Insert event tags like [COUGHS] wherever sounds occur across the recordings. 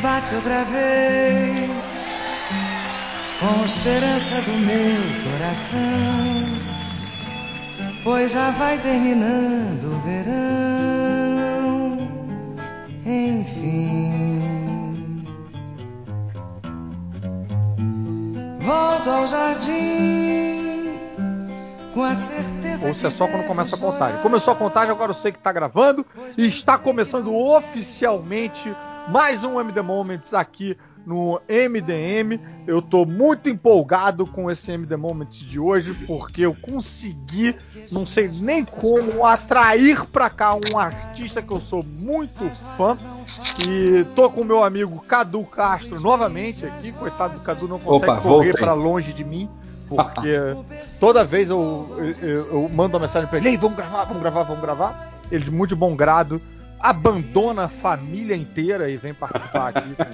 Bate outra vez com esperança do meu coração, pois já vai terminando o verão. Enfim, volto ao jardim com a certeza. Ou se é só quando começa a contagem. Começou a contagem, agora eu sei que tá gravando e está começando oficialmente mais um MD Moments aqui no MDM. Eu tô muito empolgado com esse MD Moments de hoje porque eu consegui, não sei nem como, atrair para cá um artista que eu sou muito fã. E tô com o meu amigo Cadu Castro novamente aqui. Coitado do Cadu não consegue Opa, correr para longe de mim. Porque toda vez eu, eu, eu mando uma mensagem pra ele: Ei, vamos gravar, vamos gravar, vamos gravar. Ele, de muito bom grado, abandona a família inteira e vem participar aqui com,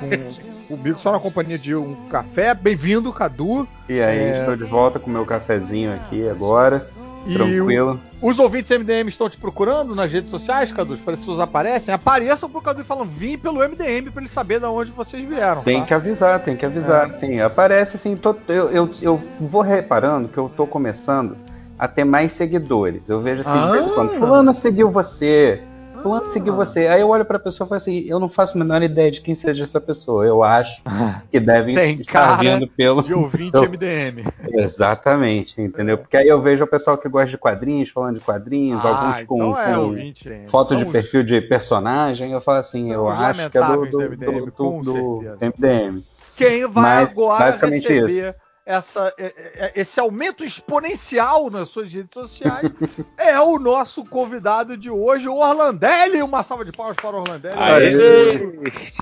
com- comigo, só na companhia de um café. Bem-vindo, Cadu. E aí, É. estou de volta com o meu cafezinho aqui agora. E tranquilo. Os ouvintes MDM estão te procurando nas redes sociais, Cadu? As pessoas aparecem. Apareçam pro Cadu e falam: vim pelo MDM pra ele saber de onde vocês vieram. Tem tá? que avisar, tem que avisar. É. Sim, aparece assim. tô- eu, eu, eu vou reparando que eu tô começando a ter mais seguidores. Eu vejo assim, de vez em Ah. quando, fulano seguiu você. Fulano Ah. seguiu você. Aí eu olho pra pessoa e falo assim, eu não faço a menor ideia de quem seja essa pessoa. Eu acho [LAUGHS] que devem Tem estar vindo pelo. De ouvinte [LAUGHS] MDM. [LAUGHS] Exatamente, entendeu? Porque aí eu vejo o pessoal que gosta de quadrinhos, falando de quadrinhos, alguns com, então é com ouvinte foto de perfil de personagem, eu falo assim, eu acho que é do, do, do MDM, do- com. MDM. Quem vai Mas, agora basicamente receber essa, é- é- esse aumento exponencial nas suas redes sociais [LAUGHS] é o nosso convidado de hoje, o Orlandelli. Uma salva de palmas para o Orlandelli. Aê!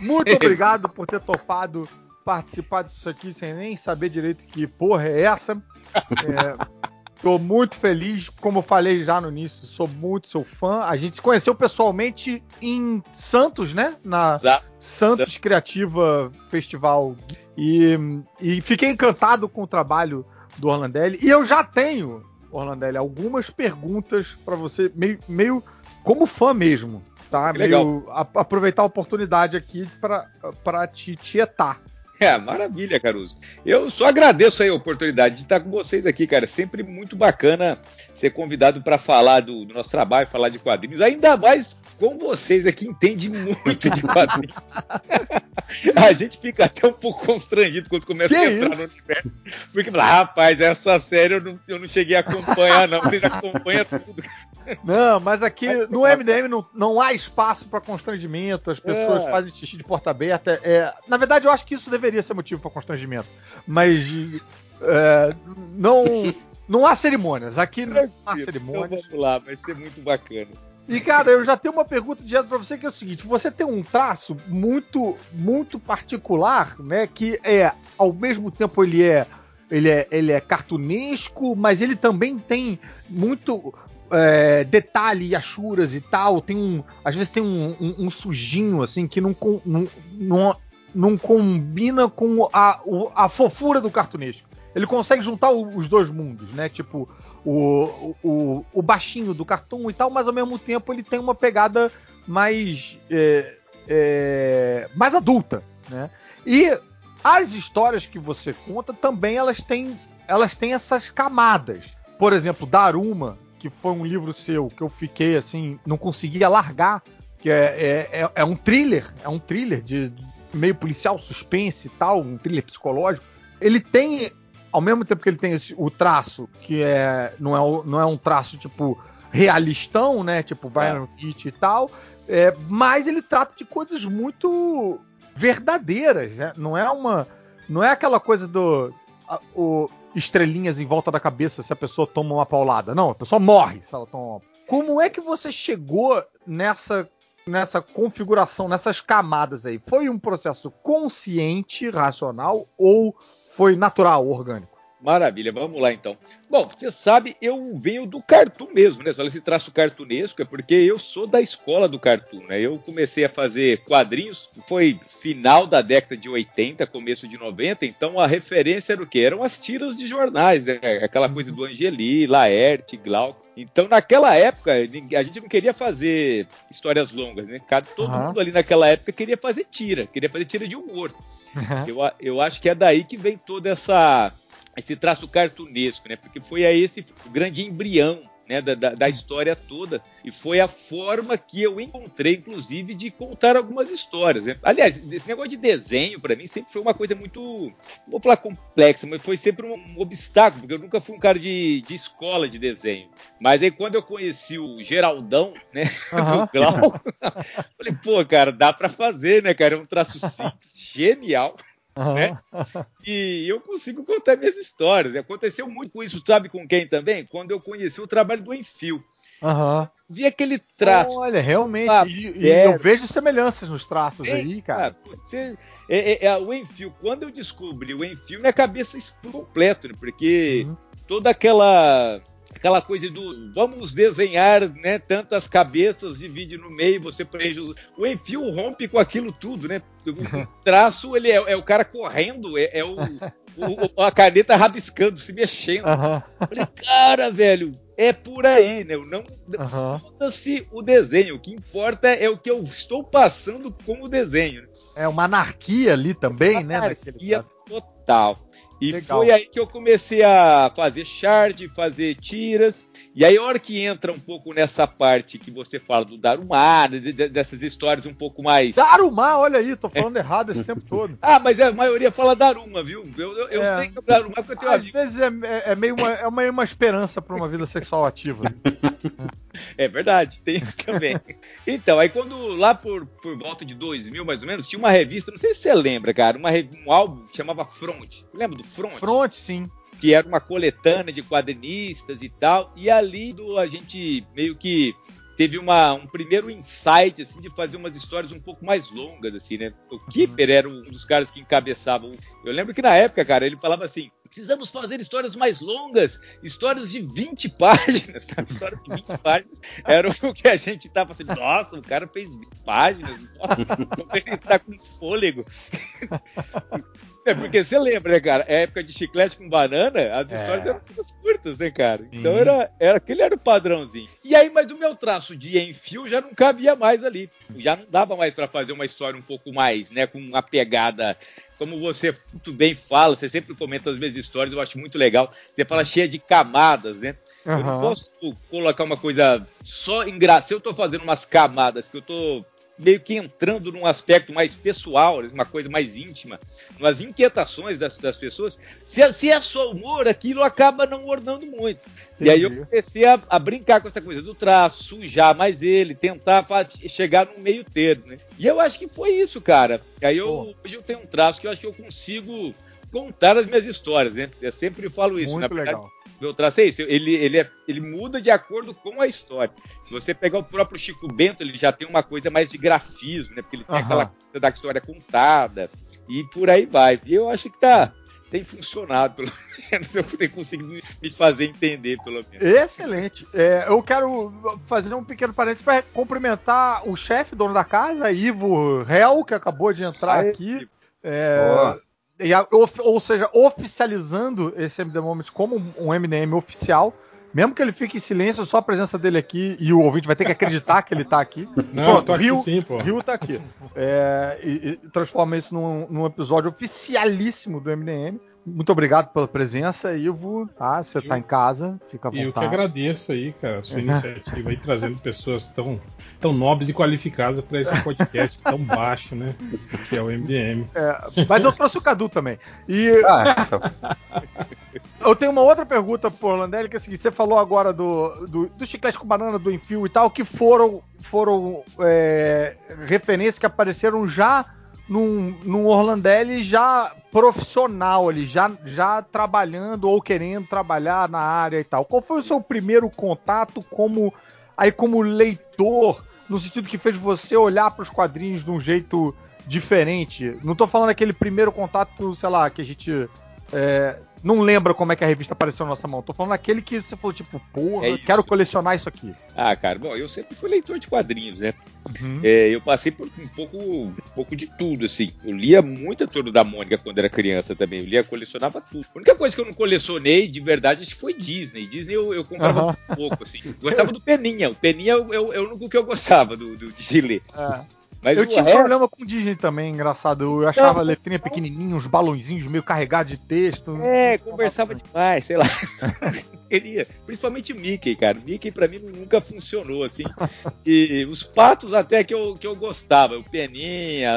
Muito obrigado por ter topado participar disso aqui sem nem saber direito que porra é essa. É, [LAUGHS] tô muito feliz, como eu falei já no início, sou muito seu fã. A gente se conheceu pessoalmente em Santos, né? Na Exato. Santos Criativa Festival. E, e fiquei encantado com o trabalho do Orlandelli. E eu já tenho, Orlandelli, algumas perguntas para você, meio, meio como fã mesmo. Tá? Que legal. Meio, a- aproveitar a oportunidade aqui para te tietar. É, [LAUGHS] maravilha, Caruso. Eu só agradeço aí a oportunidade de estar com vocês aqui, cara. Sempre muito bacana ser convidado para falar do, do nosso trabalho, falar de quadrinhos, ainda mais com vocês aqui, entende muito de [LAUGHS] quadrinhos. a gente fica até um pouco constrangido quando começa Que a entrar isso? no universo. Porque, fala, rapaz, essa série eu não, eu não cheguei a acompanhar, não. Vocês acompanham tudo. Não, mas aqui Mas no MDM não, não há espaço para constrangimento, as pessoas É. fazem xixi de porta aberta. É, na verdade, eu acho que isso deveria ser motivo para constrangimento. Mas é, não, não há cerimônias. Aqui não há Então cerimônias. vamos lá, vai ser muito bacana. E, cara, eu já tenho uma pergunta direto pra você que é o seguinte: você tem um traço muito, muito particular, né? Que é, ao mesmo tempo, ele é. Ele é, ele é cartunesco, mas ele também tem muito é, detalhe e achuras e tal. Tem um. Às vezes tem um, um- um sujinho, assim, que não, não, não, não combina com a, a fofura do cartunesco. Ele consegue juntar os dois mundos, né? Tipo, o, o, o baixinho do cartoon e tal, mas ao mesmo tempo ele tem uma pegada mais é, é, mais adulta, né? E as histórias que você conta também elas têm elas têm essas camadas. Por exemplo, Daruma, que foi um livro seu que eu fiquei assim, não conseguia largar, que é, é, é, é um thriller, é um thriller de de meio policial, suspense e tal, um thriller psicológico. Ele tem ao mesmo tempo que ele tem esse- o traço, que é não, é não é um traço tipo realistão, né? Tipo Violent Hit e tal, é, mas ele trata de coisas muito verdadeiras, né? Não é uma. Não é aquela coisa do. a- o, estrelinhas em volta da cabeça se a pessoa toma uma paulada. Não, a pessoa morre se ela toma uma. Como é que você chegou nessa nessa configuração, nessas camadas aí? Foi um processo consciente, racional ou foi natural, orgânico? Maravilha, vamos lá então. Bom, você sabe, eu venho do cartoon mesmo, né? Só esse traço cartunesco é porque eu sou da escola do cartoon, né? Eu comecei a fazer quadrinhos, foi final da década de 80, começo de 90, então a referência era o quê? Eram as tiras de jornais, né? Aquela coisa do Angeli, Laerte, Glauco. Então, naquela época, a gente não queria fazer histórias longas, né? Todo uhum. mundo ali naquela época queria fazer tira, queria fazer tira de humor. Uhum. Eu, eu acho que é daí que vem toda essa esse traço cartunesco, né? Porque foi aí esse grande embrião né, da, da, história toda. E foi a forma que eu encontrei, inclusive, de contar algumas histórias. Né? Aliás, esse negócio de desenho, para mim, sempre foi uma coisa muito, não vou falar complexa, mas foi sempre um, um obstáculo, porque eu nunca fui um cara de, de, escola de desenho. Mas aí, quando eu conheci o Geraldão, né, [LAUGHS] uhum. do Glauco, [LAUGHS] falei, pô, cara, dá para fazer, né, cara? É um traço [LAUGHS] simples, genial. Uhum. Né? [LAUGHS] E eu consigo contar minhas histórias. Aconteceu muito com isso, sabe com quem também? Quando eu conheci o trabalho do Enfio. Uhum. Vi aquele traço. Olha, realmente. Ah, e, e eu vejo semelhanças nos traços é, aí, cara. Você, é, é, é, o Enfio, quando eu descobri o Enfio, minha cabeça explodiu completo, né? Porque uhum. toda aquela aquela coisa do vamos desenhar né, tantas cabeças, divide no meio, você preenche. Os... O Enfio rompe com aquilo tudo, né? O [LAUGHS] traço ele é, é o cara correndo, é, é o, o, a caneta rabiscando, se mexendo. Uhum. Falei, cara, velho, é por aí, né? Não uhum. foda-se o desenho. O que importa é o que eu estou passando com o desenho. É uma anarquia ali também, uma né? Anarquia total. E Legal. foi aí que eu comecei a fazer shard, fazer tiras. E aí, a hora que entra um pouco nessa parte que você fala do Darumá, dessas histórias um pouco mais. Darumá, olha aí, tô falando é. errado esse [LAUGHS] tempo todo. Ah, mas a maioria fala Daruma, viu? Eu, eu, eu é. sei que é Daruma porque eu tenho Às vezes é, é, é, meio uma, é uma, uma esperança para uma vida sexual ativa. [LAUGHS] É verdade, tem isso também. então, aí quando lá por, por volta de 2000 mais ou menos, tinha uma revista, não sei se você lembra, cara, uma, um álbum que chamava Front. Lembra do Front? Front, sim. Que era uma coletânea de quadrinistas e tal. E ali do, a gente meio que teve uma, um primeiro insight assim de fazer umas histórias um pouco mais longas assim, né? O Kipper era um dos caras que encabeçavam. Eu lembro que na época, cara, ele falava assim: precisamos fazer histórias mais longas, histórias de 20 páginas, sabe? História de 20 páginas era o que a gente tava assim, nossa, o cara fez 20 páginas, nossa, ele tá com fôlego. É porque você lembra, né, cara? A época de chiclete com banana, as é. histórias eram muito curtas, né, cara? Então era, era aquele era o padrãozinho. E aí, mas o meu traço de enfio já não cabia mais ali. Já não dava mais para fazer uma história um pouco mais, né, com uma pegada como você muito bem fala, você sempre comenta as minhas histórias, eu acho muito legal. Você fala cheia de camadas, né? Uhum. Eu não posso colocar uma coisa só engraçada. Se eu tô fazendo umas camadas que eu tô meio que entrando num aspecto mais pessoal, uma coisa mais íntima, nas inquietações das, das pessoas. Se, é, se, é só humor, aquilo acaba não ornando muito. Entendi. E aí eu comecei a, a, brincar com essa coisa do traço, sujar mais ele, tentar chegar no meio termo, né? E eu acho que foi isso, cara. Aí eu, hoje eu tenho um traço que eu acho que eu consigo contar as minhas histórias, né? Eu sempre falo isso. Muito na legal. Meu traço é isso, ele, ele, é, ele muda de acordo com a história. Se você pegar o próprio Chico Bento, ele já tem uma coisa mais de grafismo, né? Porque ele tem uhum. aquela coisa da história contada e por aí vai. E eu acho que tá, tem funcionado, pelo menos [LAUGHS] eu tenho conseguido me fazer entender, pelo menos. Excelente. É, eu quero fazer um pequeno parênteses para cumprimentar o chefe, dono da casa, Ivo Réu, que acabou de entrar Ai, aqui. É, ou seja, oficializando esse MD Moment como um MDM oficial. Mesmo que ele fique em silêncio, só a presença dele aqui e o ouvinte vai ter que acreditar que ele tá aqui. [LAUGHS] Não, Pronto, Rio, aqui sim, pô. Rio tá aqui. É, e, e, transforma isso num, num, episódio oficialíssimo do MDM. Muito obrigado pela presença, Ivo. Tá? Você tá em casa, fica à vontade. E eu que agradeço aí, cara, a sua [LAUGHS] iniciativa aí, trazendo pessoas tão, tão nobres e qualificadas para esse podcast tão baixo, né? Que é o MDM. É, mas eu trouxe o Cadu também. E. Ah, então. [LAUGHS] eu tenho uma outra pergunta pro Landelli, que é a seguinte: você falou agora do, do, do chiclete com banana, do enfio e tal, que foram, foram é, referências que apareceram já num, num Orlandelli já profissional ali, já, já trabalhando ou querendo trabalhar na área e tal. Qual foi o seu primeiro contato como aí como leitor, no sentido que fez você olhar para os quadrinhos de um jeito diferente? Não estou falando aquele primeiro contato, sei lá, que a gente é, não lembra como é que a revista apareceu na nossa mão. Tô falando aquele que você falou, tipo, porra, É quero colecionar isso aqui. Ah, cara, bom, eu sempre fui leitor de quadrinhos, né? Uhum. É, eu passei por um pouco, um pouco de tudo, assim. Eu lia muito a Turma da Mônica quando era criança também. Eu lia, colecionava tudo. A única coisa que eu não colecionei de verdade foi Disney. Disney eu, eu comprava muito pouco, assim. Eu gostava do Peninha. O Peninha é o, é o- é o único que eu gostava do, do, de ler. É. Mas Eu o tinha resto- problema com Disney também, engraçado. Eu achava a letrinha pequenininha, uns balãozinhos meio carregados de texto. É, conversava demais, sei lá. [LAUGHS] Queria. Principalmente o Mickey, cara. O Mickey pra mim nunca funcionou, assim. E os patos até que eu, que eu gostava. O Peninha,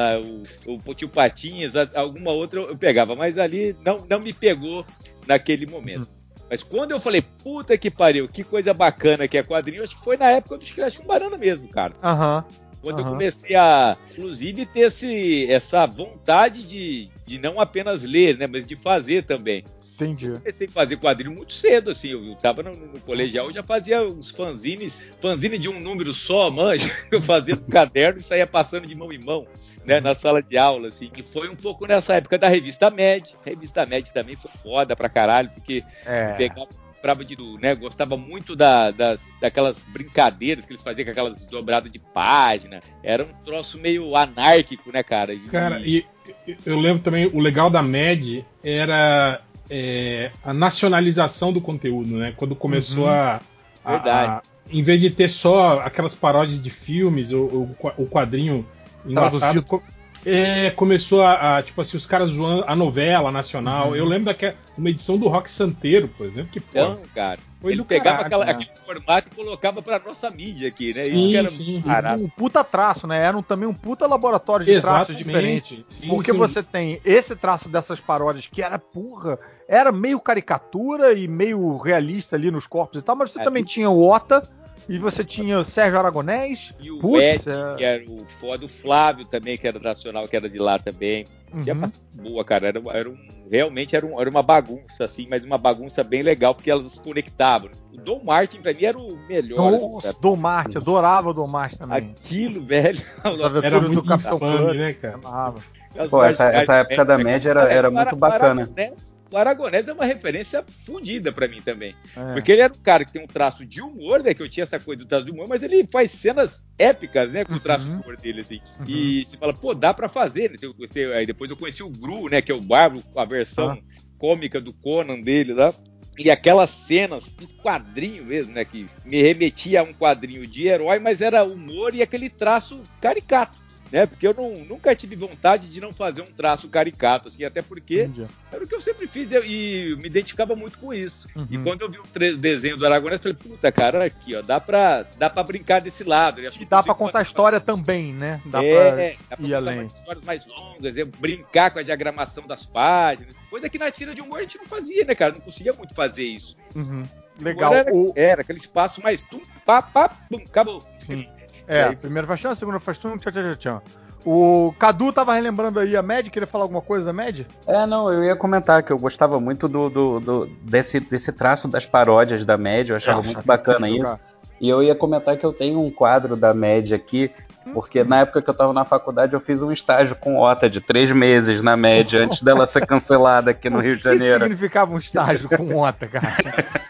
o, o Tio Patinhas, alguma outra eu pegava. Mas ali não, não me pegou naquele momento. Mas quando eu falei, puta que pariu, que coisa bacana que é quadrinho, acho que foi na época do Chiclete com Banana mesmo, cara. Aham. Quando eu Aham. comecei a, inclusive, ter esse, essa vontade de, de não apenas ler, né, mas de fazer também. Entendi. Comecei a fazer quadrinho muito cedo, assim. Eu, eu tava no, no colegial, eu já fazia uns fanzines, fanzine de um número só, manja. [LAUGHS] Eu fazia no caderno e saía passando de mão em mão, né, na sala de aula, assim. E foi um pouco nessa época da revista Med. A revista Med também foi foda pra caralho, porque É. pegava comprava de né? Gostava muito da- das, daquelas brincadeiras que eles faziam com aquelas dobradas de página. Era um troço meio anárquico, né, cara? E- Cara, e e- eu lembro também, o legal da MED era é, a nacionalização do conteúdo, né? Quando começou Uhum. a, a- Verdade. a- Em vez de ter só aquelas paródias de filmes, o, o, o quadrinho enlatado, Traduzido. É, começou a, a, tipo assim, os caras zoando a novela nacional. Uhum. Eu lembro daquela uma edição do Rock Santeiro, por exemplo, que pô, Então, cara, foi ele pegava caralho, aquela- né? aquele formato e colocava pra nossa mídia aqui, né? Isso Sim, que era sim. E Caralho. um puta traço, né? Era um- também um puta laboratório de traços diferentes. Sim, Porque sim. você tem esse traço dessas paródias que era, porra, era meio caricatura e meio realista ali nos corpos e tal, mas você É, também tinha o Ota e você tinha o Sérgio Aragonés. E o Putz, Ed, é. que era o foda, o Flávio também, que era nacional, que era de lá também. Tinha Uhum. bastante boa, cara. Era, era um, realmente era, um- era uma bagunça, assim, mas uma bagunça bem legal, porque elas se conectavam. O Dom Martin, pra mim, era o melhor. assim, Nossa. Dom Marte, adorava o Dom Marte também. Aquilo, velho. Nossa, [LAUGHS] Era do muito Capitão infame, Clutch. né, cara? Amarrava. Pô, essa- essa época da também, média era- era muito bacana. O Aragonés, o Aragonés é uma referência fodida pra mim também. É. Porque ele era um cara que tem um traço de humor, né? Que eu tinha essa coisa do traço de humor, mas ele faz cenas épicas, né? Com o traço Uhum. de humor dele, assim. Uhum. E você fala, pô, dá pra fazer, né? Você- aí depois eu conheci o Gru, né? Que é o Bárbaro, a versão Ah. cômica do Conan dele lá. E aquelas cenas de quadrinho mesmo, né? Que me remetia a um quadrinho de herói, mas era humor e aquele traço caricato. Né, porque eu não, nunca tive vontade de não fazer um traço caricato, assim, até porque Entendi. era o que eu sempre fiz e, me identificava muito com isso. Uhum. E quando eu vi o desenho do Aragonés, eu falei, puta, cara, olha aqui, ó, dá pra, dá pra brincar desse lado. E E dá pra contar a fazer história também, né? Dá pra... é, dá pra ir contar além. histórias mais longas, brincar com a diagramação das páginas. Coisa que na tira de humor a gente não fazia, né, cara? Não conseguia muito fazer isso. Uhum. Legal. Era, O... era aquele espaço mais tum, pá, pá, pum, acabou. Sim. É, aí? primeiro faz tchan, segundo faz tchan, tchan, tchan, tchan, tchan. O Cadu tava relembrando aí a Med, queria falar alguma coisa da Med? É, não, eu ia comentar que eu gostava muito do, do- do- desse, desse traço das paródias da média, eu achava Nossa, muito bacana isso. E eu ia comentar que eu tenho um quadro da média aqui, porque na época que eu tava na faculdade eu fiz um estágio com OTA de três meses na média, antes dela ser cancelada aqui no O Rio de [LAUGHS] que Janeiro. significava um estágio com OTA, cara? [LAUGHS]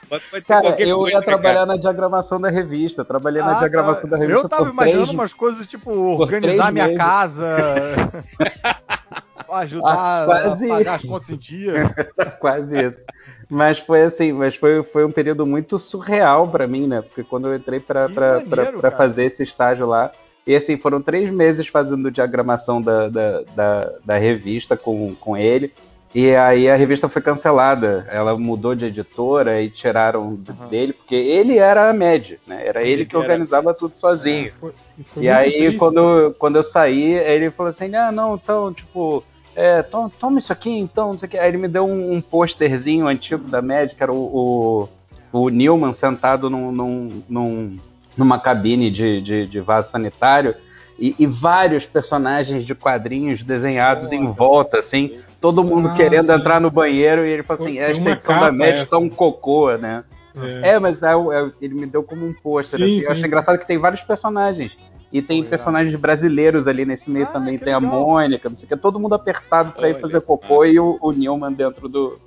Cara, eu coisa, ia né, trabalhar cara? na diagramação da revista, eu trabalhei na Ah, diagramação tá. da revista Eu tava por imaginando três umas coisas tipo organizar minha meses. casa, [LAUGHS] ajudar Ah, quase a pagar as contas em dia. Quase isso. Mas foi assim, mas foi, foi um período muito surreal pra mim, né? Porque quando eu entrei Que cara. fazer esse estágio lá, e assim, foram três meses fazendo diagramação da, da, da, da revista com, com ele. E aí a revista foi cancelada. Ela mudou de editora e tiraram Uhum. dele, porque ele era a média, né? Era Sim, ele que era- organizava tudo sozinho. Foi- foi E aí, triste. quando, quando eu saí, ele falou assim: ah, não, então, tipo, é, toma, toma isso aqui, então, não sei o que. Aí ele me deu um, um posterzinho antigo da médica, era o, o, o Newman sentado num, num, num- numa cabine de, de, de vaso sanitário. E, e vários personagens de quadrinhos desenhados em volta, assim, todo mundo Ah, querendo sim. entrar no banheiro, e ele falou assim: esta edição da médica essa. tá um cocô, né? É. É, mas é, é, ele me deu como um pôster. Sim, assim. Eu acho engraçado que tem vários personagens. E tem Pô, personagens brasileiros ali nesse meio Ah, também. Tem a. Mônica, não sei o que. Todo mundo apertado pra ir Olha, fazer cocô e o, o Newman dentro do,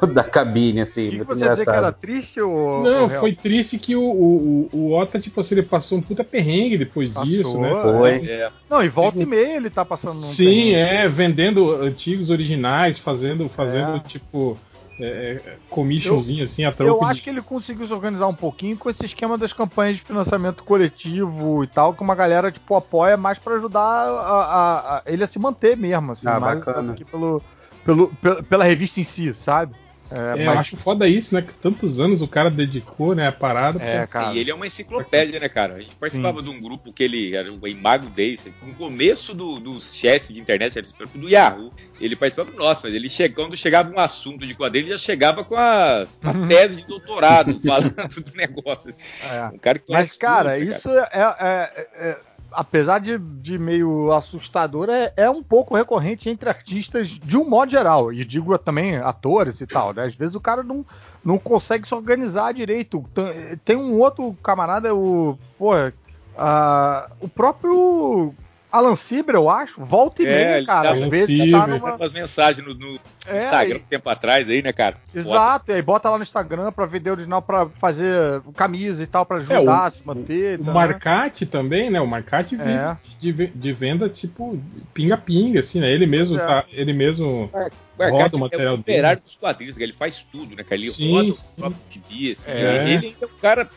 do- [LAUGHS] da cabine, assim. Que, muito você dizer que era triste ou. Não, ou real? foi triste que o, o, o, o Ota, tipo assim, ele passou um puta perrengue depois Passou, disso, né? Foi. É, Não, e volta e meia ele tá passando. num Sim, perrengue. é, vendendo antigos originais, fazendo, fazendo É. tipo, é, é, commissionzinho assim, a troco Eu de- acho que ele conseguiu se organizar um pouquinho com esse esquema das campanhas de financiamento coletivo e tal, que uma galera, tipo, apoia mais pra ajudar a, a- a- ele a se manter mesmo, assim, Ah, mais bacana. do que pelo, pelo, pel- pela revista em si, sabe? É, É, eu mas- acho foda isso, né? Que tantos anos o cara dedicou, né, a parada. é, pra- cara. E ele é uma enciclopédia, né, cara? A gente participava de um grupo que ele era o Imago Days. No começo do- dos chats de internet, era do Yahoo, ele participava do nosso, mas ele che- quando chegava um assunto de quadrinho, ele já chegava com a, a tese de doutorado [LAUGHS] falando do negócio. assim. É. Um cara que Mas, cara, tudo, né, isso é, é- é- apesar de, de meio assustador, é, é um pouco recorrente entre artistas de um modo geral. E digo também atores e tal, né? Às vezes o cara não, não consegue se organizar direito. Tem- um outro camarada, o. Pô, ah, o próprio. Alan Sieber, eu acho, volta e É, meia, cara. tá Às vezes tá Sieber. numa. Umas mensagens no, no É, Instagram um tempo atrás aí, né, cara? Exato, e aí bota lá no Instagram pra vender original pra fazer camisa e tal, pra ajudar É, o- a se manter. O então, né? Marcate também, né? O Marcate vive É. de, de venda tipo pinga-pinga, assim, né? Ele mesmo É. tá, ele mesmo O roda o é material o operário dos quadrinhos, ele faz tudo, né, cara? Ele Sim, roda sim. o próprio gibi, assim. É. Ele ainda é um cara.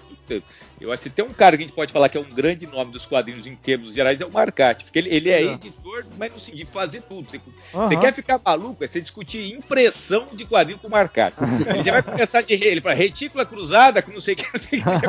Eu acho que tem um cara que a gente pode falar que é um grande nome dos quadrinhos em termos gerais, é o Marcati. Porque ele, ele é, É. editor, mas no sentido de fazer tudo. Você, Aham. você quer ficar maluco, é você discutir impressão de quadrinho com o Marcati. Ele já vai começar de ele fala, retícula cruzada, com não sei o que, não que.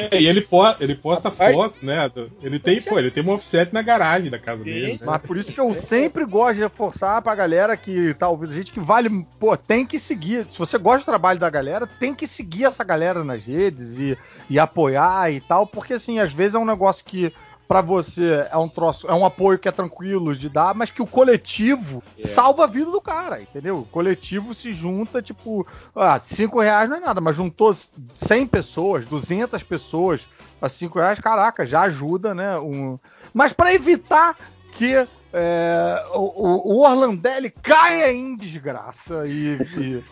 É, é, e ele, po ele posta Rapaz. foto, né? Ele tem, pô, ele tem um offset na garagem da casa Sim. dele. né? Mas por isso que eu sempre gosto de reforçar pra galera que tá ouvindo a gente que vale, pô, tem que seguir. Se você gosta do trabalho da galera, tem que seguir essa galera nas redes e, e apoiar e tal, porque assim, às vezes é um negócio que pra você é um troço, é um apoio que é tranquilo de dar, mas que o coletivo É. salva a vida do cara, entendeu? O coletivo se junta, tipo, ah, 5 reais não é nada, mas juntou 100 pessoas, 200 pessoas a 5 reais, caraca, já ajuda, né? Um... Mas pra evitar que é, o, o- Orlandelli caia em desgraça e, e,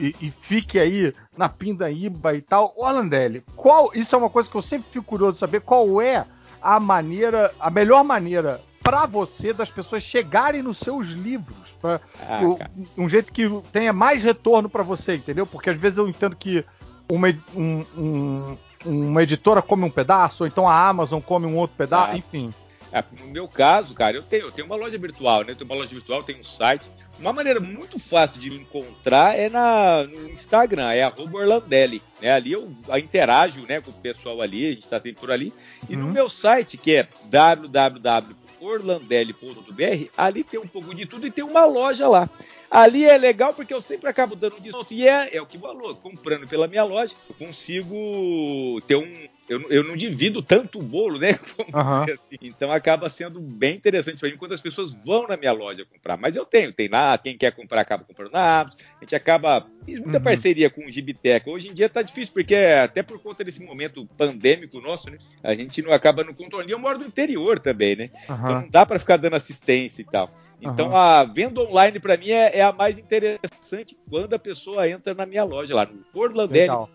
e- e- fique aí na pindaíba e tal. Orlandelli, qual. Isso é uma coisa que eu sempre fico curioso de saber. Qual é a maneira, a melhor maneira pra você das pessoas chegarem nos seus livros? Pra, Ah, o- um jeito que tenha mais retorno pra você, entendeu? Porque às vezes eu entendo que uma, um- um- uma editora come um pedaço, ou então a Amazon come um outro pedaço, Ah. enfim. Ah, no meu caso, cara, eu tenho, eu tenho uma loja virtual, né? Eu tenho uma loja virtual, tenho um site. Uma maneira muito fácil de me encontrar é na, no Instagram, é Orlandelli. Né? Ali eu interajo né, com o pessoal ali, a gente está sempre por ali. E no Uhum. meu site, que é www.orlandelli.br, ali tem um pouco de tudo e tem uma loja lá. Ali é legal porque eu sempre acabo dando desconto. E é, é o que falou, comprando pela minha loja, eu consigo ter um. Eu, eu não divido tanto o bolo, né? [LAUGHS] Dizer assim. Então acaba sendo bem interessante para mim quando as pessoas vão na minha loja comprar. Mas eu tenho, tem lá, quem quer comprar acaba comprando na Amazon. A gente acaba. Fiz muita Uhum. parceria com o Gibiteca. Hoje em dia tá difícil, porque é até por conta desse momento pandêmico nosso, né? A gente não acaba no controle. Eu moro no interior também, né? Então Aham. não dá para ficar dando assistência e tal. Então a venda online para mim é, é a mais interessante quando a pessoa entra na minha loja lá no orlandelli.br.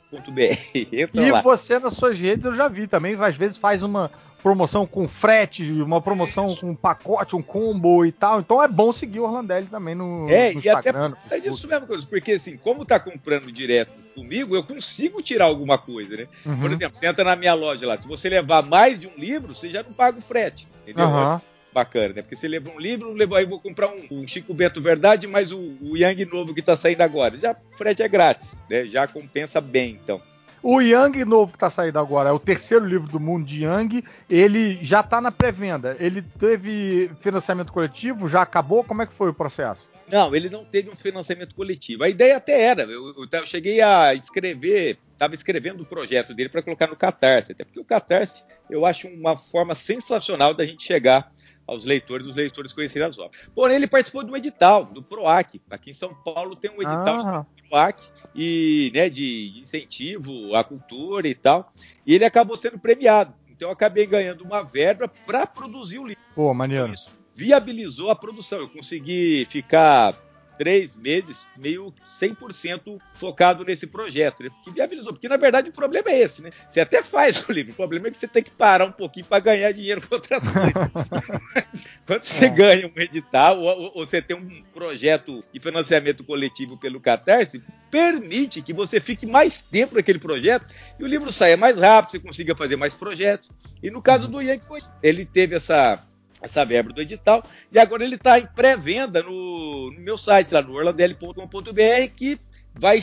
[LAUGHS] E lá. você nas suas redes eu já vi também, às vezes faz uma promoção com frete, uma promoção com um pacote, um combo e tal. Então é bom seguir o Orlandelli também no, É, no e até Instagram. É isso mesmo, coisa, porque assim, como tá comprando direto comigo, eu consigo tirar alguma coisa, né? Por Uhum. exemplo, você entra na minha loja lá, se você levar mais de um livro, você já não paga o frete, entendeu? Aham. Bacana, né? Porque você leva um livro, levou aí vou comprar um, um Chico Bento Verdade, mas o, o Yang novo que tá saindo agora, já o frete é grátis, né? Já compensa bem, então. O Yang novo que tá saindo agora, é o terceiro livro do mundo de Yang, ele já tá na pré-venda. Ele teve financiamento coletivo, já acabou? Como é que foi o processo? Não, ele não teve um financiamento coletivo. A ideia até era. Eu, eu, eu cheguei a escrever, estava escrevendo o projeto dele para colocar no Catarse, até porque o Catarse eu acho uma forma sensacional da gente chegar aos leitores, os leitores conhecerem as obras. Porém, ele participou de um edital, do PROAC. Aqui em São Paulo tem um edital Ah, do PROAC e, né, de incentivo à cultura e tal. E ele acabou sendo premiado Então eu acabei ganhando uma verba para produzir o livro. Pô, maneiro. Isso viabilizou a produção. Eu consegui ficar três meses meio 100% focado nesse projeto, né? Porque viabilizou. Porque na verdade o problema é esse, né? Você até faz o [LAUGHS] livro, o problema é que você tem que parar um pouquinho para ganhar dinheiro com outras coisas. [LAUGHS] quando você é. ganha um edital ou, ou, ou, você tem um projeto de financiamento coletivo pelo Catarse, permite que você fique mais tempo naquele projeto e o livro saia mais rápido, você consiga fazer mais projetos. E no caso do Ian, foi, ele teve essa essa verba do edital, e agora ele está em pré-venda no, no, meu site, lá no orlandl.com.br, que vai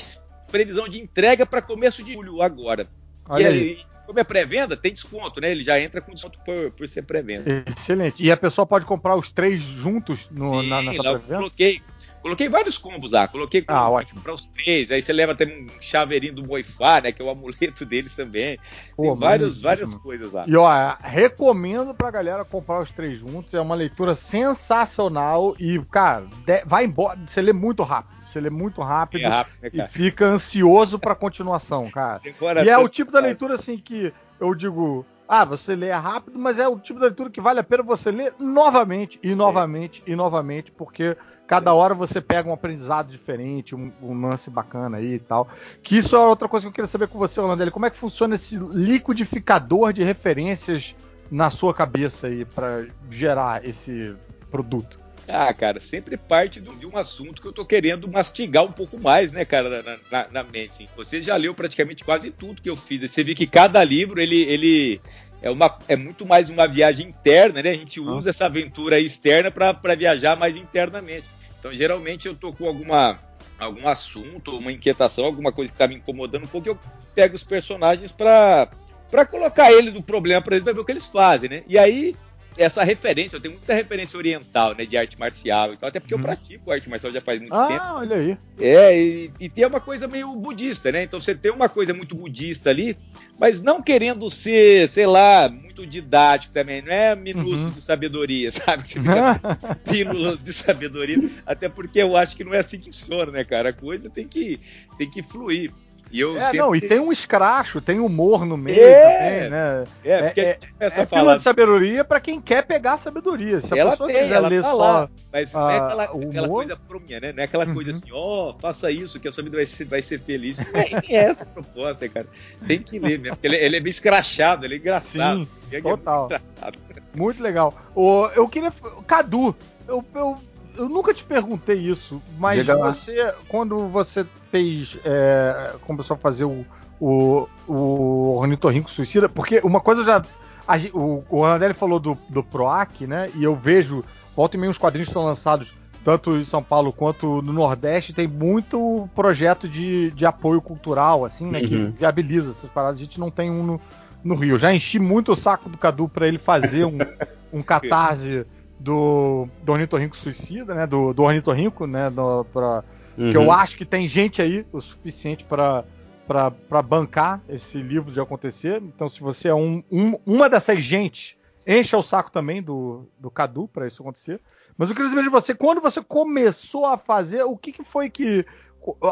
previsão de entrega para começo de julho agora. Olha e aí. como é pré-venda, tem desconto, né? Ele já entra com desconto por, por ser pré-venda. Excelente. E a pessoa pode comprar os três juntos no, Sim, na, nessa pré-venda? Eu coloquei Coloquei vários combos lá. Coloquei ah, ótimo. para os três. Aí você leva até um chaveirinho do Moifá, né? Que é o amuleto deles também. Pô, Tem vários, várias coisas lá. E ó, recomendo pra galera comprar os três juntos. É uma leitura sensacional. E, cara, vai embora. Você lê muito rápido. Você lê muito rápido, é rápido né, e fica ansioso pra continuação, cara. e é o tipo da leitura assim que eu digo. Ah, você lê rápido, mas é o tipo de leitura que vale a pena você ler novamente e novamente e novamente, porque Cada hora você pega um aprendizado diferente, um, um, lance bacana aí e tal. Que isso é outra coisa que eu queria saber com você, Orlando. Como é que funciona esse liquidificador de referências na sua cabeça aí para gerar esse produto? Ah, cara, sempre parte de um assunto que eu tô querendo mastigar um pouco mais, né, cara, na, na, na mente. Assim. Você já leu praticamente quase tudo que eu fiz. Você viu que cada livro, ele, ele é, uma, é muito mais uma viagem interna, né? A gente usa essa aventura externa para viajar mais internamente. Então, geralmente eu tô com alguma algum assunto, uma inquietação, alguma coisa que tá me incomodando um pouco, eu pego os personagens para para colocar eles no problema para eles ver o que eles fazem, né? E aí essa referência, eu tenho muita referência oriental, né, de arte marcial, então, até porque eu uhum. pratico arte marcial já faz muito ah, tempo. Ah, olha aí. É, e, e, tem uma coisa meio budista, né? Então você tem uma coisa muito budista ali, mas não querendo ser, sei lá, muito didático também, não é minúsculo uhum. de sabedoria, [LAUGHS] sabe? Você fica [LAUGHS] pílulas de sabedoria, até porque eu acho que não é assim que funciona, né, cara? A coisa tem que, tem que fluir. E eu é, sempre... não, e tem um escracho, tem humor no meio é, também, né? É, é, é, essa é fala de sabedoria para quem quer pegar sabedoria. Se a ela pessoa tem, quiser ler tá só. Lá, mas não é aquela, aquela coisa promia, né? Não é aquela uhum. coisa assim, ó, oh, faça isso, que a sua vida vai ser, vai ser feliz. [LAUGHS] É, é essa a proposta, cara. Tem que ler mesmo. Porque ele, ele é bem escrachado, ele é engraçado. Sim, total. Muito, muito, legal. O, eu queria. Cadu, eu, eu eu nunca te perguntei isso, mas Diga você, lá. quando você fez, é, começou a fazer o, o, o Ornitorrinco Suicida, porque uma coisa já. A, o, o Ronaldelli falou do, do PROAC, né? E eu vejo, volta e meio, os quadrinhos que são lançados tanto em São Paulo quanto no Nordeste, tem muito projeto de, de apoio cultural, assim, né? Uhum. Que viabiliza essas paradas. A gente não tem um no, no Rio. Já enchi muito o saco do Cadu para ele fazer um, [LAUGHS] um catarse do, do Ornitorrinco Suicida, né? Do, do Ornitorrinco, né? Do, pra, uhum. Que eu uhum. acho que tem gente aí o suficiente para para bancar esse livro de acontecer. Então, se você é um, um, uma dessas gente, encha o saco também do, do Cadu para isso acontecer. Mas eu queria saber de você, quando você começou a fazer, o que, que foi que.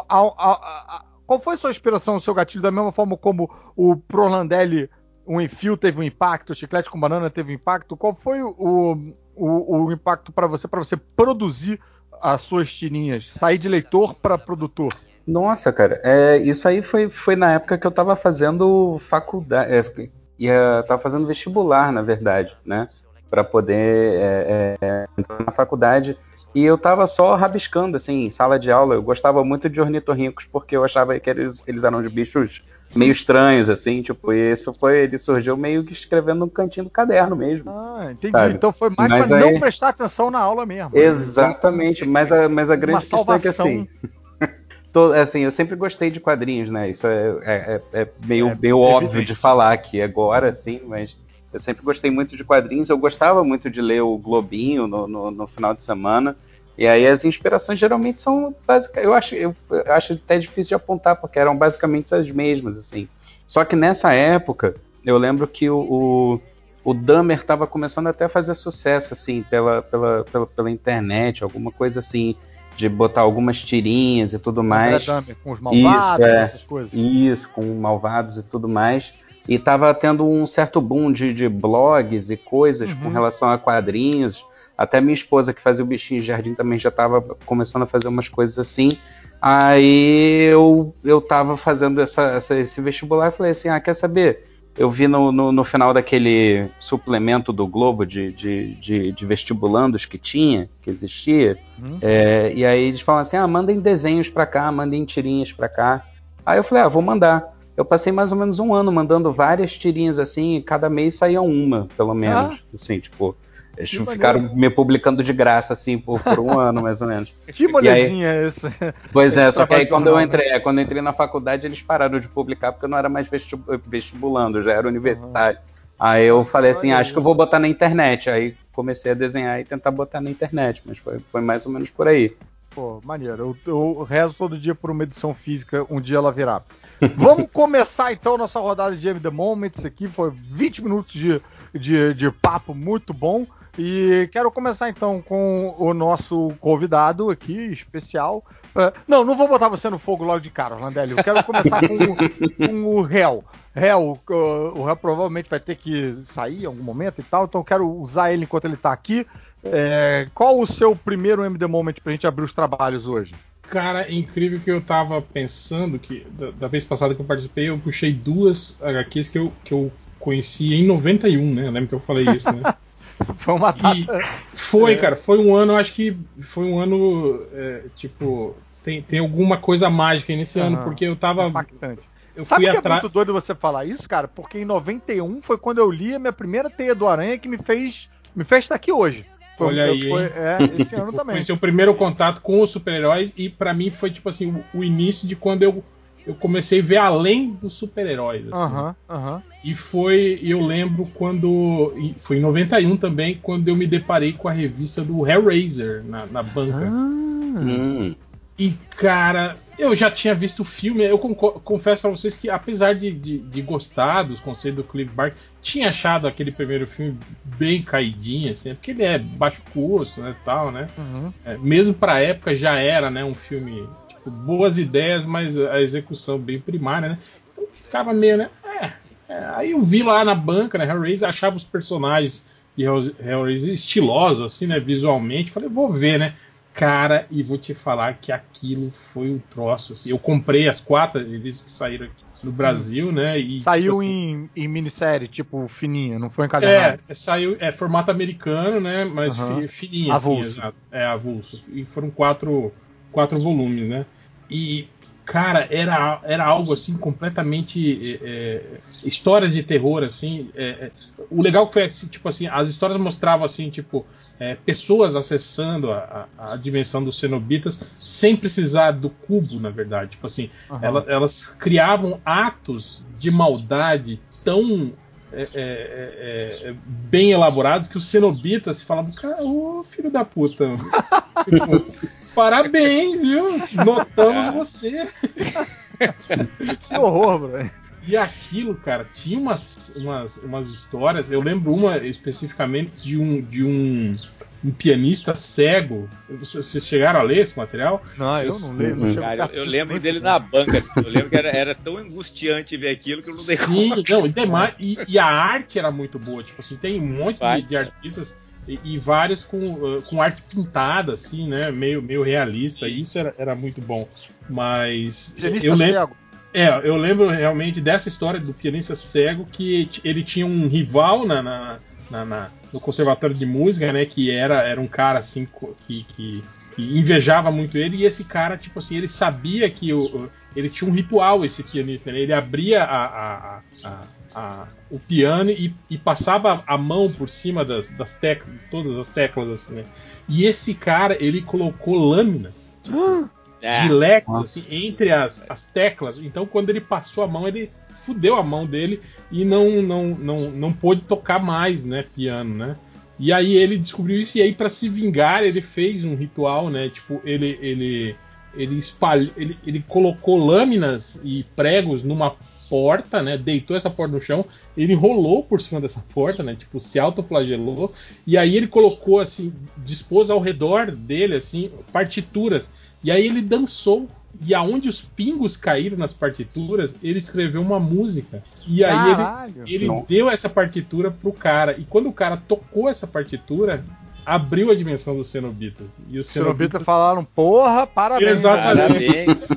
A, a, a, qual foi a sua inspiração, o seu gatilho, da mesma forma como o Prolandelli, o Enfio teve um impacto, o Chiclete com Banana teve um impacto? Qual foi o, o, o impacto para você, para você produzir as suas tirinhas, sair de leitor para produtor? Nossa, cara, é, isso aí foi, foi na época que eu estava fazendo faculdade, é, ia, tava fazendo vestibular, na verdade, né, para poder é, é, entrar na faculdade. E eu tava só rabiscando, assim, em sala de aula. Eu gostava muito de ornitorrincos porque eu achava que eles, eles eram de bichos meio estranhos, assim, tipo, e isso foi, ele surgiu meio que escrevendo no cantinho do caderno mesmo. Ah, entendi. Sabe? Então foi mais mas pra aí... não prestar atenção na aula mesmo. Exatamente, mas a, mas a grande questão é que assim. [LAUGHS] Tô, assim, eu sempre gostei de quadrinhos, né? Isso é, é, é, é meio, é, meio óbvio de falar aqui agora, assim, mas eu sempre gostei muito de quadrinhos. Eu gostava muito de ler o Globinho no, no, no final de semana. E aí as inspirações geralmente são básicas. Eu acho, eu acho até difícil de apontar, porque eram basicamente as mesmas, assim. Só que nessa época, eu lembro que o, o, o Dahmer estava começando até a fazer sucesso, assim, pela, pela, pela, pela, internet, alguma coisa assim, de botar algumas tirinhas e tudo mais. Dahmer, com os malvados, isso, é, essas coisas. Isso, com malvados e tudo mais. e tava tendo um certo boom de, de blogs e coisas com relação a quadrinhos. Até minha esposa, que fazia o bichinho de jardim, também já estava começando a fazer umas coisas assim. Aí eu, eu tava fazendo essa, essa- esse vestibular e falei assim: ah, quer saber? Eu vi no, no, no final daquele suplemento do Globo de, de, de, de vestibulandos que tinha, que existia. Uhum. é, e aí eles falam assim: ah, mandem desenhos pra cá, mandem tirinhas pra cá. Aí eu falei: ah, vou mandar. Eu passei mais ou menos um ano mandando várias tirinhas assim, e cada mês saía uma, pelo menos. Assim, tipo, eles Que ficaram me publicando de graça, assim, por, por um [LAUGHS] ano, mais ou menos. Que molezinha é esse? Pois é, Esse só que aí quando eu jornal, entrei, é, quando eu entrei na faculdade, eles pararam de publicar porque eu não era mais vesti- vestibulando, já era universitário. Aí eu falei assim, Olha acho aí. que eu vou botar na internet. Aí comecei a desenhar e tentar botar na internet, mas foi, foi mais ou menos por aí. Pô, maneiro. Eu, eu rezo todo dia por uma edição física, um dia ela virá. [LAUGHS] Vamos começar então nossa rodada de M The Moments aqui. Foi 20 minutos de, de, de papo muito bom. E quero começar então com o nosso convidado aqui, especial. É, não, não vou botar você no fogo logo de cara, Landelli. Eu quero começar com, o- com o réu. Réu, o réu provavelmente vai ter que sair em algum momento e tal, então eu quero usar ele enquanto ele tá aqui. É, qual o seu primeiro MD Moment pra gente abrir os trabalhos hoje? Cara, é incrível que eu tava pensando que da, da vez passada que eu participei, eu puxei duas HQs que eu, que eu conheci em 91, né? Eu lembro que eu falei isso, né? [LAUGHS] [LAUGHS] Foi uma data. foi, É. cara, foi um ano, acho que foi um ano, é, tipo, tem, tem alguma coisa mágica aí nesse ano, Aham. porque eu tava. impactante. Eu Sabe que é atrás. muito doido você falar isso, cara? Porque em 91 foi quando eu li a minha primeira teia do Aranha que me fez me fez estar aqui hoje. Foi, Olha aí, foi- é, esse ano [LAUGHS] também. Foi seu primeiro contato com os super-heróis e pra mim foi tipo assim o, o início de quando eu, eu comecei a ver além dos super-heróis. assim. Aham, aham. E foi, eu lembro quando foi em 91 também quando eu me deparei com a revista do Hellraiser na, na banca. Ah, Hum. E, cara, eu já tinha visto o filme. Eu confesso pra vocês que, apesar de, de, de gostar dos conceitos do Clive Barker, tinha achado aquele primeiro filme bem caidinho, assim, porque ele é baixo custo, né, tal, né? uhum. É, mesmo pra época já era, né, um filme, tipo, boas ideias, mas a execução bem primária, né? Então ficava meio, né? É, é. Aí eu vi lá na banca, né, Hellraiser, achava os personagens de Hell- Hellraiser estilosos, assim, né, visualmente. Falei, vou ver, né? Cara, e vou te falar que aquilo foi um troço. Assim. Eu comprei as quatro revistas que saíram aqui no Brasil, né? E, Saiu tipo assim, em, em minissérie, tipo, fininha, não foi encadernado. é, saiu, é formato americano, né? Mas fi- fininha, assim, Avulso. exato. É, avulso. E foram quatro, quatro volumes, né? E, cara, era, era algo assim completamente. é, é, histórias de terror, assim. é, é, o legal foi assim, tipo assim, as histórias mostravam assim, tipo, é, pessoas acessando a, a- a dimensão dos cenobitas sem precisar do cubo, na verdade. Tipo assim, Aham. ela- elas criavam atos de maldade tão é, é, é, é, bem elaborados que os cenobitas falavam, cara, ô filho da puta. [LAUGHS] Tipo, Parabéns, viu? Notamos Ah. você. Que horror, bro. E aquilo, cara, tinha umas, umas, umas histórias. Eu lembro uma especificamente de um, de um, um pianista cego. Vocês chegaram a ler esse material? Não, eu não leio, não chego Cara, eu, eu lembro dele na banca. assim, eu lembro que era, era tão angustiante ver aquilo que eu não dei Sim, conta. não, e, demais, e, e a arte era muito boa. Tipo assim, tem um monte de, de artistas e, e vários com, uh, com arte pintada, assim, né? Meio, meio realista. E isso era, era muito bom. Mas Pianista eu lembro. cego. É, eu lembro realmente dessa história do pianista cego que ele tinha um rival na, na- na- na- no conservatório de música, né? Que era, era um cara assim que, que- que invejava muito ele, e esse cara, tipo assim, ele sabia que o- ele tinha um ritual, esse pianista, né? Ele abria a- a- a- a- a- o piano e, e passava a mão por cima das, das teclas, todas as teclas, assim, né? E esse cara, ele colocou lâminas [GASPS] É, giletes Nossa. assim, entre as, as teclas. Então, quando ele passou a mão, ele fudeu a mão dele e não, não, não, não pôde tocar mais, né, piano, né? E aí ele descobriu isso e aí para se vingar ele fez um ritual, né? Tipo ele ele ele espalhou, ele, ele colocou lâminas e pregos numa porta, né? Deitou essa porta no chão, ele rolou por cima dessa porta, né? Tipo se autoflagelou e aí ele colocou assim, dispôs ao redor dele assim partituras E aí ele dançou. E aonde os pingos caíram nas partituras, ele escreveu uma música. E aí Caralho. ele, ele deu essa partitura pro cara. E quando o cara tocou essa partitura, abriu a dimensão dos cenobitas. E os Os Cenobita falaram, porra, parabéns. Exatamente. Parabéns.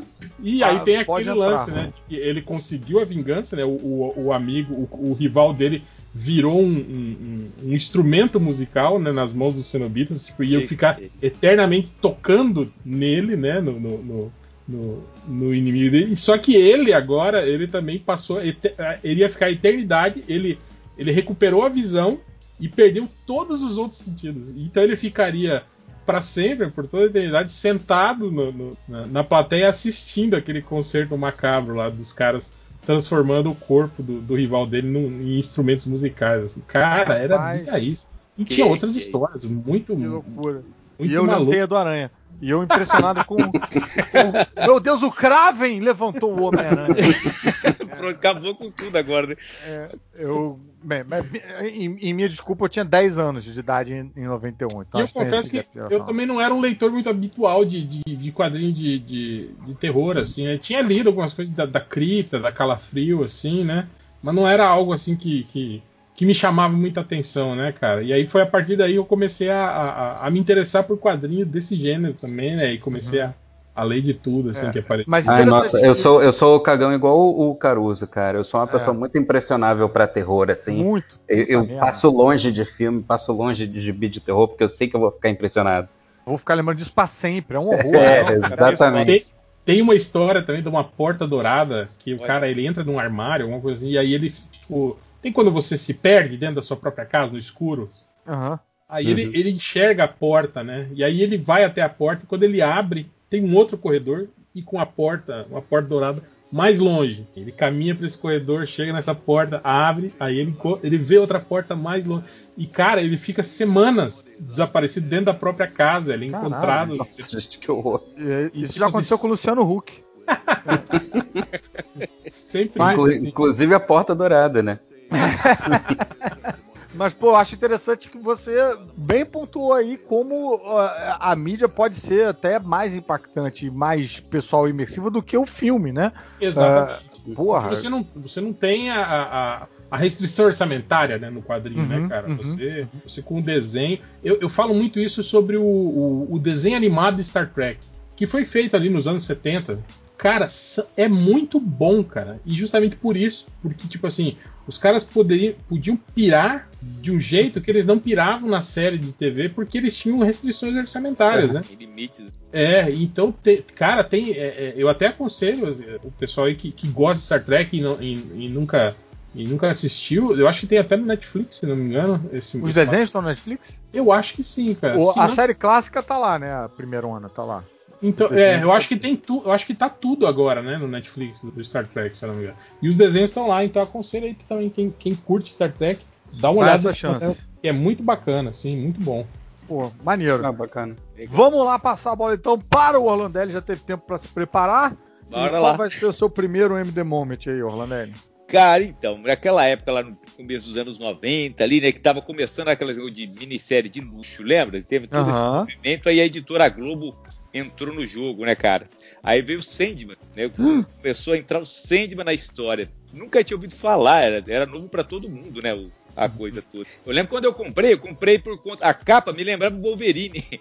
E aí Ah, tem pode aquele entrar. lance, né? de que ele conseguiu a vingança, né? O, o, o amigo, o, o rival dele virou um, um- um- um instrumento musical né, nas mãos dos cenobitas, tipo, ia ficar eternamente tocando nele, né? No, no, no, no- inimigo dele. Só que ele agora, ele também passou. Ele ia ficar a eternidade, ele, ele recuperou a visão e perdeu todos os outros sentidos. Então ele ficaria para sempre, por toda a eternidade, sentado no- no- na, na plateia assistindo aquele concerto macabro lá dos caras transformando o corpo do, do rival dele num- em instrumentos musicais. assim. Cara, era bizarríssimo. E tinha outras histórias, muito, Que loucura. Muito e eu maluco. levantei a do Aranha. E eu impressionado com, com- Meu Deus, o Kraven levantou o Homem-Aranha. [LAUGHS] Pronto, acabou com tudo agora, né? É, eu. Bem, mas, em, em minha desculpa, eu tinha 10 anos de idade em, em 91. Então E eu confesso que eu também não era um leitor muito habitual de, de, de quadrinho de, de, de terror, assim. Eu tinha lido algumas coisas da, da cripta, da calafrio, assim, né? Mas não era algo assim que, que, que me chamava muita atenção, né, cara? E aí foi a partir daí que eu comecei a, a, a me interessar por quadrinhos desse gênero também, né? E comecei a, a ler de tudo, assim, É. que aparecia. Mas Ai, nossa, eu sou, eu sou o cagão igual o, o Caruso, cara. Eu sou uma pessoa É. muito impressionável pra terror, assim. Muito. Eu, eu passo longe de filme, passo longe de gibi de terror, porque eu sei que eu vou ficar impressionado. Vou ficar lembrando disso pra sempre. É um horror. [LAUGHS] É, né? [LAUGHS] exatamente. Tem, tem uma história também de uma porta dourada que o cara ele entra num armário, alguma coisa assim, e aí ele, tipo, tem quando você se perde dentro da sua própria casa, no escuro. Aham. Aí Uhum. ele, ele enxerga a porta, né? E aí ele vai até a porta e quando ele abre, tem um outro corredor e com a porta, uma porta dourada mais longe. Ele caminha para esse corredor, chega nessa porta, abre, aí ele, ele vê outra porta mais longe. E cara, ele fica semanas desaparecido dentro da própria casa. Ele é Caralho. encontrado. Nossa, gente, que horror. E- E Isso tipo já aconteceu assim, com o Luciano Huck. [LAUGHS] Sempre Mas- isso, Inclu- assim. Inclusive a porta dourada, né? [LAUGHS] Mas, pô, acho interessante que você bem pontuou aí como ó, a mídia pode ser até mais impactante e mais pessoal e imersiva do que o filme, né? Exatamente. Porra. Porque Você não, você não tem a, a, a restrição orçamentária né, no quadrinho, Uhum, né, cara? uhum. Você, você com o desenho. Eu, eu falo muito isso sobre o, o, o desenho animado de Star Trek, que foi feito ali nos anos 70. Cara, é muito bom, cara. E justamente por isso, porque, tipo assim, os caras poderiam, podiam pirar de um jeito que eles não piravam na série de TV, porque eles tinham restrições orçamentárias, né? Em limites. É, então, te- cara, tem. é, é, eu até aconselho é, o pessoal aí que, que gosta de Star Trek e, não- e- e nunca, e nunca assistiu. Eu acho que tem até no Netflix, se não me engano. Esse, Os esse- desenhos estão no Netflix? Eu acho que sim, cara. O- a não- série clássica tá lá, né? A primeira ano tá lá. Então, é, eu acho que tem tudo. Eu acho que tá tudo agora, né, no Netflix do Star Trek, se não me engano. E os desenhos estão lá, então aconselho aí também quem, quem curte Star Trek, dá uma Dá olhada. essa chance. Que é muito bacana, assim, muito bom. Pô, maneiro. Ah, bacana. Vamos lá passar a bola então para o Orlandelli, já teve tempo para se preparar. Bora qual lá. vai ser o seu primeiro MD Moment aí, Orlandelli? Cara, então, naquela época lá no começo dos anos 90 ali, né, que tava começando aquelas de minissérie de luxo, lembra? Teve todo Aham. esse movimento, aí a editora Globo entrou no jogo, né, cara? Aí veio o Sandman, né? [GASPS] Começou a entrar o Sandman na história. Nunca tinha ouvido falar, era, era novo pra todo mundo, né? o- a coisa toda. Eu lembro quando eu comprei, eu comprei por conta. A capa me lembrava do Wolverine. [LAUGHS]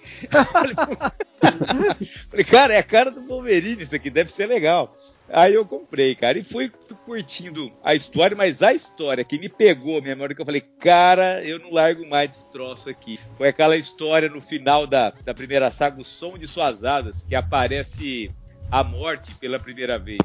[LAUGHS] Falei, cara, é a cara do Wolverine, isso aqui deve ser legal. Aí eu comprei, cara, e fui curtindo a história, mas a história que me pegou, minha memória, que eu falei, cara, eu não largo mais desse troço aqui. Foi aquela história no final da, da primeira saga, o som de suas asas, que aparece a morte pela primeira vez.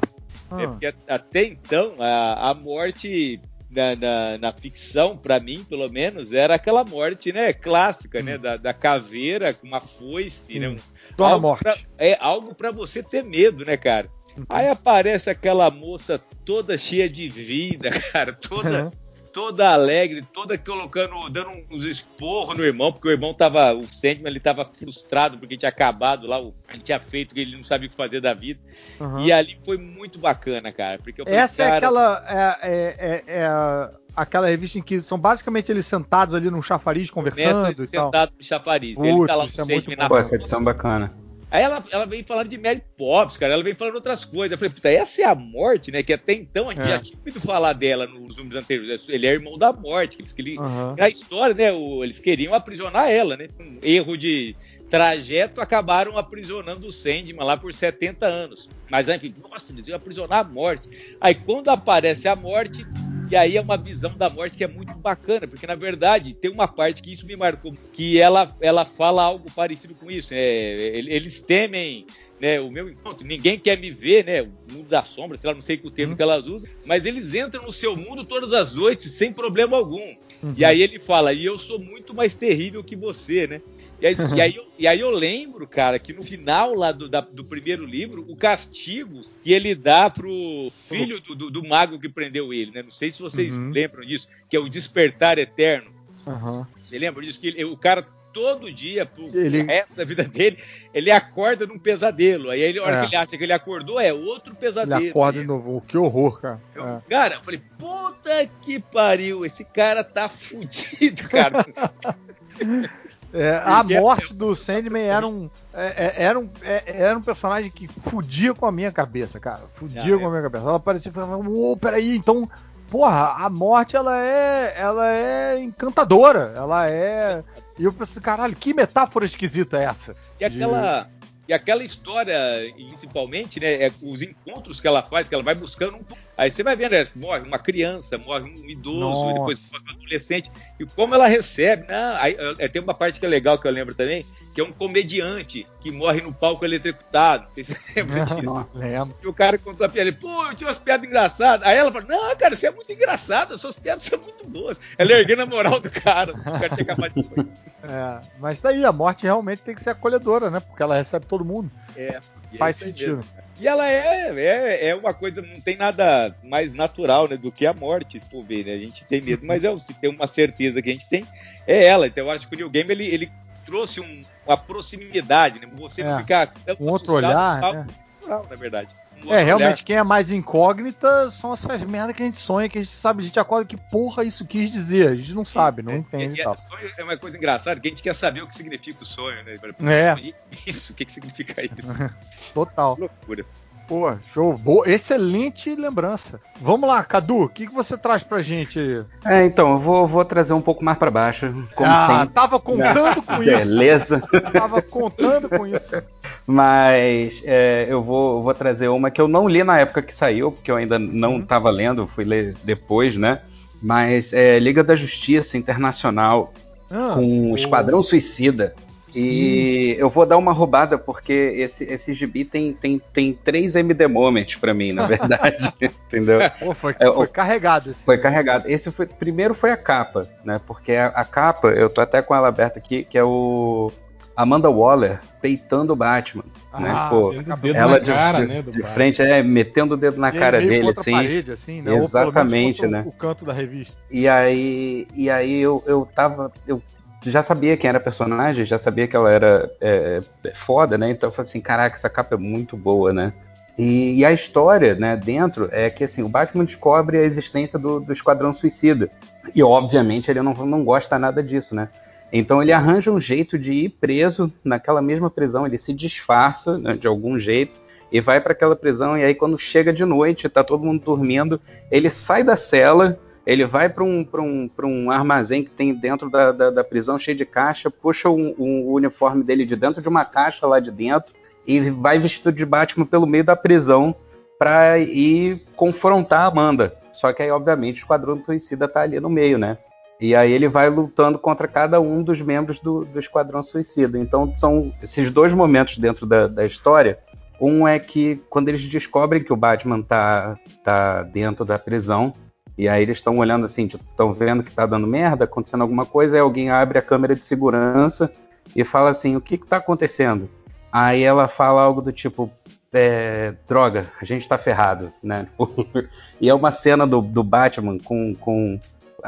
É Ah, porque a- até então, a, a morte na, na, na ficção, pra mim, pelo menos, era aquela morte, né, clássica, né, da, da caveira com uma foice, né, um- Dona algo Morte. pra- é algo pra você ter medo, né, cara? Aí aparece aquela moça toda cheia de vida, [LAUGHS] cara, toda Uhum. toda alegre, toda colocando, dando uns esporros no irmão, porque o irmão tava, o Sandman, ele tava frustrado porque tinha acabado lá, o, ele tinha feito que ele não sabia o que fazer da vida. Uhum. E ali foi muito bacana, cara, porque eu falei, Essa é cara, aquela. É, é- é- é aquela revista em que são basicamente eles sentados ali num chafariz começa conversando ele e tal. sentado no chafariz, ele tá lá o Putz, isso é muito na Pô, essa frente. edição é bacana. Aí ela, ela vem falando de Mary Poppins, cara, ela vem falando outras coisas. Eu falei, puta, essa é a morte, né? Que até então a gente É. já tinha ouvido falar dela nos números anteriores. Ele é irmão da morte. Eles, que ele, Aham. Na história, né? o- eles queriam aprisionar ela, né? Um erro de trajeto, acabaram aprisionando o Sandman lá por 70 anos. Mas enfim, nossa, eles iam aprisionar a morte. Aí quando aparece a morte, e aí é uma visão da morte que é muito bacana, porque na verdade tem uma parte que isso me marcou, que ela, ela fala algo parecido com isso. né? ele- Eles temem né, o meu encontro, ninguém quer me ver, né? O mundo da sombra, sei lá, não sei o termo que elas usam, mas eles entram no seu mundo todas as noites sem problema algum. E aí ele fala, e eu sou muito mais terrível que você, né? E aí, e aí, eu, [LAUGHS] e aí eu lembro, cara, que no final lá do, da- do primeiro livro, o castigo que ele dá pro filho do, do- do mago que prendeu ele, né? Não sei se vocês Uhum. lembram disso, que é o despertar eterno. Aham. Você lembra disso? Que ele- o cara todo dia, pro, Ele- resto da vida dele, ele acorda num pesadelo. Aí ele, a hora É. que ele acha que ele acordou, é outro pesadelo. Ele acorda de novo. Que horror, cara. eu- É. Cara, eu falei, puta que pariu, esse cara tá fudido, cara. [LAUGHS] É, a Porque- morte do Sandman era um, é, é, era, um, é, era um personagem que fudia com a minha cabeça, cara. Fudia Ah, com é. a minha cabeça. Ela parecia falava, uou, peraí, então, porra, a morte ela é, ela é encantadora. Ela é. E eu pensei, caralho, que metáfora esquisita é essa? E aquela, e aquela história, principalmente, né? é os encontros que ela faz, que ela vai buscando um pouco. Aí você vai vendo, né, morre uma criança, morre um idoso, Nossa. depois morre um adolescente. E como ela recebe, né? Aí, é, tem uma parte que é legal que eu lembro também, que é um comediante que morre no palco eletrocutado. Não sei se você [LAUGHS] lembra disso. [LAUGHS] Lembro. E o cara contou a piada, ele, pô, eu tinha umas piadas engraçadas. Aí ela falou, não, cara, você é muito engraçado, suas piadas são muito boas. Ela erguendo a moral do cara, o cara tinha acabado de. [LAUGHS] É, mas daí a morte realmente tem que ser acolhedora, né? Porque ela recebe todo mundo. É, é Faz aí sentido. mesmo. E ela é, é, é uma coisa, não tem nada mais natural né, do que a morte, se for ver, né? A gente tem medo, mas é, se tem uma certeza que a gente tem, é ela. Então eu acho que o New Game ele, ele trouxe um- uma proximidade, né? Você não É. ficar tão Um outro olhar, algo né? natural, na verdade. É, realmente, quem é mais incógnita são essas merdas que a gente sonha, que a gente sabe, a gente acorda que porra isso quis dizer. A gente não sabe, não É, entende é, e tal. sonho é uma coisa engraçada, que a gente quer saber o que significa o sonho, né? É. Isso, o que, que significa isso? [LAUGHS] Total. Que loucura. Pô, show. Boa, excelente lembrança. Vamos lá, Cadu, o que, que você traz pra gente aí? É, então, eu vou, vou trazer um pouco mais pra baixo, como ah, sempre. tava contando com [LAUGHS] isso. Beleza. Tava contando com isso. [LAUGHS] Mas é, eu vou, vou trazer uma que eu não li na época que saiu, porque eu ainda não Uhum. estava lendo, fui ler depois, né? Mas é Liga da Justiça Internacional Ah, com o Esquadrão Suicida. E eu vou dar uma roubada, porque esse, esse gibi tem, tem, tem três MD Moments pra mim, na verdade. [LAUGHS] entendeu? pô, foi, É, foi o- carregado esse. Foi carregado. Esse foi, primeiro foi a capa, né? Porque a, a capa, eu tô até com ela aberta aqui, que é o Amanda Waller peitando o Batman, né? Ah, Pô, o dedo ela de, cara, de- né? De frente, é, metendo o dedo na E cara dele, assim. parede, assim, né? Exatamente, né? O canto da revista. E aí, e aí eu, eu tava. Eu já sabia quem era a personagem, já sabia que ela era é, é, foda, né? Então eu falei assim, caraca, essa capa é muito boa, né? E, e a história, né, dentro, é que assim, o Batman descobre a existência do, do Esquadrão Suicida. E obviamente ele não, não gosta nada disso, né? Então ele arranja um jeito de ir preso naquela mesma prisão, ele se disfarça né, de algum jeito e vai para aquela prisão. E aí, quando chega de noite, tá todo mundo dormindo, ele sai da cela, ele vai para um, pra um, um armazém que tem dentro da, da, da prisão, cheio de caixa, puxa um, um- o uniforme dele de dentro de uma caixa lá de dentro e vai vestido de Batman pelo meio da prisão para ir confrontar a Amanda. Só que aí, obviamente, o Esquadrão Suicida tá ali no meio, né? E aí ele vai lutando contra cada um dos membros do, do Esquadrão Suicida. Então são esses dois momentos dentro da, da história. Um é que quando eles descobrem que o Batman tá, tá dentro da prisão, e aí eles estão olhando assim, estão vendo que tá dando merda, acontecendo alguma coisa, aí alguém abre a câmera de segurança e fala assim, o que que tá acontecendo? Aí ela fala algo do tipo, é, droga, a gente tá ferrado, né? [LAUGHS] e é uma cena do, do Batman com, com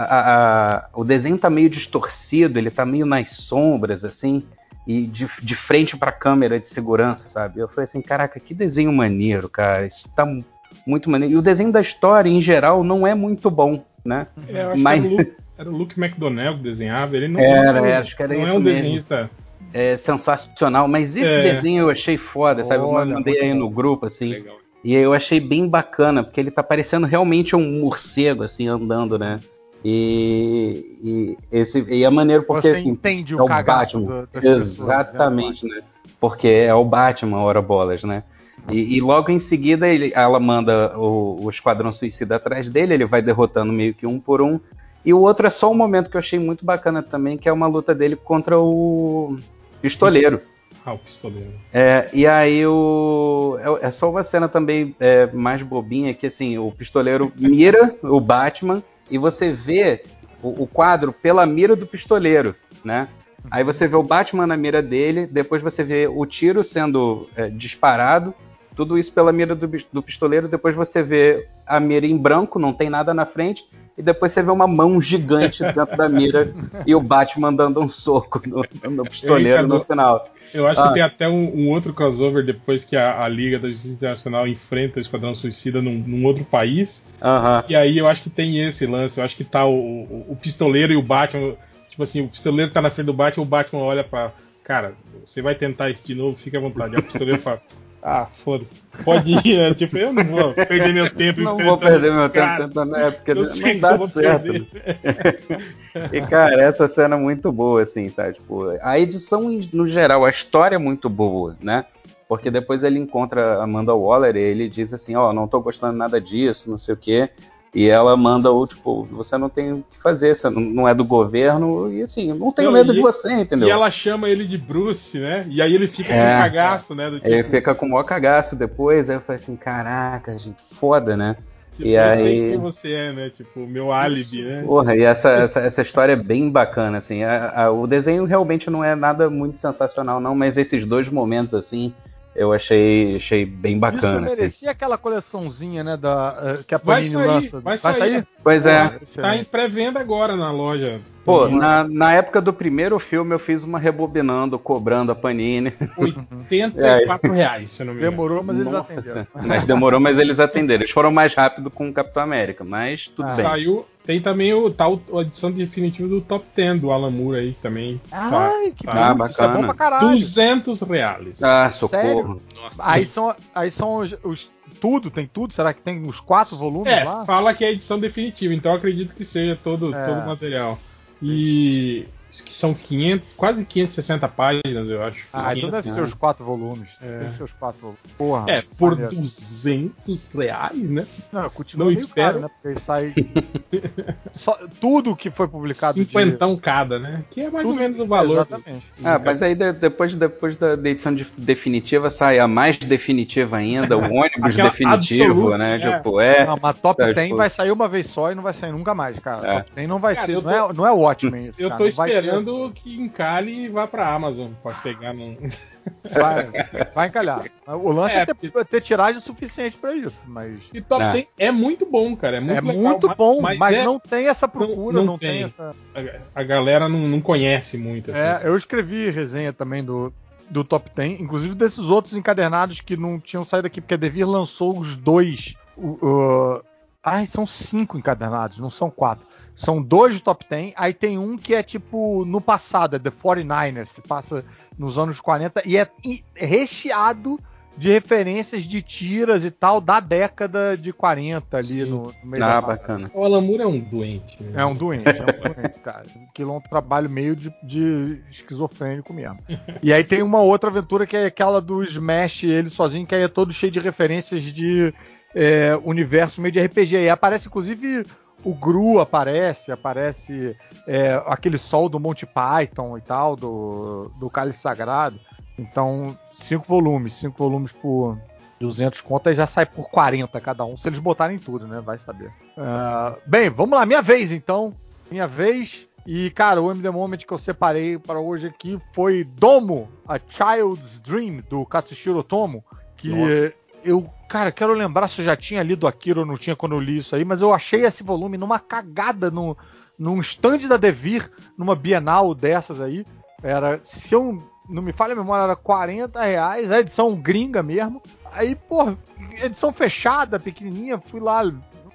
a- a- o desenho tá meio distorcido, ele tá meio nas sombras, assim, e de, de frente pra câmera de segurança, sabe? Eu falei assim, caraca, que desenho maneiro, cara, isso tá mu- muito maneiro. E o desenho da história, em geral, não é muito bom, né? É, eu acho Mas- que era o, Luke, era o Luke McDonnell que desenhava. Ele não, Era, era, acho que era não isso é um mesmo. desenhista é sensacional, mas esse É. desenho eu achei foda, sabe? Eu mandei aí bom. no grupo, assim. Legal. E eu achei bem bacana, porque ele tá parecendo realmente um morcego, assim, andando, né? E, e, esse, e é maneiro porque, Você assim, entende é o o Batman. do- pessoas, Exatamente, né? Porque é o Batman, ora bolas, né? E, e logo em seguida ele- ela manda o, o Esquadrão Suicida atrás dele, ele vai derrotando meio que um por um. E o outro é só um momento que eu achei muito bacana também, que é uma luta dele contra o Pistoleiro. Ah, o pistoleiro. É, e aí o, é, é só uma cena também é, mais bobinha que assim, o pistoleiro mira o Batman e você vê o, o quadro pela mira do pistoleiro, né? Aí você vê o Batman na mira dele, depois você vê o tiro sendo é, disparado, tudo isso pela mira do, do pistoleiro, depois você vê a mira em branco, não tem nada na frente, e depois você vê uma mão gigante dentro da mira [LAUGHS] e o Batman dando um soco no, no pistoleiro no final. Eu acho Ah. que tem até um, um outro crossover depois que a, a Liga da Justiça Internacional enfrenta o Esquadrão Suicida num, num outro país. Aham. E aí eu acho que tem esse lance. Eu acho que tá o, o, o pistoleiro e o Batman. Tipo assim, o pistoleiro tá na frente do Batman, o Batman olha pra. Cara, você vai tentar isso de novo, fica à vontade. Aí o pistoleiro fala. Ah, foda-se. Pode ir, né? Tipo, eu não vou perder meu tempo Não vou perder meu tempo cara. tentando, é, porque Eu não dá certo. [LAUGHS] E, cara, essa cena é muito boa, assim, sabe? Tipo, a edição, no geral, a história é muito boa, né? Porque depois ele encontra a Amanda Waller e ele diz assim, ó, não tô gostando nada disso, não sei o quê. E ela manda o, tipo, você não tem o que fazer, você não- é do governo, e assim, não tenho Não, medo e- de você, entendeu? E ela chama ele de Bruce, né? E aí ele fica É. com cagaço, né? Do tipo, Ele fica com o maior cagaço depois, aí eu falei assim, caraca, gente, foda, né? tipo, e eu aí- sei quem você é, né? Tipo, meu álibi, né? Porra, e essa, essa, essa história é bem bacana, assim. A- a- o desenho realmente não é nada muito sensacional, não, mas esses dois momentos, assim, eu achei, achei bem Isso bacana. assim. merecia aquela coleçãozinha, né, da, eh, que a Vai Panini sair, lança. vai sair. Pois é. Tá em pré-venda agora na loja. Pô, na, na época do primeiro filme eu fiz uma rebobinando, cobrando a Panini. [LAUGHS] 84 reais, se não me engano. Demorou, mas eles Nossa atenderam. Mas demorou, mas eles atenderam. Eles foram mais rápido com o Capitão América, mas tudo Ah. bem. Saiu. Tem também o tal a edição definitiva do Top 10 do Alan Moore aí também. Tá. Ai, que Tá. bonito, isso é bom bacana. pra caralho. 200 reais. Ah, Sério? socorro. Nossa. Aí são, aí são os, os- Tudo, tem tudo? Será que tem os quatro volumes é, lá? fala que é a edição definitiva, então eu acredito que seja todo, É. todo o material. E que são 500, quase 560 páginas, eu acho. Ah, então 500, deve ser os quatro volumes. É. Deve ser os quatro volumes. Porra. É, por maneiro. 200 reais, né? Não, continua não espero. caro, né? Porque sai. [LAUGHS] Só- tudo que foi publicado. de- Cinquentão cada, né? Que é mais ou Tudo- menos o valor. Exatamente. Ah, mas aí de- depois, depois da, da edição de- definitiva sai a mais definitiva ainda, o [LAUGHS] ônibus definitivo, absolute, né? é. Tipo, é. Não, mas Top É, 10 tipo- vai sair uma vez só e não vai sair nunca mais, cara. É. Top 10 não vai Cara, ser. eu Não, é, não é Watchmen [LAUGHS] isso. Eu cara, tô não vai ser. Esperando que encalhe e vá pra Amazon pra pegar num. [LAUGHS] Vai, vai encalhar. O lance é, É, ter, ter tiragem suficiente pra isso, mas. E Top É. 10 é muito bom, cara. É muito é legal, muito mas- bom, mas, é- não tem essa procura, não não, tem. tem. essa. a, a galera não, não conhece muito. Assim. É, eu escrevi resenha também do, do Top 10, inclusive desses outros encadernados que não tinham saído aqui, porque a Devir lançou os dois. O, o- ai, são cinco encadernados, não são quatro. São dois do Top 10, aí tem um que é tipo no passado, é The 49ers, se passa nos anos 40, e é recheado de referências de tiras e tal da década de 40 ali Sim. no, no meio Ah, da bacana. O Alan Moore é um doente. né? é um doente, é um doente, cara. Aquilo é um trabalho meio de, de esquizofrênico mesmo. E aí tem uma outra aventura que é aquela do Smash, ele sozinho, que aí é todo cheio de referências de é, universo meio de RPG. E aparece, inclusive, o Gru aparece, aparece é, aquele sol do Monty Python e tal, do, do Cálice Sagrado. Então, cinco volumes, cinco volumes por 200 contas já sai por 40 cada um, se eles botarem tudo, né? Vai saber. Ah, bem, vamos lá, minha vez então. Minha vez. E, cara, o MD Moment que eu separei para hoje aqui foi Domo, A Child's Dream, do Katsushiro Tomo. Que Nossa. Eu, cara, quero lembrar se eu já tinha lido aquilo ou não tinha quando eu li isso aí, mas eu achei esse volume numa cagada no, num stand da Devir, numa Bienal dessas aí. Era, se eu não me falha a memória, era 40 reais, a edição gringa mesmo. Aí, pô, edição fechada, pequenininha, fui lá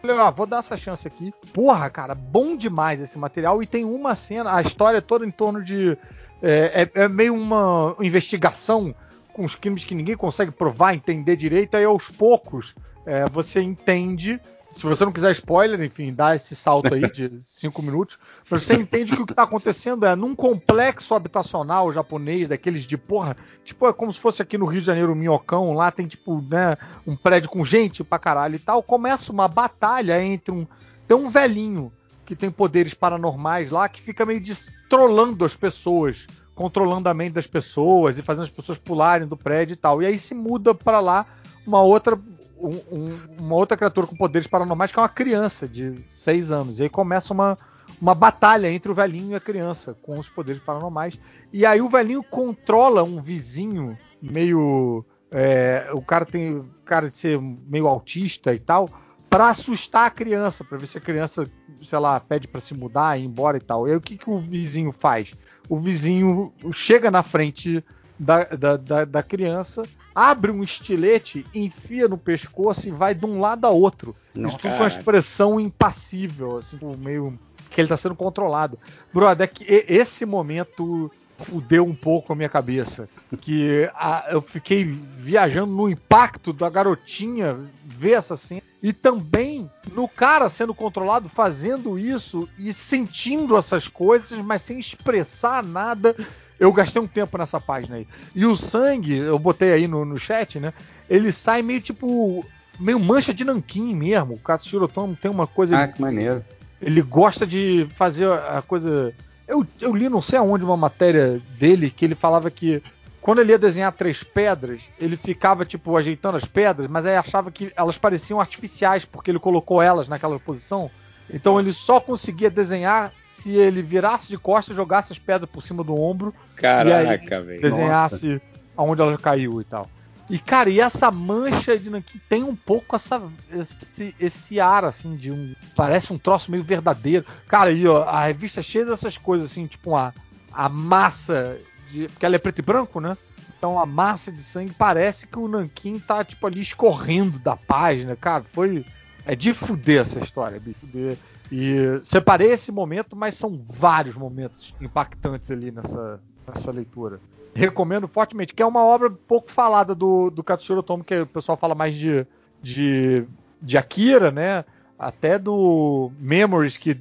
Falei, ah, vou dar essa chance aqui. Porra, cara, bom demais esse material. E tem uma cena, a história é toda em torno de. É, é, é meio uma investigação com os crimes que ninguém consegue provar, entender direito. Aí aos poucos é, você entende se você não quiser spoiler, enfim, dá esse salto aí de [LAUGHS] cinco minutos. Mas você entende que o que está acontecendo é num complexo habitacional japonês, daqueles de porra, tipo, é como se fosse aqui no Rio de Janeiro, o Minhocão, lá tem tipo, né, um prédio com gente pra caralho e tal. Começa uma batalha entre um. Tem um velhinho que tem poderes paranormais lá que fica meio destrolando as pessoas, controlando a mente das pessoas e fazendo as pessoas pularem do prédio e tal. E aí se muda para lá uma outra um, um, uma outra criatura com poderes paranormais que é uma criança de 6 anos. E aí começa uma, uma batalha entre o velhinho e a criança com os poderes paranormais. E aí o velhinho controla um vizinho meio. É, o cara tem cara de ser meio autista e tal, para assustar a criança, para ver se a criança, sei lá, pede para se mudar, ir embora e tal. E aí o que, que o vizinho faz? O vizinho chega na frente da, da, da, da, criança, abre um estilete, enfia no pescoço e vai de um lado a outro. Nossa, Isso com uma expressão impassível, assim, meio que ele tá sendo controlado. Brother, é que esse momento fudeu um pouco a minha cabeça. Que a, eu fiquei viajando no impacto da garotinha ver essa cena. E também no cara sendo controlado, fazendo isso e sentindo essas coisas, mas sem expressar nada eu gastei um tempo nessa página aí. E o sangue, eu botei aí no, no chat, né? Ele sai meio tipo. meio mancha de nanquim mesmo. O Katsushiro Otomo tem uma coisa. Ah, que maneiro. Ele gosta de fazer a coisa. Eu, eu li não sei aonde uma matéria dele que ele falava que quando ele ia desenhar três pedras, ele ficava, tipo, ajeitando as pedras, mas aí achava que elas pareciam artificiais, porque ele colocou elas naquela posição. Então ele só conseguia desenhar se ele virasse de costas, jogasse as pedras por cima do ombro Caraca, velho. Desenhasse Nossa. aonde ela caiu e tal. E, cara, e essa mancha de nanquim tem um pouco essa, esse, esse ar, assim, de um. Parece um troço meio verdadeiro. Cara, e ó, a revista é cheia dessas coisas, assim, tipo a, a massa. De, porque ela é preto e branco, né? Então a massa de sangue parece que o nanquim tá, tipo, ali escorrendo da página. Cara, foi. É de fuder essa história, fuder. E separei esse momento, mas são vários momentos impactantes ali nessa, nessa leitura. Recomendo fortemente, que é uma obra pouco falada do, do Katsuhiro Otomo, que o pessoal fala mais de, de, de Akira, né? Até do Memories, que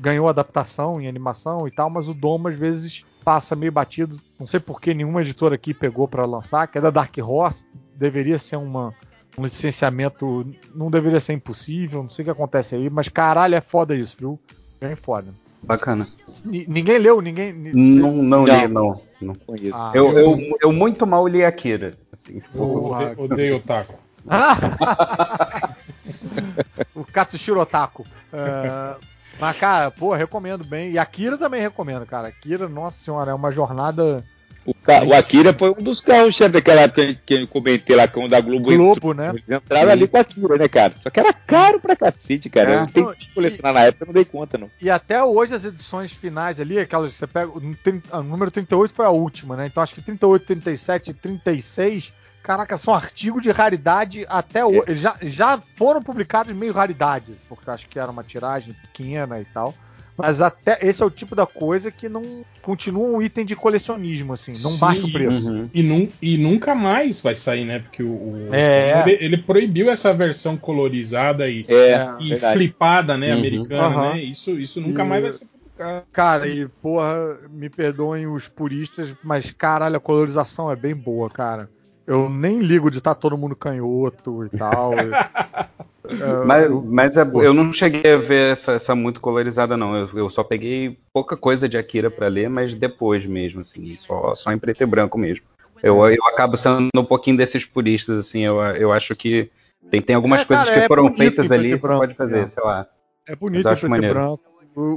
ganhou adaptação em animação e tal, mas o Dom às vezes passa meio batido. Não sei por que nenhuma editora aqui pegou para lançar, que é da Dark Horse, deveria ser uma, um licenciamento, não deveria ser impossível, não sei o que acontece aí, mas caralho, é foda isso, viu? Bem foda. Bacana. N ninguém leu? Ninguém. Não, não li, não. Não conheço. Ah, eu, eu, eu, eu, muito mal li Akira. Assim, Porra, odeio o taco. [LAUGHS] o Katsushiro Otaku. Uh, mas, cara, pô, recomendo bem. E Akira também recomendo, cara. Akira, nossa senhora, é uma jornada o, o, Akira foi um dos carros-chefe daquela época que eu comentei lá, com o da Globo. Globo, entrou, né? Eles entraram ali com a Akira, né, cara? Só que era caro pra cacete, cara. É. Eu não tenho que colecionar e, na época, eu não dei conta, não. E até hoje as edições finais ali, aquelas que você pega. O, número 38 foi a última, né? Então acho que 38, 37 e 36. Caraca, são artigos de raridade até hoje. É. Já, já foram publicados meio raridades, porque acho que era uma tiragem pequena e tal. Mas até esse é o tipo da coisa que não continua um item de colecionismo, assim, não Sim, baixa o preço. Uhum. E, num, e, nunca mais vai sair, né? Porque o, o é. ele, ele, proibiu essa versão colorizada e, é, e flipada, né, uhum. americana, uhum. né? Isso, isso nunca e... mais vai ser publicado. Cara, e porra, me perdoem os puristas, mas caralho, a colorização é bem boa, cara. Eu nem ligo de estar tá todo mundo canhoto e tal. [LAUGHS] É, mas, mas é, eu não cheguei a ver essa, essa muito colorizada, não. Eu, eu, só peguei pouca coisa de Akira para ler, mas depois mesmo, assim, só, só em preto e branco mesmo. Eu, eu acabo sendo um pouquinho desses puristas, assim, eu, eu acho que tem, tem algumas é, coisas cara, que é foram feitas ali, você pode fazer, é. sei lá. É bonito em preto e branco.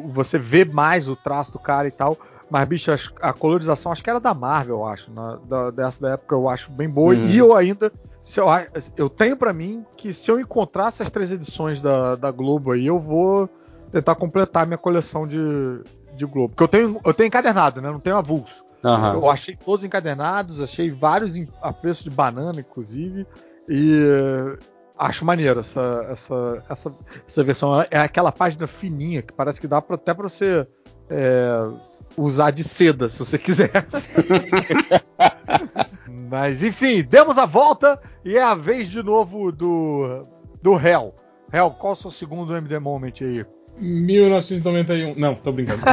Você vê mais o traço do cara e tal. Mas, bicho, a colorização acho que era da Marvel, eu acho. Na, da, dessa da época eu acho bem boa. Hum. E eu ainda. Se eu, eu tenho para mim que se eu encontrar essas três edições da, da Globo aí, eu vou tentar completar minha coleção de, de Globo. Porque eu tenho, eu tenho encadernado, né? Não tenho avulso. Uhum. Eu achei todos encadernados, achei vários a preço de banana, inclusive. E Acho maneiro essa, essa, essa, essa versão. É aquela página fininha que parece que dá pra, até pra você é, usar de seda, se você quiser. [LAUGHS] Mas enfim, demos a volta e é a vez de novo do, do Hell. Hell, qual é o seu segundo MD Moment aí? 1991. Não, tô brincando. [LAUGHS]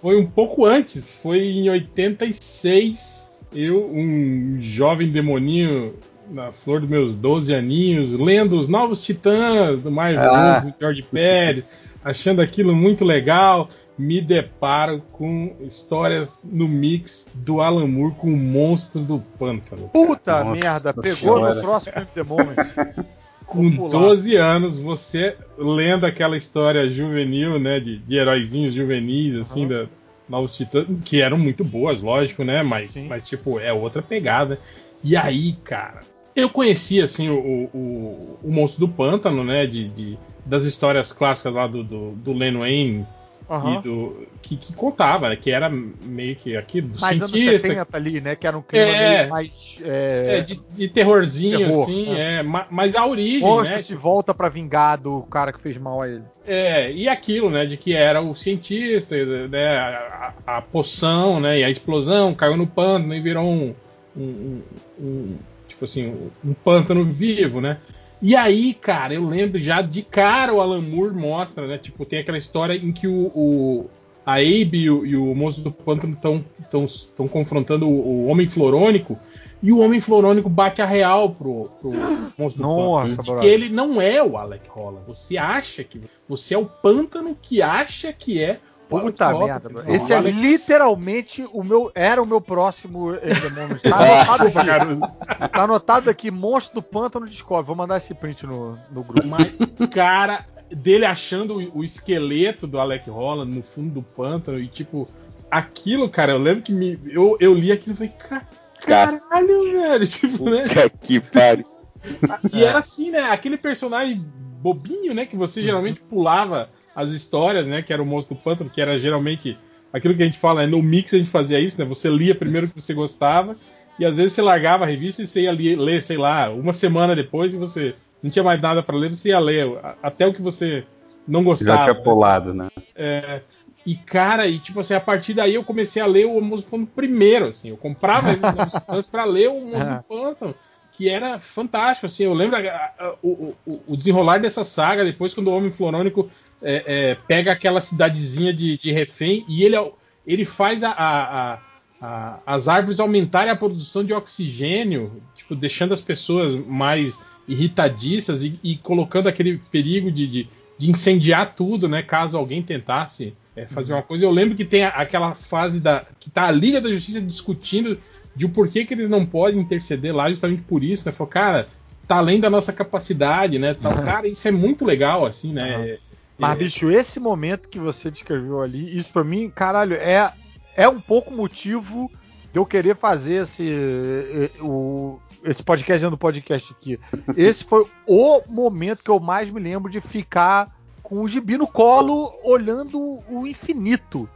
foi um pouco antes, foi em 86. Eu, um jovem demoninho na flor dos meus 12 aninhos, lendo os novos Titãs do Marvel, ah. do George Pérez, achando aquilo muito legal, me deparo com histórias no mix do Alan Moore com o monstro do pântano. Puta Nossa merda, pegou senhora. no próximo The Moment. [LAUGHS] com 12 anos, você lendo aquela história juvenil, né, de, de heróizinhos juvenis, assim, uhum. da Novos Titãs, que eram muito boas, lógico, né, mas, mas, tipo, é outra pegada. E aí, cara, eu conhecia, assim, o, o, o Monstro do Pântano, né, de, de das histórias clássicas lá do, do, do Len Wayne, Uhum. Do, que, que, contava, né? Que era meio que aquilo do mais cientista. Anos 70 ali, né? Que era um clima é, mais. É, é de, de, terrorzinho, terror, assim, né? é. Mas a origem. Monstro né? se volta para vingar do cara que fez mal a ele. É, e aquilo, né? De que era o cientista, né? A, a, a poção, né? E a explosão caiu no pântano e virou um, um, um tipo assim, um pântano vivo, né? E aí, cara, eu lembro já de cara o Alan Moore mostra, né? Tipo, tem aquela história em que o, o a Abe e o, e o moço do pântano estão confrontando o, o, Homem Florônico e o Homem Florônico bate a real pro, pro monstro do Nossa, pântano. Que ele não é o Alec Holland. Você acha que. Você é o pântano que acha que é Puta merda, mano. Esse é literalmente o meu. Era o meu próximo [LAUGHS] Tá anotado aqui. tá anotado aqui, monstro do pântano descobre. Vou mandar esse print no, no grupo. Mas, cara, dele achando o, o esqueleto do Alec Holland no fundo do pântano e tipo. Aquilo, cara, eu lembro que me, eu, eu li aquilo e falei, caralho, velho. [LAUGHS] Tipo, né? que pariu. E era assim, né? Aquele personagem bobinho, né? Que você geralmente pulava as histórias, né? Que era o Monstro do Pântano, que era geralmente aquilo que a gente fala, né, no mix a gente fazia isso, né? Você lia primeiro o que você gostava e às vezes você largava a revista e você ia ler, sei lá, uma semana depois e você não tinha mais nada para ler, você ia ler até o que você não gostava. Já tinha pulado, né? É, e cara, e tipo assim, a partir daí eu comecei a ler o Monstro do Pântano primeiro, assim, eu comprava [LAUGHS] para ler o Monstro do Pântano que era fantástico, assim, eu lembro a, a, o, o, o, desenrolar dessa saga, depois quando o Homem Florônico é, é, pega aquela cidadezinha de, de, refém e ele, ele faz a, as árvores aumentarem a produção de oxigênio, tipo, deixando as pessoas mais irritadiças e, e colocando aquele perigo de, de, de, incendiar tudo, né, caso alguém tentasse é, fazer uma coisa. Eu lembro que tem aquela fase da que tá a Liga da Justiça discutindo de o porquê que eles não podem interceder lá, justamente por isso, né? Falou, cara, tá além da nossa capacidade, né? Tal. Cara, isso é muito legal, assim, né? Uhum. É, Mas, bicho, esse momento que você descreveu ali, isso para mim, caralho, é, é um pouco motivo de eu querer fazer esse, o, esse podcast dentro do podcast aqui. Esse foi o momento que eu mais me lembro de ficar com o gibi no colo, olhando o infinito.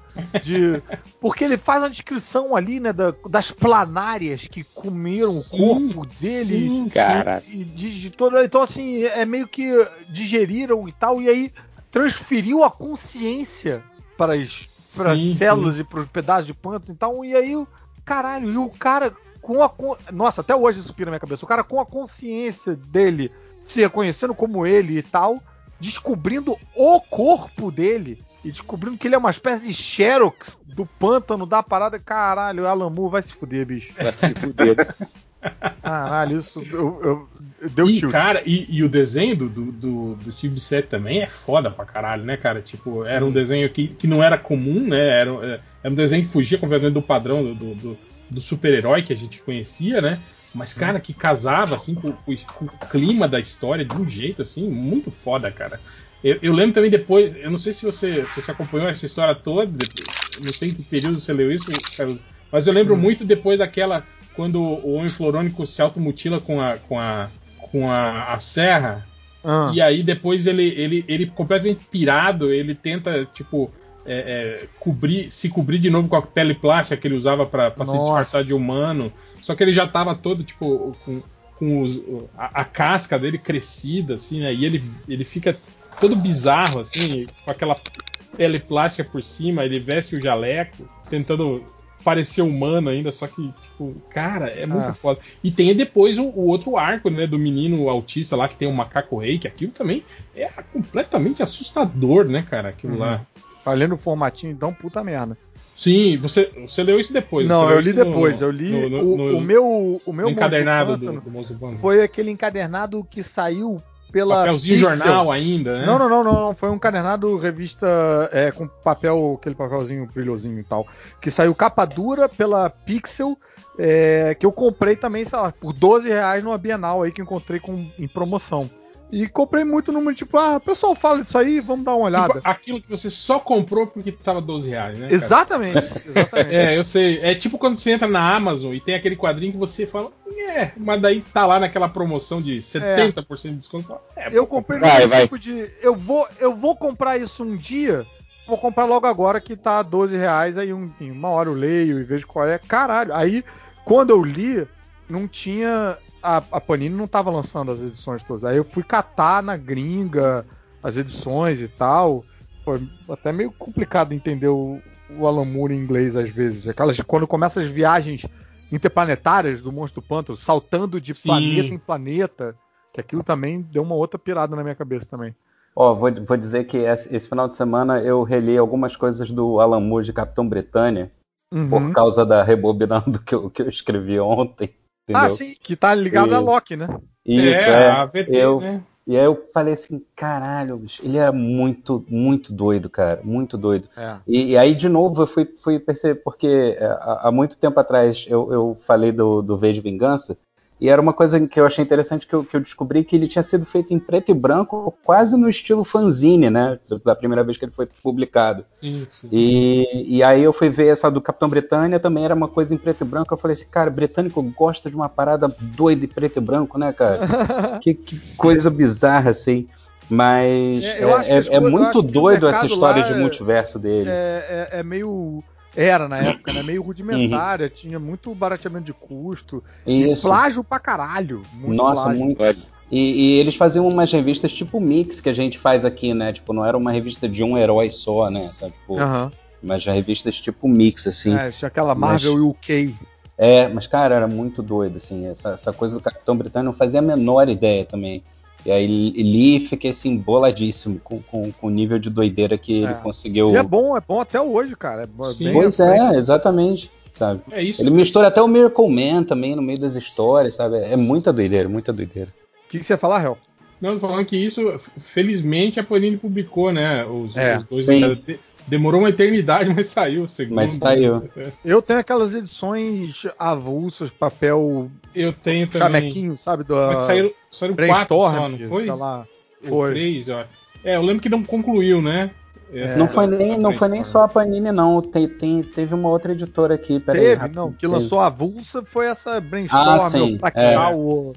De, porque ele faz uma descrição ali, né, da, das planárias que comeram sim, o corpo dele. Sim, cara. E de, de todo, então, assim, é meio que digeriram e tal, e aí transferiu a consciência para as, para as células e para os pedaços de pântano. Então, e aí, caralho, e o cara com a. Nossa, até hoje isso pira na minha cabeça. O cara com a consciência dele, se reconhecendo como ele e tal descobrindo o corpo dele e descobrindo que ele é uma espécie de Xerox do pântano da parada. Caralho, Alan Moore vai se fuder, bicho. Vai se fuder. [LAUGHS] Caralho, isso eu, eu, deu e, tilt. Cara, e, e, o desenho do, do, do Steve Set também é foda pra caralho, né, cara? Tipo, era um desenho que, que não era comum, né? Era, era um desenho que fugia completamente do padrão do, do, do super-herói que a gente conhecia, né? Mas, cara, que casava, assim, com, com, com, o clima da história de um jeito, assim, muito foda, cara. Eu, eu, lembro também depois, eu não sei se você, se você acompanhou essa história toda, não sei em que período você leu isso, mas eu lembro hum. muito depois daquela, quando o Homem Florônico se automutila com a, com a, com a, a serra, ah. e aí depois ele, ele, ele completamente pirado, ele tenta, tipo, é, é, cobrir, se cobrir de novo com a pele plástica que ele usava para se disfarçar de humano. Só que ele já tava todo, tipo, com, com os, a, a, casca dele crescida, assim, né? E ele, ele fica todo bizarro, assim, com aquela pele plástica por cima, ele veste o jaleco, tentando parecer humano ainda, só que, tipo, cara, é muito ah. foda. E tem depois o, o, outro arco, né, do menino autista lá, que tem o macaco rei, que aquilo também é completamente assustador, né, cara, aquilo uhum. lá. Falando o formatinho, então, puta merda. Sim, você, você leu isso depois. Não, eu li depois. No, eu li no, no, o, o, meu o meu encadernado do, do Foi aquele encadernado que saiu pela papelzinho Pixel. jornal ainda, né? Não, não, não, não, foi um encadernado revista é, com papel, aquele papelzinho brilhosinho e tal, que saiu capa dura pela Pixel, é, que eu comprei também, sei lá, por 12 reais numa Bienal aí que encontrei com, em promoção. E comprei muito número, tipo, ah, o pessoal fala disso aí, vamos dar uma olhada. Tipo, aquilo que você só comprou porque tava 12 reais, né? Exatamente, exatamente. [LAUGHS] é, eu sei. É tipo quando você entra na Amazon e tem aquele quadrinho que você fala, é, mas daí tá lá naquela promoção de 70% é. de desconto. É, eu comprei vai, vai. tipo de. Eu vou, eu vou comprar isso um dia. Vou comprar logo agora que tá 12 reais. Aí um, uma hora eu leio e vejo qual é. Caralho. Aí, quando eu li, não tinha a, a Panini não estava lançando as edições todas. Aí eu fui catar na gringa as edições e tal. Foi até meio complicado entender o, o Alan Moore em inglês às vezes. Aquelas quando começa as viagens interplanetárias do Monstro do Pântano, saltando de Sim. planeta em planeta, que aquilo também deu uma outra pirada na minha cabeça também. Ó, oh, vou, vou dizer que esse, esse, final de semana eu reli algumas coisas do Alan Moore de Capitão Britânia, uhum. por causa da rebobinando [LAUGHS] que eu, que eu escrevi ontem. Entendeu? Ah, sim, que tá ligado e... a Loki, né? Isso, é, é. a VT, eu, né? E aí eu falei assim, caralho, bicho, ele era muito, muito doido, cara, muito doido. É. E, e, aí, de novo, eu fui, fui perceber, porque é, há, há muito tempo atrás eu, eu falei do, do V de Vingança, e era uma coisa que eu achei interessante que eu, que eu, descobri que ele tinha sido feito em preto e branco, quase no estilo fanzine, né? Da primeira vez que ele foi publicado. Sim, sim. E, e aí eu fui ver essa do Capitão Britânia, também era uma coisa em preto e branco. Eu falei assim, cara, britânico gosta de uma parada doida em preto e branco, né, cara? [LAUGHS] que, que, coisa bizarra, assim. Mas é, é, é, é muito doido essa história de multiverso dele. É, é, é meio era na época, né? Meio rudimentária, uhum. tinha muito barateamento de custo. Isso. E plágio pra caralho. Muito Nossa, plágio. muito. E, e, eles faziam umas revistas tipo mix que a gente faz aqui, né? Tipo, não era uma revista de um herói só, né? Sabe? Tipo, uhum. Mas já revistas tipo mix, assim. É, tinha aquela Marvel mas... UK. É, mas, cara, era muito doido, assim. Essa, essa coisa do Capitão Britânico não fazia a menor ideia também. E aí li e fiquei assim, boladíssimo com, com, com, o nível de doideira que é. ele conseguiu. E é bom, é bom até hoje, cara. É pois é, exatamente. Sabe? É isso. Ele mistura até o Miracle Man também no meio das histórias, sabe? É muita doideira, muita doideira. O que, que, você ia falar, Hel? Não, tô falando que isso, felizmente, a Panini publicou, né? Os, é, os dois Demorou uma eternidade, mas saiu o segundo. Mas saiu. Eu tenho aquelas edições avulsas, papel. Eu tenho também. Chamequinho, sabe? Do, mas saíram, saíram quatro só, não foi? Sei lá. Foi. três, ó. É, eu lembro que não concluiu, né? É, não foi nem, não foi nem só a Panini, não. Tem, tem, teve uma outra editora aqui. Teve, aí, não. Que lançou a Avulsa foi essa Brainstorm, ah, sim, pra é. o,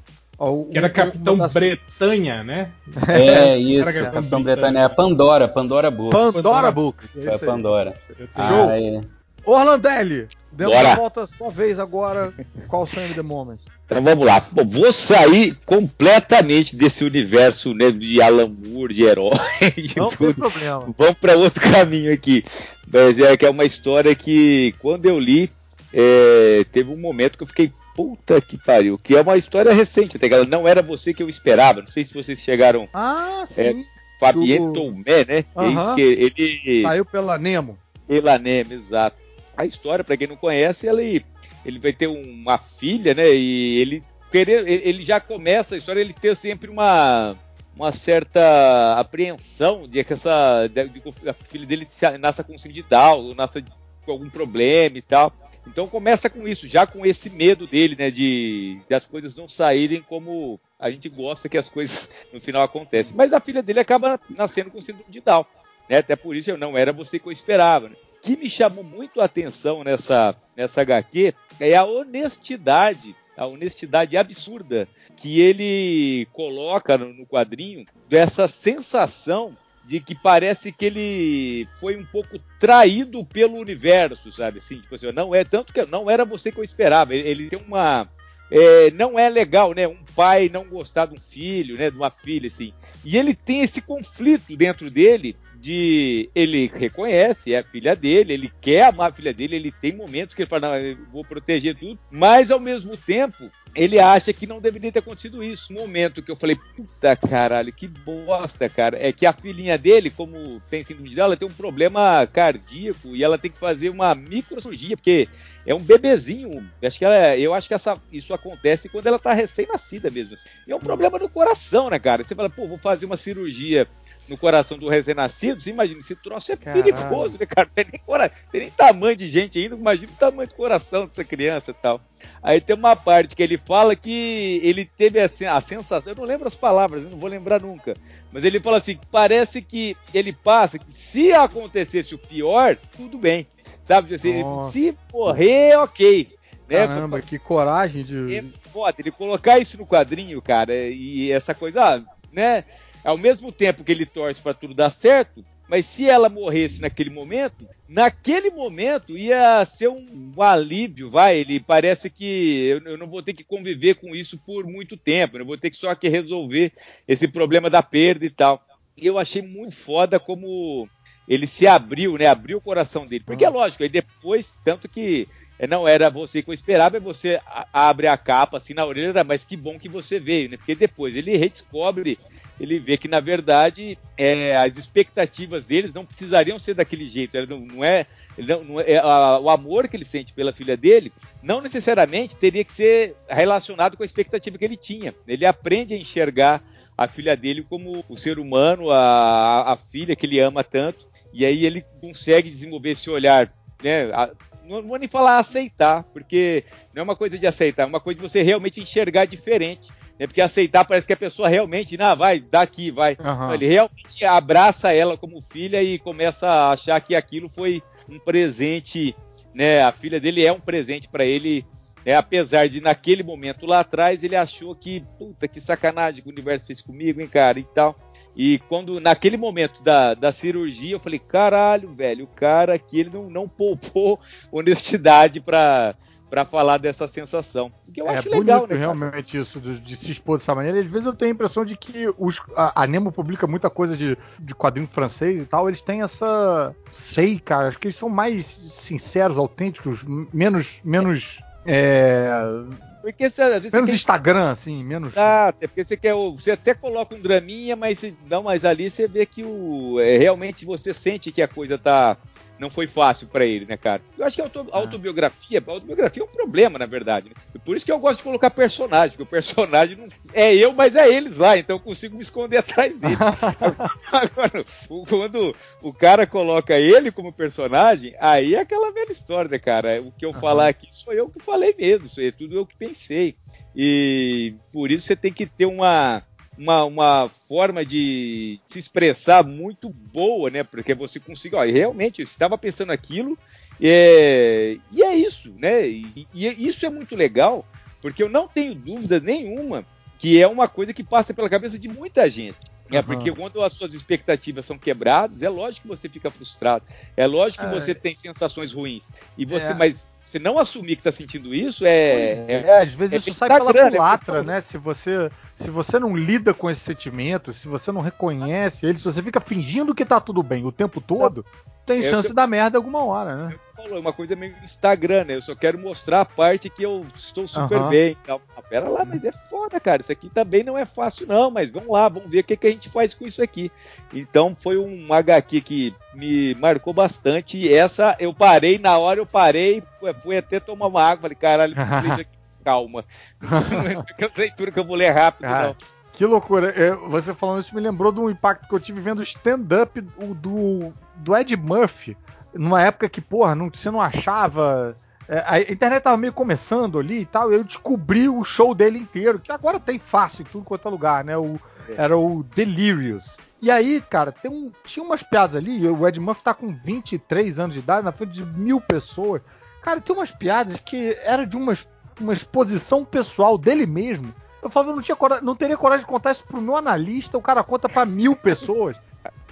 que era Capitão das... Bretanha, né? É, isso. Capitão, Capitão Bretanha. É a Pandora, Pandora Books. Pandora Books. É a Pandora. Ah, é. Orlandelli, demos a volta sua vez agora. Qual o sonho the moment? Então vamos lá. Bom, vou sair completamente desse universo né, de Alan Moore, de herói, [LAUGHS] de Não tudo. tem problema. Vamos para outro caminho aqui. Mas é que é uma história que, quando eu li, é, teve um momento que eu fiquei Puta que pariu. Que é uma história recente, até que não era você que eu esperava. Não sei se vocês chegaram. Ah, é, sim. É, Fabien Tomé, né? Uhum. Que ele. Saiu pela Nemo. Pela Nemo, exato. A história, para quem não conhece, ele, ele vai ter uma filha, né? E ele querer, ele já começa a história ele ter sempre uma uma certa apreensão de que essa de, de, a filha dele nasça com síndrome de Down, nasça com algum problema e tal. Então começa com isso, já com esse medo dele, né, de, de, as coisas não saírem como a gente gosta que as coisas [LAUGHS] no final acontecem. Mas a filha dele acaba nascendo com síndrome de Down, né? Até por isso eu não era você que eu esperava. Né? O que me chamou muito a atenção nessa nessa HQ é a honestidade, a honestidade absurda que ele coloca no, no quadrinho dessa sensação de que parece que ele foi um pouco traído pelo universo, sabe? Assim, tipo assim, não é tanto que não era você que eu esperava. Ele, ele tem uma é, não é legal, né? Um pai não gostar de um filho, né? De uma filha, assim. E ele tem esse conflito dentro dele de ele reconhece, é a filha dele, ele quer amar a filha dele, ele tem momentos que ele fala, não, vou proteger tudo, mas ao mesmo tempo ele acha que não deveria ter acontecido isso. Momento que eu falei, puta caralho, que bosta, cara, é que a filhinha dele, como tem síndrome de ela tem um problema cardíaco e ela tem que fazer uma microcirurgia, porque é um bebezinho. Acho que ela, eu acho que essa, isso acontece quando ela tá recém-nascida mesmo. Assim. E é um problema no coração, né, cara? Você fala, pô, vou fazer uma cirurgia no coração do recém-nascido, você imagina, esse troço é Caralho. perigoso, né, cara? [LAUGHS] Tem nem, tem nem tamanho de gente ainda, imagina o tamanho do coração dessa criança e tal. Aí tem uma parte que ele fala que ele teve assim, a sensação, eu não lembro as palavras, não vou lembrar nunca, mas ele fala assim, parece que ele passa que se acontecesse o pior, tudo bem. Sabe, assim, se morrer, ok. Né? Caramba, que coragem de. É foda, ele colocar isso no quadrinho, cara, e essa coisa, ah, né? Ao mesmo tempo que ele torce para tudo dar certo, mas se ela morresse naquele momento, naquele momento ia ser um, um alívio, vai. Ele parece que eu, eu, não vou ter que conviver com isso por muito tempo, eu vou ter que só que resolver esse problema da perda e tal. E eu achei muito foda como ele se abriu, né? Abriu o coração dele. Porque é lógico, aí depois, tanto que não era você que eu esperava, é você abre a capa assim na orelha, mas que bom que você veio, né? Porque depois ele redescobre ele vê que na verdade é, as expectativas deles não precisariam ser daquele jeito. Não, não, é, não, não é a, o amor que ele sente pela filha dele não necessariamente teria que ser relacionado com a expectativa que ele tinha. Ele aprende a enxergar a filha dele como o ser humano, a, a filha que ele ama tanto, e aí ele consegue desenvolver esse olhar, né? A, não vou nem falar aceitar, porque não é uma coisa de aceitar, é uma coisa de você realmente enxergar diferente né? Porque aceitar parece que a pessoa realmente, não, vai, daqui, vai. Uhum. Ele realmente abraça ela como filha e começa a achar que aquilo foi um presente, né? A filha dele é um presente para ele, né? apesar de naquele momento lá atrás ele achou que, puta, que sacanagem que o universo fez comigo, hein, cara, e tal. E quando, naquele momento da, da cirurgia, eu falei, caralho, velho, o cara aqui, ele não, não poupou [LAUGHS] honestidade para para falar dessa sensação. O que eu é acho bonito, legal, né? realmente isso de, de, se expor dessa maneira. Às vezes eu tenho a impressão de que os, a, a, Nemo publica muita coisa de, de quadrinho francês e tal. Eles têm essa, sei, cara, acho que eles são mais sinceros, autênticos, menos, menos é... Porque você, às vezes menos quer... Instagram, assim, menos. Ah, até porque você quer. Você até coloca um draminha, mas não, mas ali você vê que o. É, realmente você sente que a coisa tá não foi fácil para ele, né, cara? Eu acho que a auto, ah. autobiografia, a autobiografia é um problema, na verdade. Né? Por isso que eu gosto de colocar personagem, porque o personagem não é eu, mas é eles lá, então eu consigo me esconder [LAUGHS] atrás dele. [LAUGHS] Agora, quando o cara coloca ele como personagem, aí é aquela velha história, né, cara? O que eu falar aqui sou eu que falei mesmo, isso é tudo eu que pensei. E por isso você tem que ter uma uma, uma forma de se expressar muito boa, né? Porque você consiga, ó, realmente, eu estava pensando aquilo, é, e é isso, né? E, e, isso é muito legal, porque eu não tenho dúvida nenhuma que é uma coisa que passa pela cabeça de muita gente. É, porque quando as suas expectativas são quebradas, é lógico que você fica frustrado. É lógico que é. você tem sensações ruins. E você, é. mas você não assumir que está sentindo isso é, é, é, às vezes é isso sai pela grana, culatra, né? Se você se você não lida com esse sentimento, se você não reconhece ele, se você fica fingindo que tá tudo bem o tempo todo, tem é chance da merda alguma hora, né? Falou, uma coisa meio Instagram, né? Eu só quero mostrar a parte que eu estou super uhum. bem. Tal. Ah, pera lá, mas é foda, cara. Isso aqui também não é fácil, não. Mas vamos lá, vamos ver o que, que a gente faz com isso aqui. Então foi um HQ que me marcou bastante. E essa eu parei, na hora eu parei, fui até tomar uma água. Falei, caralho, [LAUGHS] aqui, calma. não [LAUGHS] é aquela leitura que eu vou ler rápido, ah. não. Que loucura. É, você falando isso me lembrou de um impacto que eu tive vendo o stand-up do, do Ed Murphy. Numa época que, porra, não, você não achava. É, a internet tava meio começando ali e tal. E eu descobri o show dele inteiro, que agora tem fácil em tudo quanto é lugar, né? O, é. Era o Delirious. E aí, cara, tem um, tinha umas piadas ali. O Ed Murphy tá com 23 anos de idade, na frente de mil pessoas. Cara, tem umas piadas que era de uma, uma exposição pessoal dele mesmo eu falava, eu não, tinha coragem, não teria coragem de contar isso pro meu analista, o cara conta para mil pessoas.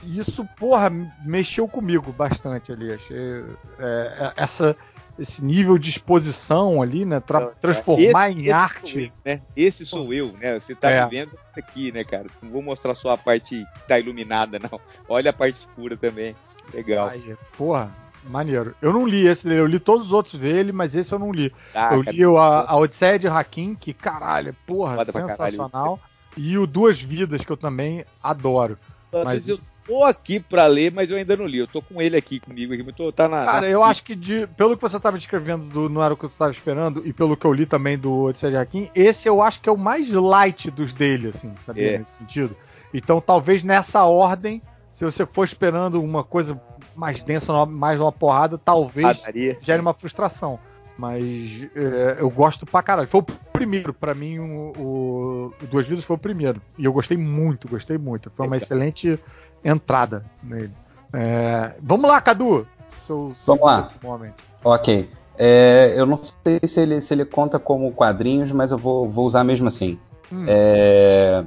Isso, porra, mexeu comigo bastante ali. Achei é, é, essa esse nível de exposição ali, né? Tra Não, transformar esse- em esse arte. sou eu, né? Esse sou eu, né? Você tá É. me vendo aqui, né, cara? Não vou mostrar só a parte que tá iluminada, não. Olha a parte escura também. Legal. Aí, porra, maneiro. Eu não li esse dele, eu li todos os outros dele, mas esse eu não li. Ah, eu li o- a, a Odisseia de Hakim, que caralho, porra, Foda sensacional. E o Duas Vidas, que eu também adoro. Mas- vezes eu tô aqui pra ler, mas eu ainda não li. Eu tô com ele aqui comigo, aqui, mas tô, tá na. Cara, na- eu acho que de- pelo que você estava descrevendo do Não Era o que você estava esperando, e pelo que eu li também do Odisseia de Hakim, esse eu acho que é o mais light dos dele, assim, sabia? É. Nesse sentido. Então talvez nessa ordem, se você for esperando uma coisa mais densa, mais uma porrada, talvez padaria. gere uma frustração. Mas é, eu gosto pra caralho. Foi o primeiro, pra mim, o, o- o Duas Vidas foi o primeiro. E eu gostei muito, gostei muito. Foi uma Legal. excelente entrada nele. É, vamos lá, Cadu! Seu, Vamos lá. momento. Ok. É, eu não sei se ele, se ele conta como quadrinhos, mas eu vou, vou usar mesmo assim. Hum. É,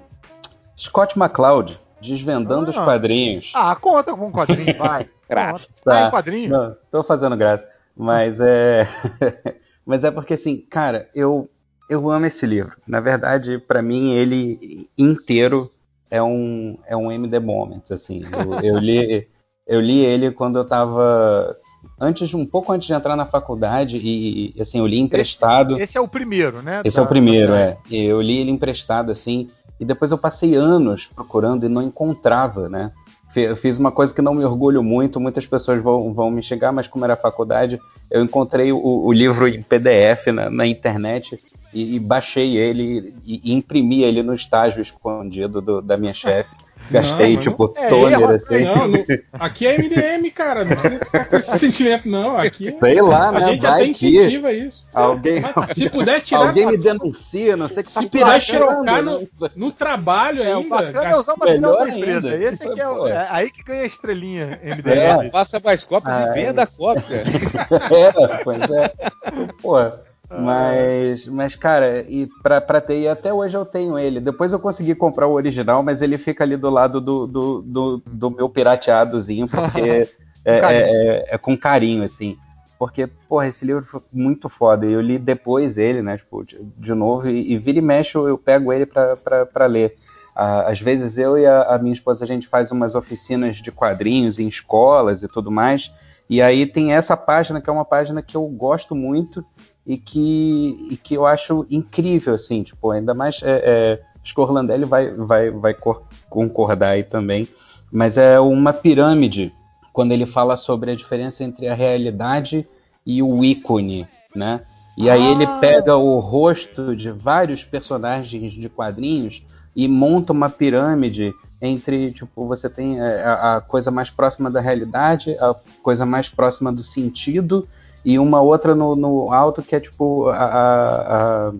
Scott McCloud, desvendando os Ah. quadrinhos. Ah, conta com um quadrinho, vai. Conta. Tá em quadrinho? Não, tô fazendo graça. Mas é. [LAUGHS] mas é porque, assim, cara, eu, eu amo esse livro. Na verdade, pra mim, ele inteiro é um, é um MD Moments, assim. Eu, eu li, [LAUGHS] eu li ele quando eu tava. Antes, de- um pouco antes de entrar na faculdade, e, assim, eu li emprestado. Esse é o primeiro, né? Esse da- é o primeiro, da é. E Eu li ele emprestado, assim, e depois eu passei anos procurando e não encontrava, né? Eu fiz uma coisa que não me orgulho muito, muitas pessoas vão, vão me chegar, mas como era faculdade, eu encontrei o, o livro em PDF na, na internet e, e baixei ele e, e imprimi ele no estágio escondido do- da minha [LAUGHS] chefe. Gastei, mas tipo, É, toner, erro- assim. Não, não- aqui é MDM, cara. Não precisa ficar com esse [LAUGHS] sentimento, não. Aqui Sei lá, a né? gente Vai até que incentiva isso. alguém, Mas se [LAUGHS] puder tirar alguém me denuncia, não sei o que Se tá puder xerocar né? no trabalho É, o ainda. bacana é gasta- usar o material Melhor da empresa. ainda. Esse aqui é, o- é aí que ganha a estrelinha É. MDM. Faça mais cópias Ah, e venda a cópia. [LAUGHS] É, pois é. Pô, mas, mas cara, e pra, pra ter, e até hoje eu tenho ele. Depois eu consegui comprar o original, mas ele fica ali do lado do, do, do, do meu pirateadozinho, porque [LAUGHS] é, é- é- é com carinho, assim. Porque, porra, esse livro foi muito foda. E eu li depois ele, né, tipo, de, de novo, e, e vira e mexe eu, eu pego ele pra, pra, pra ler. Ah, às vezes eu e a, a minha esposa, a gente faz umas oficinas de quadrinhos em escolas e tudo mais. E aí tem essa página, que é uma página que eu gosto muito e que, e que eu acho incrível, assim, tipo, ainda mais. É, é, acho que o Orlandelli vai, vai, vai cor- concordar aí também. Mas é uma pirâmide quando ele fala sobre a diferença entre a realidade e o ícone, né? E aí ele Ah. pega o rosto de vários personagens de quadrinhos e monta uma pirâmide entre, tipo, você tem é, a, a coisa mais próxima da realidade, a coisa mais próxima do sentido e uma outra no, no alto que é tipo a, a- a-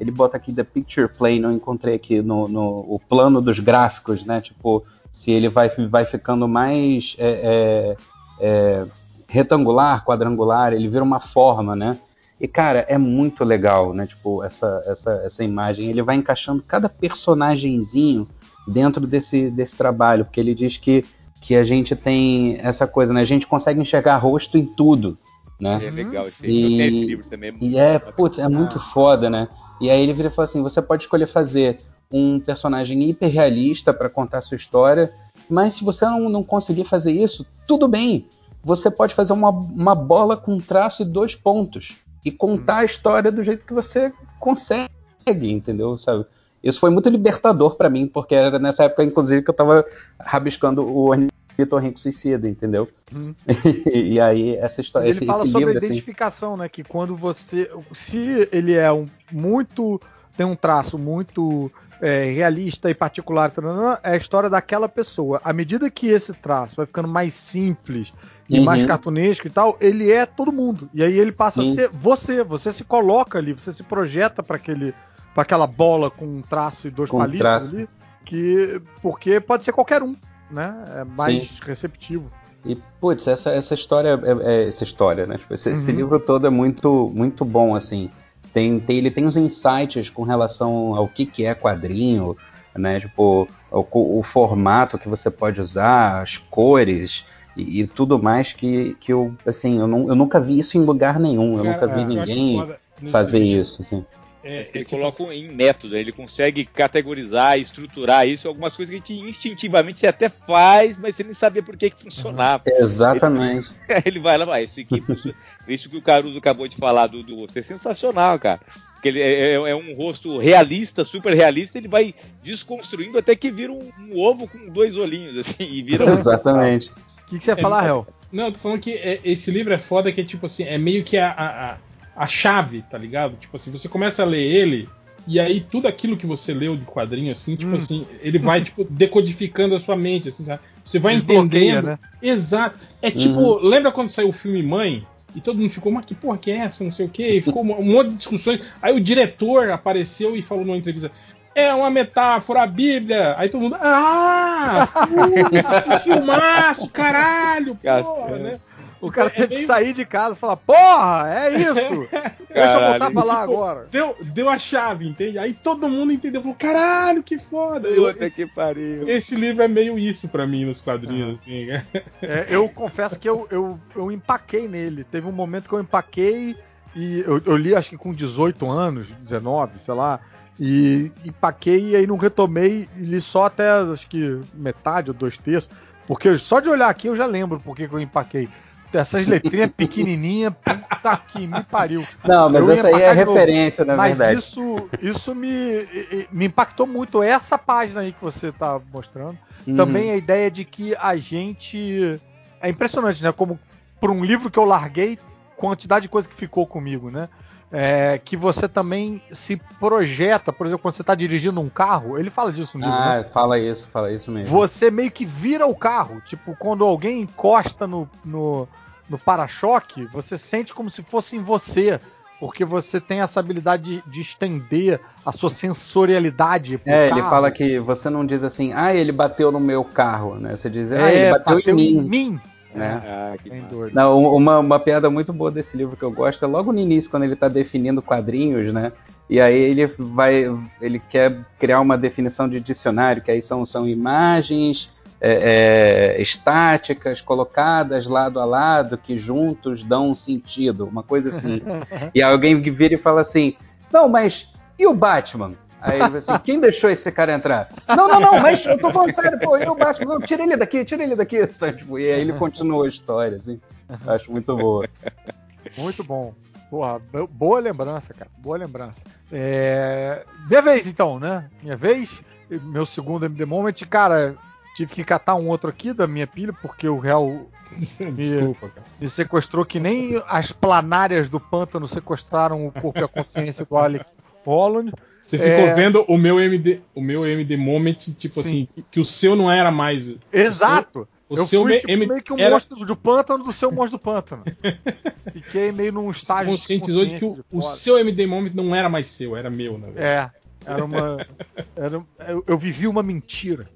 ele bota aqui the picture plane, não encontrei aqui no, no o plano dos gráficos, né? Tipo, se ele vai, vai ficando mais é, é, é, retangular, quadrangular, ele vira uma forma, né? E, cara, é muito legal, né? Tipo, essa, essa, essa imagem. Ele vai encaixando cada personagemzinho dentro desse, desse trabalho, porque ele diz que, que a gente tem essa coisa, né? A gente consegue enxergar rosto em tudo, né? É legal esse E- livro. Eu tenho esse livro também. E é, putz, é muito foda, né? E aí ele vira e fala assim: você pode escolher fazer um personagem hiperrealista para contar a sua história, mas se você não, não conseguir fazer isso, tudo bem. Você pode fazer uma, uma bola com traço e dois pontos e contar a história do jeito que você consegue, entendeu? Sabe? Isso foi muito libertador para mim, porque era nessa época, inclusive, que eu tava rabiscando o Ornitorrinco Suicida, entendeu? Hum. [LAUGHS] e aí, essa história, ele esse, fala esse sobre livro, a assim, identificação, né? Que quando você. Se ele é um muito. tem um traço muito é, realista e particular, é a história daquela pessoa. À medida que esse traço vai ficando mais simples e Uhum. mais cartunesco e tal, ele é todo mundo. E aí ele passa Sim. a ser você. Você se coloca ali, você se projeta para aquele. para aquela bola com um traço e dois Com palitos traço. ali. Que, porque pode ser qualquer um, né? É mais Sim. receptivo. E, putz, essa, essa história, é, é- essa história, né? Tipo, esse, esse Uhum. livro todo é muito, muito bom, assim. Tem, tem, ele tem uns insights com relação ao que, que é quadrinho, né? Tipo, o, o formato que você pode usar, as cores, e, e tudo mais que, que eu, assim, eu, não, eu nunca vi isso em lugar nenhum. Eu Cara, nunca vi acho ninguém fazer isso, assim. É, ele é coloca assim, em método, ele consegue categorizar, estruturar isso, algumas coisas que a gente instintivamente você até faz, mas você nem sabia por que, que funcionava. [LAUGHS] Exatamente. Aí [LAUGHS] ele vai lá, vai, isso aqui. Isso que o Caruso acabou de falar do, do rosto é sensacional, cara. Porque ele é, é- é um rosto realista, super realista, ele vai desconstruindo até que vira um, um ovo com dois olhinhos, assim, e vira um. Exatamente. O que, que você ia falar, Hel? Não, eu tô falando que é- esse livro é foda, que é tipo assim, é meio que a, a, a- a chave, tá ligado? Tipo assim, você começa a ler ele, e aí tudo aquilo que você leu de quadrinho, assim, tipo Hum. assim, ele vai, [LAUGHS] tipo, decodificando a sua mente, assim, sabe? Você vai Desbloqueia, entendendo. né? Exato. É tipo, lembra quando saiu o filme Mãe? E todo mundo ficou, mas que porra que é essa? Não sei o quê. E ficou um monte de discussões. Aí o diretor apareceu e falou numa entrevista: é uma metáfora, a Bíblia. Aí todo mundo, ah! Puta, que [LAUGHS] filmaço, caralho, porra, né? O cara É teve que meio- sair de casa e falar, porra, é isso! [LAUGHS] Deixa eu voltar pra lá agora. Deu, deu a chave, entende? Aí todo mundo entendeu, falou, caralho, que foda. Eu- Puta esse, que pariu. esse livro é meio isso pra mim nos quadrinhos, assim. né? [LAUGHS] É, eu confesso que eu, eu, eu empaquei nele. Teve um momento que eu empaquei e eu, eu li acho que com 18 anos, 19, sei lá. E empaquei e aí não retomei e li só até acho que metade ou dois terços. Porque só de olhar aqui eu já lembro por que que eu empaquei. Essas letrinhas pequenininhas, puta que me pariu. Não, mas Eu essa aí é novo. referência, na Mas verdade. isso, isso me, me impactou muito. Essa página aí que você tá mostrando. Uhum. Também a ideia de que a gente. É impressionante, né? Como por um livro que eu larguei, quantidade de coisa que ficou comigo, né? É, que você também se projeta, por exemplo, quando você está dirigindo um carro, ele fala disso no livro, né? Ah, fala isso, fala isso mesmo. Você meio que vira o carro. Tipo, quando alguém encosta no, no, no para-choque, você sente como se fosse em você. Porque você tem essa habilidade de, de estender a sua sensorialidade É, carro. ele fala que você não diz assim, ah, ele bateu no meu carro, né? Você diz, ah, é, ele bateu, em mim, né? Ah, que massa. dúvida. Não, uma, uma piada muito boa desse livro que eu gosto é logo no início, quando ele está definindo quadrinhos, né? E aí ele vai. ele quer criar uma definição de dicionário, que aí são, são imagens é, é, estáticas colocadas lado a lado que juntos dão um sentido, uma coisa assim. [LAUGHS] e alguém vira e fala assim: Não, mas e o Batman? Aí ele vai assim, quem deixou esse cara entrar? Não, não, não, mas eu tô falando sério, pô, e o Batman? Não, tira ele daqui, tira ele daqui. [LAUGHS] sabe? Tipo, e aí ele continua a história, assim. Eu acho muito boa. Muito bom. Porra, bo- boa lembrança, cara. Boa lembrança. É... Minha vez, então, né? Minha vez. Meu segundo MD Moment. Cara, tive que catar um outro aqui da minha pilha, porque o réu [LAUGHS] Desculpa, cara. me sequestrou que nem as planárias do pântano sequestraram o corpo e a consciência do Alec Holland. Você ficou É. vendo o meu MD, o meu MD Moment, tipo Sim. assim, que, que o seu não era mais. Exato! O eu seu fui tipo, M- meio que um era- monstro do pântano do seu monstro do pântano. [LAUGHS] Fiquei meio num estágio conscientizou de que o, consciência o seu MD Moment não era mais seu, era meu, na verdade. É, era uma. Era, eu, eu vivi uma mentira.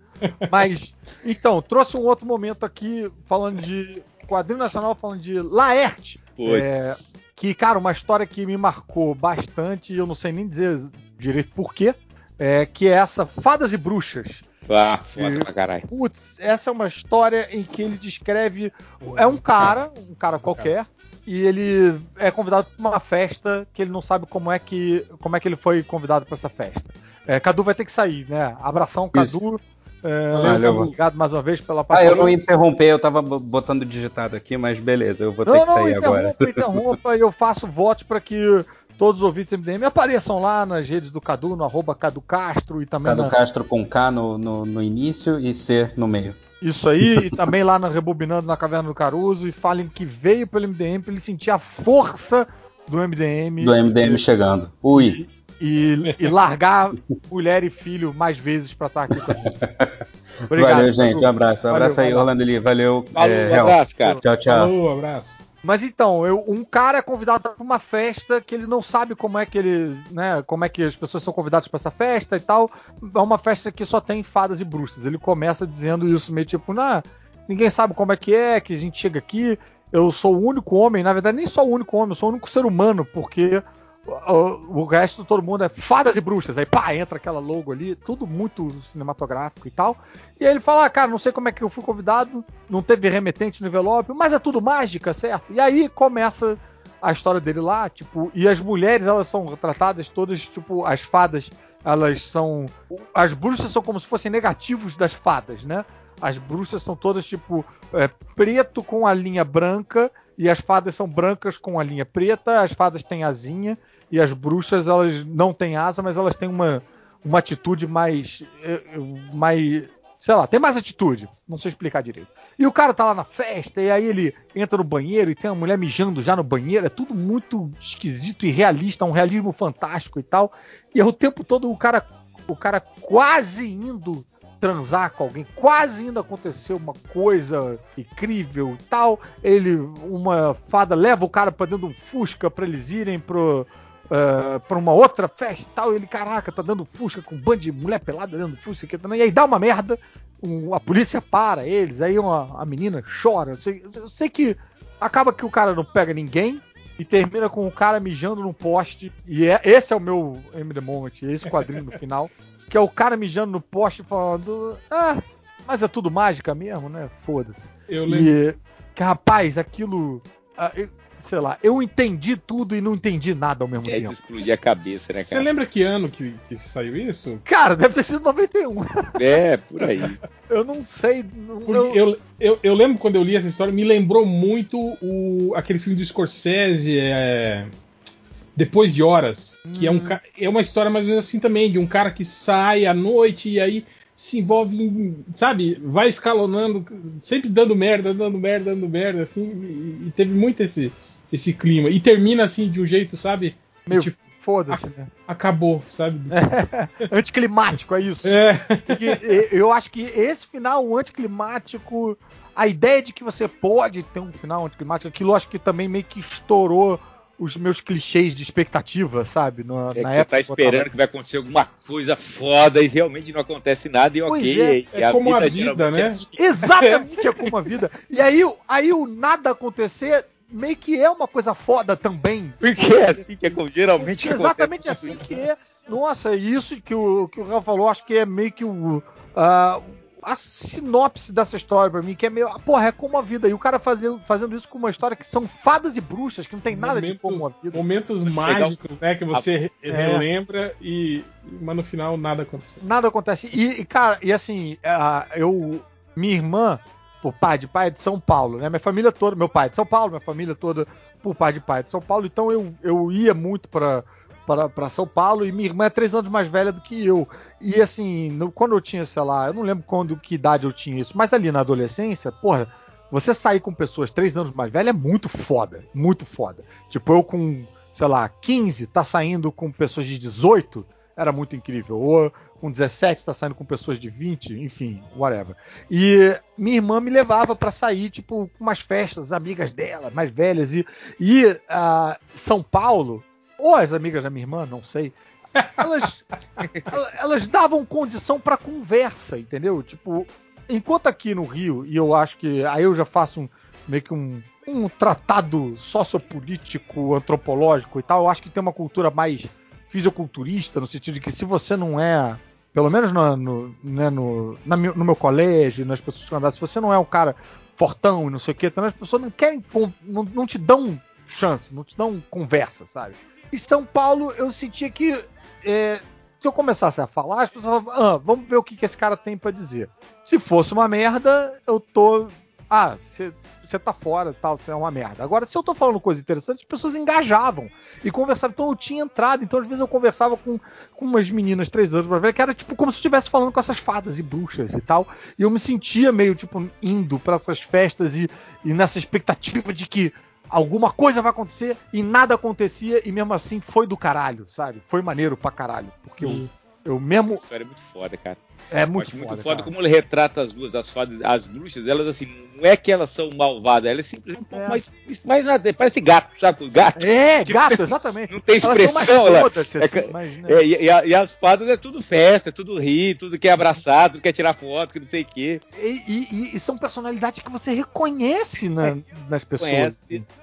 Mas, então, trouxe um outro momento aqui, falando de quadrinho nacional, falando de Laerte. É, que, cara, uma história que me marcou bastante, eu não sei nem dizer direito porquê, é, que é essa Fadas e Bruxas. Ah, foda pra caralho. Putz, essa é uma história em que ele descreve. É um cara, um cara qualquer, e ele é convidado para uma festa que ele não sabe como é que, como é que ele foi convidado para essa festa. É, Cadu vai ter que sair, né? Abração, Isso. É, Valeu, obrigado mais uma vez pela Ah, eu participação. não ia interromper, eu tava bo- botando digitado aqui, mas beleza, eu vou ter Não, que não, sair agora. interrompa, interrompa, e eu faço votos para que todos os ouvintes do MDM apareçam lá nas redes do Cadu, no arroba Cadu Castro e também Cadu na, Castro com K no, no, no início e C no meio. Isso aí, e também lá na Rebobinando na Caverna do Caruso, e falem que veio pelo MDM pra ele sentir a força do MDM. Do MDM chegando. Ui. E, e largar mulher e filho mais vezes pra estar aqui com a gente. [LAUGHS] Obrigado. Valeu, gente. Um abraço. Um Valeu, abraço aí, valeu. Orlando Lee. Valeu. Falou, é, um abraço, cara. Tchau, tchau. Falou, abraço. Mas então, eu- um cara é convidado para uma festa que ele não sabe como é que ele, né, como é que as pessoas são convidadas para essa festa e tal. É uma festa que só tem fadas e bruxas. Ele começa dizendo isso meio tipo, nah, ninguém sabe como é que é, que a gente chega aqui, eu sou o único homem, na verdade nem sou o único homem, eu sou o único ser humano, porque o, o resto todo mundo é fadas e bruxas. Aí pá, entra aquela logo ali, tudo muito cinematográfico e tal. E aí ele fala, ah, cara, não sei como é que eu fui convidado, não teve remetente no envelope, mas é tudo mágica, certo? E aí começa a história dele lá, tipo, e as mulheres elas são tratadas todas, tipo, as fadas, elas são. As bruxas são como se fossem negativos das fadas, né? As bruxas são todas, tipo, é, preto com a linha branca, e as fadas são brancas com a linha preta, as fadas têm asinha, e as bruxas, elas não têm asa, mas elas têm uma, uma atitude mais. é, mais. sei lá, tem mais atitude. Não sei explicar direito. E o cara tá lá na festa, e aí ele entra no banheiro e tem uma mulher mijando já no banheiro. É tudo muito esquisito e realista, um realismo fantástico e tal. E o tempo todo o cara, o cara quase indo transar com alguém, quase indo acontecer uma coisa incrível e tal. Ele, uma fada leva o cara pra dentro de um fusca pra eles irem pro. Uh, pra uma outra festa e tal, e ele, caraca, tá dando fusca com um bando de mulher pelada dentro do fusca, aqui também. e aí dá uma merda, um- a polícia para eles, aí uma, a menina chora. Eu sei, eu sei que acaba que o cara não pega ninguém e termina com o cara mijando num poste. E é, esse é o meu M The Moment, esse quadrinho no final. [LAUGHS] Que é o cara mijando no poste falando. Ah, mas é tudo mágica mesmo, né? Foda-se. Eu lembro. E. Que, rapaz, aquilo. Sei lá, eu entendi tudo e não entendi nada ao mesmo É tempo. explodir a cabeça, né, Você cara? lembra que ano que, que saiu isso? Cara, deve ter sido 91. É, por aí. [LAUGHS] Eu não sei. não- eu- eu, eu, eu lembro quando eu li essa história, me lembrou muito o, aquele filme do Scorsese, é, Depois de Horas, que é, um, Hum. é uma história mais ou menos assim também, de um cara que sai à noite e aí se envolve em, sabe, vai escalonando, sempre dando merda, dando merda, dando merda, assim, e, e teve muito esse, esse clima. E termina assim de um jeito, sabe? Meio tipo, foda-se, né? acabou, sabe? [LAUGHS] Anticlimático, é isso. É. Porque eu acho que esse final anticlimático, a ideia de que você pode ter um final anticlimático, aquilo acho que também meio que estourou os meus clichês de expectativa, sabe? Na, É que na você época tá que eu esperando tava- que vai acontecer alguma coisa foda e realmente não acontece nada e Pois ok. é, e é como a vida, geralmente né? é assim. Exatamente [LAUGHS] é como a vida. E aí, aí o nada acontecer meio que é uma coisa foda também. Porque é assim que é, geralmente Exatamente acontece. assim que é. Nossa, isso que o, que o Rafa falou, acho que é meio que o. ah, a sinopse dessa história pra mim, que é meio. ah, Porra, é como a vida. E o cara fazendo, fazendo isso com uma história que são fadas e bruxas, que não tem nada de como a vida. momentos mágicos, né? Que você re- É. relembra e. Mas no final nada aconteceu. Nada acontece. E, e, cara, e assim, ah, eu. Minha irmã, por pai de pai, é de São Paulo, né? Minha família toda, meu pai é de São Paulo, minha família toda, por pai de pai é de São Paulo, então eu, eu ia muito pra, pra São Paulo e minha irmã é três anos mais velha do que eu. E assim, no- quando eu tinha, sei lá, eu não lembro quando, que idade eu tinha isso, mas ali na adolescência, porra, você sair com pessoas três anos mais velhas é muito foda, muito foda. Tipo, eu com, sei lá, 15, tá saindo com pessoas de 18, era muito incrível. Ou com 17 tá saindo com pessoas de 20, enfim, whatever. E minha irmã me levava pra sair, tipo, com umas festas, amigas dela, mais velhas. E, e ah, São Paulo, ou as amigas da minha irmã, não sei, elas, [LAUGHS] ela- elas davam condição pra conversa, entendeu? Tipo, enquanto aqui no Rio, e eu acho que aí eu já faço um, meio que um, um tratado sociopolítico, antropológico e tal, eu acho que tem uma cultura mais fisiculturista, no sentido de que se você não é, pelo menos no, no, né, no, na no meu colégio, nas pessoas que eu andava, se você não é um cara fortão e não sei o que, também as pessoas não querem, não, não te dão chance, não te dão conversa, sabe? Em São Paulo eu sentia que é, se eu começasse a falar, as pessoas falavam, ah, vamos ver o que, que esse cara tem pra dizer. Se fosse uma merda, eu tô. Ah, você você tá fora tal, você é uma merda. Agora, se eu tô falando coisa interessante, as pessoas engajavam e conversavam. Então eu tinha entrado, então às vezes eu conversava com, com umas meninas três anos pra ver, que era tipo como se eu estivesse falando com essas fadas e bruxas e tal. E eu me sentia meio, tipo, indo pra essas festas e, e nessa expectativa de que alguma coisa vai acontecer e nada acontecia e mesmo assim foi do caralho, sabe? Foi maneiro pra caralho. Porque eu, eu mesmo Essa história é muito foda, cara. É muito foda, muito foda cara. como ele retrata as duas, as fadas, as bruxas, elas assim, não é que elas são malvadas, elas simplesmente um pouco É. mais, mais nada, parece gato, sabe? Gato. É, [LAUGHS] gato, exatamente. Não tem Elas são expressão, mais ela- é assim, né? É, e, e a- e as fadas é tudo festa, é tudo rir, tudo quer abraçar, tudo quer tirar foto, que não sei o quê. E, e- e- e são personalidades que você reconhece na- nas pessoas. Conhece.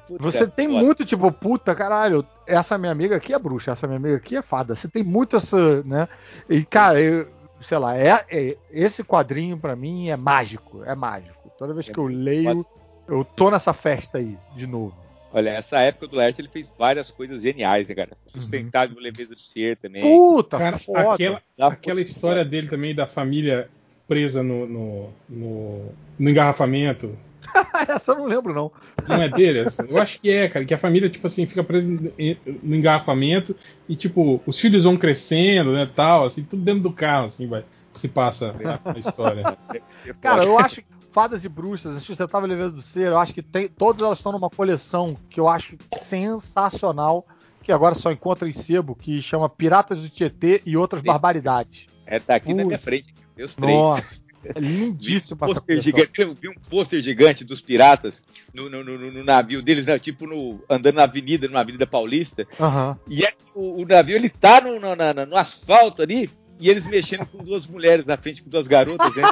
Puta, Você tem foda. muito, tipo, puta, caralho, essa minha amiga aqui é bruxa, essa minha amiga aqui é fada. Você tem muito essa, né? E, cara, eu, sei lá, é, é- esse quadrinho pra mim é mágico, é mágico. Toda vez É que eu leio, eu tô nessa festa aí, de novo. Olha, essa época do Laerte ele fez várias coisas geniais, né, cara? Uhum. Sustentável leveza de ser também. Puta, Cara, foda. aquela, aquela história dele também da família presa no, no, no, no engarrafamento. [LAUGHS] essa eu não lembro, não. Não é dele? essa? Eu acho que é, cara. Que a família, tipo assim, fica presa no engarrafamento e, tipo, os filhos vão crescendo, né, tal, assim, tudo dentro do carro, assim, vai. Se passa a história. [LAUGHS] Cara, eu acho que Fadas e Bruxas, a Sustentável Leveza do Ser, eu acho que tem, todas elas estão numa coleção que eu acho sensacional, que agora só encontra em sebo, que chama Piratas do Tietê e Outras Sim. Barbaridades. É, tá aqui na minha frente. Meus três. Nossa, é Vi lindíssimo um pôster gigante, eu vi um pôster gigante dos piratas no, no- no- no navio deles, né, tipo no, andando na avenida, numa avenida paulista. Aham. E é- o, o navio ele tá no, no- na- na- no asfalto ali e eles mexendo com duas mulheres na frente, com duas garotas, né?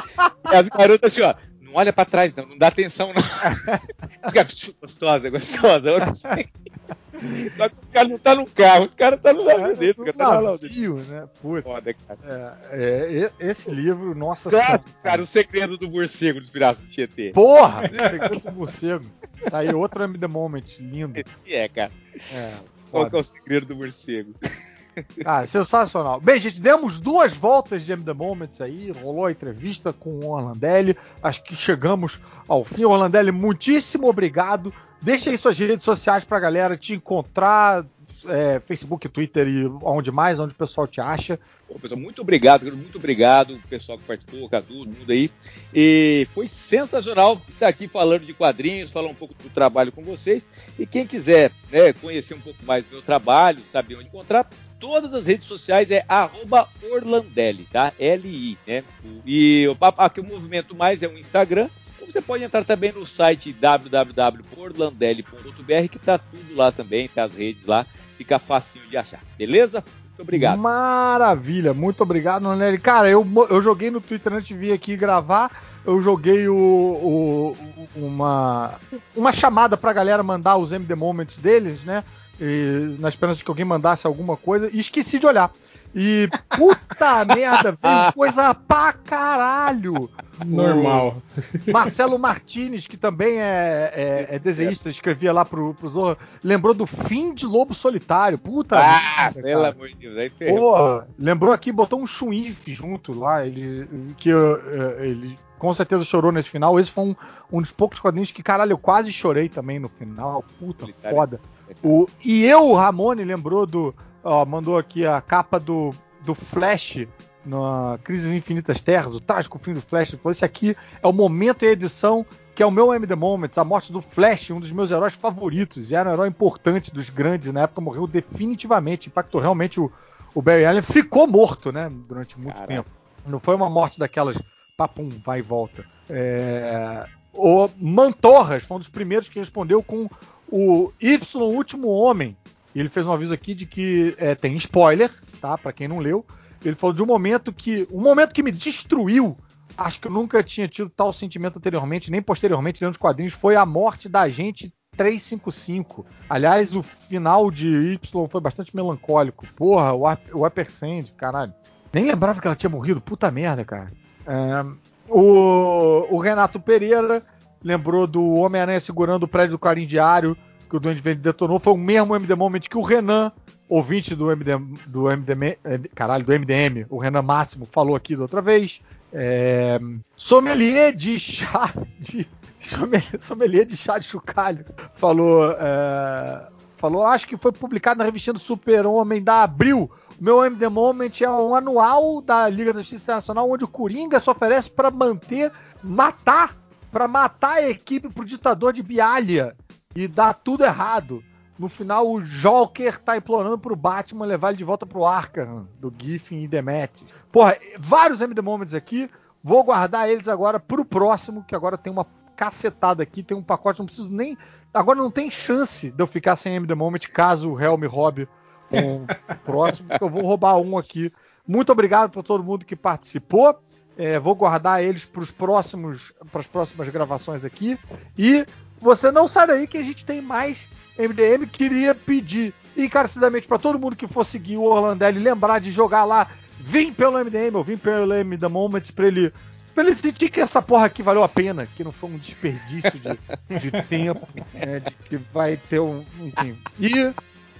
E as garotas assim, ó, não olha pra trás, não, não dá atenção, não. Os caras, "Psiu, gostosa, gostosa. Só que o cara não tá no carro, os caras tá no navio dele, o cara tá no navio dele. né? Putz. Foda, cara. É, é, esse livro, nossa senhora. cara, o segredo do morcego dos piratas do Tietê. Porra! Segredo do morcego. Tá aí outro M The Moment, lindo. Esse é, cara. É, Qual que é o segredo do morcego? Ah, sensacional. Bem, gente, demos duas voltas de M The Moments aí, rolou a entrevista com o Orlandelli. Acho que chegamos ao fim. Orlandelli, muitíssimo obrigado. Deixa aí suas redes sociais pra galera te encontrar, é, Facebook, Twitter e onde mais, onde o pessoal te acha. Bom, pessoal, muito obrigado, muito obrigado, o pessoal que participou, Cadu, todo mundo aí. E foi sensacional estar aqui falando de quadrinhos, falar um pouco do trabalho com vocês. E quem quiser né, conhecer um pouco mais do meu trabalho, saber onde encontrar, todas as redes sociais é Orlandelli, tá? L-I, né? E o, aqui o movimento mais é o Instagram. Você pode entrar também no site www.orlandelli.br, que tá tudo lá também, tá as redes lá, fica facinho de achar, beleza? Muito obrigado. Maravilha, muito obrigado, Orlandelli. Cara, eu, eu joguei no Twitter antes de vir aqui gravar. Eu joguei o, o- uma, uma chamada pra galera mandar os MD Moments deles, né? E, na esperança de que alguém mandasse alguma coisa, e esqueci de olhar. E puta [LAUGHS] merda, veio coisa pra caralho. Normal. Marcelo Martinez, que também é, é- é desenhista, escrevia lá pro, pro Zorra, lembrou do fim de Lobo Solitário. Puta Ah, merda, pelo amor de Deus, aí. Porra, lembrou aqui, botou um chuif junto lá, ele, que eh, ele com certeza chorou nesse final. Esse foi um, um dos poucos quadrinhos que, caralho, eu quase chorei também no final. Puta, Solitário. foda. O, e eu, o Ramone, lembrou do. Ó, mandou aqui a capa do, do Flash na Crises Infinitas Terras, o trágico fim do Flash. Falou: Esse aqui é o momento e a edição que é o meu M The Moments, a morte do Flash, um dos meus heróis favoritos. E era um herói importante dos grandes. Na época morreu definitivamente. Impactou realmente o, o Barry Allen. Ficou morto, né? Durante muito Caraca. tempo. Não foi uma morte daquelas papum, vai e volta. É, O Mantorras foi um dos primeiros que respondeu com o Y Último Homem. E ele fez um aviso aqui de que é, tem spoiler, tá? Pra quem não leu. Ele falou de um momento que. Um momento que me destruiu. Acho que eu nunca tinha tido tal sentimento anteriormente, nem posteriormente, lendo os quadrinhos. Foi a morte da gente 355. Aliás, o final de Y foi bastante melancólico. Porra, o, Upper Sand, caralho. Nem lembrava que ela tinha morrido. Puta merda, cara. É, o, o Renato Pereira lembrou do Homem-Aranha segurando o prédio do Clarim Diário, que o Duende Verde detonou. Foi o mesmo MD Moment que o Renan, ouvinte do MD, do MDM, eh, caralho, do MDM, o Renan Máximo, falou aqui da outra vez. É, sommelier de chá de sommelier- de chá de chocalho falou é, falou acho que foi publicado na revistinha do Super Homem da Abril meu MD Moment é um anual da Liga da Justiça Internacional onde o Coringa se oferece para manter matar para matar a equipe pro ditador de Bialha e dar tudo errado no final o Joker tá implorando pro Batman levar ele de volta pro Arkham, do Giffen e Demet. Porra, vários MD Moments aqui. Vou guardar eles agora pro próximo, que agora tem uma cacetada aqui, tem um pacote, não preciso nem. Agora não tem chance de eu ficar sem MD Moment caso o Helm roube um [LAUGHS] próximo, porque eu vou roubar um aqui. Muito obrigado para todo mundo que participou. É, vou guardar eles para os próximos, para as próximas gravações aqui. E você não sai daí que a gente tem mais MDM. Queria pedir encarecidamente para todo mundo que for seguir o Orlandelli lembrar de jogar lá. Vim pelo MDM, ou vim pelo MD Moments para ele Pra ele sentir que essa porra aqui valeu a pena, que não foi um desperdício de, de [LAUGHS] tempo, né, de que vai ter um. Enfim. E,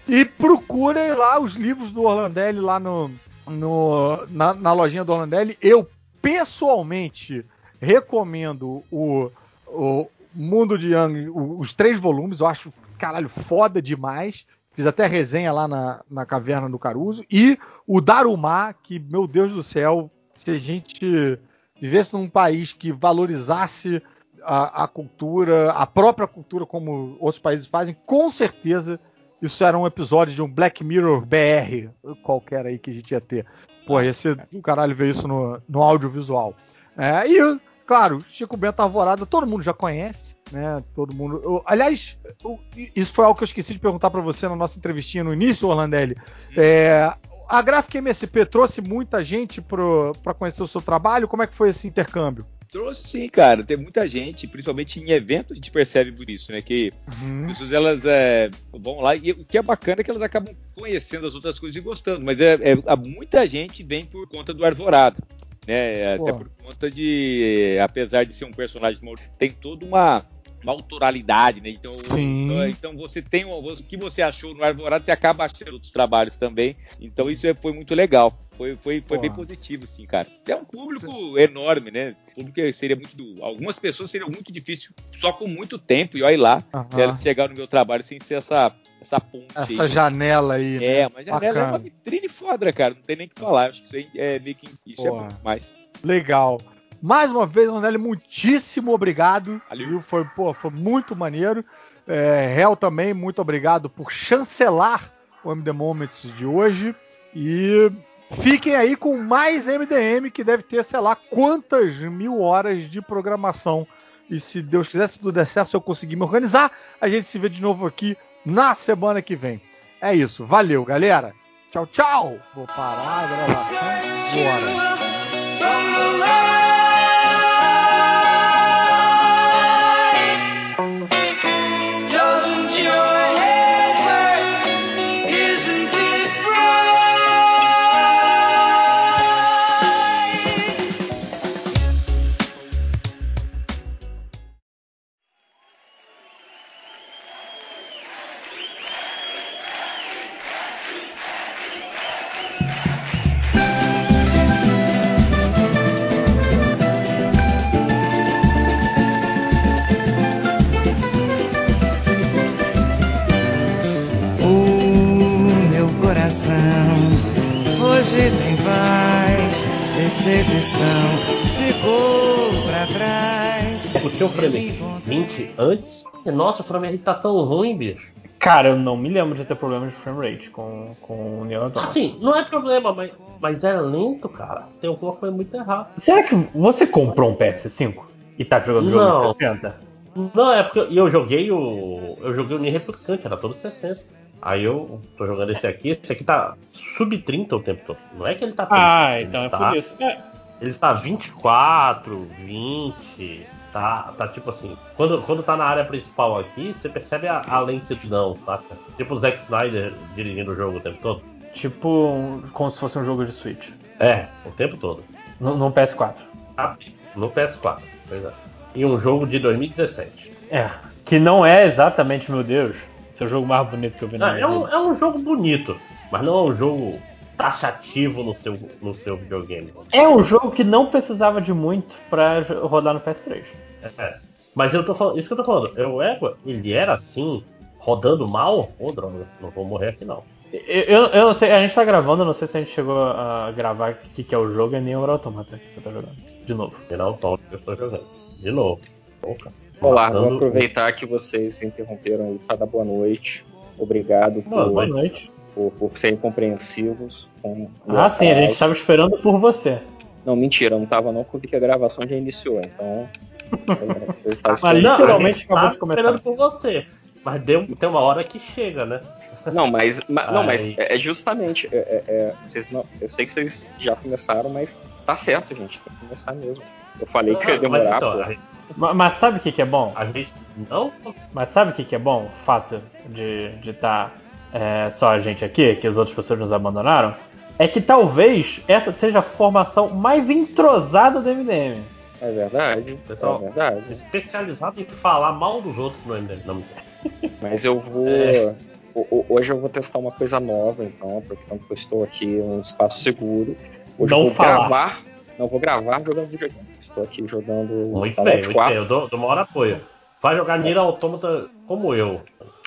e procurem lá os livros do Orlandelli lá no, no, na, na lojinha do Orlandelli. Eu, pessoalmente, recomendo o, o Mundo de Young, os três volumes, eu acho, caralho, foda demais. Fiz até resenha lá na, na Caverna do Caruso. E o Darumá, que, meu Deus do céu, se a gente vivesse num país que valorizasse a, a, cultura, a própria cultura, como outros países fazem, com certeza isso era um episódio de um Black Mirror BR, qualquer aí que a gente ia ter. Pô, ia ser do caralho ver isso no, no audiovisual. É, e, claro, Chico Bento Alvorada, todo mundo já conhece, né? Todo mundo. Eu, aliás, eu, isso foi algo que eu esqueci de perguntar para você na nossa entrevistinha no início, Orlandelli. É, a Gráfica MSP trouxe muita gente para conhecer o seu trabalho? Como é que foi esse intercâmbio? Trouxe sim, cara. Tem muita gente, principalmente em eventos, a gente percebe por isso, né? Que uhum. pessoas elas é, vão lá e o que é bacana é que elas acabam conhecendo as outras coisas e gostando. Mas é, é muita gente vem por conta do Arvorada, né? Pô. Até por conta de, apesar de ser um personagem, tem toda uma uma autoralidade, né? Então, então, então, você tem o que você achou no Arvorado, você acaba achando outros trabalhos também. Então isso é, foi muito legal. Foi, foi, foi bem positivo, sim, cara. É um público enorme, né? O público seria muito. Do... Algumas pessoas seria muito difícil, só com muito tempo, e olha lá, uhum. chegar no meu trabalho sem ser essa, essa ponte. Essa aí. janela aí. Né? É, mas janela Bacana. é uma vitrine foda, cara. Não tem nem o que falar. Acho que isso aí é meio que. Isso é Porra. é muito mais. Legal. Mais uma vez, Ronelli, muitíssimo obrigado. Viu? Foi, pô, foi muito maneiro. É, Hel também, muito obrigado por chancelar o MD Moments de hoje. E fiquem aí com mais MDM, que deve ter, sei lá, quantas mil horas de programação. E se Deus quiser, se tudo der certo, se eu conseguir me organizar, a gente se vê de novo aqui na semana que vem. É isso. Valeu, galera. Tchau, tchau. Vou parar a gravação. Bora. Puxei o frame 20 antes. Nossa, o frame rate tá tão ruim, bicho. Cara, eu não me lembro de ter problema de frame rate com, com o Neo Advance. Assim, não é problema, mas, mas é lento, cara. Tem alguma coisa muito errada. Será que você comprou um PS5 e tá jogando o jogo em 60? Não, é porque eu joguei o. Eu joguei o Nier Replicante, era todo 60. Aí eu tô jogando esse aqui, esse aqui tá sub 30 o tempo todo. Não é que ele tá 30, Ah, então é tá, por isso. É. Ele tá 24, 20. Tá, tá tipo assim, quando, quando tá na área principal aqui, você percebe a, a lentidão, saca? Tipo o Zack Snyder dirigindo o jogo o tempo todo. Tipo como se fosse um jogo de Switch. É, o tempo todo. No, no PS4. Ah, no PS4, pois é. E um jogo de 2017. É, que não é exatamente, meu Deus, esse é o jogo mais bonito que eu vi na minha é um, é um jogo bonito, mas não é um jogo taxativo no seu, no seu videogame. É um jogo que não precisava de muito para rodar no PS3. É. Mas eu tô falando, isso que eu tô falando, o Égua, ele era assim, rodando mal? Ô, oh, droga, não vou morrer aqui não. Eu, eu não sei, a gente tá gravando, não sei se a gente chegou a gravar o que, que é o jogo, é nem o Automata que você tá jogando. De novo. Não, Automata que eu tô jogando. De novo. Olá, vou aproveitar que vocês se interromperam aí para dar boa noite. Obrigado Boa por, noite. por, por serem compreensivos. Com o Ah, sim, a gente estava esperando por você. Não, mentira, eu não tava não, porque a gravação já iniciou, então. [LAUGHS] estavam Mas literalmente acabou tá de começar. esperando por você. Mas deu, tem uma hora que chega, né? Não, mas, ma- não, mas é é justamente. é- é- é, vocês não, eu sei que vocês já começaram, mas tá certo, gente. Tem que começar mesmo. Eu falei que ia Ah, demorar, mas então, pô. a gente, Ma- Mas sabe o que, que é bom? a gente não. Mas sabe o que, que é bom? O fato de estar de tá, é, só a gente aqui, que as outras pessoas nos abandonaram, é que talvez essa seja a formação mais entrosada do MDM. É verdade. Pessoal, é verdade. Especializado em falar mal dos outros no MDM. Não, Mas eu vou. É. ho- ho- Hoje eu vou testar uma coisa nova, então, portanto eu estou aqui num espaço seguro. Hoje Não eu vou falar. gravar. Não vou gravar jogando videogame. Estou aqui jogando muito bem, muito 4. bem. Eu dou, dou maior apoio. Vai jogar Nier Automata como eu.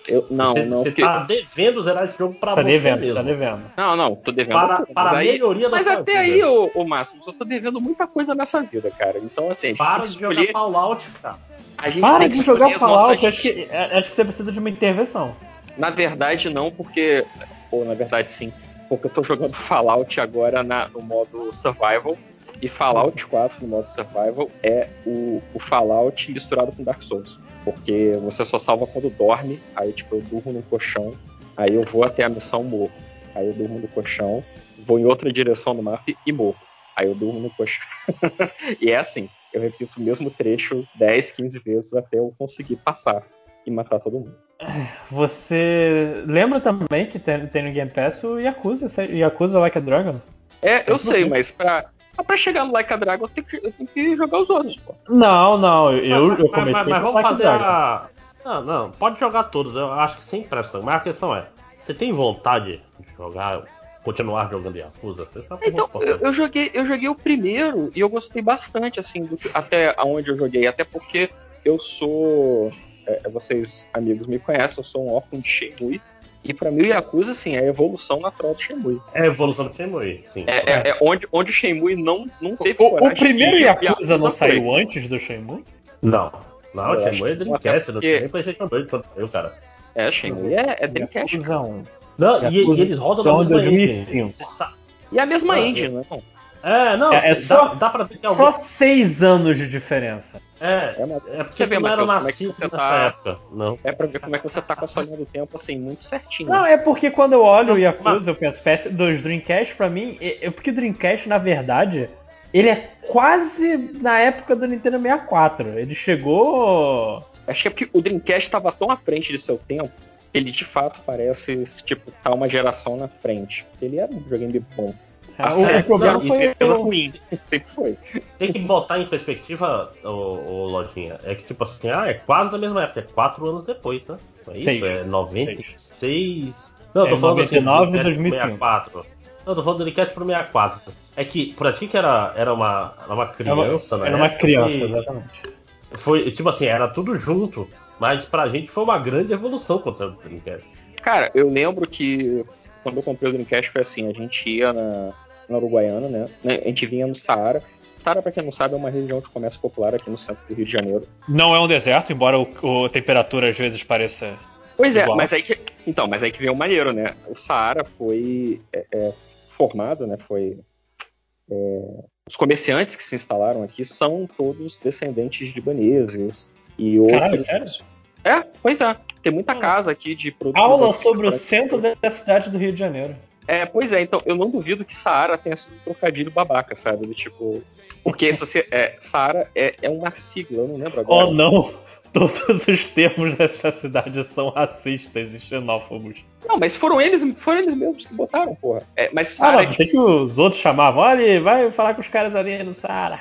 Eu, não, você não, você porque... tá devendo zerar esse jogo pra Tá você devendo, mesmo. tá devendo. não, não, tô devendo. Para, mas para a aí, melhoria da mas até vida. aí, ô, ô Márcio, eu tô devendo muita coisa nessa vida, cara. Então, assim, a gente Para de que jogar escolher. Fallout, cara. A gente Para tem que de jogar escolher as nossas- Fallout, acho que, é, acho que você precisa de uma intervenção. Na verdade, não, porque. Ou na verdade, sim. Porque eu tô jogando Fallout agora na- no modo Survival. E Fallout 4 no modo Survival é o, o Fallout misturado com Dark Souls. Porque você só salva quando dorme. Aí, tipo, eu durmo no colchão. Aí eu vou até a missão morro. Aí eu durmo no colchão. Vou em outra direção no mapa e morro. Aí eu durmo no colchão. [LAUGHS] e é assim. Eu repito o mesmo trecho 10, 15 vezes até eu conseguir passar e matar todo mundo. Você lembra também que tem, tem no Game Pass o Yakuza, Yakuza Like a Dragon? É, eu sei, mas pra, pra chegar no Like a Dragon eu tenho que, eu tenho que jogar os outros, pô. Não, não, eu, mas, eu mas- comecei mas, mas com vamos Like fazer Dragon. a. Não, não, pode jogar todos, eu acho que sem pressa. Mas a questão é: você tem vontade de jogar, continuar jogando Yakuza? Você tá com Então, eu, eu joguei, eu joguei o primeiro e eu gostei bastante, assim, do que- até aonde eu joguei. Até porque eu sou. é, vocês, amigos, me conhecem, eu sou um órfão de Shenmue. E pra mim o Yakuza, assim, é a evolução natural do Shenmue. É a evolução do Shenmue, sim. É, é- é onde, onde o Shenmue não, não teve O, o primeiro o Yakuza não foi. saiu antes do Shenmue? Não. Não, Eu o acho Shenmue é Dreamcast, não tem nem PlayStation 2 quando saiu, cara. É, Shenmue é, é Dreamcast. Yakuza 1. Não, e, Yakuza e eles rodam na mesma 2005. engine. E a mesma Ah, engine, né? Não, É, não, É- é dá, só- dá pra ter que algum... Só seis anos de diferença. É, É, é porque Você vê, não era é nascido nessa tá- época. Não. é pra ver como é que você tá com a sua linha do tempo, assim, muito certinho. Não, é porque quando eu olho o Yakuza, eu penso, PS2 Dreamcast, pra mim, é, é porque o Dreamcast, na verdade, ele é quase na época do Nintendo 64. Ele chegou. Acho que é porque o Dreamcast estava tão à frente de seu tempo, ele de fato parece, tipo, tá uma geração na frente. Ele era um videogame bom. Ah, Tá o, problema não, foi empresa o, ruim. Sempre foi. Tem que botar em perspectiva, o, o Lojinha. É que tipo assim, ah, é quase da mesma época, é quatro anos depois? Não é isso? Seis. É 96. Não, eu tô É, falando 99 e assim, do 2005. 64. Não, eu tô falando do Dreamcast pro 64. É que pra ti que era, era, uma, era uma Era uma, criança, né? era uma criança, exatamente. Foi, tipo assim, era tudo junto. Mas pra gente foi uma grande evolução saiu o Dreamcast. Cara, eu lembro que quando eu comprei o Dreamcast foi assim, a gente ia na, na Uruguaiana, né? A gente vinha no Saara. Saara, pra quem não sabe, é uma região de comércio popular aqui no centro do Rio de Janeiro. Não é um deserto, embora o, o- a temperatura às vezes pareça. Pois é, Igual. mas aí que. Então, mas aí que vem o maneiro, né? O Saara foi é, é, formado, né? Foi. é, os comerciantes que se instalaram aqui são todos descendentes de libaneses e Caralho, outros. É, pois é. Tem muita Ah. casa aqui de produtos. Aula sobre o centro da cidade do Rio de Janeiro. É, pois é, então eu não duvido que Saara tenha sido um trocadilho babaca, sabe? Do tipo. Porque se você, é, Saara é, é uma sigla, eu não lembro agora. Oh não! Todos os termos dessa cidade são racistas e xenófobos. Não, mas foram eles, foram eles mesmos que botaram, porra. É, mas Ah, Saara não, é, pensei que os outros chamavam. Olha, vai falar com os caras ali no Saara.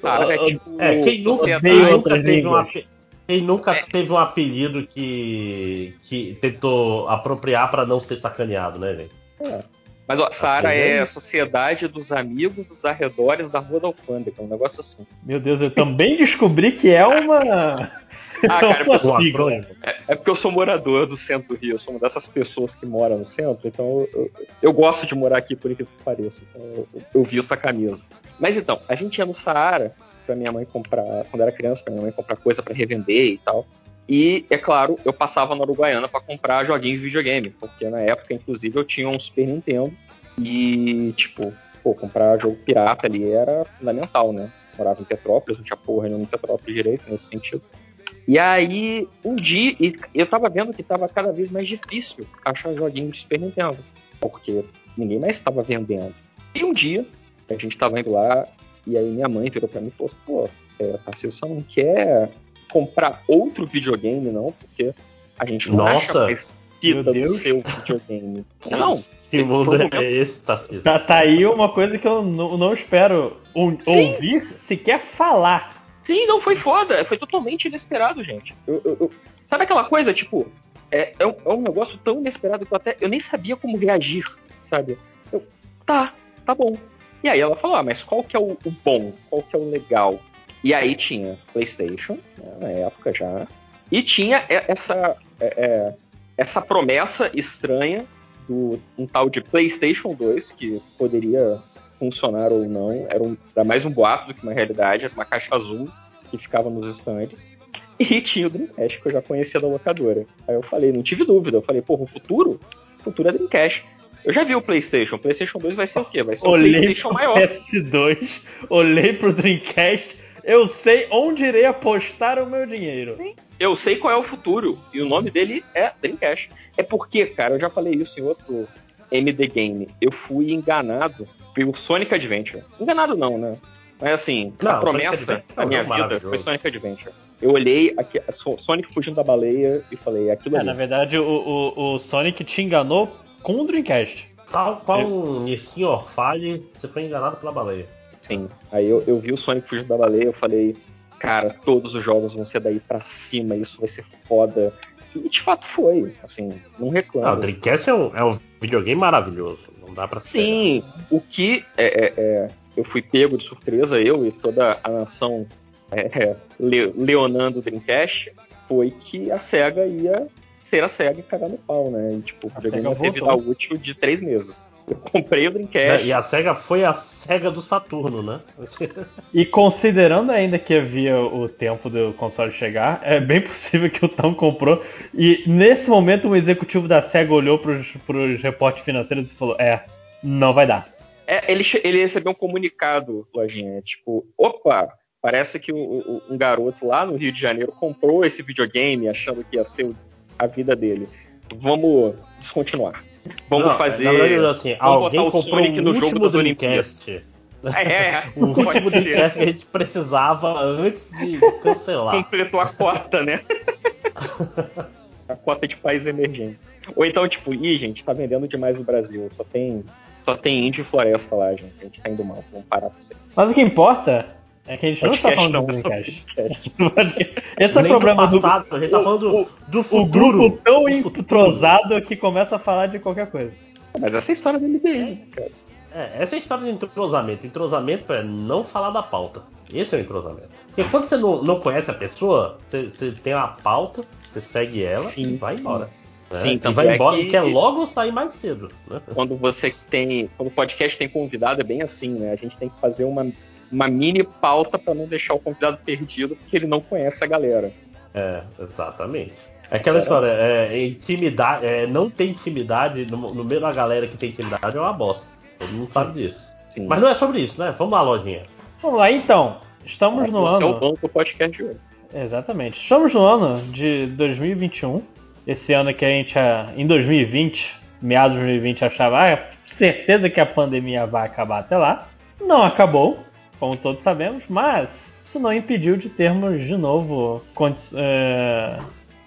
Saara é [LAUGHS] tipo. É, quem nunca, nunca teve um ape- quem nunca É. teve um apelido que, que tentou apropriar pra não ser sacaneado, né, gente? Mas ó, Saara Mas é é a sociedade dos amigos dos arredores da Rua da Alfândega, um negócio assim. Meu Deus, eu também descobri que é uma. [LAUGHS] Ah, cara, [LAUGHS] sou- acrônimo. É porque eu sou morador do centro do Rio, eu sou uma dessas pessoas que moram no centro, então eu, eu- eu gosto de morar aqui por incrível que pareça. Então eu, eu visto a camisa. Mas então, a gente ia no Saara pra minha mãe comprar, quando era criança, pra minha mãe comprar coisa pra revender e tal. E, é claro, eu passava na Uruguaiana para comprar joguinhos de videogame, porque na época, inclusive, eu tinha um Super Nintendo e, tipo, pô, comprar jogo pirata ali era fundamental, né? Morava em Petrópolis, não tinha porra nenhuma em Petrópolis direito nesse sentido. E aí, um dia, eu tava vendo que tava cada vez mais difícil achar joguinhos de Super Nintendo, porque ninguém mais estava vendendo. E um dia, a gente tava indo lá, e aí minha mãe virou pra mim e falou assim, pô, é, Tarcísio, você não quer comprar outro videogame, não? Porque a gente não Nossa, acha meu do seu videogame. Não, [LAUGHS] Que mundo um é esse, Tarcísio? Tá, tá aí uma coisa que eu não, não espero Sim. ouvir, sequer falar. Sim, não foi foda. Foi totalmente inesperado, gente. Eu- eu- eu- Sabe aquela coisa, tipo, é, é um, é um negócio tão inesperado que eu até eu nem sabia como reagir, sabe? Eu, tá, tá bom. E aí ela falou, ah, mas qual que é o, o bom? Qual que é o legal? E aí tinha PlayStation, né, na época já, e tinha essa, é, é, essa promessa estranha do um tal de PlayStation 2, que poderia funcionar ou não, era, um, era mais um boato do que uma realidade, era uma caixa azul que ficava nos estandes. E tinha o Dreamcast, que eu já conhecia da locadora. Aí eu falei, não tive dúvida, eu falei, porra, o futuro? O futuro é Dreamcast. Eu já vi o PlayStation, o PlayStation 2 vai ser o quê? Vai ser um Olhei PlayStation maior. PS2, olhei pro Dreamcast, eu sei onde irei apostar o meu dinheiro. Eu sei qual é o futuro, e o nome dele é Dreamcast. É porque, cara, eu já falei isso em outro MD Game. Eu fui enganado pelo Sonic Adventure. Enganado não, né? Mas assim, Não, a promessa é da minha vida foi Sonic Adventure. Eu olhei aqui, Sonic fugindo da baleia e falei, aquilo É, ali. na verdade, o, o- o Sonic te enganou com o Dreamcast. Tal qual um Nissin Orfale, você foi enganado pela baleia. Sim. Aí eu, eu vi o Sonic fugindo da baleia, eu falei, cara, todos os jogos vão ser daí pra cima, isso vai ser foda. E de fato foi, assim, não Ah, o reclamo. Dreamcast é um, é um videogame maravilhoso. Não dá pra. Sim, o que é, é, é, eu fui pego de surpresa, eu e toda a nação é, é, le- leonando o Dreamcast, foi que a SEGA ia ser a SEGA e cagar no pau, né? E, tipo, o A ter vida voltou. útil de três meses. Eu comprei o Dreamcast. É, E a SEGA foi a SEGA do Saturno, né? E considerando ainda que havia o tempo do console chegar, é bem possível que o Tom comprou. E nesse momento um executivo da SEGA olhou pros, pros reportes financeiros e falou: É, não vai dar. É, ele, ele recebeu um comunicado, Lojinha, tipo, opa, parece que o- o- um garoto lá no Rio de Janeiro comprou esse videogame achando que ia ser o- a vida dele. Vamos descontinuar. Vamos Não, fazer. Verdade, assim, vamos alguém botar o comprou Sonic o no jogo último das Olimpíadas. Dreamcast. [LAUGHS] É, é, O último. Dreamcast que a gente precisava antes de cancelar. Completou a cota, né? [LAUGHS] a cota de países emergentes. Ou então, tipo, ih, gente, tá vendendo demais no Brasil. Só tem, só tem índio e floresta lá, gente. A gente tá indo mal. Vamos parar com isso aí. Mas o que importa é que a gente não está falando do não, só Dreamcast. podcast. [LAUGHS] Esse é o problema do do, passado, a gente tá o- falando o- do o futuro. grupo tão Do entrosado que começa a falar de qualquer coisa. Mas essa é a história do MDM, cara. É, essa é a história de entrosamento. Entrosamento é não falar da pauta. Esse é o entrosamento. Porque quando você não, não conhece a pessoa, você, você tem a pauta, você segue ela Sim. e vai embora. né? Sim, e tanto vai é embora que- e quer logo sair mais cedo. Né? quando você tem. Quando o podcast tem convidado, é bem assim, né? A gente tem que fazer uma, uma mini pauta pra não deixar o convidado perdido, porque ele não conhece a galera. É, exatamente. É aquela história, é, intimidade, é, não ter intimidade no, no meio da galera que tem intimidade é uma bosta. Todo mundo sabe disso. Sim. Mas não é sobre isso, né? Vamos lá, lojinha. Vamos lá, então. Estamos no Você é o ano. dono do podcast de hoje. Exatamente. Estamos no ano de 2021. Esse ano que a gente, ah, em 2020, meados de 2020, achava, ah, é certeza que a pandemia vai acabar até lá. Não acabou, como todos sabemos, mas isso não impediu de termos de novo. É,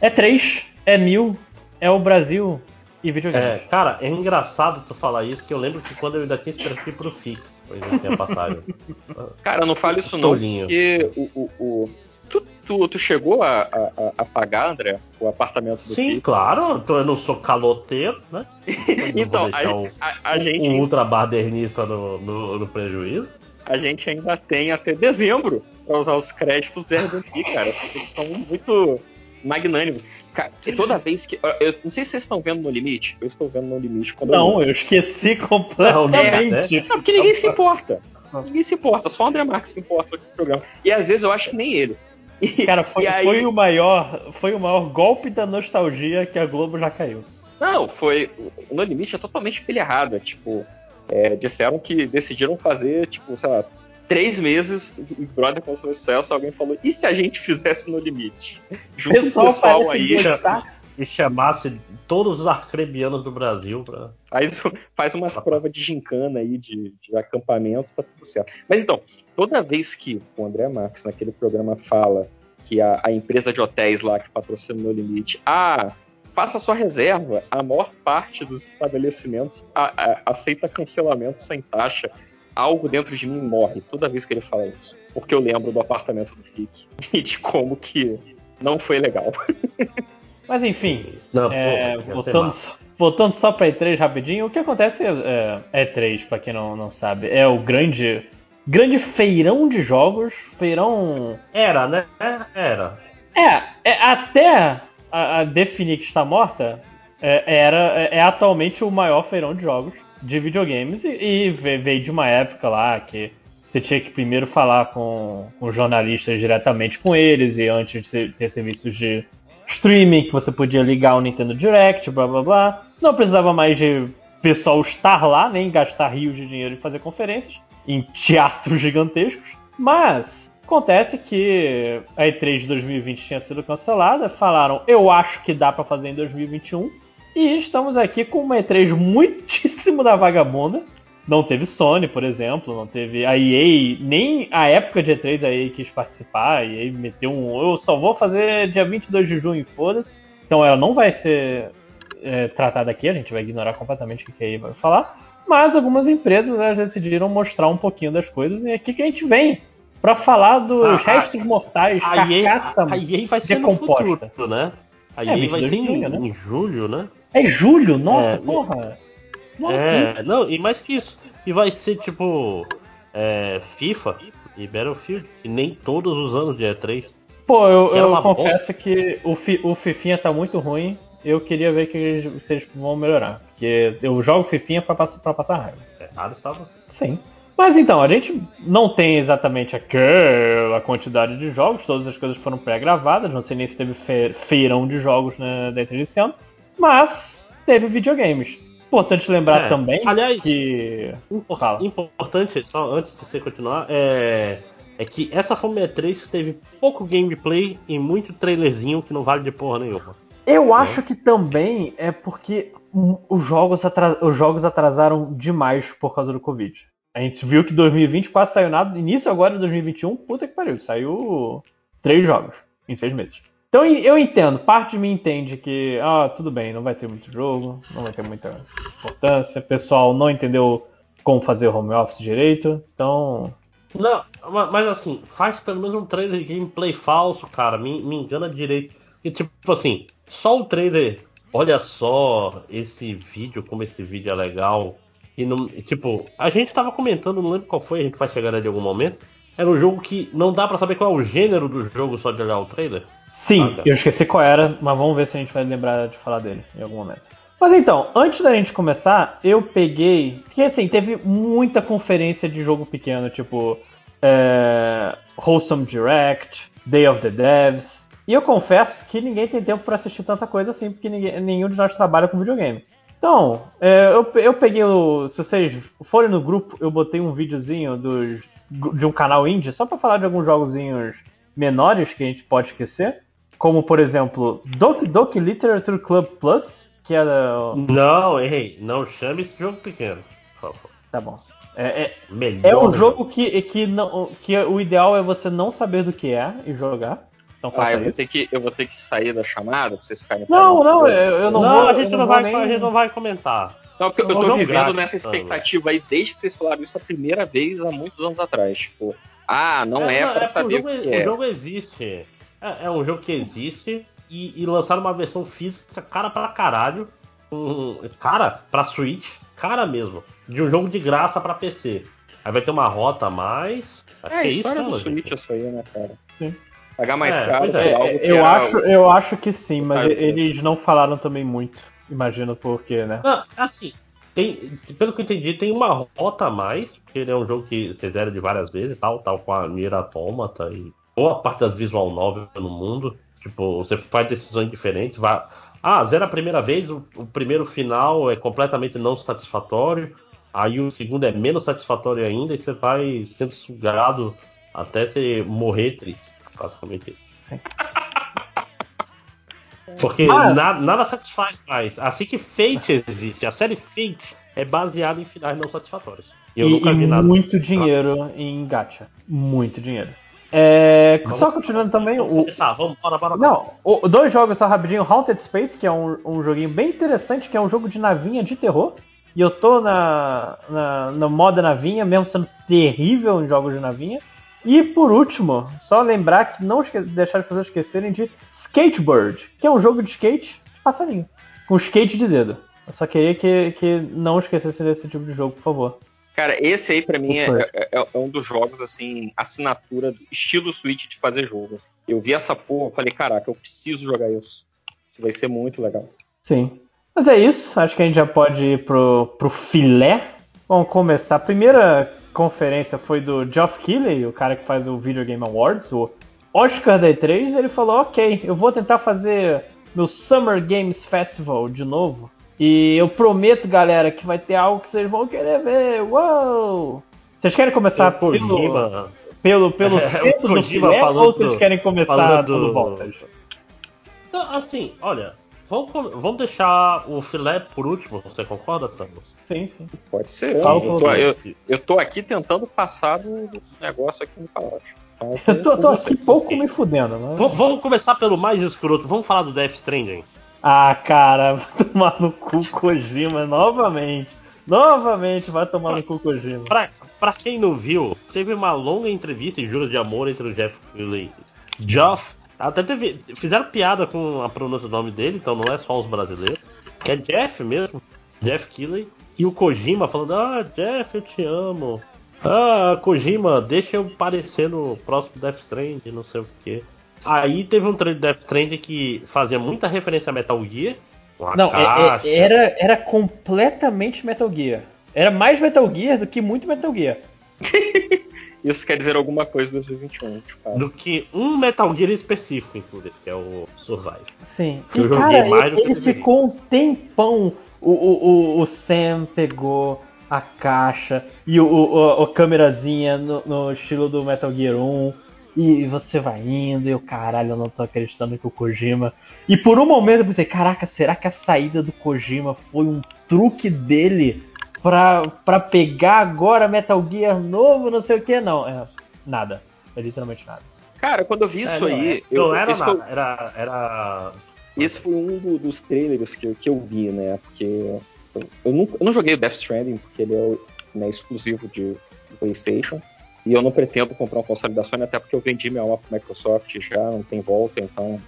é 3, é mil, é o Brasil e videogame. É, cara, é engraçado tu falar isso, que eu lembro que quando eu ainda tinha escrevido pro FIC, pois eu tinha passagem. [LAUGHS] Cara, não fale isso não, Tolinho. porque o. o, o- Tu, tu, tu chegou a, a, a- pagar, André, o apartamento do Sim, claro, então eu não sou caloteiro, né? [LAUGHS] Então, a, um, a, a um gente, ultra badernista no, no, no prejuízo. A gente ainda tem até dezembro pra usar os créditos do Airbnb, cara. porque Eles são muito magnânimos. Cara, e toda vez que. Eu não sei se vocês estão vendo no limite. Eu estou vendo no limite. Quando eu- Não, eu esqueci completamente. Não, porque ninguém se importa. Ninguém se importa, só o André Marques se importa com o programa. E às vezes eu acho que nem ele. E- Cara, foi, aí- foi o maior, foi o maior golpe da nostalgia que a Globo já caiu. Não, foi. No Limite é totalmente pilha errada. Tipo, é, disseram que decidiram fazer, tipo, sei lá, três meses. O Big Brother começou sucesso. Alguém falou: e se a gente fizesse No Limite? Junto com o Pessoal pessoal aí, gostar. E chamasse todos os arcrebianos do Brasil pra. faz, faz umas provas de gincana aí, de, de acampamentos, tá tudo certo. Mas então, toda vez que o André Marques naquele programa fala que a, a empresa de hotéis lá que patrocina o No Limite, ah, faça sua reserva, a maior parte dos estabelecimentos a- a- aceita cancelamento sem taxa. Algo dentro de mim morre toda vez que ele fala isso. Porque eu lembro do apartamento do Fique [LAUGHS] e de como que não foi legal. [LAUGHS] Mas enfim, Não, é, pô, voltando, voltando só pra E3 rapidinho, o que acontece é, é E3, pra quem não, não sabe, é o grande, grande feirão de jogos, feirão Era, né? Era. É, é, até a, a definir que está morta, é, era, é, é atualmente o maior feirão de jogos de videogames e, e ve- veio de uma época lá que você tinha que primeiro falar com, com jornalistas diretamente com eles e antes de ter serviços de streaming que você podia ligar o Nintendo Direct, blá blá blá. Não precisava mais de pessoal estar lá, nem gastar rios de dinheiro e fazer conferências em teatros gigantescos. Mas acontece que a E3 de 2020 tinha sido cancelada, falaram, eu acho que dá pra fazer em 2021. E estamos aqui com uma E3 muitíssimo da vagabunda. Não teve Sony, por exemplo, não teve a EA, nem a época de E3 a EA quis participar, a EA meteu um. Eu só vou fazer dia 22 de junho, foda-se. Então ela não vai ser é, tratada aqui, a gente vai ignorar completamente o que a EA vai falar. Mas algumas empresas elas decidiram mostrar um pouquinho das coisas e é aqui que a gente vem pra falar dos Ah, a- restos mortais, A carcaça. a EA vai ser no decomposta. futuro, né? A É, EA vai 22 ser em, junho, né? em julho, né? É julho? Nossa, É, porra! Nossa, É, não, e mais que isso. E vai ser tipo é, FIFA e Battlefield, que nem todos os anos de E3. Pô, eu, eu confesso que o, fi, o Fifinha tá muito ruim. Eu queria ver que vocês vão melhorar. Porque eu jogo Fifinha pra, pra passar raiva. É raro estar você. Sim. Mas então, a gente não tem exatamente aquela quantidade de jogos, todas as coisas foram pré-gravadas, não sei nem se teve fe- feirão de jogos né, dentro desse ano, mas teve videogames. Importante lembrar É, também aliás- que. Impor- Fala. Importante, só antes de você continuar, é, é que essa E3 que teve pouco gameplay e muito trailerzinho que não vale de porra nenhuma. Eu acho que também é porque os jogos, os jogos atrasaram demais por causa do Covid. A gente viu que 2020 quase saiu nada. Início agora de 2021, puta que pariu, saiu três jogos em seis meses. Então eu entendo, parte de mim entende que, ah, tudo bem, não vai ter muito jogo, não vai ter muita importância, o pessoal não entendeu como fazer home office direito, então. Não, ma- mas assim, faz pelo menos um trailer de gameplay falso, cara. Me, me engana direito. E tipo assim, só o trailer. Olha só esse vídeo, como esse vídeo é legal. E não, tipo, a gente tava comentando, não lembro qual foi, a gente vai chegar ali em algum momento. Era um jogo que não dá pra saber qual é o gênero do jogo só de olhar o trailer. Sim, Ah, tá. eu esqueci qual era, mas vamos ver se a gente vai lembrar de falar dele em algum momento. Mas então, antes da gente começar, eu peguei. Porque assim, teve muita conferência de jogo pequeno, tipo é, Wholesome Direct, Day of the Devs. E eu confesso que ninguém tem tempo pra assistir tanta coisa assim, porque ninguém- nenhum de nós trabalha com videogame. Então, é, eu, eu peguei o. Se vocês forem no grupo, eu botei um videozinho dos, de um canal indie, só pra falar de alguns jogozinhos menores que a gente pode esquecer. Como, por exemplo, Doki Doki Literature Club Plus, que é. Não, errei. Não chame esse jogo pequeno. Por favor. Tá bom. É, é, Melhor é um jogo que, que, não, que o ideal é você não saber do que é e jogar. Então Ah, faça eu vou, isso. ter que, eu vou ter que sair da chamada pra vocês ficarem. Não, não, eu, eu Não, não, vou. a gente eu não, vou vai, nem- a gente não vai comentar. Não, porque eu Não, tô não vivendo grátis, nessa expectativa aí desde que vocês falaram isso a primeira vez há muitos anos atrás. Tipo, ah, não é, pra porque saber o jogo, o que o é. jogo existe. É, é um jogo que existe e, e lançaram uma versão física cara pra caralho. Um, cara, pra Switch, cara mesmo. De um jogo de graça pra PC. Aí vai ter uma rota a mais. Acho É que é isso, história né, do Lojinha? Switch isso aí, né, cara? Sim. Pagar mais É, caro é, algo que eu, era acho, eu acho que sim, mas Sabe, eles não falaram também muito. Imagino por quê, né? Não, assim, tem, pelo que eu entendi, tem uma rota a mais, porque ele é um jogo que você zera de várias vezes e tal, tal com a Mira Automata e boa parte das visual novel no mundo. Tipo, você faz decisões diferentes. Vai... Ah, zero a primeira vez, o, o primeiro final é completamente não satisfatório. Aí o segundo é menos satisfatório ainda e você vai sendo sugado até você morrer triste. Basicamente isso. Sim. [LAUGHS] Porque Mas- na- nada satisfaz mais. Assim que Fate existe, a série Fate é baseada em finais não satisfatórios. E eu e, nunca e vi nada. muito dinheiro em gacha. Muito dinheiro. É, só continuando também, Vamos o, começar, vamos, bora, bora. Não, o- dois jogos só rapidinho. Haunted Space, que é um, um joguinho bem interessante, que é um jogo de navinha de terror. E eu tô na, na, no modo navinha, mesmo sendo terrível em jogos de navinha. E por último, só lembrar que não deixar as pessoas esquecerem de Skateboard, que é um jogo de skate de passarinho. Com skate de dedo. Eu só queria que, que não esquecessem desse tipo de jogo, por favor. Cara, esse aí pra mim é, é- é- é um dos jogos, assim, assinatura, estilo Switch de fazer jogos. Eu vi essa porra, falei, caraca, eu preciso jogar isso. Isso vai ser muito legal. Sim. Mas é isso, acho que a gente já pode ir pro, pro filé. Vamos começar. A primeira conferência foi do Geoff Keighley, o cara que faz o Video Game Awards, o Oscar da E3. Ele falou: Ok, eu vou tentar fazer meu Summer Games Festival de novo. E eu prometo, galera, que vai ter algo que vocês vão querer ver. Uou! Vocês querem começar O pelo, Kojima pelo, [LAUGHS] pelo É, centro do filé ou vocês do- querem começar falando pelo do- voltas? Então, assim, olha, vamos, vamos deixar o filé por último, você concorda, Thanos? Sim, sim. Pode ser. Eu, com tô, eu, eu tô aqui tentando passar do negócio aqui no palácio. Então, Eu tô, tô aqui pouco me fudendo, né? Vamos começar pelo mais escroto, vamos falar do Death Stranding. Ah, cara, [LAUGHS] vai tomar no cu Kojima novamente. Novamente vai tomar no cu Kojima. Pra, pra quem não viu, teve uma longa entrevista em Juros de Amor entre o Jeff Keighley e Geoff. Até teve, fizeram piada com a pronúncia do nome dele, então não é só os brasileiros. É Jeff mesmo, Jeff Keighley. E o Kojima falando, ah, Jeff, eu te amo. Ah, Kojima, deixa eu parecer no próximo Death Stranding, não sei o que. Aí teve um trailer de Death Stranding que fazia muita referência a Metal Gear. Não, é- é- era, era completamente Metal Gear. Era mais Metal Gear do que muito Metal Gear. [LAUGHS] Isso quer dizer alguma coisa em 2021, de fato. do que um Metal Gear específico, inclusive, que é o Survive. Sim. Eu E, joguei cara, mais do que ele deveria. ficou um tempão. O, o, o, o Sam pegou a caixa e o, o, a câmerazinha no, no estilo do Metal Gear 1. E você vai indo, e eu, caralho, eu não tô acreditando que o Kojima. E por um momento eu pensei, caraca, será que a saída do Kojima foi um truque dele pra, pra pegar agora Metal Gear novo, não sei o que? Não, é nada. É literalmente nada. Cara, quando eu vi isso É, não, aí, é- eu, não era nada, era, era. esse foi um do- dos trailers que, eu- que eu vi, né? Porque eu, eu, não, eu não joguei o Death Stranding, porque ele é né, exclusivo de, de PlayStation. E eu não pretendo comprar um console da Sony, até porque eu vendi minha alma pro Microsoft já, não tem volta, então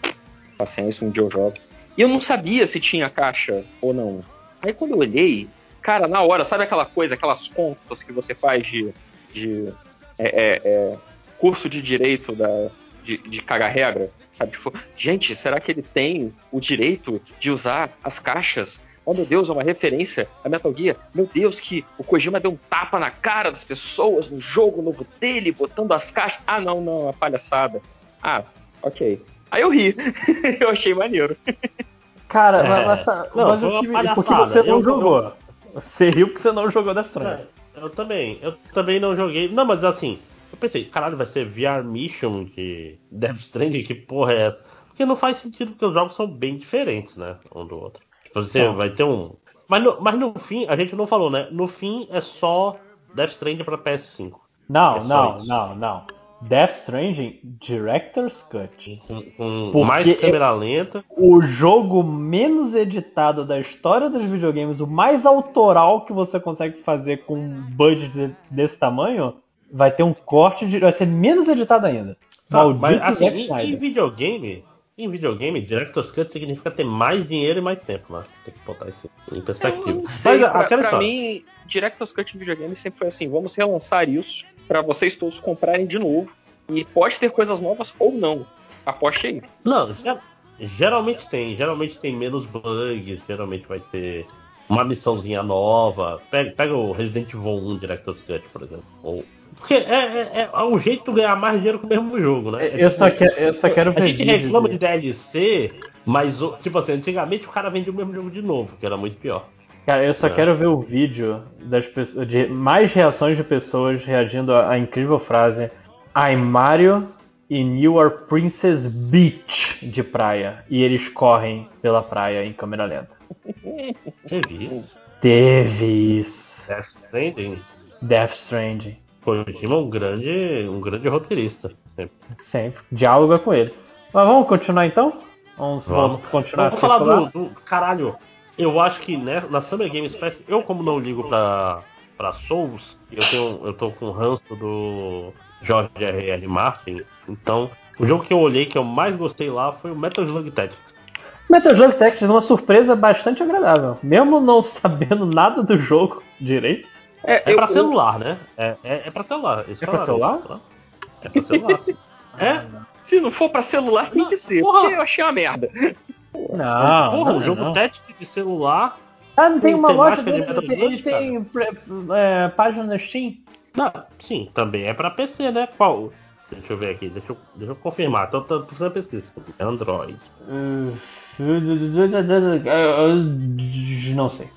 paciência, um dia eu jogo. E eu não sabia se tinha caixa ou não. Aí quando eu olhei, cara, na hora, sabe aquela coisa, aquelas contas que você faz de, de é, é, é, curso de direito da, de, de cagar regra? Sabe, tipo, gente, será que ele tem o direito de usar as caixas? Oh meu Deus, é uma referência a Metal Gear. Meu Deus, que o Kojima deu um tapa na cara das pessoas no jogo novo dele, botando as caixas. Ah, não, não, é uma palhaçada. Ah, ok. Aí eu ri. [LAUGHS] eu achei maneiro. Cara, É. mas, mas, Não, o que, você não Eu- jogou. Você riu porque você não jogou Death Stranding. É, eu também. Eu também não joguei. Não, mas assim, eu pensei, caralho, vai ser VR Mission de Death Stranding? Que porra é essa? Porque não faz sentido, porque os jogos são bem diferentes, né? Um do outro. Tipo, você São. vai ter um. Mas no, mas no fim, a gente não falou, né? No fim é só Death Stranding pra PS5. Não, É não, isso. não, não. Death Stranding Director's Cut. Com, com mais câmera lenta. O jogo menos editado da história dos videogames, o mais autoral que você consegue fazer com um budget de- desse tamanho, vai ter um corte de. vai ser menos editado ainda. Tá, Maldito mas assim, em, em videogame, em videogame, Director's Cut significa ter mais dinheiro e mais tempo, né? Tem que botar isso em perspectiva. Eu não sei, Mas pra, aquela pra história. mim, Director's Cut de videogame sempre foi assim, vamos relançar isso pra vocês todos comprarem de novo. E pode ter coisas novas ou não. Aposte aí. Não, ger- geralmente tem. Geralmente tem menos bugs, geralmente vai ter uma missãozinha nova. Pega, pega o Resident Evil 1 Director's Cut, por exemplo. Ou- porque é, é, é um jeito de ganhar mais dinheiro com o mesmo jogo, né? É Eu tipo- só, que- eu só quero ver A gente reclama de- DLC, mas, tipo assim, antigamente o cara vendia o mesmo jogo de novo, que era muito pior. Cara, eu só É. quero ver o vídeo das pessoas, de mais reações de pessoas reagindo à, à incrível frase I'm Mario and you are Princess Beach de praia. E eles correm pela praia em câmera lenta. [LAUGHS] Teve isso. Teve isso. Death Stranding. Death Stranding. Kojima é um grande, um grande roteirista. Sempre. Diálogo é com ele. Mas vamos continuar então? Vamos, Vamos. continuar Vamos falar do, do- Caralho, eu acho que né, na Summer Games Fest, eu como não ligo pra, pra Souls, eu, tenho, eu tô com o ranço do George R.R. Martin, então o jogo que eu olhei que eu mais gostei lá foi o Metal Slug Tactics. Metal Slug Tactics é uma surpresa bastante agradável. Mesmo não [LAUGHS] sabendo nada do jogo direito. É eu- pra eu- celular, né? É, é, é pra celular. eles É isso, tá? É pra celular. sim. [LAUGHS] É? Se não for pra celular, tem que ser. Porra. Porque eu achei uma merda. Não, Porra, não, o jogo não. Tactics de celular. Ah, não tem uma loja de dele, Metal ele, tem é, página no Steam. Não, sim, também é pra PC, né? Qual? Deixa eu ver aqui, deixa eu, deixa eu confirmar. Tô, tô, tô fazendo pesquisa. Android. Hum, Não sei.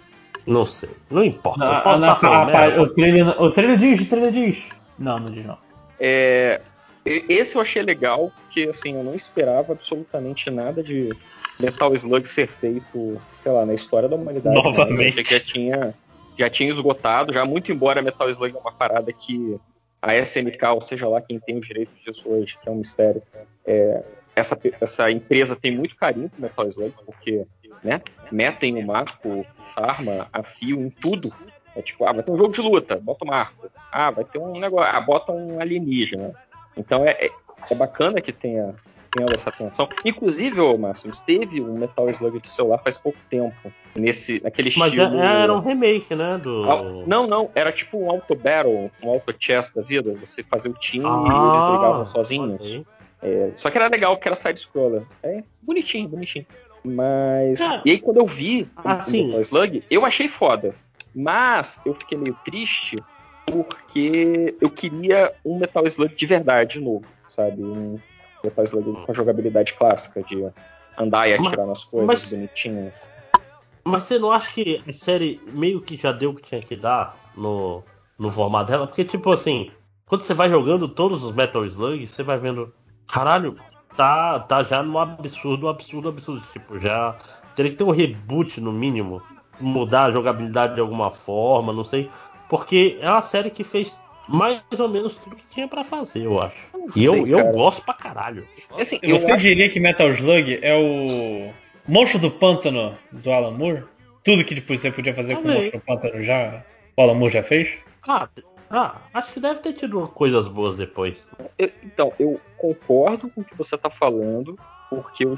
Não sei. Não importa. eu Ah, posso na- estar falando a- a- merda. o, trailer, o trailer diz, o trailer diz. Não, não diz não. É, esse eu achei legal, porque assim, eu não esperava absolutamente nada de Metal Slug ser feito, sei lá, na história da humanidade. né? Novamente. Achei que já tinha, já tinha esgotado, já muito embora Metal Slug é uma parada que a SNK, ou seja lá quem tem os direitos disso hoje, que é um mistério, é, essa, essa empresa tem muito carinho pro Metal Slug, porque né, metem o marco, arma, a fio em tudo. É tipo, ah, vai ter um jogo de luta, bota o marco. Ah, vai ter um negócio, ah, bota um alienígena. Então é, é, é bacana que tenha, tenha essa atenção. Inclusive, ô Márcio, teve um Metal Slug de celular faz pouco tempo. Nesse, naquele Mas estilo. é- era um remake, né? Do. Ah, Não, não, era tipo um auto battle, um auto chess da vida. Você fazia o time e eles Ah, brigavam sozinhos. É, só que era legal, porque era side-scroller. É bonitinho, bonitinho. Mas. Cara, e aí, quando eu vi o- ah, o sim. Metal Slug, eu achei foda. Mas eu fiquei meio triste porque eu queria um Metal Slug de verdade de novo, sabe? Um Metal Slug com a jogabilidade clássica de andar e atirar nas coisas mas- bonitinho. Mas você não acha que a série meio que já deu o que tinha que dar no, no formato dela? Porque, tipo assim, quando você vai jogando todos os Metal Slug, você vai vendo. Caralho, tá, tá já no absurdo, absurdo, absurdo. Tipo, já teria que ter um reboot no mínimo. Mudar a jogabilidade de alguma forma, não sei. Porque é uma série que fez mais ou menos tudo que tinha pra fazer, eu acho. não E eu, sei, eu cara. gosto pra caralho. Assim, eu Você acho diria que Metal Slug é o monstro do pântano do Alan Moore? Tudo que tipo, você podia fazer com o monstro do pântano já, o Alan Moore já fez? Ah, ah, acho que deve ter tido coisas boas depois. Eu- então, eu concordo com o que você tá falando, porque eu,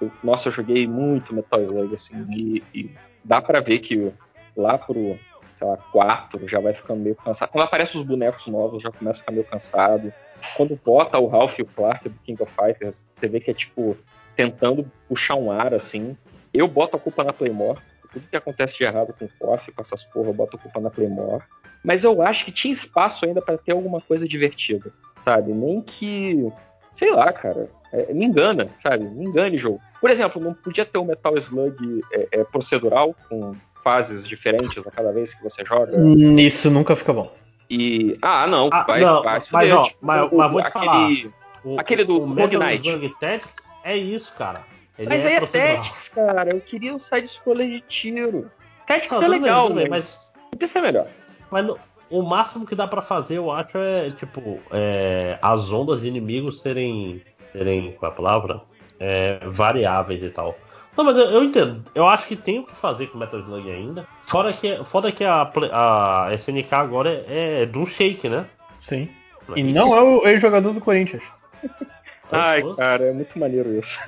eu- nossa, eu joguei muito Metal Slug, assim, e, e dá pra ver que lá pro, sei lá, 4 já vai ficando meio cansado. Quando aparecem os bonecos novos, já começa a ficar meio cansado. Quando bota o Ralph e o Clark do King of Fighters, você vê que é tipo, tentando puxar um ar, assim. Eu boto a culpa na Playmore. Tudo que acontece de errado com o KOF, com essas porra, eu boto a culpa na Playmore. Mas eu acho que tinha espaço ainda pra ter alguma coisa divertida, sabe? Nem que. Sei lá, cara. é, me engana, sabe? Me engane jogo. Por exemplo, não podia ter um Metal Slug é, é, procedural, com fases diferentes a cada vez que você joga. Hum, Isso nunca fica bom. E. Ah, não, Ah, vai, não, vai se mas, fuder, ó, tipo, mas- o- mas vou te aquele, O- Aquele do Rogue Knight. Tactics é isso, cara. Ele Mas aí é. Tactics, cara. Eu queria um side-scroller de tiro. Tactics Não, é tudo bem, legal, bem, mas... Podia ser melhor. Mas no- o máximo que dá pra fazer, eu acho, é tipo é, as ondas de inimigos serem, serem qual é a palavra? É, variáveis e tal. Não, mas eu, eu entendo. Eu acho que tem o que fazer com Metal Slug ainda. Fora que, fora que a, a SNK agora é, é do shake, né? Sim. E não é o ex-jogador do Corinthians. [LAUGHS] Ai, cara, é muito maneiro isso.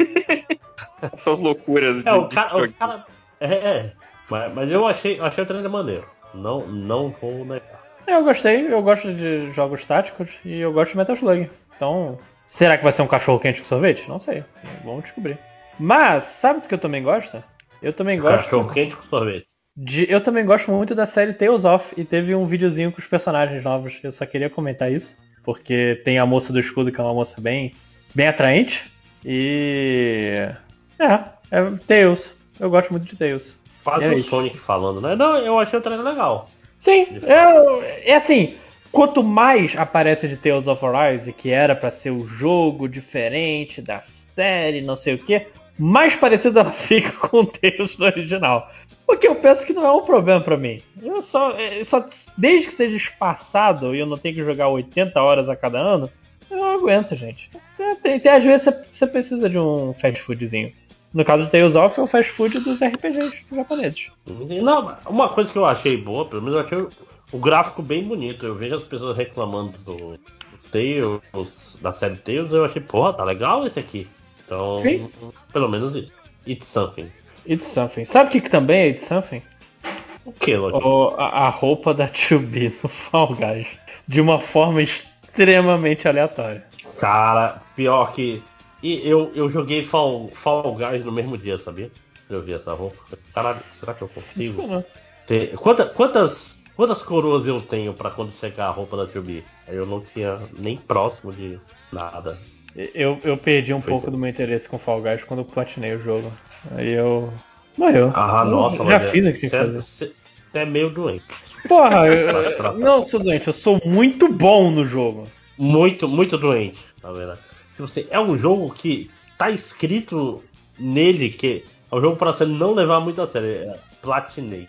[LAUGHS] Essas loucuras de, É, o cara. O cara é, é. Mas, mas eu achei, achei o trailer maneiro. Não, não vou negar. Eu gostei, eu gosto de jogos táticos e eu gosto de Metal Slug. Então, será que vai ser um cachorro quente com sorvete? Não sei. Vamos descobrir. Mas, sabe do que eu também gosto? Eu também gosto Cachorro quente com sorvete. de- eu também gosto muito da série Tales of e teve um videozinho com os personagens novos. Eu só queria comentar isso, porque tem a moça do escudo, que é uma moça bem, bem atraente. E. É, é Tales. Eu gosto muito de Tales. Faz É o isso. Sonic falando, né? Não, eu achei o trailer legal. Sim, é, é assim. Quanto mais aparece de Tales of Arise, que era pra ser o jogo diferente da série, não sei o que, mais parecida ela [LAUGHS] fica com o Tales do original. O que eu penso que não é um problema pra mim. Eu só, é, só desde que seja espaçado e eu não tenho que jogar 80 horas a cada ano, eu não aguento, gente. É, Tem, tem- às vezes você, você precisa de um fast foodzinho. No caso do Tales of é o fast food dos RPGs japoneses. Não, uma coisa que eu achei boa, pelo menos eu achei o- gráfico bem bonito. Eu vejo as pessoas reclamando do, do Tales, da série Tales, eu achei, porra, tá legal esse aqui. Então, Sim. pelo menos isso. It's something. It's something. Sabe o que, que também é It's something? O que, Lodi? O- a, a roupa da 2B no [LAUGHS] Fall Guys. De uma forma extremamente aleatória. Cara, pior que. E eu, eu joguei Fall, Fall Guys no mesmo dia, sabia? Eu vi essa roupa. Caralho, será que eu Isso consigo? não. ter. Quanta, quantas, quantas coroas eu tenho pra quando chegar a roupa da 2B? Eu não tinha nem próximo de nada. Eu, eu perdi um Foi pouco bom. do meu interesse com Fall Guys quando eu platinei o jogo. Aí eu. Morreu. Ah, Eu nossa, Já mas fiz o que tinha que é- fazer. Você é meio doente. Porra, eu, [LAUGHS] não sou doente, eu sou muito bom no jogo. Muito, muito doente, na verdade. Tipo assim, é um jogo que tá escrito nele que é um jogo pra você não levar muito a sério. É platinei.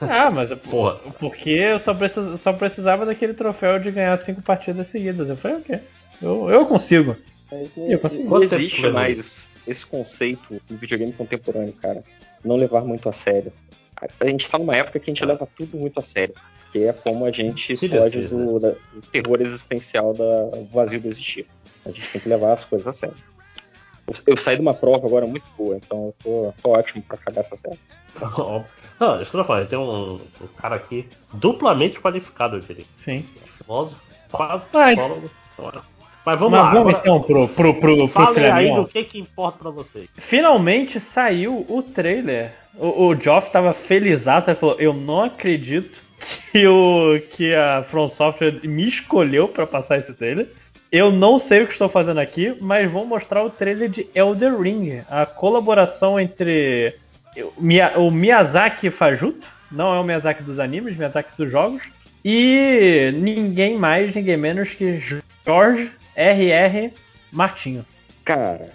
Ah, mas é [LAUGHS] Porra. porque eu só, precis- só precisava daquele troféu de ganhar cinco partidas seguidas. Eu falei, ok. Eu, eu consigo. Eu não, existe mais esse conceito no videogame contemporâneo, cara. Não levar muito a sério. A, gente tá numa época que a gente leva tudo muito a sério. Que é como a gente Se foge Deus do, da- do terror existencial da- do vazio do existir. A gente tem que levar as coisas a sério. Eu, eu saí de uma prova agora muito boa, então eu tô, tô ótimo pra cagar essa série. [LAUGHS] Não, isso que eu falando, tem um, um cara aqui duplamente qualificado, eu diria. Sim. Filósofo, quase psicólogo. Mas vamos Mas lá. vamos então pro, pro, pro, pro Falem filé aí do que, que importa pra vocês. Finalmente saiu o trailer. O, o Geoff tava felizaço, ele falou: Eu não acredito que, o, que a From Software me escolheu pra passar esse trailer. Eu não sei o que estou fazendo aqui, mas vou mostrar o trailer de Elder Ring, a colaboração entre o Miyazaki Fajuto, não é o Miyazaki dos animes, Miyazaki dos jogos, e ninguém mais, ninguém menos que Jorge R.R. Martinho. Cara,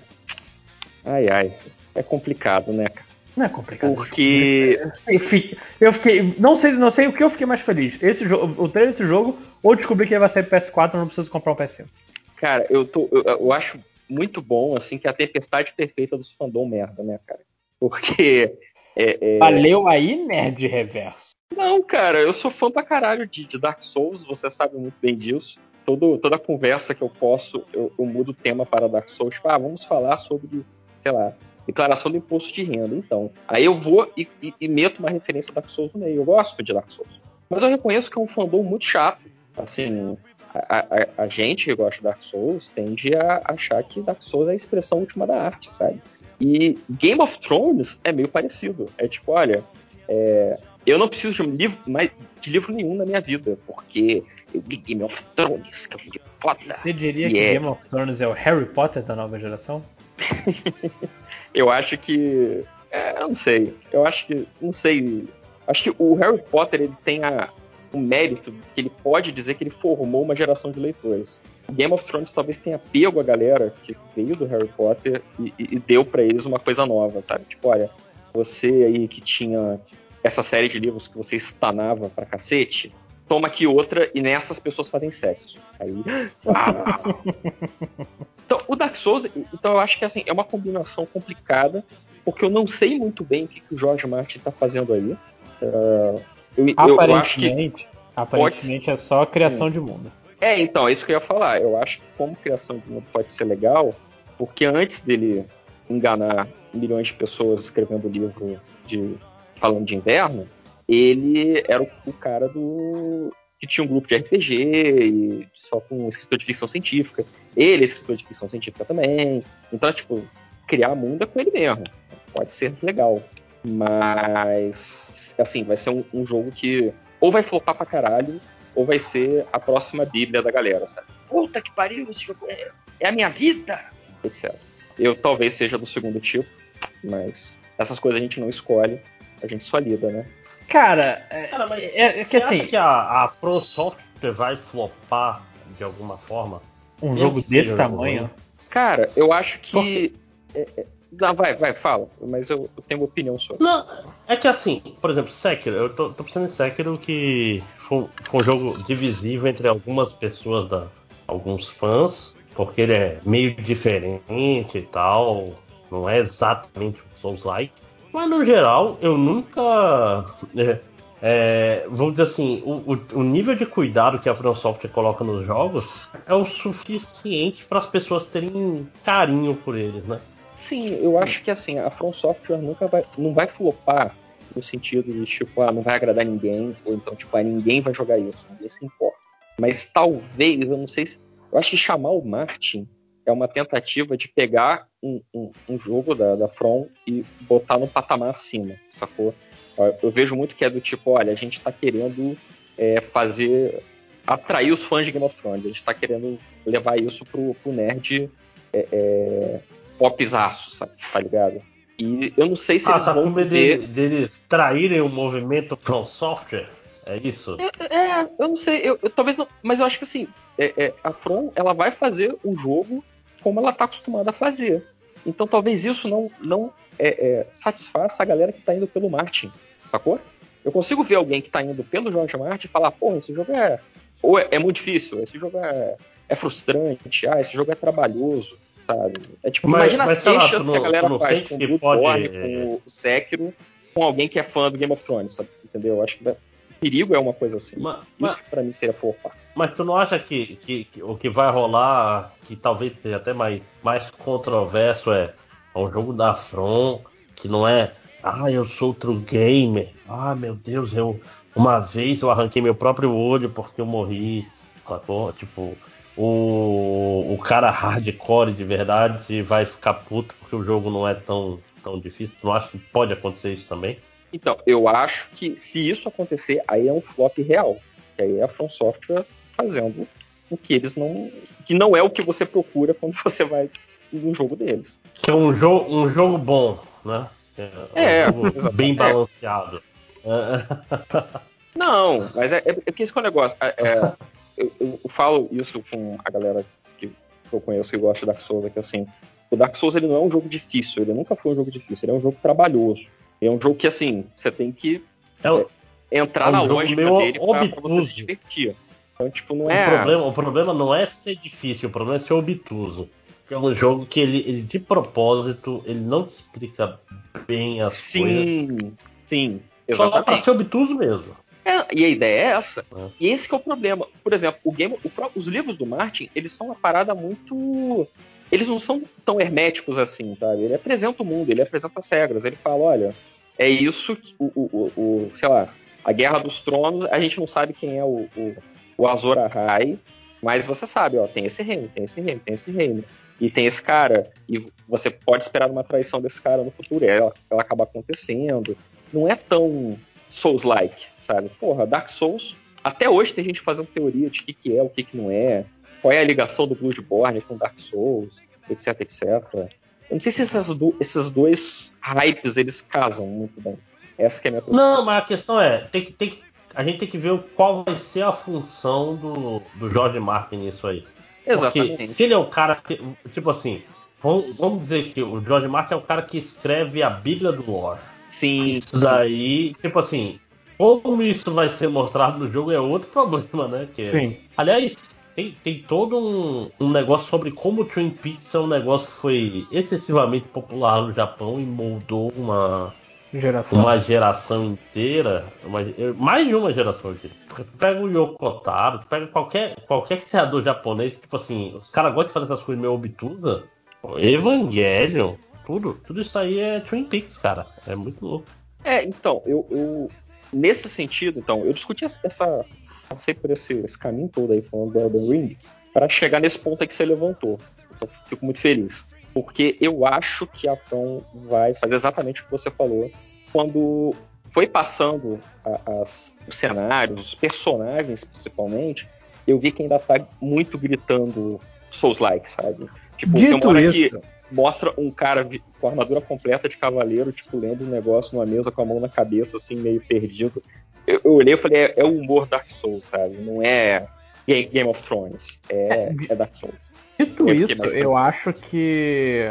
ai ai, é complicado, né, cara? Não é complicado. Porque Eu fiquei, eu fiquei- não sei, não sei o que eu fiquei mais feliz. Esse jogo, o trailer desse jogo, ou descobri que ele vai sair pro PS4, eu não preciso comprar um PS5. Cara, eu, tô, eu, eu acho muito bom, assim, que a tempestade perfeita dos fandom merda, né, cara? Porque. É, é- Valeu aí, nerd reverso. Não, cara, eu sou fã pra caralho de, de Dark Souls, você sabe muito bem disso. Todo, toda conversa que eu posso, eu, eu mudo o tema para Dark Souls. Tipo, ah, vamos falar sobre, sei lá, declaração do imposto de renda. Então, aí eu vou e, e- e meto uma referência a Dark Souls no meio. Eu gosto de Dark Souls. Mas eu reconheço que é um fandom muito chato. Assim, a, a- a gente que gosta de Dark Souls tende a achar que Dark Souls é a expressão última da arte, sabe? E Game of Thrones é meio parecido. É tipo, olha, é, eu não preciso de, livro, de livro nenhum na minha vida, porque eu li Game of Thrones, que é um foda. Você diria que Yeah. Game of Thrones é o Harry Potter da nova geração? [LAUGHS] Eu acho que. É, eu não sei. Eu acho que. Não sei. Acho que o Harry Potter ele tem a, o mérito que ele pode dizer que ele formou uma geração de leitores. Game of Thrones talvez tenha pego a galera que veio do Harry Potter e, e- e deu pra eles uma coisa nova, sabe? Tipo, olha, você aí que tinha essa série de livros que você estanava pra cacete, toma aqui outra e nessas pessoas fazem sexo. Aí. uau! [LAUGHS] Então, o Dark Souls, então eu acho que assim, é uma combinação complicada, porque eu não sei muito bem o que, que o Jorge Martin tá fazendo aí. Ah, eu, eu- eu. Aparentemente, aparentemente é só criação de mundo. É, então, é isso que eu ia falar. Eu acho que como criação de mundo pode ser legal, porque antes dele enganar milhões de pessoas escrevendo livro de falando de inverno, ele era o, cara do que tinha um grupo de RPG e só com um escritor de ficção científica. Ele é escritor de ficção científica também. Então, tipo, criar mundo é com ele mesmo. Pode ser legal. Mas, assim, vai ser um, um jogo que ou vai flopar pra caralho, ou vai ser a próxima bíblia da galera, sabe? Puta que pariu, esse jogo é, é a minha vida, etc. Eu talvez seja do segundo tipo, mas essas coisas a gente não escolhe, a gente só lida, né? Cara, é, Cara, mas é- é que você assim- acha que a, a Pro Software vai flopar de alguma forma? um jogo desse tamanho. jogo Cara, eu acho que. Por quê? é, é, não, vai, vai, fala, mas eu, eu tenho uma opinião sobre. Não, é que assim, por exemplo, Sekiro, eu tô, tô pensando em Sekiro que foi, foi um jogo divisível entre algumas pessoas, da, alguns fãs, porque ele é meio diferente e tal, não é exatamente um Souls-like, mas no geral eu nunca. é, é, vamos dizer assim, o, o- o nível de cuidado que a From Software coloca nos jogos é o suficiente para as pessoas terem carinho por eles, né? Sim, eu acho que assim, a From Software nunca vai, não vai flopar no sentido de tipo, ah, não vai agradar ninguém, ou então, tipo, ah, ninguém vai jogar isso, ninguém se importa. Mas talvez, eu não sei se. Eu acho que chamar o Martin é uma tentativa de pegar um, um- um jogo da, da From e botar no patamar acima, sacou? Eu- vejo muito que é do tipo, olha, a gente tá querendo é, fazer. atrair os fãs de Game of Thrones, a gente tá querendo levar isso pro, pro nerd. É, é, popzaço, sabe? Tá ligado? E eu não sei se Ah, eles tá vão poder. dele- deles traírem o movimento From Software? É isso? É, eu não sei, eu, eu- talvez não, mas eu acho que assim, é, é, a From ela vai fazer o jogo como ela tá acostumada a fazer. Então talvez isso não, não é, é, satisfaça a galera que tá indo pelo Martin, sacou? Eu consigo ver alguém que tá indo pelo George Martin e falar, porra, esse jogo é. Ou é, é muito difícil, esse jogo é, é frustrante, ah, esse jogo é trabalhoso, sabe? É tipo, Mas- imagina mas as lá, queixas tu que a galera faz com o Bloodborne, pode- com o Sekiro, com alguém que é fã do Game of Thrones, sabe? Entendeu? Eu acho que perigo é uma coisa assim. Ma- ma- Isso que pra mim seria flopar. Mas tu não acha que, que- que o que vai rolar, que talvez seja até mais, mais controverso, é, é um jogo da From, que não é, ah, eu sou true gamer, ah, meu Deus, eu uma vez eu arranquei meu próprio olho porque eu morri, sacou? Tipo, o, o cara hardcore de verdade vai ficar puto porque o jogo não é tão, tão difícil. Tu não acha que pode acontecer isso também? Então, eu acho que se isso acontecer, aí é um flop real. Que aí é a From Software fazendo o que eles não. que não é o que você procura quando [LAUGHS] você vai no jogo deles. Que é um jogo, um jogo bom, né? É, um jogo exatamente. bem balanceado. É, [LAUGHS] Não, mas é, é, é que esse é o negócio. É, é, eu, eu falo isso com a galera que eu conheço que gosta de Dark Souls, é que assim, o Dark Souls ele não é um jogo difícil, ele nunca foi um jogo difícil, ele é um jogo trabalhoso. É um jogo que, assim, você tem que É o- entrar É um na jogo lógica dele pra, pra você se divertir. Então, tipo, não o, é. problema, o problema não é ser difícil, o problema é ser obtuso. É um jogo que ele, ele, de propósito, ele não te explica bem as coisas. Sim, sim, Só pra ser obtuso mesmo. É, e a ideia é essa. É. E esse que é o problema. Por exemplo, o game, o os livros do Martin, eles são uma parada muito. Eles não são tão herméticos assim, sabe? Ele apresenta o mundo, ele apresenta as regras. Ele fala, olha, é isso o, o, o- sei lá, a Guerra dos Tronos, a gente não sabe quem é o, o, o Azor Ahai, mas você sabe, ó, tem esse reino, tem esse reino, tem esse reino. E tem esse cara, e você pode esperar uma traição desse cara no futuro, e ela, ela acaba acontecendo. Não é tão Souls-like, sabe? Porra, Dark Souls, até hoje tem gente fazendo teoria de o que, que é, o que, que não é, qual é a ligação do Bloodborne com Dark Souls, etc, etc. Eu não sei se essas esses dois hypes, eles casam muito bem. Essa que é a minha preocupação. Não, mas a questão é, tem que, tem que, a gente tem que ver qual vai ser a função do, do George Martin nisso aí. Porque Exatamente. se ele é o cara que. Tipo assim, vamos, vamos dizer que o George Martin é o cara que escreve a Bíblia do lore. Sim, Isso daí, tipo assim, como isso vai ser mostrado no jogo é outro [LAUGHS] problema, né? Que Sim. Aliás, tem, tem todo um, um negócio sobre como o Twin Peaks é um negócio que foi excessivamente popular no Japão e moldou uma, Geração. uma geração inteira, uma- mais de uma geração inteira. Tu pega o Yoko Taro, tu pega qualquer, qualquer criador japonês, tipo assim, os caras gostam de fazer essas coisas meio obtusas. Evangelion, tudo, tudo isso aí é Twin Peaks, cara. É muito louco. É, então, eu, eu- nesse sentido, então, eu discuti essa, essa passei por esse, esse caminho todo aí falando do Elden Ring para chegar nesse ponto aí que você levantou. Então, fico muito feliz, porque eu acho que a From vai fazer exatamente o que você falou quando foi passando a- as- os cenários, os personagens principalmente, eu vi que ainda tá muito gritando Souls-like, sabe? Tipo, tem uma Dito hora isso, que mostra um cara com armadura completa de cavaleiro, tipo, lendo um negócio numa mesa com a mão na cabeça, assim, meio perdido. Eu, eu olhei e falei, é, é o humor Dark Souls, sabe? Não é Game, of Thrones, é, é Dark Souls. Dito Eu isso, eu acho que.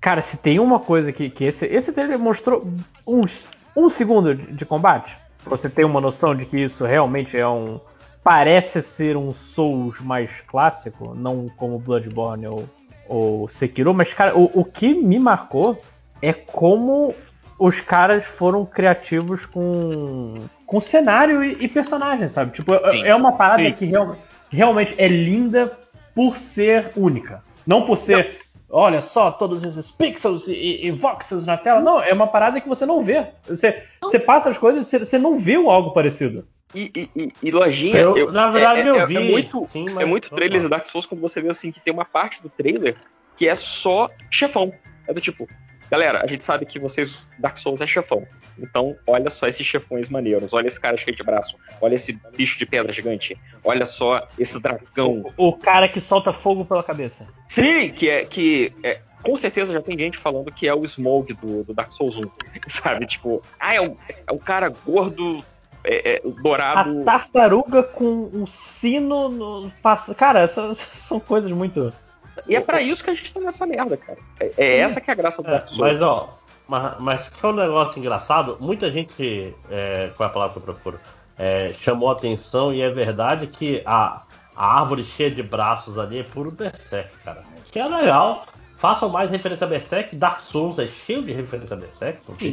Cara, se tem uma coisa que, que esse, esse trailer mostrou uns, um segundo de, de combate, pra você ter uma noção de que isso realmente é um. Parece ser um Souls mais clássico, não como Bloodborne ou, ou Sekiro, mas, cara, o, o que me marcou é como os caras foram criativos com, com cenário e, e personagem, sabe? Tipo, é- Sim. é uma parada Sim. que real- realmente é linda por ser única. Não por ser, olha só, todos esses pixels e, e- e voxels na tela. Não, é uma parada que você não vê. Você, você passa as coisas e você, você não viu algo parecido. E, e, e, e lojinha, Eu, eu- na verdade, é, eu é- vi. é muito, sim, é muito trailer de Dark Souls quando você vê assim que tem uma parte do trailer que é só chefão. É do tipo, galera, a gente sabe que vocês Dark Souls é chefão. Então, olha só esses chefões maneiros. Olha esse cara cheio de braço. Olha esse bicho de pedra gigante. Olha só esse dragão. O cara que solta fogo pela cabeça. Sim, que é que é, com certeza já tem gente falando que é o Smoke do, do Dark Souls 1. [LAUGHS] Sabe? Tipo, ah, é o, é o cara gordo, é, é, A dourado. tartaruga com um sino no. Cara, essas [LAUGHS] são coisas muito. E é pra isso que a gente tá nessa merda, cara. É, é essa que é a graça do É, Dark Souls. mas ó, mas, mas que é um negócio engraçado, muita gente, é, qual é a palavra que eu procuro? É, chamou atenção e é verdade que a, a árvore cheia de braços ali é puro Berserk, cara. Que é legal. Façam mais referência a Berserk. Dark Souls é cheio de referência a Berserk, não Sim,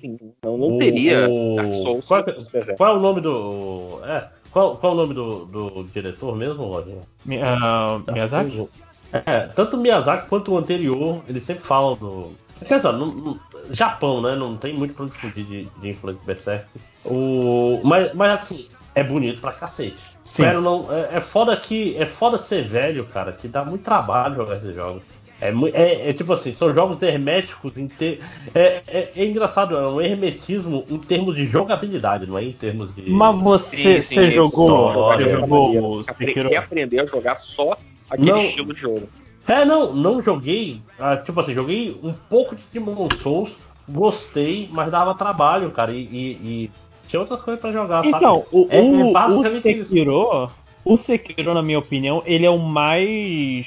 sim. Não, não O- teria o- Dark Souls qual, Berserk. qual é o nome do. É, qual, qual é o nome do, do diretor mesmo, Roger? Mi- ah, Miyazaki? É, tanto o Miyazaki quanto o anterior, eles sempre falam do. Dizer, no, no- Japão, né? Não tem muito pra onde fugir de, de influência Berserk. O, mas, mas assim, é bonito pra cacete. Sim. Espero não. É, é foda que. É foda ser velho, cara, que dá muito trabalho jogar esses jogos. É, é- é tipo assim, são jogos herméticos em ter. É, é- é engraçado, é um hermetismo em termos de jogabilidade, não é em termos de. Mas você, Sim, sim, você jogou, só você jogou maneira. o Apre- Sekiro? Reaprender a jogar só aquele Não. estilo de jogo. É, não, não joguei. ah, tipo assim, joguei um pouco de Demon Souls, gostei, mas dava trabalho, cara. E, e- e tinha outras coisas pra jogar, sabe? Então, o, É- é o, o basicamente isso. Sekiro, o Sekiro, na minha opinião, ele é o mais.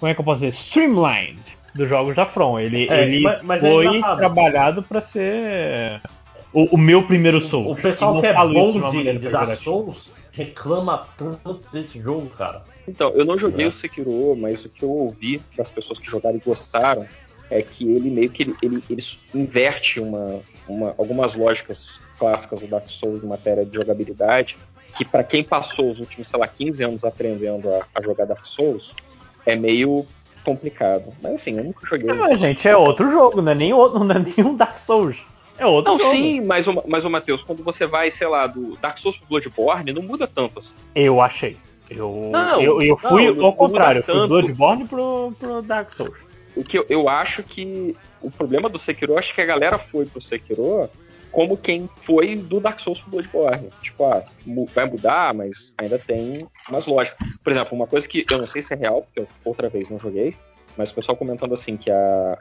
Como é que eu posso dizer? Streamlined dos jogos da From. Ele, É, ele mas- mas é foi engraçado. trabalhado pra ser o, o meu primeiro Soul. O pessoal que é bom de, de Dark. Souls reclama tanto desse jogo, cara. Então, eu não joguei É. o Sekiro, mas o que eu ouvi das pessoas que jogaram e gostaram é que ele meio que ele, ele, ele inverte uma, uma- algumas lógicas clássicas do Dark Souls em matéria de jogabilidade, que pra quem passou os últimos, sei lá, 15 anos aprendendo a, a jogar Dark Souls, é meio complicado. Mas assim, eu nunca joguei. Ah, gente, é outro jogo, não é nem, outro, [LAUGHS] não é nem um Dark Souls. É outro Não, jogo. sim, mas o, mas o Matheus, quando você vai, sei lá, do Dark Souls pro Bloodborne, não muda tanto assim. Eu achei. Eu, Não, eu, eu fui não, ao contrário, eu fui tanto. Bloodborne pro, pro Dark Souls. O que eu, eu acho que o problema do Sekiro, acho que a galera foi pro Sekiro como quem foi do Dark Souls pro Bloodborne. Tipo, ah, vai mudar, mas ainda tem umas lógicas. Por exemplo, uma coisa que eu não sei se é real, porque eu outra vez não joguei, mas o pessoal comentando assim que a,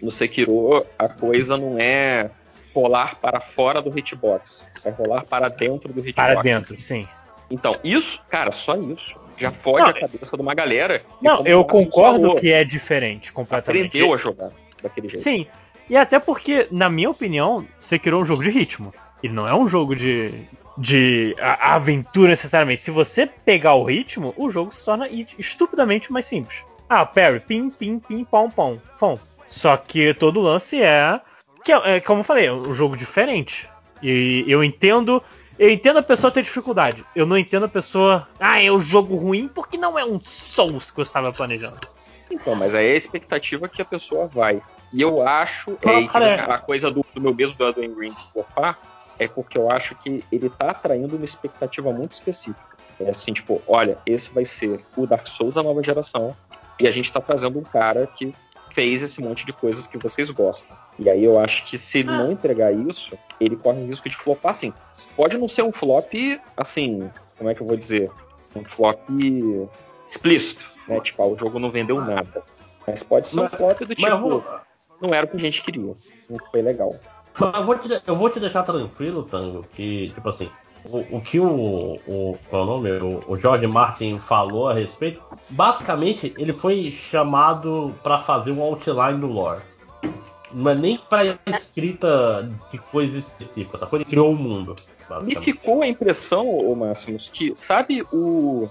no Sekiro a coisa não é rolar para fora do hitbox, é rolar para dentro do hitbox. Para dentro, sim. Então, isso, cara, só isso já fode Não, a cabeça de uma galera. e Não, eu concordo que é diferente completamente. aprendeu a jogar daquele jeito. Sim. E até porque, na minha opinião, Sekiro é um jogo de ritmo. Ele não é um jogo de, de aventura necessariamente. Se você pegar o ritmo, o jogo se torna estupidamente mais simples. Ah, parry, pim, pim, pim, pom, pom, pom. Só que todo lance é que é, é, como eu falei, é um jogo diferente. E eu entendo, eu entendo a pessoa ter dificuldade. Eu não entendo a pessoa, ah, é um jogo ruim porque não é um Souls que eu estava planejando. Então, mas aí é a expectativa que a pessoa vai. E eu acho, é Cara, vem a coisa do, do meu medo do Elden Ring flopar, é porque eu acho que ele tá atraindo uma expectativa muito específica. É assim, tipo, olha, esse vai ser o Dark Souls da nova geração, e a gente tá trazendo um cara que fez esse monte de coisas que vocês gostam. E aí eu acho que se ele não entregar isso, ele corre o risco de flopar assim. Pode não ser um flop, assim, como é que eu vou dizer? Um flop explícito, né? Tipo, ah, o jogo não vendeu nada. Mas pode ser um Mas- flop do tipo, vou, não era o que a gente queria. Não foi legal. mas eu vou, te, eu vou te deixar tranquilo, Tango, que, tipo assim, o, o que o, o, qual é o, nome? O, o George Martin falou a respeito, basicamente ele foi chamado pra fazer um outline do lore. Não é nem pra escrita de coisa específica, sacou? Ele criou o mundo. Me ficou a impressão, ô Máximos, que sabe o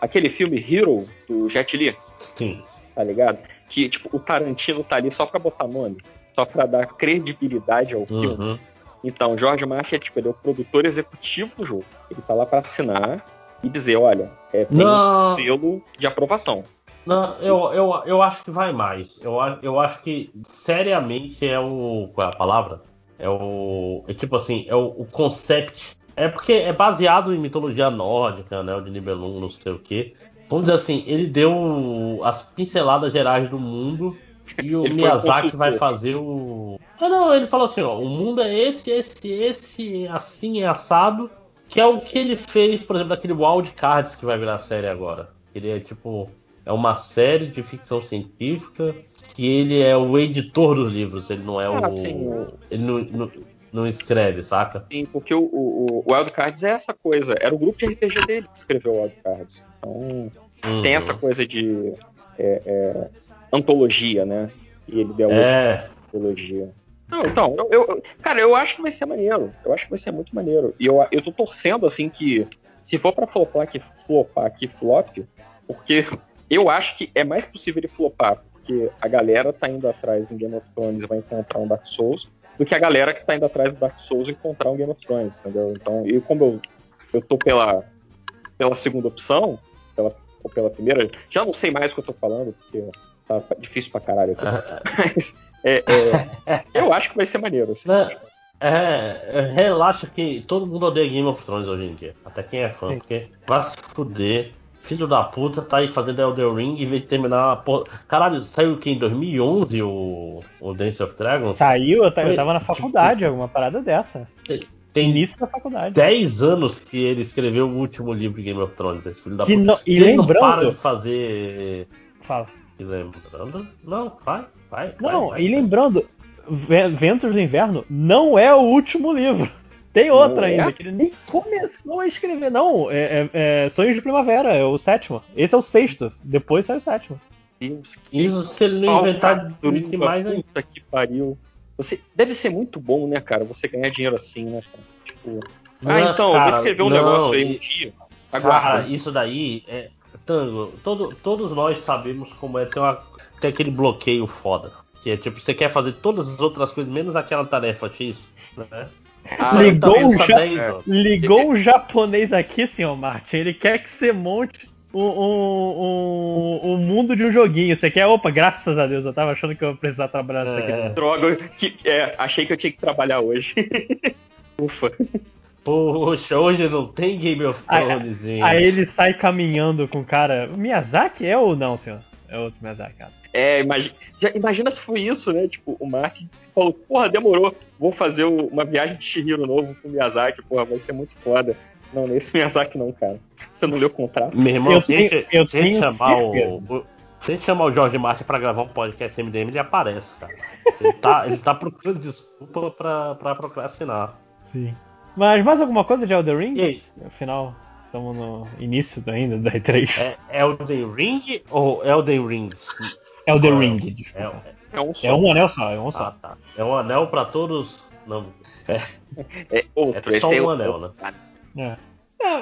aquele filme Hero do Jet Li, Sim. tá ligado? Que tipo o Tarantino tá ali só pra botar nome, só pra dar credibilidade ao filme. Então, George Martin é tipo ele é o produtor executivo do jogo. Ele tá lá pra assinar e dizer, olha, é tem um Não, selo de aprovação. não eu, eu, eu acho que vai mais. Eu, eu acho que seriamente é o. Qual é a palavra? É o. É tipo assim, é o, o concept. É porque é baseado em mitologia nórdica, né? O de Nibelung, não sei o quê. Vamos dizer assim, ele deu as pinceladas gerais do mundo e o Miyazaki vai fazer o. Ah, não, ele falou assim: ó, o mundo é esse, esse, esse, assim é assado. Que é o que ele fez, por exemplo, daquele Wild Cards que vai virar série agora. Ele é tipo. É uma série de ficção científica que ele é o editor dos livros, ele não é Ah, o. sim, Ele não, não, não escreve, saca? Sim, porque o, o, o Wild Cards é essa coisa. Era o grupo de RPG dele que escreveu o Wild Cards. Então, Uhum. tem essa coisa de é, é, antologia, né? E ele deu a É, antologia. Não, então, eu, eu- cara, eu acho que vai ser maneiro. Eu acho que vai ser muito maneiro. E eu, eu tô torcendo, assim, que se for pra flopar que flopar que flop, porque [LAUGHS] eu acho que é mais possível ele flopar, porque a galera tá indo atrás do Game of Thrones e vai encontrar um Dark Souls, do que a galera que tá indo atrás do Dark Souls e encontrar um Game of Thrones, entendeu? Então, eu como eu, eu tô pela, pela segunda opção, pela, ou pela primeira, já não sei mais o que eu tô falando, porque tá difícil pra caralho aqui. Mas é, é, [LAUGHS] eu acho que vai ser maneiro. Assim. É, é, relaxa que todo mundo odeia Game of Thrones hoje em dia. Até quem é fã, Sim. porque vai se fuder. Filho da puta tá aí fazendo Elden Ring em vez de terminar a porra. Caralho, saiu o que? Em 2011 o, o Dance of Dragons? Saiu, eu, eu tava na faculdade, alguma parada dessa. Tem Início da faculdade. 10 anos que ele escreveu o último livro de Game of Thrones, esse filho da Que puta. não- e ele não para lembrando. de fazer. Fala. E lembrando? Não, vai, vai. Não, vai, e vai. lembrando, Ve- Ventos do Inverno não é o último livro. [LAUGHS] Tem outra Não é? ainda, que ele nem começou a escrever. Não, é, é- é Sonhos de Primavera, é o sétimo. Esse é o sexto. Depois sai o sétimo. Deus, que Isso se ele não inventar falcatrua, mais ainda. puta que pariu. Você, deve ser muito bom, né, cara? Você ganhar dinheiro assim, né, cara? Tipo, ah, Não, então, cara, vou escrever um não, negócio aí um dia. Cara, Aguarda. isso daí é. Tango, todo, todos nós sabemos como é ter, uma, ter aquele bloqueio foda. Que é tipo, você quer fazer todas as outras coisas, menos aquela tarefa X, né? Ah, Ligou o ja- 10 anos. Ligou o japonês aqui, senhor Martin. Ele quer que você monte um, um, um- um mundo de um joguinho. Você quer? Opa, graças a Deus, eu tava achando que eu ia precisar trabalhar nisso aqui. É. Droga, que, é, achei que eu tinha que trabalhar hoje. [LAUGHS] Ufa. Poxa, hoje não tem Game of Aí- Thrones, gente. Aí ele sai caminhando com o cara. Miyazaki é ou não, senhor? É outro Miyazaki, cara. É, imagina, já, imagina se foi isso, né? Tipo, o Martin falou, porra, demorou, vou fazer o- uma viagem de Shihiro novo com o Miyazaki, porra, vai ser muito foda. Não, nesse Miyazaki não, cara. Você não leu o contrato? Meu irmão, Eu se, gente, tenho- eu se gente tenho chamar certeza. o, o- Se a gente chamar o Jorge Martin pra gravar um podcast MDM, ele aparece, cara. Ele tá, ele tá procurando desculpa pra, pra procrastinar. Sim. Mas mais alguma coisa de Elden Ring? E aí, Afinal, estamos no início ainda da E3. é Elden Ring ou Elden Rings? Elden é? Ring, É, desculpa. É um só. É um anel só, é um ah, só. tá. É um anel pra todos. Não, É [LAUGHS] outro. É só aí um é anel, outro. É. É,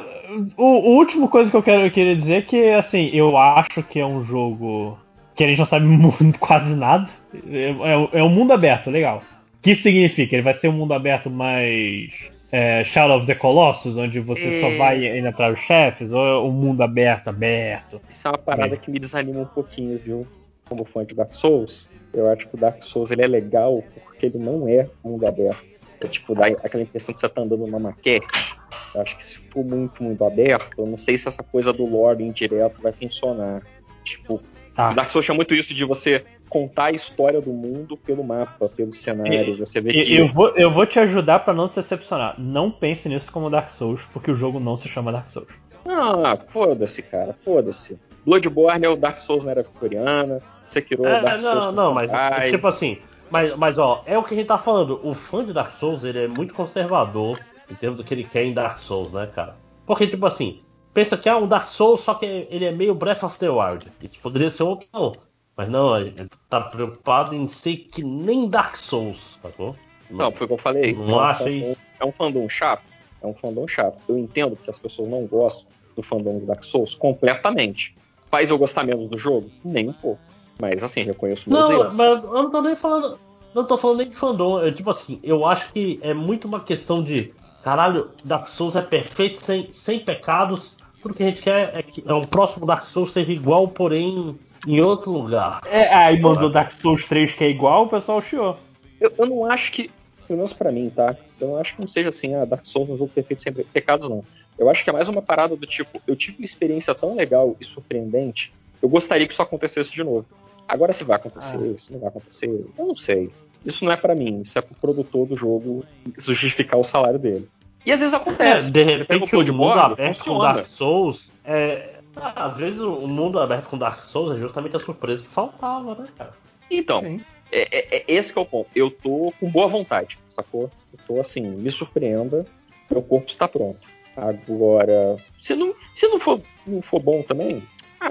o, o último coisa que eu quero eu queria dizer é que, assim, eu acho que é um jogo que a gente não sabe [LAUGHS] muito, quase nada. É, é, é um mundo aberto, legal. O que isso significa? Ele vai ser um mundo aberto mais é, Shadow of the Colossus, onde você só É. vai indo atrás dos chefes, ou é um mundo aberto, aberto? Isso é uma parada que me desanima um pouquinho, viu? Como fã de Dark Souls, eu acho que o Dark Souls ele é legal porque ele não é mundo aberto. É tipo, dá aquela impressão que você tá andando numa maquete. Eu acho que se for muito, muito aberto, eu não sei se essa coisa do lore indireto vai funcionar. Tipo, Tá. O Dark Souls tinha muito isso de você contar a história do mundo pelo mapa, pelo cenário. Você vê que. Eu vou, eu vou te ajudar pra não te decepcionar. Não pense nisso como Dark Souls, porque o jogo não se chama Dark Souls. Ah, foda-se, cara, foda-se. Bloodborne é o Dark Souls na era vitoriana, Sekiro é o Dark Souls não, não, mas samurai. tipo assim, mas, mas ó, é o que a gente tá falando. O fã de Dark Souls, ele é muito conservador em termos do que ele quer em Dark Souls, né, cara? Porque, tipo assim, pensa que é um Dark Souls, só que ele é meio Breath of the Wild. E tipo, poderia ser outro, não. Mas não, ele tá preocupado em ser que nem Dark Souls, sacou? Não, foi o que eu falei. Não é, um acha fandom, isso? é um fandom chato. É um fandom chato. Eu entendo que as pessoas não gostam do fandom do Dark Souls completamente. Faz eu gostar menos do jogo? Nem um pouco. Mas assim, reconheço meus Não, erros. mas eu não tô nem falando. Não tô falando nem de fandom. É tipo assim, eu acho que é muito uma questão de. Caralho, Dark Souls é perfeito, sem, sem pecados. Tudo que a gente quer é que é um próximo Dark Souls seja igual, porém em outro lugar. É, aí mandou Dark Souls 3 que é igual, o pessoal chiou. Eu, eu não acho que, pelo menos pra mim, tá? Eu não acho que não seja assim, ah, Dark Souls é um jogo perfeito sem pecados, não. Eu acho que é mais uma parada do tipo, eu tive uma experiência tão legal e surpreendente, eu gostaria que isso acontecesse de novo. Agora se vai acontecer, Ah. se não vai acontecer, eu não sei. Isso não é pra mim, isso é pro produtor do jogo justificar o salário dele. E às vezes É, acontece. de Pega repente o Bloodborne, mundo aberto com funciona. Dark Souls é. ah, Às vezes o mundo aberto com Dark Souls é justamente a surpresa que faltava, né, cara? Então, Sim. é, é- é esse que é o ponto. Eu tô com boa vontade, sacou? Eu tô assim, me surpreenda, meu corpo está pronto. Agora, se não, se não, for, não for bom também, ah,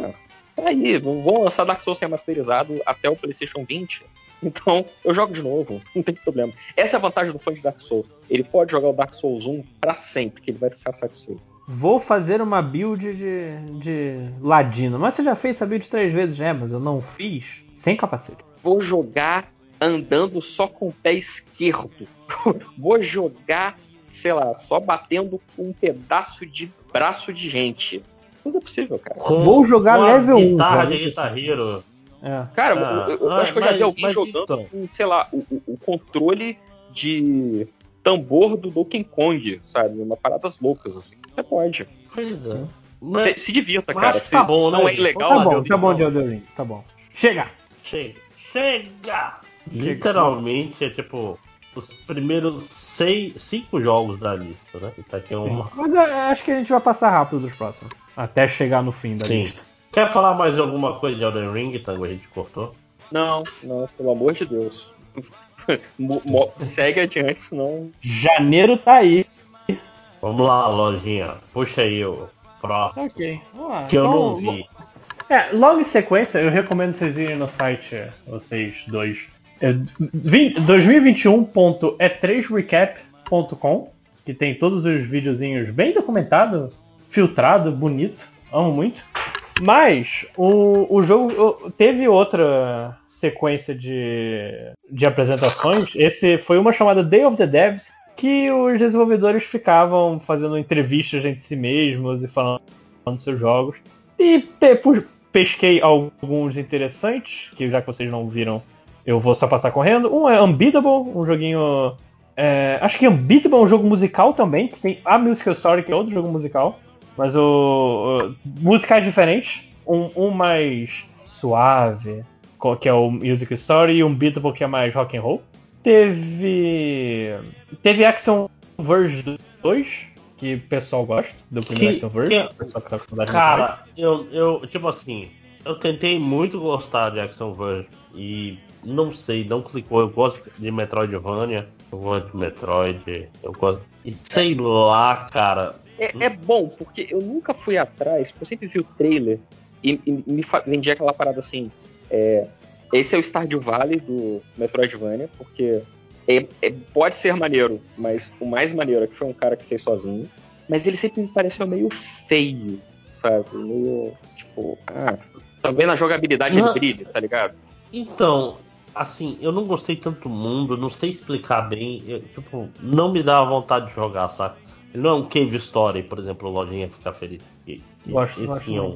tá aí, vão lançar Dark Souls remasterizado até o PlayStation 20. Então, eu jogo de novo, não tem problema. Essa é a vantagem do fã de Dark Souls. Ele pode jogar o Dark Souls 1 pra sempre, que ele vai ficar satisfeito. Vou fazer uma build de, de ladino. Mas você já fez essa build três vezes, né? Mas eu não fiz sem capacete. Vou jogar andando só com o pé esquerdo. [LAUGHS] Vou jogar, sei lá, só batendo com um pedaço de braço de gente. Tudo é possível, cara. Com Vou jogar level 1, Guitarra velho. de guitarreiro. É. Cara, Ah, eu, eu ah, acho que eu já mas- vi alguém jogando então. com, sei lá, o, o- o controle de tambor do Donkey Kong, sabe? Uma paradas loucas, assim. Você pode. Pois é. Mas, Se divirta, mas cara. que Se tá bom, né, não é gente? ilegal, Tá Fala, bom, Deus, tá bom então. de Elden Ring, tá bom. Chega! Chega! Chega! Literalmente é tipo os primeiros seis, cinco jogos da lista, né? Tá aqui uma. Mas eu acho que a gente vai passar rápido dos próximos. Até chegar no fim da Sim. lista. Quer falar mais alguma coisa de Elden Ring, Tango? A gente cortou? Não, não, pelo amor de Deus. [LAUGHS] Segue adiante, senão. Janeiro tá aí. Vamos lá, lojinha. Puxa aí o próximo. Ok, vamos lá. Que eu Então, não vi. É, logo em sequência, eu recomendo vocês irem no site, vocês dois. É, vi- 2021.e3recap.com que tem todos os videozinhos bem documentado, filtrado, bonito, amo muito. Mas o, o jogo teve outra sequência de, de apresentações. Esse foi uma chamada Day of the Devs, que os desenvolvedores ficavam fazendo entrevistas entre si mesmos e falando dos seus jogos. E pesquei alguns interessantes, que já que vocês não viram, eu vou só passar correndo. Um é Unbeatable, um joguinho. é, acho que Unbeatable é um jogo musical também, que tem a Musical Story, que é outro jogo musical. Mas o. o- musicais diferentes. Um, um mais suave, que é o Music Story, e um Beatable que é mais rock and roll. Teve. Teve Action Verge 2, que o pessoal gosta do primeiro Que- Action Verge. que- o pessoal que tá com Cara, eu, eu, tipo assim, eu tentei muito gostar de Action Verge e não sei, não clicou. Eu gosto de Metroidvania, eu gosto de Metroid, eu gosto. E sei lá, cara. É, é bom, porque eu nunca fui atrás, porque eu sempre vi o trailer e, e me vendia aquela parada assim. é, esse é o Stardew Valley do Metroidvania, porque é- é- pode ser maneiro, mas o mais maneiro é que foi um cara que fez sozinho. Mas ele sempre me pareceu meio feio, sabe? Meio, tipo, ah, também na jogabilidade ele Não. brilha, tá ligado? Então, assim, eu não gostei tanto do mundo, não sei explicar bem. eu, tipo, não me dá vontade de jogar, sabe? Ele não é um Cave Story, por exemplo, o Lojinha ficar feliz. que- que Gosto, esse gosto é um.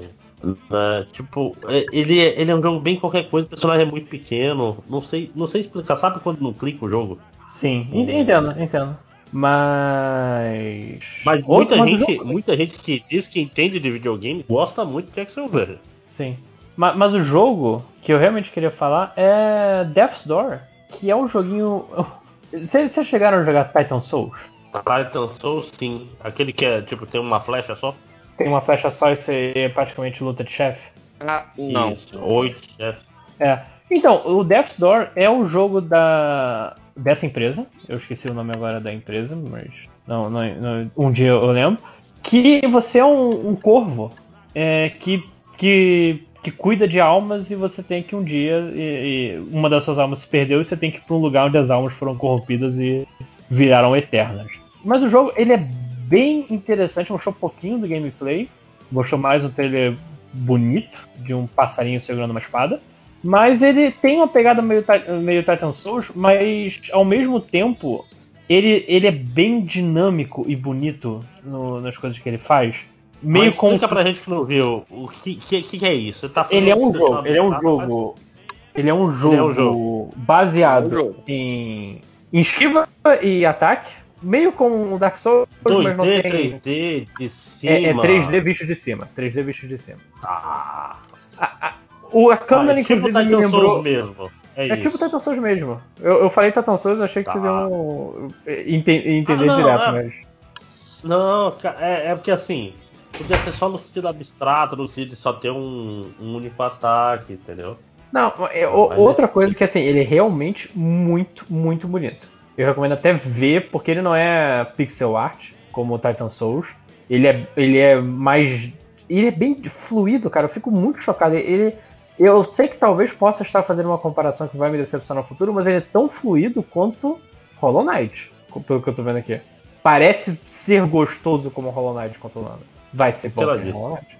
né, tipo, é- ele é, ele é um jogo bem qualquer coisa, o personagem é muito pequeno, não sei, não sei explicar, sabe quando não clica o jogo? Sim, ent- entendo, entendo. Mas. Mas Outro- muita mas o gente, jogo- muita gente que diz que entende de videogame gosta muito de Action Verge. Sim. Ma- Mas, o jogo que eu realmente queria falar é Death's Door, que é um joguinho. [LAUGHS] Vocês chegaram a jogar Titan Souls? Titan Souls, sim. Aquele que é, tipo, tem uma flecha só? Tem uma flecha só e você é praticamente luta de chefe? Ah, não. Isso, oito chefes. É. Então, o Death's Door é o jogo da dessa empresa. Eu esqueci o nome agora da empresa, mas não, não- não- um dia eu lembro. Que você é um, um corvo é, que, que, que cuida de almas e você tem que um dia e- e uma das suas almas se perdeu e você tem que ir para um lugar onde as almas foram corrompidas e viraram eternas. Mas o jogo ele é bem interessante, mostrou um pouquinho do gameplay, mostrou mais um trailer bonito de um passarinho segurando uma espada. Mas ele tem uma pegada meio, meio Titan Souls, mas ao mesmo tempo ele, ele é bem dinâmico e bonito no- nas coisas que ele faz. Meio Mas como explica se- pra gente que não viu o que, que, que é isso. Tá falando ele é um jogo, tá- ele é um tá- jogo, ele é um jogo, é um jogo. baseado É um jogo. em esquiva e ataque, meio com o Dark Souls, mas não 2D, tem 3D, de cima. é, é 3D visto de cima, 3D visto de cima. Ah, A, a, o, a câmera ah, é tipo inclusive me Titan lembrou mesmo. É, É tipo Titan Souls mesmo. Eu, eu falei Titan Souls, achei que Tá. vocês iam eh, ente- entender Ah, não, direto, é. mas. Não, é, é porque assim, podia ser só no sentido abstrato, no sentido de só ter um, um único ataque, entendeu? Não, é, o- outra coisa que assim, ele é realmente muito, muito bonito. Eu recomendo até ver, porque ele não é pixel art, como o Titan Souls. Ele é, ele é mais. Ele é bem fluido, cara. Eu fico muito chocado. Ele. Eu sei que talvez possa estar fazendo uma comparação que vai me decepcionar no futuro, mas ele é tão fluido quanto Hollow Knight, pelo que eu tô vendo aqui. Parece ser gostoso como Hollow Knight controlando. Vai ser bom como? Hollow Knight.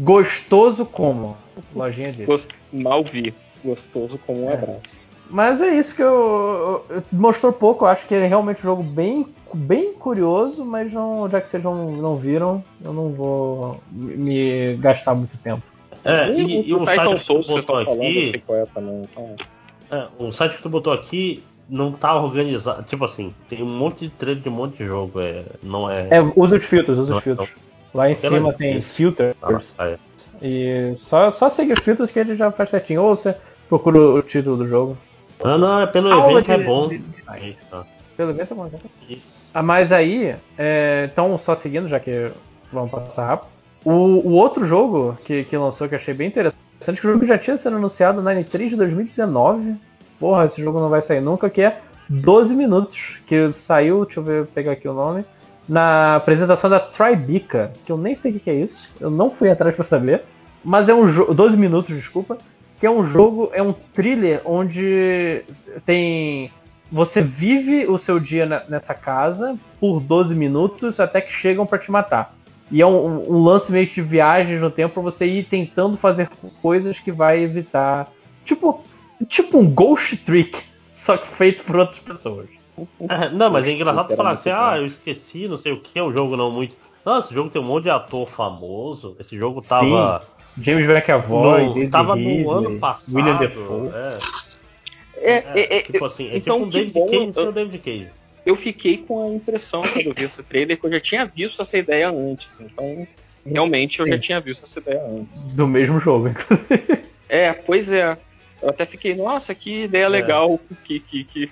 Gostoso como. Lojinha dele. Gos- Mal vi. Gostoso como um É. abraço. Mas é isso que eu, eu- mostrou pouco. Eu acho que ele é realmente um jogo bem, bem curioso, mas não, já que vocês não, não viram, eu não vou me gastar muito tempo. É, o, e, e o o site que Souls tu botou falando, aqui, qual é também. Então, é, o site que tu botou aqui não tá organizado. Tipo assim, tem um monte de trailer de um monte de jogo. É, não é. É, usa os filtros, usa os Não, filtros. Lá em Pela cima tem isso. filters. Ah, é. E só, só seguir os filtros que ele já faz certinho. Ou você procura o título do jogo. Não, não, é pelo Aula evento de- é bom. de- Aí, tá. Pelo menos é bom. né? Isso. Ah, mas aí, é, então só seguindo, já que vamos passar rápido. O, o outro jogo que, que lançou que eu achei bem interessante, que o jogo já tinha sido anunciado na N3 de 2019. Porra, esse jogo não vai sair nunca, que é 12 minutos. Que saiu, deixa eu ver, pegar aqui o nome. Na apresentação da Tribeca, que eu nem sei o que é isso, eu não fui atrás pra saber. Mas é um jogo. 12 minutos, desculpa. Que é um jogo, é um thriller onde tem você vive o seu dia nessa casa por 12 minutos até que chegam pra te matar. E é um, um lance meio de viagens no tempo pra você ir tentando fazer coisas que vai evitar. Tipo, tipo um ghost trick, só que feito por outras pessoas. É, não, mas é engraçado tu falar assim, ah, eu esqueci, não sei o que, é um jogo não muito. Não, esse jogo tem um monte de ator famoso. Esse jogo tava. James McAvoy, no, Daisy tava Ridley, no ano passado. William Defoe. É, É, é, é, é, tipo assim, é então tipo um David bom, Cage eu- David Cage. eu fiquei com a impressão quando eu vi esse trailer que eu já tinha visto essa ideia antes. Então, realmente eu já Sim. tinha visto essa ideia antes. Do mesmo jogo, inclusive. É, pois é. Eu até fiquei, nossa, que ideia legal, que, que, que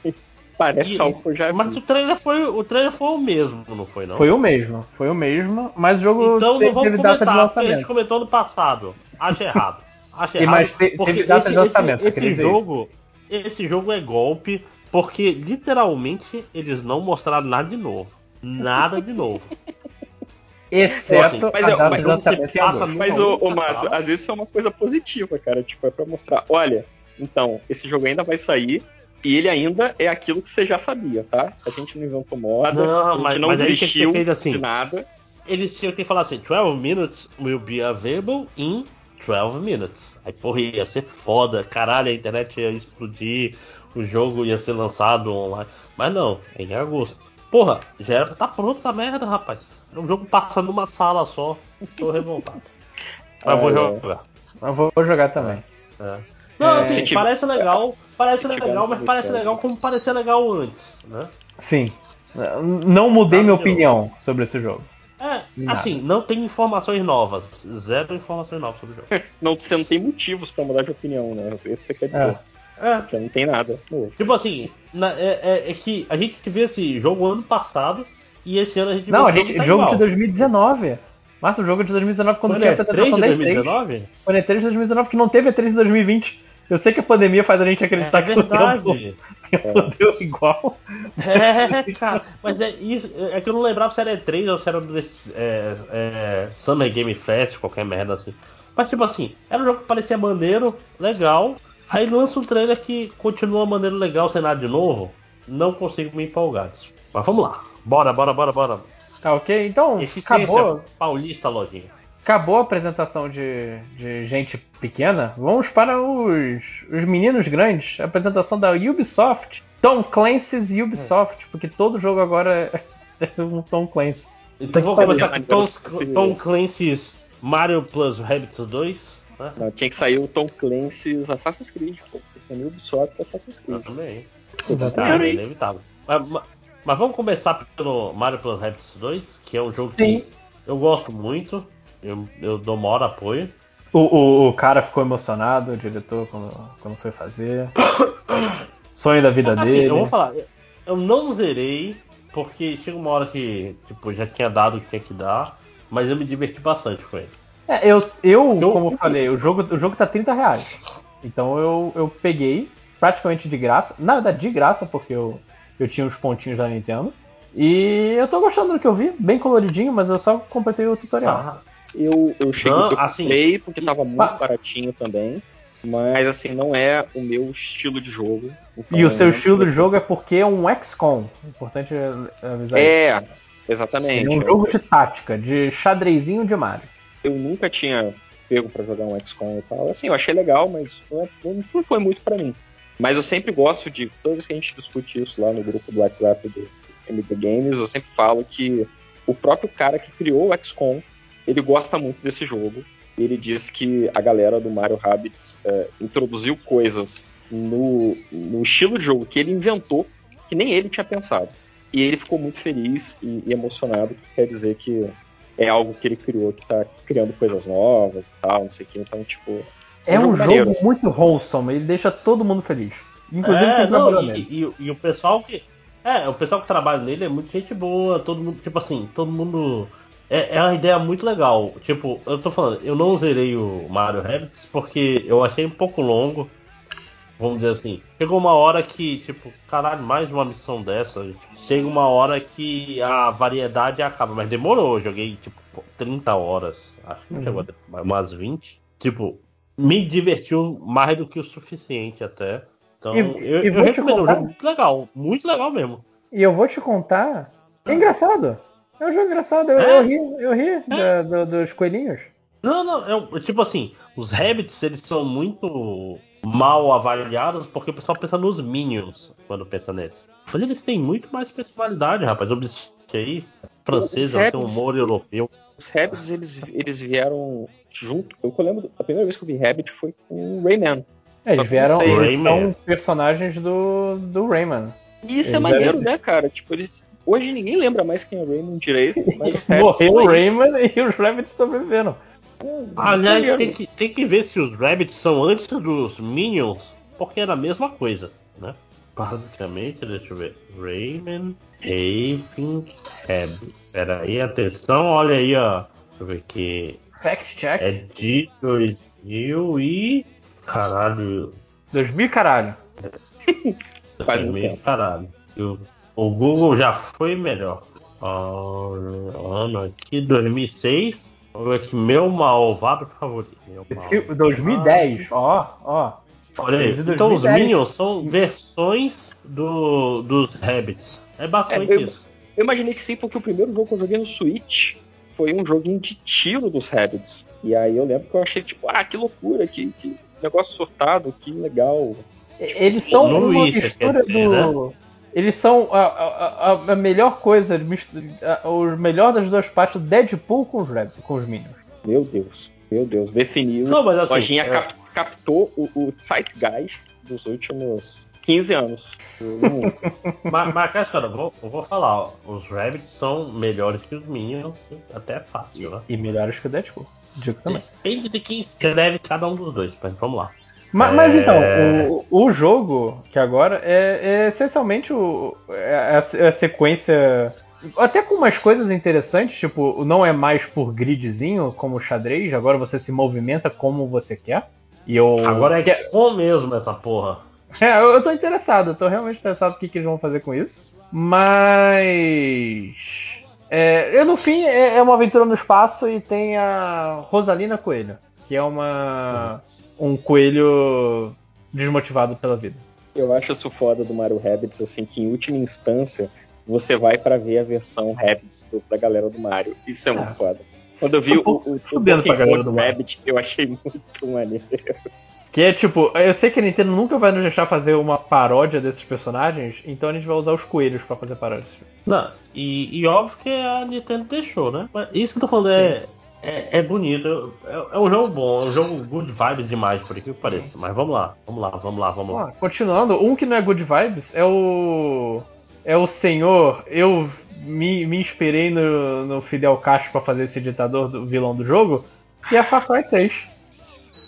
parece E- algo que eu já Mas vi. o trailer foi o trailer foi o mesmo, não foi não? Foi o mesmo, foi o mesmo, mas o jogo Então não vamos teve data de comentar, porque a gente comentou no passado. Acho errado. Acho [LAUGHS] E errado. mas te- porque teve data de esse, lançamento, esse, esse jogo, esse jogo é golpe, porque literalmente eles não mostraram nada de novo. Nada de novo. [LAUGHS] Exceto Mas a eu- data mas de eu- lançamento em passa Mas, não, Márcio, não. às vezes isso é uma coisa positiva, cara. Tipo, é pra mostrar, olha, então, esse jogo ainda vai sair e ele ainda é aquilo que você já sabia, tá? A gente não inventou moda, Não, a gente mas- não mas desistiu assim. de nada. Eles tinham que falar assim: 12 minutes will be available in 12 minutes. Aí, porra, ia ser foda. Caralho, a internet ia explodir, o jogo ia ser lançado online. Mas não, é em agosto. Porra, já era pra tá pronto essa merda, rapaz. O jogo passa numa sala só. Tô revoltado. [LAUGHS] Mas vou é. jogar. Eu vou jogar também. É. Não, É, assim, parece legal, parece legal, mas parece legal como parecia legal antes, né? Sim. Não mudei Nada minha de opinião sobre esse jogo. É, Nada. Assim, não tem informações novas. Zero informações novas sobre o jogo. [LAUGHS] Não, você não tem motivos pra mudar de opinião, né? Isso você quer dizer. É. Porque não tem nada. novo. Tipo assim, na- é, é- é que a gente viu esse jogo ano passado e esse ano a gente Não, a viu gente, tá jogo igual. de 2019. Márcio, o jogo de 2019, quando Foi tinha a na E3 apresentação de da E3. 2019? Foi na E3 de 2019, que não teve E3 em 2020. Eu sei que a pandemia faz a gente acreditar É que o verdade. tempo, tempo deu igual. É, cara, mas é isso. É que eu não lembrava se era E3 ou se era do é, é, Summer Game Fest, qualquer merda assim. Mas tipo assim, era um jogo que parecia maneiro, legal. Aí lança um trailer que continua maneiro, legal, sem nada de novo. Não consigo me empolgar. Mas vamos lá. Bora, bora, bora, bora. Tá ok? Então, Eficiência acabou, paulista, lojinha. Acabou a apresentação de, de gente pequena. Vamos para os, os meninos grandes. A apresentação da Ubisoft. Tom Clancy's Ubisoft, porque todo jogo agora é [LAUGHS] um Tom Clancy. Então vamos fazer começar com Tom, Tom Clancy's Mario Plus Rabbids 2. Né? Não, tinha que sair o Tom Clancy's Assassin's Creed. Pô. Tem Ubisoft Assassin's Creed. Também. Exatamente. Ah, é inevitável. Mas, mas- mas vamos começar pelo Mario Plus Rabbids 2, que é um jogo Sim. que eu gosto muito. Eu, eu dou maior apoio. O, o, o cara ficou emocionado, o diretor, quando, quando foi fazer. [COUGHS] Sonho da vida Assim, dele. eu vou falar, eu não zerei, porque chega uma hora que tipo, já tinha dado o que tinha que dar, mas eu me diverti bastante com ele. É, eu, eu, como eu falei, o jogo, o jogo tá 30 reais. Então eu, eu peguei praticamente de graça. Na verdade, de graça, porque eu, eu tinha os pontinhos da Nintendo. E eu tô gostando do que eu vi, bem coloridinho, mas eu só completei o tutorial. Ah, Eu, eu cheguei, Não, eu assim, comprei porque tava muito baratinho também. Mas assim, não é o meu estilo de jogo. Então, e o seu estilo de jogo é porque é um XCOM. Importante avisar isso. É, exatamente. É um Eu- jogo de tática, de xadrezinho de Mario. eu nunca tinha pego pra jogar um XCOM e tal. Assim, eu achei legal, mas não, é- não foi- muito pra mim. Mas eu sempre gosto de, toda vez que a gente discute isso lá no grupo do WhatsApp do MD Games, eu sempre falo que o próprio cara que criou o XCOM, ele gosta muito desse jogo. Ele diz que a galera do Mario Rabbids é, introduziu coisas no, no estilo de jogo que ele inventou, que nem ele tinha pensado. E ele ficou muito feliz e, e emocionado, que quer dizer que é algo que ele criou, que tá criando coisas novas e tal, não sei o que. Então, tipo. É um jogo jogo muito wholesome, ele deixa todo mundo feliz. Inclusive é, quem não, trabalha e, nele. e- e o pessoal que. É, o pessoal que trabalha nele é muito gente boa, todo mundo, tipo assim, todo mundo. É, é uma ideia muito legal. Tipo, eu tô falando, eu não zerei o Mario Rabbids porque eu achei um pouco longo. Vamos dizer assim. Chegou uma hora que, tipo, caralho, mais uma missão dessa. tipo, chega uma hora que a variedade acaba, mas demorou. Eu joguei, tipo, pô, 30 horas. Acho que Uhum. chegou a umas 20. Tipo, me divertiu mais do que o suficiente até. Então, E- eu, e eu recomendo, é um contar- jogo muito legal, muito legal mesmo. E eu vou te contar. É engraçado. É um jogo engraçado. Eu, É? eu ri, eu ri da- do- dos coelhinhos. Não, não, é, tipo assim, os Rabbits eles são muito mal avaliados porque o pessoal pensa nos Minions quando pensa neles. Mas eles têm muito mais personalidade, rapaz. O bicho aí, francesa, tem um humor europeu. Os Rabbids, eles, eles vieram junto. Eu lembro, a primeira vez que eu vi Rabbit foi com o Rayman. É, Eles vieram. Eles são personagens do, do Rayman. E isso é Eles maneiro, eram- né, cara? Tipo, eles. Hoje ninguém lembra mais quem é o Rayman direito, [LAUGHS] Morreu estão o aí. Rayman e os Rabbits sobreviveram. Aliás, Maneiro. tem que, tem que ver se os Rabbits são antes dos Minions, porque era a mesma coisa, né? Basicamente, deixa eu ver. Rayman, Raving, Rabbit. Pera aí, atenção, olha aí, ó. Deixa eu ver aqui. Fact check. É de 2000 e. Caralho. 2000 caralho. Faz muito 2000, tempo. caralho. O, Google já foi melhor. Ah, ano aqui, 2006. Vamos ver aqui, meu malvado favorito. Meu malvado. 2010, ó, ó. Olha aí. Então os 2010. Minions são versões do, dos Rabbits. É basicamente É, eu- isso. Eu imaginei que sim, porque o primeiro jogo que eu joguei no Switch foi um joguinho de tiro dos Rabbids. E aí eu lembro que eu achei, tipo, ah, que loucura, que, que negócio sortado, que legal. Eles são uma mistura dizer, né? Eles são a, a, a- melhor coisa, a- o melhor das duas partes, Deadpool com os, com os Minions. Meu Deus, meu Deus, definiu. Não, mas assim, Lojinha é- cap- captou o, o Zeitgeist dos últimos 15 anos. [LAUGHS] Mas, mas cara, cara, eu vou, eu vou falar, ó, os Rabbits são melhores que os Minions, até é fácil, né? E melhores que o Deadpool. Digo também. Depende de quem escreve cada um dos dois, mas vamos lá. Ma- Mas, É. então, o, o jogo, que agora é, é essencialmente o, é a, é a sequência. Até com umas coisas interessantes, tipo, não é mais por gridzinho como o xadrez, agora você se movimenta como você quer. E eu. Agora é que- XCOM mesmo essa porra. [LAUGHS] É, eu, eu tô interessado, eu tô realmente interessado no que, que eles vão fazer com isso. Mas. É, eu, no fim, é, é uma aventura no espaço e tem a Rosalina Coelho, que é uma. Um coelho desmotivado pela vida. Eu acho isso foda do Mario Rabbids, assim, que em última instância você vai pra ver a versão Rabbids do, da galera do Mario. Isso é muito Ah. foda. Quando eu vi Tô o, o, o galera do Mario. Rabbit, eu achei muito maneiro. Que é tipo, eu sei que a Nintendo nunca vai nos deixar fazer uma paródia desses personagens, então a gente vai usar os coelhos pra fazer paródias. Não, e, e óbvio que a Nintendo deixou, né? Mas isso que eu tô falando é, é, é bonito. É, é um jogo bom, é um jogo good vibes demais, por aqui que pareça. Mas vamos lá, vamos lá, vamos lá, vamos lá. Ah, continuando, um que não é good vibes é o. É o senhor. Eu me, me inspirei no, no Fidel Castro pra fazer esse ditador do vilão do jogo, que é Far Cry 6.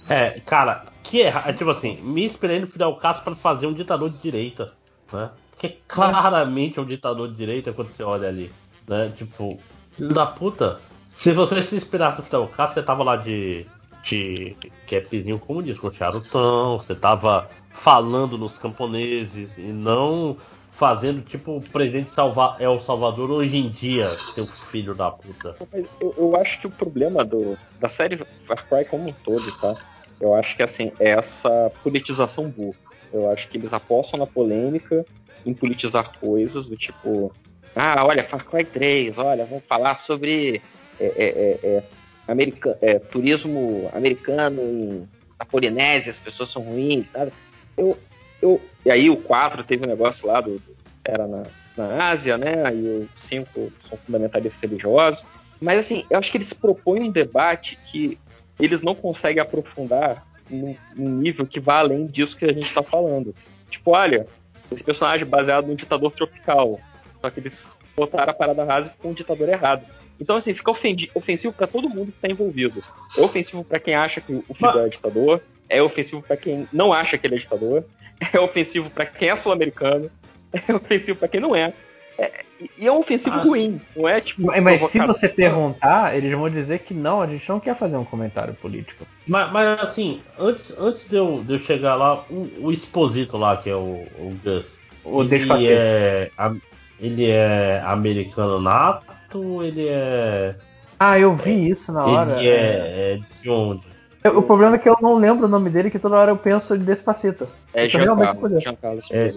É, cara, que erra, é tipo assim, me inspirei no Fidel Castro pra fazer um ditador de direita, né? Porque claramente é um ditador de direita quando você olha ali, né? Tipo, filho da puta. Se você se inspirasse Fidel Castro, você tava lá de, de capzinho comunista, com charutão, você tava falando nos camponeses e não fazendo tipo o presidente Salva El Salvador hoje em dia, seu filho da puta. Eu, eu acho que o problema do, da série Far Cry como um todo, tá? Eu acho que assim, é essa politização burra. Eu acho que eles apostam na polêmica, em politizar coisas do tipo, ah, olha, Far Cry 3, olha, vamos falar sobre é, é, é, é, america- é, turismo americano em, na Polinésia, as pessoas são ruins, nada. Eu, eu, e aí o 4 teve um negócio lá do. era na, na Ásia, né? E o 5 são fundamentalistas religiosos. Mas assim, eu acho que eles propõem um debate que eles não conseguem aprofundar num, nível que vá além disso que a gente está falando. Tipo, olha, esse personagem baseado num ditador tropical. Só que eles botaram a parada rasa com um ditador errado. Então, assim, fica ofendi- ofensivo para todo mundo que está envolvido. É ofensivo para quem acha que o Fidel é ditador. É ofensivo para quem não acha que ele é ditador. É ofensivo para quem é sul-americano. É ofensivo para quem não é. É- E é um ofensivo Ah, ruim. Não é tipo. Mas, mas se você perguntar, eles vão dizer que não, a gente não quer fazer um comentário político. Mas, mas, assim, antes, antes de, eu, de eu chegar lá, o, o Exposito lá, que é o, o Gus. O ele é, ele é americano nato, ele é. Ah, eu vi isso na hora. ele é, é de onde? É, O problema é que eu não lembro o nome dele, que toda hora eu penso de Despacito. É realmente Giancarlo. poder. Giancarlo É,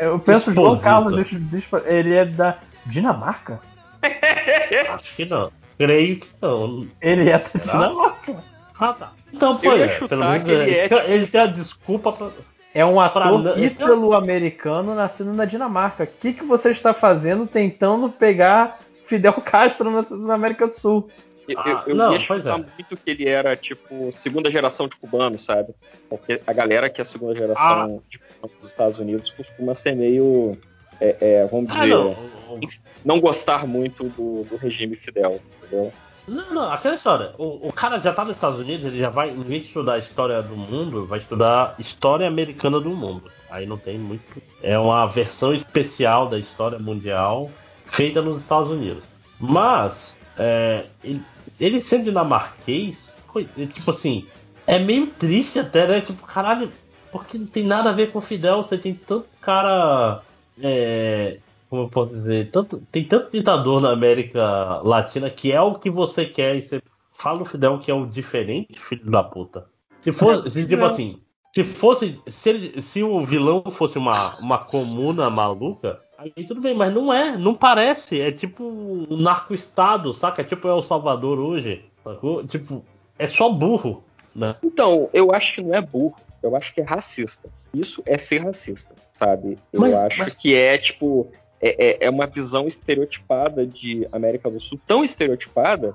É, Eu penso João Esposito. Carlos Despa- Ele é da Dinamarca? [LAUGHS] acho que não. Creio que não. Ele é da Será? Dinamarca. Ah, tá. Então, pô, é, pelo menos ele é, ele, tem- ele tem a desculpa pra. É um ator ítalo-americano nascido na Dinamarca. O que, que você está fazendo tentando pegar Fidel Castro na, na América do Sul? Eu, Ah, eu, eu não, ia chutar é. muito que ele era, tipo, segunda geração de cubano, sabe? Porque a galera que é segunda geração de cubano dos Estados Unidos costuma ser meio, é, é, vamos Ah, dizer, não. não. o- gostar muito do, do regime Fidel, entendeu? Não, não, aquela história. O, o cara já tá nos Estados Unidos, ele já vai, em vez de estudar a história do mundo, vai estudar história americana do mundo. Aí não tem muito. É uma versão especial da história mundial feita nos Estados Unidos. Mas, é, ele, ele sendo dinamarquês, é, tipo assim, é meio triste até, né? Tipo, caralho, porque não tem nada a ver com o Fidel, você tem tanto cara. É, como eu posso dizer, tanto, tem tanto ditador na América Latina que é o que você quer e você fala o Fidel que é o diferente, filho da puta. Se fosse, se, tipo é. assim, se fosse, se, ele- se o vilão fosse uma, uma comuna maluca, aí tudo bem, mas não é, não parece, é tipo um narco-estado, saca? É tipo El Salvador hoje, sacou? Tipo, é só burro, né? Então, eu acho que não é burro, eu acho que é racista. Isso é ser racista, sabe? Eu Mas- acho mas- que é, tipo, é, é- é uma visão estereotipada de América do Sul, tão estereotipada,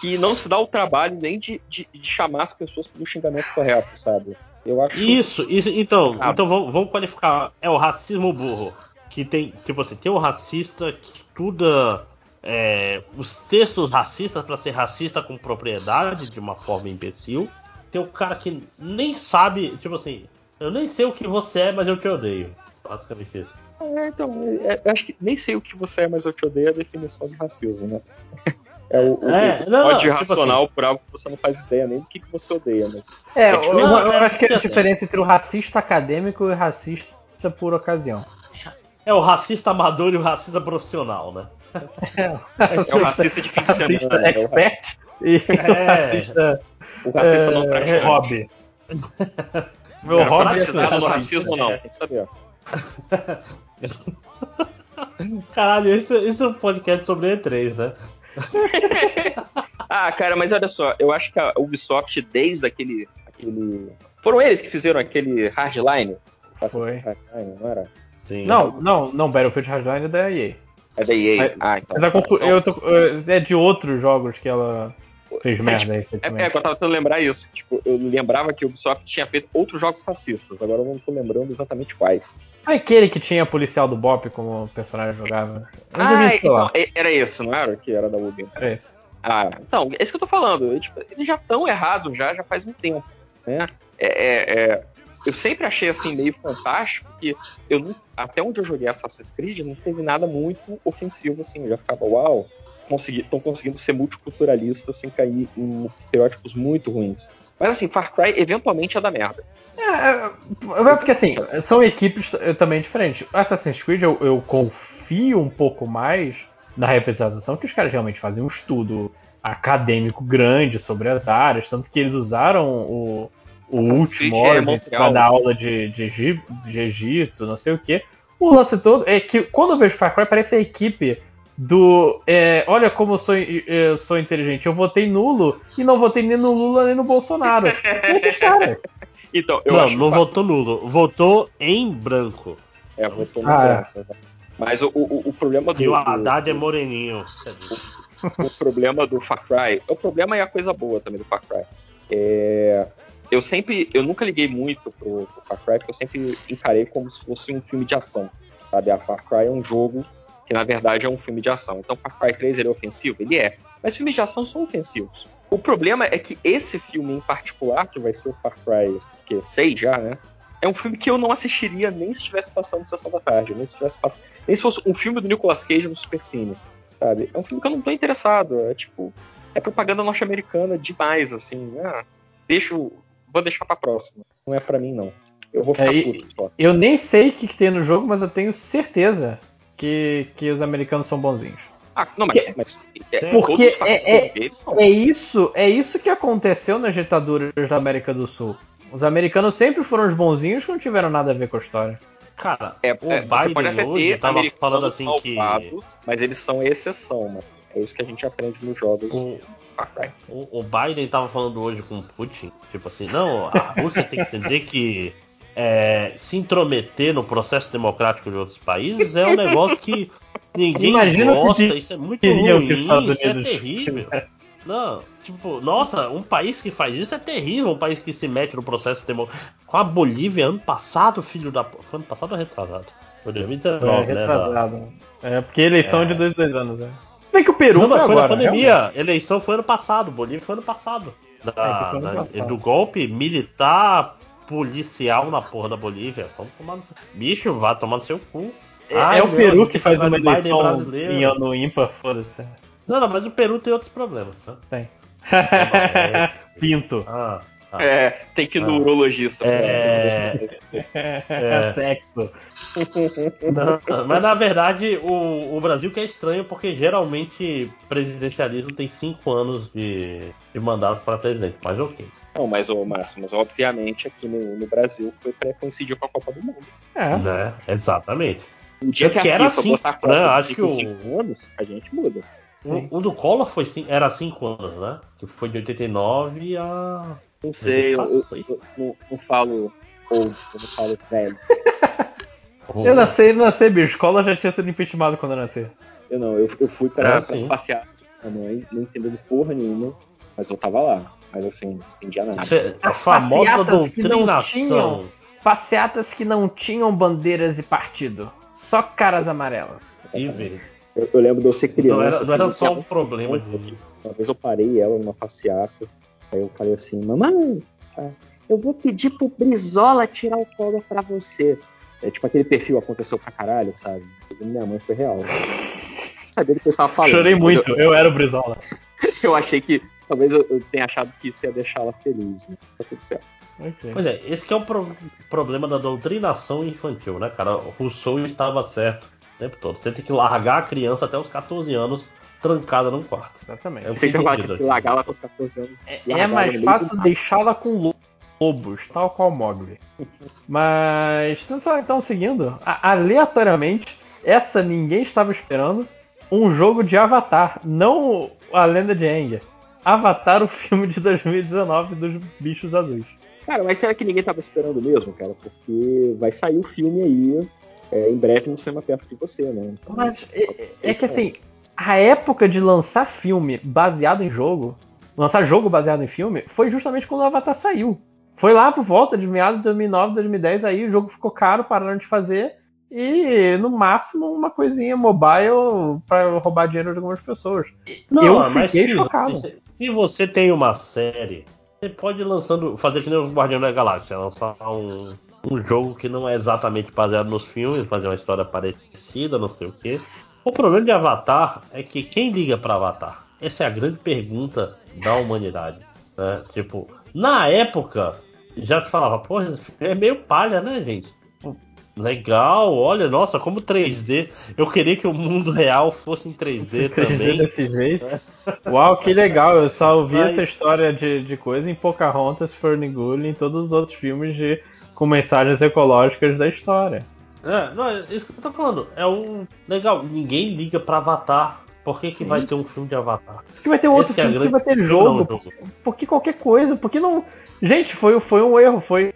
que não se dá o trabalho nem de, de- de chamar as pessoas pelo xingamento correto, sabe? Eu acho. Isso, isso, então, Ah. então vamos, vamos qualificar. É o racismo burro. Que tem, tipo assim, tem o racista que estuda é, os textos racistas pra ser racista com propriedade de uma forma imbecil. Tem o cara que nem sabe, tipo assim, eu nem sei o que você é, mas eu te odeio. Basicamente isso. É, então, é, eu acho que nem sei o que você é, mas eu te odeio é a definição de racismo, né? [LAUGHS] É o, o, É, o não, não, ódio tipo racional por algo que você não faz ideia nem do que, que você odeia, mas. É, É eu, tipo- eu- Não, eu é acho que é a assim- diferença entre o racista acadêmico e o racista por ocasião. É o racista amador e o racista profissional, né? É o racista de fim de semana. racista né? É o- expert e É. o racista O racista não é, praticante. hobby. [LAUGHS] Meu Era hobby é no racista. racismo, não. Tem que saber. [LAUGHS] Caralho, isso, isso é um podcast sobre E3, né? Ah, cara, mas olha só, eu acho que a Ubisoft, desde aquele. aquele... Foram eles que fizeram aquele Hardline? Foi. Hardline, não era? Sim. Não, não, não, Battlefield Hardline é da EA. É da EA. Ah, então. Mas a confu- Então, eu tô- é de outros jogos que ela fez merda É, recentemente. é, eu tava tentando lembrar isso. Tipo, eu lembrava que o Ubisoft tinha feito outros jogos racistas. Agora eu não tô lembrando exatamente quais. Aquele que tinha policial do Bop como personagem jogável. Eu Ah, então, era esse, não era? Que era da Ubi. Era esse. Ah, então, é isso que eu tô falando. Tipo, eles já estão errados já, já faz um tempo. Né? É, é- é- eu sempre achei assim meio fantástico que eu não- até onde eu joguei Assassin's Creed não teve nada muito ofensivo assim. Eu já ficava, uau, estão conseguindo ser multiculturalistas sem cair em estereótipos muito ruins. Mas assim, Far Cry eventualmente é da merda. É, é, é porque assim, são equipes também diferentes. Assassin's Creed eu, eu confio um pouco mais na representação que os caras realmente fazem um estudo acadêmico grande sobre as áreas, tanto que eles usaram o, o último é Montreal. para dar aula de, de, Egi- de Egito, não sei o que. O lance todo é que quando eu vejo Far Cry parece a equipe do é, olha como eu sou, eu sou inteligente, eu votei nulo e não votei nem no Lula nem no Bolsonaro. E [LAUGHS] esses caras. Então, eu não, acho não que votou nulo, votou em branco. É, votou no Ah, é. branco, exato. Mas o, o, o problema do. E o do- Haddad é moreninho. o problema do Far Cry. O problema é a coisa boa também do Far Cry. É, eu sempre. Eu nunca liguei muito pro, pro Far Cry, porque eu sempre encarei como se fosse um filme de ação. Sabe? A Far Cry é um jogo que na verdade é um filme de ação. Então Far Cry 3 ele é ofensivo? Ele é. Mas filmes de ação são ofensivos. O problema é que esse filme em particular, que vai ser o Far Cry que 6 já, né? É um filme que eu não assistiria nem se estivesse passando no Sessão da Tarde, nem se tivesse pass... nem se fosse um filme do Nicolas Cage no Super Cine sabe? É um filme que eu não tô interessado. É tipo, é propaganda norte-americana demais, assim. Ah, deixo, vou deixar pra próxima. Não é pra mim, não. Eu vou ficar É, puto só. Eu nem sei o que, que tem no jogo, mas eu tenho certeza que, que os americanos são bonzinhos. Ah, não, mas, Que- mas é, porque é- é- são. É isso, é isso que aconteceu nas ditaduras da América do Sul. Os americanos sempre foram os bonzinhos que não tiveram nada a ver com a história. Cara, É, o é, você pode Biden até hoje ter tava falando assim que mas eles são exceção, mano. É isso que a gente aprende nos jogos o, o, o Biden tava falando hoje com o Putin, tipo assim, não, a Rússia tem que entender que é, se intrometer no processo democrático de outros países é um negócio que ninguém Imagina gosta, isso é muito ruim, isso é terrível. Não, tipo, nossa, um país que faz isso é terrível, um país que se mete no processo democrático. Com a Bolívia ano passado, filho da. Foi ano passado ou retrasado? Foi 2019, é, né? da- retrasado. É, porque eleição É. é de dois, dois anos, né? Bem que o Peru Não, foi mas foi agora, na pandemia. realmente. Eleição foi ano passado. Bolívia foi ano passado. Da- É, foi ano da- passado. Do golpe militar policial na porra da Bolívia. Vamos tomar no seu... Bicho, vá tomar no seu cu. É, Ai, é o Peru que faz uma eleição brasileiro. em ano ímpar, foda-se. Não, não, mas o Peru tem outros problemas. Né? Tem. é. [LAUGHS] Pinto. Ah, ah. É, tem que ir no Ah. urologista. É. [LAUGHS] É. Sexo. Não, mas na verdade o, o Brasil que é estranho porque geralmente presidencialismo tem cinco anos de, de mandato para presidente. Mas ok. Não, mas, Márcio, mas obviamente aqui no, no Brasil foi pra coincidir com a Copa do Mundo. É. Né? Exatamente. O dia Eu que a quero FIFA assim, botar a Copa né, de acho cinco que o- cinco anos, a gente muda. O, o do Collor foi, era 5 anos, né? Que foi de 89 a. Não sei, eu, eu- eu não, falo old, eu não falo velho. [LAUGHS] Eu nasci, nasci, bicho. Escola já tinha sido impeachment quando eu nasci. Eu não, eu, eu fui pra, Ah, pra passear com a mãe, não entendendo porra nenhuma, mas eu tava lá. Mas assim, não entendia nada. Isso é a As famosa passeatas que não doutrinação. tinham. Passeatas que não tinham bandeiras e partido. Só caras amarelas. E vê. Eu, eu lembro de eu ser criança. Não era, não era assim, só um problema de. Uma vez eu parei ela numa passeata. Aí eu falei assim, mamãe, ah, eu vou pedir pro Brizola tirar o colo pra você. É tipo aquele perfil aconteceu pra caralho, sabe? Segundo minha mãe foi real. Sabia do que eu estava falando. Chorei muito, eu, era o Brizola. Eu, [LAUGHS] eu achei que. Talvez eu, eu tenha achado que isso ia deixá-la feliz. Né? Tá tudo certo. Ok. Pois é, esse que é o pro- problema da doutrinação infantil, né, cara? O Rousseau estava certo o tempo todo. Você tem que largar a criança até os 14 anos trancada num quarto. Exatamente. É o Não aqui. largar ela com os 14 anos. É, é mais do fácil deixá-la com lo- lobos, tal qual Mogli. [LAUGHS] Mas, então, então seguindo, a- aleatoriamente, essa ninguém estava esperando, um jogo de Avatar, não a lenda de Aang. Avatar, o filme de 2019 dos bichos azuis. Cara, mas será que ninguém tava esperando mesmo, cara? Porque vai sair o filme aí é, em breve no cinema perto de você, né? Então, Mas é, é que assim, a época de lançar filme baseado em jogo, lançar jogo baseado em filme, foi justamente quando o Avatar saiu. Foi lá por volta de meados de 2009, 2010, aí o jogo ficou caro, pararam de fazer. E no máximo uma coisinha mobile pra roubar dinheiro de algumas pessoas. eu mas fiquei se, chocado. Se, se você tem uma série, você pode ir lançando, fazer que nem o Guardião da Galáxia, lançar um, um jogo que não é exatamente baseado nos filmes, fazer uma história parecida, não sei o quê. O problema de Avatar é que quem liga pra Avatar? Essa é a grande pergunta da humanidade. né? Tipo, na época já se falava, pô, é meio palha, né, gente? Pô, Legal, olha, nossa, como 3D. Eu queria que o mundo real fosse em 3D 3D [LAUGHS] também. desse jeito. [LAUGHS] Uau, que legal. Eu só ouvi Mas- essa história de, de coisa em Pocahontas, Ferngully em todos os outros filmes de, com mensagens ecológicas da história. É, não, é isso que eu tô falando. É um. Legal, ninguém liga pra Avatar. Por que, que vai ter um filme de Avatar? Porque vai ter outro Esse é filme que grande- vai ter Não, jogo. jogo. Porque qualquer coisa. Porque não. Gente, foi, foi um erro. Foi.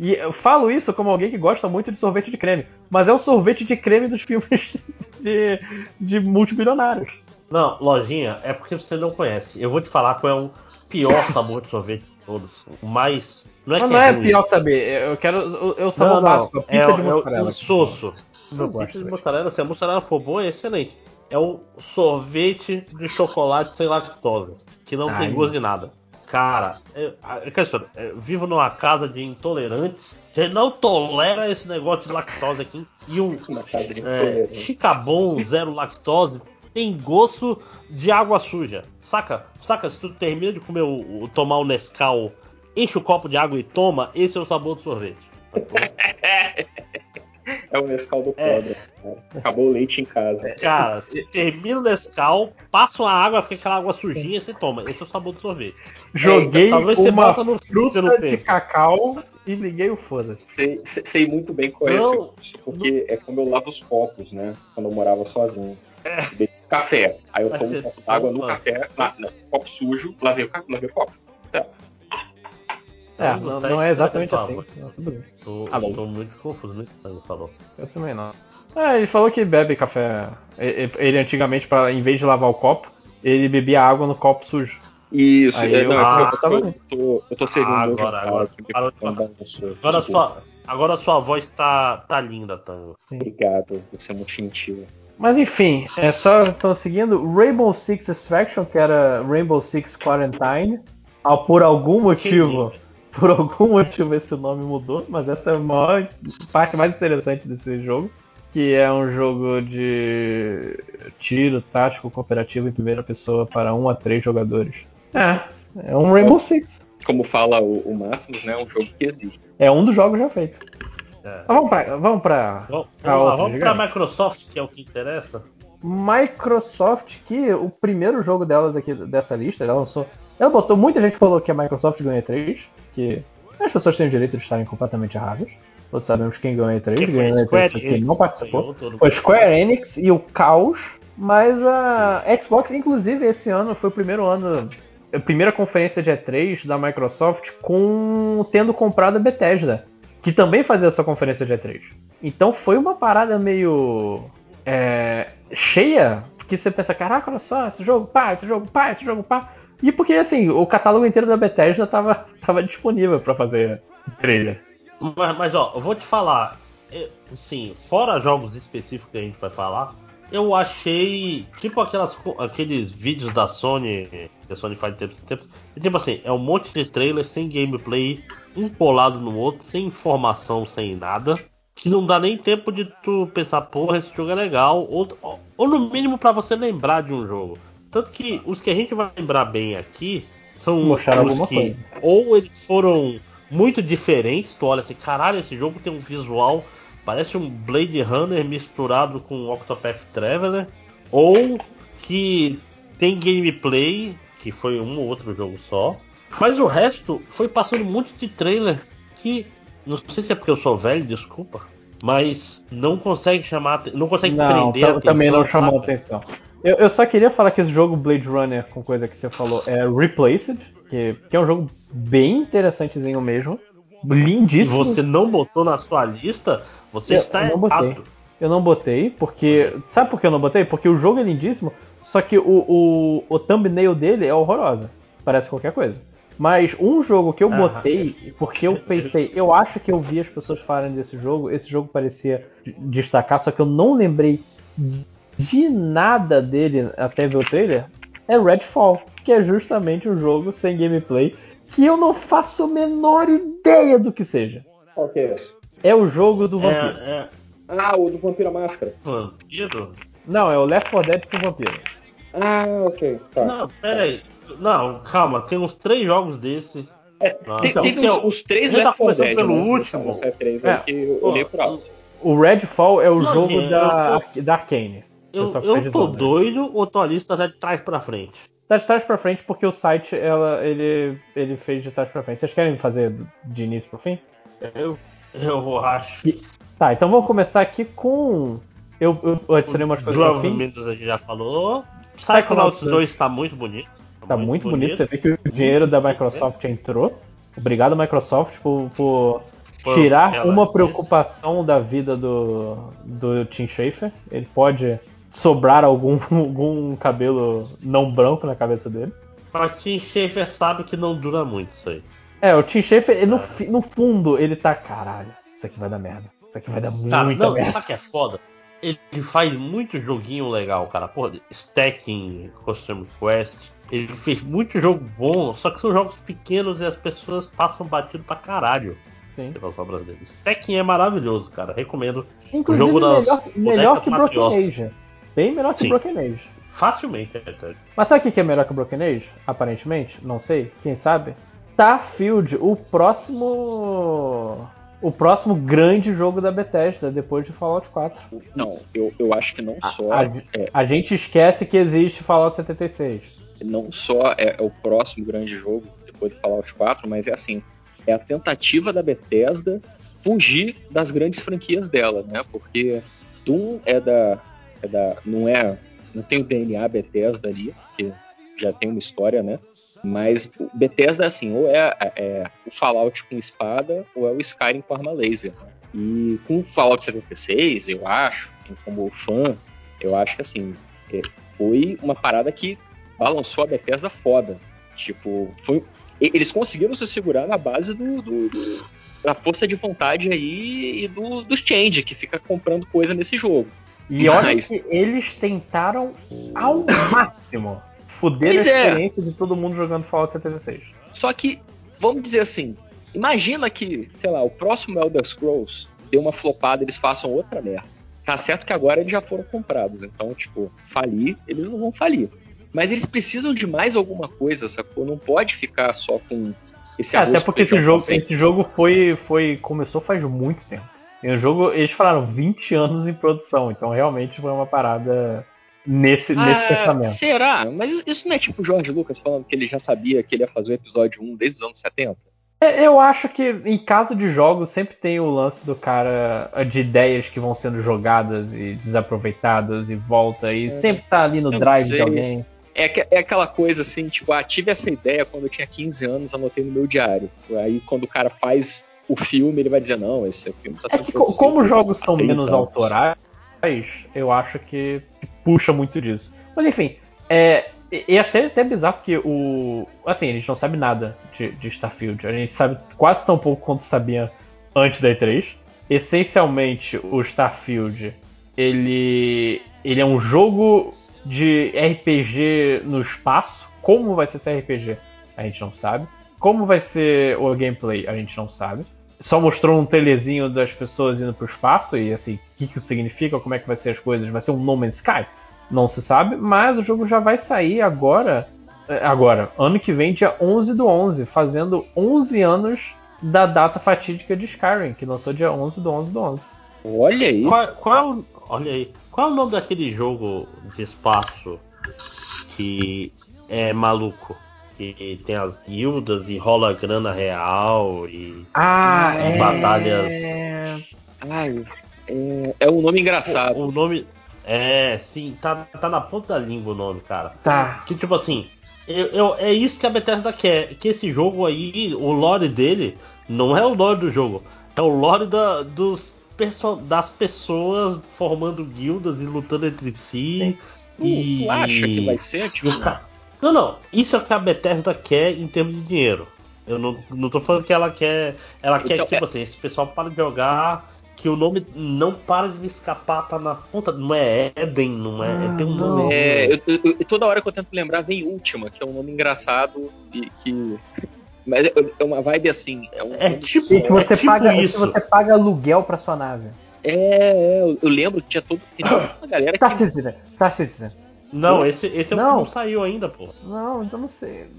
E eu falo isso como alguém que gosta muito de sorvete de creme. Mas é o sorvete de creme dos filmes [LAUGHS] de, de multibilionários. Não, lojinha, é porque você não conhece. Eu vou te falar qual é o pior sabor de sorvete todos. O mais. Não é Mas que não é ruim. pior saber. Eu quero. Eu, eu sabor Não, não, básico. a Pizza é, de o- é o mussarela. Eu Não, gosto pizza de mussarela, se a mussarela for boa, é excelente. É o sorvete de chocolate sem lactose, que não Ai. tem gosto de nada. Cara, é, é, que história, é, vivo numa casa de intolerantes. Você não tolera esse negócio de lactose aqui. E um é, chicabon zero lactose tem gosto de água suja. Saca? Saca? Se tu termina de comer o, o- tomar o Nescau, enche o copo de água e toma, esse é o sabor do sorvete. [LAUGHS] É o Nescau do É. pobre. cara. Acabou o leite em casa. Cara, você termina o Nescau, passa uma água, fica aquela água sujinha, você toma. Esse é o sabor do sorvete. Joguei É, talvez você uma bota no fruta de tempo. cacau e liguei o foda-se. Sei, sei- muito bem qual é esse Não, porque é como eu lavo os copos, né? Quando eu morava sozinho. Dei Café. Aí eu tomo você um copo d'água no café, na, na- copo sujo, lavei o, lavei o copo. Certo. É, Não, não, tá não é exatamente estranho, assim. Não, tudo bem. Tô, Ah, bom. tô muito confuso nisso que ele falou. Eu também não. É, ele falou que bebe café. Ele, antigamente, pra, em vez de lavar o copo, ele bebia água no copo sujo. Isso, Aí é, eu- não, é ah, eu eu, tô, eu tô servindo Ah, agora, agora. Agora a Desculpa. sua, agora sua voz tá, tá linda, Tango. Obrigado, você é muito gentil. Mas enfim, é só estão seguindo Rainbow Six Extraction, que era Rainbow Six Quarantine. Ah, por algum motivo, por algum motivo esse nome mudou, mas essa é a maior parte mais interessante desse jogo, que é um jogo de tiro tático cooperativo em primeira pessoa para 1 a 3 jogadores. É, é um Rainbow Six. Como fala o, o Máximos, né? É um jogo que existe. É um dos jogos já feitos. É. Vamos pra, vamos pra Vamos, vamos gigante? Microsoft, que é o que interessa. Microsoft, que o primeiro jogo delas aqui dessa lista, ela lançou. Ela botou, muita gente falou que a Microsoft ganhou E3, que as pessoas têm o direito de estarem completamente erradas. Todos sabemos quem ganhou E3, Que ganhou foi E3 Square foi quem Enix, não participou. Foi. Square Enix e o Caos, mas a Xbox, inclusive, esse ano foi o primeiro ano, a primeira conferência de E3 da Microsoft com tendo comprado a Bethesda, que também fazia sua conferência de E3. Então foi uma parada meio é, cheia, porque você pensa, caraca, olha só, esse jogo, pá, esse jogo, pá, esse jogo, pá. E porque, assim, o catálogo inteiro da Bethesda tava, [LAUGHS] tava disponível pra fazer trailer. Mas, mas, ó, eu vou te falar, é, assim, fora jogos específicos que a gente vai falar, eu achei tipo aquelas, aqueles vídeos da Sony, que a Sony faz de tempos em tempos. e, tipo assim, é um monte de trailer sem gameplay, um colado no outro, sem informação, sem nada. Que não dá nem tempo de tu pensar, porra, esse jogo é legal. Ou, ou no mínimo pra você lembrar de um jogo. Tanto que os que a gente vai lembrar bem aqui são Mostraram os que coisa. ou eles foram muito diferentes, tu olha assim, caralho, esse jogo tem um visual, parece um Blade Runner misturado com Octopath Traveler, ou que tem gameplay, que foi um ou outro jogo só, mas o resto foi passando um monte de trailer que, não sei se é porque eu sou velho, desculpa, mas não consegue chamar, não consegue Não, prender a atenção. também não chamou sabe? atenção. Eu, eu só queria falar que esse jogo Blade Runner, com coisa que você falou, é Replaced, que, que é um jogo bem interessantezinho mesmo. E Lindíssimo. você não botou na sua lista, você Eu- está eu não botei. errado. Eu não botei, porque. Sabe por que eu não botei? Porque o jogo é lindíssimo, só que o, o, o thumbnail dele é horrorosa. Parece qualquer coisa. Mas um jogo que eu Aham. botei, porque eu pensei, eu acho que eu vi as pessoas falarem desse jogo, esse jogo parecia destacar, só que eu não lembrei de nada dele até ver o trailer, é Redfall, que é justamente um jogo sem gameplay que eu não faço a menor ideia do que seja. Qual que é? É o jogo do vampiro. É, é Ah, o do Vampira Máscara. vampiro? Não, é o Left 4 Dead com vampiro. Ah, ok. Tá. Não, peraí. Não, calma, tem uns três jogos desse. É, Ah, Tem, então, então, os, os três tá Left 4 começando Dead, pelo né? último. Essa três É. que eu olhei por alto. O Redfall é o Não, jogo gente, da, eu da Arcane. Eu, eu tô doido ou tua lista tá de trás pra frente? Tá de trás pra frente porque o site ela, ele, ele fez de trás pra frente. Vocês querem fazer de início pro fim? Eu, [LAUGHS] eu acho. E- Tá, então vamos começar aqui com. Eu, eu adicionei umas coisas fim. Provavelmente a gente já falou. Psychonauts Psychonauts 2 tá muito bonito. Tá muito bonito. Você vê que o dinheiro da Microsoft entrou. Obrigado, Microsoft, por, por tirar uma preocupação da vida do, do Tim Schafer. Ele pode sobrar algum, [LAUGHS] algum cabelo não branco na cabeça dele. Mas Tim Schafer sabe que não dura muito isso aí. É, o Tim Schafer, no, É. no fundo, ele tá. Caralho, isso aqui vai dar merda. Isso aqui vai dar Cara, muita não, merda. sabe o que é foda? Ele faz muito joguinho legal, cara. Porra, Stacking, Costume Quest. Ele fez muito jogo bom, só que são jogos pequenos e as pessoas passam batido pra caralho Sim. Stacking é maravilhoso, cara. Recomendo Inclusive, jogo das melhor, melhor que Broken. Age. Bem melhor que Sim. Broken Age. facilmente. até. Mas sabe o que que é melhor que Broken Age? Aparentemente? Não sei. Quem sabe? Starfield, o próximo. O próximo grande jogo da Bethesda, depois de Fallout 4. Não, eu, eu acho que não só, A, é, a gente esquece que existe Fallout 76. não só é, é o próximo grande jogo depois do Fallout 4, mas é assim, é a tentativa da Bethesda fugir das grandes franquias dela, né? Porque Doom é da, é da não é, não tem o DNA Bethesda ali, que já tem uma história, né? Mas o Bethesda é assim, ou é, é o Fallout com espada, ou é o Skyrim com arma laser. E com o Fallout 76, eu acho, como fã, eu acho que assim, é, foi uma parada que balançou a Bethesda foda. Tipo, foi, eles conseguiram se segurar na base do, do- do- da força de vontade aí e do, do change, que fica comprando coisa nesse jogo. E olha Mas- que eles tentaram ao máximo foder Pois a é. experiência de todo mundo jogando Fallout 76. Só que, vamos dizer assim, imagina que, sei lá, o próximo Elder Scrolls dê uma flopada eles façam outra merda. Tá certo que agora eles já foram comprados, então, tipo, falir, eles não vão falir. Mas eles precisam de mais alguma coisa, sacou? Não pode ficar só com esse É, até porque esse jogo, esse jogo foi, foi começou faz muito tempo. E o jogo, eles falaram 20 anos em produção, então realmente foi uma parada nesse, nesse Ah, pensamento. Será? Mas isso não é tipo o George Lucas falando que ele já sabia que ele ia fazer o episódio 1 desde os anos 70? É, Eu acho que em caso de jogos sempre tem o lance do cara de ideias que vão sendo jogadas e desaproveitadas e volta e sempre tá ali no Eu drive de alguém. É, que- é aquela coisa assim, tipo, ah, tive essa ideia quando eu tinha 15 anos, anotei no meu diário. Aí quando o cara faz o filme, ele vai dizer, não, esse filme tá É sendo que co- produzido como os jogos são 30 menos anos. autorais, eu acho que puxa muito disso. Mas enfim, é, E, achei até bizarro porque o. Assim, a gente não sabe nada de, de Starfield. A gente sabe quase tão pouco quanto sabia antes da E3. Essencialmente, o Starfield ele, ele é um jogo de RPG no espaço. Como vai ser esse RPG? A gente não sabe. Como vai ser o gameplay? A gente não sabe. Só mostrou um telezinho das pessoas indo pro espaço e assim, o que, que isso significa, como é que vai ser as coisas. Vai ser um No Man's Sky? Não se sabe, mas o jogo já vai sair agora. é, Agora, ano que vem, dia 11 do 11, fazendo 11 anos da data fatídica de Skyrim, que lançou dia 11 do 11 do 11. Olha aí. Qual, qual o, olha aí. Qual é o nome daquele jogo de espaço que é maluco? Que tem as guildas e rola grana real e. Ah, é. Batalhas. Ai, é, é um nome engraçado. O nome. É, sim, tá, tá na ponta da língua o nome, cara. Tá. Que tipo assim, eu, eu- é isso que a Bethesda quer. Que esse jogo aí, o lore dele, não é o lore do jogo. É o lore da, dos, perso- das pessoas formando guildas e lutando entre si. Tu, e... tu acha que vai ser? Tipo, Não, não. Isso é o que a Bethesda quer em termos de dinheiro. Eu não, não tô falando que ela quer. Ela quer Então, que, tipo é- assim, esse pessoal para de jogar. Que o nome não para de me escapar, tá na ponta. Não é Eden, não é. Ah, tem um não. nome. é, eu- eu- toda hora que eu tento lembrar vem Última, que é um nome engraçado e que. Mas é, é uma vibe assim. É, um É tipo-. E que você, É tipo paga, que isso. você paga aluguel pra sua nave. É, é, eu- eu lembro que tinha todo. Toda [COUGHS] uma galera Star que. Citizen, Star Citizen. Não, esse, esse é o que Não. não saiu ainda, pô. Não, então não sei. [LAUGHS]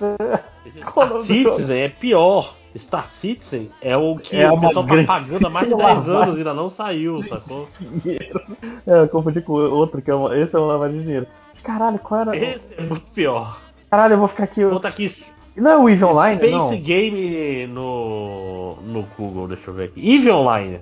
O Star Citizen é pior. Star Citizen é o que É o pessoal tá pagando há mais de 10 lavagem. anos e ainda não saiu, sacou? dinheiro. É, eu confundi com outro, que é uma, esse é um lavagem de dinheiro. Caralho, qual era? Esse é muito pior. Caralho, eu vou ficar aqui. Conta aqui Não é o Eve Online? Space Não. Game no, no Google, deixa eu ver aqui. Eve Online,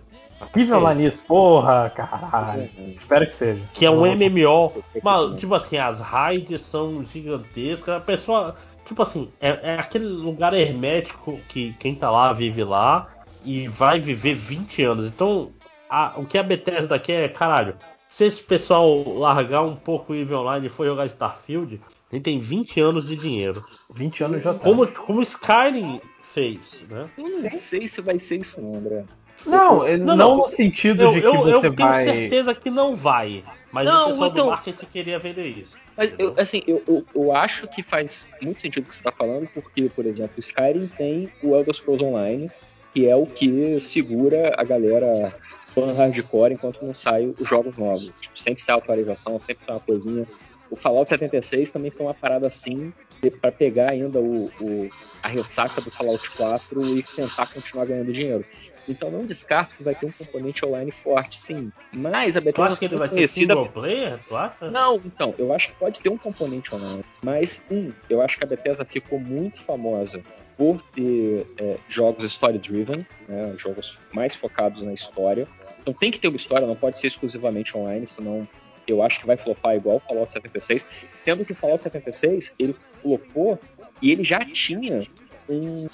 Eve Online isso, porra, caralho. Espero que seja. que é um Não. MMO. Mas, tipo assim, as raids são gigantescas. A pessoa, tipo assim, é, é aquele lugar hermético que quem tá lá vive lá e vai viver 20 anos. Então, a- o que a Bethesda quer é, caralho, se esse pessoal largar um pouco o Eve Online e for jogar Starfield, ele tem 20 anos de dinheiro. 20 anos já tá. Como, como Skyrim fez, né? Eu não sei se vai ser isso, André. Não, é- Não, não, não. no sentido Eu, de que eu, você eu tenho vai. certeza que não vai. Mas Não, o pessoal então- do marketing queria vender isso. Mas eu, assim, eu, eu, eu acho que faz muito sentido o que você está falando, porque, por exemplo, o Skyrim tem o Elder Scrolls Online, que é o que segura a galera fã hardcore enquanto não sai os jogos novos. Tipo, sempre sai atualização, sempre sai uma coisinha. O Fallout 76 também foi uma parada assim, para pegar ainda o, o- a ressaca do Fallout 4 e tentar continuar ganhando dinheiro. Então não descarto que vai ter um componente online forte, sim. Mas a Tu Bethesda acha que ele vai ser conhecida single player? Tu acha? não, então, eu acho que pode ter um componente online. Mas, um, eu acho que a Bethesda ficou muito famosa por ter é, jogos story-driven, né, jogos mais focados na história. Então tem que ter uma história, não pode ser exclusivamente online, senão eu acho que vai flopar igual o Fallout 76. Sendo que o Fallout 76, ele flopou e ele já tinha um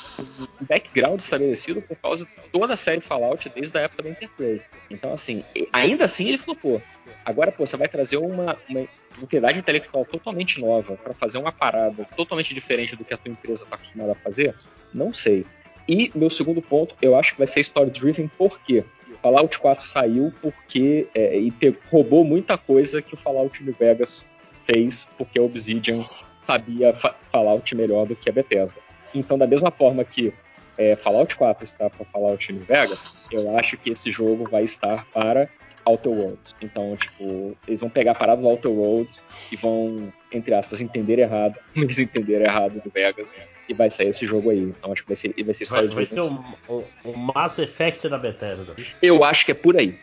background estabelecido por causa de toda a série Fallout desde a época da Interplay. Então, assim, ainda assim ele flopou. Agora, pô, você vai trazer uma, uma propriedade intelectual totalmente nova para fazer uma parada totalmente diferente do que a tua empresa está acostumada a fazer? Não sei. E meu segundo ponto, eu acho que vai ser story driven, por quê? Fallout 4 saiu porque é, e roubou muita coisa que o Fallout New Vegas fez, porque a Obsidian sabia fa Fallout melhor do que a Bethesda. Então, da mesma forma que é, Fallout 4 está para Fallout New Vegas, eu acho que esse jogo vai estar para Outer Worlds. Então, tipo, eles vão pegar a parada do Outer Worlds e vão, entre aspas, entender errado, [LAUGHS] eles entenderam errado do Vegas, e vai sair esse jogo aí. Então, acho que vai ser, vai ser Vai, história vai de ser o, o, o Mass Effect da Bethesda. Eu acho que é por aí.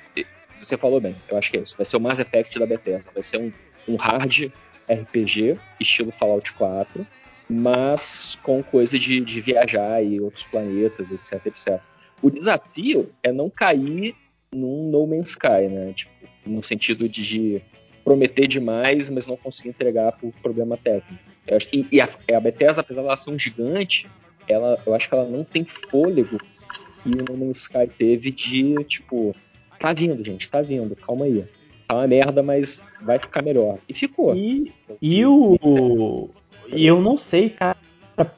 Você falou bem, eu acho que é isso. Vai ser o Mass Effect da Bethesda. Vai ser um, um hard RPG, estilo Fallout 4, mas com coisa de, de viajar e outros planetas, etc, etc. O desafio é não cair num No Man's Sky, né? Tipo, no sentido de prometer demais, mas não conseguir entregar por problema técnico. Eu acho que, e a, a Bethesda, apesar dela ser um gigante, ela, eu acho que ela não tem fôlego que o No Man's Sky teve de, tipo, tá vindo, gente, tá vindo, calma aí. tá uma merda, mas vai ficar melhor. E ficou. E, e o. E eu não sei, cara,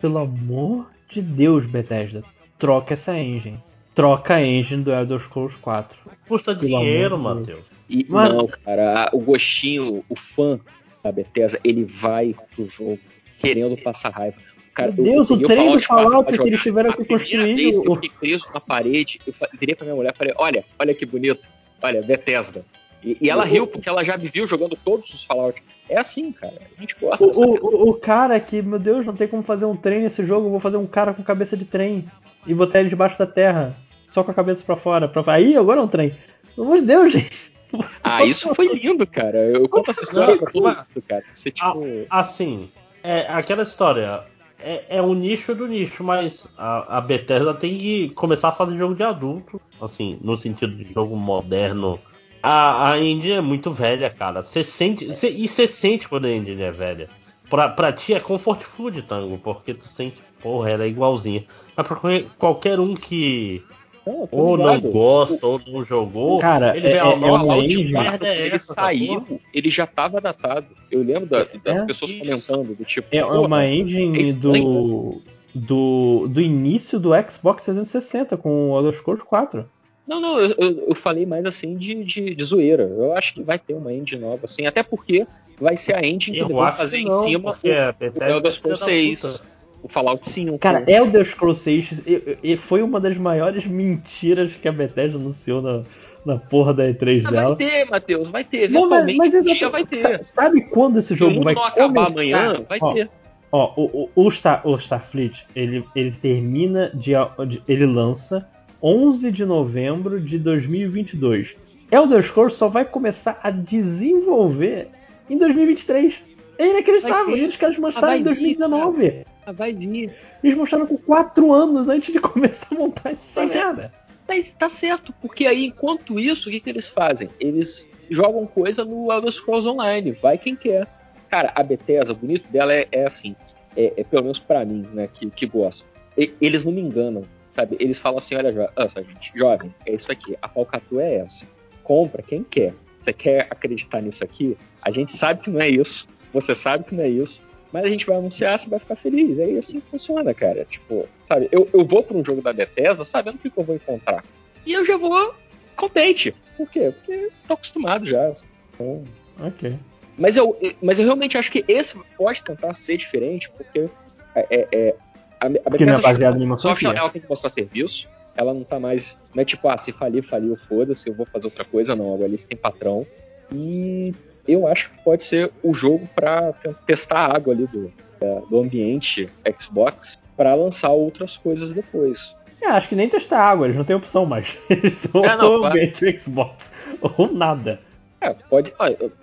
pelo amor de Deus, Bethesda, troca essa engine. Troca a engine do Elder Scrolls 4. Custa Pelo dinheiro, de Matheus. E Mano. não, cara, o gostinho, o fã da Bethesda, ele vai pro jogo querendo passar raiva. Cara, Meu Deus, eu o peguei trem do 4 Fallout que eles tiveram que construir. vez que eu o- fiquei preso na parede, eu virei pra minha mulher e falei, olha, olha que bonito, olha, Bethesda. E, e ela riu porque ela já me viu jogando todos os Fallout. É assim, cara, a gente gosta O, o, o- o cara que, meu Deus, não tem como fazer um trem nesse jogo, eu vou fazer um cara com cabeça de trem e botar ele debaixo da terra, só com a cabeça pra fora. Pra... Aí, agora é um trem. Pelo amor de Deus, gente. [LAUGHS] Ah, isso foi lindo, cara. Eu conto essa história pra todo mundo, cara. Você, tipo... Assim, é aquela história. É, é um nicho do nicho, mas a, a Bethesda tem que começar a fazer jogo de adulto. Assim, no sentido de jogo moderno. A, a engine é muito velha, cara. Você sente. cê- e você sente quando a engine é velha. Pra, pra ti é comfort food, Tango, porque tu sente, porra, ela é igualzinha. Mas pra qualquer- um que Não, ou não ligado. gosta ou não jogou, Cara, ele é- vê é- é uma engine. merda é ele essa, saiu, porra? ele já tava datado. Eu lembro da- das É. pessoas Isso. comentando do tipo. É "Porra, uma é engine do, do, do início do Xbox 360 com o Elder Scrolls 4. Não, não, eu, eu- falei mais assim de, de, de zoeira. Eu acho que vai ter uma engine nova, assim, até porque vai ser a engine que Eu vão acho fazer que em não, cima o Bethesda Elder é Scrolls filha da 6, puta. o Fallout 5. Cara, Elder Scrolls 6 e- e foi uma das maiores mentiras que a Bethesda anunciou na, na porra da E3 Ah, dela. vai ter, Matheus, vai ter. Não, mas, Eventualmente, mas um dia vai ter. sa- Sabe quando esse jogo vai não acabar começar? amanhã, vai Ó, ter. Ó, o, o, o, Star, o Starfleet, ele, ele termina de- ele lança 11 de novembro de 2022. Elder Scrolls só vai começar a desenvolver em 2023. É inacreditável. Vai ter. E os caras mostraram vai em vir, 2019. Ah, Vai vir. Eles mostraram com 4 anos antes de [LAUGHS] começar a montar essa Mas é- merda. Mas tá certo, porque aí, enquanto isso, o que, que eles fazem? Eles jogam coisa no Elder Scrolls Online, vai quem quer. Cara, a Bethesda, o bonito dela é, é assim, é, é pelo menos pra mim, né, que, que gosto. E- eles não me enganam, sabe? Eles falam assim, olha, jo ah, gente, jovem, é isso aqui, a falcatrua é essa. Compra quem quer. Você quer acreditar nisso aqui? A gente sabe que não é isso, você sabe que não é isso, mas a gente vai anunciar, você vai ficar feliz. É assim que funciona, cara. Tipo, sabe, eu, eu vou pra um jogo da Bethesda sabendo o que, que eu vou encontrar. E eu já vou contente. Por quê? Porque tô acostumado já. Então, Ok. mas, eu, mas eu realmente acho que esse pode tentar ser diferente, porque é, é- é- a, a Porque não é baseado em uma só ela tem que mostrar serviço. Ela não tá mais. Não é tipo, ah, se falir, faliu, foda-se, eu vou fazer outra coisa. Não, agora eles têm patrão. E eu acho que pode ser o jogo pra te- testar a água ali do, do ambiente Xbox pra lançar outras coisas depois. É, acho que nem testar água, eles não têm opção mais. [LAUGHS] Eles são É, não, claro. ambiente Xbox ou nada. É, pode.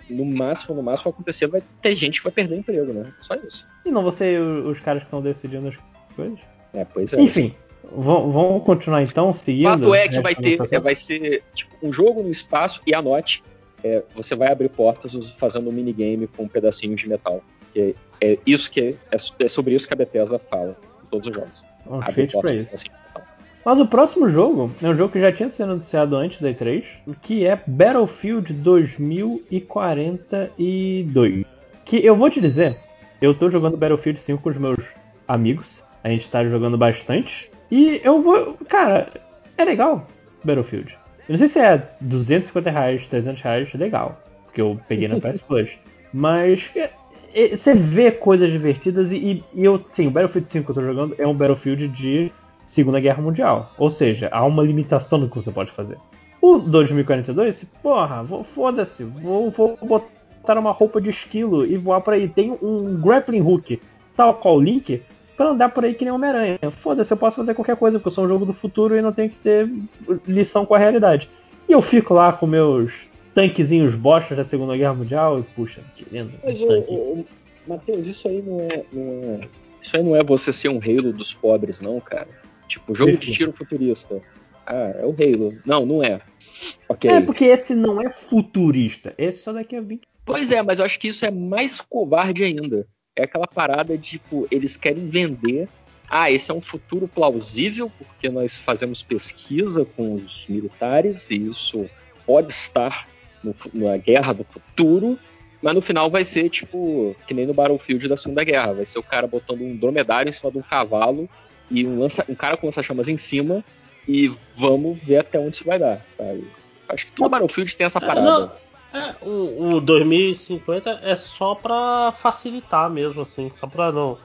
no máximo, no máximo acontecer, vai ter gente que vai perder emprego, né? Só isso. E não você os caras que estão decidindo as coisas. É, pois é. Enfim, vamos continuar então, O seguindo. fato é que vai ter, é, vai ser tipo, um jogo no espaço e anote, é, você vai abrir portas fazendo um minigame com pedacinhos de metal. Que é, é isso que é, é sobre isso que a Bethesda fala em todos os jogos. Um Abre pra portas com isso. de metal. Mas o próximo jogo é um jogo que já tinha sido anunciado antes da E3, que é Battlefield 2042. Que eu vou te dizer, eu tô jogando Battlefield 5 com os meus amigos, a gente tá jogando bastante, e eu vou. Cara, é legal Battlefield. Eu não sei se é 250 reais, 300 reais, é legal, porque eu peguei na PS Plus. Mas é, é, você vê coisas divertidas e, e- e eu, sim, o Battlefield 5 que eu tô jogando é um Battlefield de Segunda Guerra Mundial. Ou seja, há uma limitação no que você pode fazer. O 2042, porra, foda-se, vou, vou botar uma roupa de esquilo e voar por aí. Tem um grappling hook, tal qual Link, pra andar por aí que nem Homem-Aranha. Foda-se, eu posso fazer qualquer coisa, porque eu sou um jogo do futuro e não tenho que ter lição com a realidade. E eu fico lá com meus tanquezinhos bostas da Segunda Guerra Mundial e, puxa, querendo. Mas, um o, tanque. o, o- Matheus, isso aí não é, não é. Isso aí não é você ser um Halo dos pobres, não, cara. Tipo, jogo de Perfeito. tiro futurista. Ah, é o Halo. Não, não é. Ok. É, porque esse não é futurista. Esse só daqui a 20 Pois é, mas eu acho que isso é mais covarde ainda. É aquela parada de, tipo, eles querem vender. Ah, esse é um futuro plausível, porque nós fazemos pesquisa com os militares e isso pode estar no na guerra do futuro, mas no final vai ser tipo que nem no Battlefield da Segunda Guerra, vai ser o cara botando um dromedário em cima de um cavalo e um, lança, um cara com lança-chamas em cima e vamos ver até onde isso vai dar, sabe? Acho que todo Battlefield tem essa É, parada. não, é, o, o 2050 é só pra facilitar mesmo, assim, só pra não.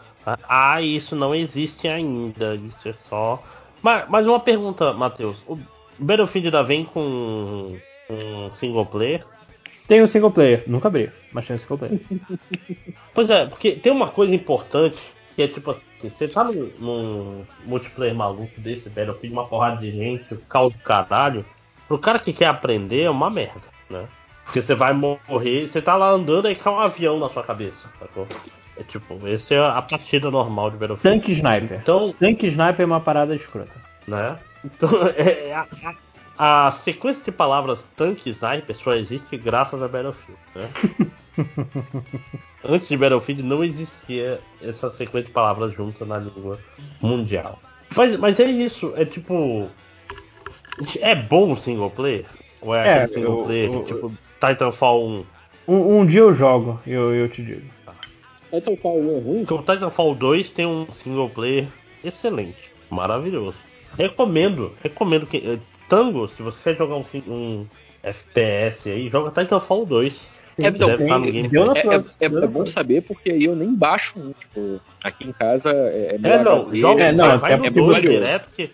Ah, isso não existe ainda, isso é só. Mas, mas uma pergunta, Matheus: o Battlefield ainda vem com um single player? Tem o single player, nunca abri, mas tem o single player. [LAUGHS] Pois é, porque tem uma coisa importante que é tipo assim: você tá num, num multiplayer maluco desse, Battlefield, uma porrada de gente, caos do caralho. Pro cara que quer aprender é uma merda, né? Porque você vai morrer, você tá lá andando e cai um avião na sua cabeça, sacou? É tipo, essa é a partida normal de Battlefield. Tanque Sniper. Então, Tanque Sniper é uma parada escrota. né? Então, [LAUGHS] é, a, a- a sequência de palavras e sniper só existe graças a Battlefield, né? [LAUGHS] Antes de Battlefield não existia essa sequência de palavras juntas na língua mundial. Mas, mas é isso, é tipo. É bom o single player? Ou é, É, aquele single eu- player eu- que, tipo Titanfall 1? Um, um dia eu jogo, eu, eu te digo. Titanfall 1 é ruim? Porque o Titanfall 2 tem um single player excelente, maravilhoso. Recomendo, recomendo que. eh, Tango, se você quer jogar um, um FPS aí, joga Titanfall 2. É, então. É, é- é- é bom saber porque aí eu nem baixo um. Tipo, aqui em casa é, é, É, não, joga, É, não, vai, vai é no porque 2 você- direto, que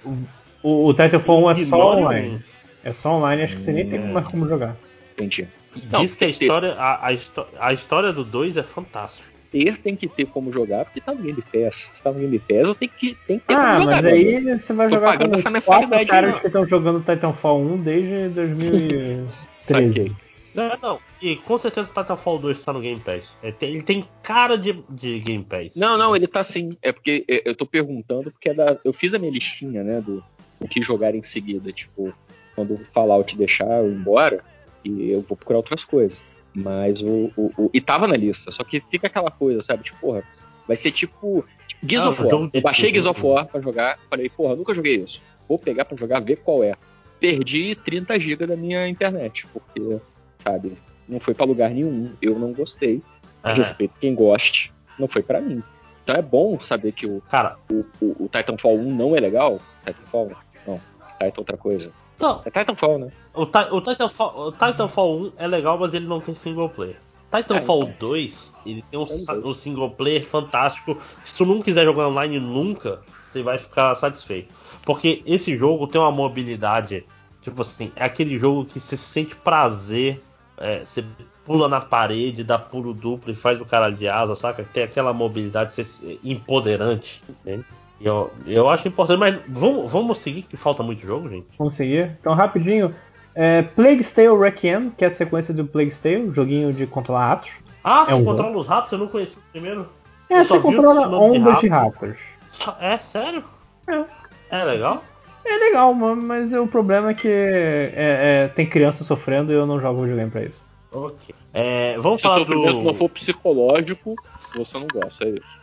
O, o Titanfall 1 é só online. É só online, acho que você nem tem É. mais como jogar. Entendi. Não, Diz que a história, a, a, a história do 2 é fantástica. ter tem que ter como jogar, porque tá no Game Pass. Se tá no Game Pass, eu tenho que, tem que ter Ah, como jogar. mas meu aí você vai Tô jogar com essa os mensalidade quatro caras que estão jogando Titanfall 1 desde 2013. Saquei. Não, não, e com certeza o Titanfall 2 tá no Game Pass. É, tem- ele tem cara de, de Game Pass. Não, não, ele tá sim. É porque é, eu tô perguntando, porque é da, eu fiz a minha listinha, né, do, do que jogar em seguida. Tipo, quando o Fallout deixar eu ir embora, e eu vou procurar outras coisas. Mas o, o, o- E tava na lista, só que fica aquela coisa, sabe? Tipo, porra, vai ser tipo. tipo Gears Ah, of War. Eu baixei Gears of? War pra jogar, falei, porra, nunca joguei isso. Vou pegar pra jogar, ver qual é. Perdi 30 GB da minha internet, porque, sabe, não foi pra lugar nenhum. Eu não gostei. É, Respeito quem goste, não foi pra mim. Então é bom saber que o, cara, o, o, o Titanfall 1 não é legal. Titanfall? Não. Titan é outra coisa. Não, É Titanfall, né? o, o, Titanfall, o Titanfall 1 é legal, mas ele não tem single player. Titanfall Ah, então. 2, ele tem um, um single player fantástico. Se tu não quiser jogar online nunca, você vai ficar satisfeito. Porque esse jogo tem uma mobilidade, tipo assim, é aquele jogo que você sente prazer. é, você pula na parede, dá pulo duplo e faz o cara de asa, saca? Tem aquela mobilidade empoderante. Entende? Eu, eu acho importante, mas vamos, vamos seguir que falta muito jogo, gente. Vamos seguir? Então, rapidinho. É, Plague's Tale Requiem, que é a sequência do Plague's Tale, joguinho de controlar ratos. Ah, É você um controla os ratos? Eu não conheci o primeiro. É, Eu você o controla de ondas de rato. ratos. É sério? É. É legal? É legal, mano, mas o problema é que é, é, tem criança sofrendo e eu não jogo videogame pra isso. Ok. É, vamos Se o falar sofrimento do. não for psicológico, você não gosta, é isso.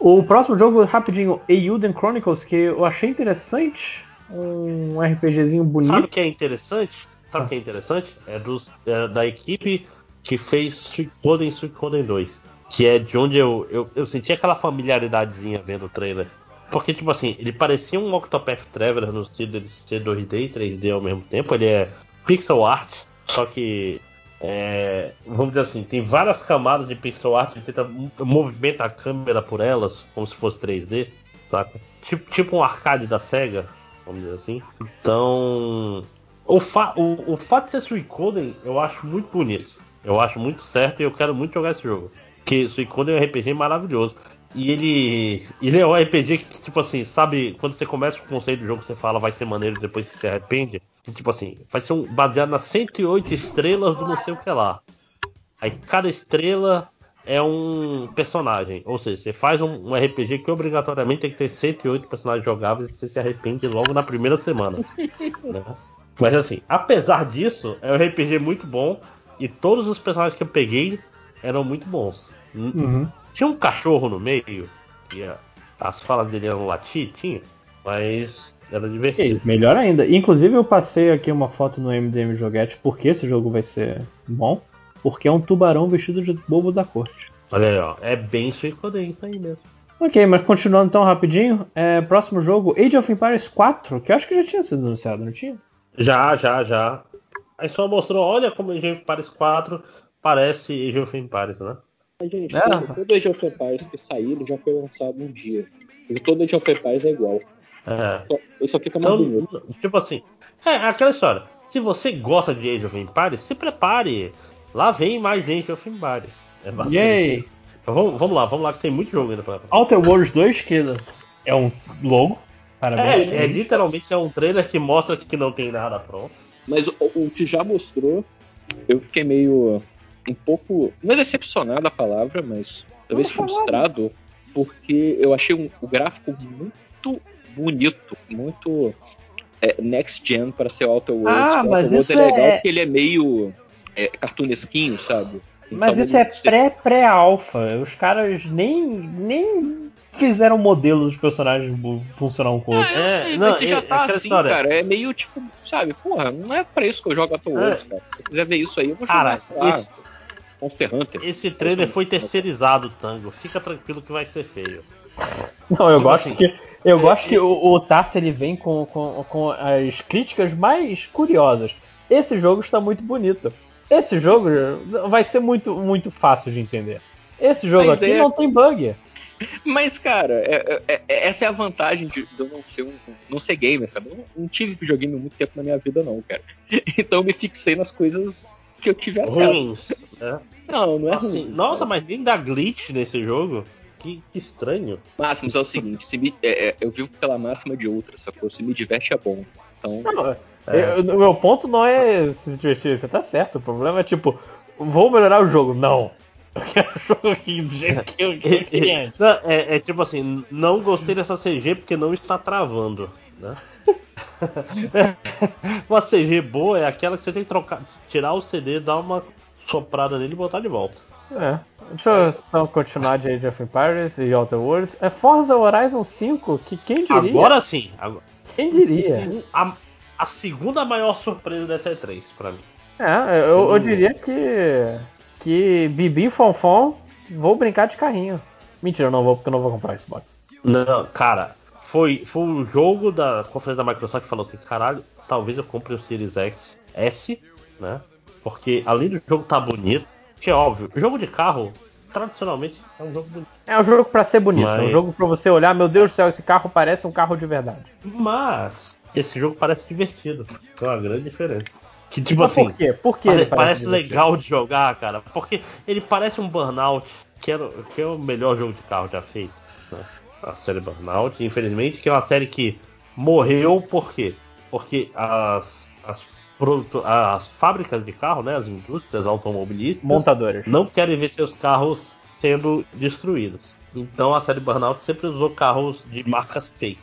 O próximo jogo, rapidinho, Euden Chronicles, que eu achei interessante. Um RPGzinho bonito. Sabe o que é interessante? Sabe o Ah. que é interessante? É, dos, é da equipe que fez Suicoden e Suicoden 2. Que é de onde eu, eu, eu senti aquela familiaridadezinha vendo o trailer. Porque, tipo assim, ele parecia um Octopath Traveler no estilo de ser 2D e 3D ao mesmo tempo. Ele é pixel art, só que. É, vamos dizer assim, tem várias camadas de pixel art, ele tenta movimenta a câmera por elas, como se fosse 3D, saca? Tipo, tipo um arcade da SEGA, vamos dizer assim. Então, o, fa o, o fato de ser Suicoden eu acho muito bonito. Eu acho muito certo e eu quero muito jogar esse jogo. Porque Suicoden é um RPG maravilhoso. E ele, ele é um RPG que, tipo assim, sabe, quando você começa o conceito do jogo, você fala vai ser maneiro e depois você se arrepende. E, tipo assim, vai ser um, baseado nas 108 estrelas do não sei o que lá. Aí cada estrela é um personagem. Ou seja, você faz um, um RPG que obrigatoriamente tem que ter 108 personagens jogáveis e você se arrepende logo na primeira semana. [LAUGHS] né? Mas assim, apesar disso, é um RPG muito bom e todos os personagens que eu peguei eram muito bons. Uhum. Tinha um cachorro no meio, que a- as falas dele eram latir, tinha. Mas era divertido. Melhor ainda. Inclusive eu passei aqui uma foto no MDM Joguete porque esse jogo vai ser bom. Porque é um tubarão vestido de bobo da corte. Olha aí, ó. É bem suicodento aí mesmo. Ok, mas continuando então rapidinho. é, próximo jogo, Age of Empires 4, que eu acho que já tinha sido anunciado, não tinha? Já, já, já. Aí só mostrou, olha como Age of Empires 4 parece Age of Empires, né? Mas, gente, É. todo, Age of Empires que ele já foi lançado um dia. E todo Age of Empires é igual. É. Só, ele só fica bonito. Então, tipo assim, é aquela história. Se você gosta de Age of Empires, se prepare. Lá vem mais Age of Empires. É Yay! isso. Então, vamos, vamos lá, vamos lá, que tem muito jogo ainda pra. Outer Worlds 2, que é um logo. Parabéns. É, é literalmente é um trailer que mostra que não tem nada pronto. Mas o, o que já mostrou, eu fiquei meio. um pouco. Não é decepcionado a palavra, mas talvez frustrado, porque eu achei um- o gráfico muito bonito, muito é, next gen para ser Outer Worlds. Ah, O mas Outer Worlds é legal é- porque ele é meio é, cartunesquinho, sabe? Mas Então, isso é você- pré-pré-alpha. Os caras nem, nem fizeram modelo dos personagens funcionar um com o outro. Ah, eu É, sei, não, mas você é- já é tá aquela assim, história. cara. É meio tipo, sabe, porra, não é pra isso que eu jogo Outer Worlds, cara. Se eu quiser ver isso aí, eu vou jogar, Cara, lá, esse- Monster Hunter. Esse trailer foi terceirizado, Tango. Fica tranquilo que vai ser feio. Não, eu Tipo gosto assim, que eu gosto que o, o Tarso ele vem com, com, com as críticas mais curiosas. Esse jogo está muito bonito. Esse jogo vai ser muito, muito fácil de entender. Esse jogo Mas aqui é- não tem bug. Mas, cara, é- é- é- essa é a vantagem de, eu não ser um não ser gamer, sabe? Eu não, não tive videogame muito tempo na minha vida, não, cara. [LAUGHS] Então eu me fixei nas coisas que eu tive acesso. Ruins. né? Não, não é Assim, ruim. nossa, mas nem dá glitch nesse jogo. Que, estranho. Máximos é o seguinte, se me- é, é, eu vivo pela máxima de outra, sacou? Se me diverte é bom. Então, Não, É. eu- o meu ponto não é se divertir, você tá certo. O problema é tipo, vou melhorar o jogo. Não. [LAUGHS] Eu quero o jogo aqui do jeito que eu que eu queria é, é tipo assim, não gostei dessa CG porque não está travando, né? [LAUGHS] uma CG boa é aquela que você tem que trocar, tirar o CD, dar uma soprada nele e botar de volta. É. Deixa eu só continuar de Age of Empires e Outer Worlds. É Forza Horizon 5, que quem diria? Agora sim, agora- Quem diria? a, a segunda maior surpresa dessa E3 pra mim. É, eu, eu diria que. Que Bibi Fonfon vou brincar de carrinho. Mentira, eu não vou porque eu não vou comprar esse box. Não, cara, foi, foi um jogo da conferência da Microsoft que falou assim, caralho, talvez eu compre o Series X S, né? Porque além do jogo tá bonito, que é óbvio, jogo de carro, tradicionalmente, é um jogo bonito. É um jogo pra ser bonito, é um Mas- jogo pra você olhar, meu Deus do céu, esse carro parece um carro de verdade. Mas esse jogo parece divertido. É uma grande diferença. Que tipo Mas assim, por quê? Por que pare- ele parece, legal de jogar, cara. Porque ele parece um Burnout, que, era, que é o melhor jogo de carro já feito. Né? A série Burnout, infelizmente, que é uma série que morreu por quê? Porque as, as, as fábricas de carro, né, as indústrias automobilísticas, Montadores. não querem ver seus carros sendo destruídos. Então a série Burnout sempre usou carros de marcas fake.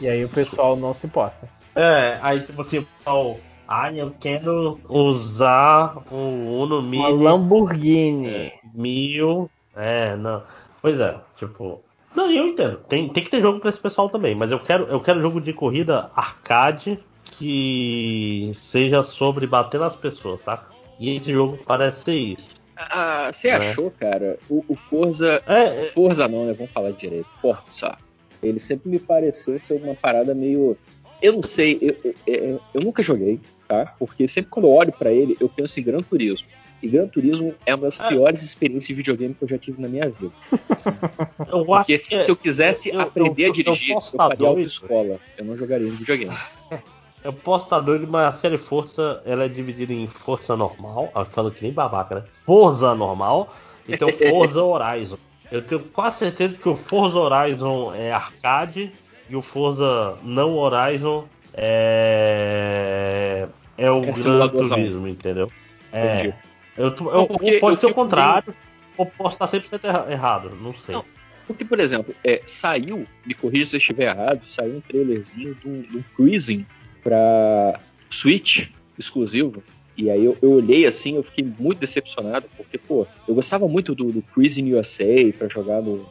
E aí o pessoal não se importa. É, aí tipo assim, o pessoal, ai, eu quero usar um Uno Uma Mini Lamborghini. mil. É, não. Pois é, tipo. Não, eu entendo. Tem, tem que ter jogo pra esse pessoal também, mas eu quero, eu quero jogo de corrida arcade que seja sobre bater nas pessoas, tá? E esse jogo parece ser isso. ah, você É. achou, cara, o, o Forza. É, é, Forza não, né? Vamos falar direito. Forza. Ele sempre me pareceu ser uma parada meio. Eu não sei, eu, eu- eu- eu nunca joguei, tá? Porque sempre quando eu olho pra ele, eu penso em Gran Turismo. E Gran Turismo é uma das Ah. piores experiências de videogame que eu já tive na minha vida. [LAUGHS] eu Porque acho que é- se eu quisesse eu- aprender eu- a eu dirigir, eu, faria autoescola. Eu não jogaria no videogame. [LAUGHS] Eu posso estar doido, mas a série Força ela é dividida em Força Normal, falando que nem babaca, né? Forza Normal e tem o Forza Horizon. Eu tenho quase certeza que o Forza Horizon é arcade e o Forza não Horizon é, é o É Gran. Turismo, entendeu? É. Eu, tô- Não, eu- porque pode eu ser o contrário, ou posso estar sempre errado, não sei. Não. Porque, por exemplo, é, saiu, me corrija se eu estiver errado, saiu um trailerzinho de um Cruising pra Switch exclusivo. E aí eu, eu olhei assim, eu fiquei muito decepcionado, porque, pô, eu gostava muito do, do Cruising USA pra jogar no,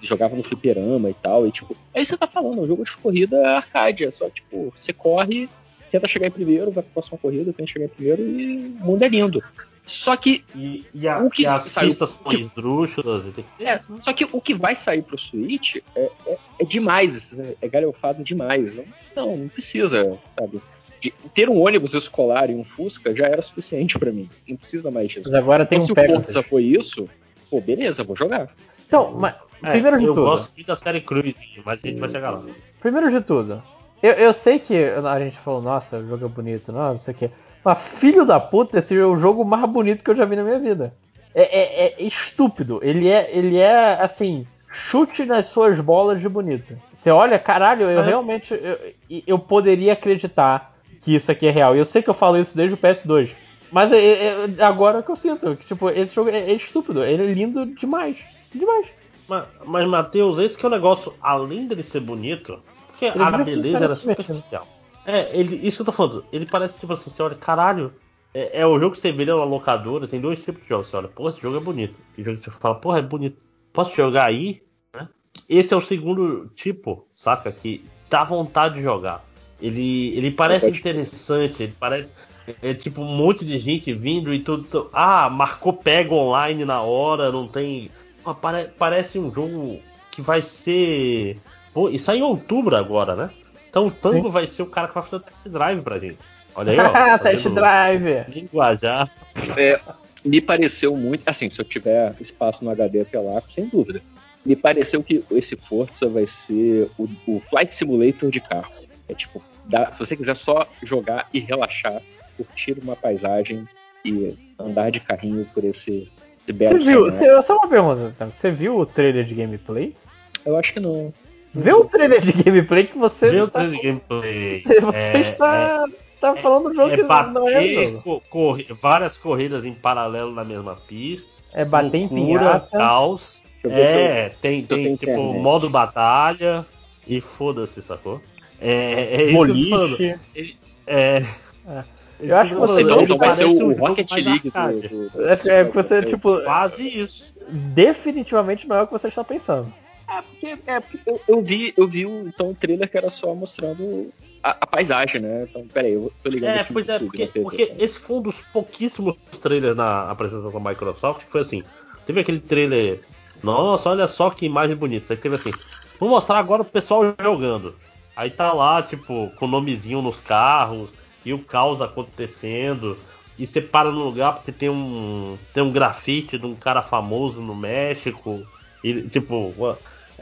jogava no fliperama e tal, e tipo, aí você tá falando, é um jogo de corrida arcade, é só tipo, você corre, tenta chegar em primeiro, vai pra próxima corrida, tenta chegar em primeiro e o mundo é lindo. Só que E, e, a, O que e as saiu- pistas são que- esdrúxulas. e tem que- É, só que o que vai sair pro Switch é, é, é demais, é, é galhofado demais. Não, não, não precisa, sabe? De- ter um ônibus escolar e um Fusca já era suficiente pra mim. Não precisa mais disso. Mas agora tem Então, um se o. Forza foi isso, pô, beleza, vou jogar. Então, mas, É, primeiro de eu tudo, gosto muito da série Cruise, mas a gente vai chegar lá. primeiro de tudo, eu, eu sei que a gente falou, nossa, o jogo é bonito, nossa, não sei o quê. Mas filho da puta, esse é o jogo mais bonito que eu já vi na minha vida. É, é- é estúpido. Ele é, ele é assim, chute nas suas bolas de bonito. Você olha, caralho, eu É. realmente eu, eu poderia acreditar que isso aqui é real. E eu sei que eu falo isso desde o PS2. Mas é, é- é agora que eu sinto que tipo, esse jogo é, é estúpido. Ele é lindo demais. Demais. Mas, mas Matheus, esse que é o negócio, além dele ser bonito, porque Ele a parece- beleza era super especial. É, ele, isso que eu tô falando, ele parece tipo assim, você olha, caralho, é, é o jogo que você vê na locadora, tem dois tipos de jogos, você olha, pô, esse jogo é bonito. Tem jogo que você fala, porra, é bonito. Posso jogar aí? Né? Esse é o segundo tipo, saca? Que dá vontade de jogar. Ele, ele parece interessante, ele parece. É tipo um monte de gente vindo e tudo. tudo- Ah, marcou pega online na hora, não tem. Ah, pare- parece um jogo que vai ser. Pô, e sai em outubro agora, né? Então o Tango vai ser o cara que vai fazer o test drive pra gente. Olha aí, ó. [LAUGHS] tá Test drive. Linguajar. É, me pareceu muito. Assim, se eu tiver espaço no HD até lá, sem dúvida. Me pareceu que esse Forza vai ser o, o Flight Simulator de carro. É tipo, dá- se você quiser só jogar e relaxar, curtir uma paisagem e andar de carrinho por esse, esse Você belo viu? cenário. Você, só uma pergunta. Você viu o trailer de gameplay? Eu acho que não. Vê o trailer de gameplay que você Vê o está, trailer de gameplay. você, você É- está, tá falando do jogo é que não é o bater jogo. co- corri- várias corridas em paralelo na mesma pista. É bater em pinhata. caos. Eu É, tem, eu tem tenho tipo internet. modo batalha e foda-se, sacou? É, é isso que eu tô falando. Boliche. É. É. Isso Eu acho que você Então, não então vai ser o, o Rocket League arcade. do, do, É, é porque você, tipo, Quase isso. definitivamente não é o que você está pensando. É, porque, é, porque eu, eu vi, eu vi o, então, o trailer que era só mostrando a, a paisagem, né? Então, peraí, eu tô ligando É, pois é, porque, porque esse foi um dos pouquíssimos trailers na apresentação da Microsoft, que foi assim, teve aquele trailer, nossa, olha só que imagem bonita, aí teve assim, vou mostrar agora o pessoal jogando. Aí tá lá, tipo, com o nomezinho nos carros, e o caos acontecendo, e você para no lugar porque tem um, tem um grafite de um cara famoso no México, e tipo,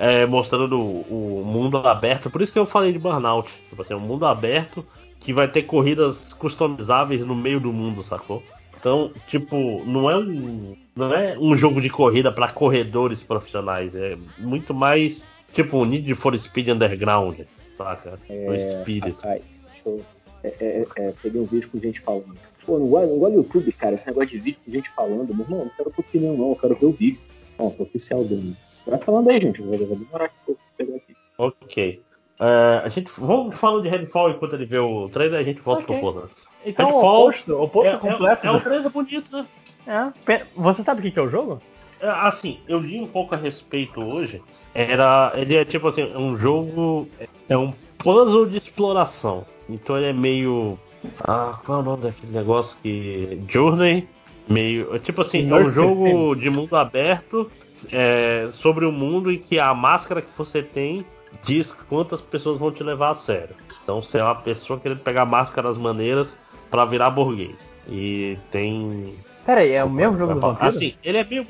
é, mostrando o, o mundo aberto, por isso que eu falei de Burnout, tipo assim, um mundo aberto que vai ter corridas customizáveis no meio do mundo, sacou? Então, tipo, não é um, não é um jogo de corrida para corredores profissionais, é muito mais tipo um Need for Speed Underground, saca? o espírito. Ai, eu- é, é, é, peguei um vídeo com gente falando. Pô, não gosto, do YouTube, cara. Esse negócio de vídeo com gente falando. Meu irmão, não quero tua opinião, não. Eu quero ver o vídeo. Ó, oficial dele. Vai falando aí, gente. Vai demorar aqui pra eu pegar aqui. Ok. É, a gente vamos falando de Redfall enquanto ele vê o trailer, a gente volta Ok. pro Forza. Então, o Redfall oposto, o oposto é, completo. é, é um trailer bonito, né? É. Você sabe o que é o jogo? É, assim, eu li um pouco a respeito hoje. Era, ele é tipo assim, um jogo, é um puzzle de exploração. Então ele é meio, ah, qual é o nome daquele negócio que Journey, meio, é tipo assim, é um jogo de mundo aberto é, sobre o mundo em que a máscara que você tem diz quantas pessoas vão te levar a sério. Então você é uma pessoa querendo pegar máscaras maneiras pra virar burguês. E tem Pera aí, é o mesmo jogo do vampiro? Assim, ele é meio.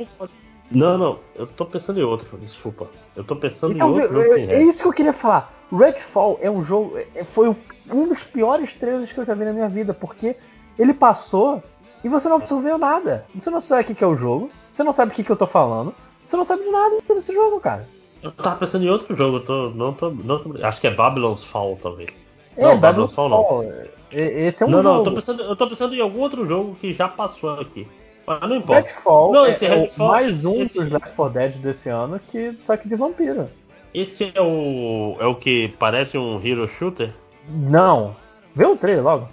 Não, não, eu tô pensando em outro, desculpa. Eu tô pensando Então, em outro eu- jogo eu- é isso que eu queria falar. Redfall é um jogo. é- Foi um dos piores trailers que eu já vi na minha vida, porque ele passou e você não absorveu nada. Você não sabe o que que é o jogo, você não sabe o que, que eu tô falando, você não sabe de nada desse jogo, cara. Eu tava pensando em outro jogo, eu tô. Não tô. Não tô acho que é Babylon's Fall, talvez. É, Não, Babylon's Fall não. Fall, é- Esse é um não, não, eu jogo. tô, pensando, eu tô pensando em algum outro jogo que já passou aqui. Mas não importa. Redfall Não, é, esse é Redfall- mais um esse- dos Left 4 Dead desse ano, que, só que de vampiro. Esse é o. É o que parece um hero shooter? Não. Vê o trailer logo.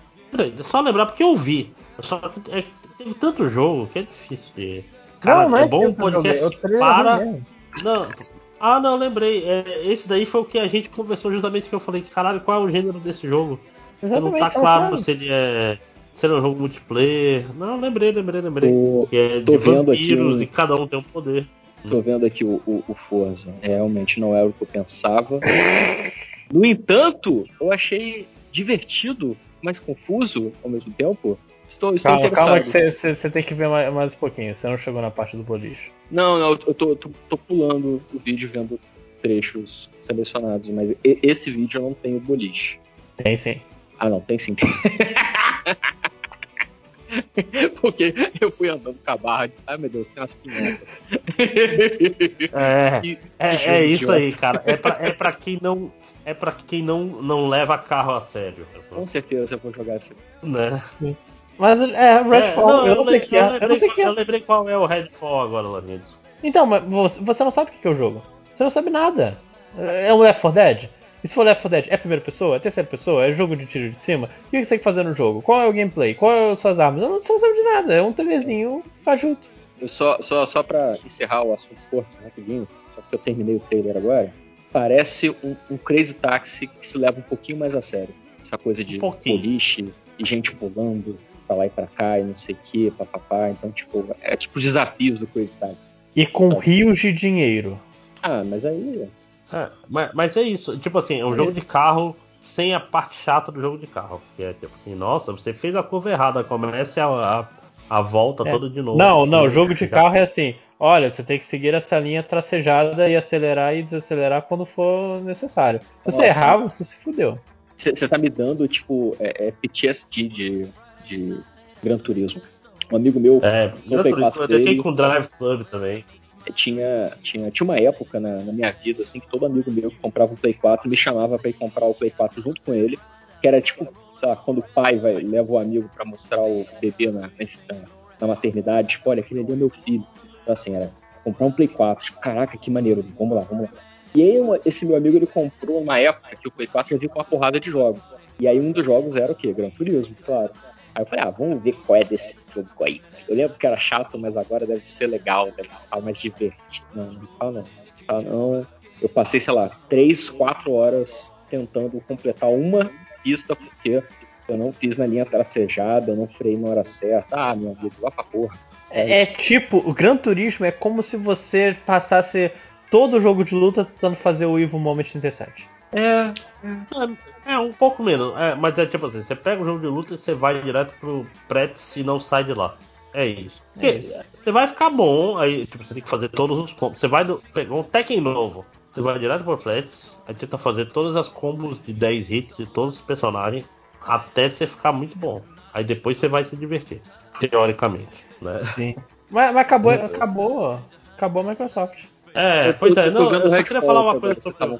Só lembrar porque eu vi. Só é- teve tanto jogo que é difícil de. Cara, não, não é, é bom o podcast é o para. Não, Ah, não, lembrei. É, esse daí foi o que a gente conversou justamente que eu falei, caralho, qual é o gênero desse jogo? Exatamente, não tá você claro sabe. se ele é. Se ele é um jogo multiplayer. Não, lembrei, lembrei, lembrei. Que é tô de vendo aqui vampiros um- e cada um tem um poder. tô vendo aqui o, o, o Forza. Realmente não era o que eu pensava. No entanto, eu achei divertido, mas confuso ao mesmo tempo. Estou, estou Calma, interessado. calma que você- tem que ver mais, mais um pouquinho. Você não chegou na parte do boliche. Não, não, eu tô, tô, tô pulando o vídeo vendo trechos selecionados, mas esse vídeo eu não tenho boliche. Tem sim. Ah, não, tem sim. [LAUGHS] Porque eu fui andando com a barra. Ai, meu Deus, tem umas pinhocas. [LAUGHS] É, [LAUGHS] é, é isso aí, cara. É pra, é pra quem não. É pra quem não, não leva carro a sério. Com certeza eu vou jogar esse. Né? Mas é, Redfall, É, eu não sei o que é. Eu lembrei, não sei o que eu é. lembrei qual é o Redfall agora, Laninha. Então, mas você não sabe o que é o jogo. Você não sabe nada. É um Left 4 Dead? E se for Left 4 Dead, é primeira pessoa? É terceira pessoa? É jogo de tiro de cima? O que você tem que fazer no jogo? Qual é o gameplay? Qual são as armas? Eu não, sabe de nada. É um trailerzinho fajuto. Eu só, só, só pra encerrar o assunto Forza rapidinho, só porque eu terminei o trailer agora, parece um, um Crazy Taxi que se leva um pouquinho mais a sério. Essa coisa de Um boliche e gente pulando pra lá e pra cá e não sei o que, papapá. Então, tipo, é tipo os desafios do Crazy Taxi. E com rios de dinheiro. Ah, mas aí. É, mas, mas é isso. Tipo assim, é um jogo de carro sem a parte chata do jogo de carro. Que é tipo assim, nossa, você fez a curva errada, comece a, a, a volta É. toda de novo. Não, não, jogo de carro é assim. Olha, você tem que seguir essa linha tracejada e acelerar e desacelerar quando for necessário. Se você Nossa. errar, você se fudeu. Você tá me dando, tipo, é, é PTSD de, de Gran Turismo. Um amigo meu É, Play 4 eu dele. com Drive Club também. tinha, tinha, tinha uma época na, na minha vida, assim, que todo amigo meu que comprava um Play 4 me chamava pra ir comprar o Play 4 junto com ele, que era tipo, sei lá, quando o pai vai, leva o amigo pra mostrar o bebê na, na, na maternidade, tipo, olha, aquele ali é meu filho. Então, assim, era comprar um Play 4, tipo, caraca, que maneiro, vamos lá, vamos lá. E aí, uma- esse meu amigo, ele comprou numa época que o Play 4 já vinha com uma porrada de jogos. E aí, um dos jogos era o quê? Gran Turismo, claro. Aí eu falei, ah, vamos ver qual é desse jogo aí. Eu lembro que era chato, mas agora deve ser legal, deve estar mais divertido. Não, não não. Não. Eu passei, sei lá, três, quatro horas tentando completar uma pista, porque eu não fiz na linha tracejada, eu não freiei na hora certa. Ah, meu amigo, vá pra porra. É, é tipo, o Gran Turismo é como se você passasse todo o jogo de luta tentando fazer o Evil Moment 37. É, É, é um pouco menos. É, mas é tipo assim, você pega o jogo de luta e você vai direto pro Pretz e não sai de lá. É isso. Porque isso. Você vai ficar bom, aí tipo, você tem que fazer todos os combos. Você vai no, pegou um Tekken novo. Você vai direto pro Pretz, aí tenta fazer todas as combos de 10 hits de todos os personagens até você ficar muito bom. Aí depois você vai se divertir. Teoricamente, né? Sim. Mas, mas acabou, acabou, acabou a Microsoft. É, pois é, não, eu só queria falar uma coisa sobre.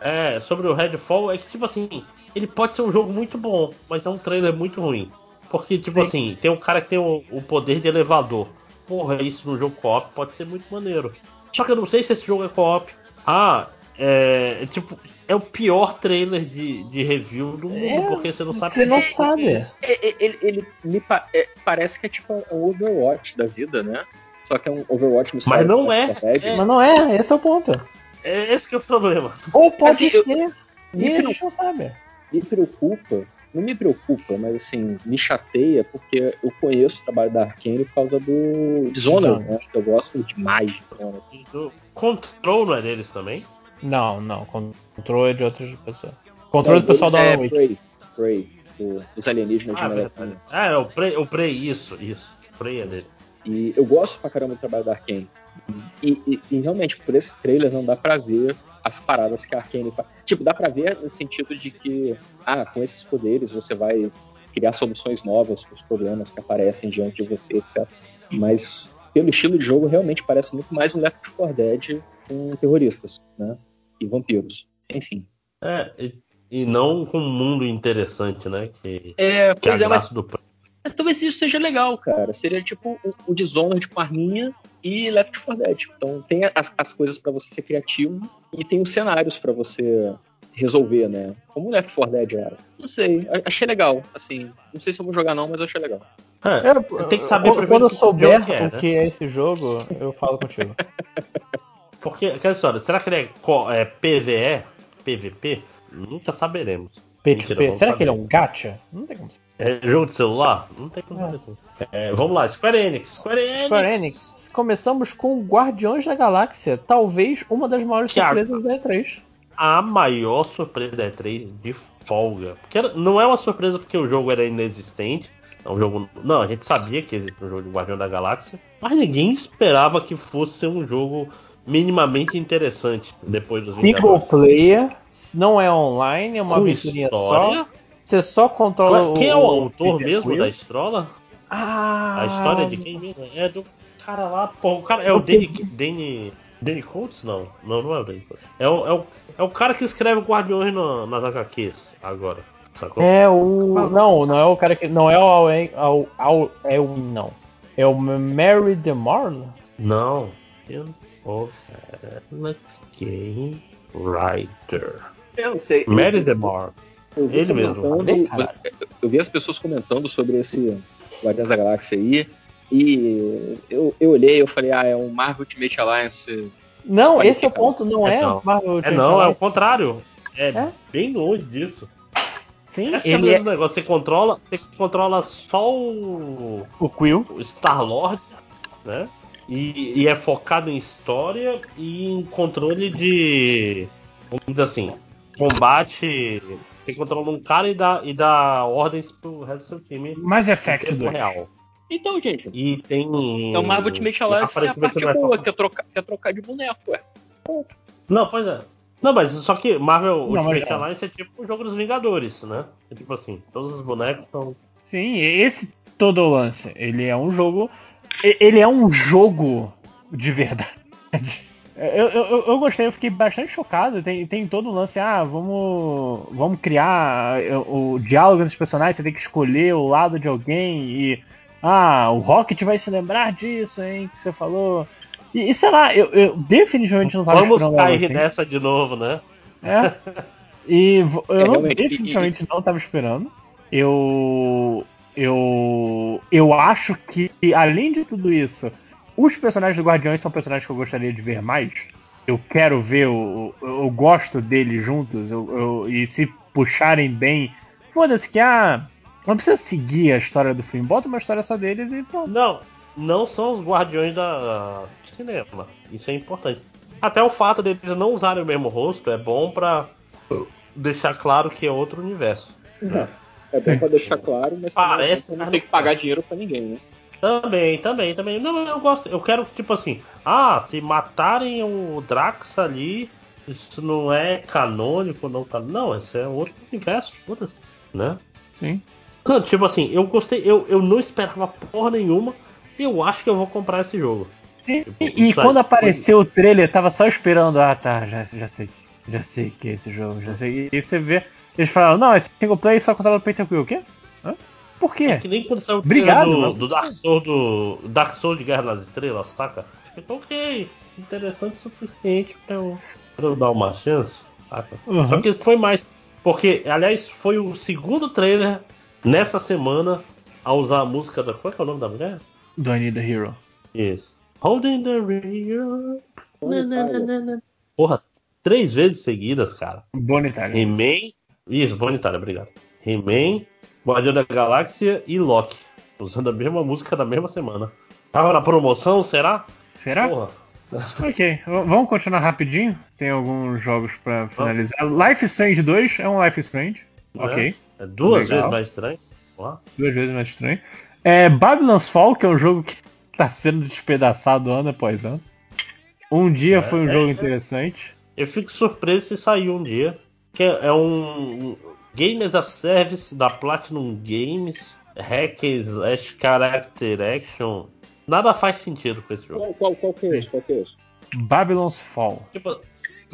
É, sobre o Redfall, é que tipo assim, ele pode ser um jogo muito bom, mas é um trailer muito ruim. Porque, tipo Sim. assim, tem um cara que tem o, o poder de elevador. Porra, isso no jogo co-op pode ser muito maneiro. Só que eu não sei se esse jogo é co-op. Ah, é, é tipo, é o pior trailer de, de review do mundo, É, porque você não sabe Você não o que é. sabe. É, é, Ele, ele me pa- é, parece que é tipo um Overwatch da vida, né? Só que é um Overwatch misturado Mas não com é. É. Mas não é, esse é o ponto. É esse que é o problema. Ou pode Assim, ser. me E a gente não sabe. me preocupa, não me preocupa, mas assim, me chateia porque eu conheço o trabalho da Arkane por causa do Dishonored, Dishonored. né? Eu gosto demais de Dishonored. Control não é deles também? Não, não. Controle é de outras pessoas. Controle do pessoal da é Alan Wake. Prey, Prey, do- dos alienígenas de Ah, Megaton. verdade. Ah, é o Prey, o Prey, isso, isso. Prey é dele. E eu gosto pra caramba do trabalho da Arkane. E, e- e realmente, por esse trailer não dá pra ver as paradas que a Arkane faz. Tipo, dá pra ver no sentido de que, ah, com esses poderes você vai criar soluções novas para os problemas que aparecem diante de você, etc. Mas pelo estilo de jogo, realmente parece muito mais um Left 4 Dead com terroristas, né? E vampiros. Enfim. É, e, e não com um mundo interessante, né? Que, É, que é pois é, mas do. Mas talvez isso seja legal, cara. Seria tipo o, o Dishonored com arminha e Left 4 Dead. Então tem as, as coisas pra você ser criativo e tem os cenários pra você resolver, né? Como o Left 4 Dead era. Não sei, achei legal. Assim, não sei se eu vou jogar não, mas eu achei legal. É, Eu- tem que saber quando, primeiro quando eu souber que é, o né? que é esse jogo, eu falo contigo. [LAUGHS] Porque aquela história, será que ele é, é PVE? PVP? Nunca saberemos. Mentira, P2P. vamos Será que ele é saber. um gacha? Não tem como ser. É jogo de celular? Não tem como saber. É, vamos lá, Square Enix. Square Enix. Square Enix. Começamos com Guardiões da Galáxia, talvez uma das maiores Que a- surpresas da E3. A maior surpresa da E3 de folga. Porque era- não é uma surpresa porque o jogo era inexistente. É um jogo. Não, a gente sabia que existia um jogo de Guardião da Galáxia. Mas ninguém esperava que fosse um jogo minimamente interessante depois dos Single player, não é online, é uma Com aventurinha história. só. Você só controla Quem é o autor Peter mesmo Quill. da Estrola? Ah, A história de quem mesmo? É do cara lá, pô, o cara é o Danny, Danny, Danny Coates? Não, não, não é o Danny Coates. É o, é o, é o cara que escreve Guardiões na- nas HQs agora, sacou? É o. Não, não é o cara que. Não é o Al, Al, Al é o não. É o Mary DeMarle? Não, eu of Alex Game Writer. Eu não sei. Mary DeMar. Eu vi, Ele mesmo. comentando- eu vi as pessoas comentando sobre esse Guardiões da Galáxia aí. E eu, eu olhei e eu falei, ah, é um Marvel Ultimate Alliance. Não, esse é o ponto, não É é, não. Marvel É Ultimate não, é o Alliance. contrário. É, É? bem longe disso. Sim, Esse é o ele é mesmo negócio. Você controla, você controla só o, o Quill. o Star-Lord, né? E, e é focado em história e em controle de. Vamos dizer assim. Combate. Você controla um cara e dá, e dá ordens pro resto do seu time. Mass em Effect tempo 2. real. Então, gente, E tem. é o Marvel Ultimate Alliance é a aparentemente parte não é boa, só- que é trocar, que é trocar de boneco, ué. Não, pois é. Não, mas só que Marvel Não, mas Ultimate não. Alliance é tipo o jogo dos Vingadores, né? É tipo assim, todos os bonecos estão. Sim, esse todo o lance. Ele é um jogo. Ele é um jogo de verdade. Eu, eu, eu- gostei, eu fiquei bastante chocado. Tem, tem todo o lance, ah, vamos, vamos criar eh, o, o diálogo dos personagens, você tem que escolher o lado de alguém e. Ah, o Rocket vai se lembrar disso, hein, que você falou. E, e sei lá, eu, eu definitivamente não tava Vamos cair assim. nessa de novo, né? É. E vo- eu É, não, definitivamente não estava esperando. Eu. Eu. Eu acho que, além de tudo isso, os personagens do Guardiões são personagens que eu gostaria de ver mais. Eu quero ver, eu, eu, eu gosto deles juntos. Eu, eu- e se puxarem bem. Foda-se que, ah. Não precisa seguir a história do filme. Bota uma história só deles e pronto. Não, não são os guardiões da do cinema. Isso é importante. Até o fato deles não usarem o mesmo rosto é bom pra deixar claro que é outro universo. É bom pra deixar claro, mas Parece, não tem que pagar dinheiro pra ninguém, né? Também, também, também. Não, eu gosto. Eu quero, tipo assim, ah, se matarem o Drax ali, isso não é canônico, não canônico. Não, isso é outro universo, foda-se, né? Sim. Não, tipo assim, eu gostei, eu, eu não esperava porra nenhuma. Eu acho que eu vou comprar esse jogo. E, Tipo, e quando apareceu o trailer, tava só esperando. Ah, tá, já, já sei. Já sei que é esse jogo, já sei. E você vê. Eles falaram, não, esse single player só controla o Peter Quill. O quê? Por quê? É que nem quando saiu o Obrigado, do, do Dark Souls do Dark Souls de Guerra nas Estrelas, saca? Tipo, ok, interessante o suficiente pra eu, pra eu dar uma chance, saca? Uhum. Só que foi mais. Porque, aliás, foi o segundo trailer nessa semana a usar a música da. Qual é, que é o nome da mulher? Do I Need a Hero. Isso. Holding the na. Porra, três vezes seguidas, cara. Bonitário. He-Man. Isso, Bonitário, obrigado. He-Man, Guardião da Galáxia e Loki. Usando a mesma música da mesma semana. Tava na promoção, será? Será? Porra. Ok, vamos continuar rapidinho. Tem alguns jogos pra finalizar. Life is Strange 2 é um Life Strange. Né? Ok. É duas Legal. vezes mais estranho. Ó. Duas vezes mais estranho. É Babylon's Fall, que é um jogo que tá sendo despedaçado ano após ano. Um dia É, foi um é, jogo é. interessante. Eu fico surpreso se sair um dia. Que é, é um Game as a Service da Platinum Games. Hack slash Character Action. Nada faz sentido com esse jogo. Qual, qual, qual que é esse? Qual que é esse? Babylon's Fall. Tipo,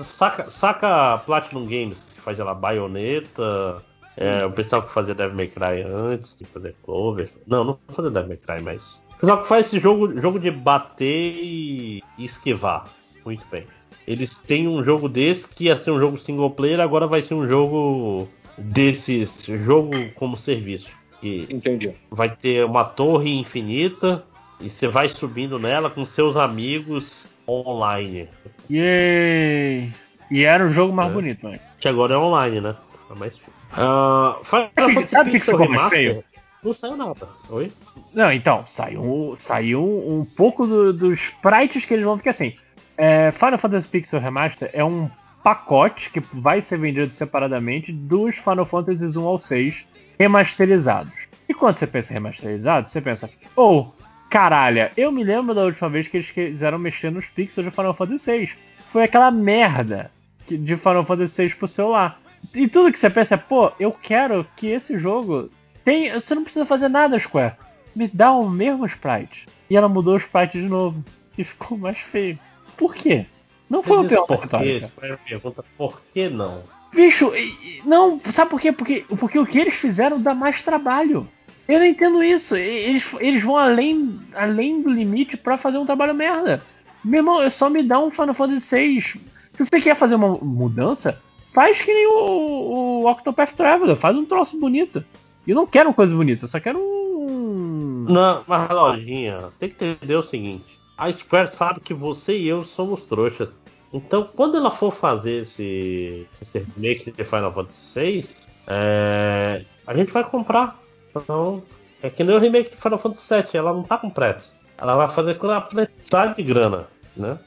saca, saca a Platinum Games, que fazia lá Bayonetta, é, o pessoal que fazia Devil May Cry antes de fazer Clover. Não, não fazia Devil May Cry, mas. O pessoal que faz esse jogo, jogo de bater e esquivar. Muito bem. Eles têm um jogo desse que ia ser um jogo single player, agora vai ser um jogo desses jogo como serviço. E Entendi. vai ter uma torre infinita e você vai subindo nela com seus amigos online. Yay! E era o jogo mais É. bonito, né? Que agora é online, né? Tá mais. Ah, Final Sabe- Fantasy sabe o que Pixel ficou mais Remaster feio? não saiu nada. Oi? Não, então, saiu, saiu um pouco do- dos sprites que eles vão. Porque assim, é, Final Fantasy Pixel Remaster é um pacote que vai ser vendido separadamente dos Final Fantasy 1 ao 6 remasterizados. E quando você pensa em remasterizado, você pensa, oh, caralho, eu me lembro da última vez que eles quiseram mexer nos pixels de Final Fantasy 6. Foi aquela merda de Final Fantasy 6 pro celular. E tudo que você pensa é, pô, eu quero que esse jogo tem. Você não precisa fazer nada, Square. Me dá o mesmo sprite. E ela mudou o sprite de novo. E ficou mais feio. Por quê? Não foi pergunta por quê? retórica. Square pergunta por que não? Bicho, não, sabe por quê? Porque, porque o que eles fizeram dá mais trabalho. Eu não entendo isso. Eles, eles vão além, além do limite pra fazer um trabalho merda. Meu irmão, é só me dá um Final Fantasy VI. Se você quer fazer uma mudança, faz que nem o, o Octopath Traveler. Faz um troço bonito. Eu não quero coisa bonita, eu só quero um. Não, mas lojinha, tem que entender o seguinte: a Square sabe que você e eu somos trouxas. Então, quando ela for fazer esse, esse remake de Final Fantasy VI, é, a gente vai comprar. Então, é que nem o remake de Final Fantasy VII, ela não tá com pressa. Ela vai fazer quando ela precisar de grana, né?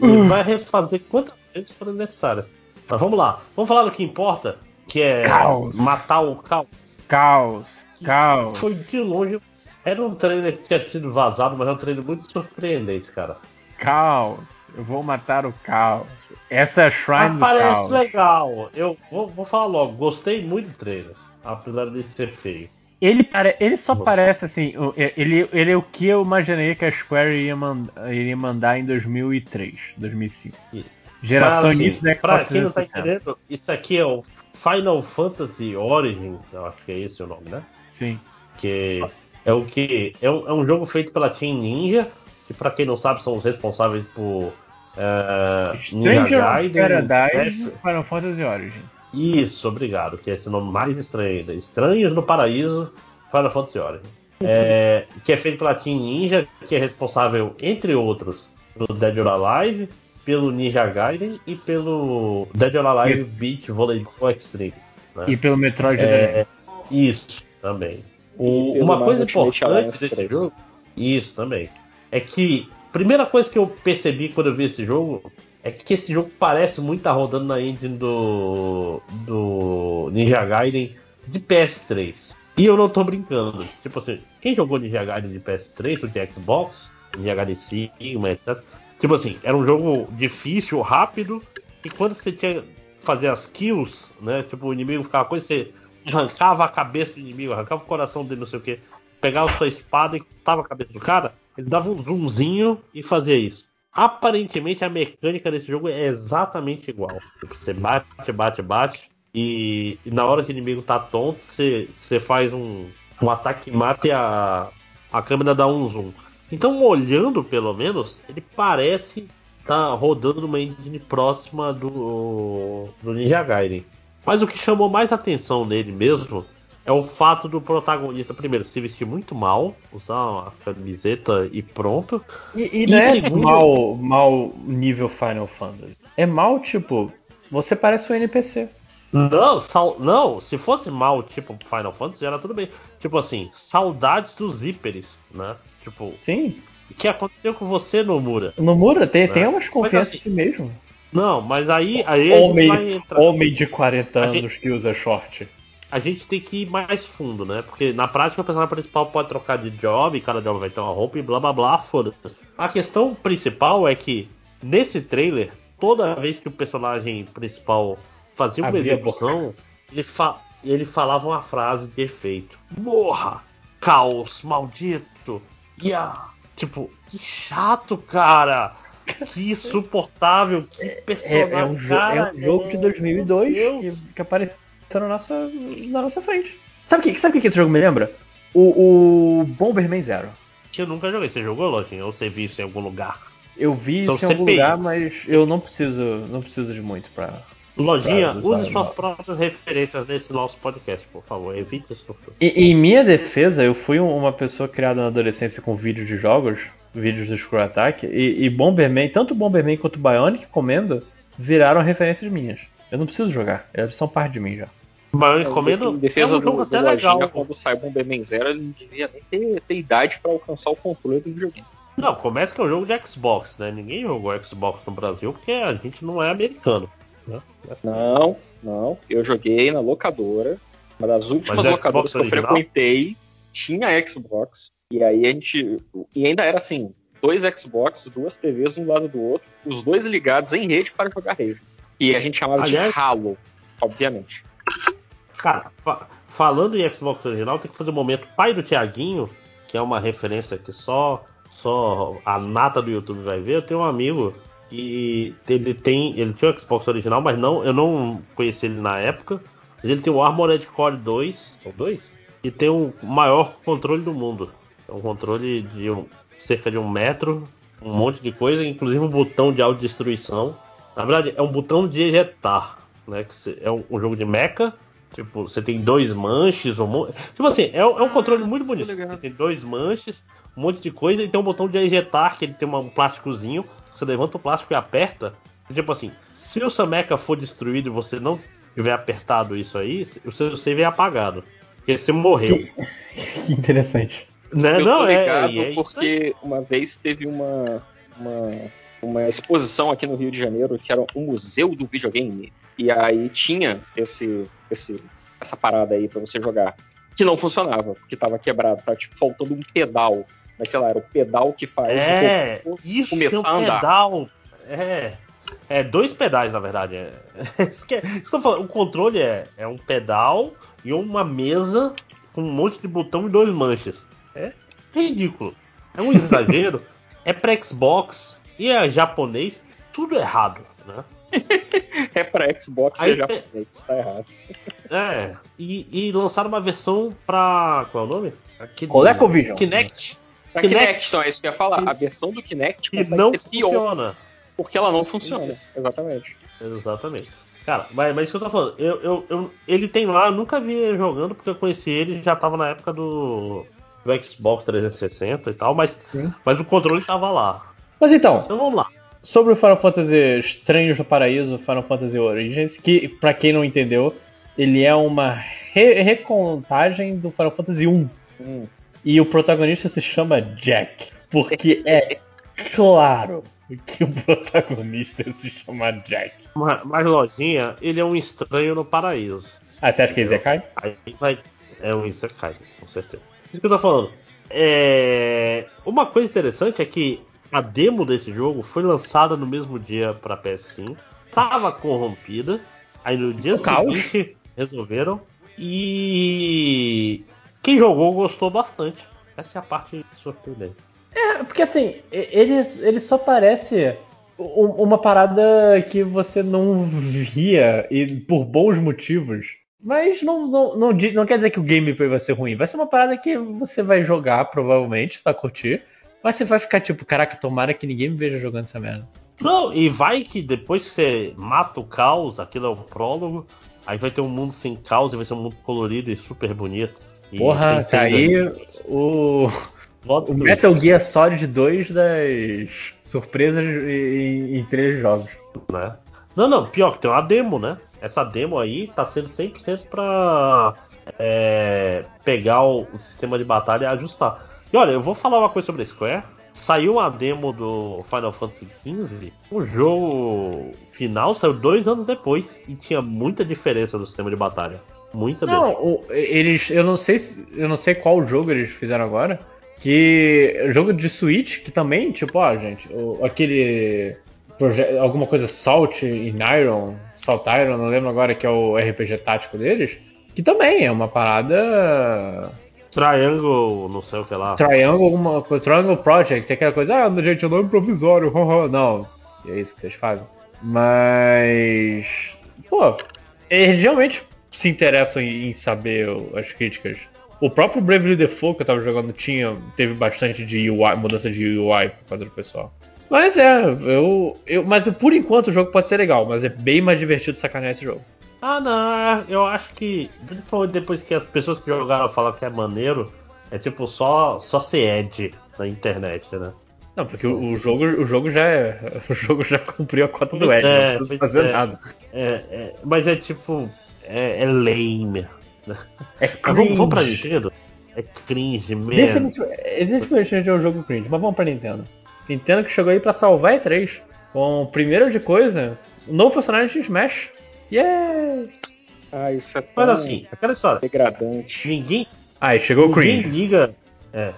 E vai refazer quantas vezes forem necessárias. Mas vamos lá, vamos falar do que importa, que é Caos. matar o caos. Caos, caos. Foi de longe. Era um trailer que tinha sido vazado, mas é um trailer muito surpreendente, cara. Caos. Eu vou matar o caos. Essa é a Shrine do parece caos. legal. Eu vou, vou falar logo, gostei muito do trailer. Apesar de ser feio. Ele, ele só Bom. parece assim. Ele, ele é o que eu imaginei que a Square iria, man- iria mandar em 2003, 2005. Isso. Geração Mas, assim, início da Pra Xbox quem não tá 360. entendendo, isso aqui é o Final Fantasy Origins, eu acho que é esse o nome, né? Sim. Que é o que é um, é um jogo feito pela Team Ninja, que pra quem não sabe são os responsáveis por é, Ninja Stranger Gaiden, Paradise, Final Fantasy Origins. Isso, obrigado, que é esse nome mais estranho ainda. Estranhos no Paraíso, Final Fantasy Origins. É, que é feito pela Team Ninja, que é responsável, entre outros, pelo Dead or Alive, pelo Ninja Gaiden e pelo Dead or Alive Beach Volleyball Extreme. né? E pelo Metroid É, isso, também. O- E uma coisa importante desse 3. jogo, isso também, é que primeira coisa que eu percebi quando eu vi esse jogo é que esse jogo parece muito estar rodando na engine do, do Ninja Gaiden de PS3. E eu não tô brincando. Tipo assim, quem jogou Ninja Gaiden de PS3 ou de Xbox, Ninja Gaiden Sigma, etc. Tipo assim, era um jogo difícil, rápido, e quando você tinha fazer as kills, né? Tipo, o inimigo ficava coisa, você arrancava a cabeça do inimigo, arrancava o coração dele, não sei o que, pegava sua espada e cortava a cabeça do cara, ele dava um zoomzinho e fazia isso. Aparentemente a mecânica desse jogo é exatamente igual. Você bate, bate, bate, e, e na hora que o inimigo tá tonto, você, faz um, um ataque que mata e a, a câmera dá um zoom. Então, olhando pelo menos, ele parece estar rodando numa engine próxima do, do Ninja Gaiden. Mas o que chamou mais atenção nele mesmo é o fato do protagonista, primeiro, se vestir muito mal, usar uma camiseta e pronto. E, e E não é segundo- mal, mal nível Final Fantasy. É mal, tipo, você parece um NPC. Não, sal- não, se fosse mal, tipo Final Fantasy, era tudo bem. Tipo assim, saudades dos zíperes, né? Tipo, Sim. o que aconteceu com você, Nomura? Nomura tem, tem É. umas confianças Mas em si mesmo. Não, mas aí, aí a gente vai Homem, entrar. homem de 40 A anos gente- que usa short. A gente tem que ir mais fundo, né? Porque na prática o personagem principal pode trocar de job, cada job vai ter uma roupa e blá blá blá, foda-se. A questão principal é que nesse trailer, toda vez que o personagem principal fazia uma Abria execução, ele, fa ele falava uma frase de efeito: Morra! Caos, maldito! E a. Tipo, que chato, cara! Que insuportável, que É, personagem. é um, jo- cara, é um jogo de é, 2002 meu que, que apareceu na nossa, na nossa frente. Sabe o que, sabe o que esse jogo me lembra? O, o Bomberman Zero. Que eu nunca joguei. Você jogou, Lojinha? Ou você viu isso em algum lugar? Eu vi Então, isso em algum CPI. lugar, mas eu não preciso, não preciso de muito pra. Lojinha, Pra use suas próprias referências nesse nosso podcast, por favor. Evite isso. Em, em minha defesa, eu fui um- uma pessoa criada na adolescência com vídeo de jogos vídeos do Screw Attack. E, e Bomberman, tanto Bomberman quanto Bionic Comendo viraram referências minhas. Eu não preciso jogar, eles são parte de mim já. Bionic Comendo Em defesa é um jogo do, até do Lojinha, legal. quando sai o Bomberman Zero, ele não devia nem ter, ter idade pra alcançar o controle do videogame. Não, começa que é um jogo de Xbox, né? Ninguém jogou Xbox no Brasil porque a gente não é americano. Né? Não, não. Eu joguei na locadora. Uma das últimas Mas é locadoras que eu original? frequentei tinha Xbox. E aí a gente. E ainda era assim: dois Xbox, duas TVs um do lado do outro, os dois ligados em rede para jogar rede. E a gente chamava Aliás- de Halo, obviamente. Cara, fa- falando em Xbox original, tem que fazer o momento pai do Tiaguinho, que é uma referência que só, só a nata do YouTube vai ver. Eu tenho um amigo que ele tem. Ele tinha o Xbox original, mas não, eu não conheci ele na época. Mas ele tem o Armored Core 2, ou 2, e tem o maior controle do mundo. É um controle de um- cerca de um metro, um monte de coisa, inclusive um botão de autodestruição. Na verdade, é um botão de ejetar, né? Que é um, um jogo de mecha. Tipo, você tem dois manches, um monte. Tipo assim, é, um- é um controle muito bonito. legal. Você tem dois manches, um monte de coisa, e tem um botão de ejetar, que ele tem um plásticozinho. Você levanta o plástico e aperta. E, tipo assim, se o seu mecha for destruído e você não tiver apertado isso aí, o seu save é apagado. Porque você morreu. Que [LAUGHS] interessante. Né? Eu não, tô é, ligado é, é porque uma vez teve uma, uma, uma exposição aqui no Rio de Janeiro que era o Museu do Videogame. E aí tinha esse, esse, essa parada aí pra você jogar. Que não funcionava, porque tava quebrado, tava tipo faltando um pedal. Mas sei lá, era o pedal que faz É, o isso começar é um pedal. É. É dois pedais, na verdade. É. [LAUGHS] Isso que é- isso que eu falando. O controle é, é um pedal e uma mesa com um monte de botão e dois manches. É ridículo. É um [LAUGHS] exagero. é pra Xbox e é japonês, tudo errado, né? [LAUGHS] É pra Xbox Aí e japonês, tá errado. É. E, e lançaram uma versão pra. Qual é o nome? ColecoVision. Kinect. Pra Kinect. Kinect, então, é isso que eu ia falar. A versão do Kinect Que não ser pior, funciona. porque ela não funciona. Exatamente. Exatamente. Cara, mas, mas isso que eu tô falando, eu, eu, eu- ele tem lá, eu nunca vi ele jogando, porque eu conheci ele já tava na época do, do Xbox 360 e tal, mas, Sim. mas o controle tava lá. Mas então, Então vamos lá. Sobre o Final Fantasy Estranhos do Paraíso, Final Fantasy Origins, que, pra quem não entendeu, ele é uma re- recontagem do Final Fantasy 1. Hum. E o protagonista se chama Jack. Porque é claro que o protagonista se chama Jack. Mas, mas lojinha, ele é um estranho no paraíso. Ah, você acha que ele Zekai? Aí vai. É um Isekai, com certeza. Isso que eu tô falando. É, Uma coisa interessante é que a demo desse jogo foi lançada no mesmo dia pra PS5, tava corrompida, aí no dia O caos. seguinte resolveram e quem jogou gostou bastante. Essa é a parte surpreendente. É, porque assim, ele, ele só parece uma parada que você não via e por bons motivos. Mas não, não, não, não quer dizer que o gameplay vai ser ruim. Vai ser uma parada que você vai jogar, provavelmente, vai curtir. Mas você vai ficar tipo, caraca, tomara que ninguém me veja jogando essa merda. Não, e vai que depois que você mata o caos, aquilo é o prólogo, aí vai ter um mundo sem caos e vai ser um mundo colorido e super bonito. E Porra, tá aí o, o. Metal Gear Solid 2 das surpresas em, em três jogos. né? Não, não, pior que tem uma demo, né? Essa demo aí tá sendo 100% pra é, pegar o, o sistema de batalha e ajustar. E olha, eu vou falar uma coisa sobre a Square. Saiu uma demo do Final Fantasy XV, o jogo final saiu dois anos depois e tinha muita diferença do sistema de batalha. Muita Não, mesmo. eles. Eu não sei se- eu não sei qual jogo eles fizeram agora. Que. Jogo de Switch, que também, tipo, ó, gente, aquele. alguma coisa Salt in Iron, Salt Iron, não lembro agora que é o RPG tático deles. Que também é uma parada. Triangle, não sei o que lá. Triangle, alguma coisa. Triangle Project, aquela coisa, ah, gente, é nome provisório, [LAUGHS] haha." não. É isso que vocês fazem. Mas. Pô, eles realmente se interessam em, saber as críticas. O próprio Bravely Default que eu tava jogando tinha, teve bastante de UI, mudança de UI por causa do pessoal. Mas é, eu, eu. Mas por enquanto o jogo pode ser legal, mas é bem mais divertido sacanear esse jogo. Ah, não, é- eu acho que. Principalmente depois que as pessoas que jogaram falam que é maneiro, é tipo só, só ser Ed na internet, né? Não, porque o, o jogo, o jogo já é, [LAUGHS] o jogo já cumpriu a cota do Ed, é, não precisa fazer é. nada. É, é, mas é tipo. É, é lame. É [LAUGHS] Mas vamos, pra cringe. Nintendo? É cringe, é, Definitivamente é um jogo cringe, mas vamos pra Nintendo. Nintendo que chegou aí pra salvar E3. Com primeiro de coisa, um novo personagem de Smash. Yay! Ah, isso é tão Mas assim, aquela história. degradante. Ninguém, Aí chegou o ninguém cringe. liga. É.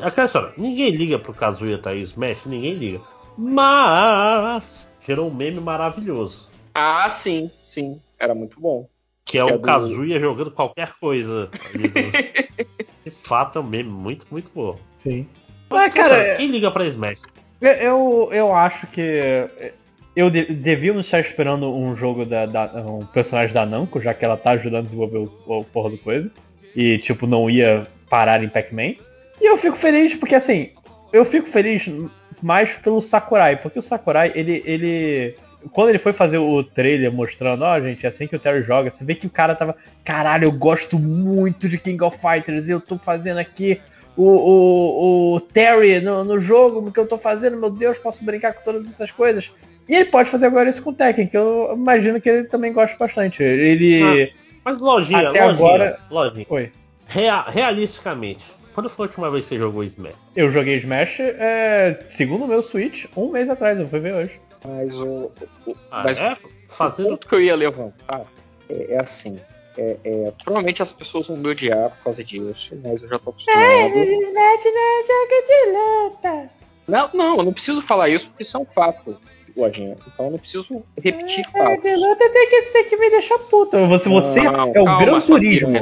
Aquela história. Ninguém liga pro Kazuya tá aí Smash, ninguém liga. Mas gerou um meme maravilhoso. Ah, sim, sim. Era muito bom. Que é Que é o do- Kazuya jogando qualquer coisa. [LAUGHS] De fato, é um meme muito, muito bom. Sim. Mas, Mas, cara, cara, quem liga pra Smash? Eu, eu acho que. Eu de, devíamos estar esperando um jogo da, da- um personagem da Namco, já que ela tá ajudando a desenvolver o, o porra do coisa. E, tipo, não ia parar em Pac-Man. E eu fico feliz porque, assim, eu fico feliz mais pelo Sakurai, porque o Sakurai, ele. ele quando ele foi fazer o trailer mostrando, ó, gente, é assim que o Terry joga, você vê que o cara tava. Caralho, eu gosto muito de King of Fighters, eu tô fazendo aqui o, o, o Terry no, no jogo que eu tô fazendo, meu Deus, posso brincar com todas essas coisas. E ele pode fazer agora isso com o Tekken, que eu imagino que ele também gosta bastante. Ele. Mas lojinha, Até lojinha, agora- lojinha. Oi. Rea- realisticamente, quando foi a última vez que você jogou Smash? Eu joguei Smash, é, segundo o meu Switch, um mês atrás, eu fui ver hoje. Mas o, o- o- Ah, mas é? o Fazendo. ponto que eu ia levantar é, é assim. É, é, provavelmente as pessoas vão me odiar por causa disso, mas eu já tô acostumado. Smash não é jogo de luta. Não, não, eu não preciso falar isso porque isso é um fato, Lojinha. Então eu não preciso repetir É, fatos. de luta tem que, tem que me deixar puto. Você, você Não, é o calma, Gran Turismo.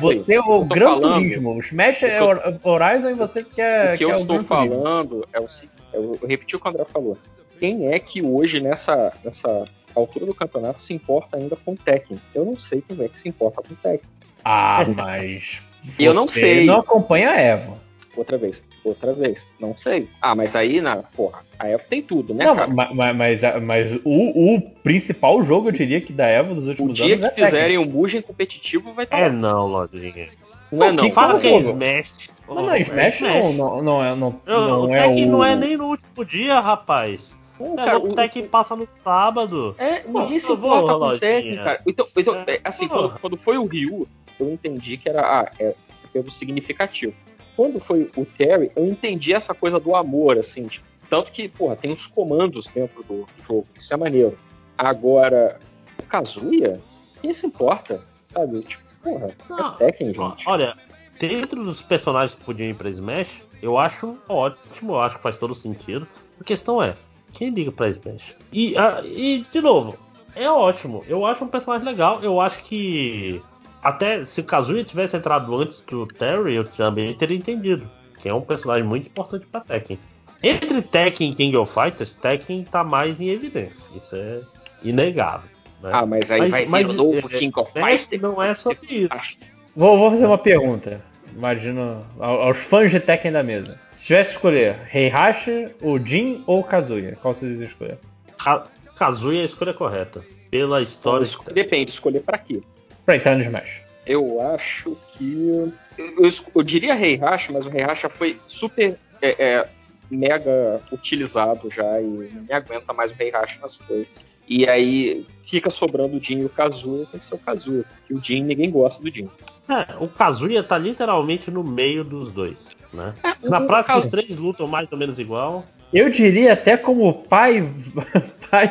Você é o tô Gran falando- Turismo. O Smash é eu Hor- Horizon e você quer. O que eu estou falando é o seguinte, eu eu repeti o que o André falou. Quem é que hoje, nessa, nessa altura do campeonato, se importa ainda com o Tekken? Eu não sei quem é que se importa com o Tekken. Ah, [LAUGHS] mas. Eu não sei. não acompanha a Evo. Outra vez, outra vez, não sei. Ah, mas aí, na, porra, a Evo tem tudo, né, Não, cara? ma- ma- mas, mas, o, o principal jogo, eu diria que da Evo dos O últimos dia anos que é fizerem um Mugen competitivo vai estar É lá. não, lojinha. Não é Não, Fala que é jogo. Smash. Não, não, Smash não, não, não é, não, Eu- não o é o... não é nem no último dia, rapaz. Não, É, cara, o o- Tekken passa no sábado. É, ninguém se importa com o. Tekken, cara. Então, então É, é, assim, quando, quando foi o Ryu, eu entendi que era, ah, é pelo significativo. Quando foi o Terry, eu entendi essa coisa do amor, assim, tipo, tanto que, porra, tem os comandos dentro do jogo, isso é maneiro. Agora, o Kazuya, quem se importa, sabe? Tipo, porra, Não, é Tekken, gente. Olha, dentro dos personagens que podiam ir pra Smash, eu acho ótimo, eu acho que faz todo sentido. A questão é, quem liga pra Smash? E, ah, e de novo, é ótimo. Eu acho um personagem legal. Eu acho que até se o Kazuya tivesse entrado antes do Terry, eu também teria entendido. Que é um personagem muito importante pra Tekken. Entre Tekken e King of Fighters, Tekken tá mais em evidência. Isso é inegável. né? Ah, mas aí Mas- vai vir o novo é, King of Fighters. não é sobre isso. Vou, vou fazer uma pergunta. Imagino ao- aos fãs de Tekken da mesa. Se tivesse que escolher Heihachi, o Jin ou o Kazuya, qual vocês escolher? Ka- Kazuya é a escolha correta. Pela Então, história. es- depende, escolher pra quê? Pra entrar no Smash. Eu acho que. Eu, eu, eu diria Heihachi, mas o Heihachi foi super é, é, mega utilizado já e não me aguenta mais o Heihachi nas coisas. E aí fica sobrando o Jin e o Kazuya, tem que ser o Kazuya, porque o Jin ninguém gosta do Jin. É, o Kazuya tá literalmente no meio dos dois. Né? É, Na prática, os três lutam mais ou menos igual. Eu diria até como pai, [LAUGHS] pai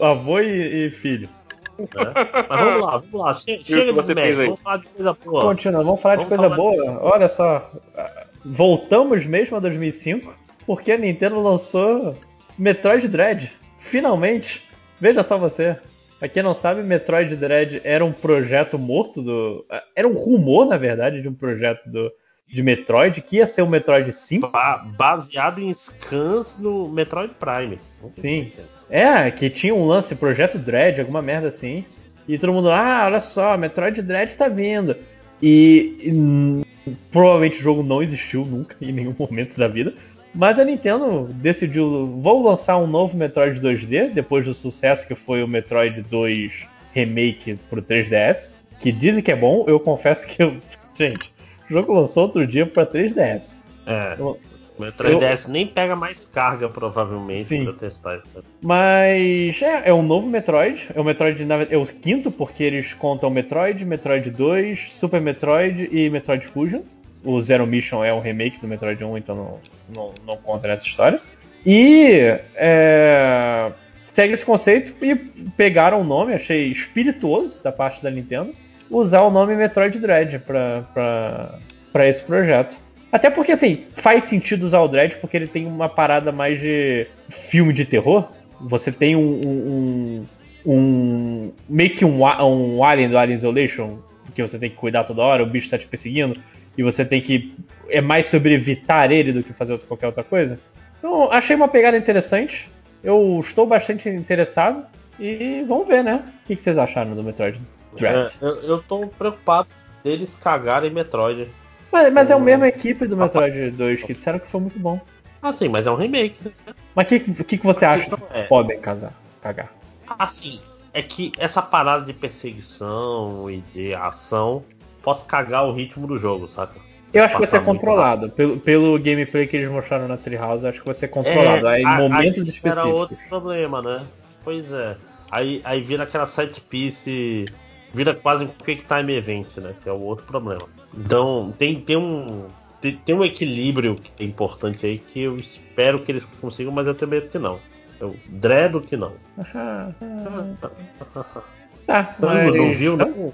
avô e, e filho. Né? Mas vamos lá, vamos lá. Chega de vamos falar de coisa boa. Continua, vamos falar de Vamos coisa falar boa. Olha só, voltamos mesmo a 2005, porque a Nintendo lançou Metroid Dread. Finalmente, veja só você. Pra quem não sabe, Metroid Dread era um projeto morto do. Era um rumor, na verdade, de um projeto do, de Metroid, que ia ser o Metroid 5. Ba- baseado em scans no Metroid Prime. Sim. É, que tinha um lance, Projeto Dread, alguma merda assim. E todo mundo, ah, olha só, Metroid Dread tá vindo. E, e, provavelmente o jogo não existiu nunca, em nenhum [LAUGHS] momento da vida. Mas a Nintendo decidiu, vou lançar um novo Metroid 2D, depois do sucesso que foi o Metroid 2 Remake pro 3DS. Que dizem que é bom, eu confesso que eu. [LAUGHS] Gente, o jogo lançou outro dia pra 3DS. É. O meu 3DS nem pega mais carga, provavelmente, Sim. pra testar isso. Mas é, é um novo Metroid. É o Metroid é o quinto, porque eles contam Metroid, Metroid 2, Super Metroid e Metroid Fusion. O Zero Mission é um remake do Metroid 1, então não, não, não conta nessa história. E é, segue esse conceito e pegaram o nome, achei espirituoso da parte da Nintendo, usar o nome Metroid Dread pra esse projeto. Até porque, assim, faz sentido usar o Dread porque ele tem uma parada mais de filme de terror. Você tem um. um, um, meio que um, um Alien do Alien Isolation, que você tem que cuidar toda hora, o bicho tá te perseguindo, e você tem que. É mais sobre evitar ele do que fazer qualquer outra coisa. Então, achei uma pegada interessante. Eu estou bastante interessado. E vamos ver, né? O que, que vocês acharam do Metroid Dread? É, eu, eu tô preocupado deles cagarem Metroid. Mas, mas é a o- mesma equipe do Metroid 2 que disseram que foi muito bom. Ah, sim, mas é um remake, né? Mas o que, que, que você A acha que é- podem casar, cagar? Assim, é que essa parada de perseguição e de ação possa cagar o ritmo do jogo, saca? Eu acho que vai ser controlado. Pelo, pelo gameplay que eles mostraram na Treehouse, acho que vai ser controlado. É, aí, a- momentos aí específicos. Era outro problema, né? Pois é. Aí, aí vira aquela set piece. Vira quase um quick time event, né? Que é o outro problema. Então tem, tem um. Tem, tem um equilíbrio que é importante aí que eu espero que eles consigam, mas eu tenho medo que não. Eu dredo que não. Ah, [LAUGHS] Tá, Não, mas... não viu, né?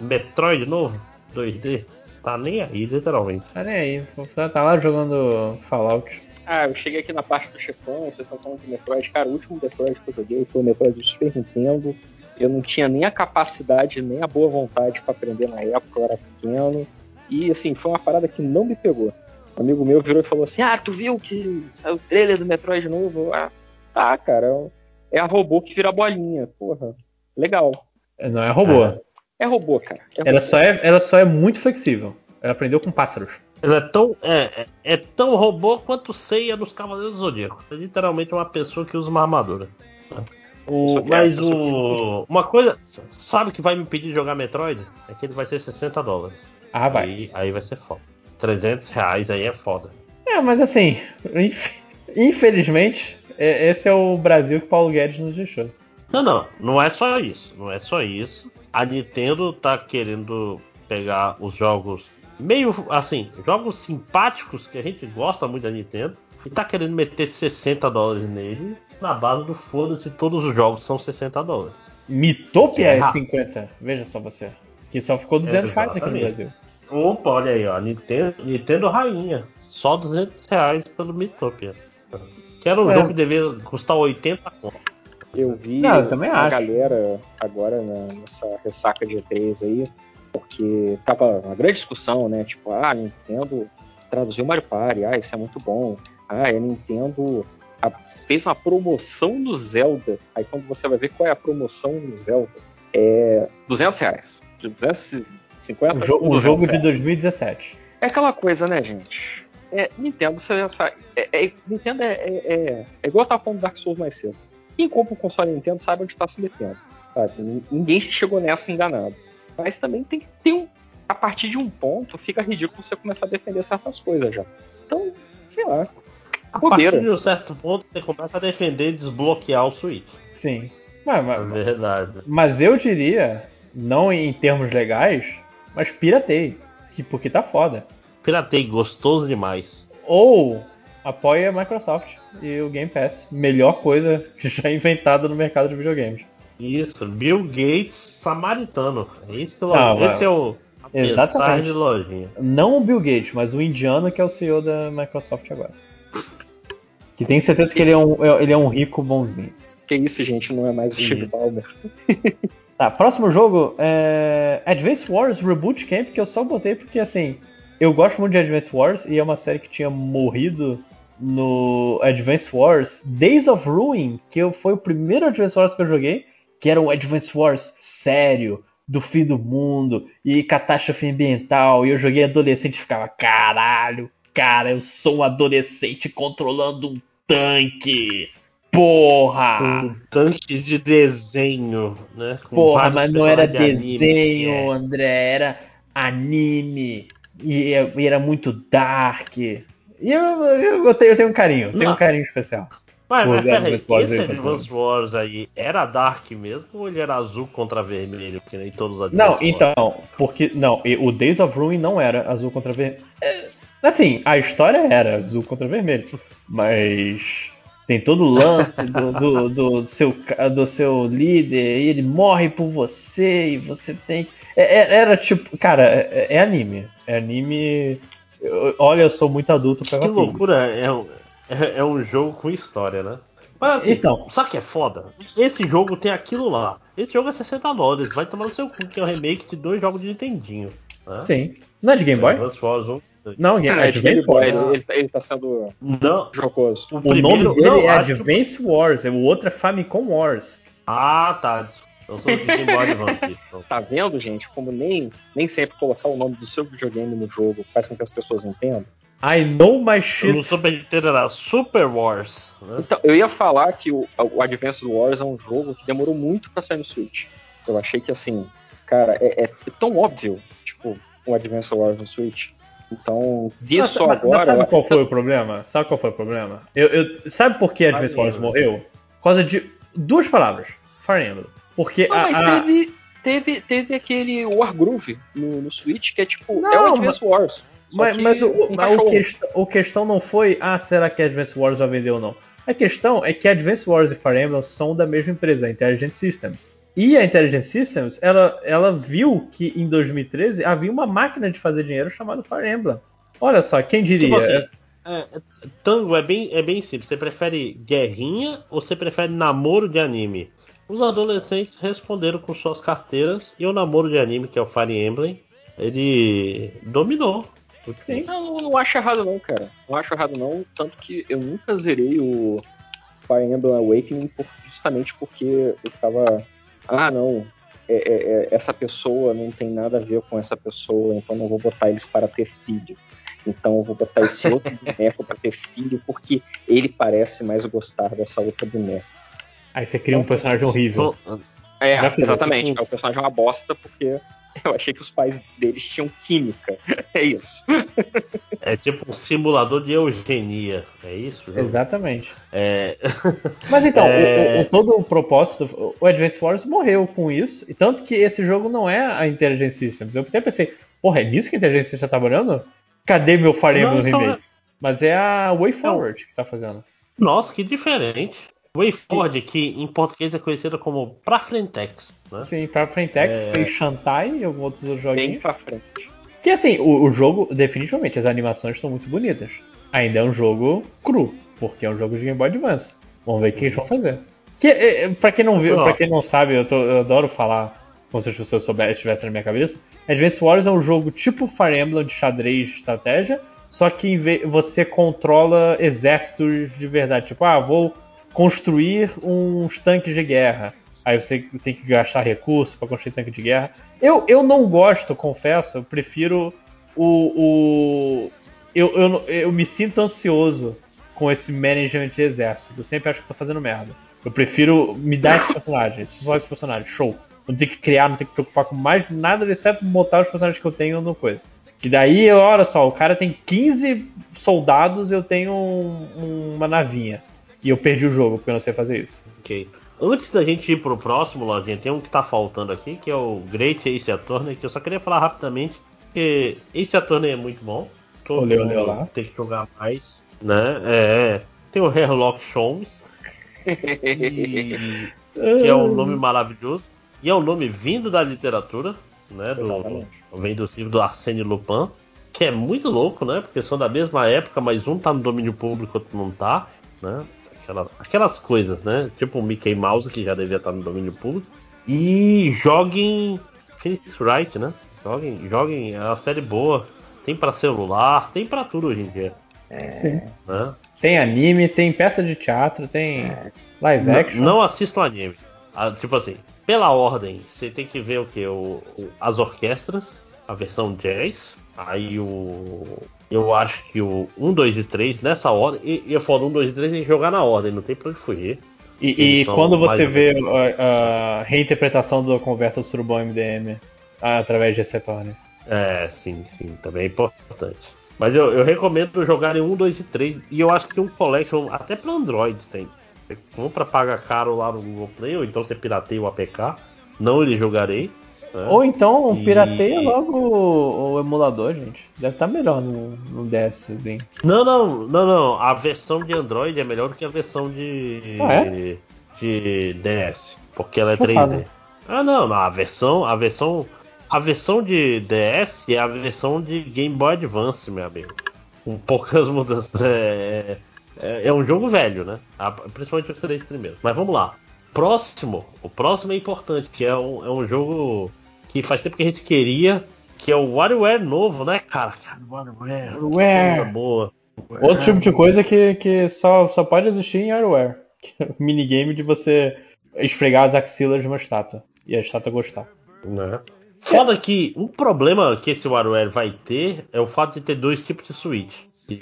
Metroid novo? 2D? Tá nem aí, literalmente. Tá nem aí. Tá, tá lá jogando Fallout. Ah, eu cheguei aqui na parte do chefão, vocês estão falando de Metroid. Cara, o último Metroid que eu joguei foi o Metroid do Super Nintendo. Eu não tinha nem a capacidade, nem a boa vontade pra aprender na época, eu era pequeno. E assim, foi uma parada que não me pegou. Um amigo meu virou e falou assim: Ah, tu viu que saiu o trailer do Metroid novo? Ah, tá, cara. é É a robô que vira bolinha. Porra, legal. Não é robô. É robô, cara. É Ela, robô. só é, ela só é muito flexível. Ela aprendeu com pássaros. Mas é tão, é, é, é tão robô quanto ceia dos Cavaleiros do Zodíaco. É literalmente uma pessoa que usa uma armadura. O- que mas é, que- o. Uma coisa. Sabe que vai me impedir de jogar Metroid? É que ele vai ser 60 dólares. Ah, vai. Aí, aí vai ser foda. 300 reais aí é foda. É, mas assim, inf- infelizmente, é- esse é o Brasil que Paulo Guedes nos deixou. Não, não, não é só isso. Não é só isso. A Nintendo tá querendo pegar os jogos meio assim, jogos simpáticos que a gente gosta muito da Nintendo e tá querendo meter 60 dólares nele na base do foda-se, todos os jogos são 60 dólares. Mitopia É é errado. 50. Veja só você. Que só ficou 200 reais aqui no. Brasil. Opa, olha aí, ó, Nintendo, Nintendo Rainha, só 200 reais pelo Mitopia. Que era um É. jogo que devia custar 80 conto. Eu vi Não, eu também a acho. galera agora na- nessa ressaca de E3 aí, porque tava uma grande discussão, né? Tipo, ah, Nintendo traduziu Mario Party, ah, isso é muito bom. Ah, a Nintendo fez uma promoção do Zelda. Aí quando você vai ver qual é a promoção do Zelda, é 200 reais. De 250 O, jo- por o 200 jogo de reais. 2017. É aquela coisa, né, gente? É, Nintendo, você já sabe. É, é- Nintendo é, é, é, é igual eu tava falando do Dark Souls mais cedo. Quem compra um console Nintendo sabe onde tá se metendo. sabe? Ninguém chegou nessa enganado. Mas também tem que ter um. A partir de um ponto, fica ridículo você começar a defender certas coisas já. Então, sei lá. A partir de um certo ponto, você começa a defender e desbloquear o Switch. Sim. Mas, É mas, verdade. mas eu diria, não em termos legais, mas piratei. Que, porque tá foda. Piratei, gostoso demais. Ou apoia a Microsoft e o Game Pass. Melhor coisa [LAUGHS] já inventada no mercado de videogames. Isso, Bill Gates samaritano. É isso que eu Ah, Esse é o Exatamente. de lojinha. Não o Bill Gates, mas o indiano que é o CEO da Microsoft agora. Que tenho certeza que ele é um, ele é um rico bonzinho. Que isso, gente, não é mais o Steve. Ballmer. [LAUGHS] Tá, próximo jogo é Advance Wars Reboot Camp, que eu só botei porque, assim, eu gosto muito de Advance Wars e é uma série que tinha morrido no Advance Wars Days of Ruin, que foi o primeiro Advance Wars que eu joguei, que era um Advance Wars sério, do fim do mundo e catástrofe ambiental, e eu joguei adolescente e ficava, caralho, cara, eu sou um adolescente controlando um tanque. Porra! Um tanque de desenho, né? Com Porra, mas não era de anime, desenho, é. André, era anime. E, e era muito dark. E eu, eu, eu tenho, eu tenho um carinho, tenho Não. um carinho especial. Mas, mas peraí, esse aí Advance Wars aí era Dark mesmo ou ele era azul contra vermelho? Porque nem todos os Advance Não, Wars. então, porque. Não, o Days of Ruin não era azul contra vermelho. É, assim, a história era azul contra vermelho. Mas. Tem todo o lance do, do, do seu, do seu líder, e ele morre por você, e você tem que. é- é- era tipo. Cara, é, é anime. É anime. eu- olha, eu sou muito adulto pra Que loucura, é um, é, é um jogo com história, né? Mas assim, Então. o que é foda? Esse jogo tem aquilo lá. Esse jogo é 60 dólares, vai tomar no seu cu, que é o remake de dois jogos de Nintendinho. Né? Sim. Não é de Game Boy? 1. Não, é Game Advance Wars. ele, ele tá- ele tá sendo Não, jocoso. o, O primeiro, nome dele não, é que- Advance Wars, o outro é Famicom Wars. Ah, tá. Eu sou do Game Boy Advance. [LAUGHS] então. Tá vendo, gente? Como nem, nem sempre colocar o nome do seu videogame no jogo faz com que as pessoas entendam. I know my No shit. Super Nintendo era Super Wars. Né? Então, eu ia falar que o, o Advance Wars é um jogo que demorou muito pra sair no Switch. Eu achei que, assim, cara, é, é tão óbvio, tipo, o Advance Wars no Switch. Então, vi Mas- só mas- mas agora. sabe qual foi o problema? Sabe qual foi o problema? Eu, eu- sabe por que Advance Wars morreu? Por causa de duas palavras. Fire Emblem. Porque Não, a, mas a- teve, teve, teve aquele Wargroove no, no Switch, que é tipo, é Não, o Advance Wars. só Mas, que mas o, mas o, quest, o questão não foi, ah, será que Advance Wars vai vender ou não? A questão é que Advance Wars e Fire Emblem são da mesma empresa, a Intelligent Systems. E a Intelligent Systems, ela, ela viu que em 2013 havia uma máquina de fazer dinheiro chamada Fire Emblem. Olha só, quem diria? Tipo assim, É, é, tango é bem, é bem simples. Você prefere guerrinha ou você prefere namoro de anime? Os adolescentes responderam com suas carteiras e o namoro de anime, que é o Fire Emblem, ele dominou. Sim. Não, não, não acho errado não, cara. Não acho errado não, tanto que eu nunca zerei o Fire Emblem Awakening por- justamente porque eu ficava, ah não, é- é- é, essa pessoa não tem nada a ver com essa pessoa, então não vou botar eles para ter filho. Então eu vou botar esse [LAUGHS] outro boneco para ter filho porque ele parece mais gostar dessa outra boneca. Aí você cria um personagem horrível. É, Já fiz exatamente. isso. É, o personagem é uma bosta porque [LAUGHS] eu achei que os pais deles tinham química. [LAUGHS] É isso. É tipo um simulador de eugenia. É isso? João? Exatamente. É, [LAUGHS] Mas então, É. o, o- todo o propósito, o Advance Wars morreu com isso, e tanto que esse jogo não é a Intelligent Systems. Eu até pensei, porra, é nisso que a Intelligent Systems tá trabalhando? Cadê meu Fire Emblem só Remake? Mas é a WayForward que tá fazendo. Nossa, que diferente. WayForward, que em português é conhecida como Pra Frentex. Né? Sim, pra Frentex, É. fez Shantai e alguns outros Bem joguinhos. pra frente. Que assim, o, o jogo, definitivamente, as animações são muito bonitas. Ainda é um jogo cru, porque é um jogo de Game Boy Advance. Vamos ver o que eles vão fazer. Que, é, é, pra quem não viu, para quem não sabe, eu, tô- eu adoro falar como se as pessoas soubessem, estivessem na minha cabeça. Advance Wars é um jogo tipo Fire Emblem de xadrez de estratégia, só que você controla exércitos de verdade. Tipo, ah, vou construir uns tanques de guerra. Aí você tem que gastar recursos para construir tanque de guerra. Eu, eu não gosto, confesso, eu prefiro o. o eu, eu, eu me sinto ansioso com esse management de exército. Eu sempre acho que tô fazendo merda. Eu prefiro me dar esse personagem, só esse personagem, show. Não ter que criar, não ter que preocupar com mais nada, exceto botar os personagens que eu tenho no coisa. E daí, olha só, o cara tem 15 soldados eu tenho um- uma navinha. E eu perdi o jogo porque eu não sei fazer isso. Ok. Antes da gente ir pro próximo, Lojinha, tem um que tá faltando aqui, que é o Great Ace Attorney, que eu só queria falar rapidamente, que Ace Attorney é muito bom. Todo Olê, olê, olá. tem que jogar mais, né? É, tem o Herlock Sholmes, e- que é um [LAUGHS] nome maravilhoso, e é um nome vindo da literatura, né? Do, vem do livro do Arsène Lupin, que é muito louco, né? Porque são da mesma época, mas um tá no domínio público, outro não tá, né? Aquela- aquelas coisas, né? Tipo o Mickey Mouse, que já devia estar no domínio público. E joguem Phoenix Wright, né? Joguem, joguem, é uma série boa. Tem pra celular, tem pra tudo hoje em dia. Sim. Né? Tem anime, tem peça de teatro, tem live Não, action. não assistam anime. Ah, tipo assim, pela ordem, você tem que ver o que? O, o- as orquestras, a versão jazz, aí o. Eu acho que o 1, 2 e 3, nessa ordem, e, e eu falo 1, 2 e 3 tem que jogar na ordem, não tem pra onde fugir. E, e quando você vê a, a reinterpretação da conversa do Surubom MDM através de Acetone. É, sim, sim, também é importante. Mas eu, eu recomendo jogarem 1, 2 e 3. E eu acho que um collection, até para Android tem. Você compra, paga caro lá no Google Play, ou então você pirateia o APK. Não ele jogarei. Né? Ou então E- pirateia logo o, o emulador, gente. Deve estar melhor no, no DSzinho. Não, não, não, não. A versão de Android é melhor do que a versão de. Ah, é? de DS. Porque ela é Chocado. 3D. Ah não, não. A versão. A versão. A versão de DS é a versão de Game Boy Advance, meu amigo. Com poucas [LAUGHS] mudanças. É, é, é um jogo velho, né? A- Principalmente os três primeiros. Mas vamos lá. Próximo. O próximo é importante, que é um, é um jogo que faz tempo que a gente queria. Que é o WarioWare novo, né, cara? WarioWare. WarioWare. boa. Outro tipo de coisa que, que só, só pode existir em. Que é o minigame de você esfregar as axilas de uma estátua. E a estátua gostar. Né? Foda que um problema que esse WarioWare vai ter é o fato de ter dois tipos de Switch.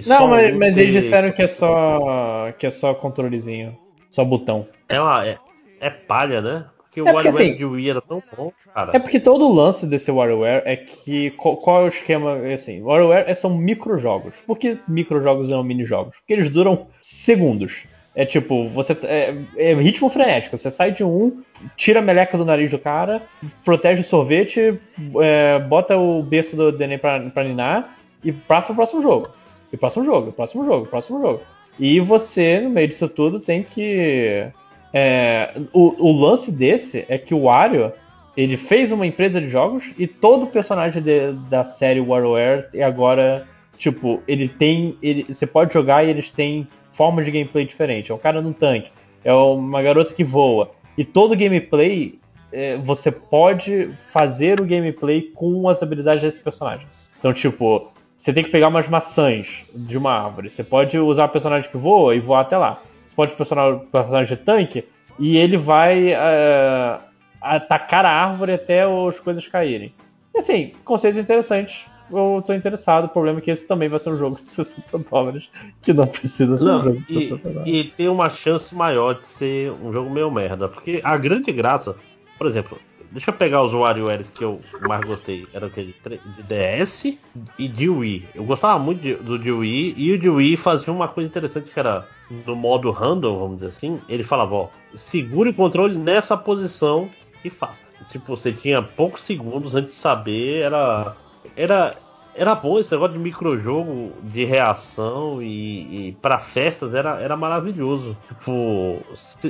Não, mas, um mas ter- eles disseram que é só. que é só controlezinho. Só botão. É, uma, é, é palha, né? Porque o É porque, WarioWare assim, de Wii era tão bom, cara. É porque todo o lance desse WarioWare é que. Qual, qual é o esquema? Assim, WarioWare é- são microjogos. Por que microjogos não minijogos? Porque eles duram segundos. É tipo, você. É, é ritmo frenético. Você sai de um, tira a meleca do nariz do cara, protege o sorvete, é, bota o berço do Denê pra, pra ninar e passa o próximo jogo. E próximo jogo, próximo jogo, próximo jogo. E você, no meio disso tudo, tem que. É, o, o lance desse é que o Wario ele fez uma empresa de jogos e todo personagem de- da série WarioWare é agora, tipo, ele tem. Ele, você pode jogar e eles têm forma de gameplay diferente. É um cara num tanque, é uma garota que voa. E todo gameplay é, você pode fazer o gameplay com as habilidades desse personagem. Então, tipo, você tem que pegar umas maçãs de uma árvore. Você pode usar o personagem que voa e voar até lá. Pode personar o personagem de tanque e ele vai é, atacar a árvore até as coisas caírem. E assim, conceitos interessantes. Eu tô interessado. O problema é que esse também vai ser um jogo de [LAUGHS] 60 dólares, que não precisa ser um Não, jogo de e, 60 dólares. e tem uma chance maior de ser um jogo meio merda. Porque a grande graça, por exemplo, deixa eu pegar os WarioWare que eu mais gostei. Era tre- de DS e de Wii. Eu gostava muito de- do de Wii. E o de Wii fazia uma coisa interessante que era no modo random, vamos dizer assim. Ele falava: ó, segure o controle nessa posição e faça. Tipo, você tinha poucos segundos antes de saber. Era. Era. Era bom esse negócio de microjogo de reação e, e para festas era, era maravilhoso. Tipo,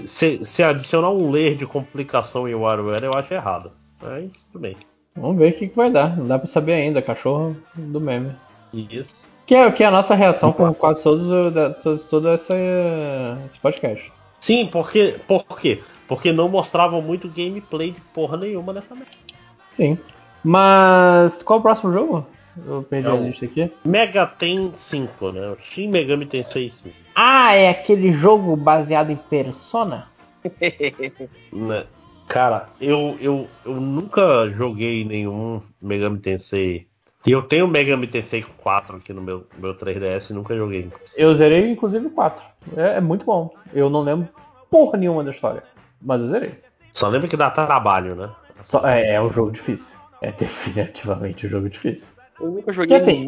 se, se- adicionar um layer de complicação em WarioWare eu acho errado. Mas tudo bem. Vamos ver o que, que vai dar. Não dá pra saber ainda. Cachorro do meme. Isso. Que é, que é a nossa reação com quase todos, da- todos todo essa, esse podcast. Sim, porque. Por quê? Porque não mostravam muito gameplay de porra nenhuma nessa merda. Sim. Mas qual o próximo jogo? Eu perdi É a lista aqui. Mega Ten 5, né? O Shin Megami Tensei 5. Ah, é aquele jogo baseado em Persona? [LAUGHS] Né? Cara, eu, eu, eu nunca joguei nenhum Megami Tensei. E eu tenho Megami Tensei 4 aqui no meu, meu 3DS e nunca joguei. Eu zerei inclusive o 4. É, é muito bom. Eu não lembro porra nenhuma da história. Mas eu zerei. Só lembra que dá trabalho, né? Só- é, é um jogo difícil. É [LAUGHS] definitivamente um jogo difícil. Eu nunca joguei Que assim-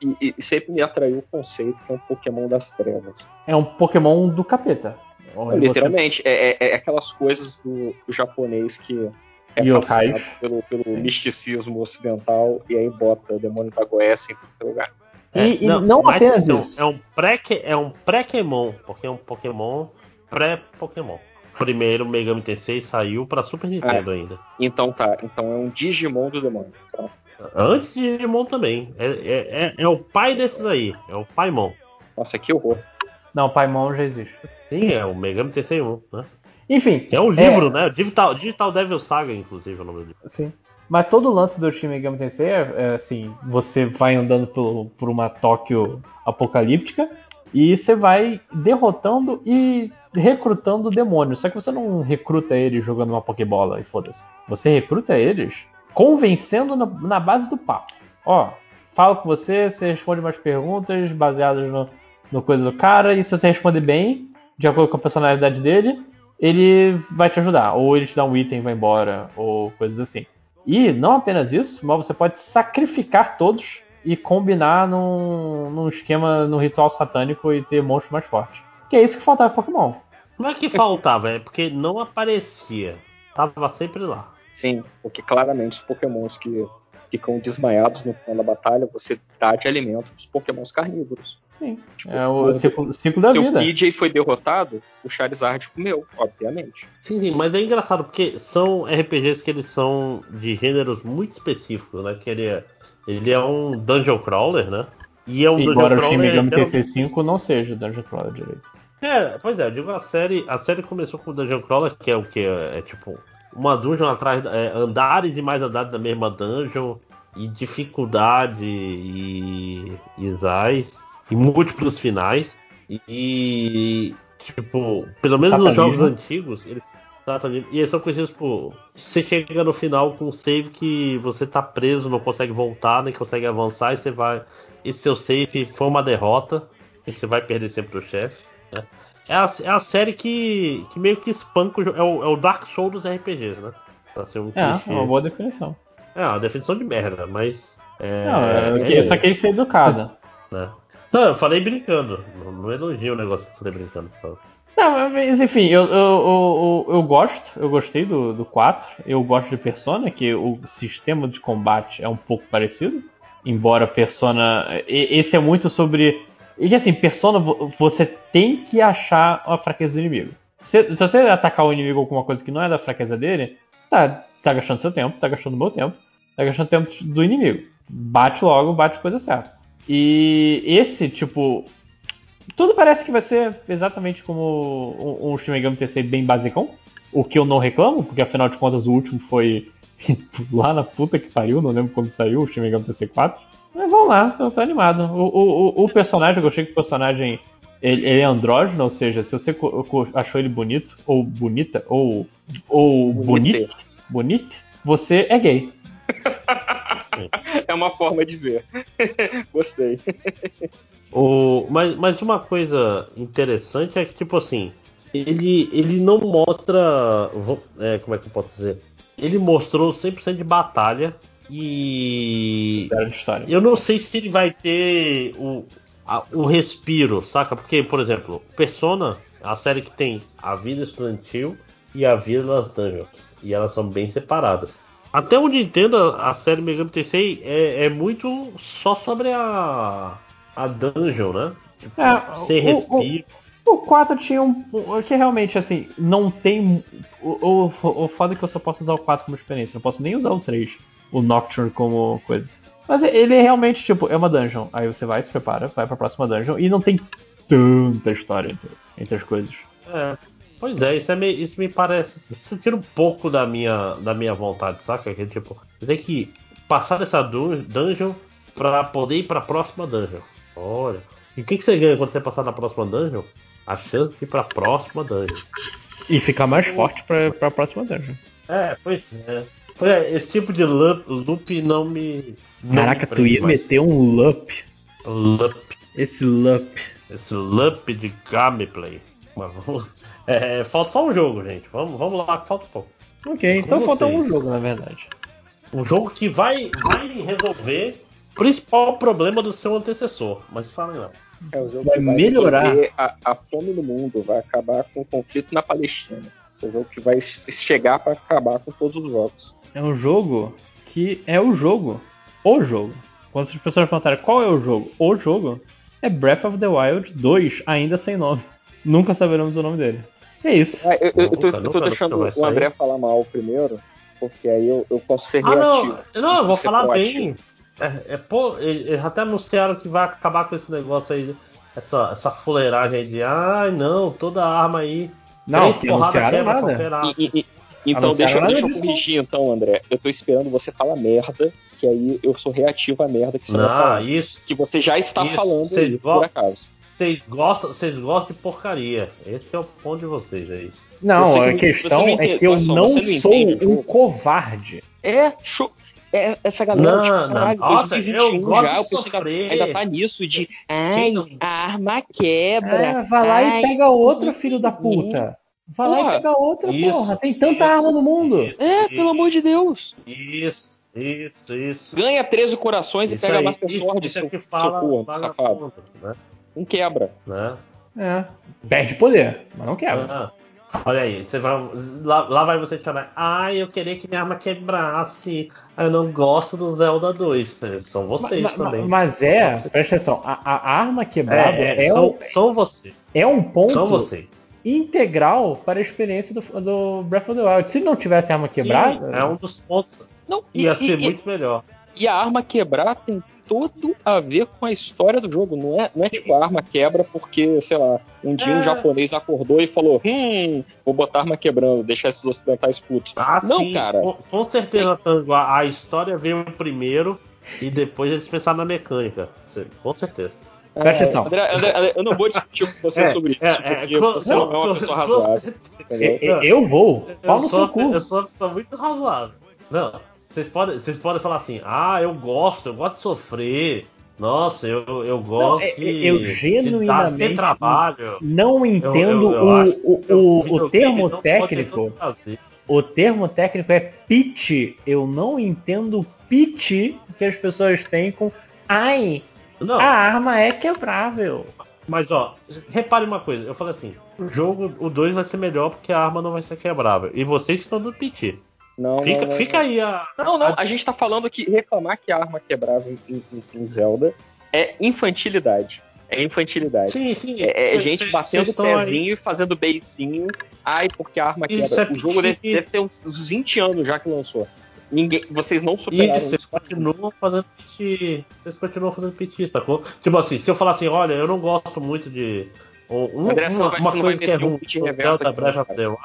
nenhum e, e sempre me atraiu o conceito que é um Pokémon das trevas. É um Pokémon do capeta. Onde você- Literalmente, é, é- é aquelas coisas do, do japonês que é fascinado pelo, pelo misticismo ocidental e aí bota o demônio da Goécia em todo lugar. E, e não, mas apenas então, isso. É um pré é um pré-Pokémon, porque é um Pokémon pré-Pokémon. Primeiro Megami Tensei saiu pra Super Nintendo ainda. Então tá, então é um Digimon do demônio. Pronto. Antes de Digimon também. É, é, é, é o pai desses aí. É o Paimon. Nossa, que horror. Não, Paimon já existe. Sim, é o Megami Tensei 1, né? Enfim. É um livro, né? Digital, Digital Devil Saga, inclusive, é o nome do livro. Sim. Mas todo o lance do Shin Megami Tensei é, é assim, você vai andando por, por uma Tóquio apocalíptica e você vai derrotando e recrutando demônios. Só que você não recruta eles jogando uma Pokébola e foda-se. Você recruta eles convencendo na, na base do papo. Ó, fala com você, você responde umas perguntas baseadas no, no coisa do cara, e se você responder bem, de acordo com a personalidade dele, ele vai te ajudar. Ou ele te dá um item e vai embora, ou coisas assim. E não apenas isso, mas você pode sacrificar todos e combinar num, num esquema, no ritual satânico e ter monstros mais fortes. Que é isso que faltava em Pokémon. Não é que faltava, é porque não aparecia. Tava sempre lá. Sim, porque claramente os pokémons que ficam desmaiados no final da batalha, você dá de alimento os pokémons carnívoros. Sim. Tipo, É o ciclo, ciclo da seu vida. PJ foi derrotado, o Charizard comeu, obviamente. Sim, sim, mas é engraçado porque são RPGs que eles são de gêneros muito específicos, né? Que ele é, ele é um dungeon crawler, né? E é um Embora o dungeon Shin crawler. Megami geral- TC5 não seja Dungeon Crawler direito. É, pois é, eu digo a série. A série começou com o Dungeon Crawler, que é o que? É, tipo uma dungeon atrás. é, andares e mais andares da mesma dungeon. E dificuldade e. e zais. E múltiplos finais. E. Tipo, pelo menos nos Satanismo. jogos antigos, eles. E eles são conhecidos por. Você chega no final com um save que você tá preso, não consegue voltar, nem consegue avançar, e você vai. Esse seu save foi uma derrota. E você vai perder sempre pro chefe. né? É, a, é a série que, que meio que espanca o. É o, é o Dark Souls dos RPGs, né? Pra ser um É, é clichê. uma boa definição. É, uma definição de merda, mas. É, Não, é, é que- só queria ser educada. [LAUGHS] né? Não, eu falei brincando. Não, não elogio o negócio que eu falei brincando. Não, mas enfim, eu, eu, eu, eu, eu gosto, eu gostei do, do 4, eu gosto de Persona, que o sistema de combate é um pouco parecido, embora Persona. Esse é muito sobre. E assim, Persona vo- você tem que achar a fraqueza do inimigo. Se, se você atacar o inimigo com alguma coisa que não é da fraqueza dele, tá, tá gastando seu tempo, tá gastando meu tempo, tá gastando tempo do inimigo. Bate logo, bate coisa certa. E esse, tipo, tudo parece que vai ser exatamente como um, um Shin Megami Tensei bem basicão. O que eu não reclamo, porque afinal de contas o último foi [LAUGHS] lá na puta que pariu, não lembro quando saiu o Shin Megami Tensei 4. Mas vamos lá, tô, tô animado. O, o, o- o personagem, eu gostei que o personagem ele, ele é andrógeno, ou seja, se você achou ele bonito, ou bonita, ou, ou bonito, bonito, você é gay. [LAUGHS] É uma forma de ver. [LAUGHS] Gostei. O, mas, mas uma coisa interessante é que, tipo assim, ele, ele não mostra. é, como é que eu posso dizer? Ele mostrou 100% de batalha e. Eu não sei se ele vai ter o, a- o respiro, saca? Porque, por exemplo, Persona é a série que tem a vida estudantil e a vida das dungeons. E elas são bem separadas. Até onde entendo, a a série Megami Tensei é, é muito só sobre a, a dungeon, né? Tipo, É, sem o- respiro. O 4 tinha um. Que realmente, assim, não tem. O, o, o foda é que eu só posso usar o 4 como experiência. Não posso nem usar o 3, o Nocturne como coisa. Mas ele é realmente, tipo, é uma dungeon. Aí você vai, se prepara, vai pra próxima dungeon. E não tem tanta história entre, entre as coisas. É, pois é, isso, é meio- isso me parece. Isso tira um pouco da minha, da minha vontade, saca? Que tipo, você tem que passar dessa dun- dungeon pra poder ir pra próxima dungeon. Olha. E o que, que você ganha quando você passar na próxima dungeon? A chance de ir pra próxima dungeon. E ficar mais forte pra, pra próxima dungeon. É, pois é. É, esse tipo de loop, loop não me. não Caraca, me tu ia mais. meter um lup. Loop. Esse lup. Esse loop de gameplay. Mas vamos. [LAUGHS] É, falta só um jogo, gente. Vamos, vamos lá, que falta pouco. Ok, então Com falta vocês. um jogo, na verdade. Um jogo que vai, vai resolver o principal problema do seu antecessor. Mas falem não. É o jogo Vai que vai melhorar. A, a fome no mundo, vai acabar com o conflito na Palestina. É o jogo que vai chegar pra acabar com todos os jogos. É um jogo que é o jogo. O jogo. Quando as pessoas perguntarem qual é o jogo, o jogo é Breath of the Wild 2, ainda sem nome. [LAUGHS] Nunca saberemos o nome dele. É isso. Ah, eu, eu- eu tô, Nunca, eu tô nunca, deixando o André falar mal primeiro, porque aí eu, eu posso ser Ah, reativo. não, não, eu vou falar proativo. bem. É, é, pô, eles até anunciaram que vai acabar com esse negócio aí, essa, essa fuleiragem aí de ai não, toda arma aí. Não, que anunciaram nada. e- e- então, deixa, deixa eu disso, corrigir então, André. Eu tô esperando você falar merda, que aí eu sou reativo à merda que você vai Não, falar. isso. Que você já está Isso, falando aí, vão- por acaso. Vocês gostam, vocês gostam de porcaria. Esse é o ponto de vocês, é isso. Não, que a não- questão não é que eu não não sou entende um jogo. covarde. É, show. É, essa galera, Não, tipo, não. caralho, Nossa, 2021 eu gosto já, de o pessoal ainda tá nisso de. Ai, Quem não- a arma quebra. Ah, vai lá Ai, e pega outra, filho da puta. Vai lá e pega outra, isso, porra. Tem tanta isso, arma no mundo. Isso, É, isso, pelo amor de Deus. Isso. Isso, isso. Ganha 13 corações e pega aí, Master isso, Sword, isso é que fala, corno, fala safado. né? Não quebra. né? É. Perde poder, mas não quebra. Ah, olha aí, você vai, lá, lá vai você falar, ah, eu queria que minha arma quebrasse, ah, eu não gosto do Zelda 2. São vocês Ma- ma- também. Mas é, presta atenção, a, a arma quebrada é, é, é, são, um, são vocês. é um ponto São vocês. Integral para a experiência do, do Breath of the Wild. Se não tivesse arma quebrada, Sim, é um dos pontos. Não, e, Ia ser e- muito melhor. e a arma quebrar tem tudo a ver com a história do jogo. Não é, não é tipo a arma quebra porque, sei lá, um dia um É. japonês acordou e falou: Hum, vou botar a arma quebrando, deixar esses ocidentais putos. Ah, Não, sim, cara. Com, com certeza, Tango, a, a história veio primeiro e depois eles pensaram na mecânica. Com certeza. Presta atenção. André, André, André, eu não vou discutir com você É, sobre isso, é, é, porque com- você não é uma pessoa razoável. entendeu? eu, eu vou. Pau Eu sou, seu cu. eu sou uma pessoa muito razoável. Não, vocês podem, vocês podem falar assim, ah, eu gosto, eu gosto de sofrer. Nossa, eu, eu gosto é- de, eu de dar- genuinamente ter trabalho. Não entendo eu- eu o, o, o, o termo não técnico. O termo técnico é pitch. Eu não entendo o pitch que as pessoas têm com. Ai, Não, a arma é quebrável. mas ó, repare uma coisa, eu falei assim, o jogo, o 2 vai ser melhor porque a arma não vai ser quebrável. E vocês estão do piti. Não, Fica, não, não, fica aí a. Não, não, a gente tá falando que reclamar que a arma quebrava em, em- em Zelda é infantilidade. É infantilidade. Sim, sim. É, é gente batendo pezinho e fazendo beicinho. Ai, porque a arma Isso quebra. é o jogo deve, deve ter uns, uns 20 anos já que lançou. Ninguém, vocês não superaram Isso, vocês continuam fazendo piti. Vocês continuam fazendo piti, sacou? Tipo assim, se eu falar assim, olha, eu não gosto muito de. Um, André, uma, vai- uma coisa que é um ruim reverso Zelda Breath of the Wild.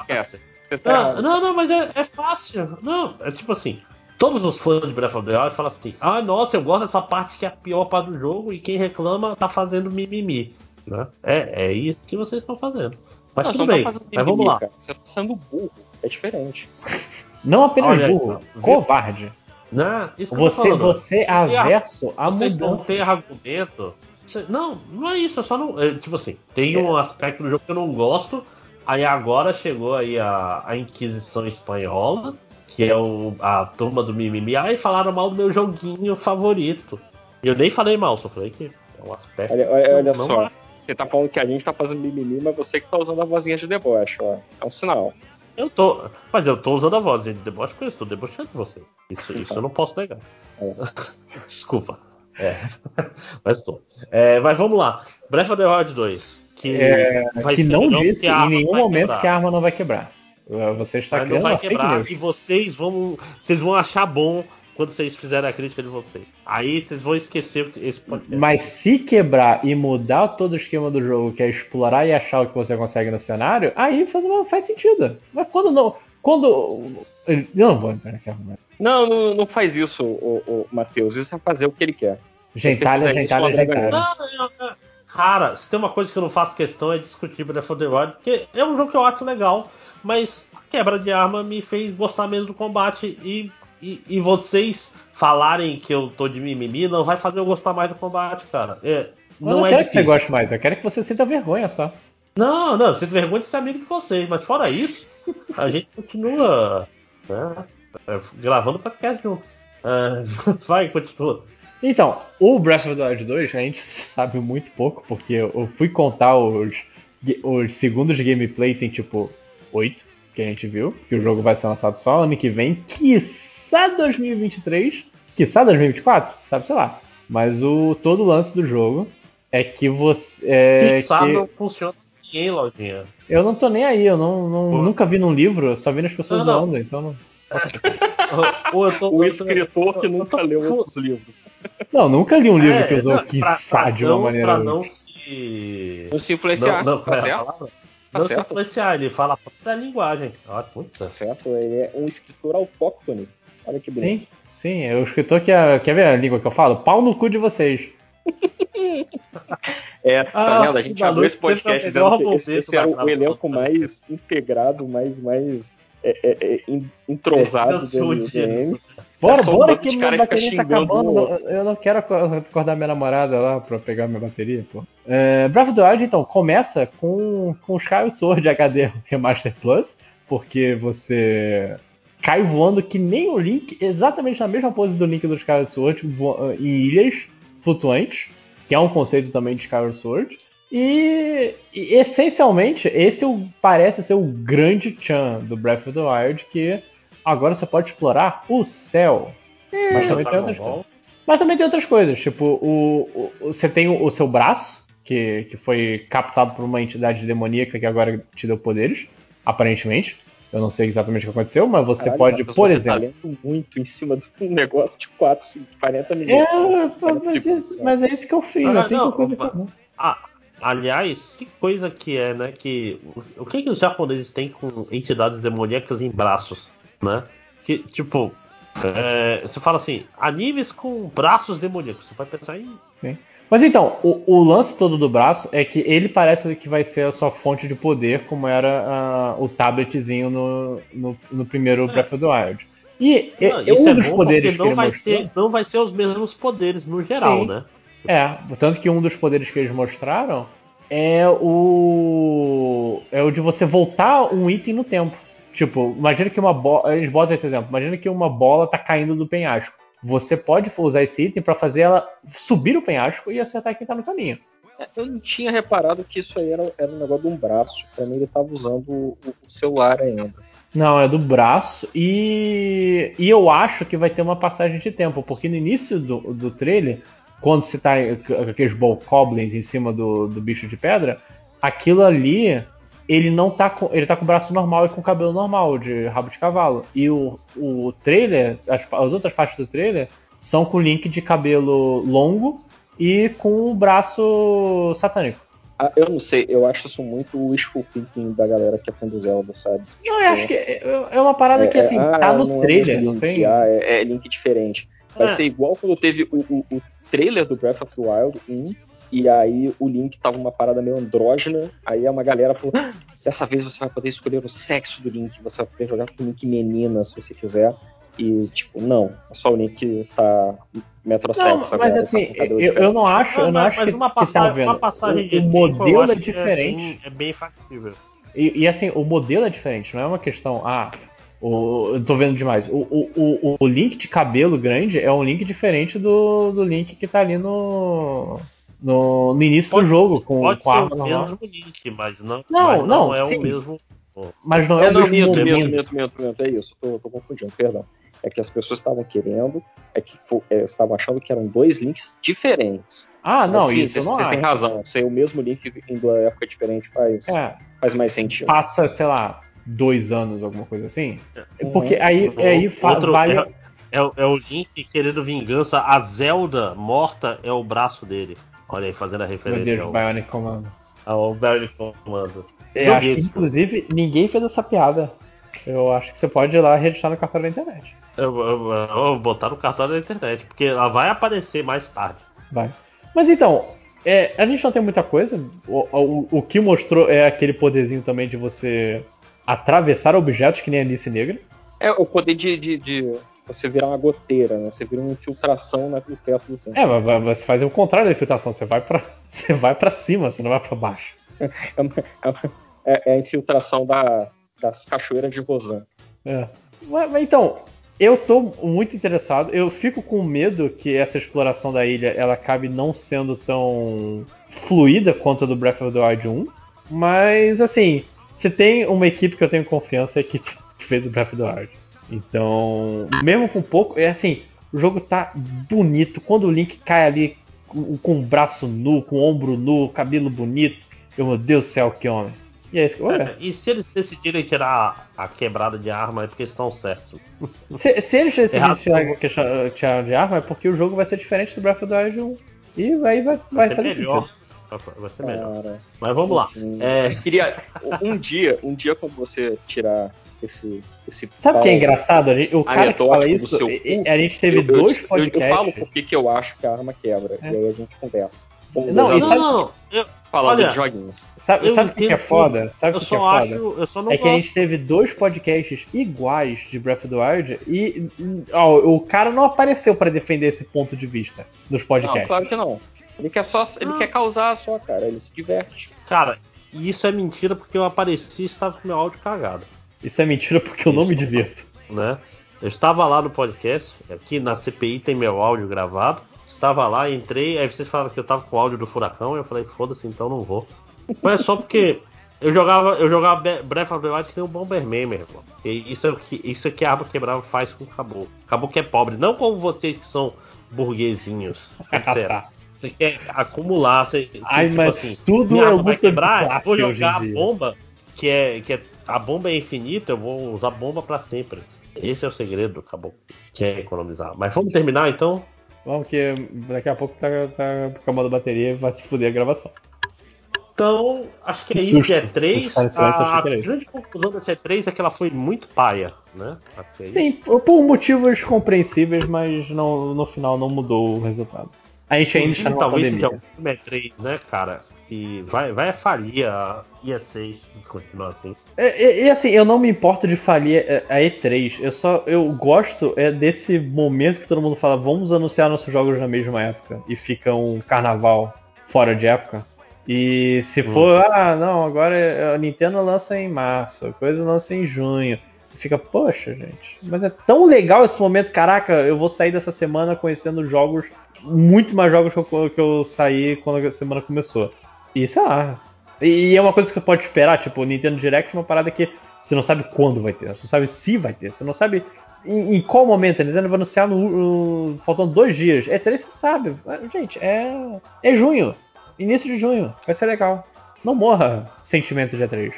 Tá Não, não, não, mas é, é fácil. Não, é tipo assim. Todos os fãs de Breath of the Wild falam assim: ah, nossa, eu gosto dessa parte que é a pior parte do jogo e quem reclama tá fazendo mimimi. Né? É, é isso que vocês estão fazendo. Mas Não, tudo não bem, tá mas vamos lá. cara. Você tá sendo burro. É diferente. Não apenas Olha burro, viu? covarde. Né? Isso que eu tô Você, falando. você é averso à Você não mudança. tem argumento. Você- não, não é isso, é só não. é, tipo assim, tem um aspecto do jogo que eu não gosto. Aí agora chegou aí a, a Inquisição Espanhola, que é o, a turma do Mimimi. Aí falaram mal do meu joguinho favorito. E eu nem falei mal, só falei que é um aspecto. Olha, olha, olha não só. Você tá falando que a gente tá fazendo mimimi, mas você que tá usando a vozinha de deboche, ó. É um sinal. Eu tô. Mas eu tô usando a voz de deboche porque eu estou debochando de você. Isso, isso eu não posso negar. É. [LAUGHS] Desculpa. É. [LAUGHS] mas tô. É, mas vamos lá. Breath of the Wild 2. Que, vai que ser não disse em nenhum momento quebrar. que a arma não vai quebrar. Você está Mas não criando vai quebrar e vocês vão, vocês vão achar bom quando vocês fizerem a crítica de vocês. Aí vocês vão esquecer esse podcast. Mas se quebrar e mudar todo o esquema do jogo, que é explorar e achar o que você consegue no cenário, aí faz, faz sentido. Mas quando não. Quando. Eu não vou entrar nesse argumento. Não, não, não faz isso, o, o Matheus. Isso é fazer o que ele quer. Gentalha, gentalha, gentalha. Não, eu- eu- cara, se tem uma coisa que eu não faço questão é discutir Breath of the Wild, porque é um jogo que eu acho legal, mas a quebra de arma me fez gostar menos do combate e, e, e vocês falarem que eu tô de mimimi não vai fazer eu gostar mais do combate, cara. É, Mas não não é quero que você goste mais, eu quero que você sinta vergonha só. Não, não, eu sinto vergonha de ser amigo de vocês, mas fora isso, a [LAUGHS] gente continua né, é, gravando podcast juntos. É, [LAUGHS] vai, continua. Então, o Breath of the Wild 2 a gente sabe muito pouco, porque eu fui contar os, os segundos de gameplay, tem tipo 8 que a gente viu, que o jogo vai ser lançado só ano que vem, quiçá 2023, quiçá 2024, sabe, sei lá. Mas o todo o lance do jogo é que você. É, Quiçá que não funciona assim, hein, Lojinha? eu não tô nem aí, eu não, não- nunca vi num livro, eu só vi nas pessoas Não, não. zoando, então não. Ou eu tô- O eu tô- escritor que nunca leu outros livros. Não, nunca li um livro É, que usou quiçá de uma não- maneira. Pra não se. Não se influenciar, Não, não, tá é certo? Tá não se certo. influenciar, ele fala a própria linguagem. Ótimo. Tá certo? Ele é um escritor autóctone. Olha que bonito. Sim, sim, é o escritor que é. Quer ver a língua que eu falo? Pau no cu de vocês. É, tá Ah, vendo? A gente abriu esse podcast dizendo que esse, esse era da o elenco mais integrado, mais, mais é, é, é, entrosado é do. MDM. Bora, um bora que minha cara que fica bateria tá acabando. Eu não quero aco- acordar minha namorada lá pra pegar minha bateria, pô. É, Breath of the Wild, então, começa com, com o Skyward Sword HD [LAUGHS] Remaster Plus, porque você cai voando que nem o Link, exatamente na mesma pose do Link do Skyward Sword, em ilhas flutuantes, que é um conceito também de Skyward Sword. E, e, essencialmente, esse é parece ser o grande Chan do Breath of the Wild, que agora você pode explorar o céu. Mas também tem outras coisas. Mas também tem outras coisas, tipo, o, o- o- você tem o, o seu braço, que, que foi captado por uma entidade demoníaca que agora te deu poderes, aparentemente. Eu não sei exatamente o que aconteceu, mas você Caralho, pode, Marcos, por você exemplo. Tá lendo muito em cima de um negócio de 4, 5, 40 É, minutos. né? 40 mas, segundos, isso, né? mas é isso que eu fiz, Ah, assim não, que coisa mas-. Ah, aliás, que coisa que é, né? Que o, que, que os japoneses têm com entidades demoníacas em braços, né? Que tipo, é, você fala assim, animes com braços demoníacos, você vai pensar em Mas então, o, o lance todo do braço é que ele parece que vai ser a sua fonte de poder, como era ah, o tabletzinho no, no, no primeiro Breath of the Wild. E Não, isso um é dos poderes que não vai, mostrou. ser, não vai ser os mesmos poderes no geral, Sim. né? É, tanto que um dos poderes que eles mostraram é o. É o de você voltar um item no tempo. Tipo, imagina que uma bola. Eles botam esse exemplo. Imagina que uma bola tá caindo do penhasco. Você pode usar esse item pra fazer ela subir o penhasco e acertar quem tá no caminho. É, Eu não tinha reparado que isso aí era, era um negócio de um braço. Pra mim, ele tava usando o, o celular ainda. Não, é do braço. E, e eu acho que vai ter uma passagem de tempo, porque no início do, do trailer, quando você tá com aqueles Bokoblins em cima do, do bicho de pedra, aquilo ali, ele não tá com. Ele tá com o braço normal e com o cabelo normal, de rabo de cavalo. E o, o trailer, as, as outras partes do trailer, são com o link de cabelo longo e com o braço satânico. Ah, eu não sei, eu acho isso muito o wishful thinking da galera que é fã do Zelda, sabe? Não, eu acho que é, é uma parada que assim, ah, tá no é trailer, não tem. ah, é, é link diferente. Vai É. ser igual quando teve o, o, o trailer do Breath of the Wild 1, e aí o Link tava uma parada meio andrógena, aí uma galera falou, "Ah, dessa vez você vai poder escolher o sexo do Link, você vai poder jogar com o Link menina, se você quiser. E, tipo, não, é só o Link que tá Não, metrosexo agora. mas tá assim, cabelo eu, eu não acho, eu não mas, acho mas que, uma, que tá passagem, vendo. uma passagem o, de o tempo, eu modelo é diferente. bem, é bem factível. E, e, assim, o modelo é diferente, não é uma questão, ah, o, eu tô vendo demais. O, o, o, o link de cabelo grande é um link diferente do, do link que tá ali no. No, no início do jogo, com, pode com a ser arma o normal. mesmo link, mas não, Não, mas não, não, é sim. o mesmo. Mas não é, É, o não, mesmo minto, momento. minto, minto, minto, minto, é isso, eu tô, tô confundindo, perdão. É que as pessoas estavam querendo, é que é, estavam achando que eram dois links diferentes. Ah, não, Mas sim, isso vocês, não vocês têm razão. Ser o mesmo link indo a época diferente faz, É, faz mais sentido. passa, sei lá, dois anos, alguma coisa assim. Uhum. Porque aí, aí fa- Outro vale. é, é, o- é o Link querendo vingança. A Zelda morta é o braço dele. Olha aí, fazendo a Meu referência Deus, ao, Bionic Command. ao Barry Commando. Eu acho que, inclusive, ninguém fez essa piada. Eu acho que você pode ir lá registrar no cartão da internet. Eu, eu- eu vou botar no cartão da internet, porque ela vai aparecer mais tarde. Vai. Mas então, é, a gente não tem muita coisa. O, o, o que mostrou é aquele poderzinho também de você atravessar objetos que nem a Alice Negra. É o poder de, de, de você virar uma goteira, né? Você vira uma infiltração na- no teto do tempo. É, mas vai- você faz o contrário da infiltração. Você vai pra, [LAUGHS] você vai pra cima, você não vai pra baixo. É, é uma- é- é a infiltração da- das cachoeiras de Rosan. É. Mas, mas então, eu tô muito interessado. Eu fico com medo que essa exploração da ilha ela acabe não sendo tão fluida quanto a do Breath of the Wild 1. Mas, assim, se tem uma equipe que eu tenho confiança, é a equipe que [LAUGHS] fez o Breath of the Wild. Então, mesmo com pouco, é assim, o jogo tá bonito. Quando o Link cai ali com, com o braço nu, com o ombro nu, cabelo bonito, eu, meu Deus do céu, que homem. E é isso que eu É, e se eles decidirem tirar a, a quebrada de arma, é porque eles estão certos. [LAUGHS] Se, se eles decidirem tirar, questão- tirar de arma, é porque o jogo vai ser diferente do Breath of the Wild 1. E aí vai, vai, Vai ser fazer melhor. sentido. Vai vai ser melhor. Cara, Mas vamos lá. É, Queria. Um dia, um dia quando você tirar esse. esse Sabe o que é engraçado? O cara que fala isso, a gente teve eu, eu, dois eu- podcasts. Eu, falo por que eu acho que a arma quebra. É. E aí a gente conversa. Vamos Não, e não, sabe- não, eu, olha, de joguinhos. Sabe, eu sabe o que, que é foda? Sabe eu o que, que é só foda? acho. Eu só não É que a gosto. gente teve dois podcasts iguais de Breath of the Wild e ó, o cara não apareceu pra defender esse ponto de vista nos Não, podcasts. claro que não. Ele quer só. Ele Ah. quer causar só, cara. Ele se diverte. Cara, e isso é mentira porque eu apareci e estava com meu áudio cagado. Isso é mentira porque eu não me divirto. né? Eu estava lá no podcast, aqui na CPI tem meu áudio gravado. Estava lá, entrei, aí vocês falaram que eu tava com o áudio do furacão, eu falei, foda-se, então não vou. Mas é só porque eu jogava, eu jogava Breath of the Wild que nem um Bomberman, meu irmão. E isso é o que, isso é que a Arma Quebrada faz com o Cabo. Cabo que é pobre, não como vocês que são burguesinhos. [LAUGHS] Você quer acumular, você, Ai, tipo mas assim, tudo é luta de quebrar, eu classe vou jogar a bomba, que é, que é. A bomba é infinita, eu vou usar bomba pra sempre. Esse é o segredo, acabou. Que é economizar. Mas vamos terminar então? Vamos que daqui a pouco tá, tá acabando a bateria e vai se fuder a gravação. Então, acho que é isso de susto. E3. Ficar em silêncio, A, isso. grande conclusão da E3 é que ela foi muito paia, né? É. Sim, por motivos compreensíveis, mas não, no final não mudou o resultado. A gente ainda está Talvez seja pandemia. o último E3, né, cara? Que vai, vai falir a IE6 se continuar assim. E, e- e, assim, eu não me importo de falir a a E3. Eu só eu gosto é desse momento que todo mundo fala, vamos anunciar nossos jogos na mesma época e fica um carnaval fora de época. E se for, ah, não, agora é- a Nintendo lança em março, a coisa lança em junho. Fica, poxa, gente, mas é tão legal esse momento, caraca, eu vou sair dessa semana conhecendo jogos, muito mais jogos que eu, que eu saí quando a semana começou. E sei lá. E é uma coisa que você pode esperar, tipo, o Nintendo Direct é uma parada que você não sabe quando vai ter, você não sabe se vai ter, você não sabe em, em qual momento. A Nintendo vai anunciar no, no- faltando dois dias. É três, você sabe. Gente, é. É junho. Início de junho. Vai ser legal. Não morra sentimento de E3.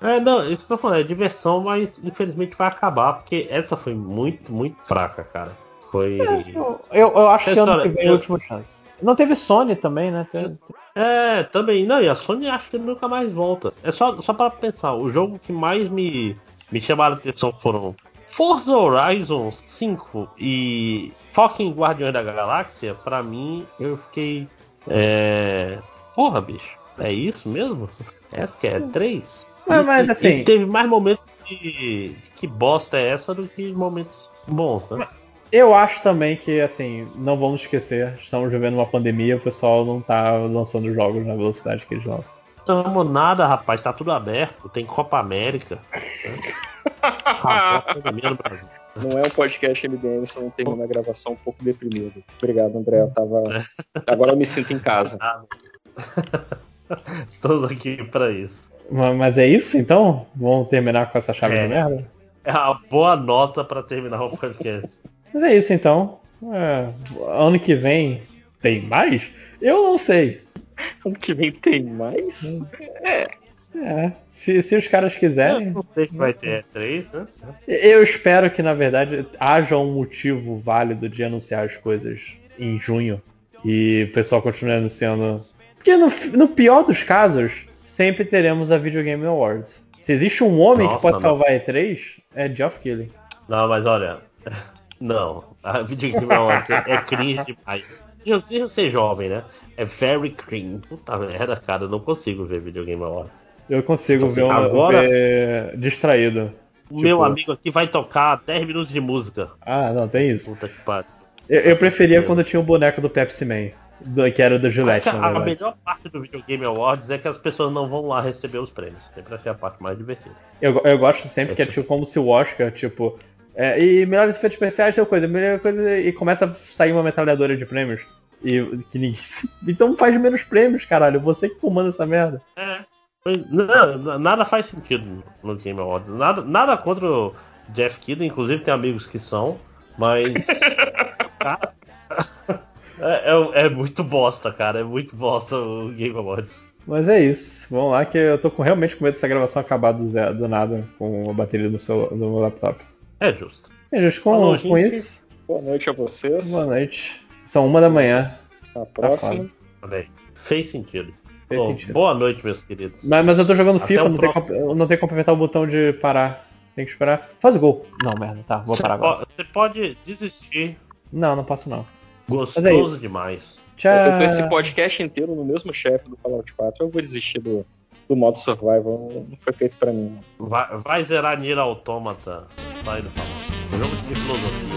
É, não, isso que eu tô falando, é diversão, mas infelizmente vai acabar, porque essa foi muito, muito fraca, cara. Foi. Eu, eu, eu acho É que ano que vem é a última chance. Não teve Sony também, né? Tem- É, também. Não, e a Sony acho que nunca mais volta. É só, só para pensar, o jogo que mais me, me chamaram a atenção foram Forza Horizon 5 e fucking Guardiões da Galáxia. Pra mim, eu fiquei. É. Porra, bicho, é isso mesmo? Essa que é 3? Mas- mas, assim- teve mais momentos de. Que bosta é essa do que momentos bons, né? Eu acho também que, assim, não vamos esquecer, estamos vivendo uma pandemia, o pessoal não tá lançando jogos na velocidade que eles lançam. Tamo nada, rapaz, tá tudo aberto. Tem Copa América. né? [LAUGHS] Não é um podcast MDM, se não termina a gravação um pouco deprimido. Obrigado, André. Eu tava... Agora eu me sinto em casa. [LAUGHS] Estamos aqui pra isso. Ma- Mas é isso então? Vamos terminar com essa chave É. de merda? É a boa nota pra terminar o podcast. Mas é isso então. É, ano que vem tem mais? Eu não sei. Ano que vem tem mais? É, se, se os caras Eu quiserem. não sei se vai ter E3, né? Eu espero que, na verdade, haja um motivo válido de anunciar as coisas em junho e o pessoal continue anunciando. Porque no, no pior dos casos, sempre teremos a Video Game Awards. Se existe um homem que Nossa, pode não. salvar a E3, é Geoff Keighley. Não, mas olha. Não. A videogame Awards é, é cringe demais. Eu sei ser jovem, né? É very cringe. Puta merda, cara. Eu não consigo ver videogame Awards. Eu consigo Tipo ver, uma, agora- ver distraído. O Tipo- meu amigo aqui vai tocar 10 minutos de música. Ah, não, tem isso. Puta que pariu. Eu, eu preferia quando tinha o boneco do Pepsi Man, do- que era o da Acho Gillette, a, a melhor parte do Videogame Awards é que as pessoas não vão lá receber os prêmios. Sempre é a parte mais divertida. Eu, eu gosto sempre É que é tipo como se o Oscar, tipo. É, e melhores efeitos especiais, tal coisa, melhor coisa, e começa a sair uma metralhadora de prêmios. E que ninguém. [LAUGHS] Então faz menos prêmios, caralho. Você que comanda essa merda. É. Não, nada faz sentido no Game Awards. Nada, nada contra o Jeff Kidd, inclusive tem amigos que são, mas. [LAUGHS] cara, [LAUGHS] é, é- é muito bosta, cara. É muito bosta o Game Awards. Mas é isso. Vamos lá, que eu tô com, realmente com medo dessa gravação acabar do, zero, do nada com a bateria do, seu, do meu laptop. É justo. E gente, com, com isso, Boa noite a vocês. boa noite. São uma da manhã. Até a próxima. Olha aí. Fez sentido. Fez Bom, sentido. Boa noite, meus queridos. Mas, mas eu tô jogando Até FIFA, não tem, próximo. como- não tem como apertar o botão de parar. Tem que esperar. Faz o gol. Não, merda, tá, vou Você parar agora. po- Você pode desistir. Não, não posso não. Gostoso Mas é demais. Tchau. Eu tô esse podcast inteiro no mesmo chefe do Fallout 4. Eu vou desistir do, do modo survival. Não foi feito pra mim. Vai, vai zerar Nier Automata. Sai do falar. Um jogo de filosofia.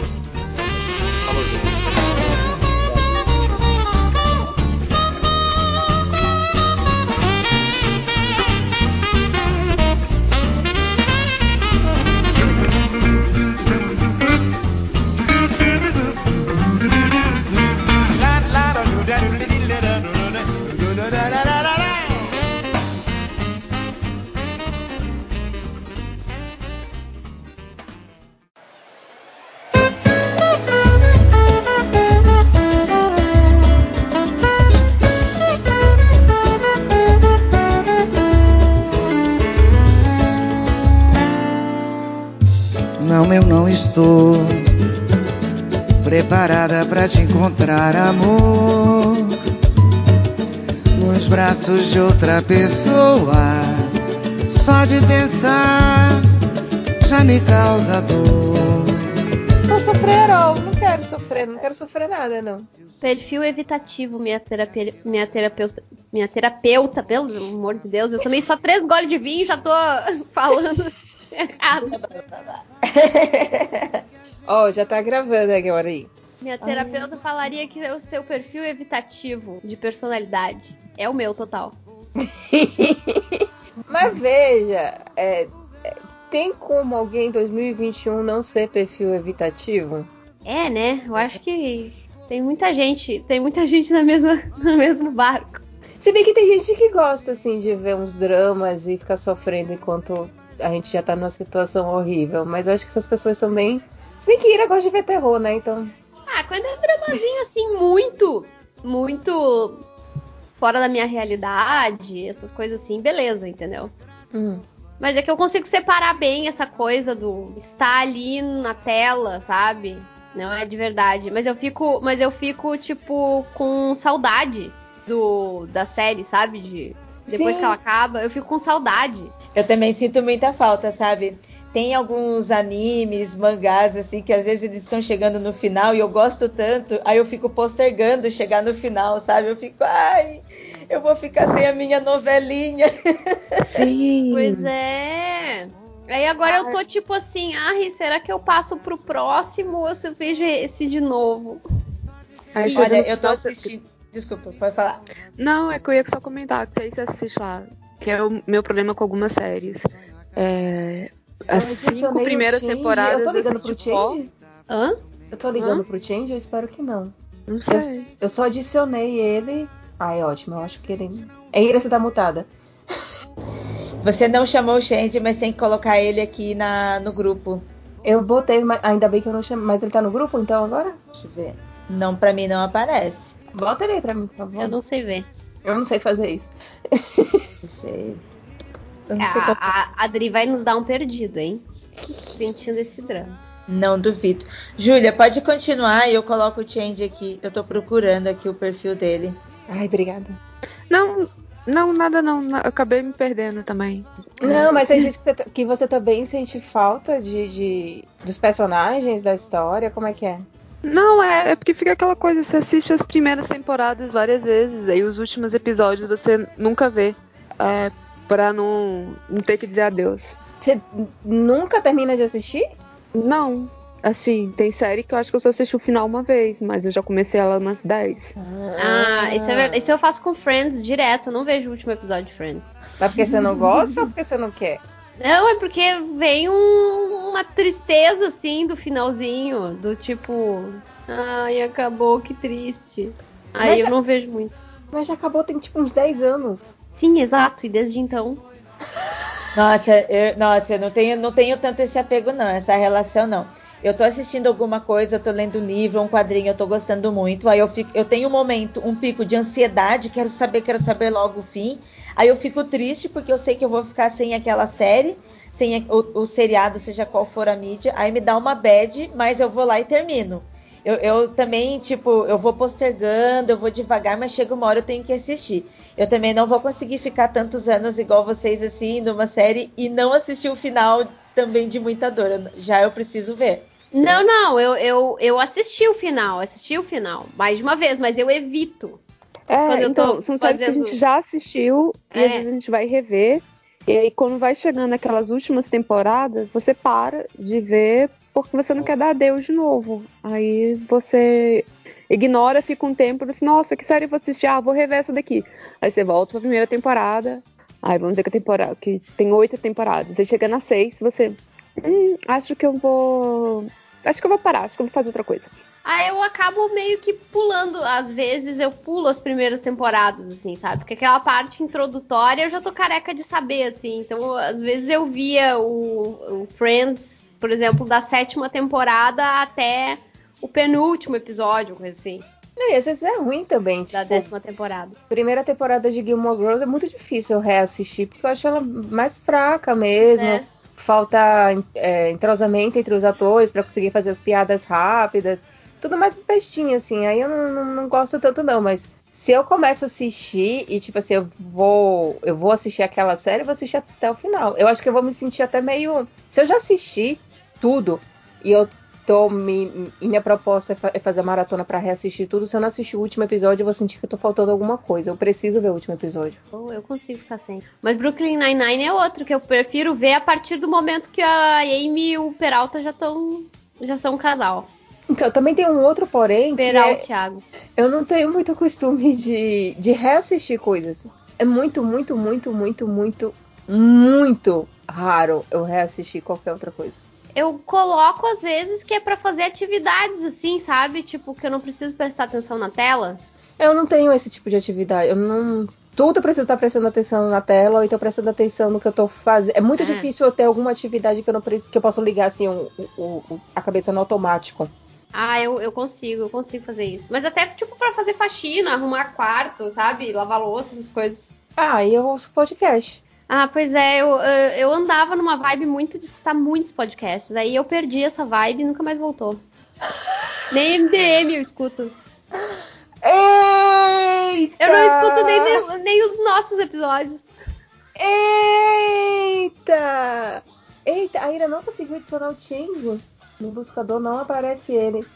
Encontrar, amor. Nos braços de outra pessoa. Só de pensar já me causa dor. Vou sofrer, ó. Não quero sofrer, não quero sofrer nada, não. Perfil evitativo, minha, terapia, minha terapeuta. Minha terapeuta, pelo amor de Deus, eu tomei só três goles de vinho e já tô [LAUGHS] falando errado. [LAUGHS] Ó, já tá gravando agora aí. Minha terapeuta falaria que o seu perfil evitativo de personalidade é o meu total. [LAUGHS] Mas veja, é, é, tem como alguém em 2021 não ser perfil evitativo? É, né? Eu acho que tem muita gente, tem muita gente na mesma, [LAUGHS] no mesmo barco. Se bem que tem gente que gosta, assim, de ver uns dramas e ficar sofrendo enquanto a gente já tá numa situação horrível. Mas eu acho que essas pessoas são bem. Se bem que Ira gosta de ver terror, né? Então. Ah, quando é um dramazinho assim, muito, muito fora da minha realidade, essas coisas assim, beleza, entendeu? Hum. Mas é que eu consigo separar bem essa coisa do estar ali na tela, sabe? Não é de verdade. Mas eu fico, mas eu fico tipo com saudade do da série, sabe? De depois Sim. que ela acaba, eu fico com saudade. Eu também sinto muita falta, sabe? Tem alguns animes, mangás, assim, que às vezes eles estão chegando no final e eu gosto tanto, aí eu fico postergando chegar no final, sabe? Eu fico, ai, eu vou ficar sem a minha novelinha. [LAUGHS] Sim. Pois é. Aí agora eu tô tipo assim, ai, será que eu passo pro próximo ou se eu vejo esse de novo? Aí E- Olha, eu tô assistindo. Desculpa, pode falar. Não, é que eu ia só comentar, que aí você assiste lá. Que é o meu problema com algumas séries. É, as Eu cinco adicionei o primeiras Change. temporadas Eu tô ligando pro Change? Hã? Eu tô ligando Hã? pro Change? Eu espero que não. Não Eu, sei. eu só adicionei ele. Ai, ótimo, eu acho que ele. É Ira, você tá mutada. [LAUGHS] Você não chamou o Shandy, mas tem que colocar ele aqui na, no grupo. Eu botei, mas ainda bem que eu não chamei. Mas ele tá no grupo então agora? Deixa eu ver. Não, pra mim não aparece. Bota ele aí pra mim, por favor. Eu não sei ver. Eu não sei fazer isso. Não sei. [LAUGHS] Eu não sei A, qual... a, a Adri vai nos dar um perdido, hein? Sentindo esse drama. Não duvido. Júlia, pode continuar e eu coloco o Change aqui. Eu tô procurando aqui o perfil dele. Ai, obrigada. Não, não, nada não. Eu acabei me perdendo também. Não, mas você disse que você, tá- que você também sente falta de, de- dos personagens da história. Como é que é? Não, é, é porque fica aquela coisa, você assiste as primeiras temporadas várias vezes, aí os últimos episódios você nunca vê. É, pra não, não ter que dizer adeus. Você nunca termina de assistir? Não. Assim, tem série que eu acho que eu só assisti o final uma vez, mas eu já comecei ela umas 10. Ah, isso, é isso eu faço com Friends direto. Eu não vejo o último episódio de Friends. Mas porque você não gosta ou porque você não quer? Não, é porque vem um- uma tristeza assim do finalzinho, do tipo, ai, acabou, que triste. Aí Mas eu já- não vejo muito. Mas já acabou tem tipo uns 10 anos. Sim, exato, e desde então. Nossa, eu, nossa, eu não tenho, não tenho tanto esse apego, não, essa relação não. Eu tô assistindo alguma coisa, eu tô lendo um livro, um quadrinho, eu tô gostando muito. Aí eu fico, eu tenho um momento, um pico de ansiedade, quero saber, quero saber logo o fim. Aí eu fico triste porque eu sei que eu vou ficar sem aquela série, sem o, o seriado, seja qual for a mídia. Aí me dá uma bad, mas eu vou lá e termino. Eu, eu também, tipo, eu vou postergando, eu vou devagar, mas chega uma hora eu tenho que assistir. Eu também não vou conseguir ficar tantos anos igual vocês, assim, numa série e não assistir o final também de muita dor. Eu- Já eu preciso ver. Não, não, eu, eu, eu assisti o final, assisti o final, mais de uma vez, mas eu evito. É, Quando eu então, tô são séries que a gente já assistiu e É. às vezes a gente vai rever. E aí, quando vai chegando aquelas últimas temporadas, você para de ver porque você não quer dar adeus de novo. Aí você ignora, fica um tempo diz, nossa, que série eu vou assistir? Ah, vou rever essa daqui. Aí você volta pra primeira temporada. Aí vamos dizer que a temporada que tem oito temporadas. Aí chega na seis, você. Hum, acho que eu vou. Acho que eu vou parar, acho que eu vou fazer outra coisa. Aí eu acabo meio que pulando, às vezes eu pulo as primeiras temporadas, assim, sabe? Porque aquela parte introdutória eu já tô careca de saber, assim. Então, às vezes eu via o, o Friends, por exemplo, da sétima temporada até o penúltimo episódio, coisa assim, Não, e às vezes é ruim também. da Tipo, décima temporada. primeira temporada de Gilmore Girls é muito difícil eu reassistir, porque eu acho ela mais fraca mesmo. É. Falta é, entrosamento entre os atores pra conseguir fazer as piadas rápidas. tudo mais bestinha, assim. Aí eu não, não, não gosto tanto, não, mas se eu começo a assistir e, tipo assim, eu vou. Eu vou assistir aquela série, eu vou assistir até o final. Eu acho que eu vou me sentir até meio. Se eu já assisti tudo e eu tô me. E minha proposta é, fa- é fazer maratona pra reassistir tudo. Se eu não assistir o último episódio, eu vou sentir que eu tô faltando alguma coisa. Eu preciso ver o último episódio. Eu, eu consigo ficar sem. Mas Brooklyn Nine-Nine é outro que eu prefiro ver a partir do momento que a Amy e o Peralta já estão. Já são um casal. Então, também tem um outro porém que Peralta, é, Thiago. eu não tenho muito costume de, de reassistir coisas. É muito, muito, muito, muito, muito, muito raro eu reassistir qualquer outra coisa. Eu coloco às vezes que é pra fazer atividades assim, sabe? Tipo, que eu não preciso prestar atenção na tela. Eu não tenho esse tipo de atividade. Eu não. Tudo eu preciso estar prestando atenção na tela, ou então prestando atenção no que eu tô fazendo. É muito É. difícil eu ter alguma atividade que eu não preciso, que eu possa ligar assim a cabeça no automático. Ah, eu, eu consigo, eu consigo fazer isso. Mas até, tipo, pra fazer faxina, arrumar quarto, sabe? Lavar louça, essas coisas. Ah, e eu ouço podcast. Ah, pois é, eu, eu, eu andava numa vibe muito de escutar muitos podcasts. Aí eu perdi essa vibe e nunca mais voltou. Nem MDM eu escuto. Eita! Eu não escuto nem, nem os nossos episódios. Eita! Eita, a Ira não conseguiu adicionar o Chango. No buscador não aparece ele.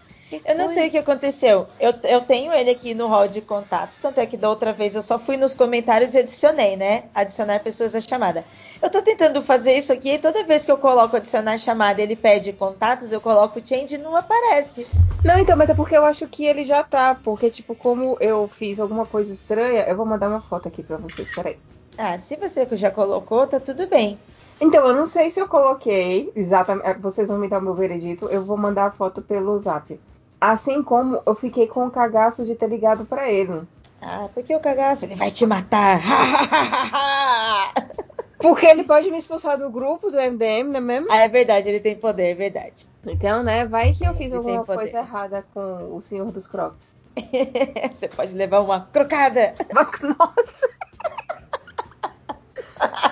Eu não sei o que aconteceu. Eu, eu tenho ele aqui no hall de contatos. Tanto é que da outra vez eu só fui nos comentários e adicionei, né? Adicionar pessoas à chamada. Eu tô tentando fazer isso aqui e toda vez que eu coloco adicionar chamada ele pede contatos, eu coloco change e não aparece. Não, então, mas é porque eu acho que ele já tá. Porque, tipo, como eu fiz alguma coisa estranha, eu vou mandar uma foto aqui pra vocês. Peraí. Ah, se você já colocou, tá tudo bem. Então, eu não sei se eu coloquei exatamente. Vocês vão me dar o meu veredito. Eu vou mandar a foto pelo zap. Assim como eu fiquei com o cagaço de ter ligado pra ele. Ah, porque o cagaço, ele vai te matar. [LAUGHS] Porque ele pode me expulsar do grupo do MDM, não é mesmo? ah, é verdade, ele tem poder, é verdade. Então, né, vai que eu fiz Ele alguma coisa errada com o senhor dos crocs. [LAUGHS] você pode levar uma crocada. [LAUGHS] Nossa!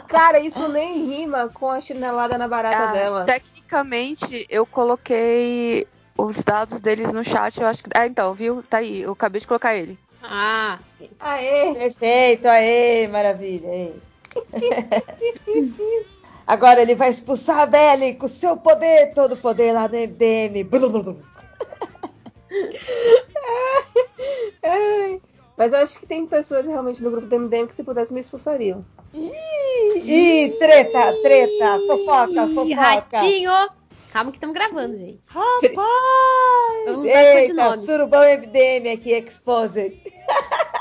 Cara, isso nem rima com a chinelada na barata Ah, dela. Tecnicamente, eu coloquei os dados deles no chat, eu acho que. Ah, então, viu? Tá aí, eu acabei de colocar ele. Ah, Aê! Perfeito, aê, maravilha. aê. [LAUGHS] Agora ele vai expulsar a Belly com o seu poder, todo o poder lá do MDM. [LAUGHS] Ai, Mas eu acho que tem pessoas realmente no grupo do MDM que se pudesse me expulsariam. Ih, treta, treta, fofoca, fofoca. ratinho! Calma que estamos gravando, gente. Rapaz! Vamos dar Eita, codinome. surubão MDM aqui, exposed.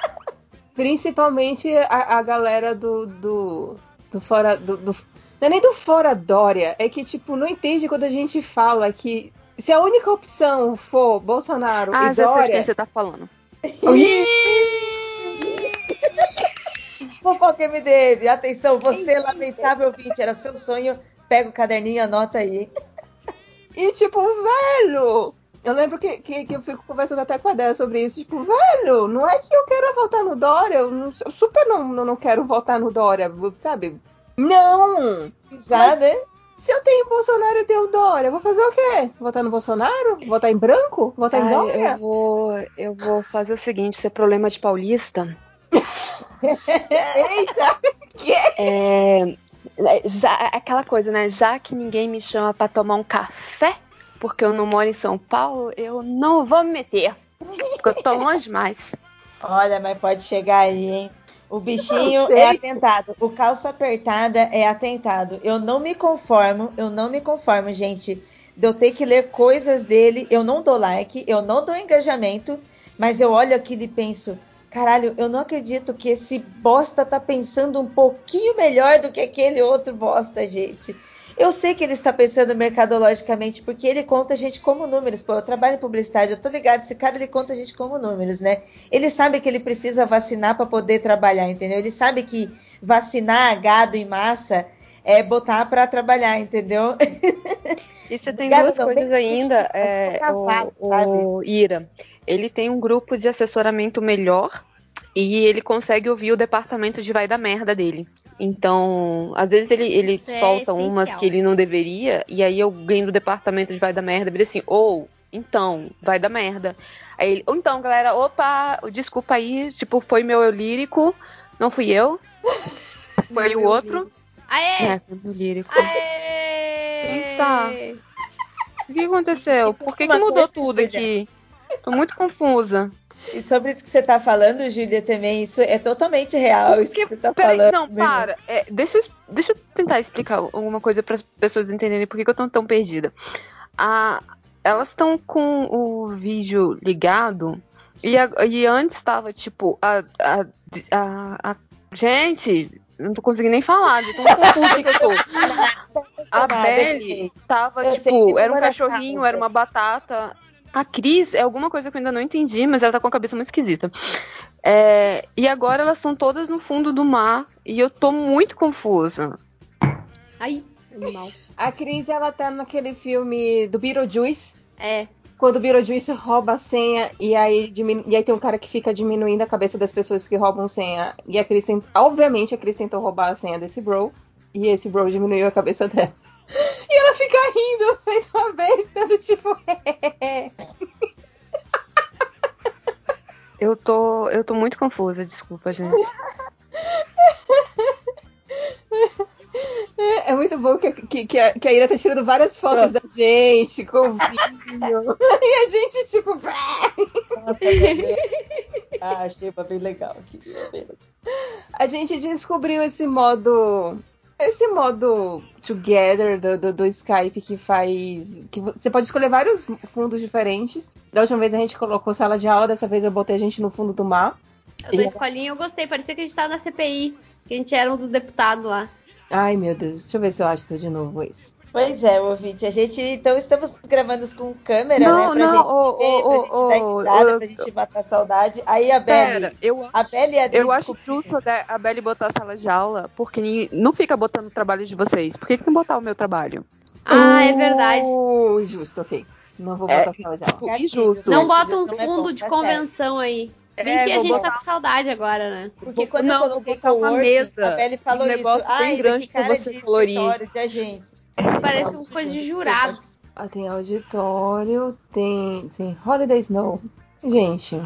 [LAUGHS] Principalmente a, a galera do, do, do fora. Do, do- não é nem do fora Dória, é que, tipo, não entende quando a gente fala que se a única opção for Bolsonaro Ah, e já sei de quem Dória. você tá falando. [LAUGHS] Fofoca MDM, atenção, você, lamentável ouvinte, era seu sonho. Pega o caderninho e anota aí. E, tipo, velho! Eu lembro que, que, que eu fico conversando até com a Débora sobre isso. Tipo, velho, não é que eu quero votar no Dória. Eu, não- eu super não, não, não quero votar no Dória, sabe? Não! Né? Se eu tenho Bolsonaro e tenho Dória, eu vou fazer o quê? Votar no Bolsonaro? Votar em branco? Votar em Ai, Dória? eu vou, eu vou fazer o seguinte, isso é problema de paulista. [LAUGHS] Eita! É, é, já- aquela coisa, né? Já que ninguém me chama pra tomar um café, porque eu não moro em São Paulo, eu não vou me meter. Porque eu tô longe demais. Olha, mas pode chegar aí, hein? O bichinho é atentado. O calça apertada é atentado. Eu não me conformo, eu não me conformo, gente. De eu ter que ler coisas dele, eu não dou like, eu não dou engajamento, mas eu olho aquilo e penso, caralho, eu não acredito que esse bosta tá pensando um pouquinho melhor do que aquele outro bosta, gente. Eu sei que ele está pensando mercadologicamente, porque ele conta a gente como números. Pô, eu trabalho em publicidade, eu tô ligado, esse cara ele conta a gente como números, né? Ele sabe que ele precisa vacinar para poder trabalhar, entendeu? Ele sabe que vacinar gado em massa é botar para trabalhar, entendeu? E você tem Obrigada, duas não, coisas ainda, é, cavalo, o, sabe? o Ira. Ele tem um grupo de assessoramento melhor e ele consegue ouvir o departamento de vai da merda dele. Então, às vezes ele, ele Isso é solta umas que ele não deveria, e aí alguém do departamento de vai da merda vira assim, ou então, vai dar merda. Aí ele, ou então, galera, opa, desculpa aí, tipo, foi meu eu lírico, não fui eu. [LAUGHS] Foi o outro. Aê! É, foi meu lírico. Aê! Tá. O que aconteceu? Por que, que mudou tudo aqui? Tô muito confusa. E sobre isso que você tá falando, Júlia, também, isso é totalmente real. Isso que você tá Peraí, falando. não, para. É, deixa, eu, deixa eu tentar explicar alguma coisa para as pessoas entenderem por que, eu tô tão perdida. A, elas estão com o vídeo ligado e, a- e antes tava tipo a, a, a, gente, não tô conseguindo nem falar, de tão confusa que eu tô. [LAUGHS] A Belly sei. tava Eu tipo, era um cachorrinho, era uma batata. A Cris é alguma coisa que eu ainda não entendi, mas ela tá com a cabeça muito esquisita. É, e agora elas estão todas no fundo do mar e eu tô muito confusa. Ai, animal. A Cris, ela tá naquele filme do Beetlejuice. É. Quando o Beetlejuice rouba a senha e aí, diminu- e aí tem um cara que fica diminuindo a cabeça das pessoas que roubam senha. E a Cris, tent- obviamente, a Cris tentou roubar a senha desse bro. E esse bro diminuiu a cabeça dela. E ela fica rindo, [LAUGHS] feito uma besta, do tipo. Eu tô, eu tô muito confusa, desculpa, gente. É, [LAUGHS] é muito bom que, que, que a, que a Ira tá tirando várias fotos da gente com vinho. [LAUGHS] e a gente, tipo. Nossa, ah, achei bem legal aqui. A gente descobriu esse modo. Esse modo together do, do, do Skype que faz. que você pode escolher vários fundos diferentes. Da última vez a gente colocou sala de aula, dessa vez eu botei a gente no fundo do mar. Eu da escolinha eu gostei, parecia que a gente tava na CPI, que a gente era um dos deputados lá. Ai meu Deus, deixa eu ver se eu acho de novo isso. Pois é, ouvinte. A gente, então, estamos gravando com câmera, Não, né? Pra não, gente ô, ver, ô, pra gente ô, dar risada, ô, pra gente matar a saudade. Aí a Belly. Pera, eu, a Belly e a Adri eu acho justo a a Belly botar a sala de aula, porque não fica botando o trabalho de vocês. Por que, que não botar o meu trabalho? Ah, é verdade. Uh, injusto, ok. Não vou É, botar sala de aula. tipo, injusto. Não bota um Não é fundo de tá convenção aí. Se bem É, que a gente botar- tá com saudade agora, né? Porque quando Não, eu coloquei uma coworking, mesa, a Belly falou um negócio isso. Ai, grande que cara de colorir. escritório, de agência. Parece uma coisa de jurados. Ah, tem auditório, tem, tem Holiday Snow. Gente,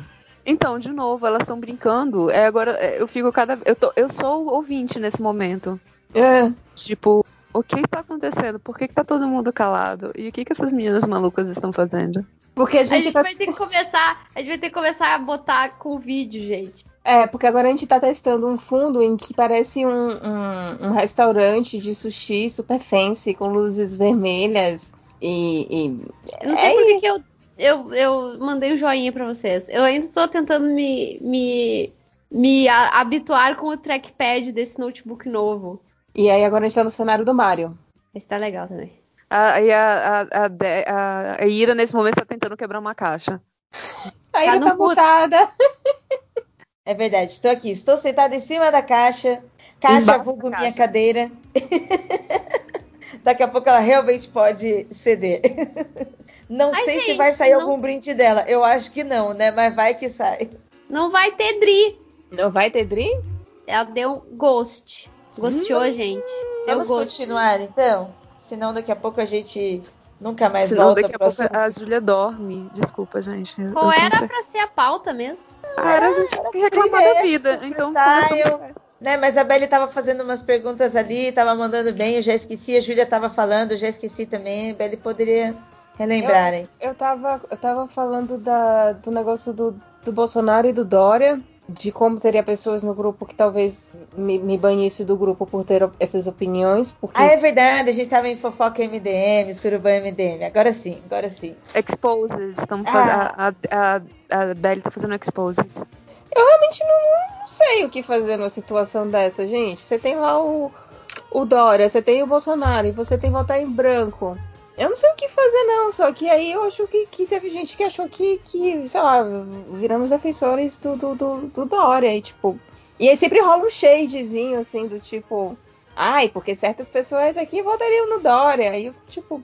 Então, de novo, elas estão brincando. É agora, é, eu fico cada eu tô, eu sou ouvinte nesse momento. é, Tipo, o que está acontecendo? Por que, que tá todo mundo calado? E o que, que essas meninas malucas estão fazendo? porque a A gente, gente tá, vai ter que começar. A gente vai ter que começar a botar com vídeo, gente. É, porque agora a gente tá testando um fundo em que parece um, um, um restaurante de sushi super fancy, com luzes vermelhas e. e- Eu não sei É por que que eu, eu, eu mandei o joinha pra vocês. Eu ainda tô tentando me, me, me a- habituar com o trackpad desse notebook novo. e aí agora a gente tá no cenário do Mario. Esse tá legal também. Aí a, a, a, a- a Ira, nesse momento, está tentando quebrar uma caixa. A Tá Ira tá puto. mutada. [LAUGHS] É verdade, estou aqui. Estou sentada em cima da caixa. Caixa vulgo minha cadeira. [LAUGHS] Daqui a pouco ela realmente pode ceder. Não Ai, sei se gente, vai sair não- algum brinde dela. Eu acho que não, né? Mas vai que sai. Não vai ter Dri. Não vai ter Dri? Ela deu ghost. Gosteou, Hum. gente. Deu Vamos ghost. continuar então? Senão daqui a pouco a gente nunca mais Senão volta daqui a pouco assunto. a Júlia dorme. Desculpa, gente. Qual era pra ser a pauta mesmo? Ah, era a gente tem que reclamar da vida. Então, começamos- Né, mas a Belly tava fazendo umas perguntas ali, tava mandando bem, eu já esqueci, a Júlia tava falando, eu já esqueci também. A Belly poderia relembrar, hein? Eu tava, eu tava falando da, do negócio do, do Bolsonaro e do Dória, de como teria pessoas no grupo que talvez me, me banisse do grupo por ter essas opiniões, porque Ah, é verdade, a gente tava em fofoca MDM, Suruban MDM. Agora sim, agora sim. Exposes. Estamos Ah. faz... a, a, a Belly tá fazendo exposes. eu realmente não, não sei o que fazer numa situação dessa, gente. Você tem lá o, o Dória, você tem o Bolsonaro e você tem votar em branco. Eu não sei o que fazer, não. Só que aí eu acho que, que teve gente que achou que, que, sei lá, viramos defensores do, do, do, do Dória. E, tipo. E aí sempre rola um shadezinho, assim, do tipo. Ai, porque certas pessoas aqui votariam no Dória. Aí eu, tipo.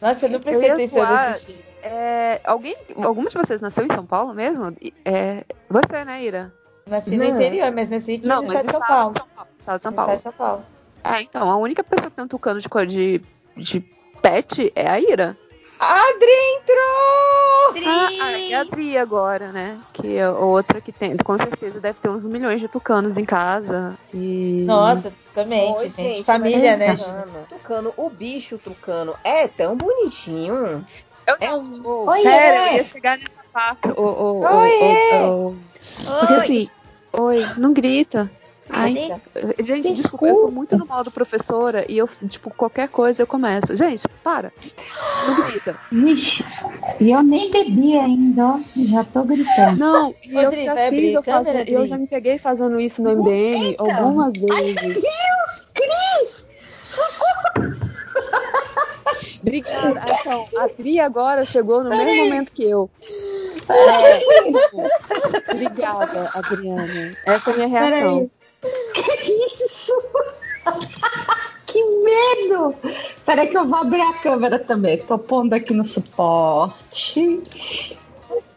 Nossa, eu não Eu atenção zoar. nesse jeito. É, alguém, alguma de vocês nasceu em São Paulo mesmo? É, você, né, Ira? Nasci no Não. interior, mas nasci aqui Não, no mas estado de São Paulo. São Paulo. Estado de São Paulo. São Paulo. É, então, a única pessoa que tem um tucano de, cor de, de pet é a Ira. Adri entrou! Ah, ah, e a Dri agora, né? Que é outra que tem, com certeza deve ter uns milhões de tucanos em casa. E... Nossa, totalmente, Oi, gente. Família, né? gente? Tucano, tucano, o bicho tucano é tão bonitinho. Eu É um. Oi, Sério, eu ia chegar nessa parte. Ô, ô, ô, Oiê! ô, ô. Porque assim, oi, não grita. Ai, gente, desculpa, eu tô muito no modo professora e eu, tipo, qualquer coisa eu começo. Gente, para. Não grita. Vixe, e eu nem bebi ainda, ó. Já tô gritando. Não, e Ô, eu Dri, já fiz, abrir eu, câmera, faço- eu já me peguei fazendo isso no MBM Eita! algumas Ai, vezes. meu Deus! Cris! Obrigada. Então, a Tri agora chegou no mesmo momento que eu. Peraí, Obrigada, Adriana. Essa é a minha peraí. reação. Que [LAUGHS] isso? que medo! Peraí que eu vou abrir a câmera também. Tô pondo aqui no suporte.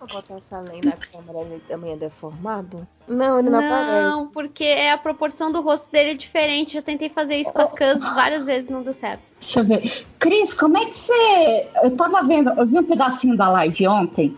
Eu botar essa lei na câmera, ele também é deformado? Não, ele não, aparece. Não, porque é a proporção do rosto dele é diferente. Já tentei fazer isso com as cãs várias vezes, não deu certo. Deixa eu ver. Cris, como é que você. Eu tava vendo, eu vi um pedacinho da live ontem.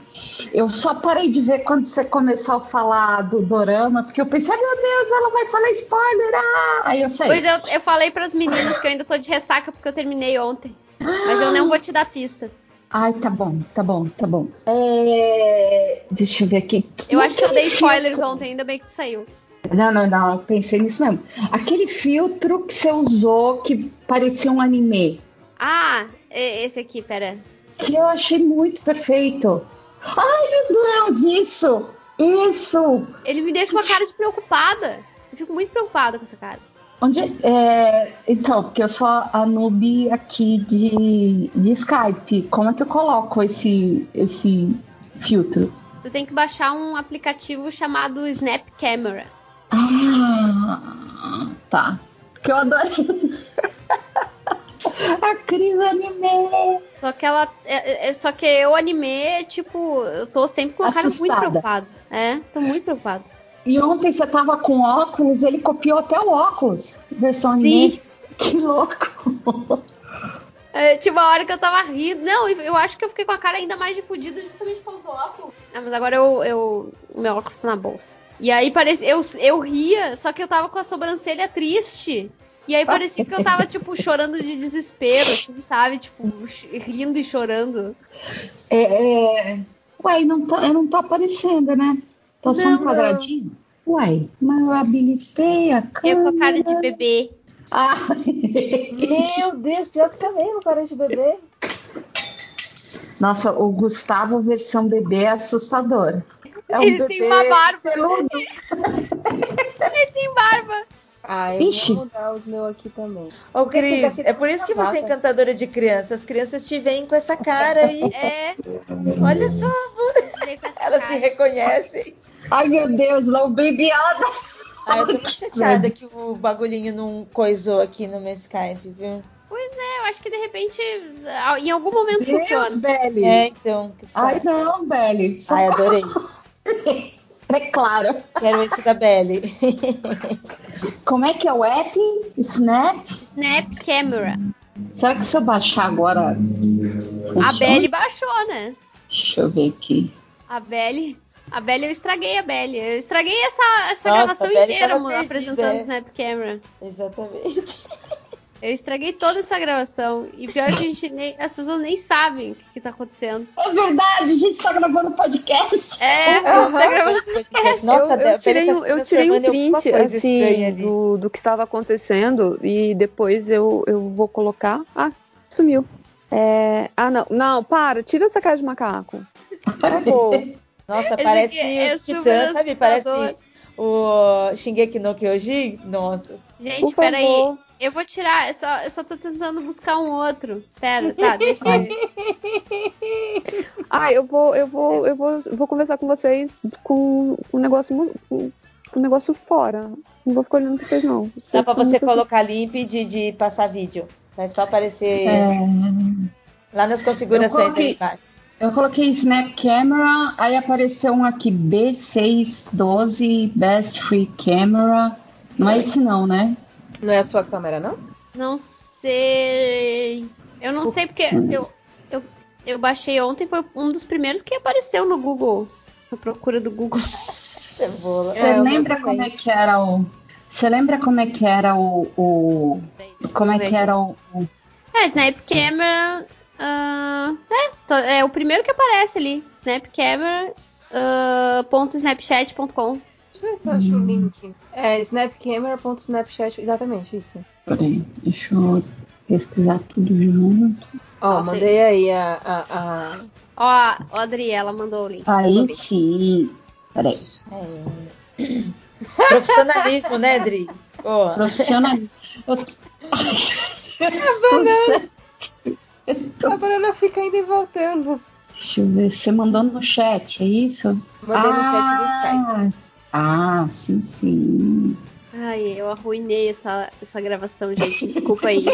Eu só parei de ver quando você começou a falar do dorama, porque eu pensei, meu Deus, ela vai falar spoiler. Ah! Aí eu sei. Pois eu, eu falei pras meninas que eu ainda tô de ressaca porque eu terminei ontem. Mas eu não vou te dar pistas. Ai, tá bom, tá bom, tá bom. É, Deixa eu ver aqui. Eu acho que eu dei spoilers filtro- ontem, ainda bem que tu saiu. Não, não, não, eu pensei nisso mesmo. Aquele filtro que você usou que parecia um anime, Ah, esse aqui, pera. que eu achei muito perfeito. Ai, meu Deus, isso! Isso! Ele me deixa com uma cara de preocupada. Eu fico muito preocupada com essa cara. Onde, é, então, porque eu sou a noob aqui de, de Skype. Como é que eu coloco esse, esse filtro? Tu tem que baixar um aplicativo chamado Snap Camera. Ah, tá. Que eu adorei. [LAUGHS] a Cris anime. Só que ela. é- é- só que eu anime, tipo, eu tô sempre com uma cara muito preocupada. É, tô muito preocupada. E ontem você tava com óculos, ele copiou até o óculos. Versão Sim. [LAUGHS] Que louco. É, tinha uma hora que eu tava rindo. Não, eu acho que eu fiquei com a cara ainda mais difundida justamente por causa do óculos. Ah, mas agora eu, eu. O meu óculos tá na bolsa. E aí parecia. Eu, eu ria, só que eu tava com a sobrancelha triste. E aí parecia que eu tava, tipo, [LAUGHS] chorando de desespero, assim, sabe? Tipo, rindo e chorando. É, é... Ué, não tá, eu não tô aparecendo, né? Tá só um Não, quadradinho? Ué, mas eu habilitei a câmera. Eu com a cara de bebê. Ah, Meu Deus, pior que tá mesmo, cara de bebê. Nossa, o Gustavo versão bebê é assustador. É um Ele bebê tem uma barba. peludo. [LAUGHS] Ele tem barba. Ah, eu Ixi. vou mudar os meus aqui também. Ô, Cris, é por isso que você é encantadora de criança. As crianças te veem com essa cara aí. É, Olha só, com elas se reconhecem. Ai, meu Deus, não baby Yoda. Ah, eu tô muito chateada que o bagulhinho não coisou aqui no meu Skype, viu? Pois é, eu acho que de repente, em algum momento Deus, funciona. Belly. É, então, que Ai, não, Belly. Ai, adorei. [LAUGHS] É claro. Quero esse da Belly. Como é que é o app? Snap? Snap Camera. Será que se eu baixar agora. A funciona? Belly baixou, né? Deixa eu ver aqui. A Belly. A Belly, eu estraguei a Belly. Eu estraguei essa, essa Nossa, gravação inteira perdida, apresentando é. o Snap Camera. Exatamente. Eu estraguei toda essa gravação. E pior que a gente nem, as pessoas nem sabem o que, que tá acontecendo. É verdade, a gente tá gravando podcast. É, você tá gravando Nossa, eu, eu a Belly tirei, tá um- eu tirei um print assim do, do que estava acontecendo e depois eu, eu vou colocar. Ah, sumiu. É, Ah, não, não, para, tira essa cara de macaco. Por favor. [LAUGHS] Nossa, Esse parece é os titãs, sabe? Parece o Shingeki no Kyojin. Nossa. Gente, Por peraí. favor. Eu vou tirar, eu só, eu só tô tentando buscar um outro. Pera, tá, deixa eu. [LAUGHS] Ah, eu vou, eu vou, eu vou, eu vou conversar com vocês com um negócio, com um negócio fora. Não vou ficar olhando pra vocês, não. Dá pra você colocar ali e pedir de passar vídeo. Vai só aparecer É, lá nas configurações aí embaixo. Eu coloquei Snap Camera, aí apareceu um aqui B612 Best Free Camera. Não é esse não, né? Não é a sua câmera, não? Não sei. Eu não sei porque eu, eu, Eu baixei ontem, foi um dos primeiros que apareceu no Google. Na procura do Google. [LAUGHS] Você lembra como é que era o. Você lembra como é que era o. o- como é que era o. o- É, Snap Camera. Ah, é, to- é o primeiro que aparece ali. Snap Camera. ah, ponto snapchat.com. Deixa eu ver se eu acho o link. É snapcamera.snapchat, exatamente isso. Peraí, deixa eu pesquisar tudo junto. Ó, Nossa, mandei aí a. a, a... Ó, a Adri, ela mandou o link. Aí sim. Peraí. Profissionalismo, né, Dri? Ó. Profissionalismo. [LAUGHS] Eu- [LAUGHS] A banana fica indo e voltando. Deixa eu ver. Você mandou no chat, é isso? Mandei no chat do ah, ah, sim, sim. Ai, eu arruinei essa, essa gravação, gente. Desculpa aí.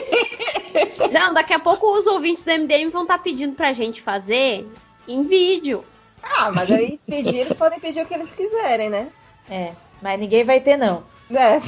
[LAUGHS] Não, daqui a pouco os ouvintes do MDM vão estar pedindo pra gente fazer em vídeo. Ah, mas aí pedir, eles podem pedir o que eles quiserem, né? É, mas ninguém vai ter, não. É.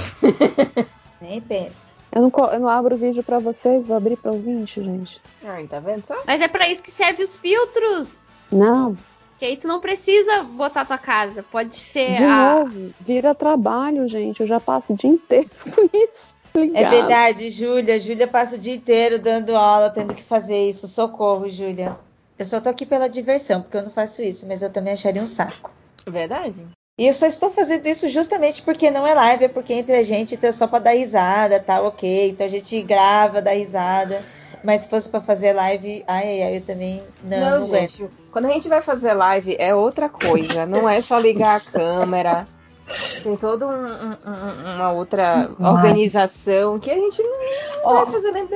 Nem pensa. Eu não, eu não abro o vídeo pra vocês, vou abrir pra ouvinte, gente. Ai, tá vendo só? Mas é pra isso que serve os filtros. Não, Que aí tu não precisa botar tua cara. Pode ser de a. novo, vira trabalho, gente. Eu já passo o dia inteiro [LAUGHS] com isso. É ligado. verdade, Júlia. Júlia passa o dia inteiro dando aula, tendo que fazer isso. Socorro, Júlia. Eu só tô aqui pela diversão, porque eu não faço isso, mas eu também acharia um saco. Verdade? E eu só estou fazendo isso justamente porque não é live, é porque entre a gente então é só pra dar risada, tá ok. Então a gente grava, dá risada. Mas se fosse pra fazer live, ai, ai, ai, eu também não, Não, não gente. Quando a gente vai fazer live é outra coisa. Não é só ligar a [LAUGHS] câmera. Tem toda um- um- um- uma outra organização que a gente não Ó. vai fazer nem.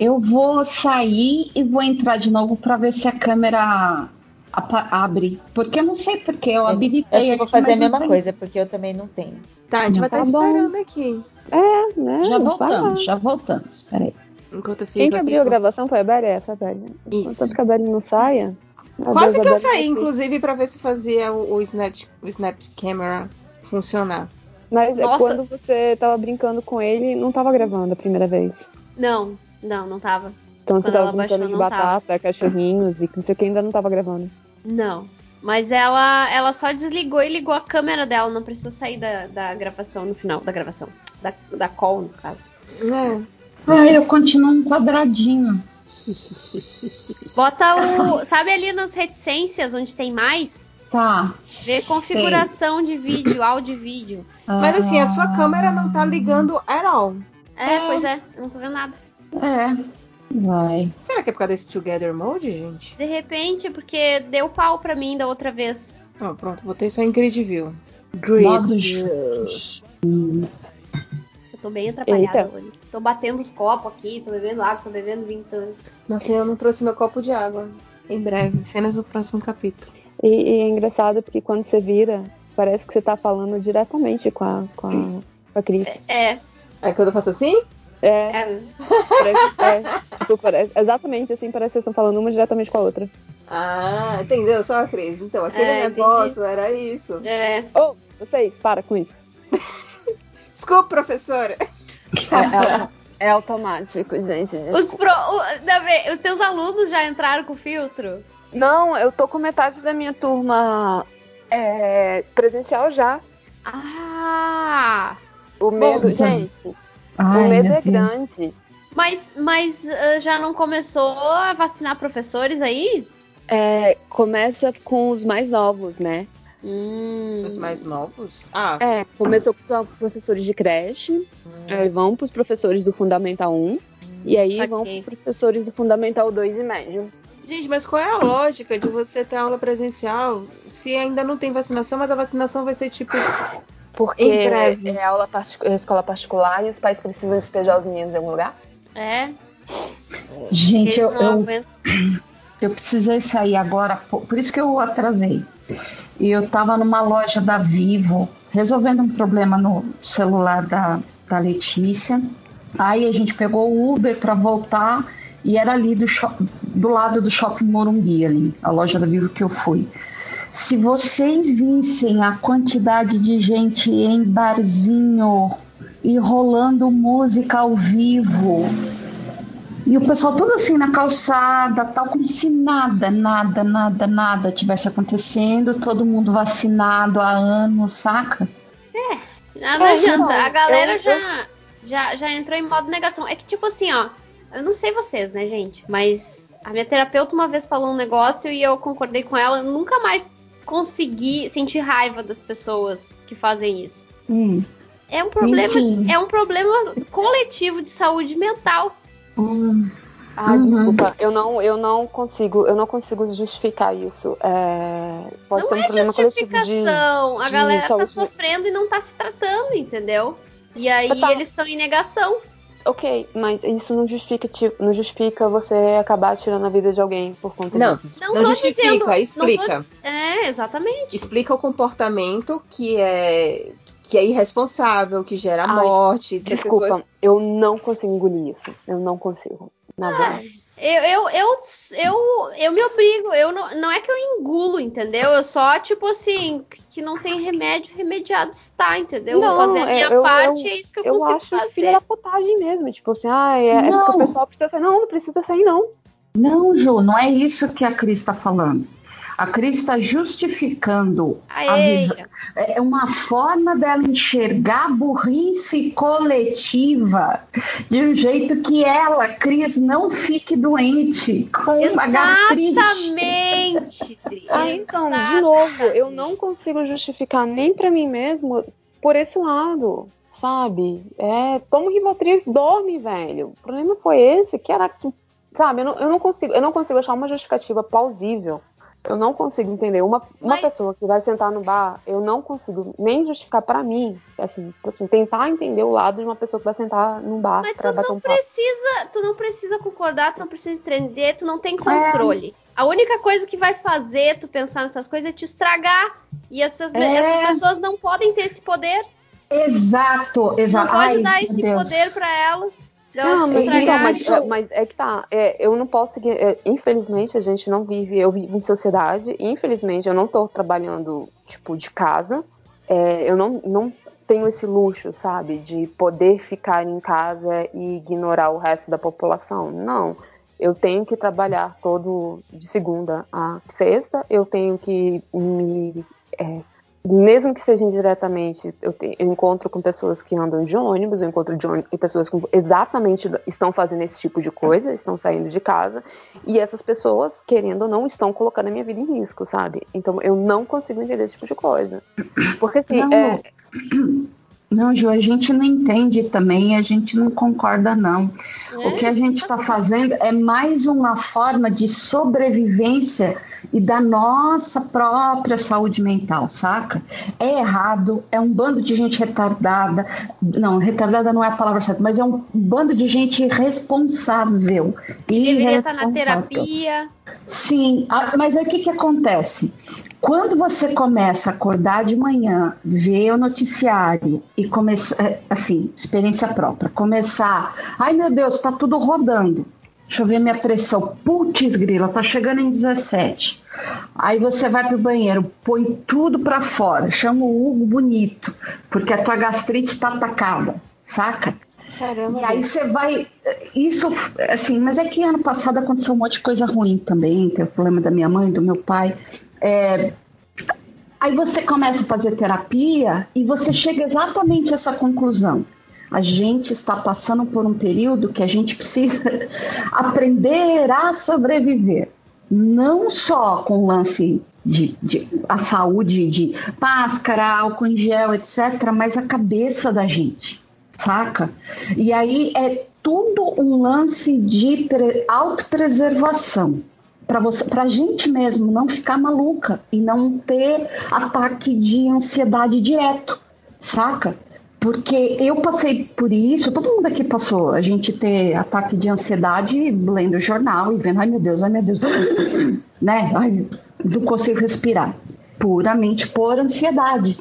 Eu vou sair e vou entrar de novo pra ver se a câmera abre. Porque eu não sei porque eu habilitei. Eu acho que eu vou fazer a mesma coisa, porque eu também não tenho. Tá, a gente Não, vai tá estar bom. esperando aqui. É, né? Já voltamos, já voltamos. Peraí. Enquanto eu fico Quem que abriu a gravação foi a Beli, essa Beli. Isso. Tanto que a Beli não saia. Quase Deus, que eu saí, tá inclusive, pra ver se fazia o, o snap, o snap camera funcionar. Mas é Nossa. quando você tava brincando com ele, não tava gravando a primeira vez. Não, não, não tava. Então Quando você tava baixou, brincando de não tava. batata, cachorrinhos e não sei o que, ainda não tava gravando. Não. Mas ela, ela só desligou e ligou a câmera dela, não precisa sair da, da gravação no final da gravação. Da, da call, no caso. É. Ah, eu continuo um quadradinho. [LAUGHS] Bota o. Sabe ali nas reticências onde tem mais? Tá. Vê configuração de vídeo, áudio e vídeo. Mas assim, a sua câmera não tá ligando at all. É, pois é, eu não tô vendo nada. É. Vai. Será que é por causa desse Together Mode, gente? De repente, porque deu pau pra mim da outra vez. Ó, pronto, botei só em grid view. Modo Eu tô bem atrapalhada Eita. hoje. Tô batendo os copos aqui, tô bebendo água, tô bebendo vinho. Tô... Nossa, eu não trouxe meu copo de água. Em breve, cenas do próximo capítulo. E, e é engraçado porque quando você vira, parece que você tá falando diretamente com a, com a, com a Cris. É, Aí quando eu faço assim? É, é. parece, é, tipo, parece, exatamente assim, parece que vocês estão falando uma diretamente com a outra. Ah, entendeu só, Cris? Então, aquele É, negócio era isso. É. Ô, vocês, para com isso. [LAUGHS] Desculpa, professora. É, é automático, gente. Os, pro, o- os teus alunos já entraram com filtro? Não, eu tô com metade da minha turma é, presencial já. Ah! O medo, Nossa. gente, Ai, o medo é Deus. grande. Mas, mas ah, já não começou a vacinar professores aí? É, começa com os mais novos, né? Hum. Os mais novos? Ah, É, começou com os professores de creche, aí vão pros professores do Fundamental 1, e aí vão saquei. pros professores do Fundamental 2 e médio. gente, mas qual é a lógica de você ter aula presencial se ainda não tem vacinação, mas a vacinação vai ser tipo. Porque Em breve. é aula particu- é escola particular e os pais precisam despejar os meninos em algum lugar. É. Gente, eu, eu, [CLEARS THROAT] eu precisei sair agora, por por isso que eu atrasei. E eu tava numa loja da Vivo, resolvendo um problema no celular da, da Letícia. Aí a gente pegou o Uber para voltar e era ali do, shop- do lado do shopping Morumbi, ali, a loja da Vivo que eu fui. Se vocês vissem a quantidade de gente em barzinho e rolando música ao vivo, E o pessoal todo assim na calçada, tal, como se nada, nada, nada, nada tivesse acontecendo, todo mundo vacinado há anos, saca? É, não É, adianta. não, A galera eu- já, já, já entrou em modo negação. É que, tipo assim, ó, eu não sei vocês, né, gente? Mas a minha terapeuta uma vez falou um negócio e eu concordei com ela. Nunca mais consegui sentir raiva das pessoas que fazem isso. Hum. É um problema, Sim. é um problema coletivo de saúde mental. Hum. Ai, Uhum. desculpa, eu não, eu não consigo, eu não consigo justificar isso. É, pode não ser um é problema coletivo de, justificação. a de galera tá sofrendo e não tá se tratando, entendeu? E aí Tá. eles estão em negação. Ok, mas isso não justifica, tipo, não justifica você acabar tirando a vida de alguém por conta Não, disso. Não, não justifica, dizendo, não tô- explica. É, exatamente. Explica o comportamento que é que é irresponsável, que gera Ai, as Desculpa, pessoas- eu não consigo engolir isso. Eu não consigo. Na verdade. Eu, eu, eu, eu, eu me obrigo, eu não, não é que eu engulo, entendeu? Eu só, tipo assim, que não tem remédio, remediado está, entendeu? Não, Fazer a minha é, eu- parte eu- é isso que eu, eu consigo acho fazer. filha da putagem mesmo. Tipo assim, ah, é, é Não. porque o pessoal precisa sair. Não, não precisa sair, não. Não, Ju, não é isso que a Cris está falando. A Cris está justificando a Aê, visão. É uma forma dela enxergar a burrice coletiva de um jeito que ela, Cris, não fique doente com uma gastrite. Exatamente. Ah, então, de novo, eu não consigo justificar nem pra mim mesmo por esse lado, sabe? É, toma Rivotril dorme, velho. O problema foi esse, que era que, sabe, eu não, eu não consigo, eu não consigo achar uma justificativa plausível. Eu não consigo entender uma, uma Mas- pessoa que vai sentar no bar, eu não consigo nem justificar pra mim, assim, assim, tentar entender o lado de uma pessoa que vai sentar num bar Mas pra tu bater não um papo. precisa, tu não precisa concordar, tu não precisa entender, tu não tem controle. A única coisa que vai fazer tu pensar nessas coisas é te estragar. E essas, É. essas pessoas não podem ter esse poder. Exato, Não exato. pode Ai, dar esse Deus. poder pra elas. Não, se mas, então, mas, é, mas é que tá. é, eu não posso seguir. é, infelizmente, a gente não vive. Eu vivo em sociedade. E infelizmente, eu não tô trabalhando, tipo, de casa. É, eu não, não tenho esse luxo, sabe? De poder ficar em casa e ignorar o resto da população. Não. Eu tenho que trabalhar todo de segunda a sexta. Eu tenho que me. Mesmo que seja indiretamente, eu, te- eu encontro com pessoas que andam de ônibus, eu encontro de ônibus, pessoas que exatamente estão fazendo esse tipo de coisa, estão saindo de casa, e essas pessoas, querendo ou não, estão colocando a minha vida em risco, sabe? Então eu não consigo entender esse tipo de coisa. Porque assim, Não, é, Não, Ju, a gente não entende também, a gente não concorda, não. O que a gente está fazendo é mais uma forma de sobrevivência e da nossa própria saúde mental, saca? É errado, é um bando de gente retardada. Não, retardada não é a palavra certa, mas é um bando de gente irresponsável. Deveria estar na irresponsável. terapia. Sim, mas aí o que, que acontece? Quando você começa a acordar de manhã, ver o noticiário e começar, assim, experiência própria, começar, ai meu Deus, tá tudo rodando. Deixa eu ver minha pressão. Putz, grila, tá chegando em 17. Aí você vai pro banheiro, põe tudo pra fora, chama o Hugo bonito, porque a tua gastrite tá atacada, saca? caramba. E aí você vai. Isso, assim, mas é que ano passado aconteceu um monte de coisa ruim também. Teve o problema da minha mãe, do meu pai. É, Aí você começa a fazer terapia e você chega exatamente a essa conclusão. A gente está passando por um período que a gente precisa [LAUGHS] aprender a sobreviver. Não só com o lance de, de a saúde de máscara, álcool em gel, etc., mas a cabeça da gente saca? E aí é tudo um lance de pre- autopreservação para você, para a gente mesmo não ficar maluca e não ter ataque de ansiedade direto, saca? Porque eu passei por isso, todo mundo aqui passou, a gente ter ataque de ansiedade lendo jornal e vendo, ai meu Deus, ai meu Deus, [LAUGHS] né? Ai, não consigo respirar. Puramente por ansiedade.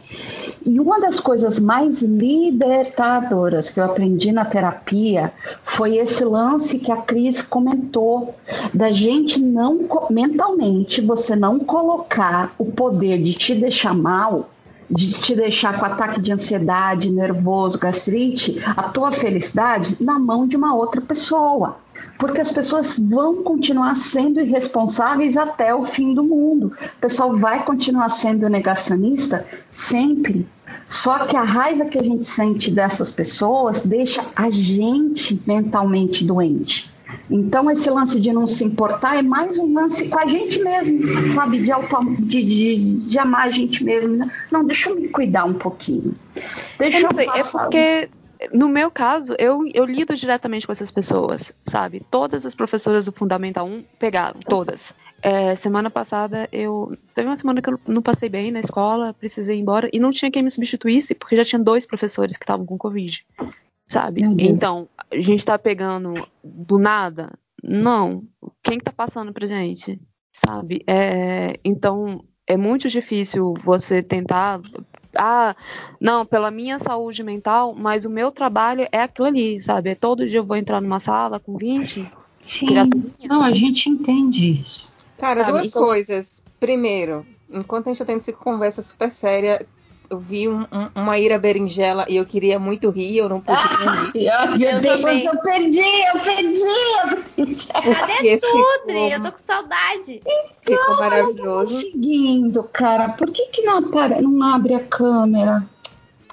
E uma das coisas mais libertadoras que eu aprendi na terapia foi esse lance que a Cris comentou, da gente não, mentalmente, você não colocar o poder de te deixar mal, de te deixar com ataque de ansiedade, nervoso, gastrite, a tua felicidade na mão de uma outra pessoa. Porque as pessoas vão continuar sendo irresponsáveis até o fim do mundo. O pessoal vai continuar sendo negacionista sempre. Só que a raiva que a gente sente dessas pessoas deixa a gente mentalmente doente. Então, esse lance de não se importar é mais um lance com a gente mesmo, sabe? De, auto, de, de, de amar a gente mesmo. né? Não, deixa eu me cuidar um pouquinho. Deixa Eu não sei, eu é passar. porque, no meu caso, eu, eu lido diretamente com essas pessoas, sabe? Todas as professoras do Fundamental 1 pegaram, todas. É, semana passada, eu. Teve uma semana que eu não passei bem na escola, precisei ir embora, e não tinha quem me substituísse, porque já tinha dois professores que estavam com Covid, sabe? Então, a gente tá pegando do nada? Não. Quem que tá passando pra gente? Sabe? É, então, é muito difícil você tentar. Ah, não, pela minha saúde mental, mas o meu trabalho é aquilo ali, sabe? É todo dia eu vou entrar numa sala com 20 Sim, não, a gente entende isso. Cara, Sabe, duas então- coisas. Primeiro, enquanto a gente tá tendo essa conversa super séria, eu vi um- um- uma ira berinjela e eu queria muito rir, eu não podia rir. Ah, meu Eu eu perdi, eu perdi, eu perdi. [LAUGHS] Porque Cadê Sudre? Eu tô com saudade. Ficou Eu tô maravilhoso. conseguindo, cara. Por que, que não, apare- não abre a câmera?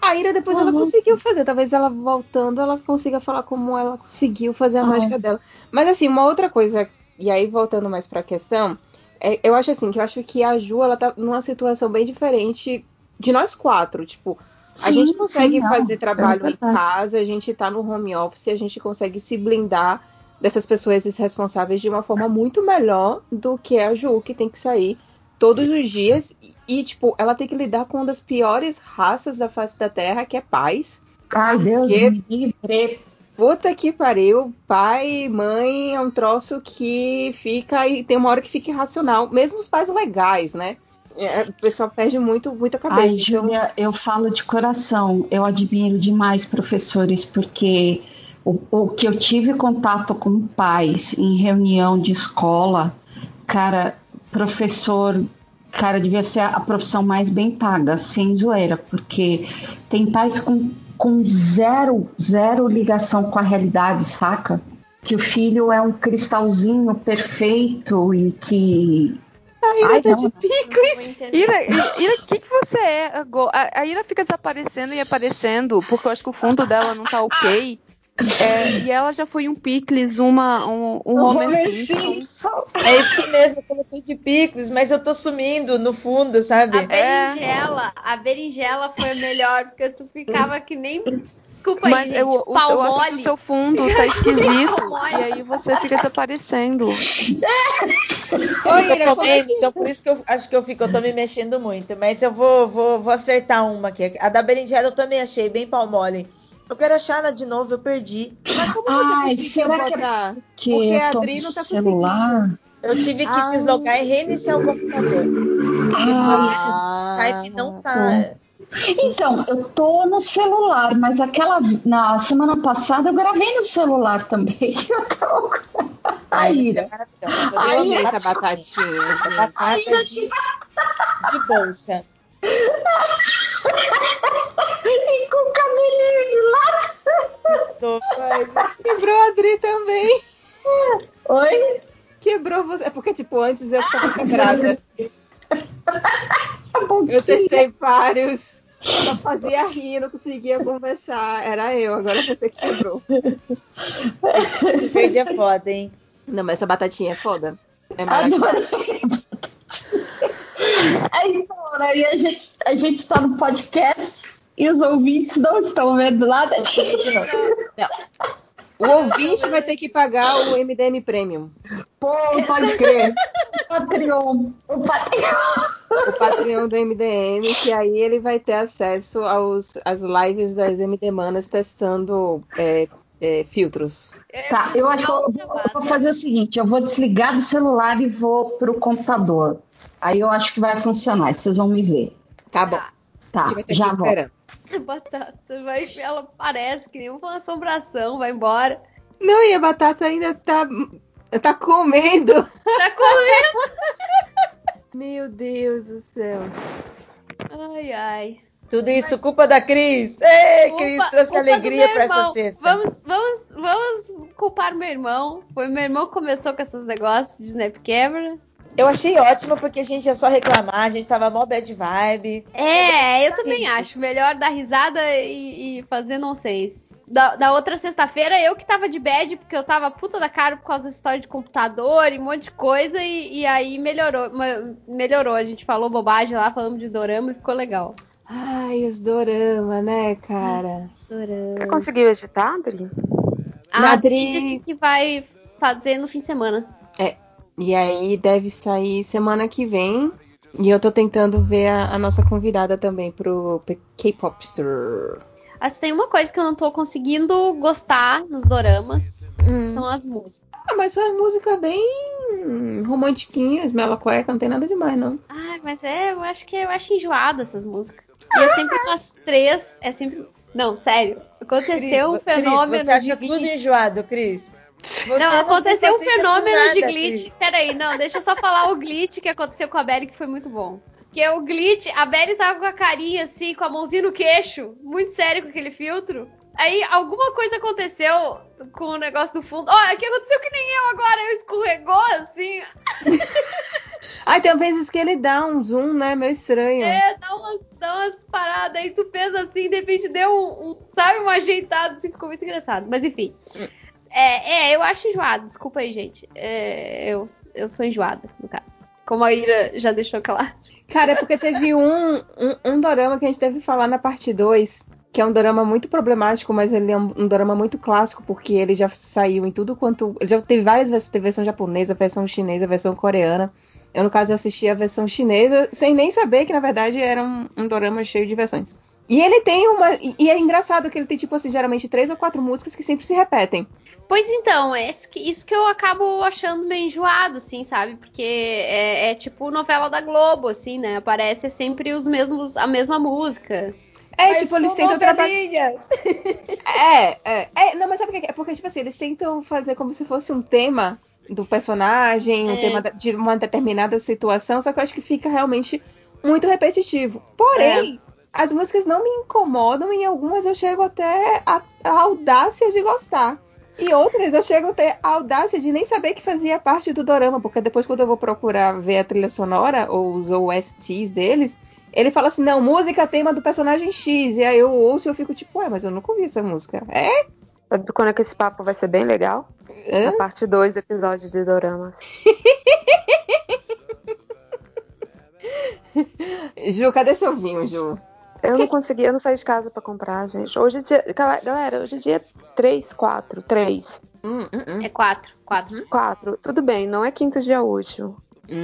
A Ira depois ela Uhum. conseguiu fazer. Talvez ela voltando, ela consiga falar como ela conseguiu fazer a Ah. mágica dela. Mas assim, uma outra coisa, e aí voltando mais pra questão, é, eu acho assim, que eu acho que a Ju, ela tá numa situação bem diferente de nós quatro. Tipo, a Sim, gente consegue sim, fazer trabalho é em casa, a gente tá no home office, a gente consegue se blindar dessas pessoas irresponsáveis de uma forma muito melhor do que a Ju, que tem que sair todos os dias. E, tipo, ela tem que lidar com uma das piores raças da face da Terra, que é pais. Ai, Deus me livre. Puta que pariu, pai, mãe é um troço que fica e tem uma hora que fica irracional. Mesmo os pais legais, né? É, o pessoal perde muito, muita cabeça. Ai, então, Júlia, eu falo de coração. Eu admiro demais professores, porque o, o que eu tive contato com pais em reunião de escola, cara, professor, cara, devia ser a profissão mais bem paga, sem zoeira, porque tem pais com, com zero, zero ligação com a realidade, saca? Que o filho é um cristalzinho perfeito e que. A Ira Ai, tá não, de picles. Ira, Ira, o que, que você é agora? A, a Ira fica desaparecendo e aparecendo, porque eu acho que o fundo dela não tá ok. É, e ela já foi um picles, uma, um, um Homer Homer Simpson. É isso mesmo, eu coloquei de picles, mas eu tô sumindo no fundo, sabe? A berinjela, a berinjela foi melhor, porque tu ficava que nem. Desculpa Mas aí, gente. eu, o, pau eu acho que mole. o seu fundo tá [LAUGHS] esquisito. Mole. e aí você fica desaparecendo. [LAUGHS] Eu Ira, tô como é comendo, então por isso que eu acho que eu fico, eu tô me mexendo muito. Mas eu vou, vou, vou acertar uma aqui. A da berinjela eu também achei bem pau mole. Eu quero achar ela de novo, eu perdi. Mas como Ai, você será que é botar? que Porque eu a tô Adri não tá celular? Eu tive que Ah. deslogar e reiniciar o computador. Ah, O Skype não tá. Então, eu tô no celular, mas aquela na semana passada eu gravei no celular também. [LAUGHS] Eu tô... A ira. Eu amei eu- essa batatinha. gente. Batata de, de bolsa. [LAUGHS] E com o cabelinho de lado. Quebrou a Adri também. Oi? Quebrou você. É porque, tipo, antes eu ficava [LAUGHS] quebrada. Tá. Eu testei vários. Só fazia rir, não conseguia conversar. Era eu, agora você que quebrou. [LAUGHS] Perdi a foda, hein? Não, mas essa batatinha é foda. É maravilhosa. Adorei. Aí, aí a gente, a gente tá no podcast e os ouvintes não estão vendo nada disso. O ouvinte vai ter que pagar o MDM Premium. Pô, pode crer. [LAUGHS] O Patreon. O Patreon. O Patreon do MDM, que aí ele vai ter acesso aos, às lives das MD Manas testando é, é, filtros. Tá, eu acho que eu vou, eu vou fazer o seguinte: eu vou desligar do celular e vou pro computador. Aí eu acho que vai funcionar. Vocês vão me ver. Tá bom. Tá, já que volto. Esperar. [LAUGHS] Batata, vai, ela parece que nem uma assombração, vai embora. Não, e a batata ainda tá, tá comendo. [LAUGHS] Tá comendo. Meu Deus do céu. Ai, ai. Tudo isso culpa da Cris. Ei, Culpa- Cris trouxe alegria pra essa sexta. Vamos, vamos, vamos culpar meu irmão. Foi meu irmão que começou com esses negócios de snap quebra. Eu achei ótimo porque a gente ia só reclamar, a gente tava mó bad vibe. É, eu também acho. Melhor dar risada e, e fazer nonsense. Da, da outra sexta-feira, eu que tava de bad, porque eu tava puta da cara por causa da história de computador e um monte de coisa, e, e aí melhorou, melhorou. A gente falou bobagem lá, falamos de dorama e ficou legal. Ai, os dorama, né, cara? Dorama. Você conseguiu editar, Adri? A Adri- disse que vai fazer no fim de semana. E aí deve sair semana que vem. E eu tô tentando ver a, a nossa convidada também pro P- K-Popster. Ah, se tem uma coisa que eu não tô conseguindo gostar nos doramas, Hum. são as músicas. Ah, mas são músicas bem romantiquinhas, mela cueca, não tem nada demais, não. Ai, mas é, eu acho que eu acho enjoada essas músicas. E é sempre umas três, é sempre. Não, sério. Aconteceu um Cris, fenômeno você acha de tudo enjoado, Cris? Você Não, aconteceu um fenômeno de glitch. Cris. Peraí, não, deixa eu só falar o glitch que aconteceu com a Belly, que foi muito bom. Porque o glitch, a Belly tava com a carinha assim, com a mãozinha no queixo, muito sério com aquele filtro. Aí alguma coisa aconteceu com o negócio do fundo. Ó, aqui aconteceu que nem eu agora, eu escorregou assim. [LAUGHS] Ai, tem vezes que ele dá um zoom, né? Meio estranho. É, dá umas, dá umas paradas aí, tu pensa assim, de repente deu um, um, sabe, um ajeitado, assim, ficou muito engraçado. Mas enfim. É, é, eu acho enjoado, desculpa aí, gente. É, eu, eu sou enjoada, no caso. Como a Ira já deixou claro. Cara, é porque teve um, um, um dorama que a gente deve falar na parte 2, que é um dorama muito problemático, mas ele é um, um dorama muito clássico, porque ele já saiu em tudo quanto. Ele já teve várias versões, teve versão japonesa, versão chinesa, versão coreana. Eu, no caso, assisti a versão chinesa, sem nem saber que, na verdade, era um, um dorama cheio de versões. E ele tem uma. E, é engraçado que ele tem, tipo assim, geralmente três ou quatro músicas que sempre se repetem. Pois então, é isso que- isso que eu acabo achando meio enjoado, assim, sabe? Porque é, é tipo novela da Globo, assim, né? Aparece sempre os mesmos, a mesma música. É, Mas tipo, eles tentam trabalhar. [LAUGHS] É, é, é, não, mas sabe o que é? É porque, tipo assim, eles tentam fazer como se fosse um tema do personagem, um É. tema da- de uma determinada situação, só que eu acho que fica realmente muito repetitivo. Porém, as músicas não me incomodam e em algumas eu chego até a, a audácia de gostar. E outras eu chego até a audácia de nem saber que fazia parte do dorama, porque depois quando eu vou procurar ver a trilha sonora ou os OSTs deles, ele fala assim, não, música tema do personagem X. E aí eu ouço e eu fico tipo, ué, mas eu nunca ouvi essa música. É? Sabe quando é que esse papo vai ser bem legal? Hã? A parte 2 do episódio de Doramas. [LAUGHS] Ju, cadê seu vinho, Ju? Eu não consegui, eu não saí de casa pra comprar, gente. Hoje é dia. Galera, hoje é dia 3, 4, 3. Hum, hum, hum. É quatro, quatro. 4. Tudo bem, não é quinto dia útil.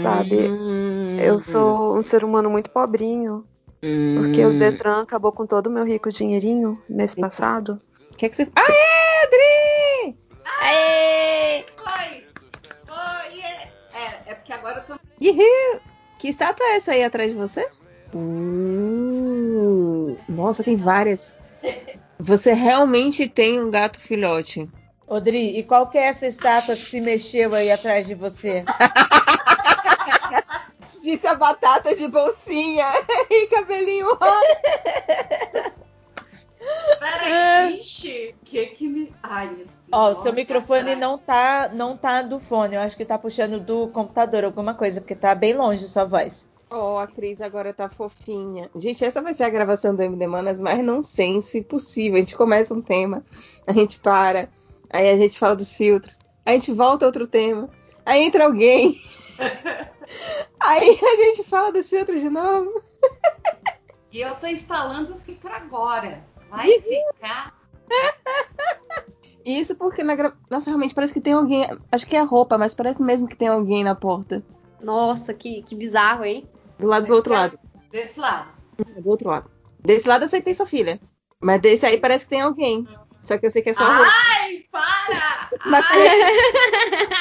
Sabe? Hum, Eu sou um ser humano muito pobrinho. Porque o Detran acabou com todo o meu rico dinheirinho mês passado. O que é que você. Aê, Adri! Aê! Oi! Oi! É, é porque agora eu tô. Uhul! Que estátua é essa aí atrás de você? Uh, nossa, tem várias. Você realmente tem um gato filhote. Odri, e qual que é essa estátua que se mexeu aí atrás de você? [LAUGHS] Disse a batata de bolsinha [LAUGHS] e cabelinho rosa. Peraí, ixi, que que me. Ai, meu. Ó, o seu microfone caralho. não tá, não tá do fone. Eu acho que tá puxando do computador, alguma coisa, porque tá bem longe sua voz. Oh, a Cris agora tá fofinha. Gente, essa vai ser a gravação do MD Manas mais nonsense possível. A gente começa um tema, a gente para, aí a gente fala dos filtros, a gente volta a outro tema, aí entra alguém, [LAUGHS] aí a gente fala dos filtros de novo. E eu tô instalando o filtro agora. Vai ficar. [LAUGHS] Isso porque na gra... Nossa, realmente parece que tem alguém. Acho que é roupa, mas parece mesmo que tem alguém na porta. Nossa, que, que bizarro, hein? Do lado do outro lado. Desse lado. Do outro lado. Desse lado eu sei que tem sua filha. Mas desse aí parece que tem alguém. Só que eu sei que é só. Ai, para! Mas- É [LAUGHS]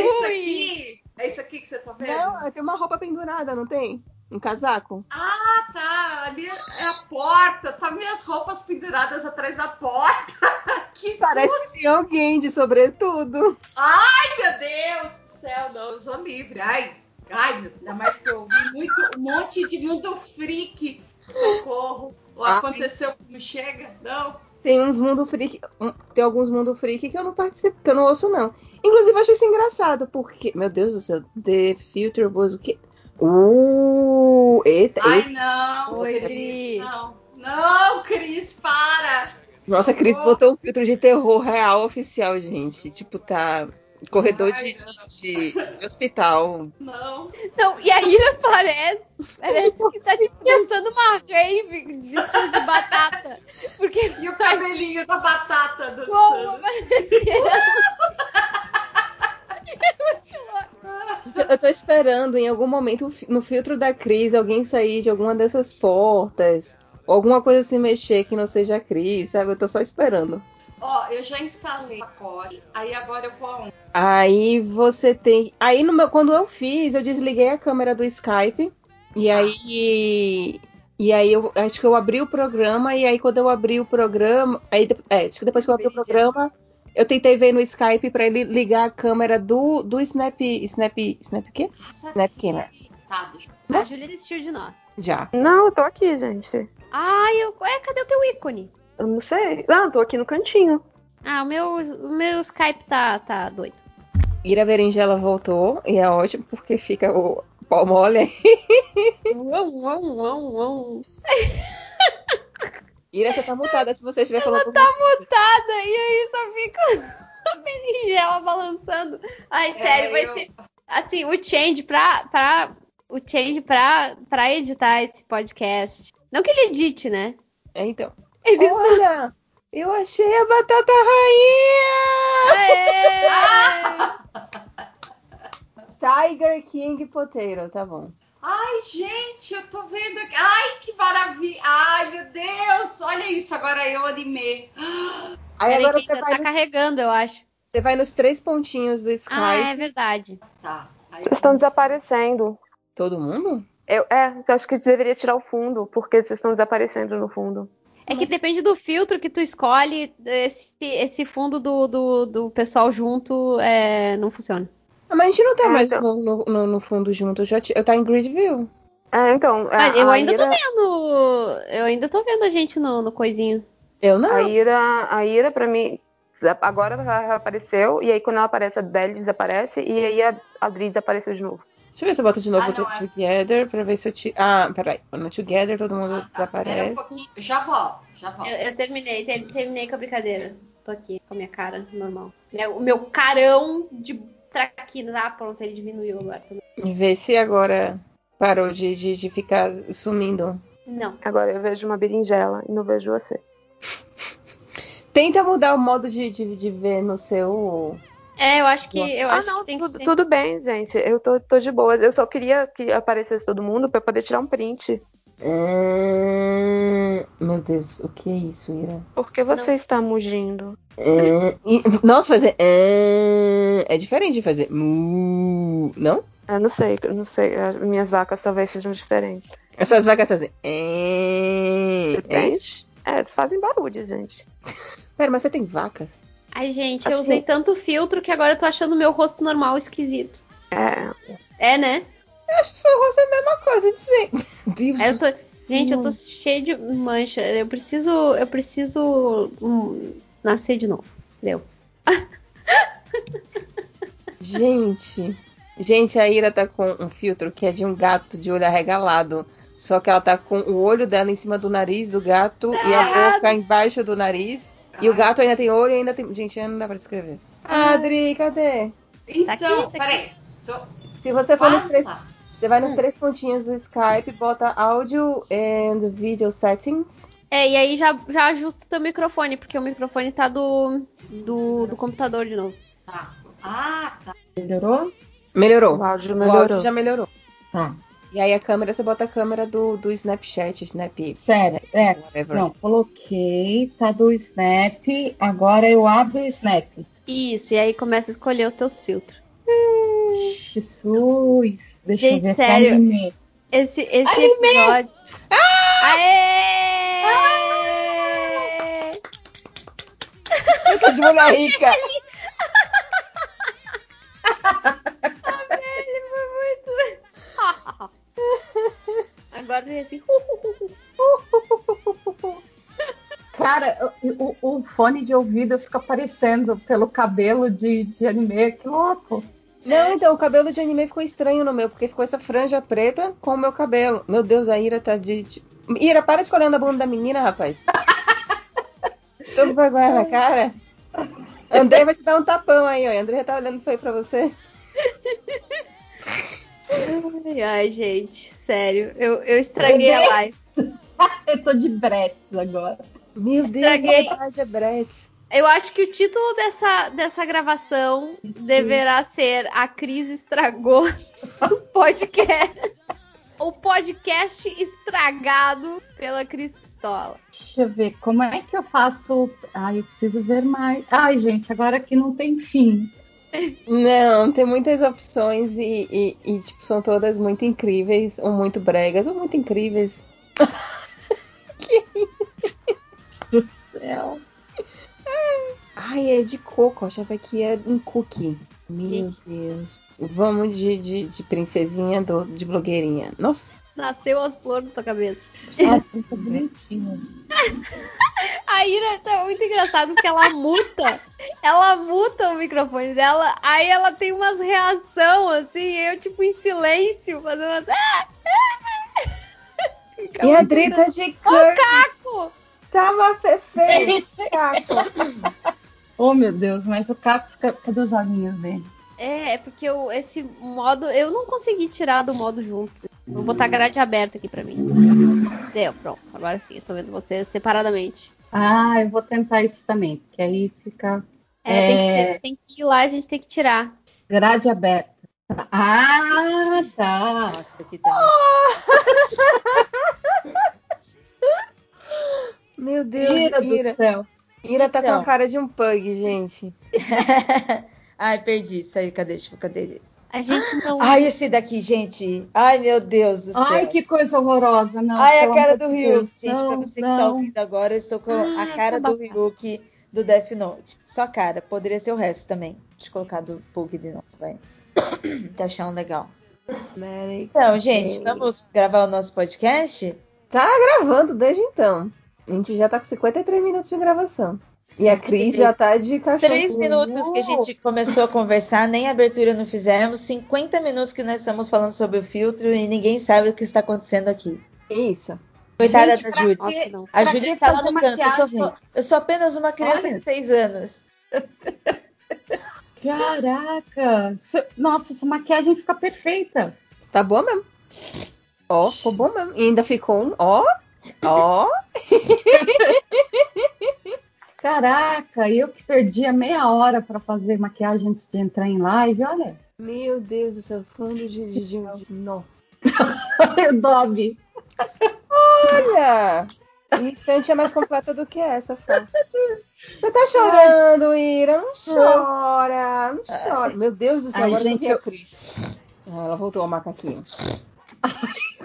isso aqui? É isso aqui que você tá vendo? Não, tem uma roupa pendurada, não tem? Um casaco? Ah, tá. Ali é a porta. Tá minhas roupas penduradas atrás da porta. [LAUGHS] Que Parece susto! que tem alguém de sobretudo. Ai, meu Deus do céu. Não, eu sou livre. Ai, ai, meu, ainda mais que eu vi muito, um monte de mundo freak. Socorro. Ou Ai. aconteceu como chega? Não. Tem uns mundo freak. tem alguns mundo freak que eu não participo, que eu não ouço, não. Inclusive, eu acho isso engraçado, porque. Meu Deus do céu, The Future was o quê? Uh, eita, Ai, eita. não, Oi, Cris, não. Não, Cris, para! Nossa, Cris botou um filtro de terror real oficial, gente. Tipo, tá. Corredor de, de- de hospital. Não. Não, e a Ira parece, parece que tá tipo dançando uma rave vestida de batata. Porque E o cabelinho da batata dançando. como parecia. Gente, Eu tô esperando em algum momento no filtro da Cris alguém sair de alguma dessas portas. Ou alguma coisa se mexer que não seja a Cris, sabe? Eu tô só esperando. Ó, eu já instalei o pacote, aí agora eu vou aonde? Aí você tem. Aí no meu, quando eu fiz, eu desliguei a câmera do Skype. E aí. E aí eu acho que eu abri o programa. E aí quando eu abri o programa. Aí, é, acho que depois que eu abri o programa, eu tentei ver no Skype pra ele ligar a câmera do, do Snap. Snap. Snap o quê? Snap Camera. Tá, deixa A Júlia desistiu de nós. Já. Não, eu tô aqui, gente. Ai, eu. Ué, cadê o teu ícone? Eu não sei. Ah, eu tô aqui no cantinho. Ah, o meu, o meu Skype tá, tá doido. Ira Berinjela voltou. E é ótimo porque fica o pau mole aí. Uau, uau, uau, uau. [LAUGHS] Ira, você tá mutada se você estiver falando. Tá mutada e aí só fica [LAUGHS] a berinjela balançando. Ai, sério, vai eu- ser. Assim, o change pra. pra o change pra, pra editar esse podcast. Não que ele edite, né? É, então. Olha! Eu achei a batata rainha! [LAUGHS] Tiger King Potato, tá bom. Ai, gente, eu tô vendo aqui. Ai, que maravilha. Ai, meu Deus. Olha isso, agora eu animei. Aí Peraí, agora você tá no- carregando, eu acho. você vai nos três pontinhos do Skype. Ah, é verdade. Tá. Aí Vocês estão desaparecendo. Todo mundo? Eu, é, eu acho que deveria tirar o fundo, porque vocês estão desaparecendo no fundo. É que depende do filtro que tu escolhe, esse, esse fundo do, do, do pessoal junto é, não funciona. Ah, Mas a gente não tá É, mais então. no, no- no- fundo junto. Eu, já ti- eu tá em grid view. É, então. a- Mas eu a ainda tô Ira- vendo. Eu ainda tô vendo a gente no, no coisinho. Eu não. A Ira, a Ira, pra mim, agora ela apareceu, e aí quando ela aparece, a Deli desaparece, e aí a Adri desapareceu de novo. Deixa eu ver se eu boto de novo Ah, o não, é. Together pra ver se eu te. Ah, peraí. No Together todo mundo Ah, tá. Pera um. Já volto, já volto. Eu, eu terminei, ter- terminei com a brincadeira. Tô aqui com a minha cara normal. Meu- O meu carão de traquinas. Ah, pronto, ele diminuiu agora também. Ver se agora parou de, de, de ficar sumindo. Não. Agora eu vejo uma berinjela e não vejo você. [LAUGHS] Tenta mudar o modo de, de, de ver no seu. É, eu acho que eu ah, acho não, que tem tudo, que ser. tudo bem, gente. Eu tô, tô de boa. Eu só queria que aparecesse todo mundo pra eu poder tirar um print. Hum, Meu Deus, o que é isso, Ira? Por que você está mugindo? Hum, Nossa, fazer. hum, É diferente de fazer. mu, Não? Eu não sei, não sei. As minhas vacas talvez sejam diferentes. Essas vacas fazem. hum, É? Depende. É, fazem barulho, gente. Pera, mas você tem vacas? Ai, gente, eu usei tanto filtro que agora eu tô achando meu rosto normal esquisito. É. É, né? Eu acho que seu rosto é a mesma coisa, dizer. [LAUGHS] Aí eu tô. Gente, eu tô cheia de mancha. Eu preciso. Eu preciso hum, nascer de novo. Deu. [LAUGHS] Gente. Gente, a Ira tá com um filtro que é de um gato de olho arregalado. Só que ela tá com o olho dela em cima do nariz do gato e a boca embaixo do nariz. E o gato ainda tem olho e ainda tem. Gente, ainda não dá pra descrever. Adri, cadê? Então, aqui, tá aqui. peraí. Tô... Se você for nos três. Você vai nos Hum. três pontinhos do Skype, bota áudio and video settings. É, e aí já, já ajusta o teu microfone, porque o microfone tá do, do, do computador de novo. Tá. Ah, tá. Melhorou? Melhorou. O áudio O melhorou. áudio já melhorou. Tá. E aí a câmera, você bota a câmera do, do Snapchat, Snap. Certo, é. Whatever. Não, coloquei, tá do Snap. Agora eu abro o Snap. Isso, e aí começa a escolher os teus filtros. Jesus. Deixa Gente, eu ver se sério. animei. Esse, esse Anime! episódio. Aê! Fica de mulher rica. [LAUGHS] Ele foi muito. [LAUGHS] [LAUGHS] Agora ele assim. uh, uh, uh. Cara, o, o fone de ouvido fica aparecendo pelo cabelo de, de anime, que louco. Não, então o cabelo de anime ficou estranho no meu, porque ficou essa franja preta com o meu cabelo. Meu Deus, a Ira tá de. de... Ira, para de ficar olhando a bunda da menina, rapaz. [LAUGHS] Tô com vergonha na cara. André vai te dar um tapão aí, ó. André tá olhando feio pra você. [LAUGHS] Ai, ai, gente, sério. Eu, eu estraguei a live. [LAUGHS] eu tô de Bretz agora. Meu Estraguei. Deus, verdade, é Brett. Eu acho que o título dessa, dessa gravação deverá ser A Cris estragou o podcast. O podcast estragado pela Cris Pistola. Deixa eu ver, como é que eu faço. Ai, eu preciso ver mais. Ai, gente, agora aqui não tem fim. Não, tem muitas opções e, e- e, tipo, são todas muito incríveis, ou muito bregas, ou muito incríveis. [LAUGHS] Do céu. Ai, é de coco, achava que é um cookie. Meu Deus. Vamos de, de, de princesinha do, de blogueirinha. Nossa. Nasceu as flores na tua cabeça. Nossa, tá bonitinho. [LAUGHS] A Ira tá muito engraçado porque ela muta. Ela muta o microfone dela, aí ela tem umas reação assim, eu tipo em silêncio, fazendo umas. Fica E a Drita engraçado. de Ô. Caco! Tava perfeito, [LAUGHS] Caco. Oh, meu Deus, mas o Caco, fica- cadê os olhinhos dele? É, é porque eu, esse modo, eu não consegui tirar do modo juntos. Vou botar grade aberta aqui pra mim. Deu, pronto. Agora sim, eu tô vendo vocês separadamente. Ah, eu vou tentar isso também, porque aí fica É, Tem, que É. ser- tem que ir lá, a gente tem que tirar. grade aberta. Ah, tá. Aqui também. [LAUGHS] Meu Deus, Ira Ira. do céu. Ira tá com a cara de um pug, gente. [LAUGHS] Ai, perdi. Saiu, cadê? Deixa eu ver, cadê ele? A gente não. [GASPS] Ai, esse daqui, gente. Ai, meu Deus do céu. Ai, que coisa horrorosa. Não, Ai, a cara do de Ryuk. Deus. Gente, pra Não, você que está não. ouvindo agora, eu estou com Ah, a cara essa do. Ryuk do Death Note. Só a cara. Poderia ser o resto também. Deixa eu colocar do Pug de novo, vai. [COUGHS] tá achando legal. Então, gente, vamos gravar o nosso podcast? Tá gravando desde então. A gente já tá com 53 minutos de gravação. E a Cris já tá de cachorro. Três minutos que a gente começou a conversar, nem abertura não fizemos. 50 minutos que nós estamos falando sobre o filtro e ninguém sabe o que está acontecendo aqui. Isso. Coitada Gente, da Júlia. A Júlia tá lá no canto. Eu sou, eu sou apenas uma criança Olha. de 6 anos. Caraca! Nossa, essa maquiagem fica perfeita. Tá bom mesmo. Ó, ficou bom mesmo. E ainda ficou um. Ó, ó. [LAUGHS] Caraca, eu que perdi a meia hora pra fazer maquiagem antes de entrar em live, olha. Meu Deus do céu, fundo de. de, de... Nossa. [LAUGHS] o Dobby. Olha! Instante é mais completa do que essa, Fá. Você tá chorando, Ira? Não chora, não chora. Meu Deus do céu, Ai, agora gente, que eu Cris. Ah, ela voltou ao macaquinho.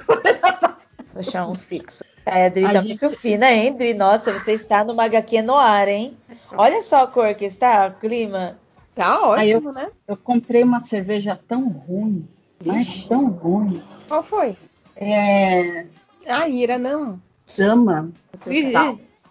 Vou [LAUGHS] achar um fixo. É, Dri A tá gente- muito fina, hein, Dri? Nossa, você está numa HQ no ar, hein? Olha só a cor que está, o clima. Tá Aí ótimo, né? Eu comprei uma cerveja tão ruim, mas tão ruim. Qual foi? É. Ah, Ira, não. Dama.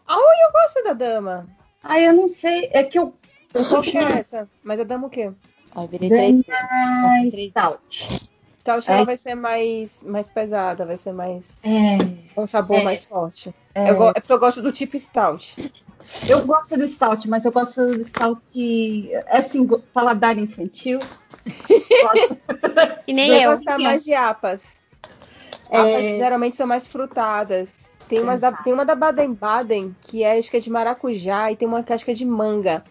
Ah, eu gosto da dama. Ah, eu não sei. É que eu. Eu Qual tô que é chamando essa? Mas a dama o quê? Ó, virei. Dama Stout. Stout É ela vai ser mais, mais pesada, vai ser mais. É. com um sabor É. mais forte. É. Eu é porque eu gosto do tipo Stout. Eu gosto do Stout, mas eu gosto do Stout. É assim, paladar infantil. [LAUGHS] E nem eu eu. gosto mais de apas. É. Apas geralmente são mais frutadas. Tem uma, da, tem uma da Baden-Baden, que é, acho que é de maracujá, e tem uma que acho que é de manga.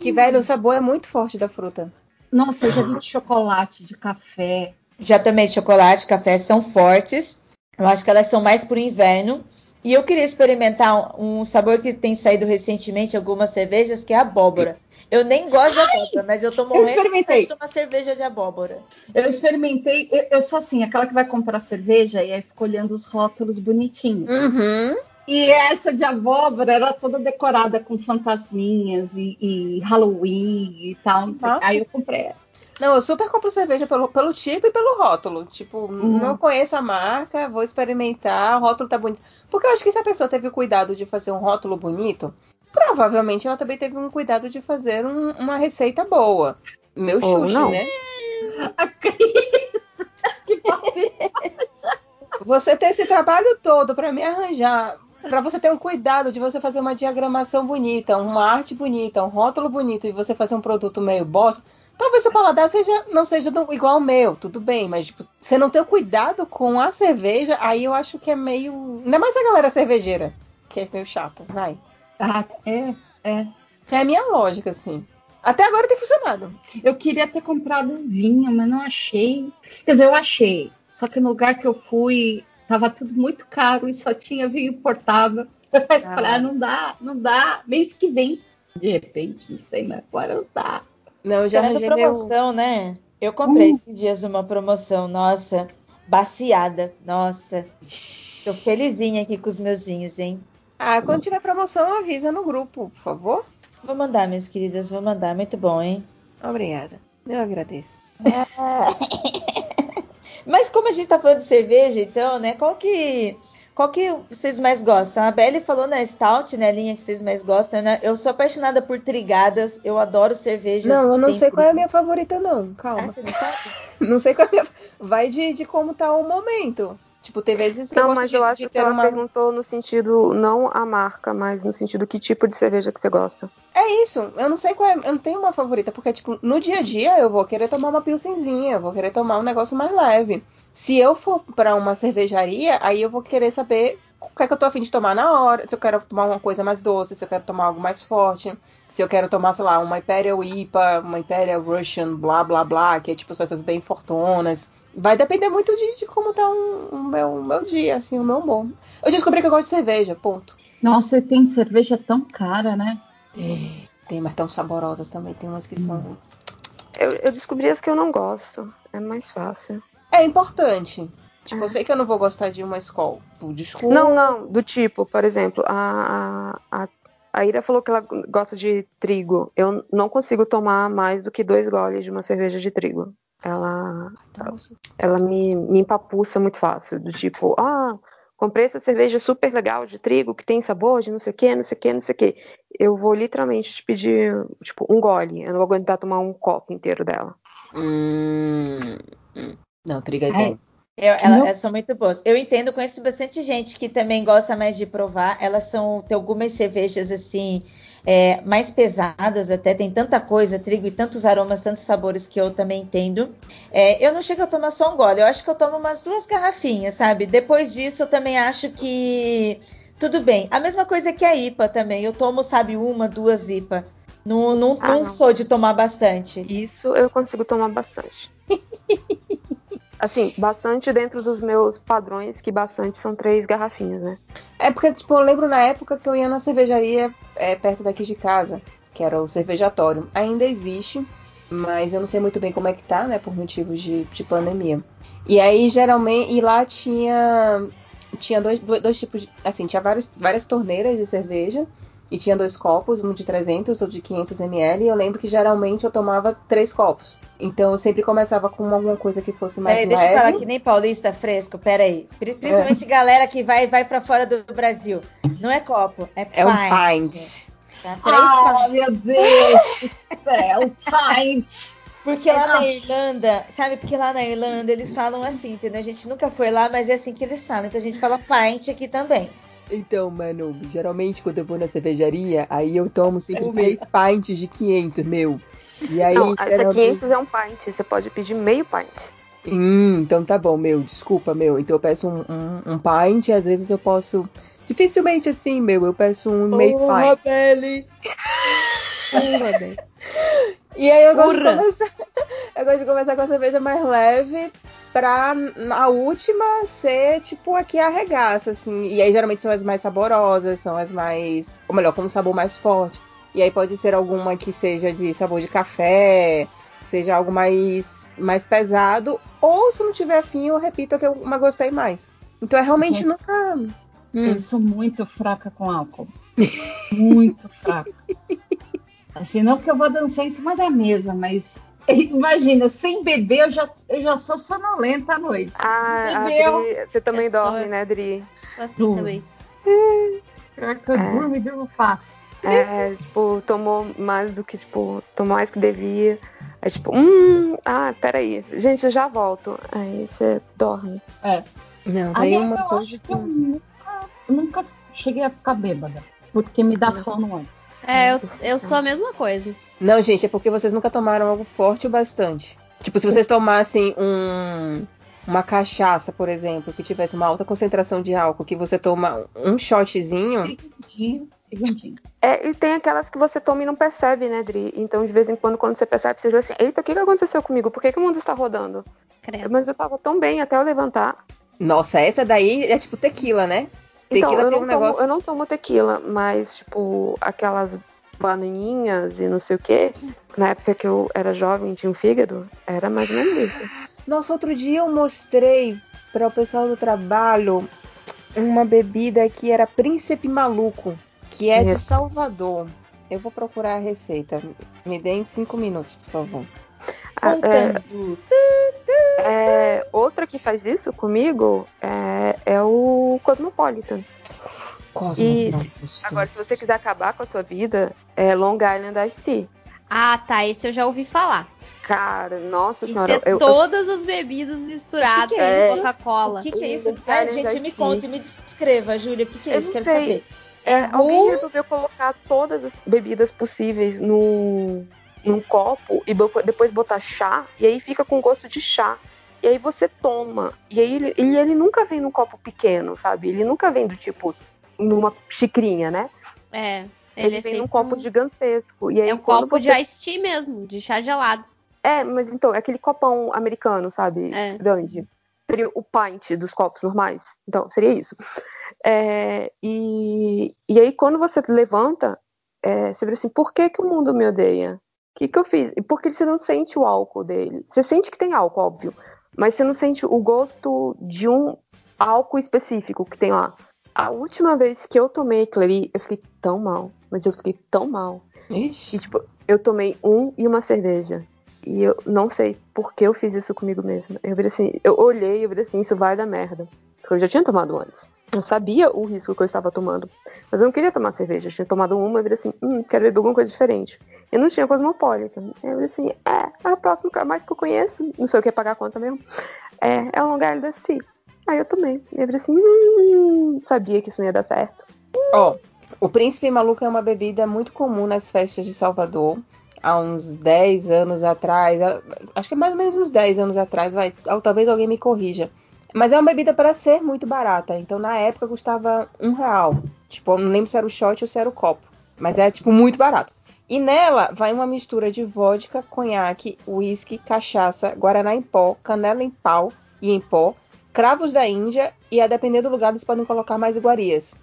Que, velho, o sabor é muito forte da fruta. Nossa, eu já vi de chocolate, de café. Já tomei chocolate, café, são fortes. Eu acho que elas são mais pro inverno. E eu queria experimentar um, sabor que tem saído recentemente em algumas cervejas, que é abóbora. Eu nem gosto de abóbora, mas eu tô morrendo vontade de tomar cerveja de abóbora. Eu experimentei, eu, eu sou assim, aquela que vai comprar cerveja e aí fica olhando os rótulos bonitinhos. Uhum. E essa de abóbora era toda decorada com fantasminhas e, e Halloween e tal. Aí eu comprei essa. Não, eu super compro cerveja pelo, pelo tipo e pelo rótulo. Tipo, Uhum. não conheço a marca, vou experimentar, o rótulo tá bonito. Porque eu acho que se a pessoa teve o cuidado de fazer um rótulo bonito, provavelmente ela também teve um cuidado de fazer um- uma receita boa. Meu Ou chute, não. né? [LAUGHS] Você ter esse trabalho todo pra me arranjar, pra você ter um cuidado de você fazer uma diagramação bonita, uma arte bonita, um rótulo bonito e você fazer um produto meio bosta, talvez seu paladar seja, não seja do- igual ao meu, tudo bem, mas tipo, você não ter o cuidado com a cerveja, aí eu acho que é meio. Ainda mais a galera cervejeira, que é meio chato, vai. Ah, é, é. É a minha lógica, assim. Até agora tem funcionado. Eu queria ter comprado um vinho, mas não achei. Quer dizer, eu achei. Só que no lugar que eu fui, tava tudo muito caro e só tinha vinho importável. [LAUGHS] Eu falei, ah, não dá, não dá. Mês que vem, de repente, não sei, mas agora não dá. Não, eu já arranjei meu. promoção, né? Eu comprei esses dias uma promoção, nossa, baciada, nossa. Tô felizinha aqui com os meus vinhos, hein? Ah, quando tiver promoção, avisa no grupo, por favor. Vou mandar, minhas queridas, vou mandar. Muito bom, hein? Obrigada. Eu agradeço. [LAUGHS] Mas como a gente tá falando de cerveja, então, né? Qual que, qual que vocês mais gostam? A Belly falou na Stout, né? A linha que vocês mais gostam, né? Eu sou apaixonada por trigadas. Eu adoro cervejas. Não, eu não sei qual é a minha favorita, não. Ah, Calma. você não sabe? [LAUGHS] Não sei qual é a minha. Vai de, de como tá o momento. Tipo, tem vezes que eu Não, gosto mas de, eu acho de que ter ela uma. perguntou no sentido, não a marca, mas no sentido que tipo de cerveja que você gosta. É isso, eu não sei qual é. Eu não tenho uma favorita, porque, tipo, no dia a dia eu vou querer tomar uma pilsenzinha, eu vou querer tomar um negócio mais leve. Se eu for pra uma cervejaria, aí eu vou querer saber o que é que eu tô afim de tomar na hora. Se eu quero tomar uma coisa mais doce, se eu quero tomar algo mais forte. Se eu quero tomar, sei lá, uma Imperial IPA, uma Imperial Russian, blá blá blá, que é tipo só essas bem fortonas. Vai depender muito de, de como tá o um, meu, um meu dia, assim, o meu humor. Eu descobri que eu gosto de cerveja, ponto. Nossa, e tem cerveja tão cara, né? Tem, tem, mas tão saborosas também. Tem umas que são. Eu, eu descobri as que eu não gosto. É mais fácil. É importante. Tipo, eu sei que eu não vou gostar de uma escola. Desculpa. Não, não, do tipo, por exemplo, a, a, a, a Ira falou que ela gosta de trigo. Eu não consigo tomar mais do que dois goles de uma cerveja de trigo. Ela, ela me, me empapuça muito fácil. Do tipo, ah, comprei essa cerveja super legal de trigo, que tem sabor de não sei o que, não sei o que, não sei o que. Eu vou literalmente te pedir, tipo, um gole. Eu não vou aguentar tomar um copo inteiro dela. Hum, hum. Não, trigo é. Eu, ela- elas são muito boas. Eu entendo, conheço bastante gente que também gosta mais de provar. Elas são, tem algumas cervejas assim, é, mais pesadas até, tem tanta coisa, trigo e tantos aromas, tantos sabores que eu também entendo. É, eu não chego a tomar só um gole, eu acho que eu tomo umas duas garrafinhas, sabe? Depois disso, eu também acho que tudo bem. A mesma coisa que a IPA também. Eu tomo, sabe, uma, duas IPA. Não, não, Ah, não não. sou de tomar bastante. Isso eu consigo tomar bastante. [LAUGHS] Assim, bastante dentro dos meus padrões, que bastante são três garrafinhas, né? É porque, tipo, eu lembro na época que eu ia na cervejaria é, perto daqui de casa, que era o cervejatório. Ainda existe, mas eu não sei muito bem como é que tá, né? Por motivos de, de pandemia. E aí, geralmente, e lá tinha. Tinha dois, dois, dois tipos de. Assim, tinha vários, várias torneiras de cerveja. E tinha dois copos, um de 300, outro de 500 ml. E eu lembro que geralmente eu tomava três copos. Então eu sempre começava com alguma coisa que fosse mais Peraí, deixa leve. eu falar que nem paulista fresco, peraí. Pri- Principalmente galera que vai, vai para fora do Brasil. Não é copo, é pint. É um pint. Tá? Ah, meu Deus do céu, pint. Porque lá na Irlanda, sabe? Porque lá na Irlanda eles falam assim, entendeu? A gente nunca foi lá, mas é assim que eles falam. Então a gente fala pint aqui também. Então, mano, geralmente quando eu vou na cervejaria, aí eu tomo sempre Eu três pints de 500, meu. E aí, não, essa geralmente- 500 é um pint, você pode pedir meio pint. Hum, então tá bom, meu, desculpa, meu. Então eu peço um, um, um pint, e às vezes eu posso. Dificilmente assim, meu, eu peço um meio Porra, pint. Belly. E aí eu gosto, de Porra. começar, [LAUGHS] eu gosto de começar com a cerveja mais leve pra na última ser tipo aqui arregaça, assim. E aí geralmente são as mais saborosas, são as mais. Ou melhor, com um sabor mais forte. E aí pode ser alguma que seja de sabor de café, seja algo mais, mais pesado. Ou se não tiver afim, eu repito a que eu uma gostei mais. Então é realmente Gente, nunca. Hum. Eu sou muito fraca com álcool. Muito fraca. [LAUGHS] Assim, não que eu vou dançar em cima da mesa, mas [LAUGHS] Imagina, sem beber eu já, eu já sou sonolenta à noite. Ah, Bebeu. Você também É só- dorme, né, Dri? Assim também. Pior que eu É. durmo e durmo fácil. É, tipo, tomou mais do que, tipo, tomou mais que devia. Aí, tipo, hum, ah, peraí. Gente, eu já volto. Aí você dorme. É. Não, tem Aliás, uma eu coisa acho que eu nunca, nunca cheguei a ficar bêbada. Porque me dá sono antes. É, eu, eu sou a mesma coisa. Não, gente, é porque vocês nunca tomaram algo forte o bastante. Tipo, se vocês tomassem um, uma cachaça, por exemplo, que tivesse uma alta concentração de álcool, que você toma um shotzinho. Segundinho, segundinho. É, e tem aquelas que você toma e não percebe, né, Dri? Então, de vez em quando, quando você percebe, você diz assim, eita, o que, que aconteceu comigo? Por que, que o mundo está rodando? Credo. Mas eu tava tão bem até eu levantar. Nossa, essa daí é tipo tequila, né? Então, Tequila eu não, um tomo, negócio. eu não tomo tequila, mas, tipo, aquelas bananinhas e não sei o quê. Na época que eu era jovem tinha um fígado, era mais ou menos isso. Nossa, outro dia eu mostrei para o pessoal do trabalho uma bebida que era Príncipe Maluco, que é de Isso. Salvador. Eu vou procurar a receita. Me deem cinco minutos, por favor. Ah, é, é, outra que faz isso comigo é, é o Cosmopolitan. E agora, se você quiser acabar com a sua vida, é Long Island Tea. Ah, tá. Esse eu já ouvi falar. Cara, nossa Isso senhora. é eu- eu- todas as bebidas misturadas O que que é com? Coca-Cola. O que, que é isso? Ai, gente, me conte, me descreva, Júlia. O que, que é Eu isso? Quero sei. saber. É, alguém rum? resolveu colocar todas as bebidas possíveis num, num copo e depois botar chá, e aí fica com gosto de chá. E aí você toma. E aí ele, ele, ele nunca vem num copo pequeno, sabe? Ele nunca vem do tipo numa xicrinha, né? É. Ele, Ele, é vem num copo um- gigantesco. E aí É um copo de você- iced tea mesmo, de chá gelado. É, mas então, é aquele copão americano, sabe? É. Grande. Seria o pint dos copos normais. Então, seria isso. É, e, e aí, quando você levanta, é, você vê assim, por que, que o mundo me odeia? O que, que eu fiz? E Porque você não sente o álcool dele. Você sente que tem álcool, óbvio. Mas você não sente o gosto de um álcool específico que tem lá. A última vez que eu tomei ali, eu fiquei tão mal. Mas eu fiquei tão mal. Ixi. E, tipo, eu tomei um e uma cerveja. E eu não sei por que eu fiz isso comigo mesma. Eu virei assim, eu olhei e eu virei assim, isso vai dar merda. Porque eu já tinha tomado antes. Eu sabia o risco que eu estava tomando. Mas eu não queria tomar cerveja. Eu tinha tomado uma e virei assim, hum, quero beber alguma coisa diferente. Eu não tinha Cosmopolitan. Eu virei assim, é, é o próximo mais que eu conheço. Não sei o que é pagar a conta mesmo. É, é um lugar da Si. Aí eu tomei. E eu virei assim, hum, sabia que isso não ia dar certo. Ó, o Príncipe Maluco é uma bebida muito comum nas festas de Salvador. Há uns 10 anos atrás, acho que é mais ou menos uns 10 anos atrás, vai, ou talvez alguém me corrija. Mas é uma bebida para ser muito barata. Então na época custava um real. Tipo, eu não lembro se era o shot ou se era o copo. Mas é tipo muito barato. E nela vai uma mistura de vodka, conhaque, uísque, cachaça, guaraná em pó, canela em pau e em pó, cravos da Índia e a depender do lugar eles podem colocar mais iguarias.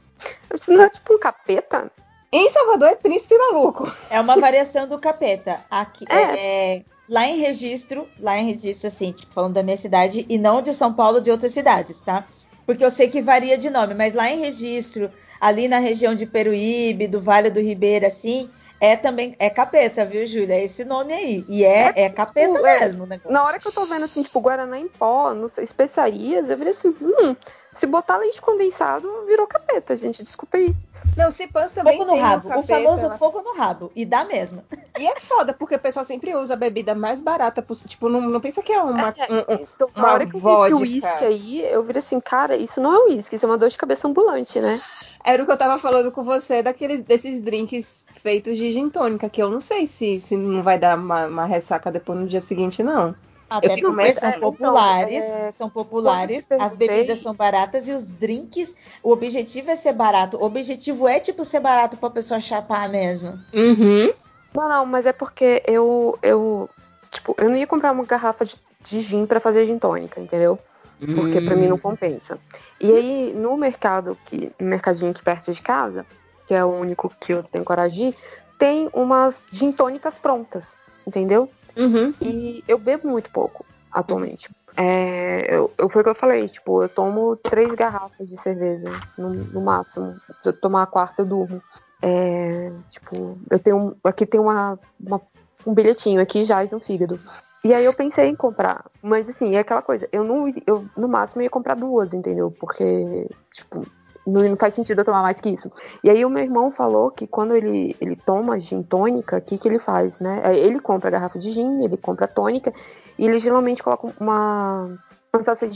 Isso não é tipo um capeta? Em Salvador é príncipe maluco. É uma variação do capeta. Aqui, É. é, lá em registro, lá em registro, assim, tipo, falando da minha cidade, e não de São Paulo, de outras cidades, tá? Porque eu sei que varia de nome, mas lá em registro, ali na região de Peruíbe, do Vale do Ribeira, assim, é também, é capeta, viu, Júlia? É esse nome aí. E é, é capeta Tipo, é, mesmo, negócio. Na hora que eu tô vendo assim, tipo, Guaraná em pó, sei, especiarias, eu virei assim, hum, se botar leite condensado, virou capeta, gente. Desculpa aí. Não, Cipans também Fogo no tem um rabo, o famoso lá. fogo no rabo. E dá mesmo. E é foda, porque o pessoal sempre usa a bebida mais barata possível. Tipo, não, não pensa que é uma. É, um- um- Então, uma hora que eu vi esse vodka. uísque aí, eu virei assim, cara, isso não é uísque, isso é uma dor de cabeça ambulante, né? Era o que eu tava falando com você daqueles desses drinks feitos de gin tônica, que eu não sei se, se não vai dar uma, uma ressaca depois no dia seguinte, não. Até fico porque são é, então, populares, é, são populares, as bebidas são baratas e os drinks, o objetivo é ser barato. O objetivo é tipo ser barato pra pessoa chapar mesmo. Uhum. Não, não, mas é porque eu, eu, tipo, eu não ia comprar uma garrafa de, de gin pra fazer gin tônica, entendeu? Porque pra mim não compensa. E aí, no mercado, que, no mercadinho aqui perto de casa, que é o único que eu tenho coragem de ir, tem umas gin tônicas prontas, entendeu? Uhum. E eu bebo muito pouco atualmente. É, eu, eu, foi o que eu falei, tipo, eu tomo três garrafas de cerveja no, no máximo. Se eu tomar a quarta, eu durmo. É, tipo, eu tenho. Aqui tem uma, uma um bilhetinho aqui jaz um fígado. E aí eu pensei em comprar, mas assim, é aquela coisa, eu não, eu no máximo ia comprar duas, entendeu? Porque, tipo, não, faz sentido eu tomar mais que isso. E aí o meu irmão falou que quando ele, ele toma gin tônica, o que, que ele faz, né? Aí Ele compra a garrafa de gin, ele compra a tônica, e ele geralmente coloca uma, uma sachê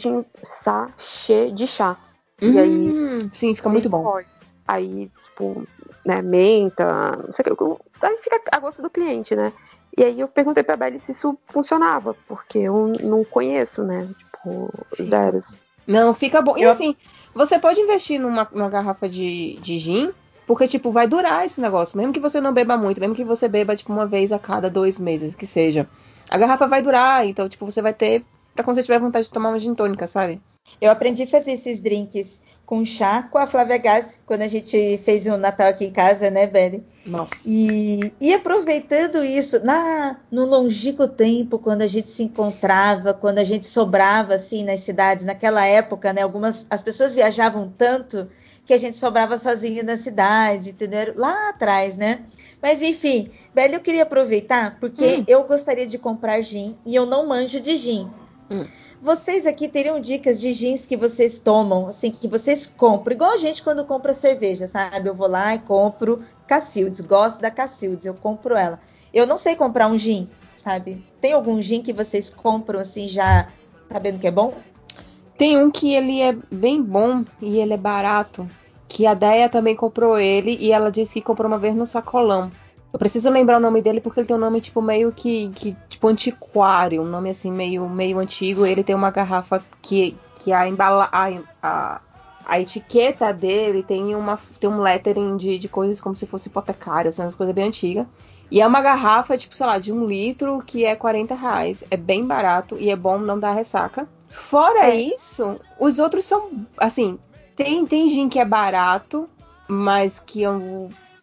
sachê de chá. e aí Hum, sim, fica muito bom. escolhe. Aí, tipo, né, menta, não sei o que. Aí fica a gosto do cliente, né? E aí eu perguntei pra Belly se isso funcionava, porque eu não conheço, né? Tipo, zeros. Não, fica bom. E assim, você pode investir numa, numa garrafa de, de gin, porque, tipo, vai durar esse negócio. Mesmo que você não beba muito, mesmo que você beba, tipo, uma vez a cada dois meses, que seja. A garrafa vai durar, então, tipo, você vai ter pra quando você tiver vontade de tomar uma gin tônica, sabe? Eu aprendi a fazer esses drinks com chá com a Flávia Gás, quando a gente fez o Natal aqui em casa, né, Belly? Nossa. E, e aproveitando isso, na, no longínquo tempo, quando a gente se encontrava, quando a gente sobrava assim nas cidades, naquela época, né? Algumas as pessoas viajavam tanto que a gente sobrava sozinho na cidade, entendeu? Lá atrás, né? Mas enfim, Belly, eu queria aproveitar porque eu gostaria de comprar gin e eu não manjo de gin. Vocês aqui teriam dicas de gins que vocês tomam, assim, que vocês compram, igual a gente quando compra cerveja, sabe? Eu vou lá e compro Cacildes, gosto da Cacildes, eu compro ela. Eu não sei comprar um gin, sabe? Tem algum gin que vocês compram assim já sabendo que é bom? Tem um que ele é bem bom e ele é barato. Que a Deia também comprou ele e ela disse que comprou uma vez no sacolão. Eu preciso lembrar o nome dele porque ele tem um nome tipo meio que, que tipo antiquário, um nome assim meio meio antigo. Ele tem uma garrafa que que a embala a, a, a etiqueta dele tem uma tem um lettering de, de coisas como se fosse hipotecário, assim, umas coisas bem antigas. E é uma garrafa, tipo, sei lá, de um litro que é 40 reais. É bem barato e é bom não dar ressaca. Fora isso, os outros são, assim, tem, tem gin que é barato, mas que,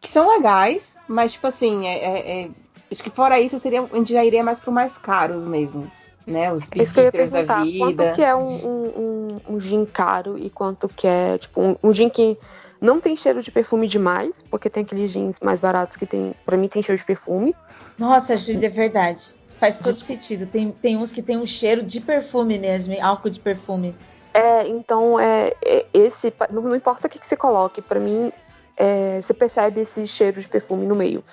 que são legais, mas, tipo assim, é, é- é- acho que fora isso, seria, a gente já iria mais pro mais caros mesmo, né? Os beaters da vida. quanto que é um, um, um, um gin caro e quanto que é, tipo, um, um gin que não tem cheiro de perfume demais, porque tem aqueles jeans mais baratos que tem, pra mim tem cheiro de perfume. Nossa, Júlia, é verdade. Faz todo sentido. Tem, tem uns que tem um cheiro de perfume mesmo, álcool de perfume. É, então é, é esse, não, não importa o que, que você coloque, pra mim é, você percebe esse cheiro de perfume no meio.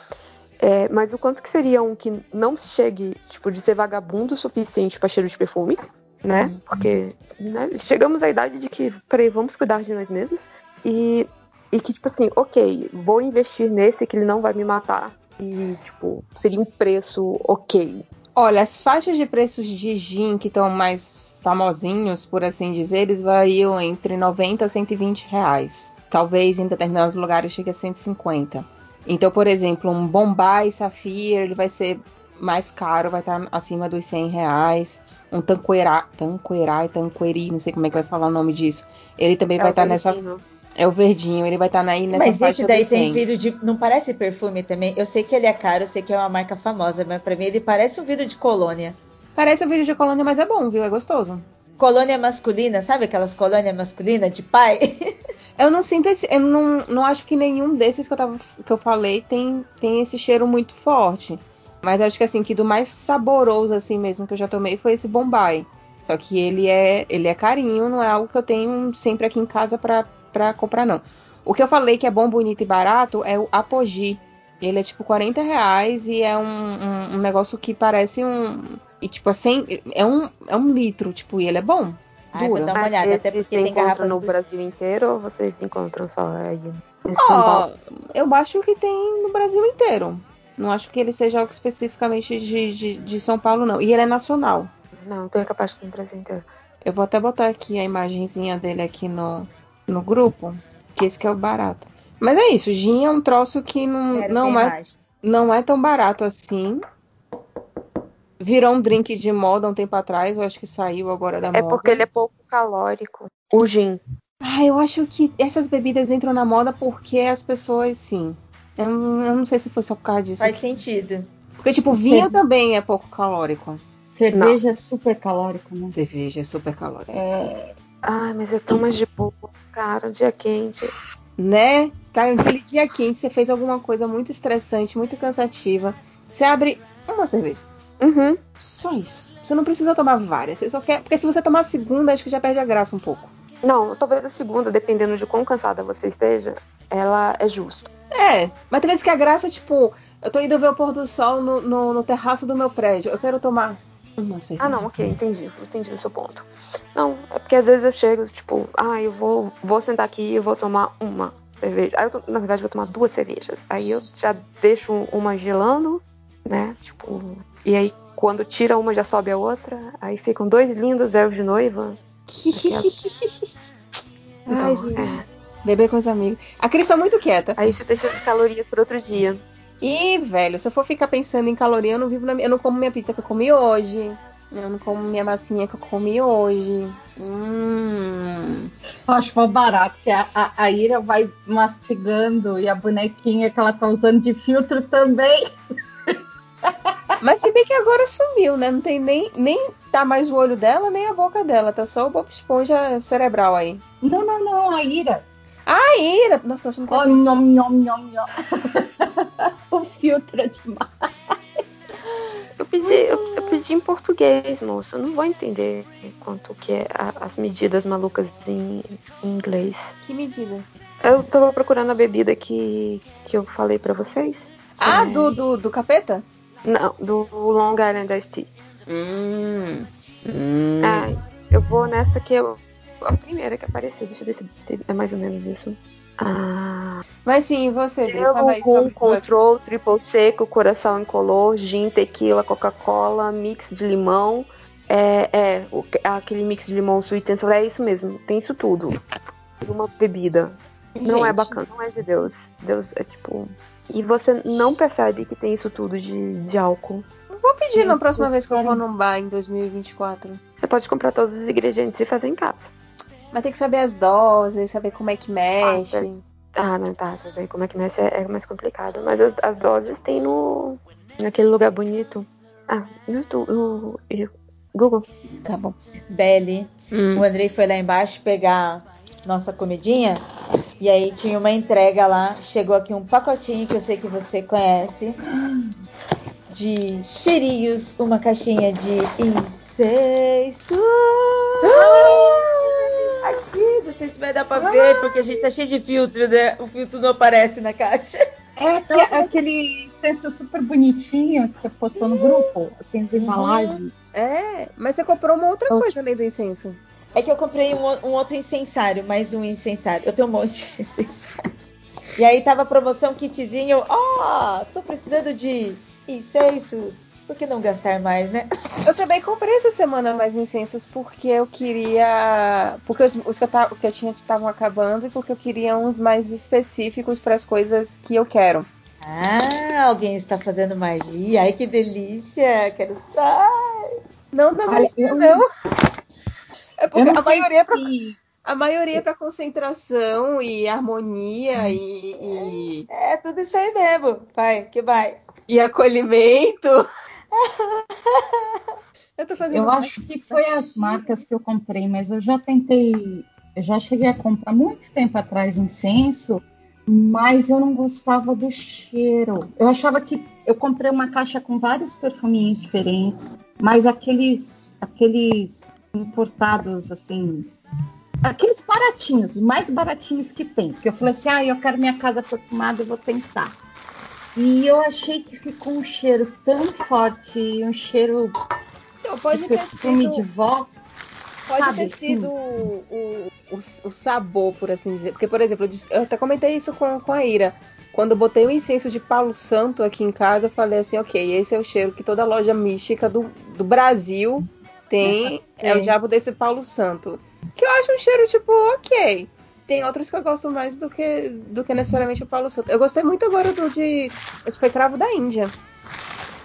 É, mas o quanto que seria um que não chegue, tipo, de ser vagabundo o suficiente pra cheiro de perfume, né? Porque né, chegamos à idade de que, peraí, vamos cuidar de nós mesmos. E, e que, tipo assim, ok, vou investir nesse que ele não vai me matar. E, tipo, seria um preço ok. Olha, as faixas de preços de gin que estão mais famosinhos, por assim dizer, eles variam entre 90 a 120 reais. Talvez em determinados lugares chegue a 150. Então, por exemplo, um Bombay Sapphire, ele vai ser mais caro, vai estar acima dos 100 reais. Um Tanqueray, Tanqueray, Tanqueray, não sei como é que vai falar o nome disso. Ele também É vai estar nessa... É o verdinho, ele vai estar aí nessa Mas esse daí tem 100. vidro de. Não parece perfume também? Eu sei que ele é caro, eu sei que é uma marca famosa, mas pra mim ele parece um vidro de colônia. Parece um vidro de colônia, mas é bom, viu? É gostoso. Colônia masculina, sabe aquelas colônias masculinas de pai? [LAUGHS] Eu não sinto esse. Eu não, não acho que nenhum desses que eu, tava, que eu falei tem, tem esse cheiro muito forte. Mas acho que assim, que do mais saboroso assim mesmo que eu já tomei foi esse Bombay. Só que ele é, ele é carinho, não é algo que eu tenho sempre aqui em casa pra comprar, não. O que eu falei que é bom, bonito e barato é o Apogee. Ele é tipo 40 reais e é um, um, um negócio que parece um. E tipo assim, é um, é um litro, tipo, e ele é bom. Ai, vou dar uma olhada, até porque tem garrafas no Brasil inteiro ou vocês encontram só aí em Ó, São Paulo? eu acho que tem no Brasil inteiro. Não acho que ele seja algo especificamente de, de, de São Paulo, não. E ele é nacional. Não, então é capaz de ter no Brasil inteiro. Eu vou até botar aqui a imagenzinha dele aqui no, no grupo, que esse que é o barato. Mas é isso, gin é um troço que não, Quero não, é, imagem. não é tão barato assim. Virou um drink de moda um tempo atrás, eu acho que saiu agora da É moda. porque ele é pouco calórico. O gin. Ah, eu acho que essas bebidas entram na moda porque as pessoas, sim. Eu, não- eu não sei se foi só por causa disso. Faz sentido. Porque, tipo, vinho Cer- também é pouco calórico. Cerveja é super calórico, né? Cerveja é super calórico. É, Ai, mas é tão mais de boa. Cara, dia quente. Né? Tá, aquele dia quente, você fez alguma coisa muito estressante, muito cansativa. Você abre Uma cerveja. Uhum. Só isso. Você não precisa tomar várias. Você só quer. Porque se você tomar a segunda, acho que já perde a graça um pouco. Não, talvez a segunda, dependendo de quão cansada você esteja, ela é justa. É, mas tem vezes que a graça é tipo, eu tô indo ver o pôr do sol no, no, no terraço do meu prédio. Eu quero tomar uma cerveja. Ah, não, ok, entendi. Entendi o seu ponto. Não, é porque às vezes eu chego, tipo, ah, eu vou, vou sentar aqui e vou tomar uma cerveja. Aí eu, na verdade, vou tomar duas cervejas. Aí eu já deixo uma gelando, né? Tipo, e aí quando tira uma já sobe a outra. Aí ficam dois lindos véus de noiva. [LAUGHS] Ai, Então, gente. Beber com os amigos. A Cris tá muito quieta. Aí você deixa as calorias por outro dia. Ih, velho, se eu for ficar pensando em caloria, eu não vivo na minha. Eu não como minha pizza que eu comi hoje. Eu não como minha massinha que eu comi hoje. Hum. Eu acho mal barato, que a, a, a Ira vai mastigando e a bonequinha que ela tá usando de filtro também. [LAUGHS] Mas se bem que agora sumiu, né? Não tem nem, nem tá mais o olho dela, nem a boca dela. Tá só o Bob Esponja cerebral aí. Não, não, não, a Ira. Ah, Ira! Nossa, eu acho que não Oh, nhom, nhom, nhom, nhom. [LAUGHS] o filtro é demais. Eu pedi, eu, eu pedi em português, moço. Eu não vou entender quanto que é a- as medidas malucas em, em inglês. Que medida? Eu tava procurando a bebida que, que eu falei pra vocês. Ah, É. do, do, do capeta? Não, do Long Island Iced Tea. Hum. Ah, eu vou nessa que eu. A primeira que apareceu, deixa eu ver se é mais ou menos isso. Ah. Mas sim, você, Gelo, rum, isso. control, triple seco, coração incolor, gin, tequila, Coca-Cola, mix de limão. É, é o- aquele mix de limão sweet and sour, é isso mesmo, tem isso tudo. Uma bebida. Não é Gente. bacana, não é de Deus. Deus é tipo. E você não percebe que tem isso tudo de, de álcool. Vou pedir na próxima vez que eu for num bar em 2024. Você pode comprar todos os ingredientes e fazer em casa. Mas tem que saber as doses, saber como é que mexe. Ah, não, tá, tá bem. Como é que mexe é, é mais complicado. Mas as, as doses tem no. naquele lugar bonito. Ah, no, YouTube, no, Google. Tá bom. Belly, Hum. o Andrei foi lá embaixo pegar nossa comidinha. E aí tinha uma entrega lá. Chegou aqui um pacotinho que eu sei que você conhece. De cheirinhos, uma caixinha de incenso. Aqui, não sei se vai dar pra ver, porque a gente tá cheio de filtro, né? O filtro não aparece na caixa. É, que- aquele senso super bonitinho que você postou no grupo, assim, de embalagem. É, mas você comprou uma outra coisa além do incenso. É que eu comprei um, um outro incensário, mais um incensário. Eu tenho um monte de [LAUGHS] incensário. E aí tava promoção kitzinho. Ó, tô precisando de incensos. Por que não gastar mais, né? Eu também comprei essa semana mais incensos porque eu queria. Porque os, os que, eu ta- que eu tinha estavam acabando e porque eu queria uns mais específicos para as coisas que eu quero. Ah, alguém está fazendo magia. Ai, que delícia. Quero estar. Não, não, não. eu- não. É porque a maioria é pra, se- a maioria é pra concentração e harmonia e, e, É tudo isso aí mesmo. Vai, que vai. e acolhimento. [LAUGHS] Eu tô fazendo. Eu acho que foi as marcas que eu comprei, mas eu já tentei, eu já cheguei a comprar muito tempo atrás incenso, mas eu não gostava do cheiro. Eu achava que eu comprei uma caixa com vários perfuminhos diferentes, mas aqueles, aqueles importados assim, aqueles baratinhos, os mais baratinhos que tem. Porque eu falei assim, ah, eu quero minha casa perfumada, eu vou tentar. E eu achei que ficou um cheiro tão forte, um cheiro Então, pode de perfume sido- de vó. Pode Sabe, ter sido o, o, o- o sabor, por assim dizer. Porque, por exemplo, eu até comentei isso com, com a Ira. Quando eu botei o incenso de Palo Santo aqui em casa, eu falei assim, ok, esse é o cheiro que toda loja mística do, do Brasil tem. É o diabo desse Paulo Santo. Que eu acho um cheiro, tipo, ok. Tem outros que eu gosto mais do que, do que necessariamente o Paulo Santo. Eu gostei muito agora do de. Foi Cravo da Índia.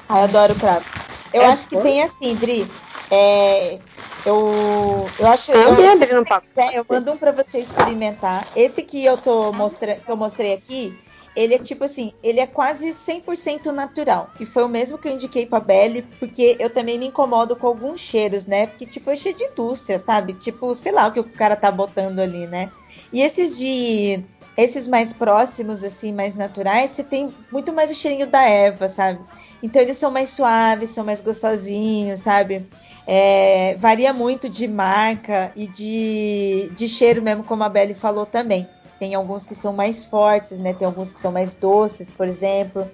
Ah, eu adoro cravo. Eu É acho que bom? tem assim, Dri. É, eu, eu acho. Eu eu, quiser, eu mando um pra você experimentar. Esse que eu tô mostrando, que eu mostrei aqui, ele é tipo assim, ele é quase 100% natural. E foi o mesmo que eu indiquei pra Belly, porque eu também me incomodo com alguns cheiros, né? Porque tipo é cheio de indústria, sabe? Tipo, sei lá o que o cara tá botando ali, né? E esses de esses mais próximos, assim, mais naturais, você tem muito mais o cheirinho da erva, sabe? Então eles são mais suaves, são mais gostosinhos, sabe? É, varia muito de marca e de, de cheiro mesmo, como a Belly falou também. Tem alguns que são mais fortes, né? Tem alguns que são mais doces, por exemplo.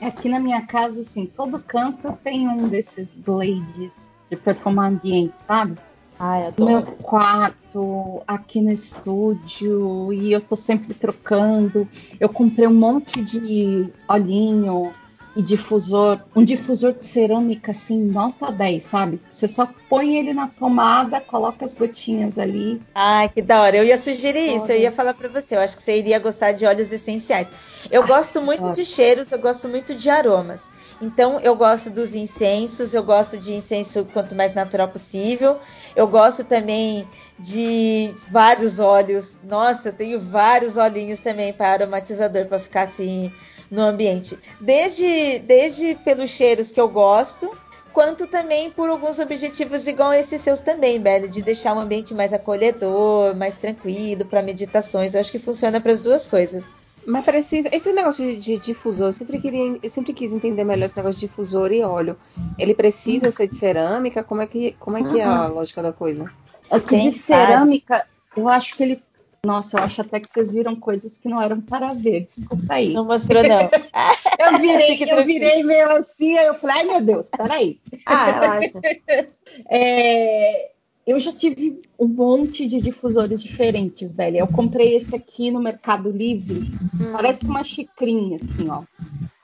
Aqui na minha casa, assim, todo canto tem um desses blades de perfumar ambiente, sabe? Ai, No meu quarto, aqui no estúdio, e eu tô sempre trocando. Eu comprei um monte de olhinho e difusor, um difusor de cerâmica assim, nota 10, sabe? Você só põe ele na tomada, coloca as gotinhas ali. Ai, que da hora. Eu ia sugerir isso, eu ia falar pra você. Eu acho que você iria gostar de óleos essenciais. Eu gosto muito de cheiros, eu gosto muito de aromas. Então, eu gosto dos incensos, eu gosto de incenso quanto mais natural possível. Eu gosto também de vários óleos. Nossa, eu tenho vários olhinhos também para aromatizador para ficar assim no ambiente. Desde, desde pelos cheiros que eu gosto, quanto também por alguns objetivos igual esses seus também, Belle, de deixar o ambiente mais acolhedor, mais tranquilo para meditações. Eu acho que funciona para as duas coisas. Mas precisa. Esse negócio de, de difusor, eu sempre, queria, eu sempre quis entender melhor esse negócio de difusor e óleo. Ele precisa ser de cerâmica? Como é que, como é, que é a Uhum. lógica da coisa? É que de cerâmica, eu acho que ele. Nossa, eu acho até que vocês viram coisas que não eram para ver. Desculpa aí. Não mostrou, não. [LAUGHS] eu virei, eu virei meio assim, aí eu falei, ai meu Deus, peraí. Ah, relaxa. [LAUGHS] É, eu já tive um monte de difusores diferentes, velho. Eu comprei esse aqui no Mercado Livre. Parece uma xicrinha, assim, ó.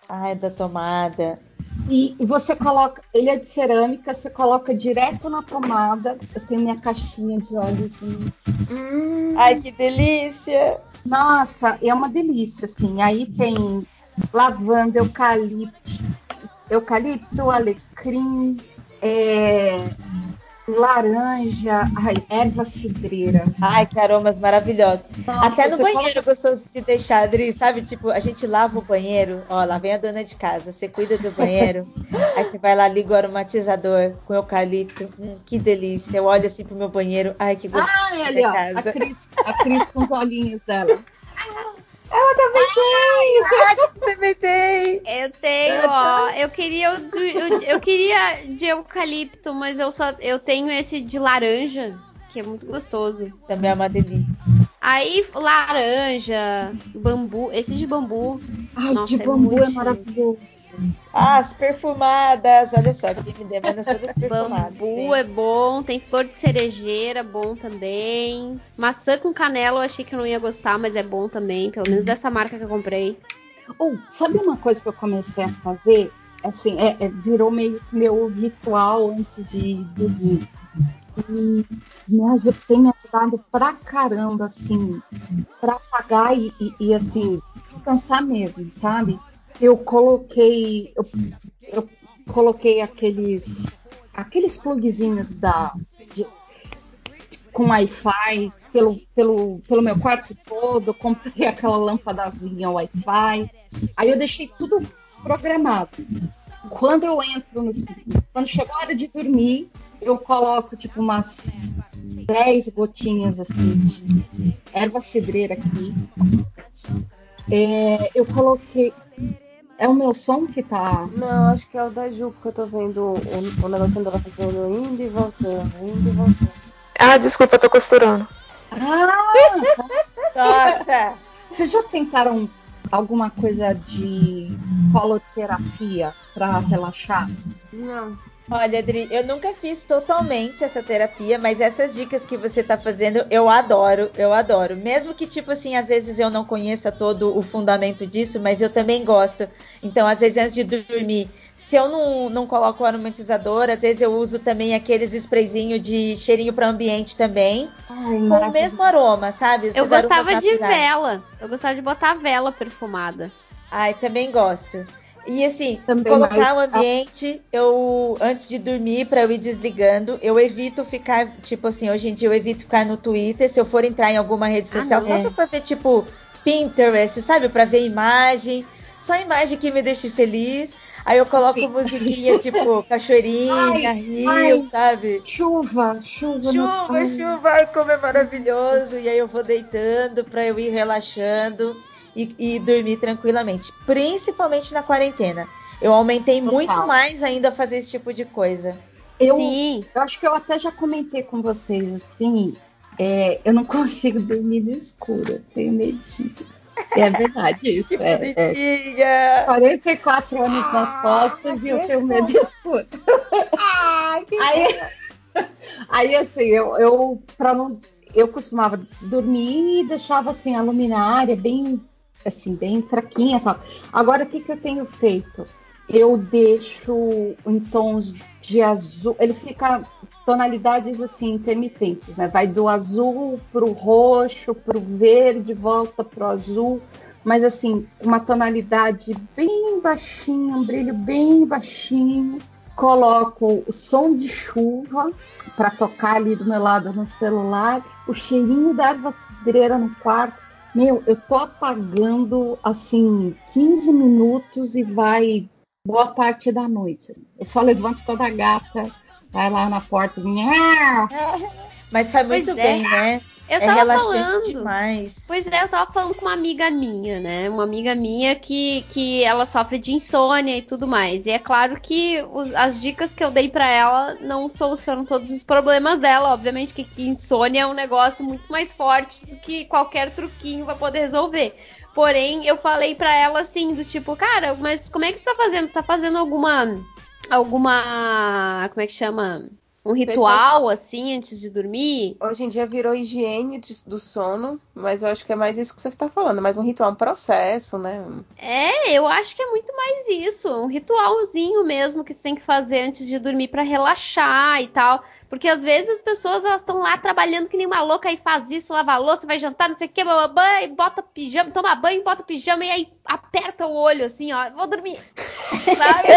Ai, da tomada. E você coloca, ele é de cerâmica, você coloca direto na tomada. Eu tenho minha caixinha de óleozinhos. Ai, que delícia! Nossa, é uma delícia, assim. Aí tem lavanda, eucalipto, eucalipto, alecrim, é, laranja, ai, erva cidreira. Ai, que aromas maravilhosos. Nossa, Até no banheiro gostoso de deixar, Adri, sabe? Tipo, a gente lava o banheiro, ó, lá vem a dona de casa, você cuida do banheiro, [LAUGHS] aí você vai lá, liga o aromatizador com eucalipto, hum, que delícia. Eu olho assim pro meu banheiro, ai, que gostoso Ai, ali, ó, a Cris, a Cris com os olhinhos dela. [LAUGHS] Ela também tem! Ai, que também tem! Eu tenho, ó. Eu queria o do- eu, eu queria de eucalipto, mas eu só eu tenho esse de laranja, que é muito gostoso. Também é uma delícia. Aí laranja, bambu, esse de bambu. Ai, Nossa, de é bambu muito é maravilhoso. Ah, as perfumadas, olha só, que me demanda todas perfumadas. Bambu é bom, tem flor de cerejeira, bom também. Maçã com canela eu achei que eu não ia gostar, mas é bom também, pelo menos dessa marca que eu comprei. Ou, sabe uma coisa que eu comecei a fazer? Assim, é, é- virou meio que meu ritual antes de dormir. E me tem me ajudado pra caramba, assim, pra apagar e, e- e, assim, descansar mesmo, sabe? Eu coloquei. Eu, eu coloquei aqueles. aqueles plugzinhos da. de- com Wi-Fi pelo, pelo, pelo meu quarto todo, [LAUGHS] comprei aquela lâmpadazinha Wi-Fi. Aí eu deixei tudo programado. Quando eu entro no. Quando chegou a hora de dormir, eu coloco tipo umas 10 gotinhas assim de erva cidreira aqui. É, eu coloquei. É o meu som que tá. Não, acho que é o da Ju, porque eu tô vendo o, o negocinho dela fazendo indo e voltando, indo e voltando. Ah, desculpa, eu tô costurando. Ah! [LAUGHS] Nossa! Vocês já tentaram alguma coisa de coloterapia para relaxar? Não. Olha, Adri, eu nunca fiz totalmente essa terapia, mas essas dicas que você tá fazendo, eu adoro, eu adoro. Mesmo que, tipo assim, às vezes eu não conheça todo o fundamento disso, mas eu também gosto. Então, às vezes, antes de dormir, se eu não, não coloco o aromatizador, às vezes eu uso também aqueles sprayzinhos de cheirinho para ambiente também. Ai, com o mesmo aroma, sabe? Eu gostava de naturais. vela. Eu gostava de botar vela perfumada. Ai, também gosto. E assim, Também, colocar mas- o ambiente, eu antes de dormir para eu ir desligando, eu evito ficar, tipo assim, hoje em dia eu evito ficar no Twitter, se eu for entrar em alguma rede Ah, social, não. só É. se eu for ver tipo Pinterest, sabe, para ver imagem, só imagem que me deixe feliz. Aí eu coloco musiquinha [LAUGHS] tipo cachoeirinha, Ai, rio, ai. sabe? Chuva, chuva. Chuva, chuva, como é maravilhoso. E aí eu vou deitando pra eu ir relaxando e, e dormir tranquilamente. Principalmente na quarentena. Eu aumentei Total. muito mais ainda a fazer esse tipo de coisa. Eu, Sim. eu acho que eu até já comentei com vocês assim. é, eu não [LAUGHS] consigo dormir no escuro, eu tenho medinho. É verdade isso. É, é. Bonitinha. 44 anos nas costas e eu tenho medo de escuro. aí, [LAUGHS] aí assim, eu, eu para não eu costumava dormir e deixava assim a luminária bem assim, bem fraquinha, tal. Agora o que que eu tenho feito? Eu deixo em tons de azul, ele fica tonalidades assim intermitentes, né? Vai do azul pro roxo, pro verde, volta pro azul, mas assim, uma tonalidade bem baixinha, um brilho bem baixinho. Coloco o som de chuva para tocar ali do meu lado no celular, o cheirinho da erva cidreira no quarto. Meu, eu tô apagando assim 15 minutos e vai boa parte da noite. Eu só levanto toda gata, vai lá na porta, minha, Mas faz muito Pois é. bem, né? Eu é tava falando. demais. Pois é, eu tava falando com uma amiga minha, né? Uma amiga minha que, que ela sofre de insônia e tudo mais. E é claro que os- as dicas que eu dei pra ela não solucionam todos os problemas dela. Obviamente que, que insônia é um negócio muito mais forte do que qualquer truquinho vai poder resolver. Porém, eu falei pra ela assim, do tipo, cara, mas como é que tu tá fazendo? Tá fazendo alguma. Alguma. Como é que chama? Um ritual, assim, antes de dormir? Hoje em dia virou higiene do sono, mas eu acho que é mais isso que você tá falando, mais um ritual, um processo, né? É, eu acho que é muito mais isso, um ritualzinho mesmo que você tem que fazer antes de dormir pra relaxar e tal. Porque às vezes as pessoas elas estão lá trabalhando que nem uma louca e faz isso, lava a louça, vai jantar, não sei o que, bababá, e bota pijama, toma banho, bota pijama e aí aperta o olho assim, ó, vou dormir. Sabe? [LAUGHS]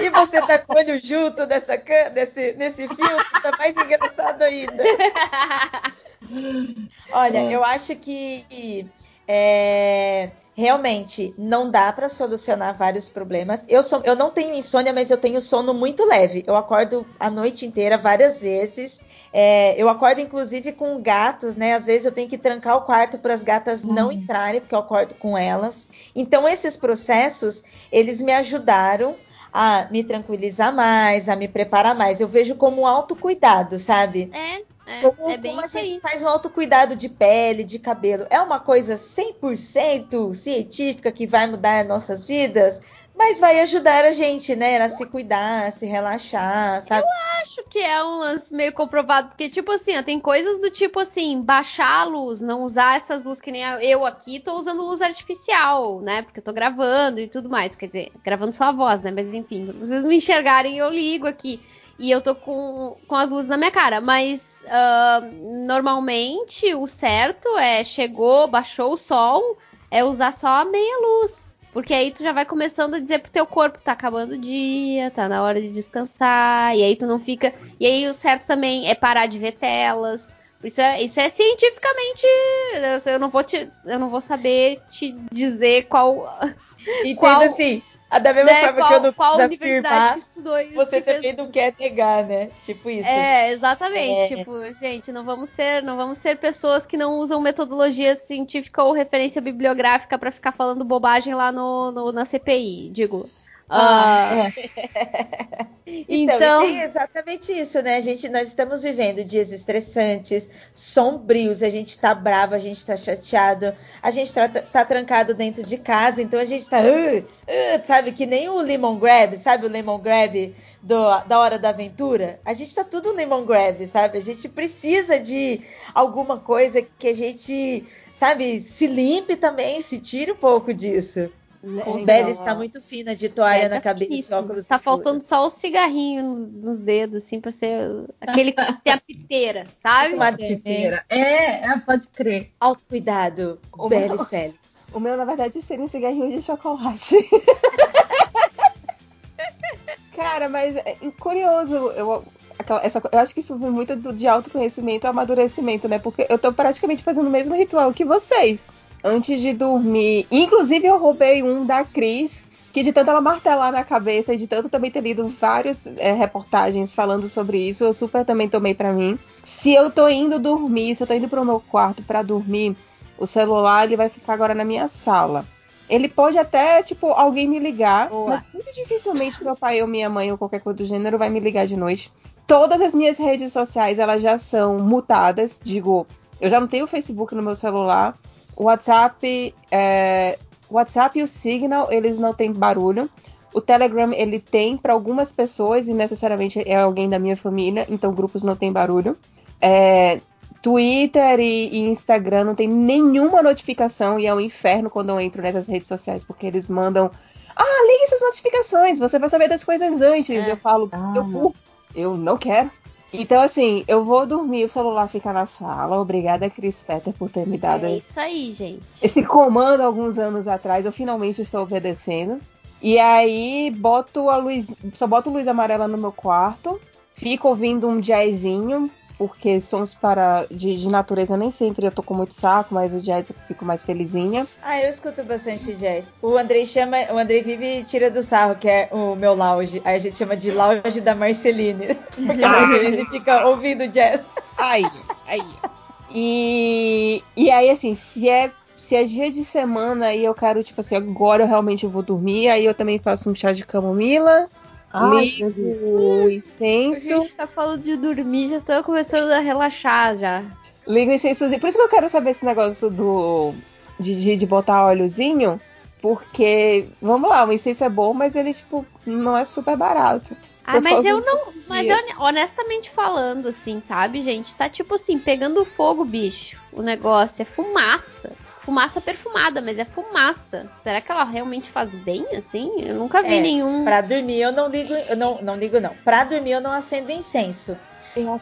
E você tá com o olho junto nessa, can- nesse, nesse filme, tá mais engraçado ainda. [LAUGHS] Olha, eu acho que é, realmente não dá pra solucionar vários problemas. Eu, sou, eu não tenho insônia, mas eu tenho sono muito leve. Eu acordo a noite inteira várias vezes. É, eu acordo inclusive com gatos, né? Às vezes eu tenho que trancar o quarto para as gatas não entrarem, porque eu acordo com elas. Então esses processos, eles me ajudaram a me tranquilizar mais, a me preparar mais. Eu vejo como um autocuidado, sabe? É, é, Como, é bem como a gente aí. faz um autocuidado de pele, de cabelo. É uma coisa 100% científica que vai mudar nossas vidas, mas vai ajudar a gente, né, a se cuidar, a se relaxar, sabe? acho que é um lance meio comprovado, porque, tipo assim, ó, tem coisas do tipo assim, baixar a luz, não usar essas luzes que nem eu aqui tô usando luz artificial, né? Porque eu tô gravando e tudo mais. Quer dizer, gravando só a voz, né? Mas enfim, vocês me enxergarem, eu ligo aqui. E eu tô com, com as luzes na minha cara. Mas ah, normalmente o certo é chegou, baixou o sol, é usar só a meia luz. Porque aí tu já vai começando a dizer pro teu corpo, tá acabando o dia, tá na hora de descansar, e aí tu não fica. E aí o certo também é parar de ver telas. Isso é, isso é cientificamente. Eu não vou te, eu não vou saber te dizer qual. Entendo qual, assim. A da mesma né, forma qual, que eu não qual universidade estudou isso. você que fez- também não quer negar, né? Tipo isso. É, exatamente. É. Tipo, gente, não vamos ser, não vamos ser pessoas que não usam metodologia científica ou referência bibliográfica pra ficar falando bobagem lá no, no- na CPI, digo. Ah, Ah, Então, [LAUGHS] Então- e tem exatamente isso, né? A gente, nós estamos vivendo dias estressantes, sombrios, a gente tá bravo, a gente tá chateado, a gente tá, tá trancado dentro de casa, então a gente tá, "Uh, uh", sabe, que nem o lemon grab, sabe o lemon grab do- da hora da aventura? A gente tá tudo lemon grab, sabe? A gente precisa de alguma coisa que a gente, sabe, se limpe também, se tire um pouco disso. O Bela certeza. está muito fina de toalha É, na tá cabeça, finíssimo. óculos Tá escuros. faltando só o cigarrinho nos, nos dedos, assim, pra ser aquele que tem a piteira, sabe? Uma Piteira. É, é, pode crer. Autocuidado, O Bela meu- e Félix. [LAUGHS] O meu, na verdade, seria um cigarrinho de chocolate. [LAUGHS] Cara, mas é curioso, eu, aquela- essa, eu acho que isso vem muito do, de autoconhecimento e amadurecimento, né? Porque eu tô praticamente fazendo o mesmo ritual que vocês. Antes de dormir. Inclusive, eu roubei um da Cris, que de tanto ela martelar na cabeça e de tanto também ter lido várias é, reportagens falando sobre isso, eu super também tomei pra mim. Se eu tô indo dormir, se eu tô indo pro meu quarto pra dormir, o celular ele vai ficar agora na minha sala. Ele pode até, tipo, alguém me ligar, mas muito dificilmente meu pai ou minha mãe ou qualquer coisa do gênero vai me ligar de noite. Todas as minhas redes sociais, elas já são mutadas. Digo, eu já não tenho o Facebook no meu celular. O WhatsApp, é, o WhatsApp e o Signal, eles não têm barulho. O Telegram, ele tem para algumas pessoas e necessariamente é alguém da minha família, então grupos não tem barulho. É, Twitter e, e, Instagram não tem nenhuma notificação e é um inferno quando eu entro nessas redes sociais, porque eles mandam. Ah, ligue suas notificações, você vai saber das coisas antes. É. Eu falo, ah, eu, eu não quero. Então, assim, eu vou dormir, o celular fica na sala. Obrigada, Chris Petter, por ter me dado. É isso aí, gente. Esse comando alguns anos atrás, eu finalmente estou obedecendo. E aí, boto a luz. Só boto luz amarela no meu quarto. Fico ouvindo um jazzinho, porque sons para de, de, natureza nem sempre eu tô com muito saco, mas o jazz eu fico mais felizinha. Ah, eu escuto bastante jazz. O Andrei chama, o Andrei vive tira do sarro, que é o meu lounge. Aí a gente chama de lounge da Marceline, [LAUGHS] porque a Marceline fica ouvindo jazz. Aí, aí. E, e aí, assim, se é se é dia de semana e eu quero, tipo assim, agora eu realmente vou dormir, aí eu também faço um chá de camomila, ligo o incenso. A gente tá falando de dormir, já tô começando a relaxar já. Ligo o incenso. Por isso que eu quero saber esse negócio do. de, de, de botar óleozinho. Porque, vamos lá, o incenso é bom, mas ele, tipo, não é super barato. Ah, mas eu não. Mas eu, honestamente falando, assim, sabe, gente? Tá tipo assim, pegando fogo, bicho. O negócio é fumaça fumaça perfumada, mas é fumaça. Será que ela realmente faz bem assim? Eu nunca vi é, nenhum. Pra dormir eu não ligo, eu não, não ligo não. Pra dormir eu não acendo incenso.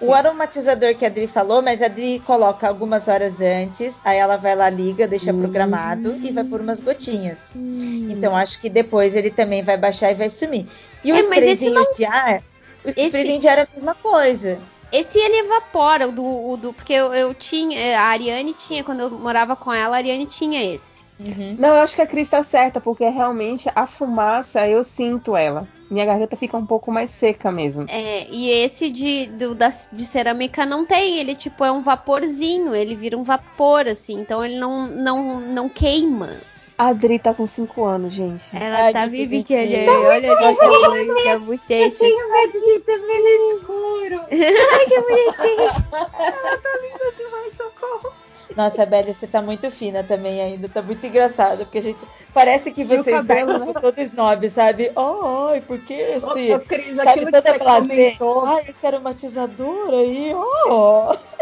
O aromatizador que a Adri falou, mas a Adri coloca algumas horas antes, aí ela vai lá, liga, deixa hum. programado e vai por umas gotinhas. Hum. Então acho que depois ele também vai baixar e vai sumir. E o é, sprayzinho não... de ar, o esse... sprayzinho de ar é a mesma coisa. Esse ele evapora, o do, o do porque eu, eu, tinha, a Ariane tinha, quando eu morava com ela, a Ariane tinha esse. Uhum. Não, eu acho que a Cris tá certa, porque realmente a fumaça, eu sinto ela. Minha garganta fica um pouco mais seca mesmo. É, e esse de, do, da, de cerâmica não tem, ele tipo é um vaporzinho, ele vira um vapor, assim, então ele não, não, não queima. A Adri tá com 5 anos, gente. Ela Ai, tá vividinha. Olha ali que a bochecha. Eu tenho medo de ter no escuro. [LAUGHS] Ai, que bonitinho. Ela tá linda demais, socorro. Nossa, Bélia, você tá muito fina também ainda. Tá muito engraçado. Porque a gente. Parece que você está tipo, né? todo snob, sabe? Ai, oh, por que esse. Ô, Cris, sabe aquilo que você comentou. Ai, esse aromatizador aí, ó. Oh.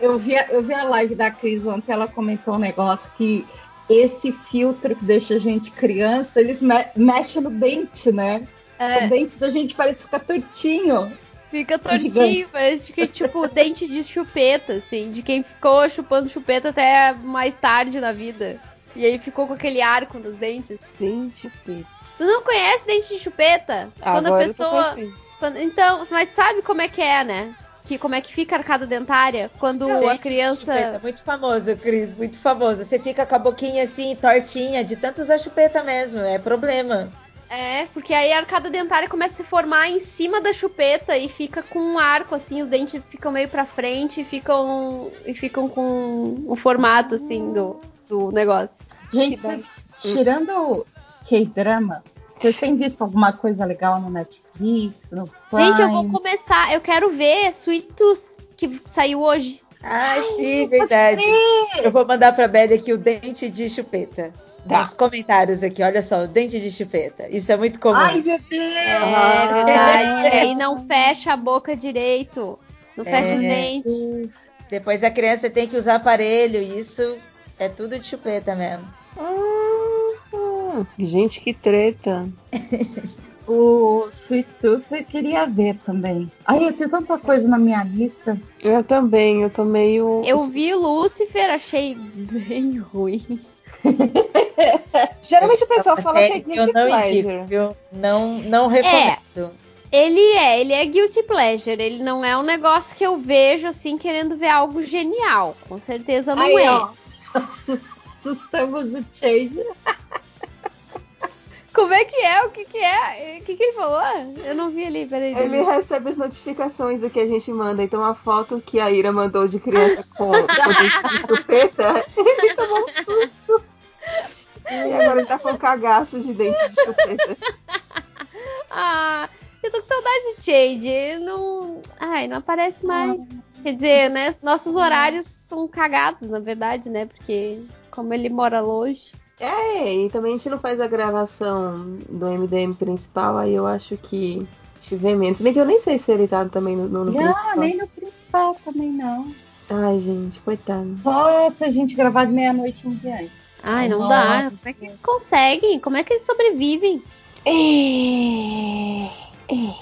Eu vi, eu vi a live da Cris ontem, ela comentou um negócio que esse filtro que deixa a gente criança, eles me mexem no dente, né? É. O dente da gente parece ficar tortinho. Fica tortinho, parece que tipo [LAUGHS] dente de chupeta, assim, de quem ficou chupando chupeta até mais tarde na vida. E aí ficou com aquele arco nos dentes. Dente de chupeta. Tu não conhece dente de chupeta? Quando Agora a pessoa. Quando... Então, mas sabe como é que é, né? Que como é que fica a arcada dentária quando Não, a criança. Chupeta, muito famoso, Cris, muito famoso. Você fica com a boquinha assim, tortinha, de tanto usar chupeta mesmo, é problema. É, porque aí a arcada dentária começa a se formar em cima da chupeta e fica com um arco, assim, os dentes ficam meio pra frente e ficam, e ficam com o formato, assim, do, do negócio. Gente, tirando K-drama, vocês têm visto alguma coisa legal no Netflix? No Gente, eu vou começar. Eu quero ver Sweet Tooth, que saiu hoje. Ai, sim, verdade. Eu vou mandar pra Belly aqui o dente de chupeta. Tá. Nos comentários aqui, olha só, o dente de chupeta. Isso é muito comum. Ai, meu Deus! É verdade. [LAUGHS] É. Aí não fecha a boca direito. Não fecha é. os dentes. Depois a criança tem que usar aparelho. Isso é tudo de chupeta mesmo. Ah, gente, que treta. [LAUGHS] o Sweet Tooth eu queria ver também. Ai, eu tenho tanta coisa na minha lista. Eu também, eu tô meio. Eu vi Lucifer, achei bem ruim. [LAUGHS] Geralmente o pessoal fala que é guilty eu não pleasure. Indico, não, não recomendo. É, ele é, ele é guilty pleasure. Ele não é um negócio que eu vejo assim querendo ver algo genial. Com certeza não Aí, é. Ó, [LAUGHS] assustamos o Change. [LAUGHS] Como é que é? O que que é? O que que ele falou? Eu não vi ali, peraí. Ele recebe as notificações do que a gente manda. Então a foto que a Ira mandou de criança com, com dente de chupeta, [LAUGHS] ele tomou um susto. E agora ele tá com cagaço de dente de chupeta. Ah, eu tô com saudade do Change. Não. Ai, não aparece mais. Quer dizer, né? Nossos horários são cagados, na verdade, né? Porque como ele mora longe. É, e também a gente não faz a gravação do MDM principal, aí eu acho que a gente vê menos. Se bem que eu nem sei se ele tá também no, no, no Não, principal. nem no principal também não. Ai, gente, coitado. Só se a gente gravar de meia-noite em diante. Ai, não Nossa. dá. Como é que eles conseguem? Como é que eles sobrevivem?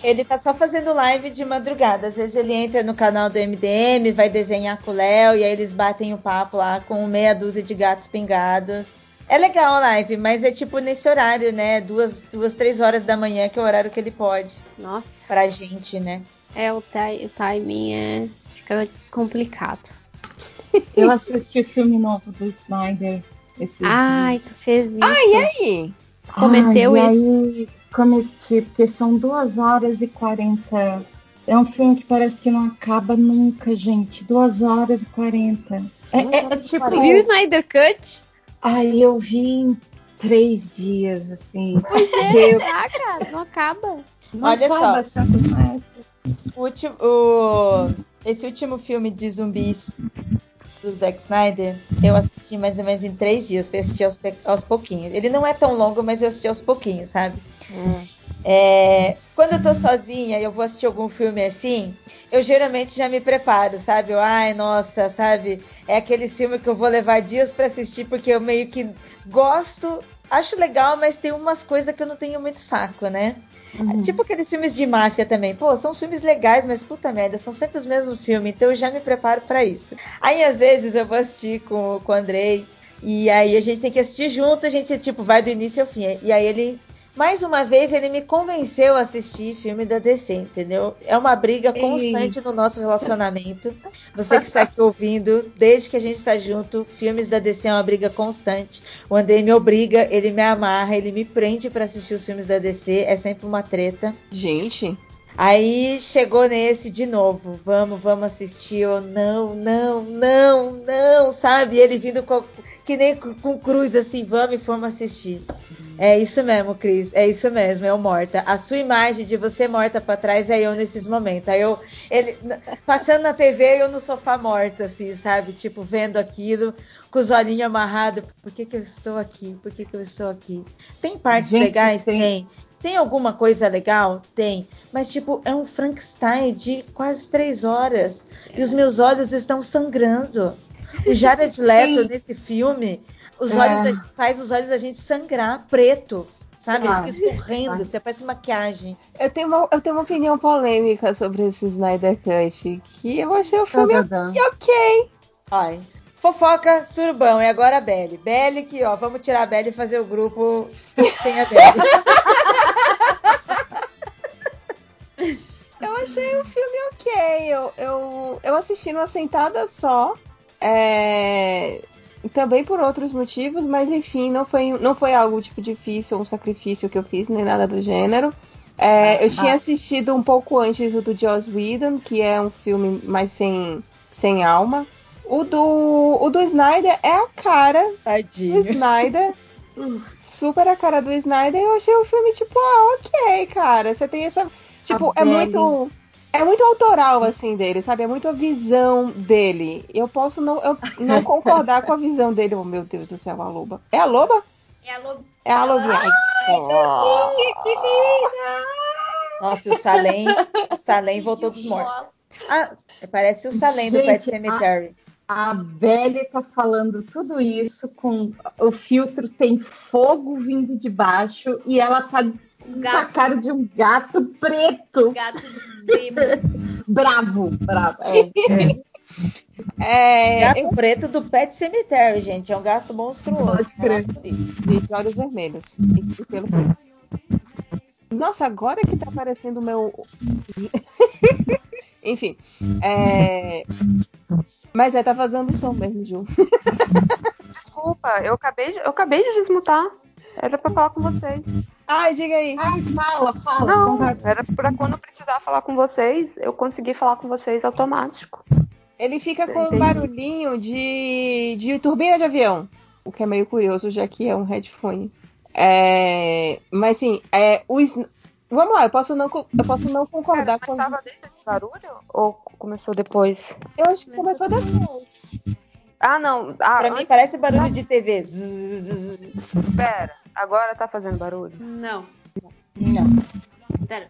Ele tá só fazendo live de madrugada. Às vezes ele entra no canal do MDM, vai desenhar com o Léo e aí eles batem o papo lá com meia dúzia de gatos pingados. É legal a live, mas é tipo nesse horário, né? Duas, duas, três horas da manhã, que é o horário que ele pode. Nossa. Pra gente, né? É, o, o timing é. Fica complicado. Eu [LAUGHS] assisti o filme novo do Snyder esses Ai, tu fez isso. Ah, e aí? Tu cometeu Ai, isso. E aí, cometi, porque são duas horas e 40. É um filme que parece que não acaba nunca, gente. Duas horas e 40. É, é- é tipo. Tu viu o Snyder Cut? Ai, eu vi em três dias, assim. Pois é, tá, cara. Não acaba. Não Olha acaba só. a sensação. O último, o- esse último filme de zumbis do Zack Snyder, eu assisti mais ou menos em três dias. Eu assisti aos, aos pouquinhos. Ele não é tão longo, mas eu assisti aos pouquinhos, sabe? É, quando eu tô sozinha e eu vou assistir algum filme assim, eu geralmente já me preparo, sabe? Eu, ai, nossa, sabe? É aquele filme que eu vou levar dias pra assistir porque eu meio que gosto, acho legal, mas tem umas coisas que eu não tenho muito saco, né? Tipo aqueles filmes de máfia também. Pô, são filmes legais, mas puta merda, são sempre os mesmos filmes, então eu já me preparo pra isso. Aí às vezes eu vou assistir com, com o Andrei, e aí a gente tem que assistir junto, a gente tipo vai do início ao fim. E aí ele mais uma vez ele me convenceu a assistir filme da DC, entendeu? É uma briga constante no nosso relacionamento. Você que está aqui ouvindo, desde que a gente está junto, filmes da DC é uma briga constante. O Andrei me obriga, ele me amarra, ele me prende para assistir os filmes da DC, é sempre uma treta. Gente. Aí chegou nesse de novo, vamos, vamos assistir, eu não, não, não, não, sabe? Ele vindo com, que nem com, com cruz assim, vamos e fomos assistir. É isso mesmo, Cris, é isso mesmo, eu morta. A sua imagem de você morta pra trás é eu nesses momentos. Aí eu, ele, passando na TV, eu no sofá morta, assim, sabe? Tipo, vendo aquilo, com os olhinhos amarrados. Por que, que eu estou aqui? Por que, que eu estou aqui? Tem partes Gente, legais? tem- Tem. Tem alguma coisa legal? Tem. Mas, tipo, é um Frankenstein de quase três horas. E os meus olhos estão sangrando. O Jared [LAUGHS] Leto, nesse filme, os É. olhos da- faz os olhos da gente sangrar preto. Sabe? Ah. Fica escorrendo, você parece maquiagem. Eu tenho, uma, eu tenho uma opinião polêmica sobre esse Snyder Cut, que eu achei o filme Tadadã. ok. Ai. Fofoca, surubão. E agora a Belly. Belly que, ó, vamos tirar a Belly e fazer o grupo sem a Belly. [LAUGHS] Eu achei o filme ok. Eu, eu, eu assisti numa sentada só. É, Também por outros motivos, mas enfim, não foi, não foi algo tipo difícil, um sacrifício que eu fiz, nem nada do gênero. É, eu tinha assistido um pouco antes o do Joss Whedon, que é um filme mais sem, sem alma. O do, o do Snyder é a cara do Tadinho. Snyder. [LAUGHS] Super a cara do Snyder. Eu achei o filme, tipo, ah, ok, cara. Você tem essa. Tipo, A é Belly. muito. É muito autoral, assim, dele, sabe? É muito a visão dele. Eu posso não, eu não concordar com a visão dele. Oh, meu Deus do céu, a loba. É a loba? É a Lobo. É a lobinha. Nossa, o Salem, o Salem voltou dos mortos. Ah, parece o Salem do Gente, Pet Cemetery. A Belly tá falando tudo isso com o filtro tem fogo vindo de baixo e ela tá com a cara de um gato preto. Gato. Bravo, bravo. É, é. É, Gato eu- preto do Pet Cemetery, gente. É um gato monstruoso. Pode crer. de, de olhos vermelhos. E, e pelo. Nossa, agora que tá aparecendo o meu. [LAUGHS] Enfim. É... Mas é, tá fazendo som mesmo, Ju. Desculpa, eu acabei, de, eu acabei de desmutar. Era pra falar com vocês. Ai, diga aí. Ai, fala, fala. Não, conversa. era pra quando eu precisar falar com vocês, eu conseguir falar com vocês automático. Ele fica com um barulhinho de, de turbina de avião. O que é meio curioso, já que é um headphone. É, mas sim, é, o Sn- vamos lá, eu posso não, eu posso não concordar com. Tava desde esse barulho? Ou começou depois? Eu acho que começou depois. Ah, não. Ah, Pra mim parece barulho de TV. Zzz, zzz. Pera, agora tá fazendo barulho? Não. Não. Pera.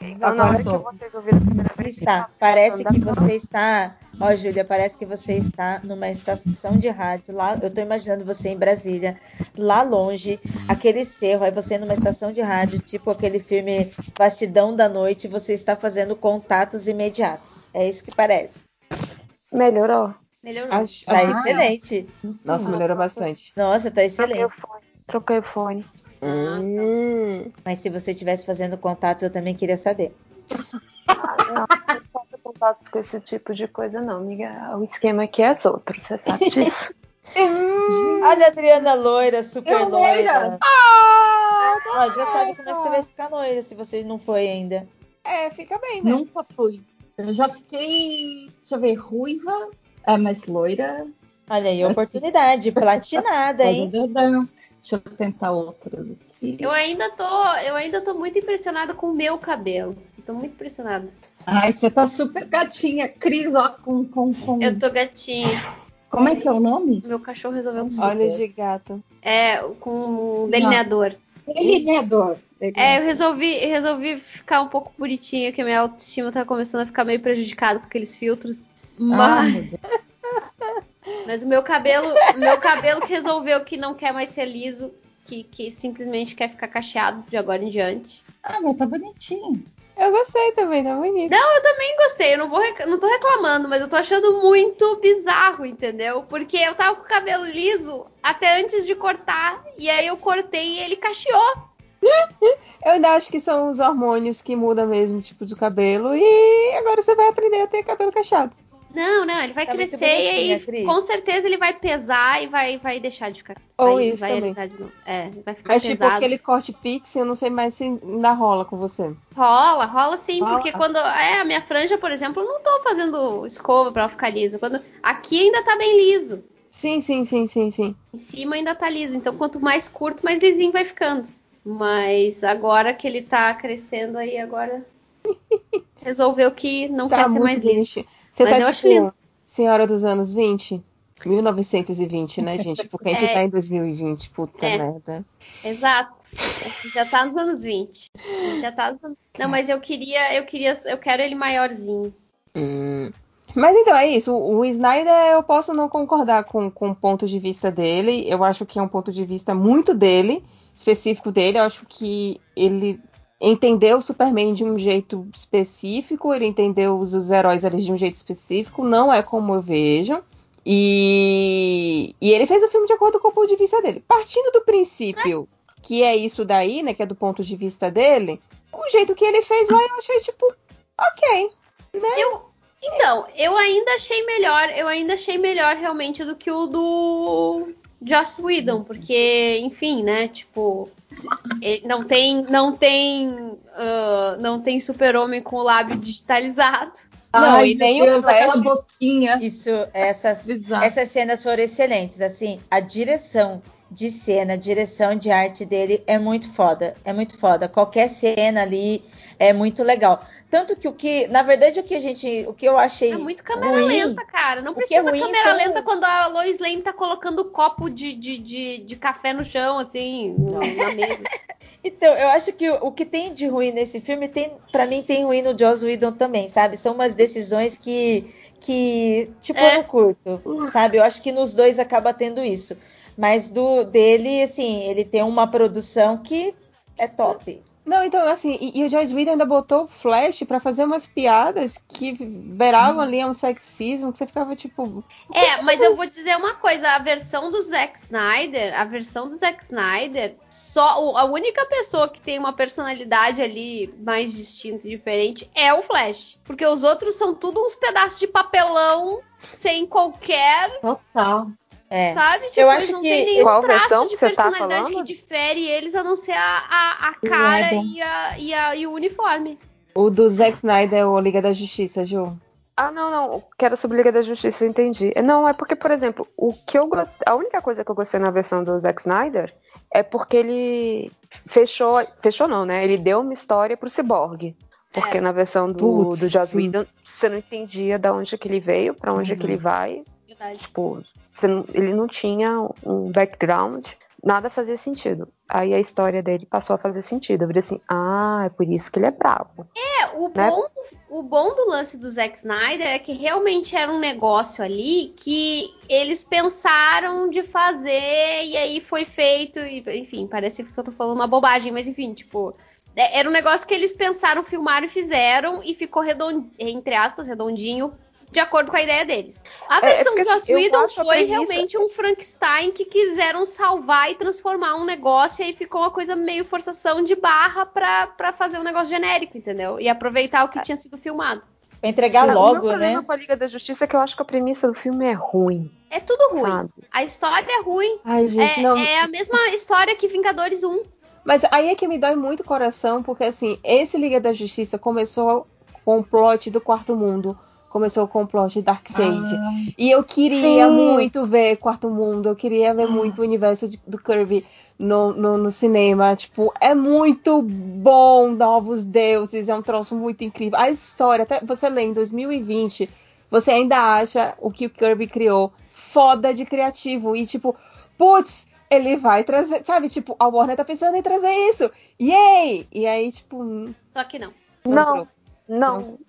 Então, na hora que vocês ouviram a primeira vez, Está. Parece que você está. Ó, Júlia, parece que você está numa estação de rádio. Lá, eu tô imaginando você em Brasília, lá longe, aquele cerro, aí você numa estação de rádio, tipo aquele filme Bastidão da Noite, você está fazendo contatos imediatos. É isso que parece. Melhorou? Melhorou. Acho- Tá acho- excelente. Nossa, melhorou bastante. Nossa, tá excelente. Troquei o fone. Hum. Mas se você estivesse fazendo contatos, eu também queria saber. Não, não faço contato com esse tipo de coisa, não, amiga. O esquema aqui é outro, você sabe disso. [LAUGHS] Olha a Adriana loira, super Eu loira. loira. Ah, Ó, já sabe como é que você vai ficar loira se você não foi ainda. É, fica bem, né? Nunca fui. Eu já fiquei, deixa eu ver, ruiva, é, mas loira. Olha aí, Assim. oportunidade, platinada, hein? Deixa eu tentar outras aqui. Eu ainda tô, eu ainda tô muito impressionada com o meu cabelo. Tô muito impressionada. Ai, você tá super gatinha. Cris, ó, com, com, com... Eu tô gatinha. Como é que é o nome? Meu cachorro resolveu Olhos de gato. É, com um delineador. Delineador. É, eu resolvi, eu resolvi ficar um pouco bonitinha, porque minha autoestima tá começando a ficar meio prejudicada com aqueles filtros. Ah, Mas, meu Deus. Mas o meu cabelo, o meu cabelo que resolveu que não quer mais ser liso, que, que simplesmente quer ficar cacheado de agora em diante. Ah, mas tá bonitinho. Eu gostei também, tá bonito. Não, eu também gostei, eu não, vou rec- não tô reclamando, mas eu tô achando muito bizarro, entendeu? Porque eu tava com o cabelo liso até antes de cortar, e aí eu cortei e ele cacheou. [LAUGHS] Eu ainda acho que são os hormônios que mudam mesmo o tipo do cabelo. E agora você vai aprender a ter cabelo cacheado. Não, não, ele vai Tá crescer e aí com certeza ele vai pesar e vai, vai deixar de ficar. Ou vai, isso vai também. alisar de novo. É, vai ficar Mas tipo pesado. aquele corte pixie, eu não sei mais se ainda rola com você. Rola, rola sim, Rola. porque quando. É, a minha franja, por exemplo, eu não tô fazendo escova pra ela ficar lisa. Quando, aqui ainda tá bem liso. Sim, sim, sim, sim, sim. Em cima ainda tá liso. Então, quanto mais curto, mais lisinho vai ficando. Mas agora que ele tá crescendo aí, agora. [LAUGHS] Resolveu que não Tá quer ser mais liso. Você Mas eu tá acho lindo. tipo senhora dos anos 20? 1920, né, [LAUGHS] gente? Porque a gente É. tá em 2020, puta É. merda. Exato. Já tá nos anos 20. Já tá nos anos... Não, mas eu queria, eu queria, eu quero ele maiorzinho. Hum. Mas então é isso. O o Snyder eu posso não concordar com, com o ponto de vista dele. Eu acho que é um ponto de vista muito dele, específico dele. Eu acho que ele entendeu o Superman de um jeito específico, ele entendeu os, os heróis ali de um jeito específico. Não é como eu vejo. E, e ele fez o filme de acordo com o ponto de vista dele. Partindo do princípio que é isso daí, né? Que é do ponto de vista dele, o jeito que ele fez lá eu achei tipo, ok. Eu, então, eu ainda achei melhor, eu ainda achei melhor realmente do que o do Joss Whedon, porque, enfim, né, tipo, não tem, não tem, ah, não tem super-homem com o lábio digitalizado. Não, Ai, e nem o Flash. boquinha. Isso, essas, essas cenas foram excelentes. Assim, a direção de cena, a direção de arte dele é muito foda. É muito foda. Qualquer cena ali é muito legal. Tanto que o que, na verdade, o que a gente, o que eu achei É muito câmera ruim, lenta, cara. Não que precisa é ruim câmera são- lenta quando a Lois Lane tá colocando copo de, de, de, de café no chão, assim, na mesa. [LAUGHS] Então, eu acho que o, o que tem de ruim nesse filme tem, para mim, tem ruim no Joss Whedon também, sabe? São umas decisões que, que tipo, É. eu não curto, sabe? Eu acho que nos dois acaba tendo isso. Mas do dele, assim, ele tem uma produção que é top. Não, então, assim, e, e o Joyce Whedon ainda botou o Flash pra fazer umas piadas que beiravam ali a um sexismo, que você ficava tipo. É, mas eu vou dizer uma coisa, a versão do Zack Snyder, a versão do Zack Snyder, só a única pessoa que tem uma personalidade ali mais distinta e diferente é o Flash, porque os outros são tudo uns pedaços de papelão sem qualquer Total. É. Sabe? Tipo, Eu eles acho não que- tem nenhum Qual traço versão de que você tá personalidade falando? que difere eles a não ser a, a, a cara e, a, e, a, e o uniforme. O do Zack Snyder, o Liga da Justiça, Ju. Ah, não, não. Que era sobre Liga da Justiça, eu entendi. Não, é porque, por exemplo, o que eu gostei. A única coisa que eu gostei na versão do Zack Snyder é porque ele fechou. Fechou não, né? Ele deu uma história pro Cyborg. Porque É. na versão do, Putz, do Joss sim. Whedon, você não entendia de onde que ele veio, pra onde que ele vai. Verdade. Tipo, ele não tinha um background, nada fazia sentido. Aí a história dele passou a fazer sentido. Eu falei assim, ah, é por isso que ele é bravo. É, o Né? bom, do, o bom do lance do Zack Snyder é que realmente era um negócio ali que eles pensaram de fazer e aí foi feito. E, enfim, parece que eu tô falando uma bobagem, mas enfim, tipo. é- Era um negócio que eles pensaram, filmaram e fizeram e ficou redondinho, entre aspas, redondinho, de acordo com a ideia deles. A É, é versão porque, de Joss assim, Whedon foi premissa- realmente um Frankenstein que quiseram salvar e transformar um negócio e aí ficou uma coisa meio forçação de barra pra, pra fazer um negócio genérico, entendeu? E aproveitar o que tinha sido filmado. Pra entregar o meu logo, problema né? com a Liga da Justiça é que eu acho que a premissa do filme é ruim. É tudo ruim. Sabe? A história é ruim. Ai, gente, É, não. é a mesma história que Vingadores 1. Mas aí é que me dói muito o coração, porque assim, esse Liga da Justiça começou com o plot do Quarto Mundo. Começou com o plot de Darkseid. E eu queria Sim. muito ver Quarto Mundo, eu queria ver muito o universo de- do Kirby no, no, no cinema. Tipo, é muito bom Novos Deuses, é um troço muito incrível. A história, até você lê em 2020, você ainda acha o que o Kirby criou foda de criativo. E tipo, putz, ele vai trazer, sabe? Tipo, a Warner tá pensando em trazer isso. Yay! E aí, tipo, Só que não. Não, não.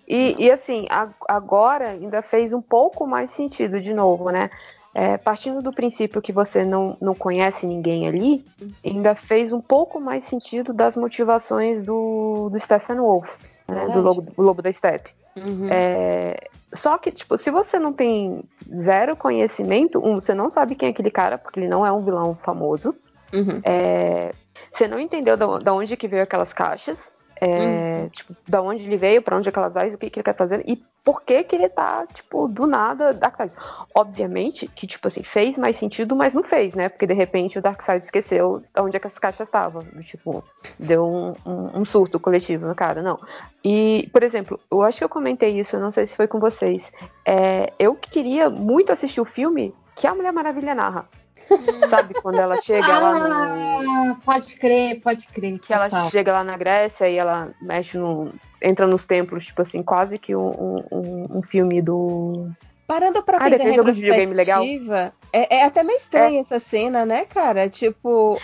E, e, assim, a- agora ainda fez um pouco mais sentido de novo, né? É, partindo do princípio que você não, não conhece ninguém ali, ainda fez um pouco mais sentido das motivações do, do Stephen Wolf, né? Do lobo, do Lobo da Steppe. uhum. É, só que, tipo, se você não tem zero conhecimento, um, você não sabe quem é aquele cara, porque ele não é um vilão famoso. Uhum. É, você não entendeu da, da onde que veio aquelas caixas. É, tipo, da onde ele veio, pra onde é que elas vai, o que, que ele quer fazer e por que que ele tá, tipo, do nada Darkseid. Obviamente que, tipo assim, fez mais sentido, mas não fez, né? Porque de repente o Darkseid esqueceu de onde é que as caixas estavam. Tipo, deu um, um- um surto coletivo no cara, não. E, por exemplo, eu acho que eu comentei isso, não sei se foi com vocês. É, eu queria muito assistir o filme que a Mulher Maravilha narra. [LAUGHS] Sabe, quando ela chega lá no. Ah, pode crer, pode crer. Que ela chega lá na Grécia e ela mexe no. entra nos templos, tipo assim, quase que um, um, um filme do. Parando pra Ah, pensar em retrospectiva, é, é até meio estranha essa cena, né, cara? Tipo,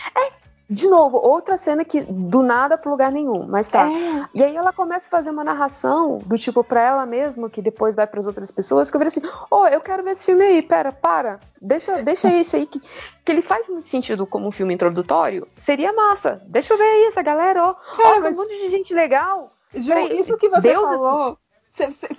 De novo, outra cena que do nada pro lugar nenhum, mas tá. É. E aí ela começa a fazer uma narração do tipo pra ela mesma, que depois vai pras outras pessoas, que eu falei assim: Ô, eu quero ver esse filme aí, pera, para. Deixa, deixa esse aí, que, que ele faz muito sentido como um filme introdutório. Seria massa. Deixa eu ver aí essa galera, ó. Cara, ó, tem mas- um monte de gente legal. Peraí, isso que você Deus- falou.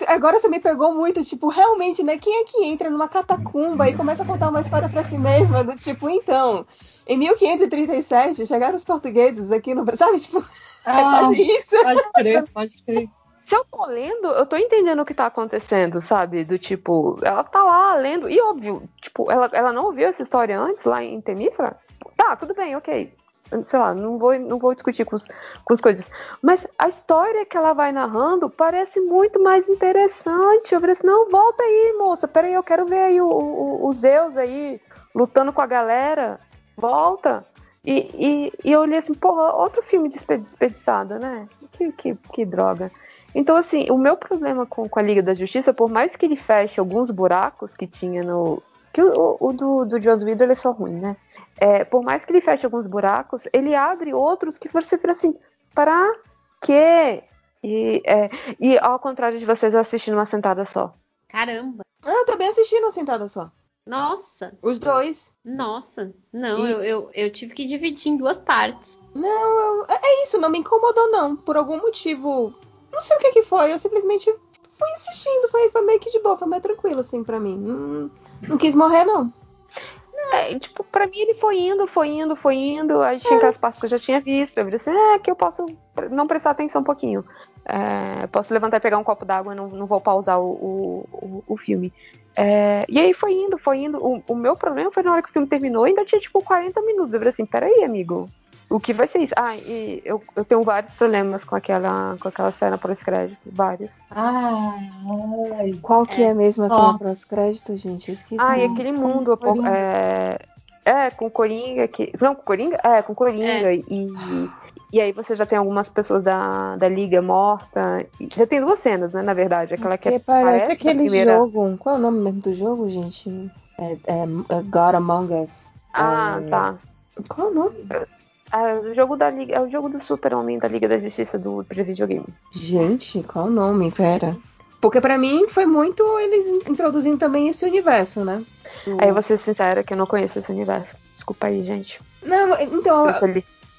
agora você me pegou muito, tipo, realmente, né? Quem é que entra numa catacumba e começa a contar uma história pra si mesma, do tipo, então, em 1537 chegaram os portugueses aqui no Brasil, sabe? Tipo, é [LAUGHS] Ah, quase isso. Pode crer, pode crer. se eu tô lendo, eu tô entendendo o que tá acontecendo, sabe? Do tipo, ela tá lá lendo, e óbvio, tipo, ela, ela não ouviu essa história antes lá em Temístra? Tá, tudo bem, ok. Sei lá, não vou, não vou discutir com, os, com as coisas. Mas a história que ela vai narrando parece muito mais interessante. Eu falei assim, não, volta aí, moça, peraí, eu quero ver aí o, o, o Zeus aí lutando com a galera. Volta. E, e, e eu olhei assim, porra, outro filme despe- desperdiçado, né? Que, que, que droga. Então, assim, o meu problema com, com a Liga da Justiça, por mais que ele feche alguns buracos que tinha no. Que o, o do, do Joss Whedon ele é só ruim, né? É, por mais que ele feche alguns buracos, ele abre outros que você fica assim, pra quê? E, é, e ao contrário de vocês, eu assisti numa sentada só. Caramba. Ah, eu também assisti uma sentada só. Nossa. Os dois. Nossa. Não, E- eu, eu, eu tive que dividir em duas partes. Não, eu- é isso, não me incomodou, não. Por algum motivo. Não sei o que que foi, eu simplesmente fui assistindo, foi, foi meio que de boa, foi meio tranquilo, assim, pra mim. Não, não quis morrer, não. É, tipo, pra mim ele foi indo, foi indo, foi indo. Aí tinha aquelas partes que eu já tinha visto. Eu falei assim, é que eu posso não prestar atenção um pouquinho. É, posso levantar e pegar um copo d'água, não, não vou pausar o, o, o- filme. É, e aí foi indo, foi indo. O, o, meu problema foi na hora que o filme terminou, ainda tinha tipo 40 minutos. Eu falei assim, peraí, amigo. O que vai ser isso? Ah, e eu, eu tenho vários problemas com aquela, com aquela cena pós-crédito. Vários. Ah, Qual que é, é mesmo a cena pós-crédito, gente? Eu esqueci. Ah, e aquele mundo. É, é, com Coringa. Que, não, com Coringa? É, com Coringa. É. E, e aí você já tem algumas pessoas da, da Liga morta. Já tem duas cenas, né, na verdade. Aquela que é, parece aquele primeira... jogo. Qual é o nome mesmo do jogo, gente? É, é, é God Among Us. Ah, é... tá. Qual é o nome? É o jogo da Liga, é o jogo do Super-Homem da Liga da Justiça do de videogame. Gente, qual o nome, pera? Porque para mim foi muito eles introduzindo também esse universo, né? Aí eu vou ser sincera que eu não conheço esse universo. Desculpa aí, gente. Não, então.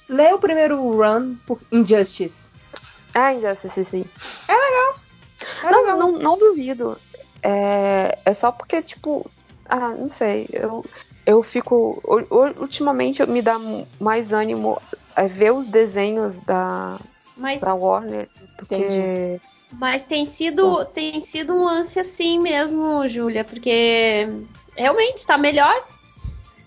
Lê o primeiro run por Injustice. Ah, Injustice, sim. É legal. É não, legal. Não, não duvido. É, é só porque, tipo. Ah, não sei. Eu, eu fico. Ultimamente me dá mais ânimo é ver os desenhos da, Mas... da Warner. Porque. Entendi. Mas tem sido, tem sido um lance assim mesmo, Júlia, porque realmente tá melhor.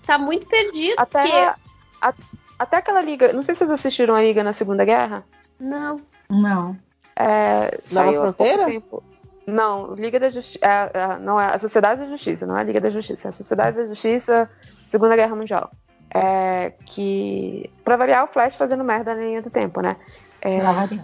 Tá muito perdido. Até, porque... a, até aquela liga. Não sei se vocês assistiram a Liga na Segunda Guerra. Não. Não. É, Nova Fronteira? Não, Liga da Justiça. É, é, não é a Sociedade da Justiça, não é a Liga da Justiça. É a Sociedade da Justiça, Segunda Guerra Mundial. É, que. Pra variar o Flash fazendo merda na linha do tempo, né? É,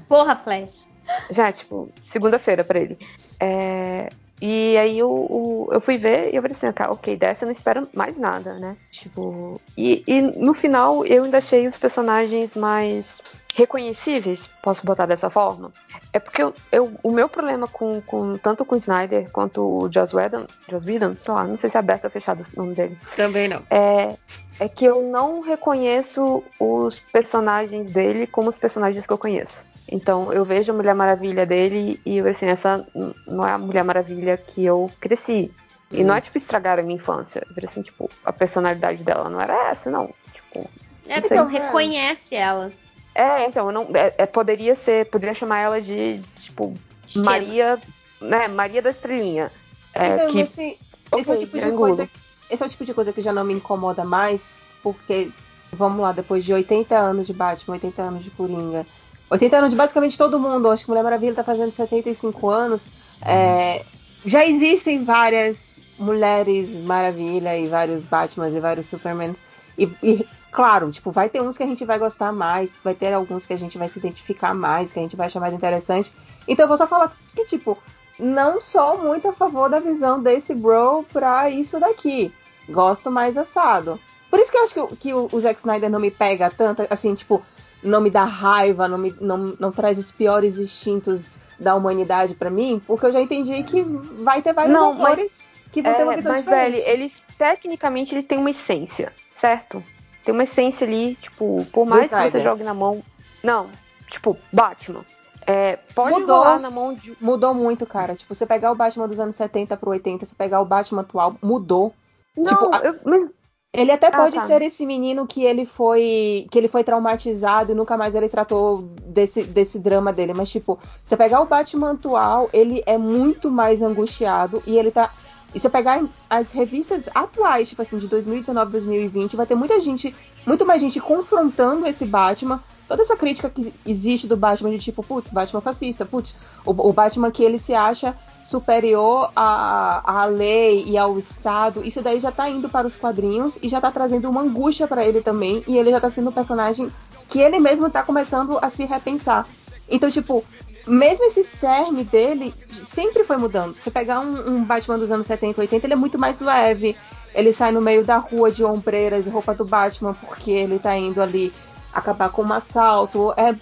Porra, Flash. Já, tipo, segunda-feira pra ele. É, e aí eu, eu fui ver e eu falei assim, tá, ok, dessa eu não espero mais nada, né? Tipo. E, e no final eu ainda achei os personagens mais reconhecíveis, posso botar dessa forma. É porque eu, eu, o meu problema com, com tanto com o Snyder quanto o Joss Whedon, Joss Whedon, sei lá, não sei se é aberto ou fechado o nome dele. Também não. É, é que eu não reconheço os personagens dele como os personagens que eu conheço. Então eu vejo a Mulher Maravilha dele e assim, essa não é a Mulher Maravilha que eu cresci. E hum. não é tipo estragar a minha infância. Eu assim, tipo, a personalidade dela não era essa, não. Tipo, é, então, reconhece ela. É, então, eu não, é, é, poderia ser, poderia chamar ela de, tipo, Maria, né, Maria da Estrelinha. É, então, que, esse, okay, esse, é o tipo de coisa, esse é o tipo de coisa que já não me incomoda mais, porque, vamos lá, depois de 80 anos de Batman, 80 anos de Coringa, 80 anos de basicamente todo mundo, acho que Mulher Maravilha tá fazendo 75 anos, é, já existem várias Mulheres Maravilha e vários Batmans e vários Supermans, e, e Claro, tipo, vai ter uns que a gente vai gostar mais, vai ter alguns que a gente vai se identificar mais, que a gente vai achar mais interessante. Então eu vou só falar que, tipo, não sou muito a favor da visão desse bro pra isso daqui. Gosto mais assado. Por isso que eu acho que, que o, o Zack Snyder não me pega tanto, assim, tipo, não me dá raiva, não, me, não, não traz os piores instintos da humanidade para mim, porque eu já entendi que vai ter vários não, autores que vão é, ter uma visão mas, diferente. Velho, ele, tecnicamente, ele tem uma essência, certo? Tem uma essência ali, tipo, por mais que você jogue na mão. Não, tipo, Batman. É, pode mudou, rolar na mão de. Mudou muito, cara. Tipo, você pegar o Batman dos anos 70 pro 80, você pegar o Batman atual, mudou. Não, tipo, eu, mas... Ele até ah, pode tá. ser esse menino que ele foi que ele foi traumatizado e nunca mais ele tratou desse, desse drama dele. Mas, tipo, você pegar o Batman atual, ele é muito mais angustiado e ele tá e se pegar as revistas atuais, tipo assim, de 2019, 2020, vai ter muita gente, muito mais gente confrontando esse Batman. Toda essa crítica que existe do Batman de tipo, putz, Batman fascista, putz, o, o Batman que ele se acha superior à, à lei e ao Estado, isso daí já tá indo para os quadrinhos e já tá trazendo uma angústia para ele também, e ele já tá sendo um personagem que ele mesmo tá começando a se repensar. Então, tipo, mesmo esse cerne dele sempre foi mudando. Se pegar um, um, Batman dos anos 70, 80, ele é muito mais leve. Ele sai no meio da rua de ombreiras e roupa do Batman porque ele tá indo ali acabar com um assalto. É,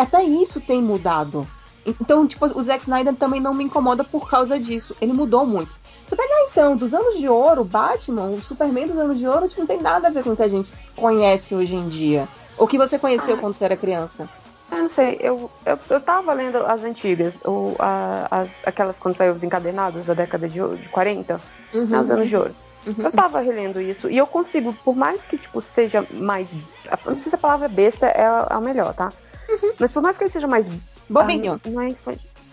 até isso tem mudado. Então, tipo, o Zack Snyder também não me incomoda por causa disso. Ele mudou muito. Se pegar então, dos anos de ouro, Batman, o Superman dos anos de ouro, tipo, não tem nada a ver com o que a gente conhece hoje em dia. O que você conheceu ah. quando você era criança. Eu não sei, eu, eu, eu tava lendo as antigas, ou a, as, aquelas quando saiu os encadernados da década de, de 40, uhum. né, os anos de ouro. Uhum. Eu tava relendo isso e eu consigo, por mais que tipo seja mais, não sei se a palavra besta é a, é melhor, tá? Uhum. Mas por mais que ele seja mais bobinho, ah, não, é,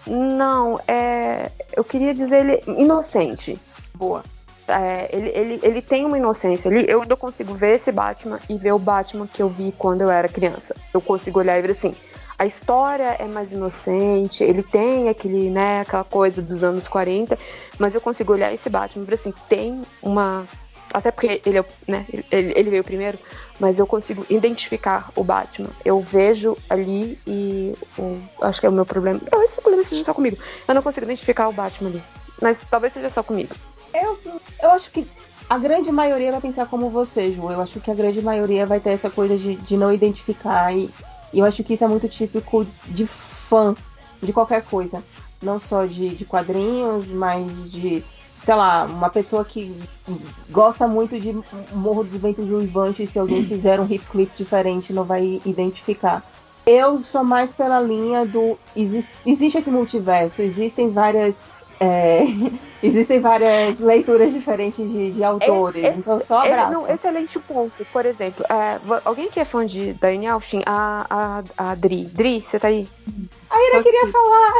não, é, eu queria dizer ele inocente. boa. É, ele, ele, ele tem uma inocência. Ele, eu ainda consigo ver esse Batman e ver o Batman que eu vi quando eu era criança. Eu consigo olhar e ver assim. A história é mais inocente, ele tem aquele, né, aquela coisa dos anos 40, mas eu consigo olhar esse Batman e assim, tem uma. Até porque ele, é, né, ele, ele veio primeiro, mas eu consigo identificar o Batman. Eu vejo ali e o, acho que é o meu problema. Eu, esse problema seja só comigo. Eu não consigo identificar o Batman ali. Mas talvez seja só comigo. Eu, eu acho que a grande maioria vai pensar como você, Ju. Eu acho que a grande maioria vai ter essa coisa de, de não identificar. E, e eu acho que isso é muito típico de fã de qualquer coisa. Não só de, de quadrinhos, mas de, sei lá, uma pessoa que gosta muito de Morro dos Ventos Uivantes. Se alguém [CLEARS THROAT] fizer um hip clip diferente, não vai identificar. Eu sou mais pela linha do. Existe, existe esse multiverso, existem várias é, [LAUGHS] existem várias leituras diferentes de, de autores, Esse- então só ele- abraço. não, excelente ponto. Por exemplo, é, alguém que é fã de Daniel Elfstin, a, a, a Dri. Dri, você tá aí? A Ira queria falar.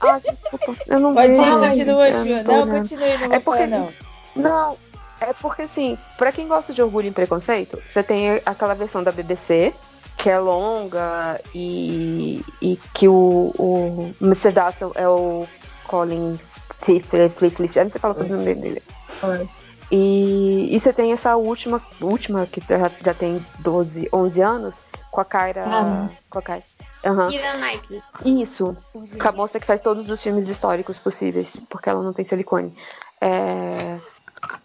Ah, desculpa. Eu não Pode ir, continua, Ju. Não, olhando. continue, não É porque, não. Não, é porque assim, pra quem gosta de Orgulho e Preconceito, você tem aquela versão da BBC, que é longa e, e que o, o Mr. Dassel é o Colin Firth, eu não sei falar sobre o nome dele. E, e você tem essa última, última que já, já tem 12, 11 anos, com a Kyra. Ah. Com a Kyra. Knightley. Isso. Com a moça que faz todos os filmes históricos possíveis, porque ela não tem silicone. É,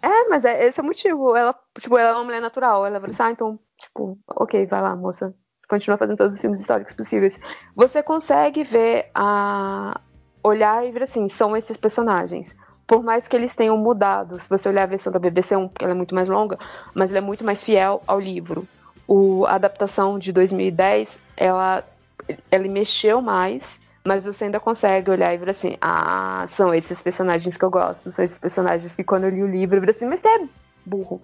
é mas é, esse é o motivo. Ela, tipo, ela é uma mulher natural. Ela vai assim, ah, então, tipo, ok, vai lá, moça. Continua fazendo todos os filmes históricos possíveis. Você consegue ver a. olhar e ver assim, são esses personagens. Por mais que eles tenham mudado, se você olhar a versão da BBC 1, porque ela é muito mais longa, mas ela é muito mais fiel ao livro. O, a adaptação de 2010, ela ele mexeu mais, mas você ainda consegue olhar e ver assim, ah, são esses personagens que eu gosto, são esses personagens que quando eu li o livro, eu vi assim, mas você é burro.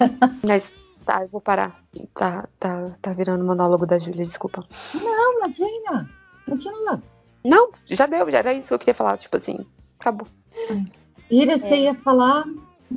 [LAUGHS] mas tá, eu vou parar. Tá, tá, tá virando monólogo da Júlia, desculpa. Não, imagina. Continua. Não, já deu, já era isso que eu queria falar, tipo assim, acabou. Ira, você ia falar.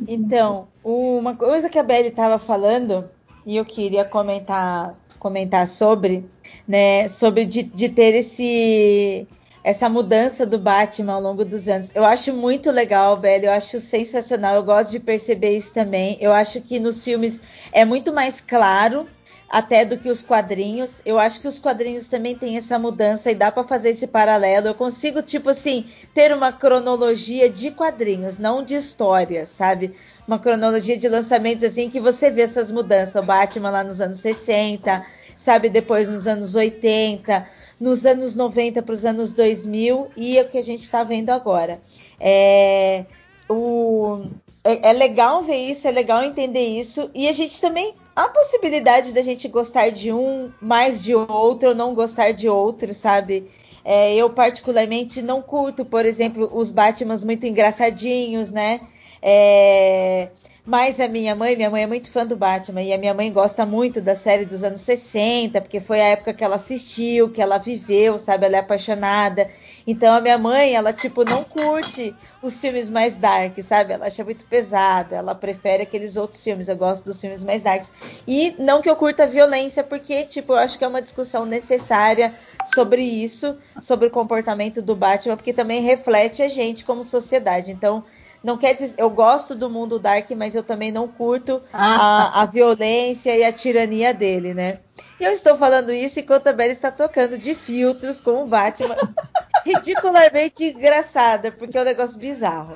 Então, uma coisa que a Belly estava falando e eu queria comentar, comentar sobre, né, sobre de, de ter esse essa mudança do Batman ao longo dos anos. Eu acho muito legal, Belly, eu acho sensacional. Eu gosto de perceber isso também. Eu acho que nos filmes é muito mais claro até do que os quadrinhos. Eu acho que os quadrinhos também têm essa mudança e dá para fazer esse paralelo. Eu consigo, tipo assim, ter uma cronologia de quadrinhos, não de histórias, sabe? Uma cronologia de lançamentos assim que você vê essas mudanças. O Batman lá nos anos 60, sabe? Depois nos anos 80, nos anos 90 para os anos 2000 e é o que a gente está vendo agora. É, o, é, é legal ver isso, é legal entender isso. E a gente também. A possibilidade da gente gostar de um mais de outro ou não gostar de outro, sabe? É, eu, particularmente, não curto, por exemplo, os Batmans muito engraçadinhos, né? É, mas a minha mãe, minha mãe é muito fã do Batman e a minha mãe gosta muito da série dos anos 60, porque foi a época que ela assistiu, que ela viveu, sabe? Ela é apaixonada. Então a minha mãe, ela tipo não curte os filmes mais dark, sabe? Ela acha muito pesado, ela prefere aqueles outros filmes. Eu gosto dos filmes mais darks. E não que eu curta a violência, porque tipo, eu acho que é uma discussão necessária sobre isso, sobre o comportamento do Batman, porque também reflete a gente como sociedade. Então, não quer dizer, eu gosto do mundo dark, mas eu também não curto a, a violência e a tirania dele, né? E eu estou falando isso enquanto a Bela está tocando de filtros com o Batman. [LAUGHS] Ridicularmente engraçada, porque é um negócio bizarro.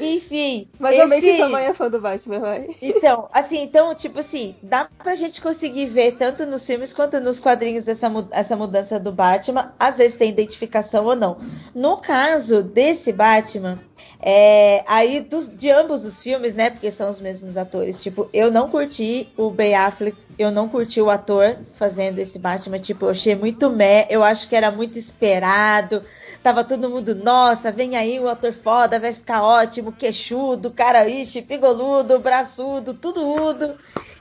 Enfim. Mas eu bem que esse- sua mãe é fã do Batman, vai. então, assim, então, tipo assim, dá pra gente conseguir ver tanto nos filmes quanto nos quadrinhos essa, essa mudança do Batman. Às vezes tem identificação ou não. No caso desse Batman, é, aí dos- de ambos os filmes, né? Porque são os mesmos atores. Tipo, eu não curti o Ben Affleck, eu não curti o ator fazendo esse Batman. Tipo, eu achei muito meh, eu acho que era muito esperado. Tava todo mundo, nossa, vem aí o ator foda, vai ficar ótimo, queixudo, cara, ixi, pigoludo, braçudo, tudo udo.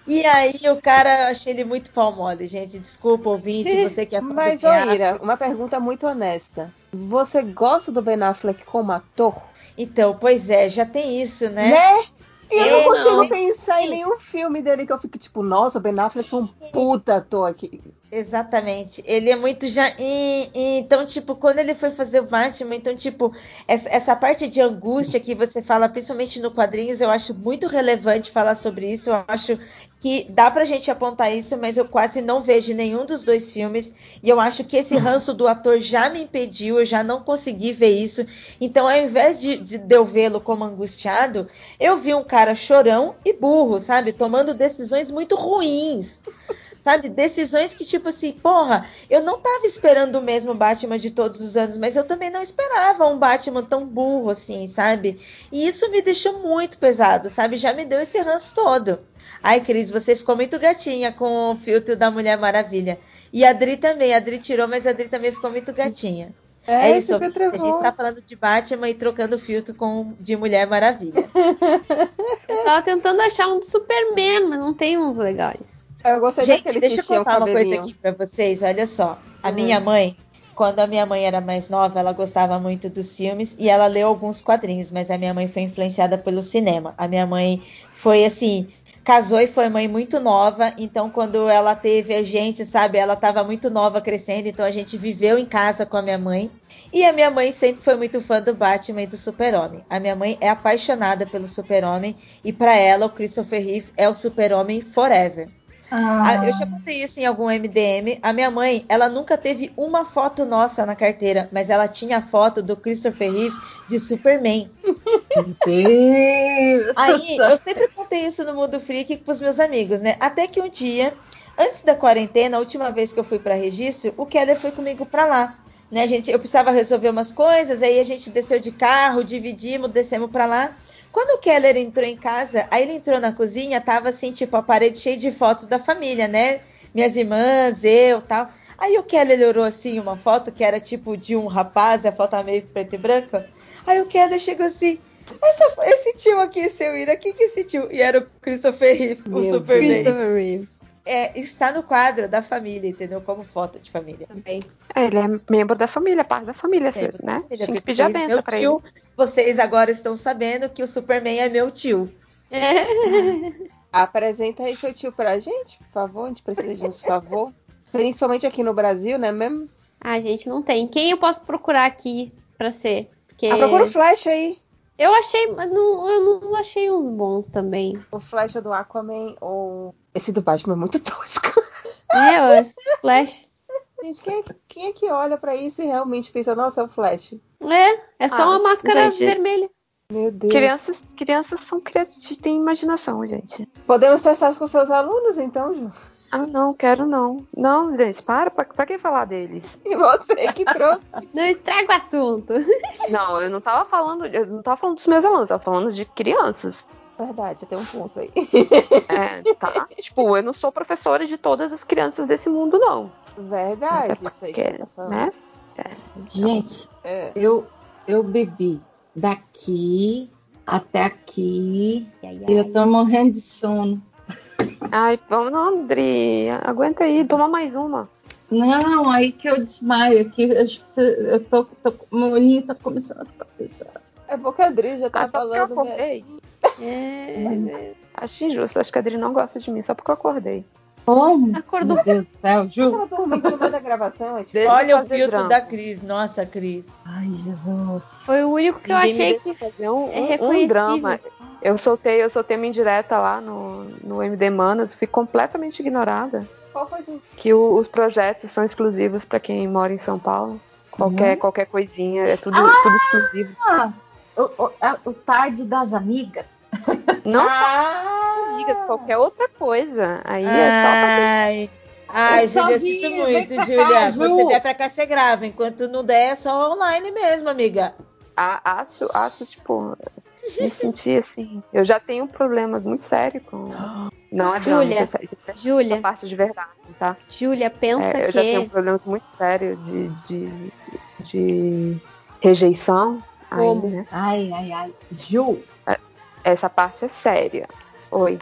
E aí o cara, eu achei ele muito pau mole, gente. Desculpa, ouvinte, você que é Mas, ô. Ira, uma pergunta muito honesta. Você gosta do Ben Affleck como ator? Então, pois é, já tem isso, né? Né? E eu não É, consigo não. pensar em nenhum filme dele que eu fique tipo, nossa, o Ben Affleck é um puta ator aqui. Exatamente. Ele é muito já. e- e- então, tipo, quando ele foi fazer o Batman, então, tipo, essa, essa parte de angústia que você fala, principalmente no quadrinhos, eu acho muito relevante falar sobre isso. Eu acho que dá pra gente apontar isso, mas eu quase não vejo nenhum dos dois filmes. E eu acho que esse ranço do ator já me impediu, eu já não consegui ver isso. Então, ao invés de, de, de eu vê-lo como angustiado, eu vi um cara chorão e burro, sabe? Tomando decisões muito ruins. Sabe? Decisões que, tipo assim, porra, eu não tava esperando o mesmo Batman de todos os anos, mas eu também não esperava um Batman tão burro assim, sabe? E isso me deixou muito pesado, sabe? Já me deu esse ranço todo. Ai, Cris, você ficou muito gatinha com o filtro da Mulher Maravilha. E a Adri também, a Adri tirou, mas a Adri também ficou muito gatinha. É, É, isso, a gente travou. tá falando de Batman e trocando filtro com de Mulher Maravilha. [LAUGHS] Eu tava tentando achar um do Superman, mas não tem uns legais. Eu gostei Gente, deixa eu contar uma coisa aqui pra vocês. Olha só, a Hum. minha mãe, quando a minha mãe era mais nova, ela gostava muito dos filmes e ela leu alguns quadrinhos, mas a minha mãe foi influenciada pelo cinema. A minha mãe foi assim, casou e foi mãe muito nova, então quando ela teve a gente, sabe, ela estava muito nova crescendo, então a gente viveu em casa com a minha mãe. E a minha mãe sempre foi muito fã do Batman e do Super-Homem. A minha mãe é apaixonada pelo Super-Homem e pra ela o Christopher Reeve é o Super-Homem forever. Ah. Ah, eu já contei isso em algum MDM. A minha mãe, ela nunca teve uma foto nossa na carteira, mas ela tinha a foto do Christopher Reeve de Superman. Aí, eu sempre contei isso no Mundo Freak pros meus amigos, né? Até que um dia, antes da quarentena, a última vez que eu fui para registro, o Keller foi comigo para lá. Né, gente, eu precisava resolver umas coisas, aí a gente desceu de carro, dividimos, descemos para lá. Quando o Keller entrou em casa, aí ele entrou na cozinha, tava assim, tipo, a parede cheia de fotos da família, né? Minhas irmãs, eu tal. Aí o Keller olhou assim uma foto que era tipo de um rapaz, a foto tava meio preto e branca. Aí o Keller chegou assim, essa, esse tio aqui, seu Ira, quem que é esse tio? E era o Christopher Reeve, o Superman. Christopher Reeve. É, está no quadro da família, entendeu? Como foto de família. Também. É, ele é membro da família, parte da família, da né? família, Tinha que pedir a é benção meu pra tio. ele. Vocês agora estão sabendo que o Superman é meu tio. [LAUGHS] Apresenta aí seu tio pra gente, por favor. A gente precisa de uns favor. Principalmente aqui no Brasil, né mesmo? Ah, gente, não tem. Quem eu posso procurar aqui pra ser? Porque Ah, procura o Flash aí. eu achei, mas não, eu não achei uns bons também. O Flash do Aquaman ou. Esse do Batman é muito [LAUGHS] tosco. É, o Flash. Gente, quem é, que- quem é que olha pra isso e realmente pensa, nossa, é o Flash? É, é só Ah, uma máscara gente. vermelha. Meu Deus. Crianças, crianças são criativas, têm imaginação, gente. Podemos testar isso com seus alunos, então, Ju? Ah, não, quero não. Não, gente, para, pra, pra que falar deles? E você que trouxe. [LAUGHS] Não estraga o assunto. Não, eu não tava falando, eu não tava falando dos meus alunos, eu tava falando de crianças. Verdade, você tem um ponto aí. É, tá? [LAUGHS] tipo, eu não sou professora de todas as crianças desse mundo, não. Verdade, Até isso aí que você tá falando. né? Gente, É. eu, eu bebi daqui até aqui e eu tô morrendo de sono. Ai, vamos não, Andri. Aguenta aí, toma mais uma. Não, aí que eu desmaio que você- eu tô, tô, meu olhinho tá começando a ficar pesado. É porque a Adri já tá Ah, porque eu falando. Né? acordei. É, Acho injusto, acho que a Adri não gosta de mim só porque eu acordei. Como? Acordou. Meu Deus do céu, Ju. Ela dormiu no meio da gravação, é tipo, eu Olha o filtro drama. da Cris. Nossa, Cris. Ai, Jesus. Foi o único que eu Ninguém me achei que fazer um, é um- um reconhecível. drama. Eu soltei, eu soltei uma indireta lá no, no MD Manas, fui completamente ignorada. qual foi, gente? Que o- os projetos são exclusivos para quem mora em São Paulo. Qualquer, qualquer coisinha, é tudo, tudo exclusivo. Ah, o, o, a- o tarde das amigas. Não Ah! só amigas, qualquer outra coisa. Aí é só fazer. Ai, ai Eu Júlia, sinto muito, Júlia. Você vier pra cá, você grava. Enquanto não der, é só online mesmo, amiga. A- Acho, acho, tipo, me sentir assim. Eu já tenho problemas muito sérios com. [GASPS] Não. Júlia, isso é Júlia, essa parte de verdade, tá? Júlia, pensa É, eu já que. tenho problemas muito sérios de, de, de rejeição. Como? né? Ai, ai, ai. Ju, Essa parte é séria. Oi.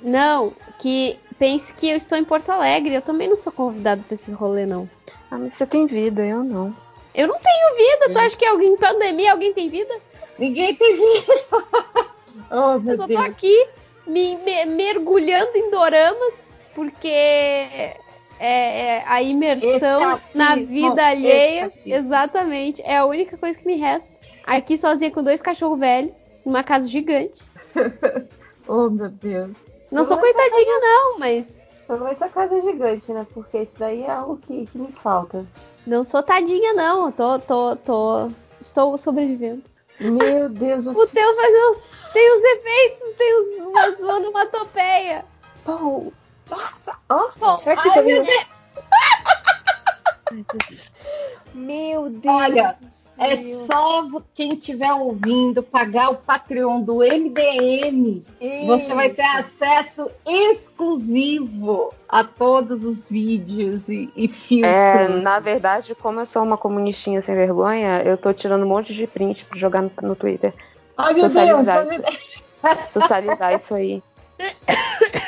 Não, que pense que eu estou em Porto Alegre. Eu também não sou convidado pra esse rolê, não. Ah, mas você tem vida, eu não. Eu não tenho vida. Tu acha que alguém em pandemia alguém tem vida? Ninguém tem vida. [LAUGHS] oh, meu Eu só tô Deus. aqui me, me- mergulhando em doramas porque é, é a imersão Escapismo, na vida alheia, escapismo. exatamente, é a única coisa que me resta. Aqui sozinha com dois cachorros velhos, numa casa gigante. [LAUGHS] Oh, meu Deus. Não sou Não, coitadinha não, mas Pelo menos a casa é gigante, né? Porque isso daí é algo que, que me falta. não sou tadinha não. Eu Tô, tô, tô, estou sobrevivendo. Meu Deus, [LAUGHS] o O teu faz uns, tem os efeitos, tem os, umas onomatopeia. Pô, nossa, ó. Pô, Será que ai, isso é meu meu... [LAUGHS] Meu Deus. Olha, é Deus. só quem estiver ouvindo pagar o Patreon do MDM. Você vai ter acesso exclusivo a todos os vídeos e, e filtros. É, na verdade, como eu sou uma comunistinha sem vergonha, eu tô tirando um monte de print pra jogar no, no Twitter. Ai, meu Deus. Socializar, ai, [LAUGHS] socializar isso aí.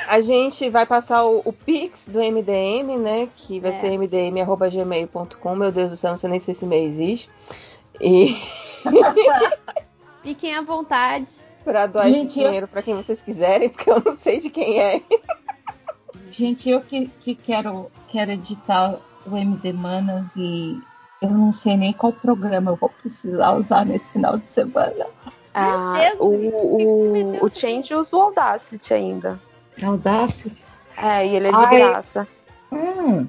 A gente vai passar o, o Pix do MDM, né? Que vai É. ser mdm.gmail.com. Meu Deus do céu, não sei nem se esse e-mail existe. E [LAUGHS] Fiquem à vontade. pra doar Gente, esse dinheiro pra quem vocês quiserem, porque eu não sei de quem é. Gente, eu que, que quero, quero editar o MD Manas e eu não sei nem qual programa eu vou precisar usar nesse final de semana. Ah, Deus, o, o, o Change usa o Audacity ainda. Audacity? É, e ele é de Ai. graça. Hum,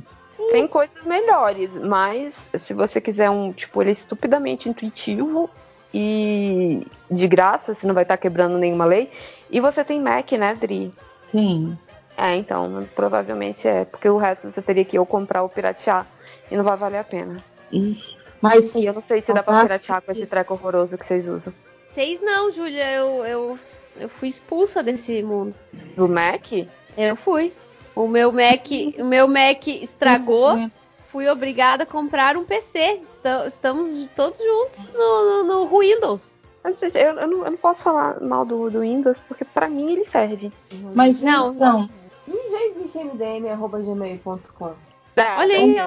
Tem coisas melhores, mas se você quiser um, tipo, ele é estupidamente intuitivo e de graça, você não vai estar quebrando nenhuma lei. E você tem Mac, né, Dri? tem. É, então, provavelmente é, porque o resto você teria que ou comprar ou piratear e não vai valer a pena. Ixi. Mas E eu não sei se dá pra piratear com esse treco horroroso que vocês usam. Vocês não, Júlia. Eu, eu, eu fui expulsa desse mundo. Do Mac? Eu fui. O meu Mac, o meu Mac estragou. Fui obrigada a comprar um PC. Esta- Estamos todos juntos no, no, no Windows. Eu, não eu, não, eu não posso falar mal do, do Windows, porque pra mim ele serve. Mas Não. então, E já existe mdm.gmail.com. Olha aí,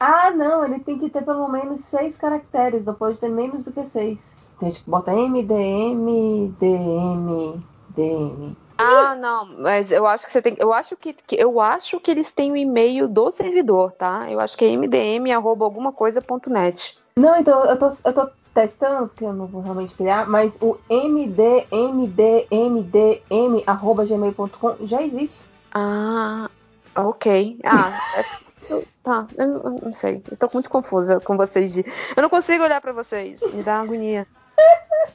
Ah, não, ele tem que ter pelo menos seis caracteres, não pode ter menos do que seis. Tem que botar MDM, DM, DM. Ah, não, mas eu acho que você tem. Eu acho que, eu acho que eles têm o e-mail do servidor, tá? Eu acho que é mdm arroba alguma coisa ponto net. Não, então eu tô, eu tô testando, porque eu não vou realmente criar, mas o mdmdmdm arroba gmail.com já existe. Ah, ok. Ah, é- eu- tá. Eu, não- eu não sei. Eu tô muito confusa com vocês. De, eu não consigo olhar pra vocês. Me dá agonia.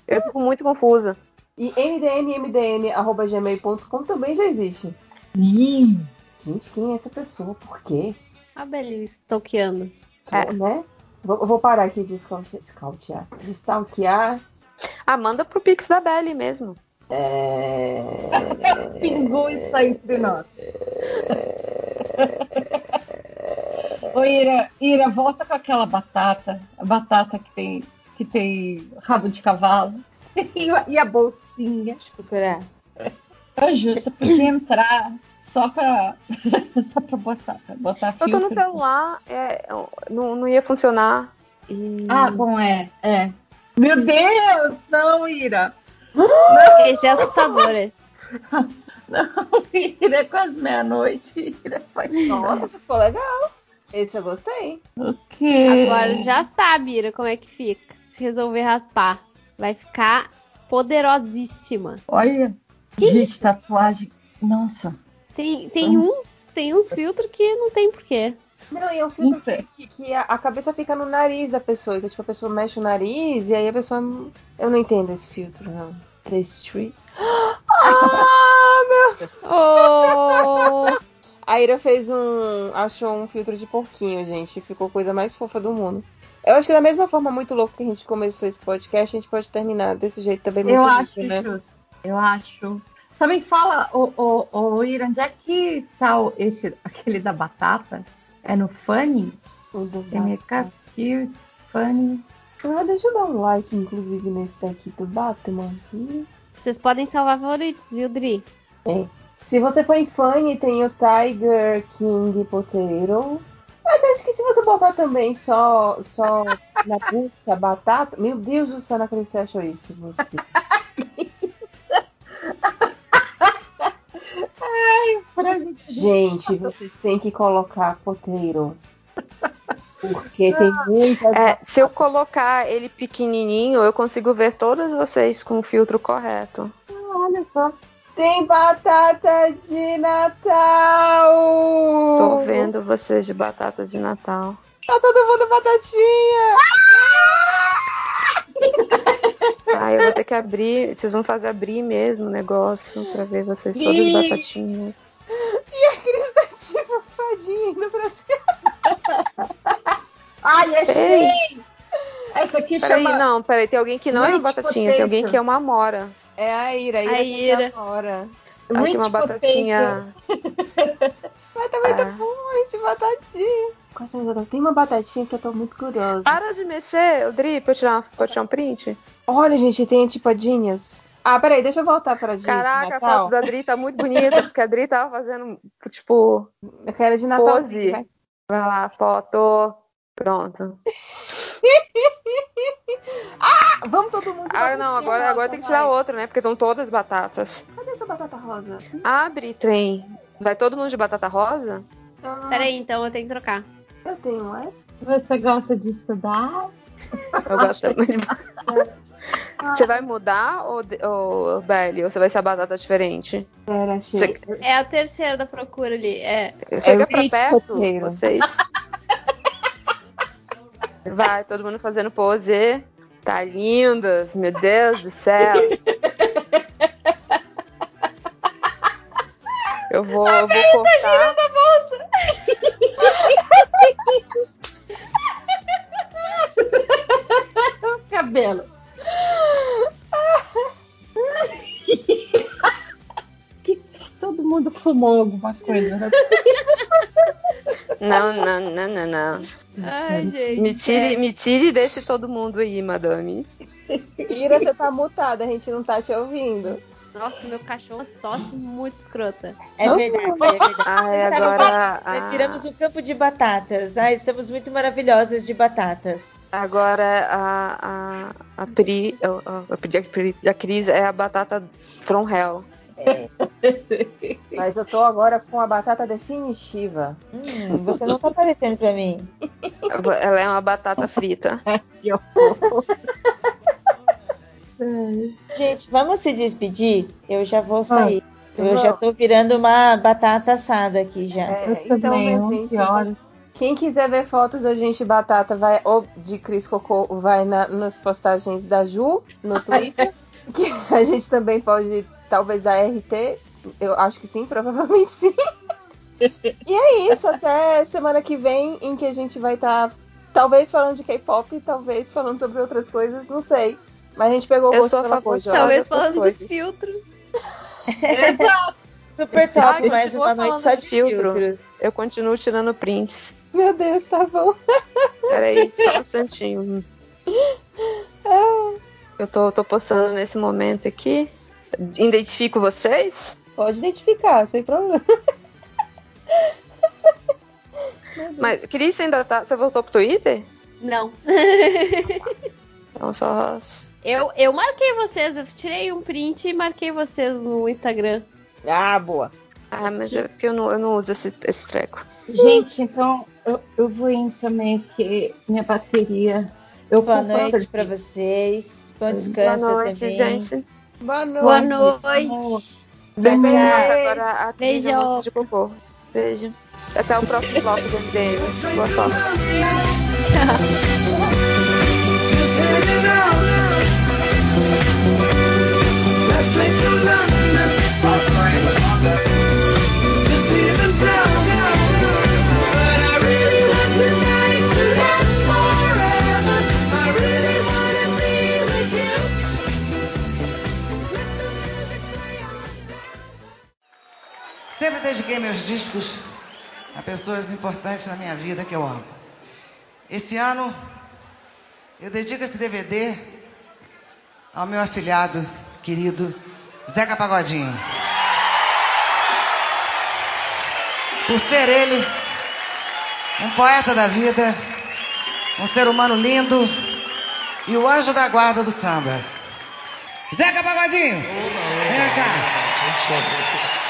Eu fico muito confusa. E mdmmdm.gmail.com também já existe. ih, Gente, quem é essa pessoa? Por quê? A Beli stalkeando. É. Né? Vou, eu vou parar aqui de scout- scoutear. De stalkear. Ah, manda pro Pix da Belly mesmo. É... [LAUGHS] pingou isso aí entre nós. Ô, Ira, Ira, volta com aquela batata. A batata que tem, que tem rabo de cavalo. [LAUGHS] E a, e a bolsinha. procurar. Ô, Ju, você podia entrar só pra, [LAUGHS] só pra botar, pra botar Eu tô no filtro. celular, é, eu- não, não ia funcionar. E... Ah, bom, é, é. Meu Deus, não, Ira. [GASPS] Esse é assustador, é. [LAUGHS] Não, Ira, é quase meia-noite. Ira, faz Nossa, isso ficou legal. Esse eu gostei. O quê? Agora já sabe, Ira, como é que fica. Se resolver raspar, vai ficar poderosíssima. Olha. Que gente, tatuagem. Nossa. Tem, tem uns, tem uns filtros que não tem porquê. Não, e é um filtro que, que a, a cabeça fica no nariz da pessoa. Então, tipo, a pessoa mexe o nariz e aí a pessoa. Eu não entendo esse filtro, não. Pastry. Ah, meu! [LAUGHS] Oh, A Ira fez um. achou um filtro de porquinho, gente. Ficou a coisa mais fofa do mundo. Eu acho que da mesma forma muito louco que a gente começou esse podcast, a gente pode terminar desse jeito também muito Eu lindo, acho né? justo. Eu acho. Só me fala, ô, ô, ô, Ira, onde é que tá o- esse, [LAUGHS] aquele da batata? É no Funny? O do MK Batman. Cute, Funny. Ah, deixa eu dar um like, inclusive, nesse daqui do Batman. Vocês podem salvar favoritos, viu, Dri? É. Se Se você for em Funny, tem o Tiger King Potato. Mas acho que se você botar também só, só na busca batata. Meu Deus do céu, não acredito que você achou isso. Você. Ai, frango. Gente, vocês têm que colocar potato. Porque tem muita. É, se eu colocar ele pequenininho, eu consigo ver todas vocês com o filtro correto. Olha só. Tem batata de Natal! Tô vendo vocês de batata de Natal. Tá todo mundo batatinha! [LAUGHS] Ah, eu vou ter que abrir. Vocês vão fazer abrir mesmo o negócio pra ver vocês todas Ih. batatinhas. E a Cris tá tipo fadinha indo pra cima. [LAUGHS] Ai, achei! Essa aqui Peraí, chama. não, peraí, tem alguém que não é uma batatinha, tem alguém que é uma amora. É a Ira, a Ira. A que Ira. tá fora. Aí tem Rich uma batatinha. [LAUGHS] Mas também tá É. bom de batatinha. Essa batata? Tem uma batatinha que eu tô muito curiosa. Para de mexer, Odri, eu tirar, uma- eu tirar um print. Olha, gente, tem tipadinhas. Ah, peraí, deixa eu voltar pra de Caraca, a Natal. foto da Adri tá muito bonita, porque a Adri tava fazendo, tipo, Eu quero de Natal. pose. vai. Vai lá, foto. Pronto. [LAUGHS] Ah, vamos todo mundo Ah, não, agora, agora tem que tirar outra, né? Porque estão todas batatas. Cadê essa batata rosa? Abre, trem. Vai todo mundo de batata rosa? Ah, Peraí, então eu tenho que trocar. eu tenho essa. Você gosta de estudar? Eu gosto muito de [LAUGHS] Você vai mudar, ou, ou Belly? Ou você vai ser a batata diferente? Pera, achei. Você, É a terceira da procura ali. É. chega pra Rich perto, vocês. Vai, todo mundo fazendo pose. Tá lindas, meu Deus do céu. Eu vou, eu vou cortar. a bolsa! [LAUGHS] Cabelo. [LAUGHS] Que- Todo mundo fumou alguma coisa, né? Não, não, não, não, não. Ai, gente. Me tire, é. me tire desse todo mundo aí, madame. Ira, você tá mutada, a gente não tá te ouvindo. Nossa, meu cachorro tosse muito escrota. É verdade, é verdade. Ai, agora. Nós ah, viramos um campo de batatas. Ah, estamos muito maravilhosas de batatas. Agora a, a, a Pri, a, a, a Pri- a Pri- a Cris é a batata from hell. Mas eu tô agora com a batata definitiva. Hum, você não tá aparecendo pra mim. Ela é uma batata frita. [LAUGHS] Que horror. Gente, vamos se despedir? Eu já vou sair. eu vamos. já tô virando uma batata assada aqui já. É, então, também, minha 11 gente, horas. Quem quiser ver fotos da gente batata vai ou de Cris Cocô vai na, nas postagens da Ju no Twitter. que a gente também pode talvez da RT. Eu acho que sim, [LAUGHS] provavelmente sim. e é isso, até semana que vem em que a gente vai estar talvez falando de K-pop, talvez falando sobre outras coisas, não sei. Mas a gente pegou o Eu gosto pela coisa. Talvez falando coisas. dos filtros. Super top, Ai, mais uma noite só de filtro. filtros. Eu continuo tirando prints. Meu Deus, tá bom. Peraí, só um instantinho. [LAUGHS] Eu tô, tô postando nesse momento aqui. Identifico vocês? Pode identificar, sem problema. [LAUGHS] Mas, Cris, você ainda tá. Você voltou pro Twitter? Não. [LAUGHS] Então só. eu, eu marquei vocês, eu tirei um print e marquei vocês no Instagram. Ah, boa. Ah, mas é porque eu não, eu não uso esse, esse treco. Gente, então eu, eu vou indo também, porque minha bateria. Eu Boa noite pra vocês. Bom Boa descanso noite, também. gente. Boa noite. Boa noite. Tchau, tchau. Agora a Beijo. de cocô. Beijo. Até o próximo bloco do MDM. Boa sorte. Just Sempre dediquei meus discos a pessoas importantes na minha vida que eu amo. Esse ano, eu dedico esse DVD ao meu afilhado querido Zeca Pagodinho. por ser ele um poeta da vida, um ser humano lindo e o anjo da guarda do samba. Zeca Pagodinho, vem cá.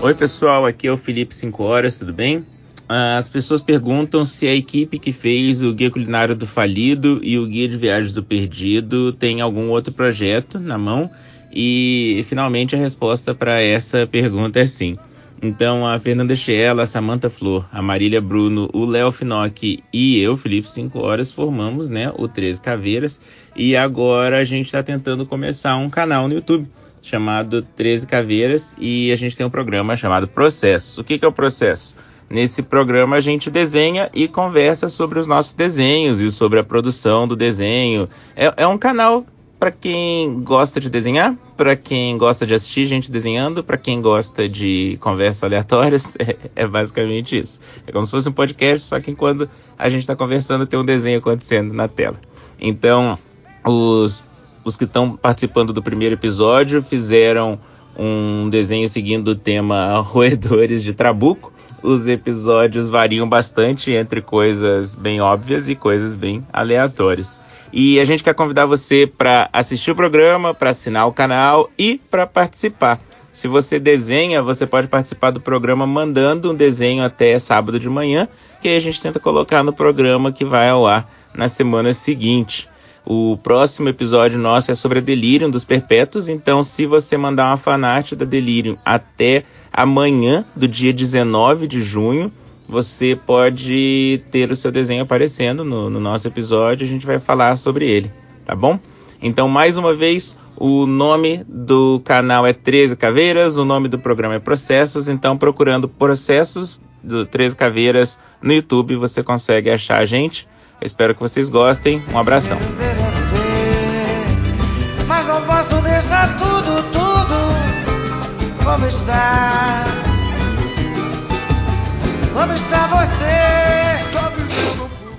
Oi pessoal, aqui é o Felipe 5 Horas, tudo bem? Ah, As pessoas perguntam se a equipe que fez o Guia Culinário do Falido e o Guia de Viagens do Perdido tem algum outro projeto na mão. E finalmente a resposta para essa pergunta é sim. Então a Fernanda Chiela, a Samantha Flor, a Marília Bruno, o Léo Finocchi e eu, Felipe 5 Horas, formamos né, o 13 Caveiras. E agora a gente está tentando começar um canal no YouTube chamado 13 Caveiras e a gente tem um programa chamado Processo. O que, que é o processo? Nesse programa a gente desenha e conversa sobre os nossos desenhos e sobre a produção do desenho. É, é um canal para quem gosta de desenhar, para quem gosta de assistir gente desenhando, para quem gosta de conversas aleatórias. [LAUGHS] É, é basicamente isso. É como se fosse um podcast, só que quando a gente está conversando tem um desenho acontecendo na tela. Então, os os que estão participando do primeiro episódio fizeram um desenho seguindo o tema [LAUGHS] Roedores de Trabuco. Os episódios variam bastante entre coisas bem óbvias e coisas bem aleatórias. E a gente quer convidar você para assistir o programa, para assinar o canal e para participar. Se você desenha, você pode participar do programa mandando um desenho até sábado de manhã, que a gente tenta colocar no programa que vai ao ar na semana seguinte. O próximo episódio nosso é sobre a Delirium dos Perpétuos, então se você mandar uma fanart da Delirium até amanhã, do dia 19 de junho, você pode ter o seu desenho aparecendo no, no nosso episódio, a gente vai falar sobre ele, tá bom? Então, mais uma vez, o nome do canal é 13 Caveiras, o nome do programa é Processos, então procurando Processos do 13 Caveiras no YouTube, você consegue achar a gente. Eu espero que vocês gostem. Um abração.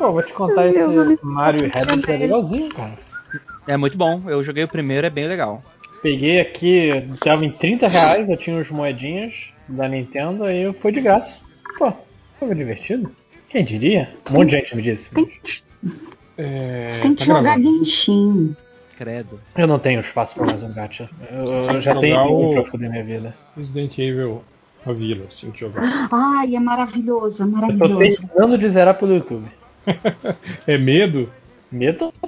Pô, vou te contar esse Mario Rabbids é legalzinho, cara. É muito bom. Eu joguei o primeiro, é bem legal. Peguei aqui, estava em 30 reais, eu tinha uns moedinhas da Nintendo, aí foi de graça. Pô, foi divertido. Quem diria? Um monte de gente me disse. É, Você tem que tá jogar gravando. Genshin. Credo. Eu não tenho espaço pra mais um gacha. Eu, eu Tem já tenho um o pra foder minha vida. Resident Evil a Village, tinha que jogar. Ai, é maravilhoso, é Eu tô maravilhoso. terminando de zerar pelo YouTube. [LAUGHS] É medo? Medo? [LAUGHS]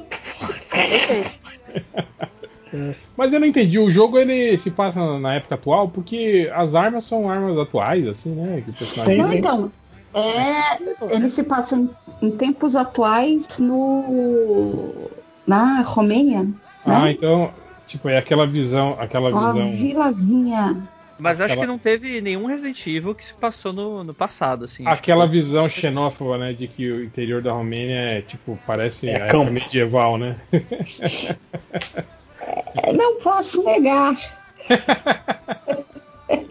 Mas eu não entendi, o jogo ele se passa na época atual porque as armas são armas atuais, assim, né? Que o personagem Não, então, é, ele se passa em, em tempos atuais no na Romênia, Ah, né? então, tipo, é aquela visão, aquela Uma visão. vilazinha. Mas acho Aquela- que não teve nenhum Resident Evil que se passou no, no passado, assim. Aquela visão xenófoba, né, de que o interior da Romênia é, tipo, parece É a campo. época medieval, né? É, Não posso negar.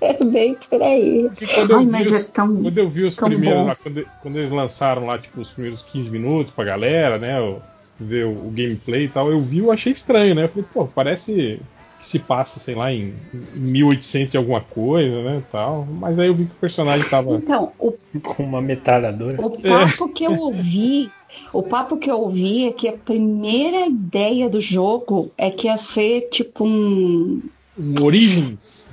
É [LAUGHS] bem por aí. Quando eu, Ai, vi mas os, é tão, quando eu vi os primeiros, lá, quando, quando eles lançaram lá, tipo, os primeiros 15 minutos pra galera, né, o- ver o, o gameplay e tal, eu vi, eu achei estranho, né? Eu falei, pô, parece se passa, sei lá, em, em 1800 e alguma coisa, né, tal. Mas aí eu vi que o personagem tava... Então, o, Com uma metralhadora. o papo que eu ouvi, o papo que eu ouvi é que a primeira ideia do jogo é que ia ser tipo um Um Origins.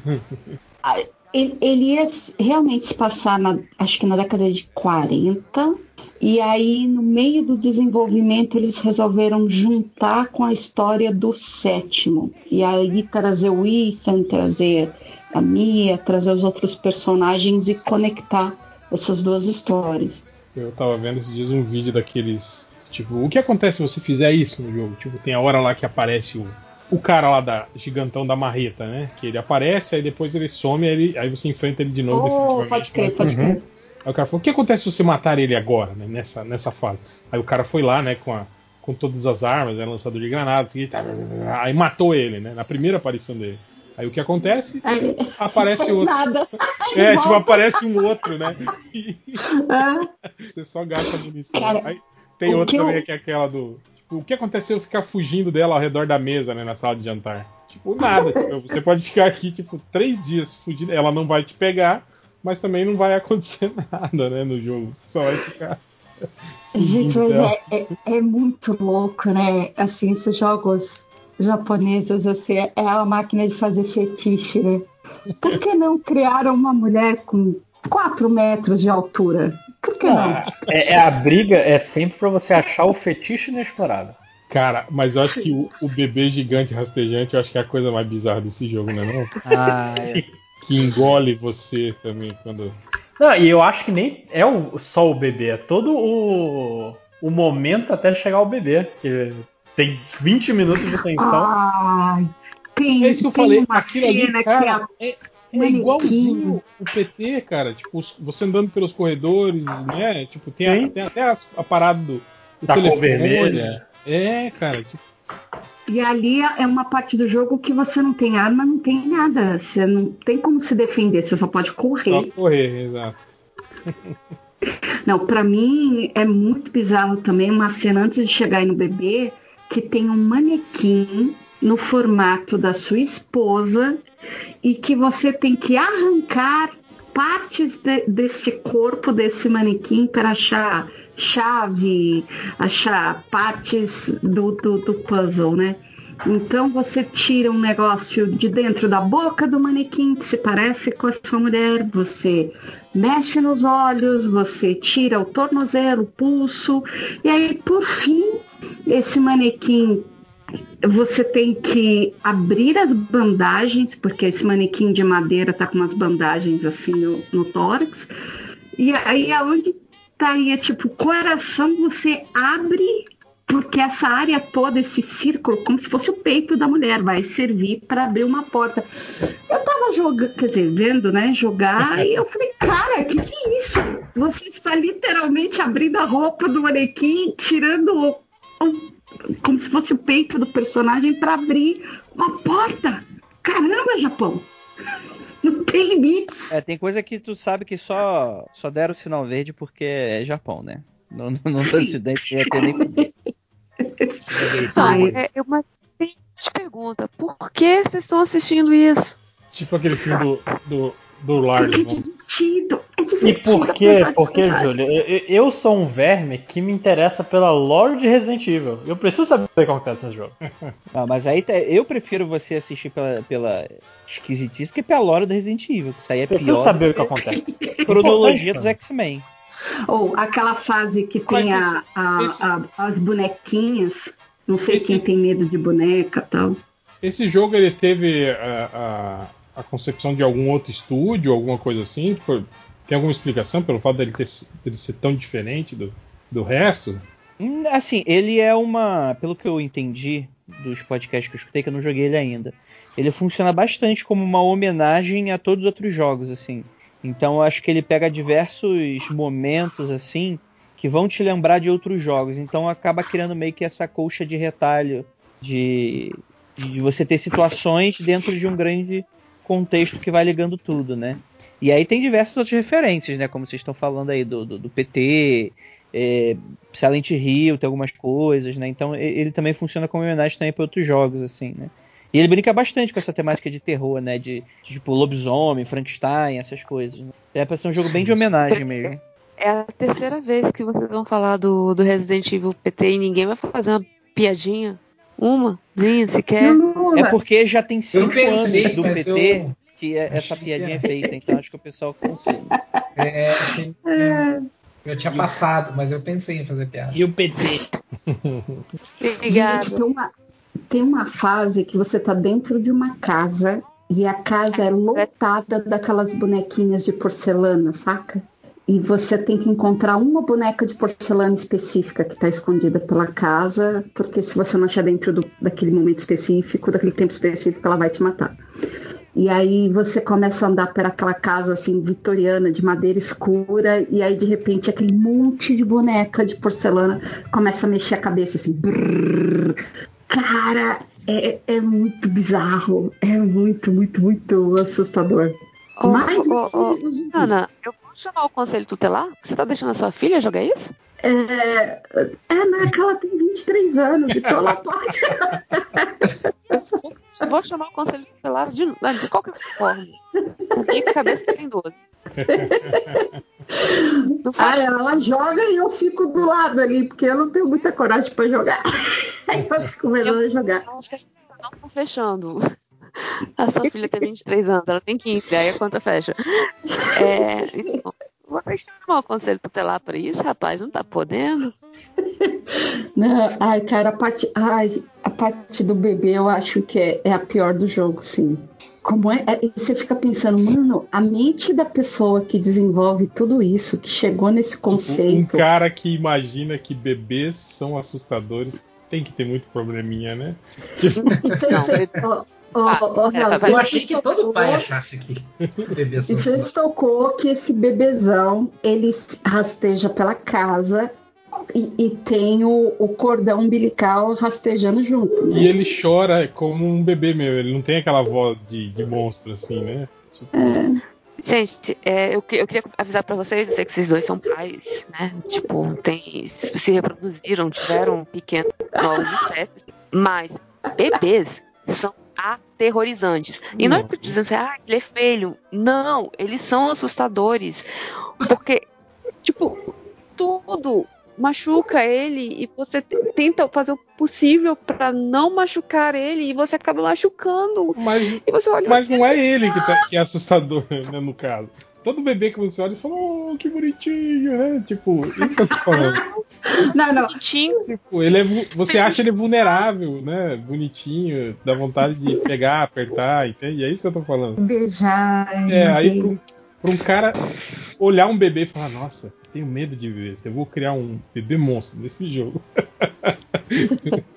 Ele, ele ia realmente se passar, na, acho que na década de 40, e aí no meio do desenvolvimento eles resolveram juntar com a história do sétimo. E aí trazer o Ethan, trazer a Mia, trazer os outros personagens e conectar essas duas histórias. Eu tava vendo esses dias um vídeo daqueles. Tipo, o que acontece se você fizer isso no jogo? Tipo, tem a hora lá que aparece o, o cara lá da gigantão da marreta, né? Que ele aparece, aí depois ele some, aí, ele- aí você enfrenta ele de novo. Oh, definitivamente. pode crer, pode Uhum. crer. Aí o cara falou: o que acontece se você matar ele agora, né? Nessa, nessa fase. Aí o cara foi lá, né, com a, com todas as armas, é lançador de granadas, e tá, aí matou ele, né? Na primeira aparição dele. Aí o que acontece? Aí, Aparece outro. Nada. [LAUGHS] É, Aí tipo, volta. aparece um outro, né? É. Você só gasta munição. Cara, Aí tem outra que eu- também que é aquela do. Tipo, o que aconteceu ficar fugindo dela ao redor da mesa, né? Na sala de jantar? Tipo, nada. tipo, você pode ficar aqui, tipo, três dias fugindo. Ela não vai te pegar, mas também não vai [LAUGHS] acontecer nada, né? No jogo. Você só vai ficar. [LAUGHS] Gente, mas é, é, é muito louco, né? Assim, esses jogos japoneses, assim, é é uma máquina de fazer fetiche, né? Por que não criaram uma mulher com 4 metros de altura? Por que não? Ah, é, é a briga é sempre pra você achar o fetiche inexplorado. Cara, mas eu acho que o, o bebê gigante rastejante, eu acho que é a coisa mais bizarra desse jogo, né? Não? Ah, é. [LAUGHS] Que engole você também quando. Não, e eu acho que nem é o- só o bebê, é todo o, o momento até chegar o bebê. Que tem 20 minutos de tensão. Ai, tem, É isso que eu falei, uma aquilo ali, cena cara, que a é, é manequim- igualzinho o PT, cara. Tipo, você andando pelos corredores, né? Tipo, tem, a- tem até as- a, parada do, do cor telefone. vermelha. É, cara. Tipo, E ali é uma parte do jogo que você não tem arma, não tem nada. Você não tem como se defender, você só pode só correr. correr, exato. [LAUGHS] Não, pra mim é muito bizarro também uma cena antes de chegar aí no bebê que tem um manequim no formato da sua esposa e que você tem que arrancar partes de- desse corpo desse manequim para achar chave, achar partes do, do, do puzzle, né? Então você tira um negócio de dentro da boca do manequim que se parece com a sua mulher, você mexe nos olhos, você tira o tornozelo, o pulso, e aí por fim esse manequim você tem que abrir as bandagens, porque esse manequim de madeira tá com umas bandagens assim no, no tórax. E aí aonde estaria tipo coração, você abre porque essa área toda, esse círculo, como se fosse o peito da mulher, vai servir para abrir uma porta. Eu tava jogando, quer dizer, vendo, né, jogar, [LAUGHS] e eu falei, cara, que que é isso? Você está literalmente abrindo a roupa do manequim, tirando o, o- como se fosse o peito do personagem para abrir uma porta. Caramba, Japão! [LAUGHS] Não tem limites. É, tem coisa que tu sabe que só, só deram sinal verde porque é Japão, né? Não, não, não tem acidente, ia ter nem fuder. Não, [LAUGHS] é, eu, mas tem uma pergunta. Por que vocês estão assistindo isso? Tipo aquele filme do, do, do Lars. Porque é divertido, é E divertido. por quê? Porque. Júlio, eu, eu- sou um verme que me interessa pela lore de Resident Evil. Eu preciso saber o que acontece nesse jogo. [LAUGHS] Ah, mas aí tá- eu prefiro você assistir pela, pela esquisitice que pela lore do Resident Evil. Que isso aí é Preciso pior. saber o que acontece. [LAUGHS] Cronologia dos X-Men. Ou aquela fase que tem Mas a- a- esse- a- as bonequinhas. Não sei Esse- quem tem medo de boneca e tal. Esse jogo ele teve a, a, concepção de algum outro estúdio, alguma coisa assim? Tipo, tem alguma explicação pelo fato dele, ter, dele ser tão diferente do, do resto? Hum, Assim, ele é uma. Pelo que eu entendi dos podcasts que eu escutei, que eu não joguei ele ainda. Ele funciona bastante como uma homenagem a todos os outros jogos, assim. Então eu acho que ele pega diversos momentos, assim, que vão te lembrar de outros jogos. Então acaba criando meio que essa colcha de retalho de, de você ter situações dentro de um grande contexto que vai ligando tudo, né? E aí tem diversas outras referências, né? Como vocês estão falando aí do, do, do PT, é, Silent Hill, tem algumas coisas, né? Então ele também funciona como homenagem também para outros jogos, assim, né? E ele brinca bastante com essa temática de terror, né? De, de, tipo lobisomem, Frankenstein, essas coisas. Né? É pra ser um jogo bem de homenagem mesmo. É a terceira vez que vocês vão falar do, do Resident Evil PT e ninguém vai fazer uma piadinha. Uma, zinha, É porque já tem cinco pensei, anos do PT eu que é- essa piadinha é feita, então acho que o pessoal consegue. É, eu tinha passado, mas eu pensei em fazer piada. E o PT? Gente, tem uma, tem uma fase que você tá dentro de uma casa e a casa é lotada daquelas bonequinhas de porcelana, saca? E você tem que encontrar uma boneca de porcelana específica que está escondida pela casa, porque se você não achar dentro do, daquele momento específico, daquele tempo específico, ela vai te matar. E aí você começa a andar por aquela casa assim vitoriana de madeira escura e aí de repente aquele monte de boneca de porcelana começa a mexer a cabeça assim. brrr. Cara, é, é muito bizarro, é muito, muito, muito assustador. Ô, Mas ô, ô, Ana, eu chamar o conselho tutelar? Você tá deixando a sua filha jogar isso? é, é, né, que ela tem 23 anos, então ela [LAUGHS] pode. Eu vou chamar o conselho tutelar de, de qualquer forma. Com cabeça tem 12. [LAUGHS] Ah, ela joga e eu fico do lado ali, porque eu não tenho muita coragem pra jogar. [LAUGHS] Aí eu fico ela jogar. Acho que as não estão fechando. A sua filha tem 23 anos, ela tem 15, aí a conta fecha. É, então, que chamar o conselho tutelar pra isso, rapaz, não tá podendo. Não, ai, cara, a parte, ai, a parte do bebê eu acho que é, é a pior do jogo, sim. Como é, é- você fica pensando, mano, a mente da pessoa que desenvolve tudo isso, que chegou nesse Um conceito. cara que imagina que bebês são assustadores tem que ter muito probleminha, né? [LAUGHS] Então, Real, Eu achei que todo pai achasse que bebê E você tocou que esse bebezão ele rasteja pela casa e, e tem o, o cordão umbilical rastejando junto. né? E ele chora como um bebê meu, ele não tem aquela voz de, de monstro assim, né? Tipo, Gente, é, eu, eu queria avisar pra vocês, eu sei que vocês dois são pais, né? Tipo, tem, se reproduziram, tiveram pequenos [LAUGHS] novos espécies, mas bebês são aterrorizantes. E não é porque dizem assim, ah, ele é feio. Não, eles são assustadores. Porque, tipo, tudo machuca ele e você te- tenta fazer o possível pra não machucar ele e você acaba machucando. Mas, e você olha mas não é ele que, tá- que é assustador, né, no caso. Todo bebê que você olha e fala, oh, que bonitinho, né? Tipo, isso que eu tô falando. [LAUGHS] Não, não. Tipo, ele é, você acha ele vulnerável, né? Bonitinho, dá vontade de pegar, apertar, entende? É isso que eu tô falando. Beijar. É, aí pra um, pra um cara olhar um bebê e falar, nossa, tenho medo de ver isso. Eu vou criar um bebê monstro nesse jogo. [LAUGHS]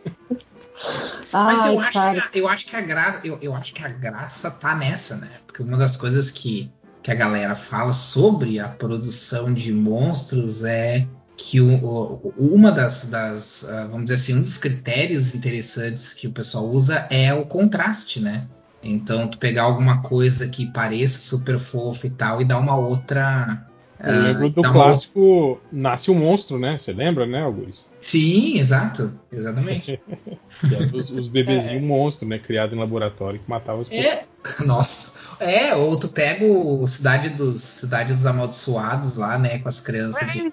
Mas eu Ai, acho, cara. que a, eu acho que a graça, eu, eu acho que a graça tá nessa, né? Porque uma das coisas que, que a galera fala sobre a produção de monstros é que o, uma das, das ah, vamos dizer assim, um dos critérios interessantes que o pessoal usa é o contraste, né? Então, tu pegar alguma coisa que pareça super fofa e tal e dar uma outra. Eu ah, lembro do uma clássico Nasce um Monstro, né? Você lembra, né, Augusto? Sim, exato. Exatamente. [LAUGHS] Eram os, os bebezinhos monstro, né? Criado em laboratório que matava as pessoas. É, [LAUGHS] nossa. É, ou tu pega o Cidade dos, Cidade dos Amaldiçoados lá, né? Com as crianças de,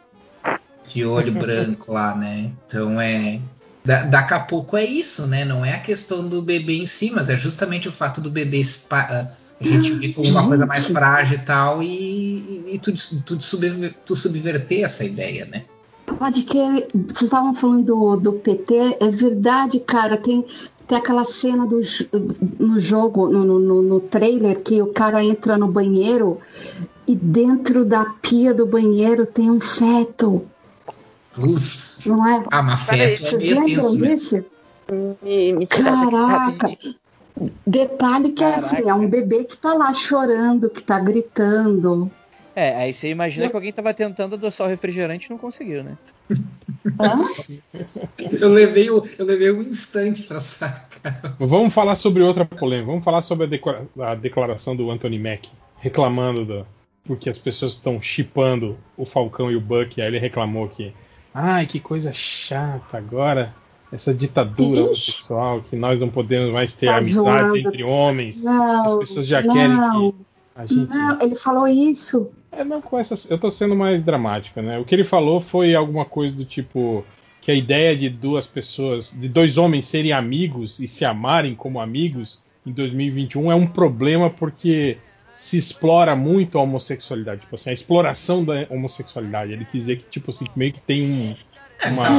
de olho [LAUGHS] branco lá, né? Então é. Da, daqui a pouco é isso, né? Não é a questão do bebê em si, mas é justamente o fato do bebê ah, a gente ver como uma coisa mais frágil e tal, e, e tu, tu, subver- tu subverter essa ideia, né? Pode que vocês estavam falando do, do PT, é verdade, cara. Tem, tem aquela cena do, no jogo, no, no, no trailer, que o cara entra no banheiro e dentro da pia do banheiro tem um feto. Putz. Não é? Ah, mas feto é Vocês meio lembram tenso, né? disso? Me, me Caraca! Detalhe que é assim, é um bebê que tá lá chorando, que tá gritando. É, aí você imagina que alguém tava tentando adoçar o refrigerante e não conseguiu, né? Eu levei, o- eu levei um instante pra sacar. Vamos falar sobre outra polêmica. Vamos falar sobre a, decora- a declaração do Anthony Mack reclamando da porque as pessoas estão chipando o Falcão e o Buck. Aí ele reclamou que, ai, que coisa chata agora essa ditadura homossexual que nós não podemos mais ter Tá amizades zoando. entre homens. Não, as pessoas já querem não, que a gente Não, ele falou isso. é, não com essas. Eu tô sendo mais dramática, né? O que ele falou foi alguma coisa do tipo que a ideia de duas pessoas, de dois homens serem amigos e se amarem como amigos em 2021 é um problema porque se explora muito a homossexualidade, tipo assim, a exploração da homossexualidade. Ele quis dizer que tipo assim, meio que tem um É, uma, tá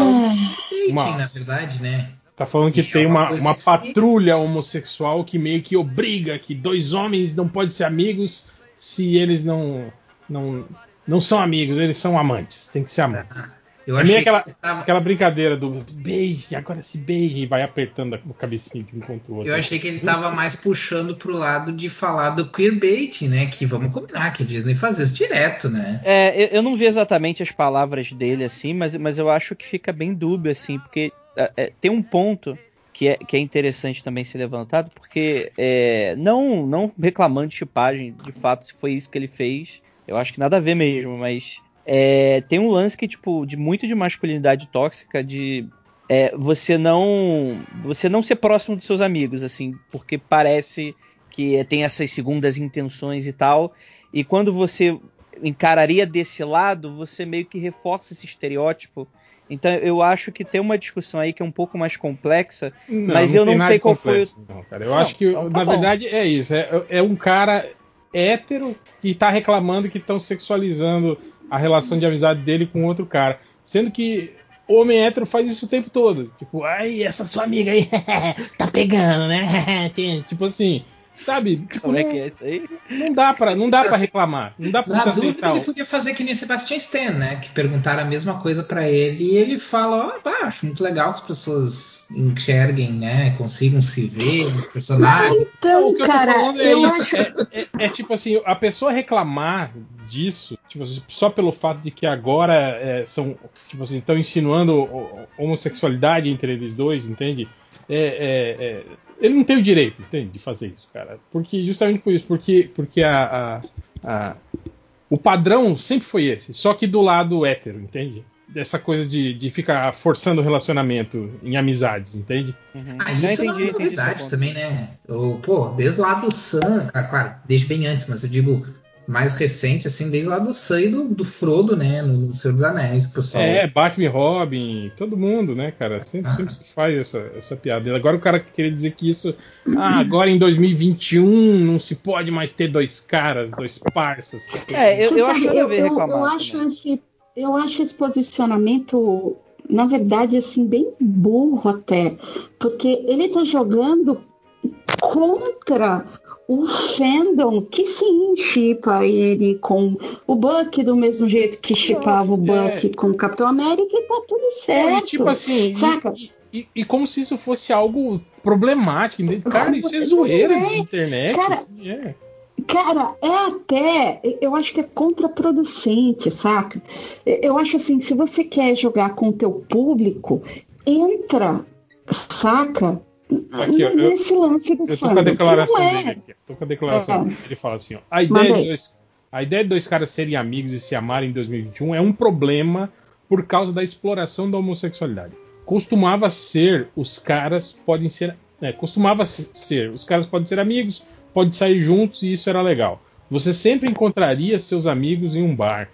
dating, uma- na verdade, né? Tá falando que Que é tem uma uma, coisa uma que- patrulha homossexual que meio que obriga que dois homens não podem ser amigos se eles não não não são amigos, eles são amantes, tem que ser amantes. Eu É meio achei aquela, que ele tava- aquela brincadeira do beijo, agora se beije e vai apertando a cabecinha de um contra o outro. Eu achei que ele tava mais puxando pro lado de falar do queerbait, né? Que vamos combinar que a Disney faz isso direto, né? É, eu, eu não vi exatamente as palavras dele assim, mas, mas eu acho que fica bem dúbio assim, porque é, é, tem um ponto que é, que é interessante também ser levantado, porque é, não, não reclamando de chipagem, de fato, se foi isso que ele fez, eu acho que nada a ver mesmo, mas é, tem um lance que, tipo, de muito de masculinidade tóxica, de é, você não você não ser próximo dos seus amigos, assim, porque parece que tem essas segundas intenções e tal, e quando você encararia desse lado, você meio que reforça esse estereótipo. Então eu acho que tem uma discussão aí que é um pouco mais complexa, Não, mas não eu não sei qual foi o. complexo, não, cara. Eu Não, acho que, então tá na bom. verdade, é isso. É, é um cara hétero que tá reclamando que estão sexualizando a relação de amizade dele com outro cara. Sendo que homem hétero faz isso o tempo todo. Tipo, ai, essa sua amiga aí [LAUGHS] tá pegando, né? [LAUGHS] tipo assim, sabe? Tipo, Como é que é isso aí? Não dá pra, não dá pra reclamar. Não dá pra Na dúvida, aceitar. ele podia fazer que nem Sebastian Stan, né? Que perguntaram a mesma coisa pra ele e ele fala: Ó, ah, acho muito legal que as pessoas enxerguem, né? Consigam se ver nos personagens. Não, o que eu tô cara, falando é isso. acho- É, é- é tipo assim, a pessoa reclamar disso, tipo assim, só pelo fato de que agora é, são, tipo assim, estão insinuando ho- homossexualidade entre eles dois, entende? É, é- é- ele não tem o direito, entende, de fazer isso, cara. Porque justamente por isso, porque, porque a, a- a- o padrão sempre foi esse, só que do lado hétero, entende? Dessa coisa de, de ficar forçando o relacionamento em amizades, entende? Ah, isso não é novidade também, né? Eu, pô, desde lá do Sam, ah, claro, desde bem antes, mas eu digo mais recente, assim, desde lá do Sam e do, do Frodo, né? No Senhor dos Anéis, pessoal. É, Batman e Robin, todo mundo, né, cara? Sempre, sempre se faz essa, essa piada. Agora o cara queria dizer que isso. Ah, agora em 2021 não se pode mais ter dois caras, dois parças. É, eu, eu sabe, acho eu, eu- reclamar. eu acho esse, eu acho esse posicionamento, na verdade, assim, bem burro até, porque ele tá jogando contra o fandom que sim chipa ele com o Buck do mesmo jeito que chipava o Buck com o Capitão América e tá tudo certo. E, tipo assim, saca? e, e- e como se isso fosse algo problemático. Cara, isso é zoeira Não é. de internet. Cara, assim, é. Cara, é até. Eu acho que é contraproducente, saca? Eu acho assim, se você quer jogar com o teu público, entra, saca? Aqui, ó, eu- Nesse lance do Eu tô com a declaração é. dele aqui. Tô com a declaração É. dele. Ele fala assim: ó, a, ideia de dois, a ideia de dois caras serem amigos e se amarem em 2021 é um problema por causa da exploração da homossexualidade. Costumava ser, os caras podem ser. É, costumava se- ser, os caras podem ser amigos, podem sair juntos e isso era legal. Você sempre encontraria seus amigos em um bar.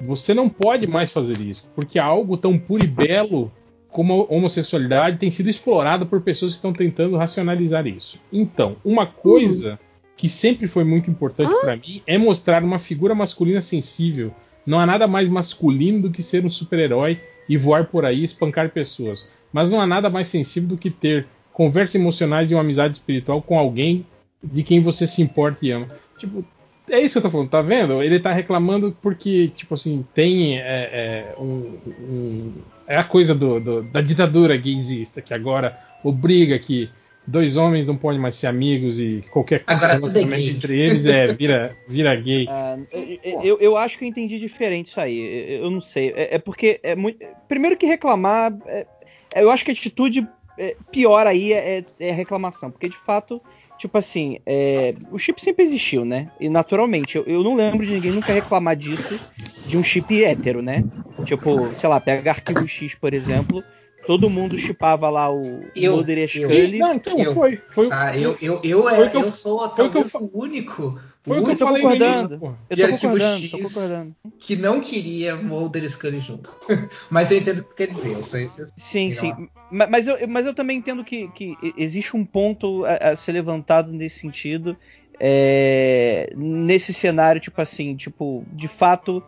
Você não pode mais fazer isso, porque algo tão puro e belo como a homossexualidade tem sido explorada por pessoas que estão tentando racionalizar isso. Então, uma coisa que sempre foi muito importante pra mim é mostrar uma figura masculina sensível. Não há nada mais masculino do que ser um super-herói e voar por aí e espancar pessoas. Mas não há nada mais sensível do que ter conversas emocionais e uma amizade espiritual com alguém de quem você se importa e ama. Tipo, é isso que eu tô falando, tá vendo? Ele tá reclamando porque, tipo assim, tem é, é, um, um- é a coisa do, do- da ditadura gaysista, que agora obriga que dois homens não podem mais ser amigos e qualquer Agora tudo é entre eles é vira, vira gay. [LAUGHS] Ah, eu, eu- eu acho que eu entendi diferente isso aí. Eu, eu não sei. É, é porque é muito. Primeiro que reclamar. é- eu acho que a atitude é, pior aí é, é a reclamação. Porque de fato, tipo assim, é, o chip sempre existiu, né? E naturalmente, eu, eu não lembro de ninguém nunca reclamar disso de um chip hétero, né? Tipo, sei lá, pega arquivo X, por exemplo. Todo mundo chipava lá o Eu- Mulder e. Não, então, Eu- foi. foi Ah, eu, eu, eu, Foi é, eu- eu sou foi o que eu o único. foi o que eu início, concordando. Eu de tô arquivo concordando, tô X concordando. que não queria Mulder e Scully junto. [LAUGHS] Mas eu entendo o que quer dizer. Eu esse. Sim, sim. Ma- Mas eu, mas eu também entendo que, que existe um ponto a, a ser levantado nesse sentido. é, nesse cenário, tipo assim, tipo, de fato,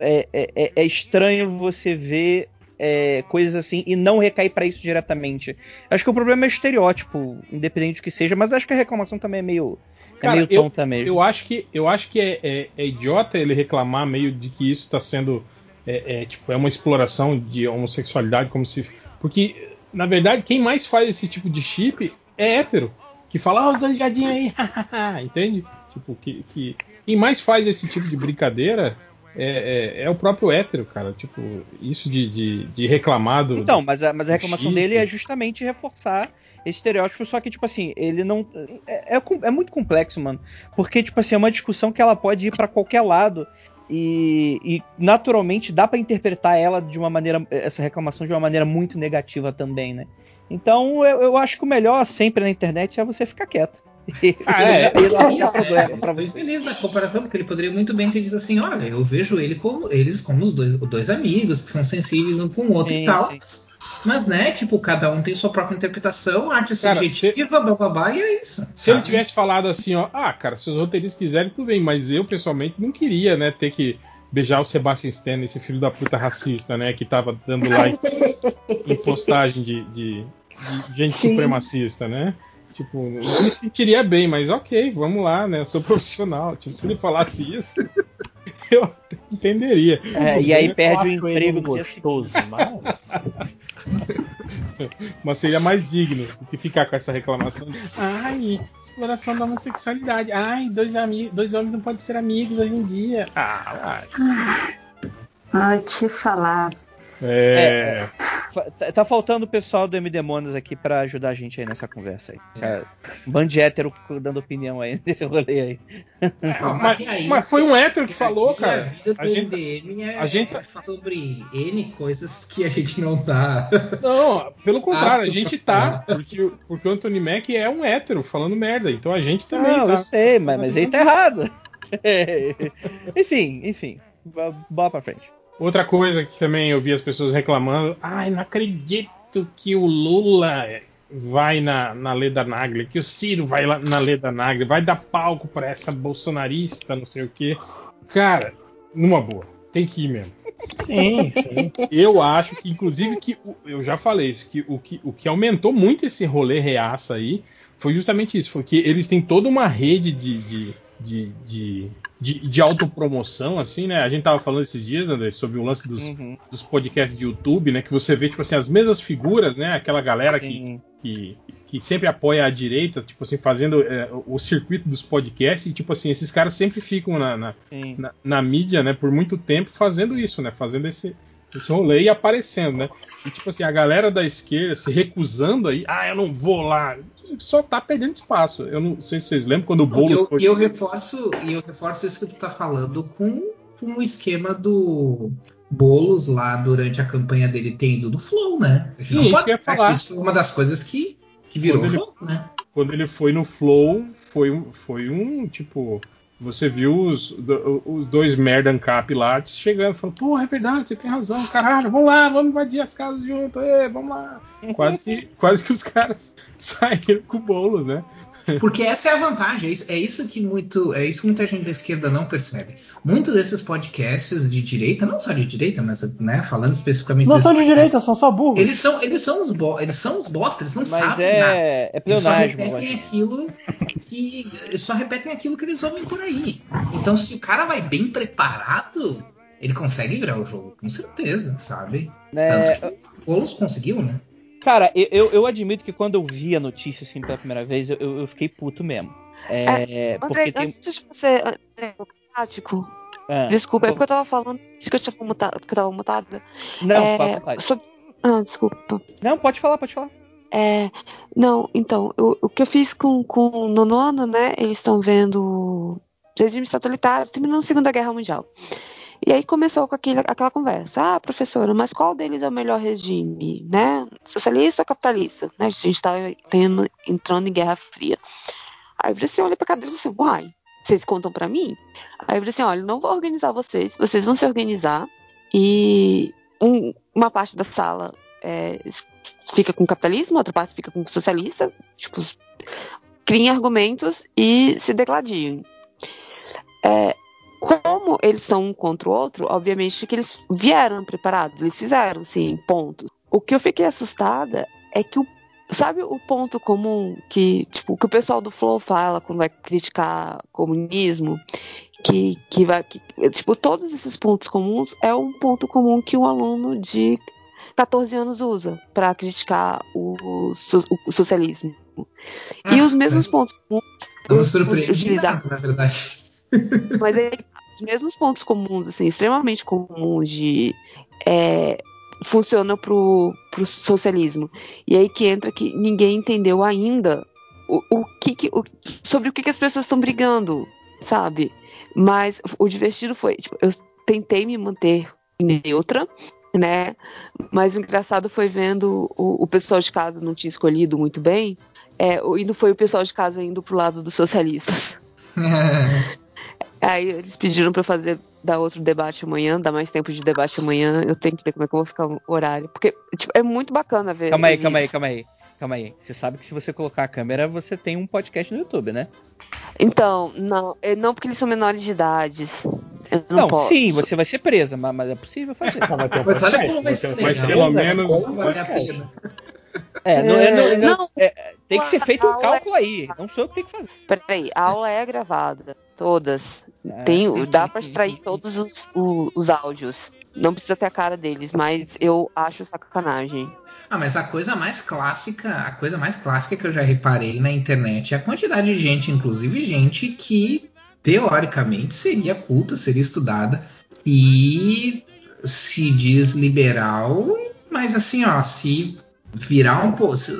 é, é- é estranho você ver é, coisas assim e não recair pra isso diretamente. Acho que o problema é estereótipo, independente do que seja, mas acho que a reclamação também é meio, é Cara, meio eu, tonta mesmo. eu acho que, eu acho que é, é- é idiota ele reclamar meio de que isso está sendo é, é, tipo, é uma exploração de homossexualidade, como se. Porque, na verdade, quem mais faz esse tipo de chip é hétero. Que fala, ah, os dois gadinhos aí, [LAUGHS] hahaha", entende? Tipo, que, que. Quem mais faz esse tipo de brincadeira é, é- é o próprio hétero, cara. Tipo, isso de, de, de reclamar do. Então, mas a, mas a reclamação dele é justamente reforçar esse estereótipo, só que, tipo assim, ele não. É, é, com- é muito complexo, mano. Porque, tipo assim, é uma discussão que ela pode ir pra qualquer lado. E, e, naturalmente dá pra interpretar ela de uma maneira. essa reclamação de uma maneira muito negativa também, né? Então eu, eu acho que o melhor sempre na internet é você ficar quieto. Ah, é, E problema é, pra você. feliz na comparação, porque ele poderia muito bem ter dito assim, olha, eu vejo ele como, eles como os dois, dois amigos, que são sensíveis um com o outro Sim, e tal. sim. Mas, né, tipo, cada um tem sua própria interpretação, arte Cara, subjetiva, blá blá blá, e é isso. Se ele sabe? tivesse falado assim, ó, ah, cara, se os roteiristas quiserem, tudo bem, mas eu pessoalmente não queria, né, ter que beijar o Sebastian Stan, esse filho da puta racista, né, que tava dando like [LAUGHS] em postagem de, de- de gente Sim. supremacista, né? Tipo, eu me sentiria bem, mas ok, vamos lá, né? Eu sou [LAUGHS] profissional. Tipo, se ele falasse isso, [LAUGHS] eu entenderia. É, e aí perde o emprego gostoso, mas... [LAUGHS] Mas seria mais digno do que ficar com essa reclamação. de, Ai, exploração da homossexualidade. Ai, dois, ami dois homens não podem ser amigos hoje em dia. Ah, vai. Ai, te falar. É. Fa- Tá, tá faltando o pessoal do MD Monas aqui pra ajudar a gente aí nessa conversa aí. Cara, um bando de hétero dando opinião aí [LAUGHS] nesse rolê aí. mas, mas foi um hétero que falou, E a cara. vida do A gente, MDM é, a gente- é sobre N coisas que a gente não tá. Não, pelo contrário, a Apto gente pra tá. Porque, o- porque o Anthony Mack é um hétero falando merda. Então a gente também Não, tá. eu sei, mas, mas ele tá errado. [LAUGHS] enfim, enfim. b- Bola pra frente. Outra coisa que também eu vi as pessoas reclamando. Ai, não acredito que o Lula vai na, na Leda Nagli, que o Ciro vai lá na Leda Nagli, vai dar palco pra essa bolsonarista, não sei o quê. Cara, numa boa, tem que ir mesmo. Sim, sim. Eu acho que, inclusive, que eu já falei isso, que o, que o que aumentou muito esse rolê reaça aí foi justamente isso, foi que eles têm toda uma rede de, de, de, de, de, de autopromoção, assim, né? A gente tava falando esses dias, André, sobre o lance dos, Uhum. dos podcasts de YouTube, né? Que você vê, tipo assim, as mesmas figuras, né? Aquela galera que, que, que sempre apoia a direita, tipo assim, fazendo é, o circuito dos podcasts, e tipo assim, esses caras sempre ficam na, na, na, na mídia, né, por muito tempo fazendo isso, né? Fazendo esse, esse rolê e aparecendo, né? E tipo assim, a galera da esquerda se recusando aí, ah, eu não vou lá. Só tá perdendo espaço. Eu não sei se vocês lembram quando o E Boulos eu, foi. e eu reforço, e eu reforço isso que tu tá falando com, com o esquema do Boulos lá durante a campanha dele ter ido do Flow, né? Sim, não isso pode que eu ia falar. Isso foi uma das coisas que, que virou Quando ele- Flow, né? quando ele foi no Flow, foi foi um tipo. Você viu os, os dois merda Ancap lá chegando, falando, pô, é verdade, você tem razão, caralho, vamos lá, vamos invadir as casas junto, ê, vamos lá. [LAUGHS] Quase que, quase que os caras [LAUGHS] saíram com o bolo, né? Porque essa é a vantagem, é isso, é isso que muito, é isso que muita gente da esquerda não percebe. Muitos desses podcasts de direita, não só de direita, mas né, falando especificamente Não são de direita, são só burros. Eles são, eles são os bo eles são os bosta, eles não Mas sabem é- nada. é eles só pleonasmo, repetem aquilo que eles só repetem aquilo que eles ouvem por aí. Então, se o cara vai bem preparado, ele consegue virar o jogo, com certeza, sabe? É, Tanto que o Boulos conseguiu, né? Cara, eu, eu, admito que quando eu vi a notícia assim pela primeira vez, eu, eu fiquei puto mesmo. É, André, porque tem. antes de você tático, Ah, desculpa, é porque eu tava falando isso que eu tinha mutado, que eu tava mutada. Não, é, fala sobre- Ah, desculpa. Não, pode falar, pode falar. É, não, então, eu- o que eu fiz com, com o nono ano, né? Eles estão vendo regime totalitário terminando a Segunda Guerra Mundial. E aí começou com aquele, aquela conversa. Ah, professora, mas qual deles é o melhor regime, né? Socialista ou capitalista? Né? A gente tendo, entrando em Guerra Fria. Aí você olha pra cadeira e você, uai, vocês contam pra mim? Aí eu falei assim, olha, não vou organizar vocês, vocês vão se organizar e um- uma parte da sala é, fica com capitalismo, outra parte fica com socialista, tipo, criem argumentos e se degladiem. É, como eles são um contra o outro, obviamente que eles vieram preparados, eles fizeram, sim, pontos. O que eu fiquei assustada é que o sabe o ponto comum que, tipo, que o pessoal do Flow fala quando vai criticar comunismo? Que, que vai. Que, tipo, todos esses pontos comuns é um ponto comum que um aluno de 14 anos usa para criticar o, so- o socialismo. E os mesmos [LAUGHS] pontos comuns me os- nada, na verdade. Mas aí, os mesmos pontos comuns, assim, extremamente comuns de. É, funcionam pro, pro socialismo. E aí que entra que ninguém entendeu ainda o, o que, que- o- sobre o que, que as pessoas estão brigando, sabe? Mas o divertido foi, tipo, eu tentei me manter neutra, né? Mas o engraçado foi vendo o, o pessoal de casa não tinha escolhido muito bem, é, e não foi o pessoal de casa indo pro lado dos socialistas. [LAUGHS] Aí eles pediram pra eu fazer dar outro debate amanhã, dar mais tempo de debate amanhã. Eu tenho que ver como é que eu vou ficar o horário. Porque, tipo, é muito bacana ver. Calma aí, calma aí, calma aí. Calma aí. Você sabe que se você colocar a câmera, você tem um podcast no YouTube, né? Então, não, é, não porque eles são menores de idade. Eu não, Não, posso. sim, você vai ser presa, mas, mas é possível fazer. Mas olha como vai ser Mas pelo menos. Vale a pena. É, não, é, não, É, não- não. é, tem que ser feito um Não, cálculo aí. Não sou eu que tenho que fazer. Peraí, a aula é gravada. Todas. É. Tem, dá pra extrair todos os, o- os áudios. Não precisa ter a cara deles, mas eu acho sacanagem. Ah, mas a coisa mais clássica, a coisa mais clássica que eu já reparei na internet é a quantidade de gente, inclusive gente que teoricamente seria culta, seria estudada e se diz liberal, mas assim, ó, se virar um pouco, se,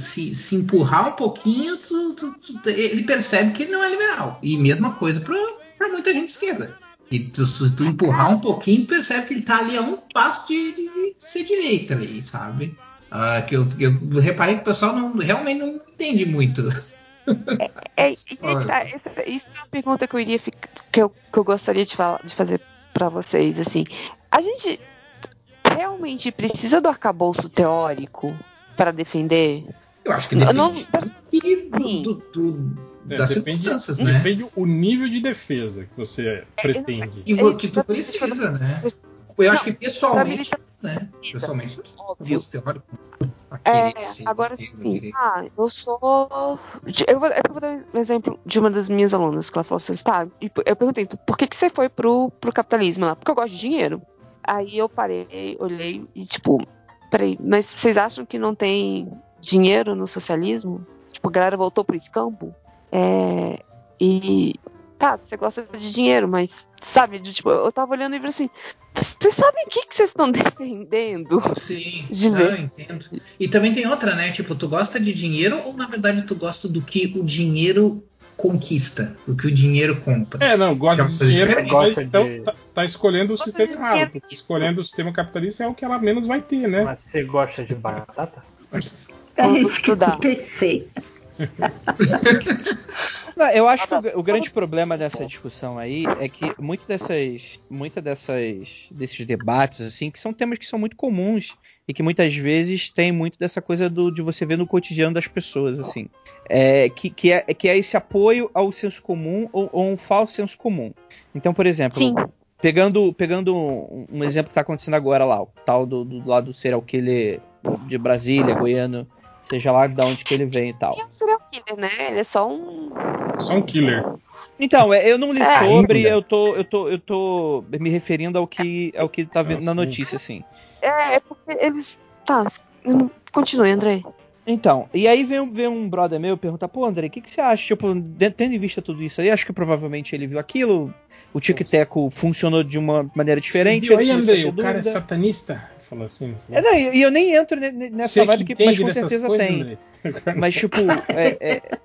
se, se- empurrar um pouquinho, tu- tu- tu- ele percebe que ele não é liberal. E mesma coisa para muita gente esquerda. E se tu empurrar um pouquinho, percebe que ele tá ali a um passo de, de- de ser direita ali, sabe? Ah, que eu, eu reparei que o pessoal não, realmente não entende muito. É, tá, essa- isso é uma pergunta que eu iria ficar, que eu, que eu gostaria de, falar, de fazer pra vocês, assim. A gente realmente precisa do arcabouço teórico para defender? Eu acho que depende não- do, do- É, das depende, circunstâncias, né? depende o nível de defesa que você pretende. Que, vo- que tu precisa, né? Eu acho que pessoalmente, né? Pessoalmente, arcabouço teórico. É, agora sim. Ah, eu sou. Eu vou, eu vou dar um exemplo de uma das minhas alunas, que ela falou assim: tá, e eu perguntei, "Tu- por que, que você foi pro, pro capitalismo lá? Porque eu gosto de dinheiro. Aí eu parei, olhei e, tipo, peraí, mas vocês acham que não tem dinheiro no socialismo? Tipo, a galera voltou pro escampo? É. E. Tá, você gosta de dinheiro, mas. Sabe, de, tipo, eu tava olhando e falei assim: vocês sabem o que, que vocês estão [LAUGHS] defendendo? Sim, de não, eu entendo. E também tem outra, né? Tipo, tu gosta de dinheiro ou na verdade tu gosta do que o dinheiro conquista, do que o dinheiro compra? É, não, gosta de dinheiro, mas então tá, tá escolhendo o sistema errado. Porque escolhendo o sistema capitalista é o que ela menos vai ter, né? Mas você gosta de batata? É isso que eu pensei. Não, eu acho que o, o grande problema dessa discussão aí é que muitas dessas, muita dessas, desses debates assim, que são temas que são muito comuns e que muitas vezes tem muito dessa coisa do, de você ver no cotidiano das pessoas assim, é, que, que, é, que é esse apoio ao senso comum ou, ou um falso senso comum. Então, por exemplo, Sim. pegando, pegando um, um exemplo que está acontecendo agora lá, o tal do, do lado do serial killer de Brasília, goiano, seja lá de onde que ele vem e tal. Ele é um serial killer, né? Ele é só um. Só um killer. Então, é, eu não li É, sobre, ainda. eu tô, eu tô, eu tô me referindo ao que, ao que tá vendo na notícia, assim. É, é porque eles. Tá, continue, André. Então, e aí vem, vem um brother meu perguntar, pô, André, o que, que você acha? Tipo, tendo em vista tudo isso aí, acho que provavelmente ele viu aquilo, o Tic Teco funcionou de uma maneira diferente. Você viu aí, Andrei? O cara é satanista? Falou assim. É, não, e eu nem entro ne- ne- nessa Você que vibe que, mas com certeza coisas, tem. Mas, tipo, é, é-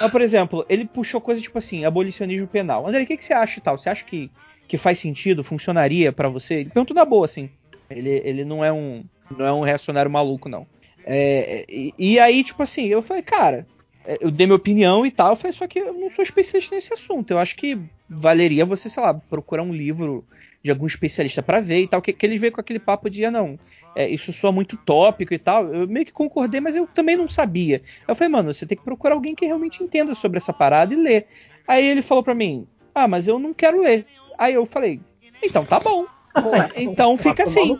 Não, por exemplo, ele puxou coisa tipo assim, abolicionismo penal. André, o que, que você acha e tal? Você acha que, que faz sentido, funcionaria pra você? Ele perguntou na boa, assim. Ele, ele não é um não é um reacionário maluco, não. É, e, e aí, tipo assim, eu falei, cara, é, eu dei minha opinião e tal, eu falei, só que eu não sou especialista nesse assunto. Eu acho que valeria você, sei lá, procurar um livro de algum especialista pra ver e tal, que, que ele veio com aquele papo de, ah, não, é, isso soa muito tópico e tal. Eu meio que concordei, mas eu também não sabia. Eu falei, mano, você tem que procurar alguém que realmente entenda sobre essa parada e ler. Aí ele falou pra mim, ah, mas eu não quero ler. Aí eu falei, então tá bom. [LAUGHS] Então fica assim.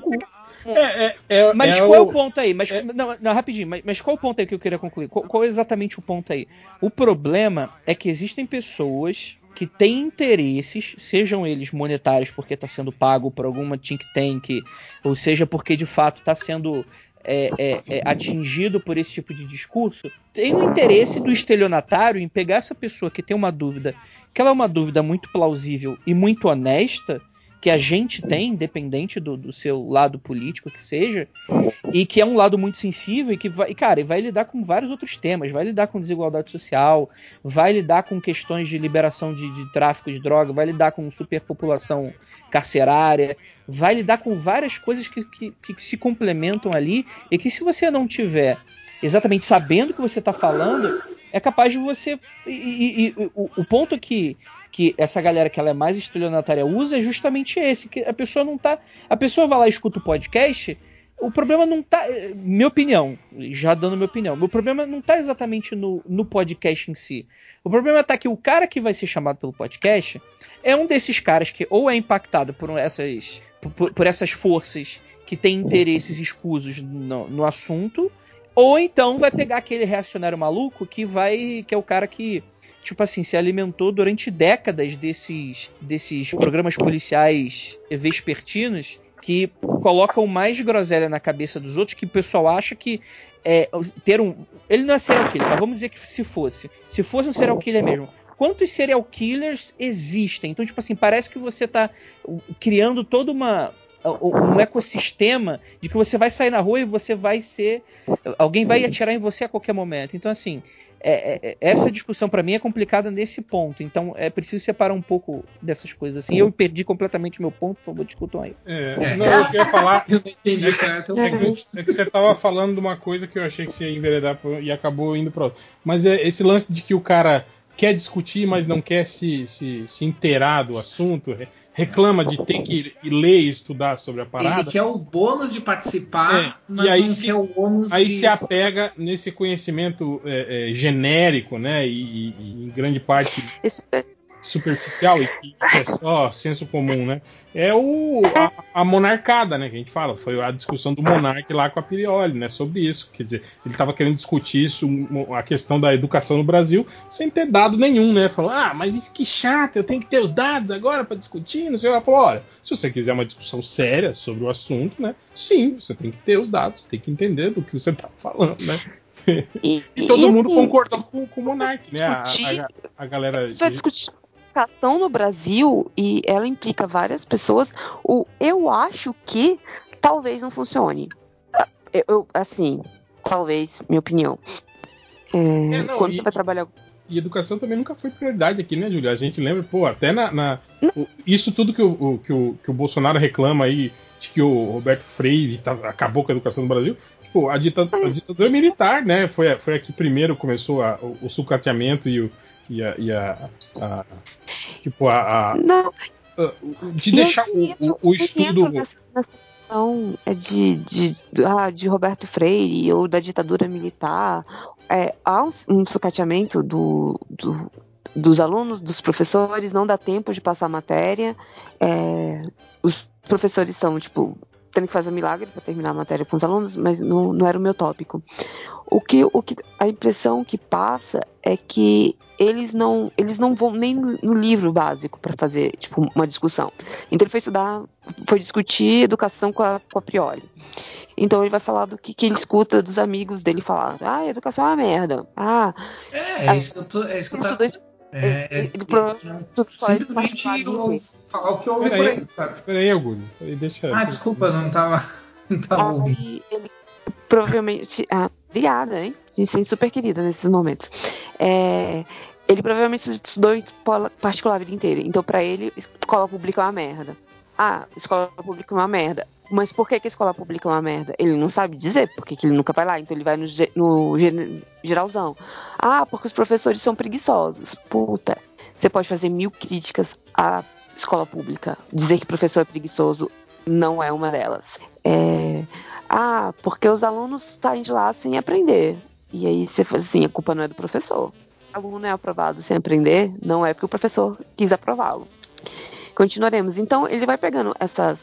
É, é, é, Mas é qual é o- o ponto aí? Mas, não, não, rapidinho, mas, mas qual o ponto aí que eu queria concluir? Qual, qual é exatamente o ponto aí? O problema é que existem pessoas que têm interesses, sejam eles monetários porque está sendo pago por alguma think tank, ou seja porque de fato está sendo é, é, é, atingido por esse tipo de discurso, tem o interesse do estelionatário em pegar essa pessoa que tem uma dúvida, que ela é uma dúvida muito plausível e muito honesta, que a gente tem, independente do, do seu lado político que seja, e que é um lado muito sensível e que vai, cara, vai lidar com vários outros temas, vai lidar com desigualdade social, vai lidar com questões de liberação de, de tráfico de droga, vai lidar com superpopulação carcerária, vai lidar com várias coisas que, que, que se complementam ali e que se você não tiver exatamente sabendo o que você está falando, é capaz de você. E, e- e o, o ponto que, que essa galera que ela é mais estelionatária usa é justamente esse: que a pessoa não tá. A pessoa vai lá e escuta o podcast. O problema não tá. eh, Minha opinião, já dando minha opinião, meu problema não tá exatamente no, no podcast em si. O problema tá que o cara que vai ser chamado pelo podcast é um desses caras que ou é impactado por essas, por, por essas forças que têm interesses escusos no, no assunto, ou então vai pegar aquele reacionário maluco que vai. que é o cara que, tipo assim, se alimentou durante décadas desses, desses programas policiais vespertinos que colocam mais groselha na cabeça dos outros que o pessoal acha que é, ter um. Ele não é serial killer, mas vamos dizer que se fosse. Se fosse um serial killer mesmo. Quantos serial killers existem? Então, tipo assim, parece que você tá criando toda uma um ecossistema de que você vai sair na rua e você vai ser alguém vai atirar em você a qualquer momento então assim é- é- essa discussão para mim é complicada nesse ponto então é preciso separar um pouco dessas coisas assim eu perdi completamente meu ponto por favor discutam aí É, não, eu queria falar. [LAUGHS] Eu não entendi certo. É que, é que você estava falando de uma coisa que eu achei que você ia enveredar e acabou indo para outra. Mas é esse lance de que o cara quer discutir, mas não quer se, se, se inteirar do assunto, re- reclama de ter que ler e estudar sobre a parada. Ele quer o bônus de participar, É, mas e aí não se- quer o ônus Aí de... se apega nesse conhecimento é, é, genérico, né? E, e- e em grande parte superficial e que é só senso comum, né? É o a, a monarcada, né? Que a gente fala. Foi a discussão do monarca lá com a Pirioli, né? Sobre isso. Quer dizer, ele estava querendo discutir isso, a questão da educação no Brasil, sem ter dado nenhum, né? Falou, ah, mas isso que chato, eu tenho que ter os dados agora para discutir. Não sei. Ela falou, olha, se você quiser uma discussão séria sobre o assunto, né? Sim, você tem que ter os dados, tem que entender do que você está falando, né? [LAUGHS] E, todo e mundo concordou com, com o Monark, né? A, a- a galera. Vai discutir educação no Brasil e ela implica várias pessoas. O eu acho que talvez não funcione. Ah, Eu, eu- assim, talvez, minha opinião. É, não, quando e- você vai trabalhar E educação também nunca foi prioridade aqui, né, Julia? A gente lembra, pô, até na. na- o- isso tudo que o, o- que, o, que o Bolsonaro reclama aí, de que o Roberto Freire tá- acabou com a educação no Brasil. Tipo, a, dita- a ditadura militar, né? Foi, foi aqui primeiro começou a- o, o sucateamento e, o, e a. e a- a- tipo, a. a- Não. de deixar o, o, o estudo. questão é de, de, ah, de Roberto Freire ou da ditadura militar, é, há um, um sucateamento do, do- dos alunos, dos professores, não dá tempo de passar a matéria. é, os professores estão, tipo, tendo que fazer um milagre para terminar a matéria com os alunos, mas não, não era o meu tópico. O que, o que a impressão que passa é que eles não eles não vão nem no livro básico para fazer tipo uma discussão. Então ele foi estudar, foi discutir educação com a, com a Priori. Então ele vai falar do que, que ele escuta dos amigos dele falar. Ah, educação é uma merda. Ah, É, é isso que eu tô. É isso que eu tava. É, é, ele provavelmente simplesmente eu falar o que eu ouvi por aí, sabe? Peraí, Augusto. Peraí, deixa. Ah, desculpa, não tava. [LAUGHS] Não tava ouvindo. Ele provavelmente. Ah, obrigada, hein? A gente se sente super querida nesses momentos. É, ele provavelmente estudou em escola particular a vida inteira. Então, pra ele, escola pública é uma merda. Ah, escola pública é uma merda. Mas por que, que a escola pública é uma merda? Ele não sabe dizer, porque que ele nunca vai lá. Então ele vai no, no geralzão. Ah, porque os professores são preguiçosos. Puta. Você pode fazer mil críticas à escola pública. Dizer que professor é preguiçoso não é uma delas. É, ah, porque os alunos saem de lá sem aprender. E aí você fala assim, a culpa não é do professor. O aluno é aprovado sem aprender, não é porque o professor quis aprová-lo. Continuaremos. Então ele vai pegando essas,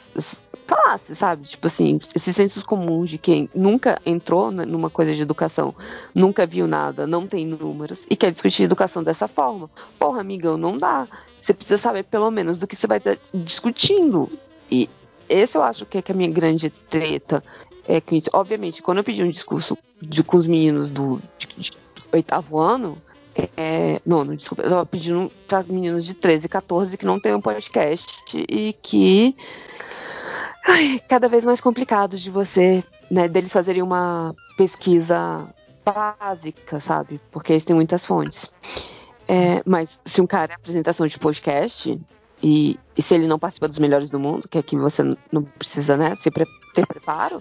falasse, sabe? Tipo assim, esses sensos comuns de quem nunca entrou numa coisa de educação, nunca viu nada, não tem números e quer discutir educação dessa forma. Porra, amigão, não dá. Você precisa saber pelo menos do que você vai estar discutindo. E esse eu acho que é, que a minha grande treta. É isso. Obviamente, quando eu pedi um discurso de, com os meninos do oitavo ano, é, nono, desculpa, eu tava pedindo para meninos de 13, 14 que não tem um podcast e que ai, cada vez mais complicado de você, né, deles fazerem uma pesquisa básica, sabe? Porque eles têm muitas fontes. É, mas se um cara é apresentação de podcast e, e se ele não participa dos melhores do mundo, que aqui você n- não precisa, né, se pre- ter preparo,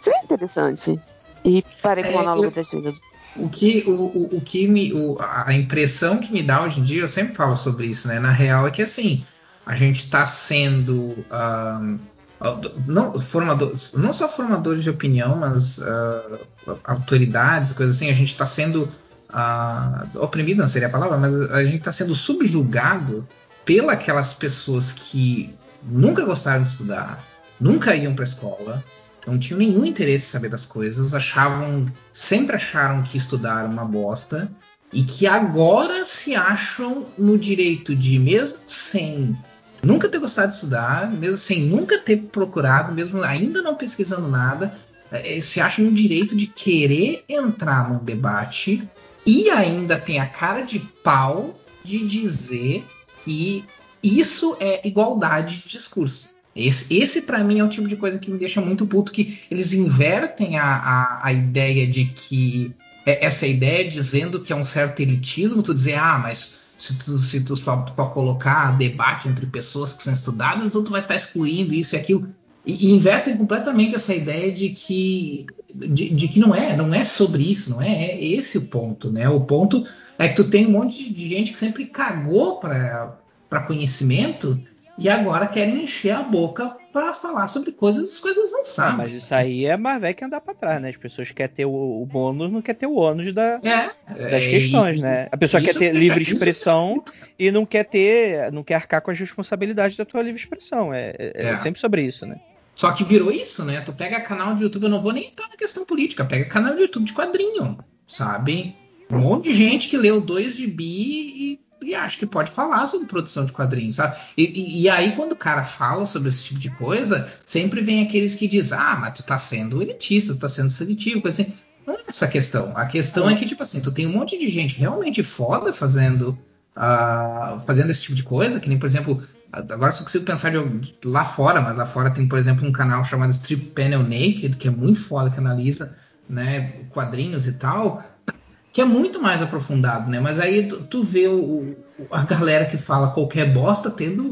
seria interessante. E parei com o É, análogo eu- das. O que, o, o, o que me. o- a impressão que me dá hoje em dia, eu sempre falo sobre isso, né? Na real é que assim, a gente está sendo. ah, não, formador, não só formadores de opinião, mas ah, autoridades, coisas assim, a gente está sendo. ah, oprimido não seria a palavra, mas a gente está sendo subjugado pelas pessoas que nunca gostaram de estudar, nunca iam para escola, não tinham nenhum interesse em saber das coisas, achavam, sempre acharam que estudar era uma bosta e que agora se acham no direito de, mesmo sem nunca ter gostado de estudar, mesmo sem nunca ter procurado, mesmo ainda não pesquisando nada, eh, se acham no direito de querer entrar num debate e ainda tem a cara de pau de dizer que isso é igualdade de discurso. Esse, esse para mim é o tipo de coisa que me deixa muito puto, que eles invertem a, a, a ideia de que. é- Essa ideia dizendo que é um certo elitismo, tu dizer, ah, mas se tu, se tu só pra colocar debate entre pessoas que são estudadas, então tu vai estar excluindo isso e aquilo. E, e invertem completamente essa ideia de que, de, de que não é, não é sobre isso, não é, é esse o ponto, né? O ponto é que tu tem um monte de gente que sempre cagou para conhecimento e agora querem encher a boca para falar sobre coisas que as coisas não Ah, sabem. mas isso aí é mais velho que andar pra trás, né? As pessoas querem ter o, o bônus, não quer ter o ônus da, das é, questões, né? A pessoa quer ter livre expressão e não quer ter, não quer arcar com as responsabilidades da tua livre expressão. É, é- é É. sempre sobre isso, né? Só que virou isso, né? Tu pega canal de YouTube, eu não vou nem entrar na questão política, pega canal de YouTube de quadrinho, sabe? Um monte de gente que leu 2 de bi e, e acha que pode falar sobre produção de quadrinhos, sabe? E, e- e aí, quando o cara fala sobre esse tipo de coisa, sempre vem aqueles que dizem, ah, mas tu tá sendo elitista, tu tá sendo seletivo, coisa assim. Não é essa a questão. A questão é que, tipo assim, tu tem um monte de gente realmente foda fazendo, ah, fazendo esse tipo de coisa, que nem, por exemplo, agora só consigo pensar de algum- lá fora, mas lá fora tem, por exemplo, um canal chamado Strip Panel Naked, que é muito foda, que analisa né, quadrinhos e tal, que é muito mais aprofundado, né? Mas aí tu, tu vê o, o- a galera que fala qualquer bosta tendo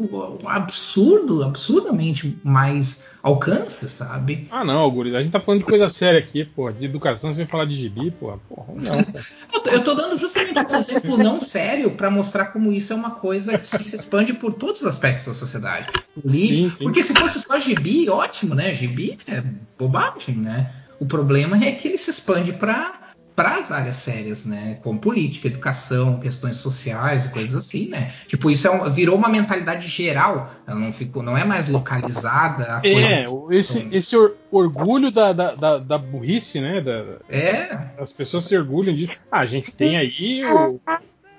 um absurdo, absurdamente mais alcance, sabe? Ah, não, Guri, a gente tá falando de coisa séria aqui, pô. De educação, você vem falar de gibi, pô. Porra, não, cara. Eu tô, eu tô dando justamente um exemplo não sério para mostrar como isso é uma coisa que se expande por todos os aspectos da sociedade. Sim, sim. Porque se fosse só gibi, ótimo, né? Gibi é bobagem, né? O problema é que ele se expande para para as áreas sérias, né? Como política, educação, questões sociais e coisas assim, né? Tipo, isso é um- virou uma mentalidade geral. Ela não ficou, não é mais localizada a É, esse, esse or- orgulho da, da, da, da burrice, né? Da, É. As pessoas se orgulham disso. Ah, a gente tem aí o,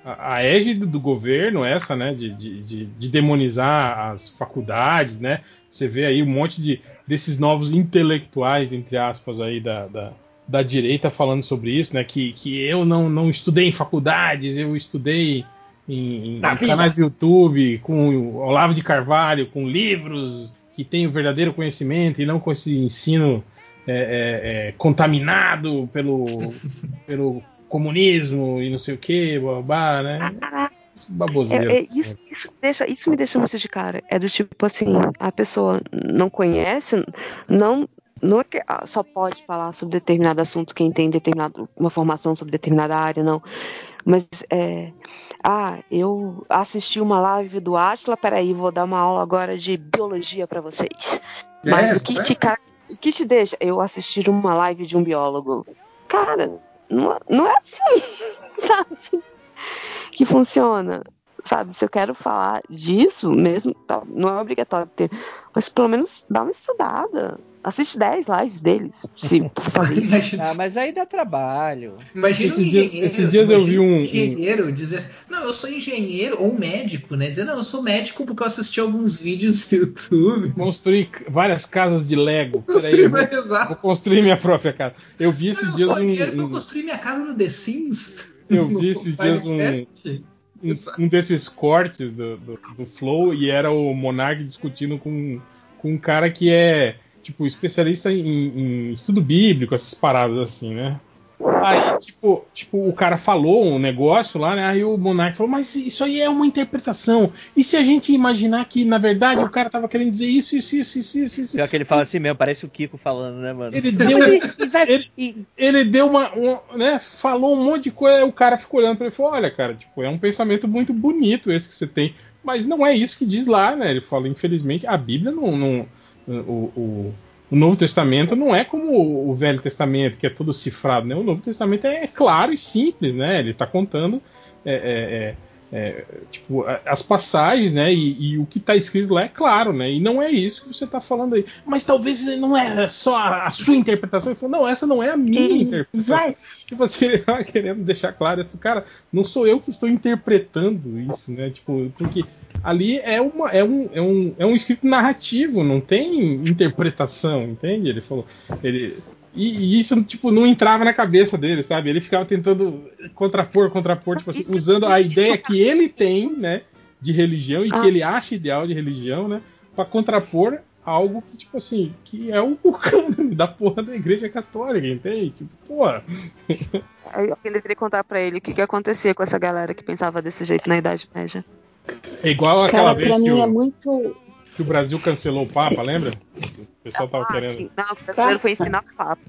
a, a égide do governo, essa, né? De, de, de- de demonizar as faculdades, né? Você vê aí um monte de desses novos intelectuais, entre aspas, aí da, da, da direita falando sobre isso, né? Que, que eu não, não estudei em faculdades, eu estudei em, em canais do YouTube com o Olavo de Carvalho, com livros que têm o verdadeiro conhecimento e não com esse ensino é, é, é, contaminado pelo, [LAUGHS] pelo comunismo e não sei o que, babá, né? Baboseira. É, é, isso, isso, me deixa, isso me deixa muito de cara. É do tipo assim, a pessoa não conhece, não, não é que ah, só pode falar sobre determinado assunto quem tem determinado, uma formação sobre determinada área, não. Mas é. Ah, eu assisti uma live do Atila, peraí, vou dar uma aula agora de biologia para vocês. Mas É, o, que é. te, o que te deixa eu assistir uma live de um biólogo? Cara, não, não é assim, [LAUGHS] sabe? que funciona. sabe, se eu quero falar disso mesmo, tá, não é obrigatório ter, mas pelo menos dá uma estudada. Assiste 10 lives deles, se [LAUGHS] isso. Ah, mas aí dá trabalho. Imagina Esses um dias- esses dias eu vi um- engenheiro dizer assim, não, eu sou engenheiro ou médico, né? Dizer, não, eu sou médico porque eu assisti alguns vídeos no YouTube. Construir várias casas de Lego. Peraí, Construir eu vou, vou construir minha própria casa. Eu vi esses Eu dias sou engenheiro um, eu um- construir minha casa no The Sims. Eu vi [LAUGHS] esses dias um, um, um desses cortes do, do, do Flow e era o Monark discutindo com, com um cara que é, tipo, especialista em, em estudo bíblico, essas paradas assim, né? Aí, tipo, tipo, o cara falou um negócio lá, né? Aí o Monark falou, mas isso aí é uma interpretação. E se a gente imaginar que, na verdade, o cara tava querendo dizer isso, isso, isso, isso, isso, isso. Pior que ele fala assim mesmo, parece o Kiko falando, né, mano? Ele deu, [LAUGHS] ele, ele deu uma, uma- né, falou um monte de coisa, aí o cara ficou olhando pra ele e falou, olha, cara, tipo, é um pensamento muito bonito esse que você tem, mas não é isso que diz lá, né? Ele fala, infelizmente, a Bíblia não, não o, o, o Novo Testamento não é como o- Velho Testamento, que é todo cifrado, né? O Novo Testamento é claro e simples, né? Ele tá contando é, é, é, tipo, as passagens, né? E, e o que está escrito lá é claro, né? E não é isso que você está falando aí. Mas talvez não é só a, a sua interpretação. Ele falou, não, essa não é a minha interpretação. Tipo assim, ele tava querendo deixar claro. Eu falei, cara, não sou eu que estou interpretando isso, né? Tipo, porque ali é, uma, é, um, é, um, é um escrito narrativo, não tem interpretação, entende? Ele falou. Ele, e, e isso, tipo, não entrava na cabeça dele, sabe? Ele ficava tentando contrapor, contrapor, tipo assim, usando a ideia que ele tem, né? De religião e que ele acha ideal de religião, né? Pra contrapor algo que, tipo assim, que é o cânone da porra da igreja católica, entende? Tipo, porra. Aí alguém deveria contar pra ele o que, que acontecia com essa galera que pensava desse jeito na Idade Média. É igual aquela Cara, vez pra que mim o, é muito. Que o Brasil cancelou o Papa, lembra? O pessoal tava querendo. Não, o brasileiro foi ensinar o papo.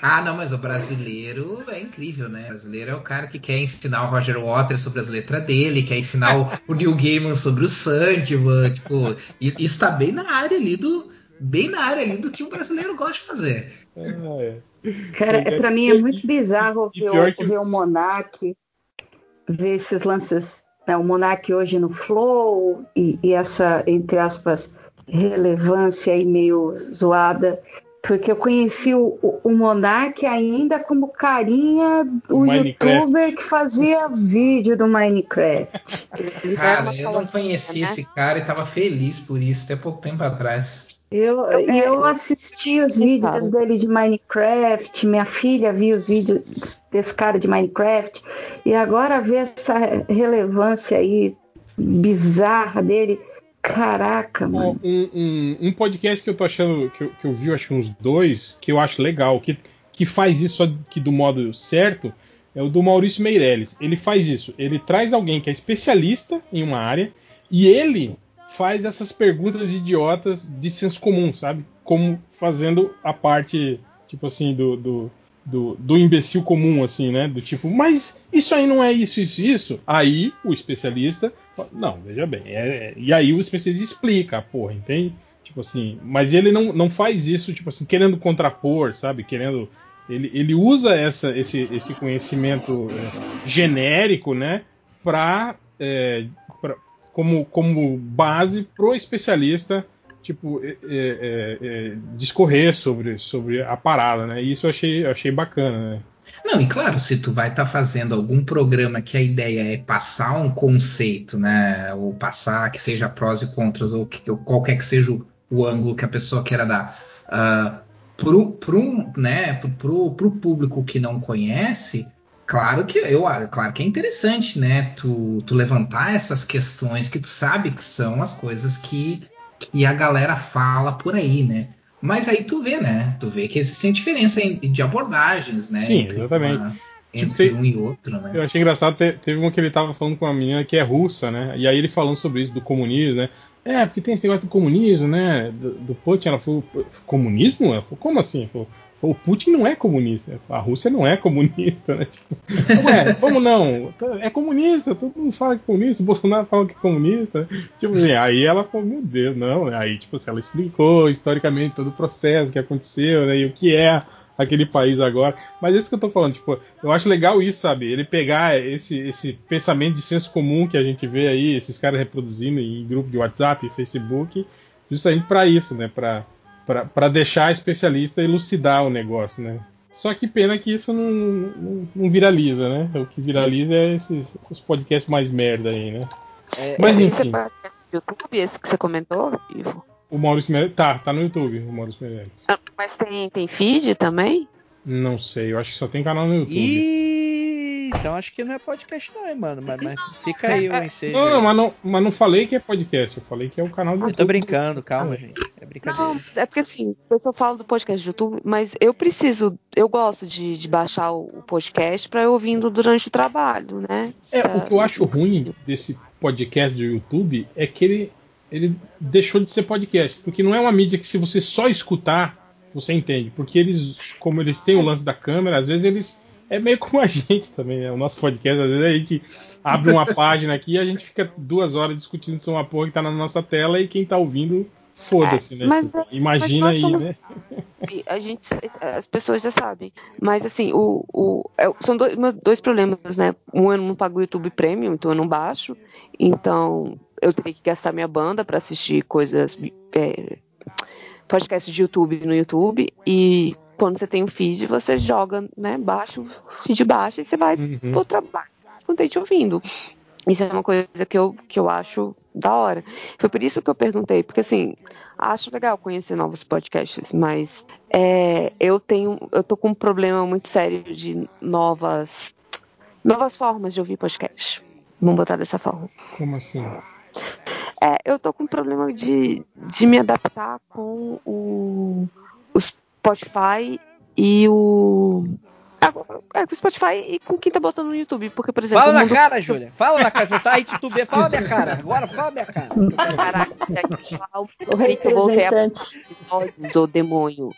Ah, não, mas o brasileiro é incrível, né? O brasileiro é o cara que quer ensinar o Roger Waters sobre as letras dele, quer ensinar o, o Neil Gaiman sobre o Sandman, tipo, isso tá bem na área ali do bem na área ali do que o brasileiro gosta de fazer. Cara, é, pra mim é muito bizarro ver, o, que- ver o Monark, ver esses lances, né, o Monark hoje no Flow e, e essa, entre aspas, relevância aí meio zoada. Porque eu conheci o, o, Monark ainda como carinha do Minecraft. youtuber que fazia vídeo do Minecraft. [LAUGHS] Cara, eu não conhecia esse cara e tava feliz por isso até pouco tempo atrás. Eu, e eu assisti os vídeos dele de Minecraft, minha filha viu os vídeos desse cara de Minecraft, e agora ver essa relevância aí bizarra dele, caraca, mano. um, um, um podcast que eu tô achando, que eu, que eu vi, acho que uns dois, que eu acho legal, que, que faz isso só que do modo certo, é o do Maurício Meirelles. Ele faz isso, ele traz alguém que é especialista em uma área e ele faz essas perguntas idiotas de senso comum, sabe? Como fazendo a parte, tipo assim, do, do, do, do imbecil comum, assim, né? Do tipo, mas isso aí não é isso, isso, isso? Aí o especialista, fala, não, veja bem, é- é- e aí o especialista explica a porra, entende? Tipo assim, mas ele não, não faz isso, tipo assim, querendo contrapor, sabe? Querendo. Ele, ele usa essa, esse, esse conhecimento é, genérico, né? Pra, é, como, como base pro especialista tipo, é, é, é, discorrer sobre, sobre a parada, né? E isso eu achei, achei bacana, né? Não, e claro, se tu vai estar fazendo algum programa que a ideia é passar um conceito, né? Ou passar que seja prós e contras, ou, que, ou qualquer que seja o, o ângulo que a pessoa queira dar. Uh, pro, pro, né, pro, pro, pro público que não conhece, claro que eu claro que é interessante, né? Tu, tu levantar essas questões que tu sabe que são as coisas que, que a galera fala por aí, né? Mas aí tu vê, né? Tu vê que existe diferença de abordagens, né? Sim, entre exatamente. uma- Tipo, entre tem- um e outro, né? Eu achei engraçado, te- teve uma que ele tava falando com uma menina que é russa, né? E aí ele falando sobre isso, do comunismo, né? É, porque tem esse negócio do comunismo, né? Do, do Putin, ela falou, comunismo? Ela falou, como assim? Falou, o Putin não é comunista. A Rússia não é comunista, né? Tipo, ué, como não? É comunista, todo mundo fala que é comunista, o Bolsonaro fala que é comunista. Tipo assim, aí ela falou, meu Deus, não, né? Aí, tipo assim, ela explicou historicamente todo o processo que aconteceu, né? E o que é aquele país agora. Mas é isso que eu tô falando, tipo, eu acho legal isso, sabe? Ele pegar esse, esse pensamento de senso comum que a gente vê aí, esses caras reproduzindo em grupo de WhatsApp, Facebook, justamente para isso, né? Pra, pra, pra deixar a especialista elucidar o negócio, né? Só que pena que isso não, não, não viraliza, né? O que viraliza é esses os podcasts mais merda aí, né? É, Mas esse enfim. é YouTube, esse que você comentou, Ivo? O Maurício Meirelles. Tá, tá no YouTube, o Maurício Meirelles. Ah, Mas tem, tem feed também? Não sei, eu acho que só tem canal no YouTube. Ih, então acho que não é podcast não, hein, mano. Mas, mas fica aí o [LAUGHS] ensejo. Não, não, mas não, mas não falei que é podcast, eu falei que é o canal do Eu YouTube. tô brincando, calma, gente. É brincadeira. Não, é porque assim, o pessoal fala do podcast do YouTube, mas eu preciso, eu gosto de, de baixar o, o podcast pra eu ouvindo durante o trabalho, né? É, Pra- o que eu acho ruim desse podcast do YouTube é que ele, ele deixou de ser podcast. Porque não é uma mídia que se você só escutar, você entende. Porque eles, como eles têm o lance da câmera, às vezes eles. É meio como a gente também, né? O nosso podcast, às vezes a gente abre uma [LAUGHS] página aqui e a gente fica duas horas discutindo sobre uma porra que tá na nossa tela e quem tá ouvindo, foda-se, né? mas- Tipo, Imagina mas aí, somos- né? E a gente, as pessoas já sabem. Mas assim, o, o, é- são dois, dois problemas, né? Um, eu não pago o YouTube Premium, então eu não baixo. Então eu teria que gastar minha banda para assistir coisas, é, podcasts de YouTube no YouTube. E quando você tem um feed, você joga, né? Baixa o feed baixa e você vai Uhum. pro trabalho contente ouvindo. Isso é uma coisa que eu, que eu acho da hora. Foi por isso que eu perguntei, porque assim, acho legal conhecer novos podcasts, mas é, eu tenho, eu tô com um problema muito sério de novas, novas formas de ouvir podcast. Vamos botar dessa forma. Como assim? É, eu tô com um problema de, de me adaptar com o, o Spotify e o. É, com o Spotify e com quem tá botando no YouTube. Porque, por exemplo. Fala o na mundo- cara, Júlia. Fala na cara. Você tá aí titubeando. Fala minha cara. Agora fala minha cara. Caraca, é que falar o O que eu representante. ô demônio.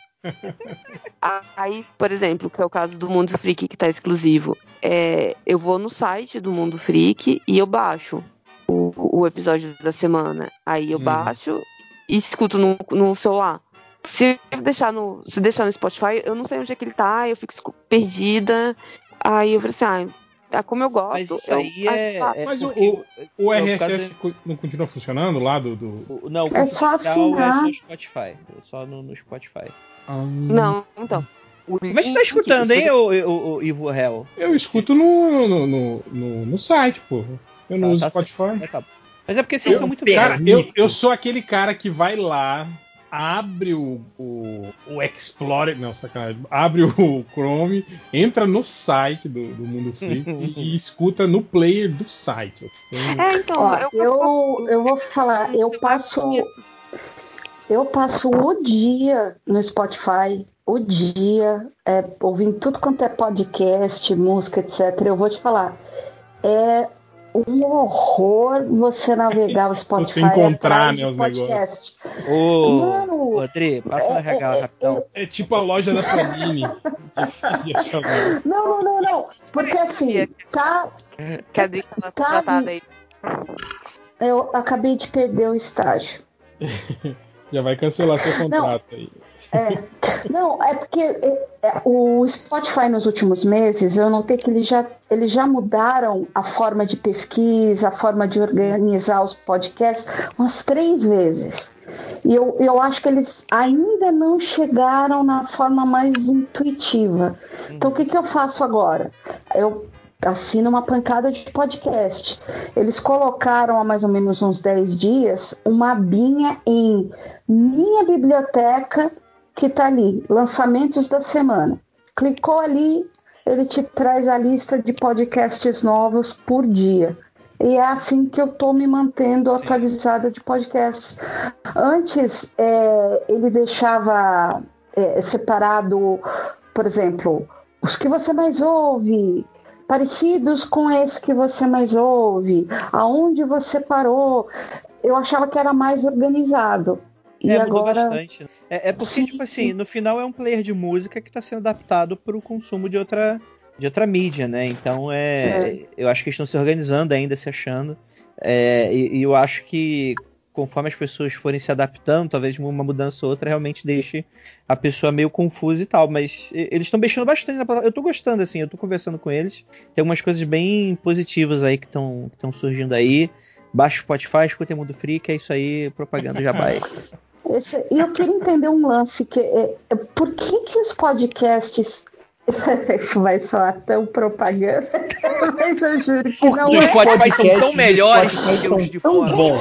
Aí, por exemplo, que é o caso do Mundo Freak que tá exclusivo. É, eu vou no site do Mundo Freak e eu baixo o, o episódio da semana. Aí eu Hum. baixo e escuto no, no celular. Se deixar no, se deixar no Spotify, eu não sei onde é que ele tá, eu fico perdida. Aí eu falei assim, ah, como eu gosto. Mas isso eu- aí é. é Mas o, o, o é, RSS não continua funcionando lá do. do... o- Não, o É só é assinar. só Spotify. É Só no, no Spotify. Não, então. é que você tá escutando, hein, você- o, o, o Ivo Hell? Eu escuto no, no, no, no, no site, pô. Eu não Ah, uso tá Spotify. É, tá. Mas é porque vocês Eu- são muito Cara, bem. eu, eu sou aquele cara que vai lá, abre o, o, o Explorer, não, sacanagem, abre o Chrome, entra no site do, do Mundo Freak [LAUGHS] e, e escuta no player do site. Tenho- É, então, Ó, eu, eu, eu vou falar, eu passo. Eu passo o dia no Spotify, o dia, é, ouvindo tudo quanto é podcast, música, etc. Eu vou te falar, é um horror você navegar o Spotify encontrar, atrás né, os podcast. Ô, Mano, Adri, passa na regala rapidão. É tipo a loja da Panini. [LAUGHS] Não, não, não, não. Porque assim, tá. que a Adri tava Tá, contratada aí. Eu acabei de perder o estágio. [LAUGHS] Já vai cancelar seu contrato aí. É, não, é porque é, é, o Spotify nos últimos meses eu notei que eles já, eles já mudaram a forma de pesquisa, a forma de organizar os podcasts umas três vezes. E eu, eu acho que eles ainda não chegaram na forma mais intuitiva. Então o que, que eu faço agora? Eu assino uma pancada de podcast. Eles colocaram há mais ou menos uns 10 dias uma abinha em minha biblioteca que tá ali, lançamentos da semana. Clicou ali, ele te traz a lista de podcasts novos por dia. E é assim que eu tô me mantendo atualizada de podcasts. Antes, é, ele deixava é, separado, por exemplo, os que você mais ouve, parecidos com esse que você mais ouve, aonde você parou. Eu achava que era mais organizado. E É, mudou agora. bastante. É, é porque, Sim, tipo assim, sim. no final é um player de música que está sendo adaptado para o consumo de outra, de outra mídia, né? Então é, É. eu acho que eles estão se organizando ainda, se achando. É, e, e eu acho que conforme as pessoas forem se adaptando, talvez uma mudança ou outra realmente deixe a pessoa meio confusa e tal. Mas eles estão mexendo bastante na plataforma. Eu tô gostando, assim, eu tô conversando com eles. Tem algumas coisas bem positivas aí que estão surgindo aí. Baixa o Spotify, escuta Mundo Free, que é isso aí, propaganda já vai. [LAUGHS] Esse- e eu queria entender um lance que é, é, por que que os podcasts [LAUGHS] isso vai soar tão propaganda, [LAUGHS] mas eu juro que não Os é. Spotify são tão melhores que os de fora. bons.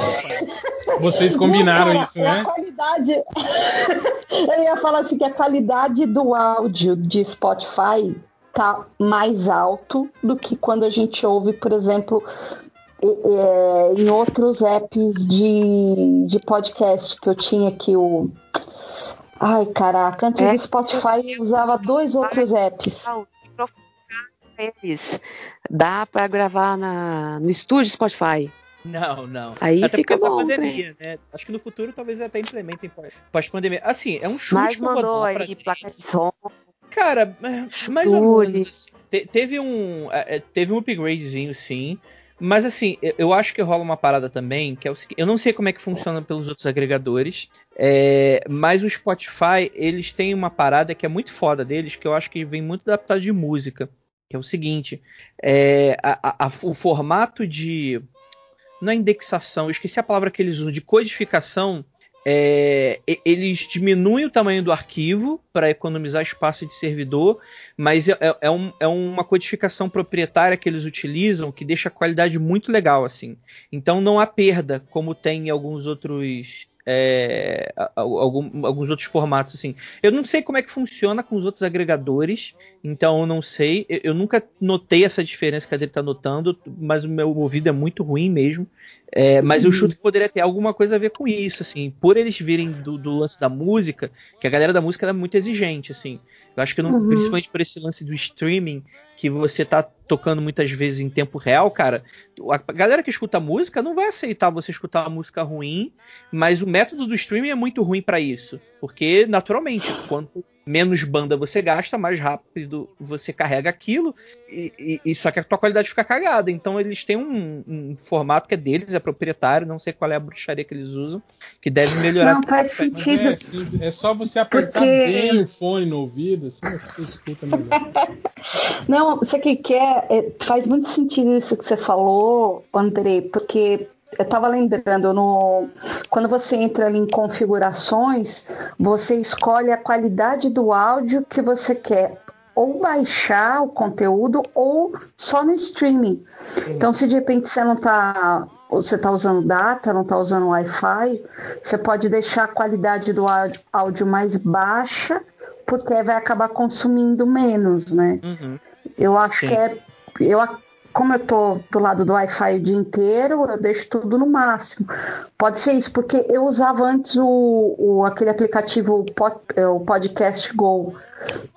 Vocês combinaram Não, cara, isso, é A né? qualidade. [LAUGHS] eu ia falar assim que a qualidade do áudio de Spotify tá mais alto do que quando a gente ouve, por exemplo, é, em outros apps de, de podcast que eu tinha aqui o. Ai, caraca, antes É. do Spotify eu usava dois outros apps. Eles. Dá pra gravar na, no estúdio Spotify. Não, não. Aí até fica porque é bom, pandemia, né? Acho que no futuro talvez até implementem pós- pós-pandemia. Assim, é um chute Mas que eu vou mandou aí placa de som. Cara, é, mais ou menos. assim. Te- teve um teve um upgradezinho, sim. Mas assim, eu, acho que rola uma parada também, que é o seguinte, eu não sei como é que funciona pelos outros agregadores, é, mas o Spotify, eles têm uma parada que é muito foda deles, que eu acho que vem muito adaptado de música, que é o seguinte, é, a- a- o formato de não é indexação, eu esqueci a palavra que eles usam, de codificação, é, eles diminuem o tamanho do arquivo para economizar espaço de servidor, mas é, é- é um- é uma codificação proprietária que eles utilizam que deixa a qualidade muito legal assim. Então não há perda como tem em alguns outros é, algum- alguns outros formatos assim. Eu não sei como é que funciona com os outros agregadores, então eu não sei. Eu, eu nunca notei essa diferença que a dele está notando, mas o meu ouvido é muito ruim mesmo. É, mas eu chuto que poderia ter alguma coisa a ver com isso, assim, por eles virem do, do lance da música, que a galera da música é muito exigente, assim. Eu acho que não- Uhum. principalmente por esse lance do streaming, que você tá tocando muitas vezes em tempo real, cara, a galera que escuta música não vai aceitar você escutar uma música ruim, mas o método do streaming é muito ruim para isso, porque naturalmente, quanto menos banda você gasta, mais rápido você carrega aquilo, e, e- e só que a tua qualidade fica cagada. Então eles têm um, um formato que é deles, é proprietário, não sei qual é a bruxaria que eles usam, que deve melhorar. Não, faz sentido. É, é só você apertar Porque- bem o fone no ouvido, assim, você escuta melhor. Não, você que quer, é, faz muito sentido isso que você falou, Andrei, porque eu tava lembrando, no, quando você entra ali em configurações, você escolhe a qualidade do áudio que você quer ou baixar o conteúdo ou só no streaming. Então, se de repente você não tá, você tá usando data, não tá usando Wi-Fi, você pode deixar a qualidade do áudio- mais baixa, porque vai acabar consumindo menos, né? Uhum. Eu acho Sim. que é. Eu, como eu tô do lado do Wi-Fi o dia inteiro, eu deixo tudo no máximo. Pode ser isso, porque eu usava antes o, o- aquele aplicativo pod, é, o Podcast Go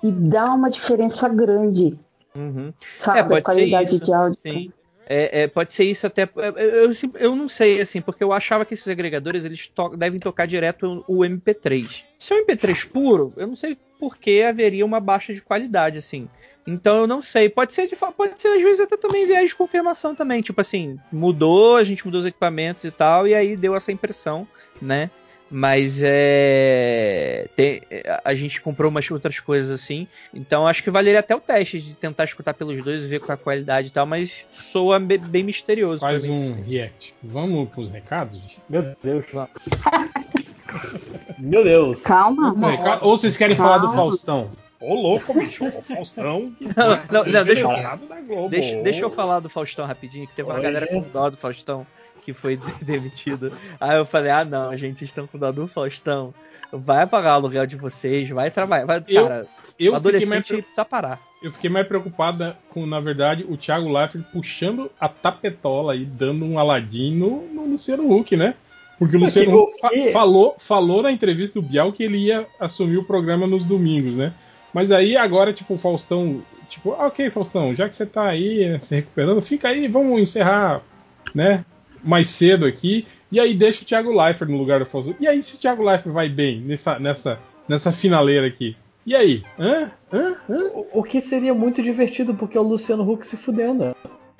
e dá uma diferença grande, Uhum. sabe? É, a qualidade de áudio. Sim. É, é, pode ser isso até. Eu, eu, sim- eu não sei, assim, porque eu achava que esses agregadores eles to- devem tocar direto o, o MP3. Se é um MP3 puro, eu não sei por que haveria uma baixa de qualidade, assim. Então eu não sei. Pode ser de pode ser às vezes até também viés de confirmação também. Tipo assim, mudou, a gente mudou os equipamentos e tal, e aí deu essa impressão, né? Mas é. tem- a gente comprou umas outras coisas assim. Então acho que valeria até o teste de tentar escutar pelos dois e ver qual é a qualidade e tal, mas soa be- bem misterioso. Faz um react. Vamos pros recados? Meu Deus, Meu Deus. Calma. Ou vocês querem falar do Calma. Faustão? Ô, louco, bicho. O Faustão. [LAUGHS] Não, não, não, deixa, eu, Revelado da Globo. deixa, deixa eu falar do Faustão rapidinho, que teve uma Oi. galera com dó do Faustão que foi de- [LAUGHS] demitido. Aí eu falei, ah não, gente, vocês estão com dó do Faustão. Vai pagar o aluguel de vocês, vai trabalhar. Vai, Eu- cara, eu mais adolescente pre- precisa parar. Eu fiquei mais preocupada com, na verdade, o Thiago Leifert puxando a tapetola e dando um Aladim no, no Luciano Huck, né? Porque o Luciano Huck fa- falou, falou na entrevista do Bial que ele ia assumir o programa nos domingos, né? Mas aí agora, tipo, o Faustão, tipo, ah, ok, Faustão, já que você tá aí né, se recuperando, fica aí, vamos encerrar, né? Mais cedo aqui. E aí deixa o Thiago Leifert no lugar do Faustão. E aí, se o Thiago Leifert vai bem nessa, nessa, nessa finaleira aqui? E aí? Hã? Hã? Hã? O, o que seria muito divertido, porque é o Luciano Huck se fudendo.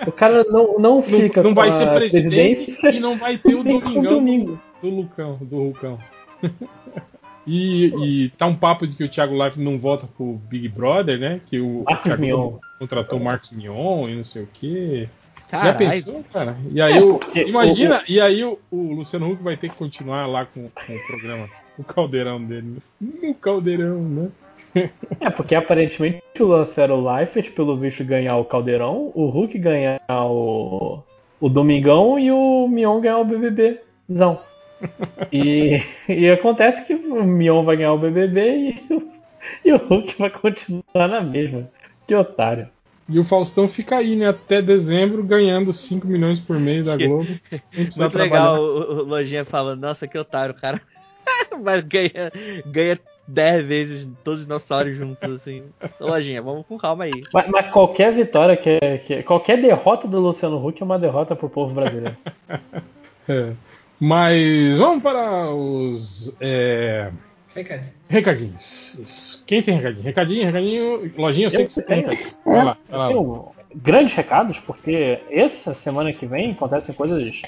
O cara não, não [LAUGHS] fica não com vai ser presidente e não vai ter o [LAUGHS] Domingão. domingo. Do Lucão, do Hulcão. [LAUGHS] e, e tá um papo de que o Thiago Life não volta pro Big Brother, né? Que o, o Marcos Mion. contratou o Marcos Mion e não sei o quê. Já Caralho. pensou, cara? E aí, É, o, imagina, e aí o, o Luciano Huck vai ter que continuar lá com, com o programa, o caldeirão dele. né? O caldeirão, né? [LAUGHS] É, porque aparentemente o lance era o Leifert, pelo visto, ganhar o Caldeirão, o Hulk ganhar o, o Domingão e o Mion ganhar o BBBzão. [LAUGHS] E, e acontece que o Mion vai ganhar o BBB e, o- [LAUGHS] e o Hulk vai continuar na mesma. Que otário. E o Faustão fica aí, né? Até dezembro, ganhando 5 milhões por mês da [LAUGHS] Globo. Sem precisar Muito trabalhar. legal o, o Lojinha falando, nossa, que otário, o cara. [LAUGHS] Mas ganha, ganha 10 vezes todos os dinossauros juntos, assim. Lojinha, vamos com calma aí. Mas, mas qualquer vitória, que, é- que qualquer derrota do Luciano Huck é uma derrota pro povo brasileiro. [LAUGHS] É. Mas vamos para os é, Recadinho. recadinhos. Quem tem recadinho? Recadinho, recadinho. Lojinha, eu sei que você tem. tenho. Vai lá, vai lá. tenho grandes recados, porque essa semana que vem acontecem coisas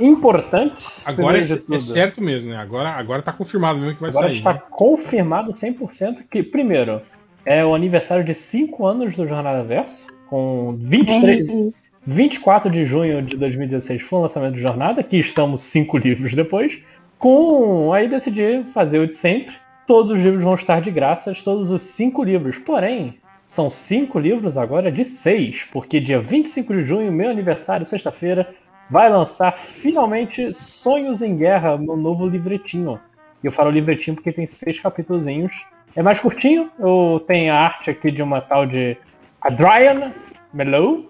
importantes. Agora é, é certo mesmo, né? Agora, agora tá confirmado mesmo que vai Agora sair. está né? confirmado 100% que, primeiro, é o aniversário de 5 anos do Jornada Verso, com 23, 24 de junho de 2016 foi o lançamento do Jornada, que estamos cinco livros depois, com aí decidi fazer o de sempre. Todos os livros vão estar de graça, todos os cinco livros. Porém, são cinco livros agora de seis, porque dia 25 de junho, meu aniversário, sexta-feira, vai lançar finalmente Sonhos em Guerra, meu novo livretinho. E eu falo livretinho porque tem seis capítulozinhos. É mais curtinho, eu tenho a arte aqui de uma tal de Adrian Melou.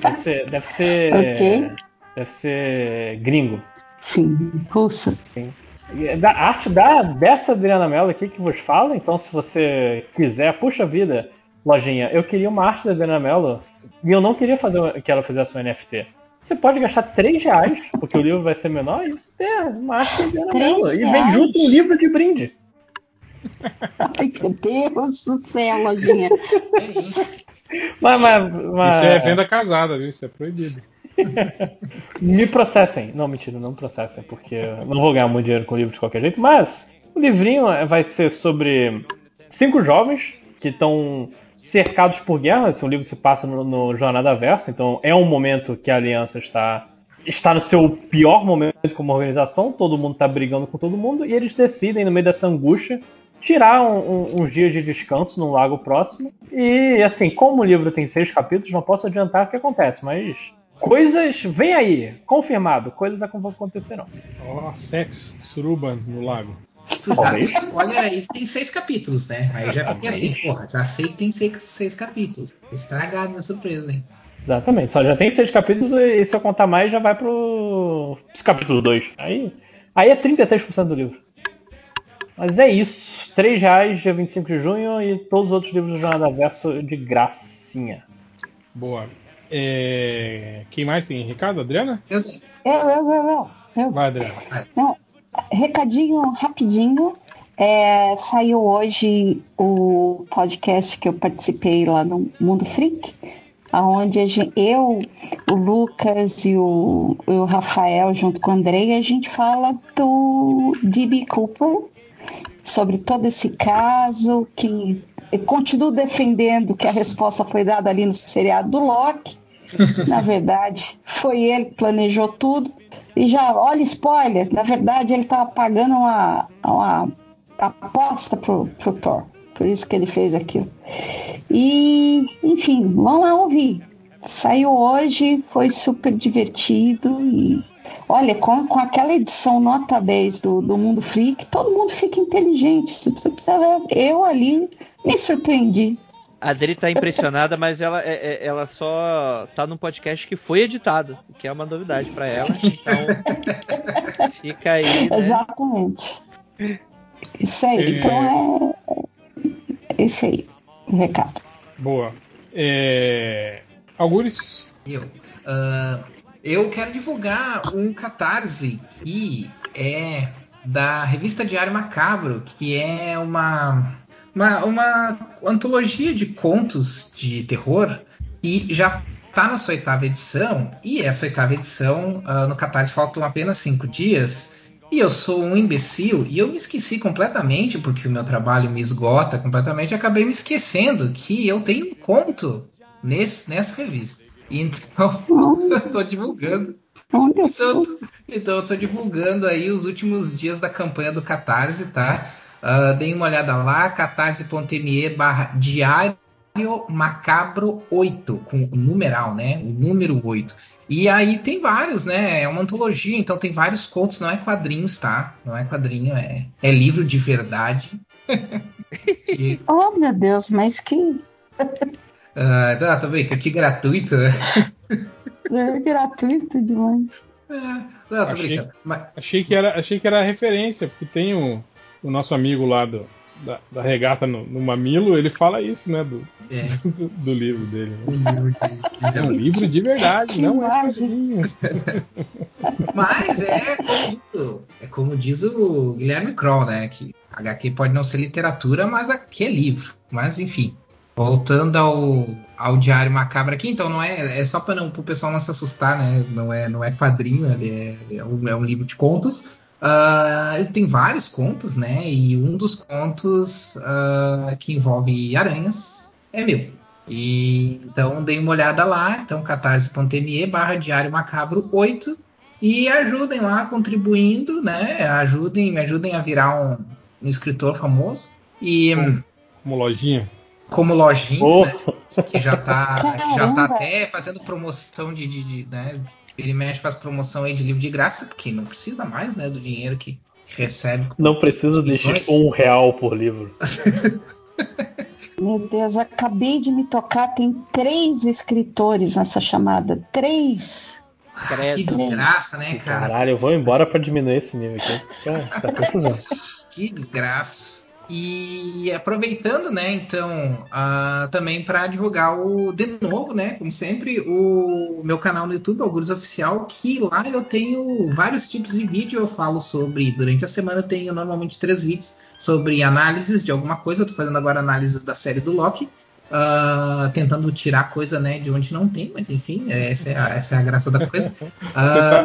Deve ser. Deve ser. Ok. Deve ser gringo. Sim, russa. E é Da a arte da, dessa Adriana Mello aqui que vos fala, então se você quiser, puxa vida, lojinha, eu queria uma arte da Adriana Mello e eu não queria fazer que ela fizesse um NFT. Você pode gastar 3 reais, porque o livro vai ser menor, e você tem uma arte da Adriana Mello. E vem junto um livro de brinde. [LAUGHS] Ai, meu Deus do céu, lojinha. [LAUGHS] Mas, mas, mas- Isso é venda casada, viu? Isso é proibido. Me processem. Não, mentira, não processem, porque eu não vou ganhar muito dinheiro com o livro de qualquer jeito. Mas o livrinho vai ser sobre cinco jovens que estão cercados por guerra. Esse livro se passa no, no Jornada Versa, então é um momento que a aliança está está no seu pior momento como organização. Todo mundo está brigando com todo mundo e eles decidem no meio dessa angústia tirar um- um- uns dias de descanso num lago próximo. E assim, como o livro tem seis capítulos, não posso adiantar o que acontece, mas coisas vem aí, confirmado, coisas acon- acontecerão. Ó, sexo, suruba no lago. Spoiler aí que tem seis capítulos, né? Aí já fica assim, porra, já sei que tem seis, seis capítulos. Estragaram minha surpresa, hein? Exatamente, só já tem seis capítulos e se eu contar mais já vai pro capítulo 2. Aí, aí é 33% do livro. Mas é isso. 3 reais dia 25 de junho e todos os outros livros do Jornada Verso de gracinha. Boa. É, Quem mais tem recado? Adriana? Eu. Eu, eu, eu, eu. eu. Vai, Adriana. Não, recadinho rapidinho. É, saiu hoje o podcast que eu participei lá no Mundo Freak, aonde eu, o Lucas e o, o Rafael, junto com o Andrei, a gente fala do D.B. Cooper, sobre todo esse caso, que eu continuo defendendo que a resposta foi dada ali no seriado do Loki. [LAUGHS] Na verdade, foi ele que planejou tudo. E já, olha, spoiler, na verdade ele estava pagando uma, uma aposta pro, pro Thor. Por isso que ele fez aquilo. E, enfim, vamos lá ouvir. Saiu hoje, foi super divertido e olha, com, com aquela edição nota 10 do, do Mundo Freak, todo mundo fica inteligente. Você precisa ver. Eu ali me surpreendi. A Adri tá impressionada, mas ela, é- é- ela só tá num podcast que foi editado, o que é uma novidade pra ela. Então, fica aí. Né? Exatamente. Isso aí. É. Então é. é Isso aí. O recado. Boa. É... Algures? Eu. Ah, eu quero divulgar um catarse que é da revista Diário Macabro, que é uma, uma, uma antologia de contos de terror e já tá na sua oitava edição, e essa oitava edição, ah, no Catarse faltam apenas cinco dias, e eu sou um imbecil, e eu me esqueci completamente, porque o meu trabalho me esgota completamente, e acabei me esquecendo que eu tenho um conto nesse, nessa revista. Então, [LAUGHS] tô divulgando. Então, então eu tô divulgando aí os últimos dias da campanha do Catarse, tá? Ah, deem uma olhada lá, catarse.me barra diário macabro 8, com o numeral, né? O número 8. E aí tem vários, né? É uma antologia, então tem vários contos, não é quadrinhos, tá? Não é quadrinho, é, é livro de verdade. [LAUGHS] Oh, meu Deus, mas que. [LAUGHS] Ah, tá, tá brincando, que gratuito, né? É gratuito demais. Não, tô Achei, brincando. Mas- achei, que era, achei que era referência, porque tem o, o nosso amigo lá do, da, da regata no, no Mamilo, ele fala isso, né? Do, É. [LAUGHS] do, do livro dele. né? É um livro de verdade, não é. [LAUGHS] Mas é como, diz, é como diz o Guilherme Kroll, né? Que HQ pode não ser literatura, mas aqui é livro. Mas enfim. Voltando ao, ao Diário Macabro aqui, então não é, é só para o pessoal não se assustar, né? Não é, não é quadrinho, ele é, é, um, é um livro de contos. Ele tem vários contos, né? E um dos contos ah, que envolve aranhas é meu. E então dei uma olhada lá, então catarse.me barra Diário Macabro 8 e ajudem lá contribuindo, né? Ajudem, me ajudem a virar um, um escritor famoso. E Como lojinha. como lojinha, Oh. né, que já tá, já tá até fazendo promoção de, de, de, né? Ele mexe faz promoção aí de livro de graça, porque não precisa mais, né, do dinheiro que recebe. Não precisa deixar um real por livro. [LAUGHS] Meu Deus, acabei de me tocar. Tem três escritores nessa chamada. Três. Que desgraça, né, cara? Caralho, eu vou embora pra diminuir esse nível aqui. Tá, tá. Que desgraça. E aproveitando, né, então, ah, também para divulgar o de novo, né, como sempre, o meu canal no YouTube, Algures Oficial, que lá eu tenho vários tipos de vídeo, eu falo sobre, durante a semana eu tenho normalmente três vídeos sobre análises de alguma coisa, eu tô fazendo agora análises da série do Loki, ah, tentando tirar coisa, né, de onde não tem, mas enfim, essa é a, essa é a graça da coisa. [LAUGHS] Ah,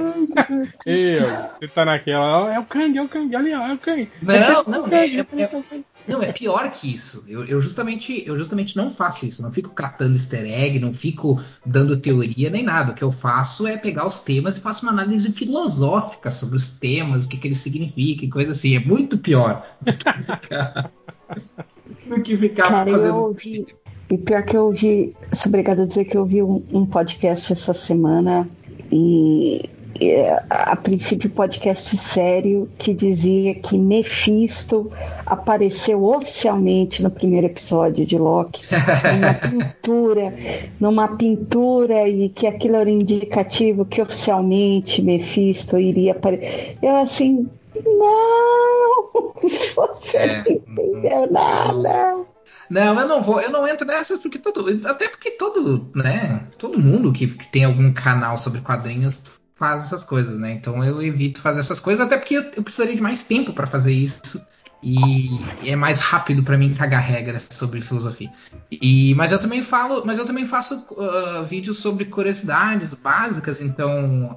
Ei, ó, você tá naquela, é o Kang, é o Kang, ali, ó, é o Kang. Não, não, é, é- é- não, é pior que isso. Eu, eu justamente, eu justamente não faço isso. Não fico catando easter egg, não fico dando teoria nem nada. O que eu faço é pegar os temas e faço uma análise filosófica sobre os temas, o que, que eles significam e coisa assim. É muito pior. do que ficar [LAUGHS] Cara, eu fazendo. ouvi. E pior que eu ouvi. Sou obrigada a dizer que eu ouvi um, um podcast essa semana e. e, A, princípio, podcast sério que dizia que Mephisto apareceu oficialmente no primeiro episódio de Loki, numa [LAUGHS] pintura, numa pintura, e que aquilo era indicativo que oficialmente Mephisto iria aparecer. Eu assim, não! [LAUGHS] Você É, não entendeu nada! Não, eu não vou, eu não entro nessas porque todo, até porque todo, né, todo mundo que, que tem algum canal sobre quadrinhos faz essas coisas, né? Então eu evito fazer essas coisas, até porque eu, eu precisaria de mais tempo para fazer isso e, é mais rápido para mim cagar regras sobre filosofia. E, mas eu também falo, mas eu também faço ah, vídeos sobre curiosidades básicas, então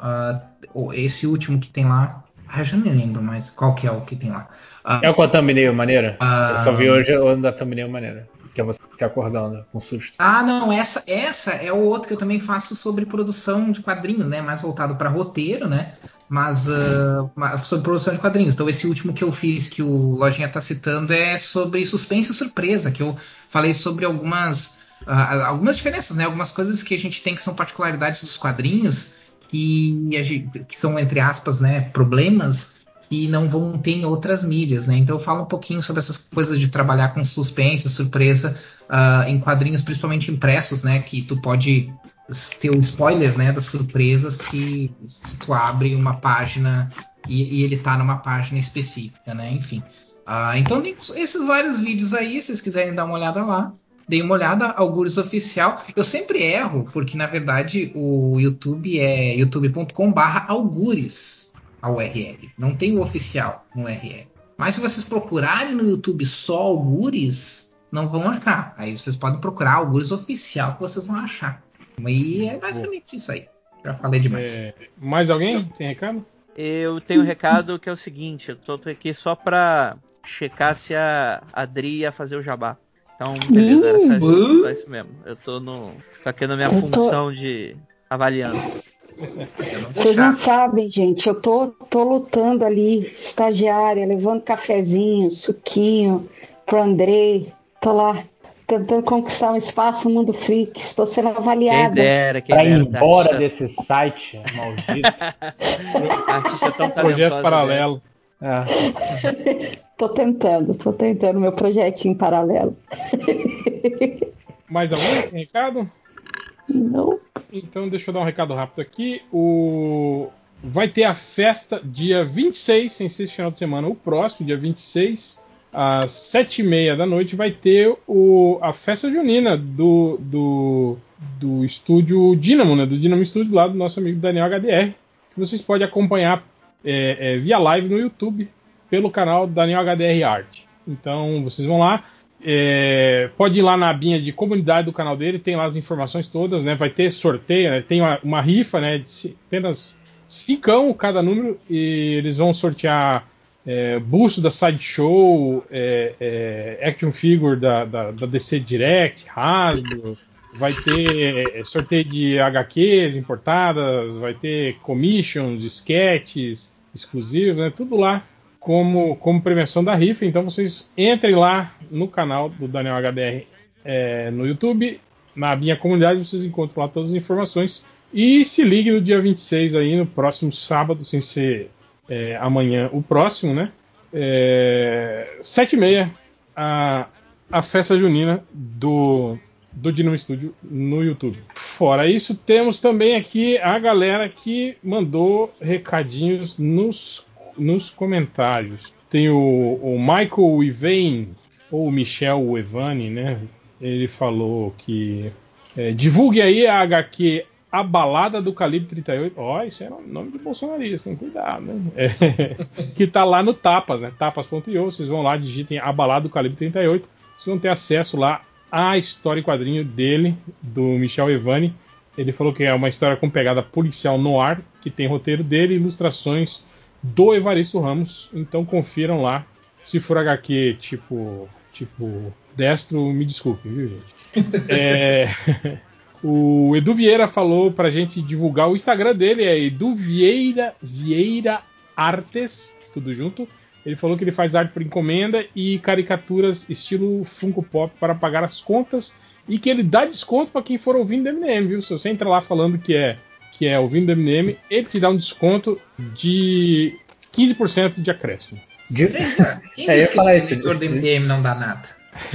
o- esse último que tem lá, ah, eu já nem lembro mais qual que é o que tem lá. Ah, É o com a thumbnail maneira? Ah. Eu só vi hoje o da thumbnail maneira. Que é você se acordando com susto. Ah, não, essa, essa é o outro que eu também faço sobre produção de quadrinhos, né? Mais voltado para roteiro, né? Mas ma- sobre produção de quadrinhos. Então, esse último que eu fiz, que o Lojinha tá citando, é sobre suspense e surpresa, que eu falei sobre algumas, ah, algumas diferenças, né? Algumas coisas que a gente tem que são particularidades dos quadrinhos, gente- que são, entre aspas, né, problemas que não vão ter em outras mídias, né? Então eu falo um pouquinho sobre essas coisas de trabalhar com suspense, surpresa ah, em quadrinhos, principalmente impressos, né? Que tu pode ter o spoiler, né, da surpresa se, se tu abre uma página e, e ele tá numa página específica, né? Enfim. Ah, então esses vários vídeos aí, se vocês quiserem dar uma olhada lá. Dei uma olhada, Algures Oficial. Eu sempre erro, porque na verdade o YouTube é youtube.com/barra Algures, a URL. Não tem o oficial no URL. Mas se vocês procurarem no YouTube só Algures, não vão achar. Aí vocês podem procurar Algures Oficial que vocês vão achar. E é basicamente isso aí. Já falei demais. É, mais alguém tem recado? Eu tenho um recado que é o seguinte, eu tô aqui só pra checar se a Adri ia fazer o jabá. Então, beleza, era só isso, mesmo. Eu tô no. Tô aqui na minha Eu tô- função de avaliando. Vocês não sabem, gente. Eu tô, tô lutando ali, estagiária, levando cafezinho, suquinho pro Andrei. Tô lá tentando conquistar um espaço no mundo freak. Estou sendo Quem avaliada. dera, quem Pra ir dera. embora artista- desse site maldito. [LAUGHS] artista tão [LAUGHS] Projeto talentosa paralelo. [LAUGHS] tô tentando, tô tentando meu projetinho paralelo. Mais alguém tem recado? Não. Então deixa eu dar um recado rápido aqui. O... Vai ter a festa dia 26, sem ser esse final de semana, o próximo, dia 26, às 7h30 da noite, vai ter o... a festa junina do, do, do estúdio Dynamo, né? Do Dynamo Studio, lá do nosso amigo Daniel HDR, que vocês podem acompanhar é, é, via live no YouTube pelo canal Daniel HDR Art. Então vocês vão lá. É, pode ir lá na abinha de comunidade do canal dele, tem lá as informações todas, né? Vai ter sorteio, né? tem uma, uma rifa, né? De apenas cincão cada número e eles vão sortear é, busto da Sideshow, é, é, action figure da, da, da DC Direct, Hasbro, vai ter é, sorteio de HQs importadas, vai ter commissions, sketches exclusivos, né? Tudo lá como, como premiação da rifa. Então vocês entrem lá no canal do Daniel HDR é, no YouTube, na minha comunidade, vocês encontram lá todas as informações. E se ligue no dia 26 aí, no próximo sábado, sem ser é, amanhã o próximo, né? É, 7h30, a, a festa junina do, do Dinamo Studio no YouTube. Fora isso, temos também aqui a galera que mandou recadinhos nos, nos comentários. Tem o, o Michael Ivain, ou Michel Evani, né? Ele falou que é, divulgue aí a HQ A Balada do Calibre 38. Ó, isso era nome de bolsonarista, tem cuidado, né? É, [LAUGHS] que tá lá no Tapas, né? Tapas.io. Vocês vão lá, digitem A Balada do Calibre 38. Vocês vão ter acesso lá à história e quadrinho dele, do Michel Evani. Ele falou que é uma história com pegada policial no ar, que tem roteiro dele ilustrações do Evaristo Ramos. Então confiram lá. Se for HQ tipo, tipo destro, me desculpe, viu, gente? [LAUGHS] É, [LAUGHS] o Edu Vieira falou pra gente divulgar o Instagram dele, é Edu Vieira, Vieira Artes, tudo junto. Ele falou que ele faz arte por encomenda e caricaturas estilo Funko Pop para pagar as contas e que ele dá desconto para quem for ouvindo do MNM, viu? Se você entra lá falando que é que é ouvindo do MNM, ele te dá um desconto de 15% de acréscimo. Quem É, [LAUGHS] disse que falar esse leitor do MDM não dá nada?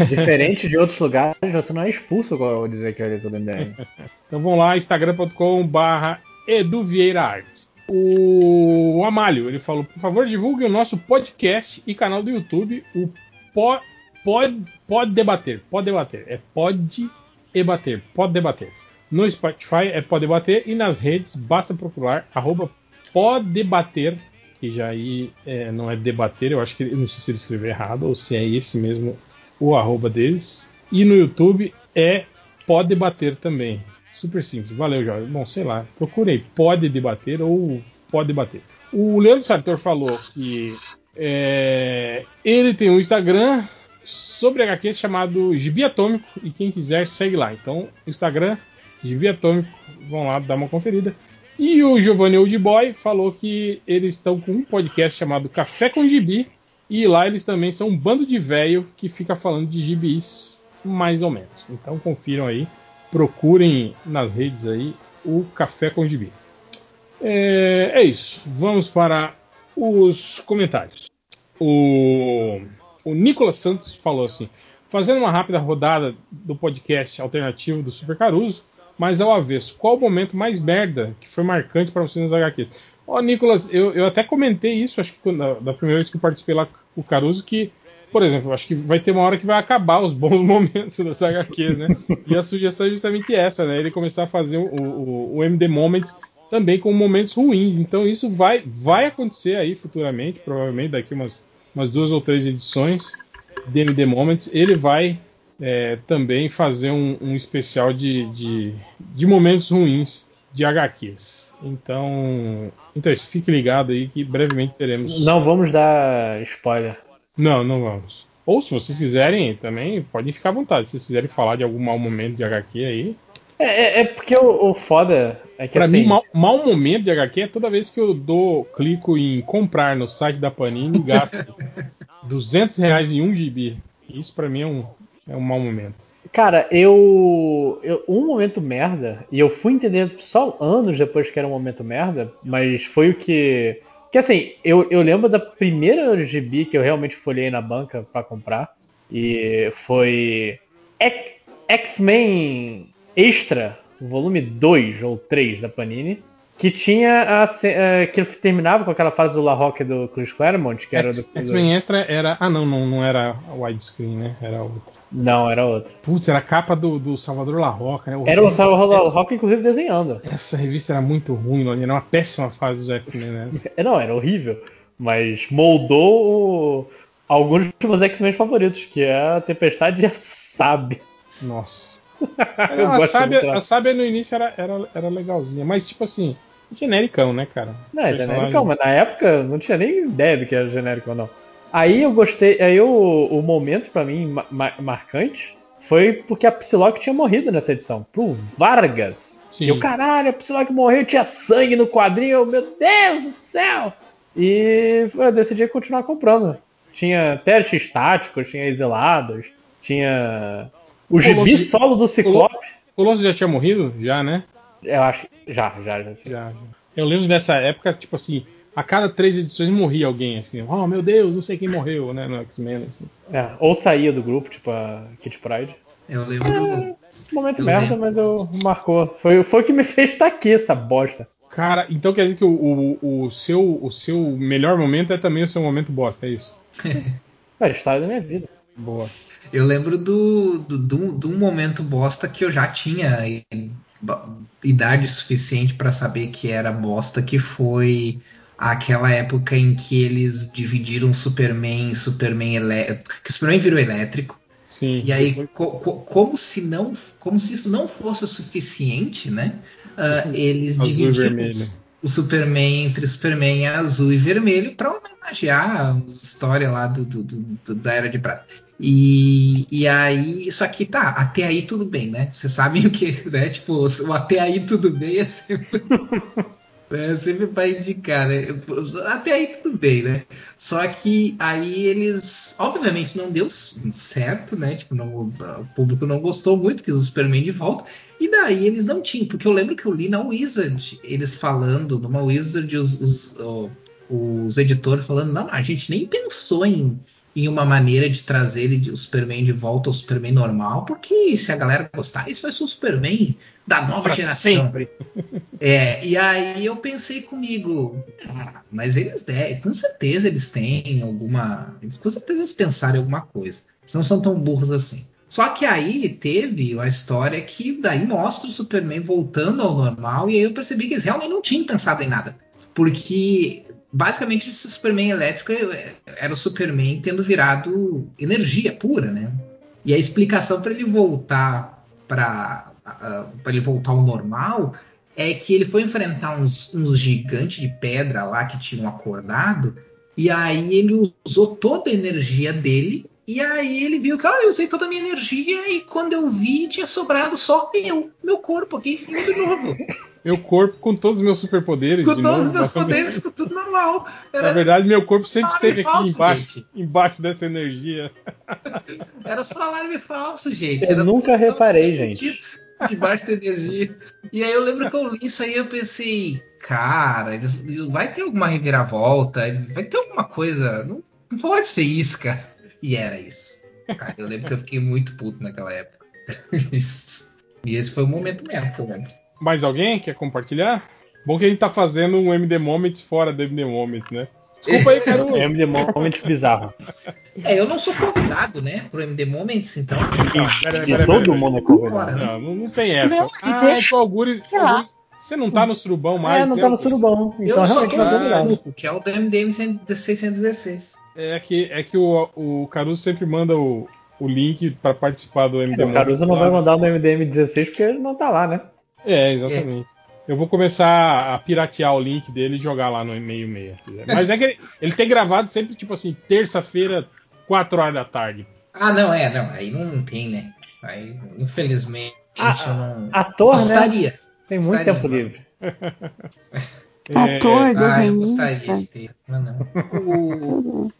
Diferente de outros lugares, você não é expulso ao dizer que é eleitor do MDM. [LAUGHS] Então vamos lá, instagram.com/barra Edu Vieira Artes. O Amálio, ele falou, por favor, divulgue o nosso podcast e canal do YouTube, o Pode Pode pode Debater. Pode Debater. É Pode Debater. Pode Debater. No Spotify é Pode Debater e nas redes basta procurar arroba Pode Debater, que já aí é, não é debater, eu acho que não sei se ele escreveu errado ou se é esse mesmo o arroba deles. E no YouTube é Pode Debater também. Super simples. Valeu, Jorge. Bom, sei lá. Procurei Pode Debater ou Pode Debater. O Leandro Sartor falou que é, ele tem um Instagram sobre HQ chamado Gibi Atômico e quem quiser segue lá. Então, Instagram Gibi Atômico, vão lá dar uma conferida. E o Giovanni Oldboy falou que eles estão com um podcast chamado Café com Gibi e lá eles também são um bando de velho que fica falando de gibis mais ou menos. Então confiram aí, procurem nas redes aí o Café com Gibi. É, é isso. Vamos para os comentários. O, o Nicolas Santos falou assim: fazendo uma rápida rodada do podcast alternativo do Super Caruso, mas ao avesso, qual o momento mais merda que foi marcante para você nos HQs? Ó, Nicolas, eu, eu até comentei isso, acho que da primeira vez que eu participei lá com o Caruso, que, por exemplo, acho que vai ter uma hora que vai acabar os bons [LAUGHS] momentos das HQs, né? E a sugestão é justamente essa, né? Ele começar a fazer o, o, o MD Moments também com momentos ruins. Então isso vai, vai acontecer aí futuramente, provavelmente daqui umas, umas duas ou três edições de MD Moments. Ele vai é, também fazer um, um especial de, de, de momentos ruins de HQs. Então, então é isso, fique ligado aí que brevemente teremos. Não vamos dar spoiler. Não, não vamos. Ou se vocês quiserem, também podem ficar à vontade. Se vocês quiserem falar de algum mau momento de HQ aí. É, é- é porque o, o foda é que Pra assim, mim, mau, mau momento de HQ é toda vez que eu dou, clico em comprar no site da Panini e gasto [LAUGHS] 200 reais em um gibi. Isso pra mim é um, é um mau momento. Cara, eu, eu. Um momento merda, e eu fui entender só anos depois que era um momento merda, mas foi o que. Que assim, eu, eu lembro da primeira gibi que eu realmente folhei na banca pra comprar, e foi. X-Men Extra, volume 2 ou 3 da Panini. Que tinha a. eh, que terminava com aquela fase do La Rock do Chris Claremont, que era do. X- X-Men Extra era. Ah, não, não, não era widescreen, né? Era outra. Não, era outra. Putz, era a capa do, do Salvador La Roca, né? Era o Salvador Rock, inclusive, desenhando. Essa revista era muito ruim, era uma péssima fase do X-Men, né? [LAUGHS] É, Não, era horrível. Mas moldou o- alguns dos meus X-Men favoritos, que é a Tempestade e a Sábia. Nossa. [LAUGHS] A, sábia, a sábia no início era, era, era legalzinha, mas tipo assim, genericão, né, cara? Não, é genérico, mas na época não tinha nem ideia do que era genérico ou não. Aí eu gostei, aí o, o momento pra mim ma- ma- marcante foi porque a Psylocke tinha morrido nessa edição, pro Vargas. Sim. E o caralho, a Psylocke morreu, tinha sangue no quadril, meu Deus do céu! E eu decidi continuar comprando. Tinha testes estáticos, tinha exilados, tinha o gibi Colosso- solo do Ciclope. O Colosso já tinha morrido? Já, né? Eu acho que já, já, já. Já, já. Eu lembro dessa época, tipo assim, a cada três edições morria alguém, assim, oh meu Deus, não sei quem morreu, né, no X-Men, assim. É, ou saía do grupo, tipo a Kit Pride. Eu lembro. Momento Eu merda, lembro. mas eu marcou. Foi, foi o que me [LAUGHS] fez estar aqui, essa bosta. Cara, então quer dizer que o, o, o seu, o seu melhor momento é também o seu momento bosta, é isso? [LAUGHS] É a história da minha vida. Boa. Eu lembro do, do, do, de um momento bosta que eu já tinha idade suficiente pra saber que era bosta, que foi aquela época em que eles dividiram Superman, Superman elétrico, que o Superman virou elétrico. Sim. E aí, co- co- como se não, como se isso não fosse o suficiente, né? ah, eles Azul dividiram o Superman entre Superman azul e vermelho para homenagear a história lá do- do- do- da Era de Prata. E, e aí, isso aqui tá, até aí tudo bem, né? Vocês sabem o [LAUGHS] que, né? Tipo, o até aí tudo bem é sempre, [LAUGHS] é sempre para indicar, né? Até aí tudo bem, né? Só que aí eles, obviamente, não deu certo, né? Tipo, não- o público não gostou muito, quis o Superman de volta. E daí eles não tinham, porque eu lembro que eu li na Wizard, eles falando, numa Wizard, os, os, ó, os editores falando, não, a gente nem pensou em, em uma maneira de trazer ele o Superman de volta ao Superman normal, porque se a galera gostar, isso vai ser o Superman da nova Pra geração. sempre. [LAUGHS] É, e aí eu pensei comigo, ah, mas eles devem, com certeza eles têm alguma. eles- Com certeza eles pensaram em alguma coisa. Eles não são tão burros assim. Só que aí teve a história que daí mostra o Superman voltando ao normal, e aí eu percebi que eles realmente não tinham pensado em nada. Porque basicamente esse Superman elétrico é- era o Superman tendo virado energia pura, né? E a explicação para ele voltar para para ele voltar ao normal é que ele foi enfrentar uns, uns gigantes de pedra lá que tinham acordado e aí ele usou toda a energia dele e aí ele viu que ah, eu usei toda a minha energia e quando eu vi tinha sobrado só eu, meu corpo aqui de novo. Meu corpo com todos os meus superpoderes. Com de todos novo, os meus [LAUGHS] poderes, tá tudo normal. Na Era, verdade, meu corpo sempre esteve aqui falso, embaixo, embaixo dessa energia. [LAUGHS] era só alarme falso, gente. Eu Era nunca tudo reparei, gente. Debaixo da energia. E aí eu lembro que eu li isso aí e eu pensei, cara, eles, eles- vai ter alguma reviravolta, vai ter alguma coisa. Não, não pode ser isso, cara. E era isso. Cara, eu lembro que eu fiquei muito puto naquela época. [LAUGHS] E esse foi o momento mesmo que eu lembro. Mais alguém quer compartilhar? Bom que a gente tá fazendo um MD Moment fora do MD Moment, né? Desculpa aí, cara. [LAUGHS] É MD Moment bizarro. É, eu não sou convidado, né, pro MD Moments, então. E todo mundo é convidado. Não, não, não tem essa. Não, ah, deixa- é que o Algures, Você não tá no surubão mais. É, não né, tá no surubão. Então eu só realmente tô não é convidado. no grupo, que é o do MD 616. É que, é que o, o Caruso sempre manda o, o link para participar do MDM. O Caruso não vai mandar no MDM 16 porque ele não tá lá, né? É, exatamente. Eu vou começar a piratear o link dele e jogar lá no e-mail meia. Mas é que ele, ele tem gravado sempre, tipo assim, terça-feira, 4 horas da tarde. Ah, não, é, não. Aí não tem, né? Aí, infelizmente, Ah, eu não. Ator, gostaria. né? Tem muito Gostaria, tempo livre. [LAUGHS] Ah, Ator, eu desenhista. gostaria de ter, mas não.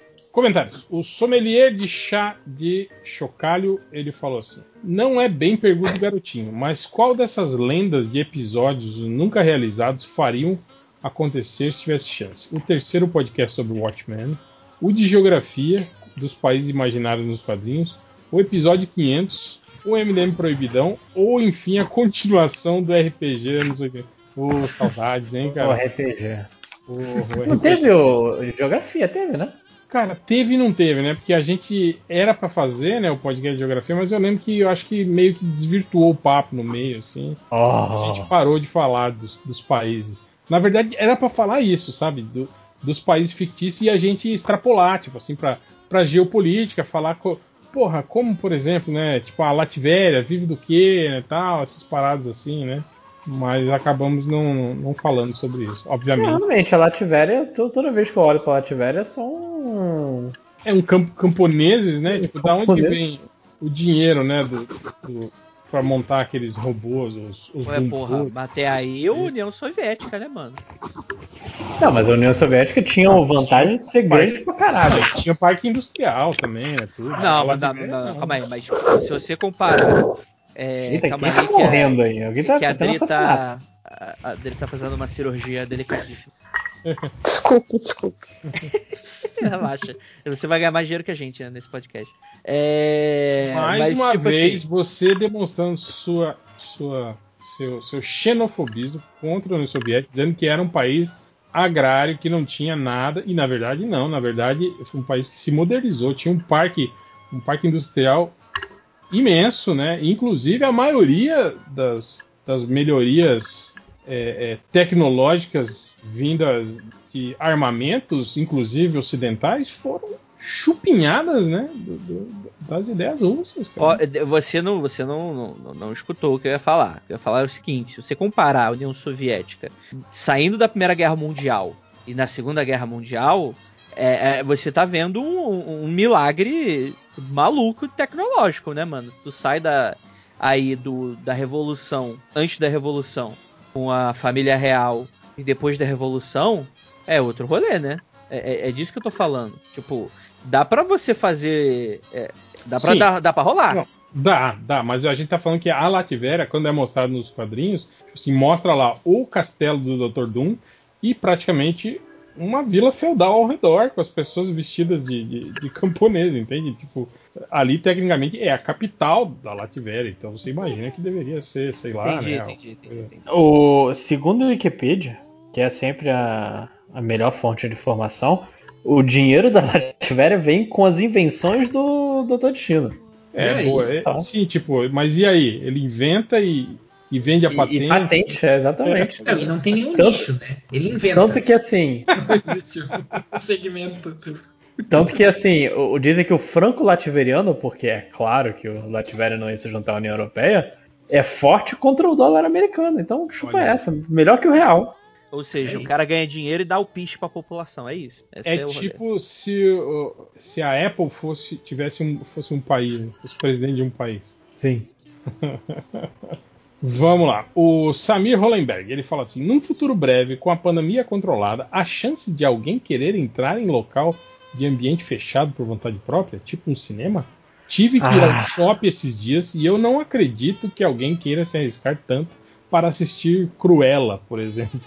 Comentários. O sommelier de chá de chocalho, ele falou assim: Não é bem pergunta do garotinho, mas qual dessas lendas de episódios nunca realizados fariam acontecer se tivesse chance? O terceiro podcast sobre Watchmen, o de geografia dos países imaginários nos quadrinhos, o episódio 500, o MDM Proibidão, ou enfim a continuação do RPG, não sei o quê. Ô, saudades, hein, cara? O RPG. O- o Não RPG. teve o Geografia, teve, né? Cara, teve e não teve, né? Porque a gente era pra fazer, né, o podcast de geografia, mas eu lembro que eu acho que meio que desvirtuou o papo no meio, assim. Oh. A gente parou de falar dos, dos países. Na verdade, era pra falar isso, sabe? Do- dos países fictícios e a gente extrapolar, tipo assim, pra, pra geopolítica, falar. Co porra, como, por exemplo, né? Tipo, a Latvéria vive do quê, né, tal, essas paradas assim, né? Mas acabamos não, não falando sobre isso, obviamente. Realmente, a Lativéria, to- toda vez que eu olho pra Lativéria, são. É um campo camponeses, né? Tipo, da onde Camponeses. vem o dinheiro, né? Do, do, pra montar aqueles robôs, os, os Ué, porra, até aí é a União Soviética, né, mano? Não, mas a União Soviética tinha a vantagem de ser grande pra caralho. [LAUGHS] Tinha parque industrial também, né? Tudo. Não, mas não, não, calma aí, mas se você comparar. É, Eita, calma quem aí, tá que a- morrendo aí? Alguém tá que a Adri tá, a Adri tá fazendo uma cirurgia delicadíssima. [LAUGHS] Desculpa, desculpa. [LAUGHS] Relaxa. Você vai ganhar mais dinheiro que a gente né, nesse podcast. É, Mais mas, uma tipo vez, assim, você demonstrando sua, sua, seu, seu xenofobismo contra a União Soviética, dizendo que era um país agrário, que não tinha nada, e na verdade não, na verdade foi um país que se modernizou, tinha um parque, um parque industrial imenso, né? Inclusive a maioria das, das melhorias é, é, tecnológicas vindas de armamentos, inclusive ocidentais, foram chupinhadas, né? do- do- das ideias russas. ó, você, não, você não, não- não escutou o que eu ia falar. Eu ia falar o seguinte: se você comparar a União Soviética saindo da Primeira Guerra Mundial e na Segunda Guerra Mundial, é, é, você tá vendo um, um milagre maluco tecnológico, né, mano? Tu sai da, aí do, da Revolução, antes da Revolução, com a família real e depois da Revolução, é outro rolê, né? É, é- é disso que eu tô falando. Tipo, dá pra você fazer. é, dá pra Sim. dar, dá pra rolar. Não, dá, dá, mas a gente tá falando que a Latvéria, quando é mostrado nos quadrinhos, tipo assim, mostra lá o castelo do Dr. Doom e praticamente uma vila feudal ao redor, com as pessoas vestidas de, de, de camponês, entende? Tipo, ali tecnicamente é a capital da Latvéria, então você imagina que deveria ser, sei lá, Entendi, né? entendi, entendi, O, segundo o Wikipedia, que é sempre a, a melhor fonte de informação, o dinheiro da [LAUGHS] Latvéria vem com as invenções do Dr. Destino. É, boa, é- sim, tipo, mas e aí? Ele inventa e, e vende a E- e patente. patente, é, exatamente. Não, e não tem nenhum Tanto- nicho, né? Ele inventa. Tanto que assim, [LAUGHS] Existe um [LAUGHS] segmento. tanto que assim, o, o- dizem que o franco-lativeriano, porque é claro que o Latvéria não ia se juntar à União Europeia, é forte contra o dólar americano. Então, chupa essa, melhor que o real. Ou seja, o cara ganha dinheiro e dá o piche pra população, é isso. Esse É o rolê. tipo se, se a Apple fosse tivesse um, fosse um país, fosse presidente de um país. Sim. [LAUGHS] Vamos lá. O Samir Hollenberg, ele fala assim: num futuro breve, com a pandemia controlada, a chance de alguém querer entrar em local de ambiente fechado por vontade própria, tipo um cinema? Tive que ir Ah. ao shopping esses dias e eu não acredito que alguém queira se arriscar tanto para assistir Cruella, por exemplo.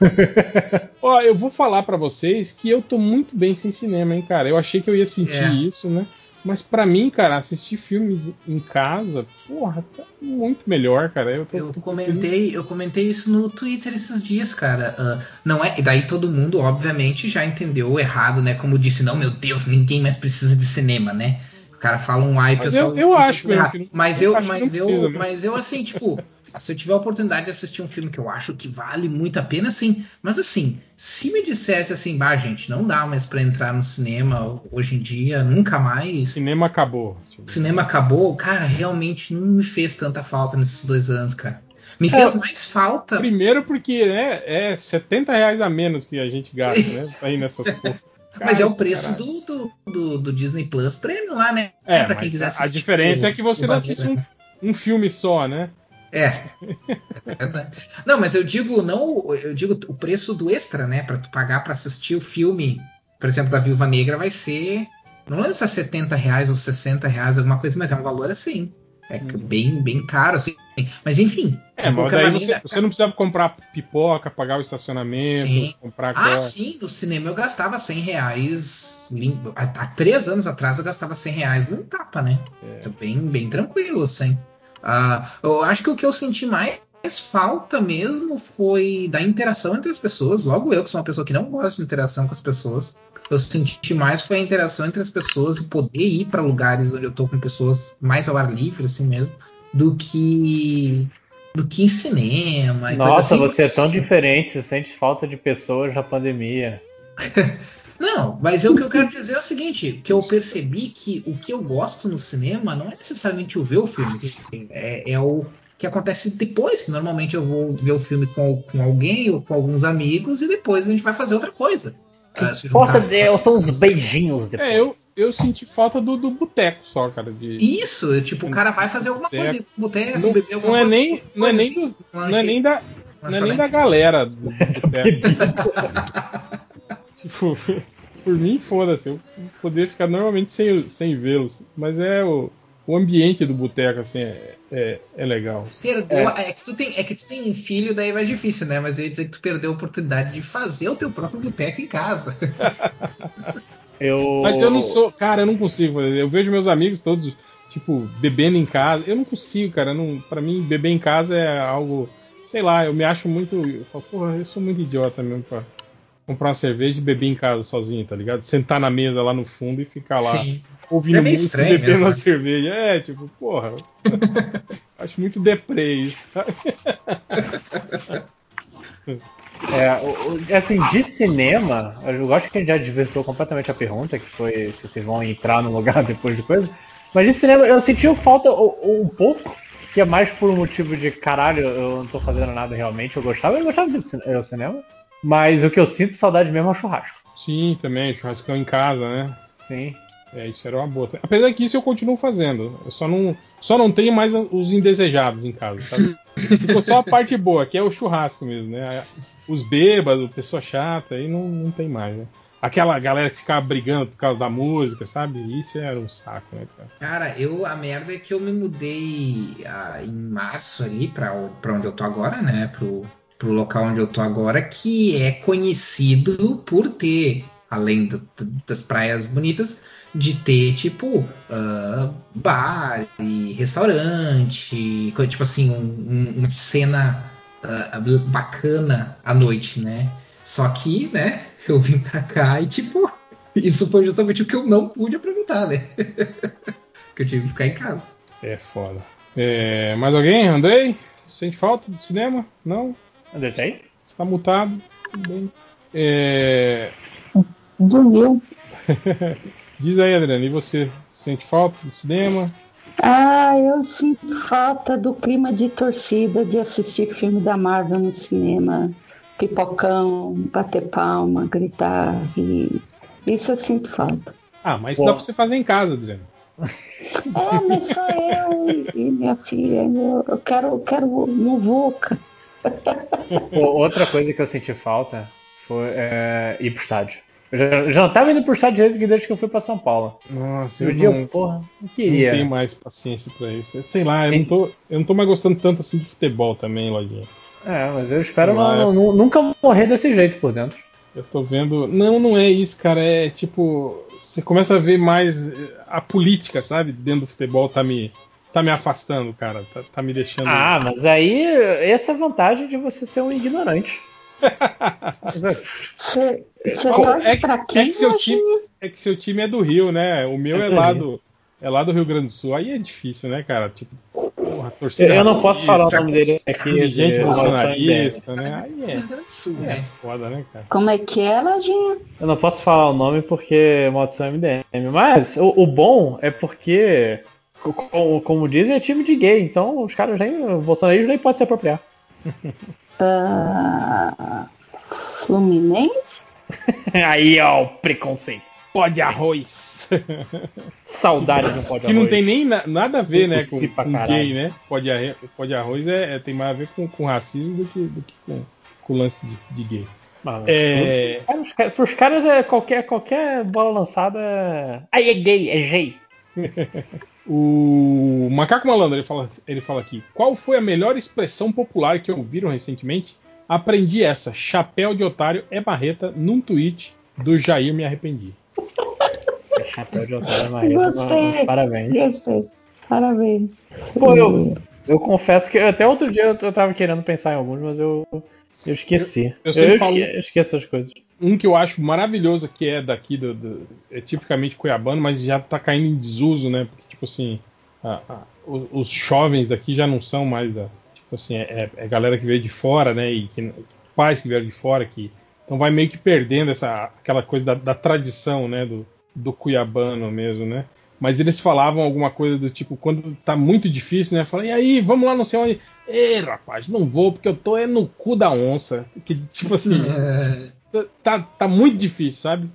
[LAUGHS] Ó, eu vou falar pra vocês que eu tô muito bem sem cinema, hein, cara. Eu achei que eu ia sentir É. isso, né? Mas pra mim, cara, assistir filmes em casa, porra, tá muito melhor, cara. Eu, tô, Eu tô comentei, eu comentei isso no Twitter esses dias, cara. Ah, não é, e daí todo mundo, obviamente, já entendeu errado, né? Como disse, não, meu Deus, ninguém mais precisa de cinema, né? O cara fala um ai, pessoal. eu- eu acho mesmo que Mas eu eu, acho que mas eu, precisa mesmo. mas eu assim, tipo, [LAUGHS] se eu tiver a oportunidade de assistir um filme que eu acho que vale muito a pena, sim. Mas assim, se me dissesse assim, bah, gente, não dá mais pra entrar no cinema hoje em dia, nunca mais. Cinema acabou. O cinema acabou, cara, realmente não me fez tanta falta nesses dois anos, cara. Me fez É, mais falta. Primeiro porque né, é 70 reais a menos que a gente gasta, né? [LAUGHS] Ir nessas porra. Mas é o preço do, do, do, do Disney Plus Premium lá, né? É, pra quem quiser a, a assistir diferença o- é que você não assiste um, um filme só, né? É. É. Não, mas eu digo não, eu digo o preço do extra, né, Pra tu pagar pra assistir o filme, por exemplo, da Viúva Negra vai ser, não lembro se é 70 reais ou 60 reais, alguma coisa, mas é um valor assim, é que bem bem caro assim. Mas enfim, É, mas daí maneira, você, você não precisava comprar pipoca, pagar o estacionamento, Sim. comprar Ah, sim, no cinema eu gastava 100 reais. Há, há três anos atrás eu gastava 100 reais num tapa, né? É. Bem, bem tranquilo, assim. Ah, eu acho que o que eu senti mais falta mesmo foi da interação entre as pessoas. Logo eu, que sou uma pessoa que não gosta de interação com as pessoas, eu senti mais foi a interação entre as pessoas e poder ir para lugares onde eu tô com pessoas mais ao ar livre, assim mesmo, do que do que em cinema. Nossa, assim. você é tão diferente, você sente falta de pessoas na pandemia. [LAUGHS] Não, mas é o que eu quero dizer é o seguinte, que eu percebi que o que eu gosto no cinema não é necessariamente o ver o filme, é, é o que acontece depois, que normalmente eu vou ver o filme com, com alguém ou com alguns amigos e depois a gente vai fazer outra coisa. Ah, se Importa juntar- Deus, são os beijinhos depois. É, eu, eu senti falta do, do boteco só, cara. De... Isso, tipo, o cara vai fazer alguma coisa, ir pro boteco, Não, beber alguma não é coisa, nem, não é nem, dos- não é nem da, não é nem da galera do [LAUGHS] boteco. tipo, [LAUGHS] [LAUGHS] por mim, foda-se. Eu poderia ficar normalmente sem, sem vê-los. Mas é o, o ambiente do boteco, assim, é, é, é legal. assim. Perdeu, é. que tu tem, é que tu tem filho, daí vai difícil, né? Mas eu ia dizer que tu perdeu a oportunidade de fazer o teu próprio boteco em casa. [LAUGHS] Eu... Mas eu não sou, cara, eu não consigo fazer. Eu vejo meus amigos todos, tipo, bebendo em casa. Eu não consigo, cara. Não, para mim, beber em casa é algo, sei lá, eu me acho muito. Eu falo, porra, eu sou muito idiota mesmo pra comprar uma cerveja e beber em casa sozinho, tá ligado? Sentar na mesa lá no fundo e ficar lá Sim. ouvindo É meio música e bebendo mesmo, uma né? cerveja. É, tipo, porra. [LAUGHS] acho muito deprê isso, sabe? [LAUGHS] É, assim, de cinema, eu acho que a gente já desvirtuou completamente a pergunta, que foi se vocês vão entrar no lugar [LAUGHS] depois de coisa. Mas de cinema, eu senti falta um pouco, que é mais por um motivo de caralho, eu não tô fazendo nada realmente, eu gostava, eu gostava de o cinema. Mas o que eu sinto saudade mesmo é o churrasco. Sim, também, churrascão em casa, né? Sim. É, isso era uma boa. Apesar que isso eu continuo fazendo. Eu só não, só não tenho mais os indesejados em casa, sabe? [LAUGHS] Ficou só a parte boa, que é o churrasco mesmo, né? Os bêbados, pessoa chata, aí não, não tem mais, né? Aquela galera que ficava brigando por causa da música, sabe? Isso era um saco, né, cara? Cara, eu a merda é que eu me mudei ah, em março ali pra, pra onde eu tô agora, né? Pro, pro local onde eu tô agora, que é conhecido por ter, além do- das praias bonitas, de ter, tipo, ah, bar e restaurante, tipo assim, um- um- uma cena ah, bacana à noite, né? Só que, né, [LAUGHS] eu vim pra cá e, tipo, [LAUGHS] isso foi justamente o que eu não pude aproveitar, né? [LAUGHS] que eu tive que ficar em casa. É foda. É, mais alguém? Andrei? Sente falta do cinema? Não? Tá aí? Está mutado? Tudo bem. É... [LAUGHS] Dormiu. [LAUGHS] Diz aí, Adriana, e você? Sente falta do cinema? Ah, eu sinto falta do clima de torcida, de assistir filme da Marvel no cinema, pipocão, bater palma, gritar, rir. Isso eu sinto falta. Ah, mas Bom. dá pra você fazer em casa, Adriana. É, mas só eu e, e minha filha. Eu, eu quero, eu quero muvuca. Outra coisa que eu senti falta foi é, ir pro estádio. Eu já, eu já não tava indo pro estádio desde que, eu fui pra São Paulo. Nossa, No eu dia, não, porra, não não queria. tenho mais paciência pra isso. Sei lá, eu não, tô, eu não tô mais gostando tanto assim de futebol também, Lojinha. É, mas eu espero lá, não- é- não- nunca morrer desse jeito por dentro. Eu tô vendo. Não, não é isso, cara. É tipo. Você começa a ver mais eh, a política, sabe? Dentro do futebol tá me, tá me afastando, cara. Tá, tá me deixando. Ah, mas aí essa é a vantagem de você ser um ignorante. [LAUGHS] Você Bom, torce é, pra é quem? que seu time, é que seu time é do Rio, né? O meu É é lá do, é lá do Rio Grande do Sul. Aí é difícil, né, cara? Tipo, porra, torcida Eu não posso falar o nome dele aqui. dirigente de- bolsonarista, né? Aí é, Rio Grande do Sul, é né? foda, né, cara? Como é que é, Lojinha? Eu não posso falar o nome porque é maldição MDM. Mas o, o bom é porque, como, como dizem, é time de gay. Então os caras nem. O bolsonarismo nem pode se apropriar. Ah, Fluminense? [LAUGHS] Aí, ó, o preconceito. Pó de arroz. Saudade de um pó de Que não arroz. tem nem na- nada a ver, né, com, com gay, né? Pó de, pó de arroz é, é- tem mais a ver com, com racismo do que, do que com, com o lance de, de gay. É, Para os caras- é qualquer, qualquer bola lançada. Aí é gay, é gay. [LAUGHS] O Macaco Malandro, ele fala, ele fala aqui. Qual foi a melhor expressão popular que ouviram recentemente? Aprendi essa. Chapéu de otário é marreta num tweet do Jair Me Arrependi. Chapéu de otário é marreta. Gostei. Parabéns. Gostei. Parabéns. Pô, eu, eu confesso que até outro dia eu, eu tava querendo pensar em alguns, mas eu, eu esqueci. Eu- eu sempre falo- esque- eu esqueço essas coisas. Um que eu acho maravilhoso que é daqui, do, do- é tipicamente cuiabano, mas já tá caindo em desuso, né? Porque, tipo assim, a- a- os jovens daqui já não são mais da. Tipo assim, é, é galera que veio de fora, né? E que, pais que vieram de fora que. Então vai meio que perdendo essa, aquela coisa da, da tradição, né? Do, do cuiabano mesmo, né? Mas eles falavam alguma coisa do tipo, quando tá muito difícil, né? Fala, e aí, vamos lá, não sei onde. Ei, rapaz, não vou, porque eu tô é no cu da onça. Que, tipo assim, [LAUGHS] tá, tá muito difícil, sabe?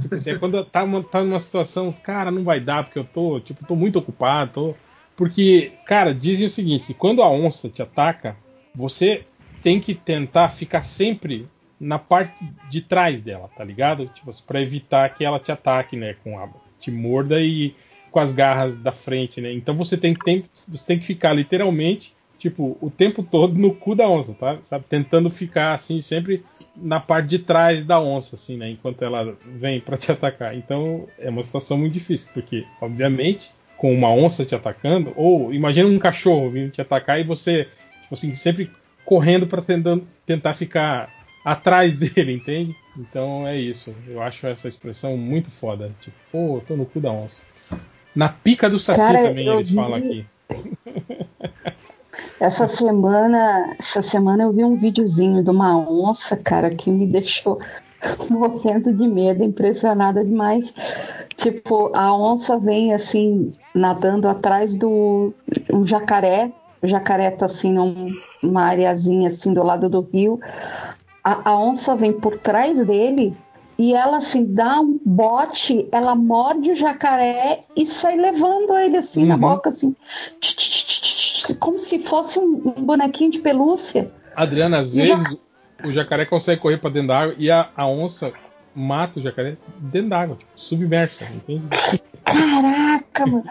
Tipo assim, é quando tá, uma, tá numa situação, cara, não vai dar, porque eu tô, tipo, tô muito ocupado, tô. Porque, cara, dizem o seguinte: que quando a onça te ataca, você tem que tentar ficar sempre na parte de trás dela, tá ligado? Tipo, assim, pra evitar que ela te ataque, né? Com a, te morda e com as garras da frente, né? Então você tem, tem, você tem que ficar literalmente, tipo, o tempo todo no cu da onça, tá? Sabe? Tentando ficar assim, sempre na parte de trás da onça, assim, né? Enquanto ela vem pra te atacar. Então é uma situação muito difícil, porque, obviamente, com uma onça te atacando, ou imagina um cachorro vindo te atacar e você, tipo assim, sempre correndo pra tentando, tentar ficar atrás [LAUGHS] dele, entende? Então é isso. Eu acho essa expressão muito foda. Tipo, pô, eu tô no cu da onça. Na pica do saci Cara, também eles vi- falam aqui. [LAUGHS] Essa semana, essa semana eu vi um videozinho de uma onça, cara, que me deixou [LAUGHS] morrendo de medo, impressionada demais. Tipo, a onça vem assim, nadando atrás do um jacaré. O jacaré tá assim num- numa areazinha assim do lado do rio. A, a onça vem por trás dele e ela assim dá um bote, ela morde o jacaré e sai levando ele assim na Uhum. boca assim, tch, tch, tch, como se fosse um, um bonequinho de pelúcia. Adriana, às vezes o jacaré consegue correr pra dentro da água e a, a onça mata o jacaré dentro da água, tipo, submersa, entende? Caraca, mano.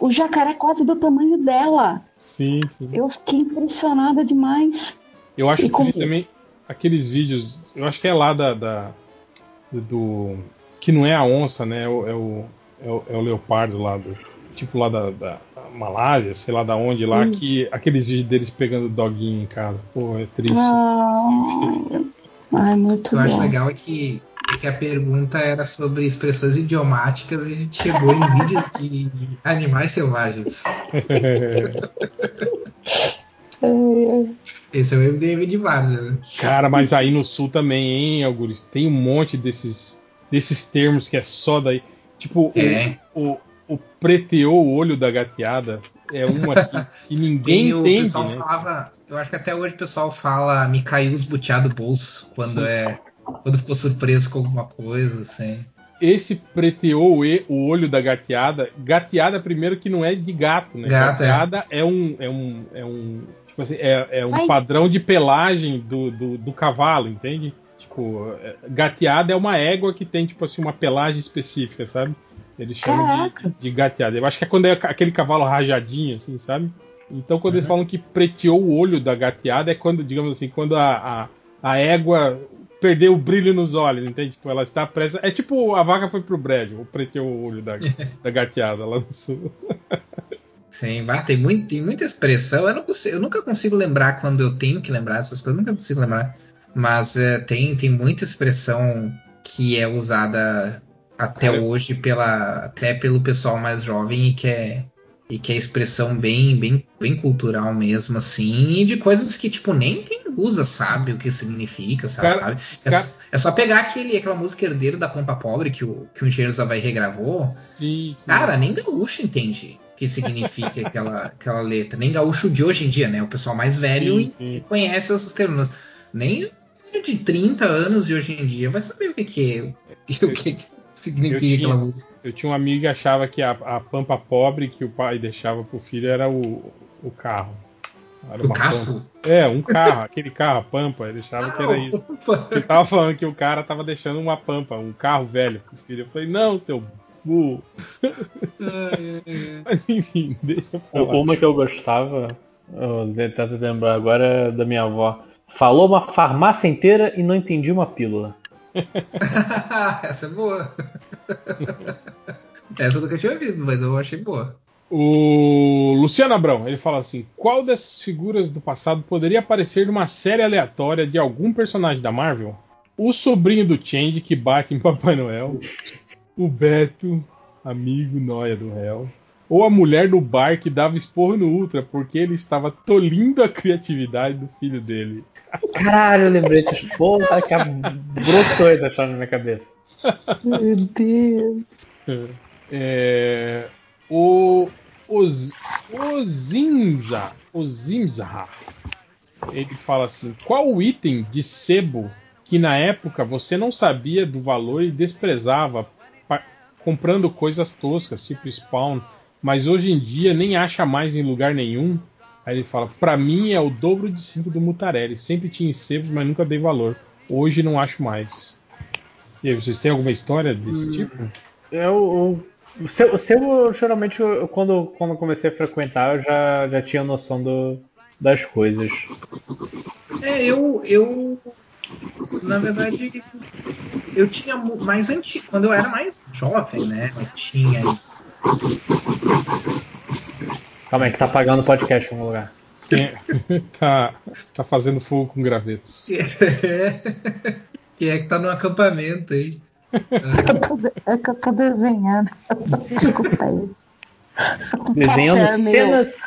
O jacaré é quase do tamanho dela. Sim, sim. Eu fiquei impressionada demais. Eu acho E como- triste também aqueles vídeos. Eu acho que é lá da. da- do. Que não é a onça, né? É o, é o, é o, é o leopardo lá do. Tipo lá da, da Malásia, sei lá da onde lá, Hum. que aqueles vídeos deles pegando doguinho em casa. Pô, é triste. Ah, ai, muito O que eu acho legal é que, é que a pergunta era sobre expressões idiomáticas e a gente chegou em vídeos de animais selvagens. [LAUGHS] Esse é o MDM de Várzea, né? Cara, mas aí no sul também, hein, Augusto? Tem um monte desses, desses termos que é só daí. Tipo, É. o, o, preteou o olho da gateada é uma que, [LAUGHS] que ninguém Tem o entende, pessoal né? falava, eu acho que até hoje o pessoal fala me caiu os do bolso quando Sim. é quando ficou surpreso com alguma coisa, assim. Esse preteou o, e- o olho da gateada. Gateada, primeiro, que não é de gato, né? Gato, é. gateada é. um. É um, é um, tipo assim, é, é um Ai. padrão de pelagem do, do, do cavalo, entende? Tipo, é, gateada é uma égua que tem, tipo assim, uma pelagem específica, sabe? Eles chamam de, de gateada. Eu acho que é quando é aquele cavalo rajadinho, assim, sabe? Então, quando Uhum. eles falam que preteou o olho da gateada, é quando, digamos assim, quando a, a, a égua perdeu o brilho nos olhos, entende? Tipo, ela está presa. É tipo a vaca foi pro brejo, ou preteou o olho da, [LAUGHS] da gateada lá no sul. Sim, bah, tem, muito, tem muita expressão. Eu, não consigo- eu nunca consigo lembrar quando eu tenho que lembrar dessas coisas, eu nunca consigo lembrar. Mas é, tem, tem muita expressão que é usada até Cara, hoje pela, até pelo pessoal mais jovem e que é, e que é expressão bem, bem, bem cultural mesmo, assim, e de coisas que, tipo, nem quem usa sabe o que significa, sabe? Cara, é, cara- é só pegar aquele, aquela música herdeiro da Pampa Pobre que o, que o Engenheiro Zavaí regravou. Sim, sim. Cara, nem gaúcho entende o que significa [LAUGHS] aquela, aquela letra. Nem gaúcho de hoje em dia, né? O pessoal mais velho Sim, sim. conhece esses termos. Nem de 30 anos de hoje em dia vai saber o que, que é. O que, que significa Eu tinha, aquela música. eu tinha um amigo que achava que a, a pampa pobre que o pai deixava pro filho era o, o carro. Era O uma carro? pampa. É, um carro, [LAUGHS] aquele carro, a pampa, ele achava que era isso. Ele tava falando que o cara tava deixando uma pampa, um carro velho pro filho. Eu falei, não, seu burro. [LAUGHS] Mas enfim, deixa eu falar. Uma que eu gostava, eu tentando lembrar agora é da minha avó. Falou uma farmácia inteira e não entendi uma pílula. [LAUGHS] Essa é boa. Essa eu nunca tinha visto, mas eu achei boa. O Luciano Abrão, ele fala assim: qual dessas figuras do passado poderia aparecer numa série aleatória de algum personagem da Marvel? O sobrinho do Change que bate em Papai Noel, o Beto, amigo noia do réu, ou a mulher do bar que dava esporro no Ultra porque ele estava tolindo a criatividade do filho dele. Caralho, eu lembrei disso. Pô, cara, que brotou essa história na minha cabeça. Meu Deus. É, o Oz- Ozinza, Ozimza, ele fala assim: qual o item de sebo que na época você não sabia do valor e desprezava pa- comprando coisas toscas, tipo Spawn, mas hoje em dia nem acha mais em lugar nenhum? Aí ele fala: pra mim é o dobro de 5 do Mutarelli. Sempre tinha em sebos, mas nunca dei valor. Hoje não acho mais. E aí, vocês têm alguma história desse tipo? Eu, o seu, o seu geralmente, eu- quando, quando eu comecei a frequentar, eu já, já tinha noção do, das coisas. É, eu, eu. Na verdade, eu tinha mais antigo. Quando eu era mais jovem, né? Eu tinha. Calma aí, que tá apagando o podcast em algum lugar. [LAUGHS] Tá, tá fazendo fogo com gravetos. [LAUGHS] Quem é que tá no acampamento aí? É que eu tô desenhando. Desculpa aí. Desenhando Papel cenas,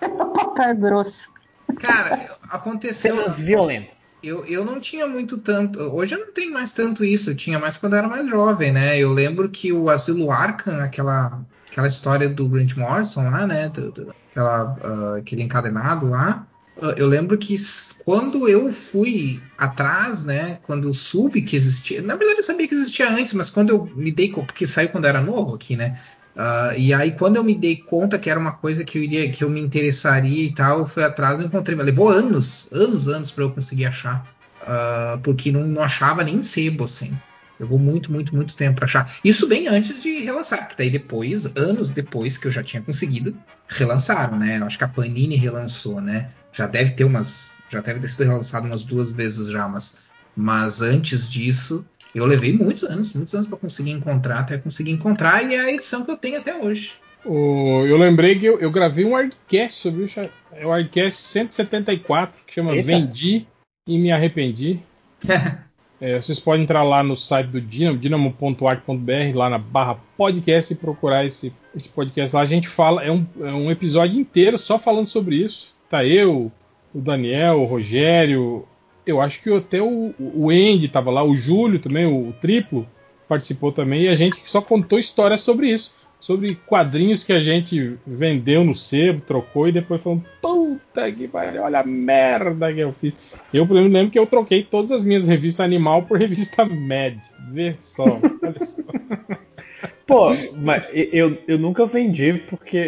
Papel grosso. Cara, aconteceu. cenas violentas. Eu, eu não tinha muito tanto. Hoje eu não tenho mais tanto isso. Eu tinha mais quando eu era mais jovem, né? Eu lembro que o Asilo Arkham, aquela, aquela história do Grant Morrison lá, né? do- do- aquela, ah, aquele encadenado lá. ah, Eu lembro que quando eu fui atrás, né? Quando eu soube que existia. Na verdade, eu sabia que existia antes, mas quando eu me dei. Porque saiu quando eu era novo aqui, né? Ah, e aí, quando eu me dei conta que era uma coisa que eu iria, que eu me interessaria e tal, eu fui atrás e encontrei. Levou anos, anos, anos para eu conseguir achar. Ah, porque não, não achava nem sebo, assim. Levou muito, muito, muito tempo para achar. Isso bem antes de relançar, porque daí depois, anos depois que eu já tinha conseguido, relançaram, né? Eu acho que a Panini relançou, né? Já deve ter umas. Já deve ter sido relançado umas duas vezes já, mas, mas antes disso, eu levei muitos anos, muitos anos para conseguir encontrar, até conseguir encontrar, e é a edição que eu tenho até hoje. O- eu lembrei que eu, eu gravei um Argcast sobre isso. É o Argcast 174, que chama Eita. Vendi e Me Arrependi. [LAUGHS] É, vocês podem entrar lá no site do Dinamo, dinamo.art.br, lá na barra podcast e procurar esse, esse podcast lá. A gente fala, é um, é um episódio inteiro só falando sobre isso. Tá eu, o Daniel, o Rogério, eu acho que até o, o Andy tava lá, o Júlio também, o, triplo, participou também, e a gente só contou histórias sobre isso. Sobre quadrinhos que a gente vendeu no sebo, trocou e depois falou: Puta que pariu, olha a merda que eu fiz. Eu, por exemplo, lembro que eu troquei todas as minhas revistas animal por revista Mad. Vê só. olha só. [LAUGHS] Pô, mas eu, eu nunca vendi porque,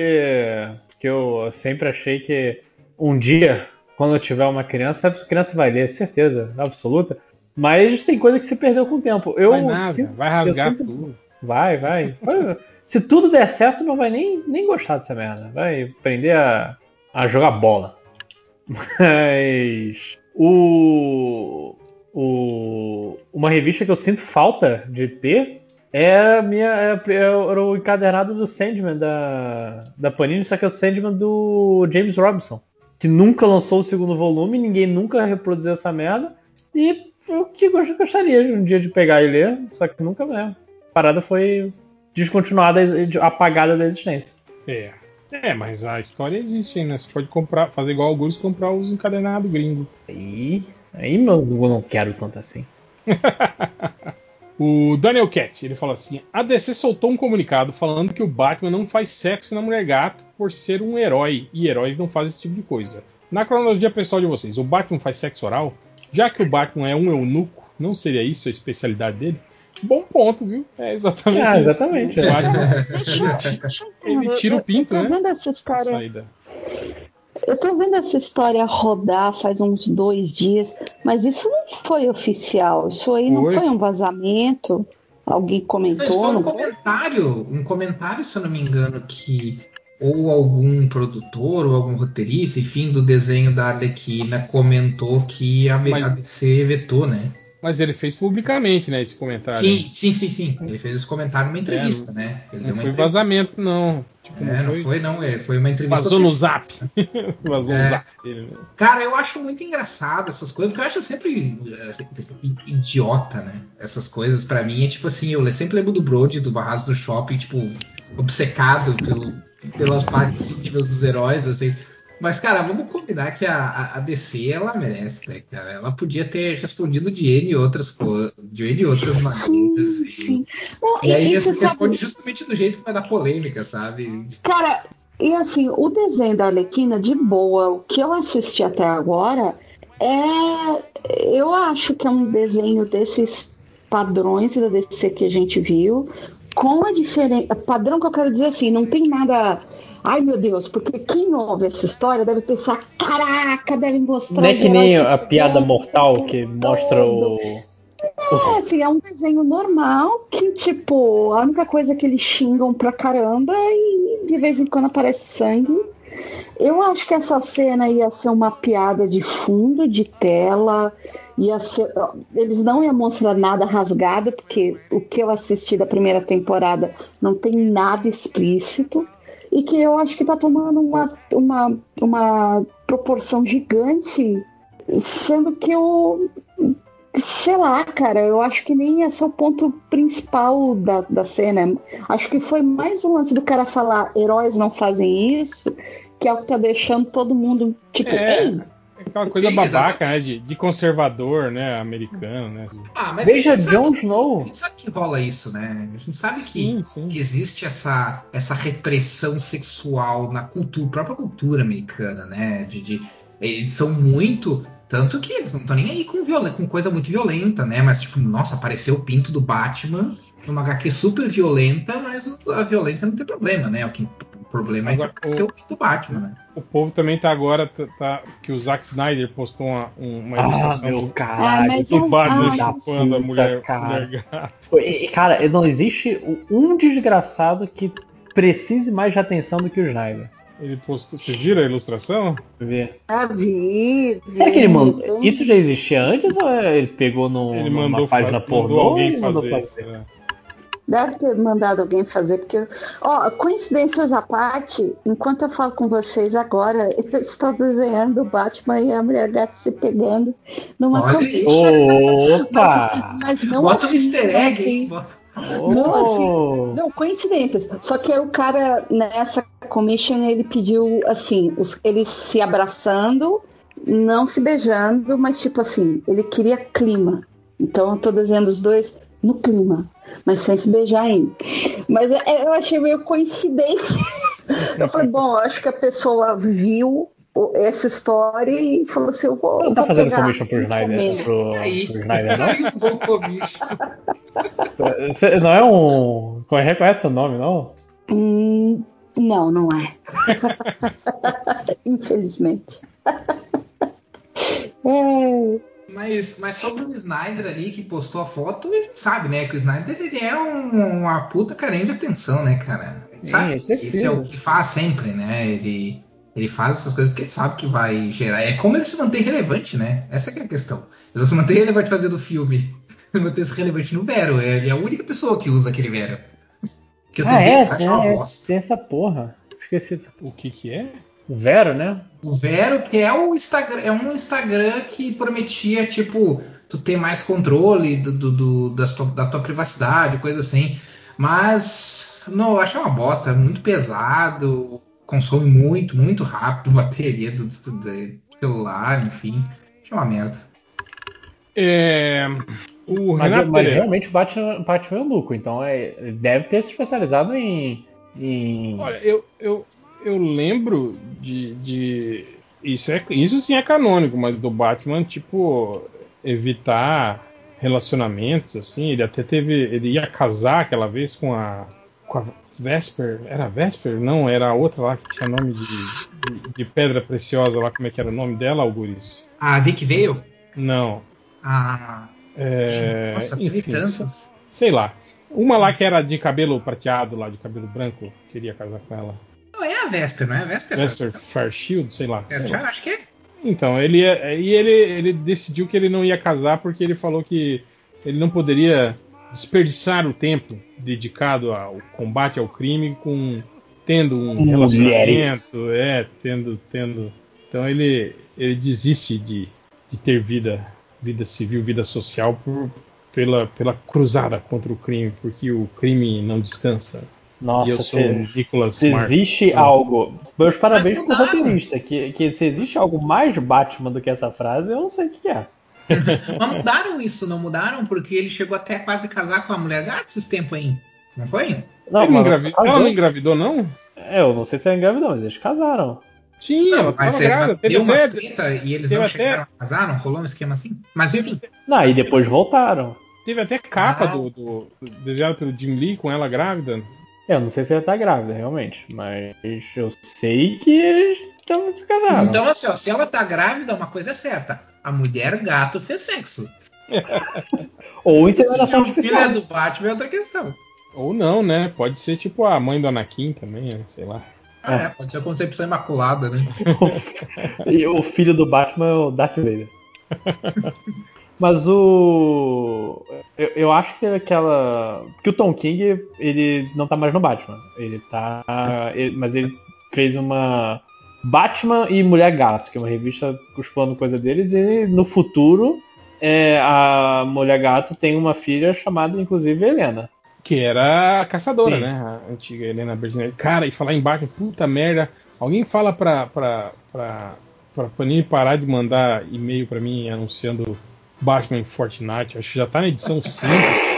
porque eu sempre achei que um dia, quando eu tiver uma criança, essa criança vai ler, certeza, absoluta. Mas tem coisa que se perdeu com o tempo. Eu Vai nada, sinto- vai rasgar sinto- tudo. Vai, vai. Se tudo der certo, não vai nem, nem gostar dessa merda. Vai aprender a, a jogar bola. Mas o, o uma revista que eu sinto falta de ter é a minha é, é o encadernado do Sandman da, da Panini, só que é o Sandman do James Robinson, que nunca lançou o segundo volume, ninguém nunca reproduziu essa merda e eu que gost- gostaria de um dia de pegar e ler, só que nunca mesmo. A parada foi descontinuada, e apagada da existência. É. É, mas a história existe ainda. Você pode comprar, fazer igual alguns comprar os encadernados gringo. Aí, aí meu, eu não quero tanto assim. [LAUGHS] O Daniel Cat, ele fala assim: a DC soltou um comunicado falando que o Batman não faz sexo na mulher gato por ser um herói e heróis não fazem esse tipo de coisa. Na cronologia pessoal de vocês, o Batman faz sexo oral? Já que o Batman é um eunuco, não seria isso a especialidade dele? Bom ponto, viu? É exatamente Ah, isso. exatamente, O é. Batman, Deixa eu- [LAUGHS] ele tira o pinto, eu tô né? vendo essa história. Saída. Eu tô vendo essa história rodar faz uns dois dias, mas isso não foi oficial. Isso aí não Foi. foi um vazamento. Alguém Mas comentou, foi um não foi? comentário, um comentário, se eu não me engano, que ou algum produtor ou algum roteirista, enfim, do desenho da Arlequina comentou que a, Mas- vetou, né? Mas ele fez publicamente, né, esse comentário. Sim, sim, sim, sim. Ele fez esse comentário numa entrevista, É, né? Ele Não deu uma foi entrevista. vazamento, não. Tipo, É, não foi, não. é, Foi uma entrevista. Vazou no zap. [LAUGHS] Vazou É. no zap dele, né? Cara, eu acho muito engraçado essas coisas, porque eu acho sempre eh, idiota, né? Essas coisas, pra mim, é tipo assim, eu sempre lembro do Brody, do Barrados do Shopping, tipo, obcecado pelo, pelas partes íntimas dos heróis, assim. Mas, cara, vamos combinar que a, a- DC, ela merece, né, cara? Ela podia ter respondido de N e outras coisas, de N e outras maneiras. e- Sim. Não, E, aí e esse você responde sabe, justamente do jeito que vai dar polêmica, sabe? cara, e assim, o desenho da Arlequina, de boa, o que eu assisti até agora, é. Eu acho que é um desenho desses padrões da DC que a gente viu, com a diferença. Padrão que eu quero dizer assim, não tem nada. Ai meu Deus, porque quem ouve essa história deve pensar: caraca, devem mostrar. Não é que nem a piada mortal que mostra o. é, assim, é um desenho normal que, tipo, a única coisa é que eles xingam pra caramba e de vez em quando aparece sangue. Eu acho que essa cena ia ser uma piada de fundo, de tela. Ia ser, eles não iam mostrar nada rasgado, porque o que eu assisti da primeira temporada não tem nada explícito. E que eu acho que tá tomando uma, uma, uma proporção gigante, sendo que eu Sei lá, cara, eu acho que nem esse é o ponto principal da, da cena. Acho que foi mais um lance do cara falar heróis não fazem isso, que é o que tá deixando todo mundo, tipo, É. É aquela coisa Sim, babaca, né? De, de conservador, né? Americano, né? Ah, mas Veja Jon Snow. A gente sabe que rola isso, né? A gente sabe que, Sim, sim. que existe essa, essa repressão sexual na cultura, própria cultura americana, né? De, de- eles são muito. Tanto que eles não estão nem aí com, com coisa muito violenta, né? Mas, tipo, nossa, apareceu o pinto do Batman numa HQ super violenta, mas a violência não tem problema, né? O, que, o problema é Agora, que apareceu o- o pinto do Batman, né? O povo também tá agora, tá, tá- que o Zack Snyder postou uma, um- uma Ah, ilustração meu do, caralho. mas do é- Batman ah, chupando a mulher, cara. mulher gata. E, Cara, não existe um desgraçado que precise mais de atenção do que o Snyder. Ele postou. Vocês viram a ilustração? Vê. ah, vi, vi, Será que ele mandou? Isso já existia antes ou é- ele pegou no, Ele numa mandou, página pornô mandou alguém mandou fazer isso. né? Deve ter mandado alguém fazer, porque, ó, coincidências à parte, enquanto eu falo com vocês agora, [LAUGHS] eu estou desenhando o Batman e a mulher gata se pegando numa Olha. Opa! Mas não Bota um assim, easter não egg, assim. hein? Bota- Não assim. Oh. Não, coincidências. Só que o cara, nessa commission, ele pediu, assim, os- eles se abraçando, não se beijando, mas tipo assim, ele queria clima. Então eu tô desenhando os dois no clima, mas sem se beijar ainda. Mas é, eu achei meio coincidência. [LAUGHS] Eu falei, bom, eu acho que a pessoa viu essa história e falou assim, eu vou. Não tá vou fazendo pegar commission pro Snyder, pro, pro Snyder, não? [LAUGHS] Não é um. É- Reconhece o nome, não? Hum, não, não é. [LAUGHS] Infelizmente. É. Mas, mas sobre o Snyder ali que postou a foto, a gente sabe, né? Que o Snyder ele é um- uma puta carente de atenção, né, cara? Sabe é esse é o que faz sempre, né? Ele, ele faz essas coisas porque ele sabe que vai gerar. É como ele se mantém relevante, né? Essa que é a questão. Ele se mantém relevante fazendo filme. Ele mantém-se relevante no Vero. É, ele é a única pessoa que usa aquele Vero. Que eu Ah, tentei é, achar uma é, bosta. tem essa porra. Esqueci O que que é? Vero, né? O Vero, que é o Instagram, é um Instagram que prometia, tipo, tu ter mais controle do, do- do- da, tua, da tua privacidade, coisa assim. Mas, não, eu acho uma bosta, é muito pesado. consome muito, muito rápido a bateria do, do celular, enfim. É uma merda. É, o Mas, Renato mas Pereira. realmente o Batman, o Batman é o Luco, então é, ele deve ter se especializado em. em... Olha, eu, eu, eu lembro de, de. Isso, é, isso sim é canônico, mas do Batman, tipo, evitar relacionamentos, assim. Ele até teve. Ele ia casar aquela vez com a. Com a Vesper. Era Vesper? Não, era a outra lá que tinha nome de, de, de pedra preciosa lá. Como é que era o nome dela, Algures? A Vic veio? Não. Ah, É, nossa, teve enfim, tantas. Sei lá. Uma lá que era de cabelo prateado, lá de cabelo branco, queria casar com ela. Não, é a Vesper, não é a Vesper? Vesper Farshield, sei lá. Sei já lá. acho que é. Então, ele é- e ele, ele decidiu que ele não ia casar porque ele falou que ele não poderia desperdiçar o tempo dedicado ao combate ao crime com tendo um Com relacionamento, é, tendo tendo. Então ele ele desiste de, de ter vida vida civil, vida social por pela, pela cruzada contra o crime, porque o crime não descansa. Nossa, e eu sou se- o Nicholas Se Mark. existe algo. Meus parabéns pro roteirista. Que, que se existe algo mais Batman do que essa frase, eu não sei o que é. [LAUGHS] Mas mudaram isso, não mudaram? Porque ele chegou até quase casar com a mulher gata esses tempos aí. Não foi? Não, ele mas engravi- casou. Ela não engravidou, não? É, eu não sei se ela engravidou, mas eles casaram. Sim, Não, ela mas tava é, grávida. Deu uma até- treta e eles não até- chegaram a casar, não rolou um esquema assim? Mas enfim. Não, e depois voltaram. Teve até capa Ah. do, do, do- desejado pelo Jim Lee com ela grávida. Eu não sei se ela tá grávida, realmente. Mas eu sei que eles estão se casaram. Então, assim, ó, se ela tá grávida, uma coisa é certa. A mulher gato fez sexo. [LAUGHS] Ou Se inseminação o filho é do Batman é outra questão. Ou não, né? Pode ser tipo a mãe do Anakin também, né? sei lá. Ah, é, pode ser a concepção imaculada, né? [LAUGHS] E o filho do Batman é o Darth Vader. [LAUGHS] Mas o. Eu, eu acho que aquela. Que o Tom King, ele não tá mais no Batman. Ele tá. ele- mas ele fez uma. Batman e Mulher Gato, que é uma revista explorando coisa deles, e no futuro é, a Mulher Gato tem uma filha chamada, inclusive, Helena. Que era a caçadora, Sim. né? A antiga Helena Bertinelli. Cara, e falar em Batman, puta merda. Alguém fala pra, pra, pra, pra Panini parar de mandar e-mail pra mim anunciando Batman Fortnite. Acho que já tá na edição 5,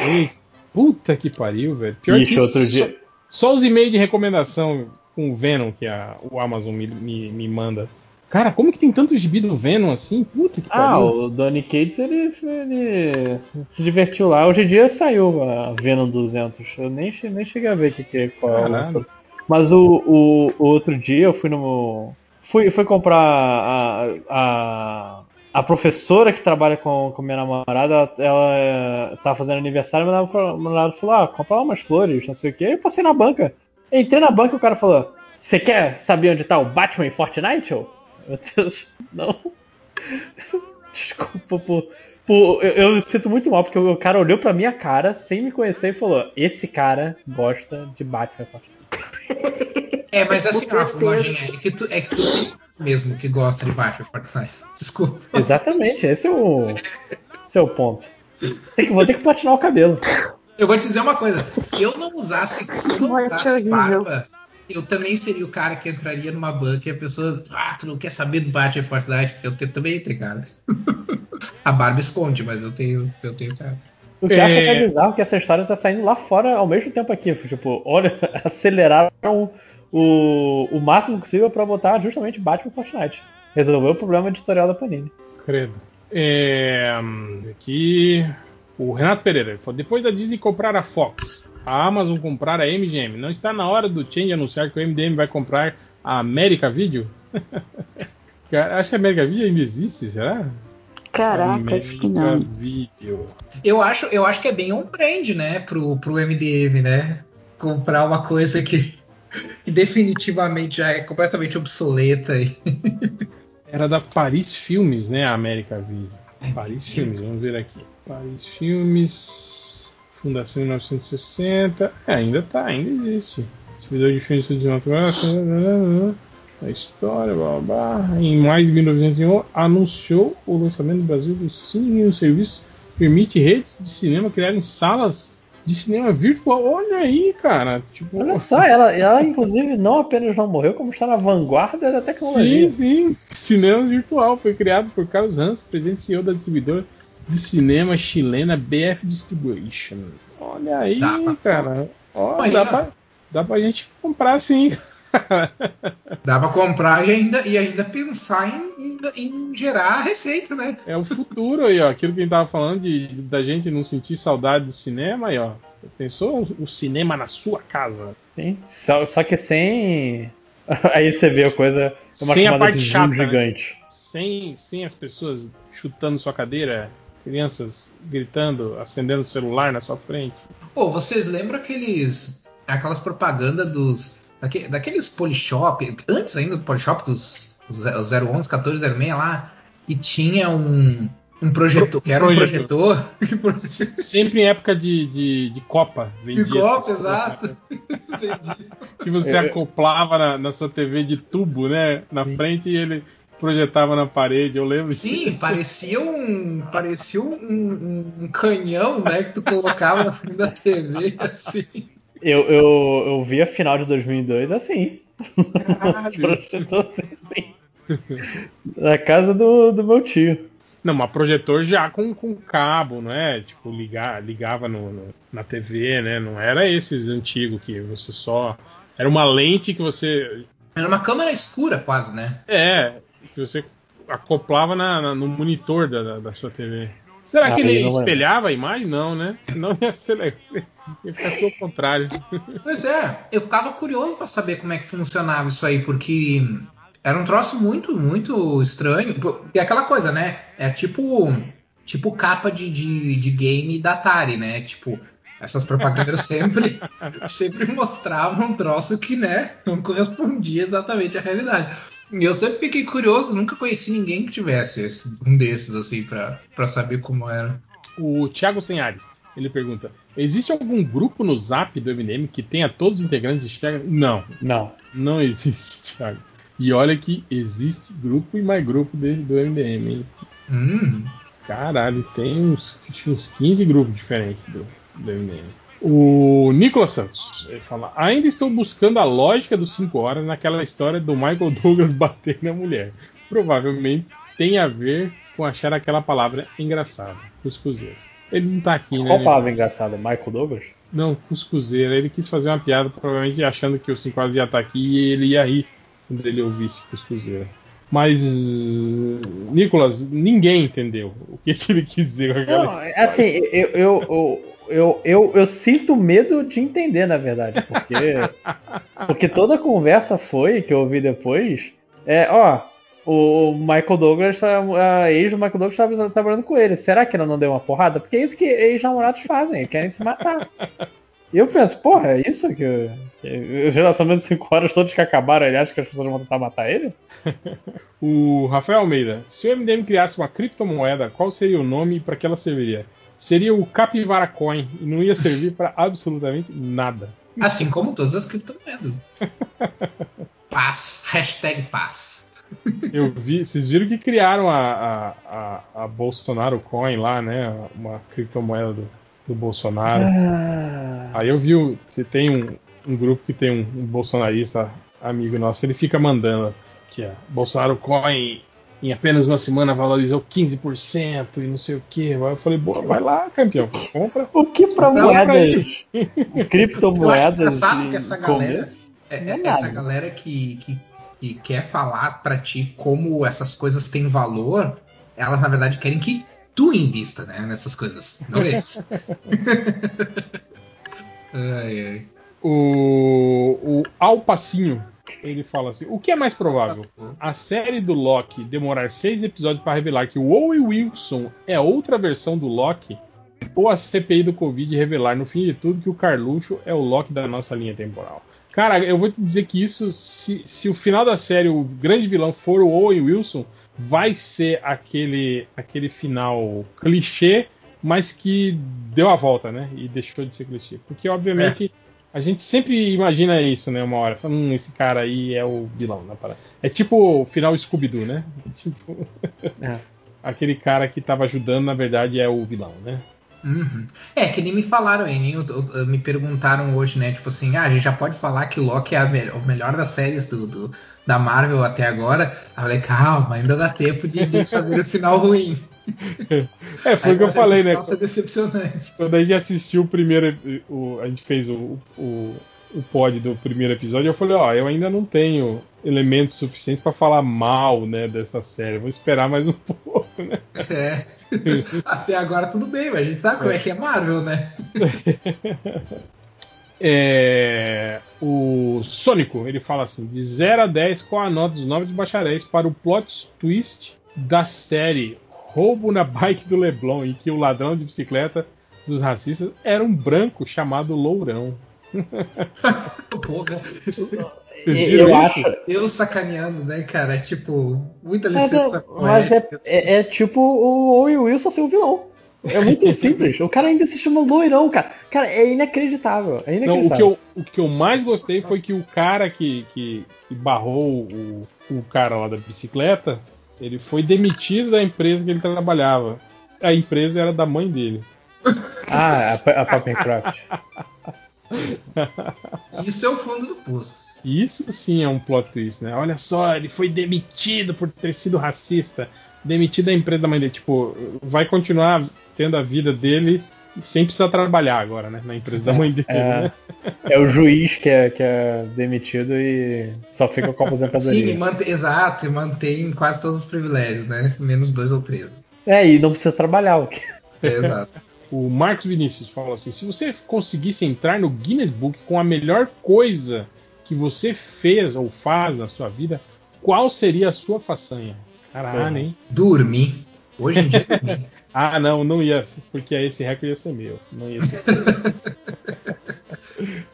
6. Puta que pariu, velho. Pior Ixi, que outro só, dia- só os e-mails de recomendação com o Venom que a, o Amazon me, me, me manda. Cara, como que tem tanto gibi do Venom assim? Puta que Ah, pariu. o Donny Cates ele, ele se divertiu lá. Hoje em dia saiu a Venom 200. Eu nem, nem cheguei a ver o que, que qual é Caralho. lançamento. Mas o, o, o outro dia eu fui no. Fui, fui comprar a, a, a professora que trabalha com, com minha namorada. Ela, ela eh, tava fazendo aniversário, meu namorado meu namorado falou: Ah, comprar umas flores, não sei o que. Eu passei na banca. Entrei na banca e o cara falou: Você quer saber onde tá o Batman em Fortnite? Eu, meu Deus, não. [LAUGHS] Desculpa por. por- eu, eu me sinto muito mal, porque o cara olhou pra minha cara sem me conhecer e falou: Esse cara gosta de Batman Fortnite. É, mas assim, certeza. Lojinha, é que tu, é que tu mesmo que gosta de Batman Fortnite. Desculpa. Exatamente, esse é o. Esse é o ponto. Tem que, vou ter que platinar o cabelo. Eu vou te dizer uma coisa. Se eu não usasse, se eu não usasse barba, eu também seria o cara que entraria numa banca e a pessoa. Ah, tu não quer saber do Batman Fortnite? Porque eu tenho, também tenho cara. [LAUGHS] a barba esconde, mas eu tenho, eu tenho cara. O que eu acho É. bizarro é que essa história tá saindo lá fora ao mesmo tempo aqui. Tipo, olha, [LAUGHS] aceleraram o, o máximo possível pra botar justamente Batman Fortnite. Resolveu o problema editorial da Panini. Credo. É, aqui o Renato Pereira ele falou, depois da Disney comprar a Fox, a Amazon comprar a MGM, não está na hora do Change anunciar que o MDM vai comprar a América Video? [LAUGHS] Cara, acho que a América Video ainda existe, será? Caraca, acho que não. América Video. Eu acho, eu acho que é bem on brand, né, pro, pro MDM, né? Comprar uma coisa que, que definitivamente já é completamente obsoleta. Era da Paris Filmes, né? A América Video. Paris Filmes, vamos ver aqui. Paris Filmes, Fundação em 1960. É, ainda tá, ainda existe. Servidor de filmes cinematográficos. A história, blá, blá, blá. Em maio de 1901, anunciou o lançamento no Brasil do Cine um serviço que permite redes de cinema criarem salas de cinema virtual. Olha aí, cara. Tipo... Olha só, ela, ela inclusive não apenas não morreu, como está na vanguarda da tecnologia. Sim, sim. Cinema virtual foi criado por Carlos Hans, presidente e CEO da distribuidora de cinema chilena BF Distribution. Olha aí, Dá pra- cara. Ó, Aí, dá, ó. pra, dá pra gente comprar sim. [LAUGHS] Dá pra comprar e ainda, e ainda pensar em, em- em gerar receita, né? É o futuro aí, ó. Aquilo que a gente tava falando de, da gente não sentir saudade do cinema aí, ó. Pensou o cinema na sua casa? Sim. Só, só que sem. [LAUGHS] Aí você vê a coisa. É uma Sem a camada parte de chata, né? gigante. Sem, sem as pessoas chutando sua cadeira, crianças gritando, acendendo o celular na sua frente. Pô, vocês lembram aqueles. aquelas propagandas dos. Daque- daqueles Polishop, antes ainda do Polishop, dos os 011, 1406 lá, e tinha um. um projetor, que era um Projetor. [LAUGHS] Sempre em época de, de, de Copa. vendia De Copa, coisas, exato. [LAUGHS] né? Que você Eu- acoplava na, na sua TV de tubo, né? Na frente e ele projetava na parede, eu lembro. Sim, parecia um. Parecia um, um- um canhão, né? Que tu colocava na frente da TV, assim. Eu, eu, eu vi a final de 2002 assim. Projetor assim. Na casa do, do meu tio. Não, mas projetor já com, com cabo, não é? Tipo, ligar, ligava no, no- na TV, né? Não era esses antigos que você só. Era uma lente que você. Era uma câmera escura, quase, né? É, que você acoplava na- na- no monitor da, da, da sua TV. Será Ah, que ele não é. espelhava a imagem? Não, né? Senão ia ser legal. [LAUGHS] Ia ficar ao contrário. Pois é, eu ficava curioso pra saber como é que funcionava isso aí, porque era um troço muito, muito estranho. E aquela coisa, né? É tipo, tipo capa de, de, de game da Atari, né? Tipo, essas propagandas [LAUGHS] sempre, sempre mostravam um troço que, né, não correspondia exatamente à realidade. E eu sempre fiquei curioso, nunca conheci ninguém que tivesse esse- um desses, assim, pra, pra saber como era. O Thiago Senhares, ele pergunta: existe algum grupo no Zap do MDM que tenha todos os integrantes de Thiago? Não. Não. Não existe, Thiago. E olha que existe grupo e mais grupo de- do MDM, hein? Hum. Caralho, tem uns, uns 15 grupos diferentes do, do MDM. O Nicolas Santos, ele fala: ainda estou buscando a lógica dos 5 horas naquela história do Michael [LAUGHS] Douglas bater na mulher. Provavelmente tem a ver com achar aquela palavra engraçada, cuscuzeiro. Ele não tá aqui, né? Qual Ele- palavra engraçada? Michael Douglas? Não, cuscuzeiro. Ele quis fazer uma piada, provavelmente achando que o 5 horas ia estar aqui e ele ia rir quando ele ouvisse cuscuzeiro. Mas, Nicolas, ninguém entendeu o que, que ele quis dizer com aquela Não, história. assim, eu, eu, eu, eu, eu, eu sinto medo de entender, na verdade, porque, [LAUGHS] porque toda a conversa foi, que eu ouvi depois, é, ó, o Michael Douglas, tá- a ex do Michael Douglas estava trabalhando com ele. Será que ela não deu uma porrada? Porque é isso que ex-namorados fazem, querem se matar. E eu penso, porra, é isso que. que Os relacionamentos de 5 horas todos que acabaram, ele acha que as pessoas vão tentar matar ele? [LAUGHS] O Rafael Almeida, se o MDM criasse uma criptomoeda, qual seria o nome e para que ela serviria? Seria o Capivara Coin e não ia servir para absolutamente nada. Assim como todas as criptomoedas. [LAUGHS] Paz. Hashtag paz. Eu vi, vocês viram que criaram a, a, a, a Bolsonaro Coin lá, né? Uma criptomoeda do, do Bolsonaro. Ah. Aí eu vi, o- você tem um, um grupo que tem um, um bolsonarista amigo nosso, ele fica mandando que a Bolsonaro Coin em apenas uma semana valorizou 15% e não sei o que. Eu falei, boa, vai lá, campeão, compra. O que pra aí. [LAUGHS] Criptomoedas. De que essa galera, é- é é- essa nada. galera que, que, que quer falar pra ti como essas coisas têm valor, elas na verdade querem que tu invista né, nessas coisas, não eles. [LAUGHS] ai, ai. O, o Alpacinho, ele fala assim: o que é mais provável? A série do Loki demorar seis episódios para revelar que o Owen Wilson é outra versão do Loki? Ou a CPI do Covid revelar no fim de tudo que o Carluxo é o Loki da nossa linha temporal? Cara, eu vou te dizer que isso, se, se o final da série o grande vilão for o Owen Wilson, vai ser aquele, aquele final clichê, mas que deu a volta, né? E deixou de ser clichê. Porque, obviamente, a gente sempre imagina isso, né? Uma hora. Fala, Hum, esse cara aí é o vilão na parada. É tipo o final Scooby-Doo, né? [LAUGHS] Tipo, É. aquele cara que tava ajudando, na verdade, é o vilão, né? Uhum. É, que nem me falaram aí, nem eu- eu- me perguntaram hoje, né? Tipo assim, ah, a gente já pode falar que Loki é a me- o melhor das séries do, do- da Marvel até agora. Eu falei, calma, ainda dá tempo de eles fazerem o final ruim. É, foi o que eu falei, né? Nossa, é decepcionante. Quando a gente assistiu o primeiro. O, a gente fez o, o, o pod do primeiro episódio, eu falei, ó, eu ainda não tenho elementos suficientes pra falar mal, né, dessa série. Vou esperar mais um [LAUGHS] pouco, né? É. [LAUGHS] Até agora tudo bem, mas a gente sabe como é que é Marvel, né? [LAUGHS] É, o Sônico, ele fala assim: de 0 a 10, qual a nota dos nove de bacharéis para o plot twist da série Roubo na Bike do Leblon, em que o ladrão de bicicleta dos racistas era um branco chamado Lourão. [LAUGHS] Porra. Vocês viram eu, isso? eu sacaneando, né, cara? Tipo, muita Mas, licença é, mas é, é- é tipo o Owen Wilson ser o vilão. É muito [LAUGHS] simples. O cara ainda se chama loirão, cara. Cara, é inacreditável. É Não, o, inacreditável. que eu, o que eu mais gostei foi que o cara que, que, que barrou o, o cara lá da bicicleta, ele foi demitido da empresa que ele trabalhava. A empresa era da mãe dele. Ah, a, a Papencraft. Isso é o fundo do poço. Isso sim é um plot twist, né? Olha só, ele foi demitido por ter sido racista. Demitido da empresa da mãe dele. Tipo, vai continuar tendo a vida dele sem precisar trabalhar agora, né? Na empresa da mãe dele, É, né? é o juiz que é, que é demitido e só fica com a Sim, e aposentadoria. mantém, exato, e mantém quase todos os privilégios, né? Menos dois ou três. É, e não precisa trabalhar. O que... É, exato. [LAUGHS] O Marcos Vinícius falou assim: se você conseguisse entrar no Guinness Book com a melhor coisa que você fez ou faz na sua vida, qual seria a sua façanha? Caralho, hein? Dormir. Hoje em dia, dormir. [LAUGHS] Ah, não, não ia, porque aí esse recorde ia ser meu. Não ia ser. [LAUGHS]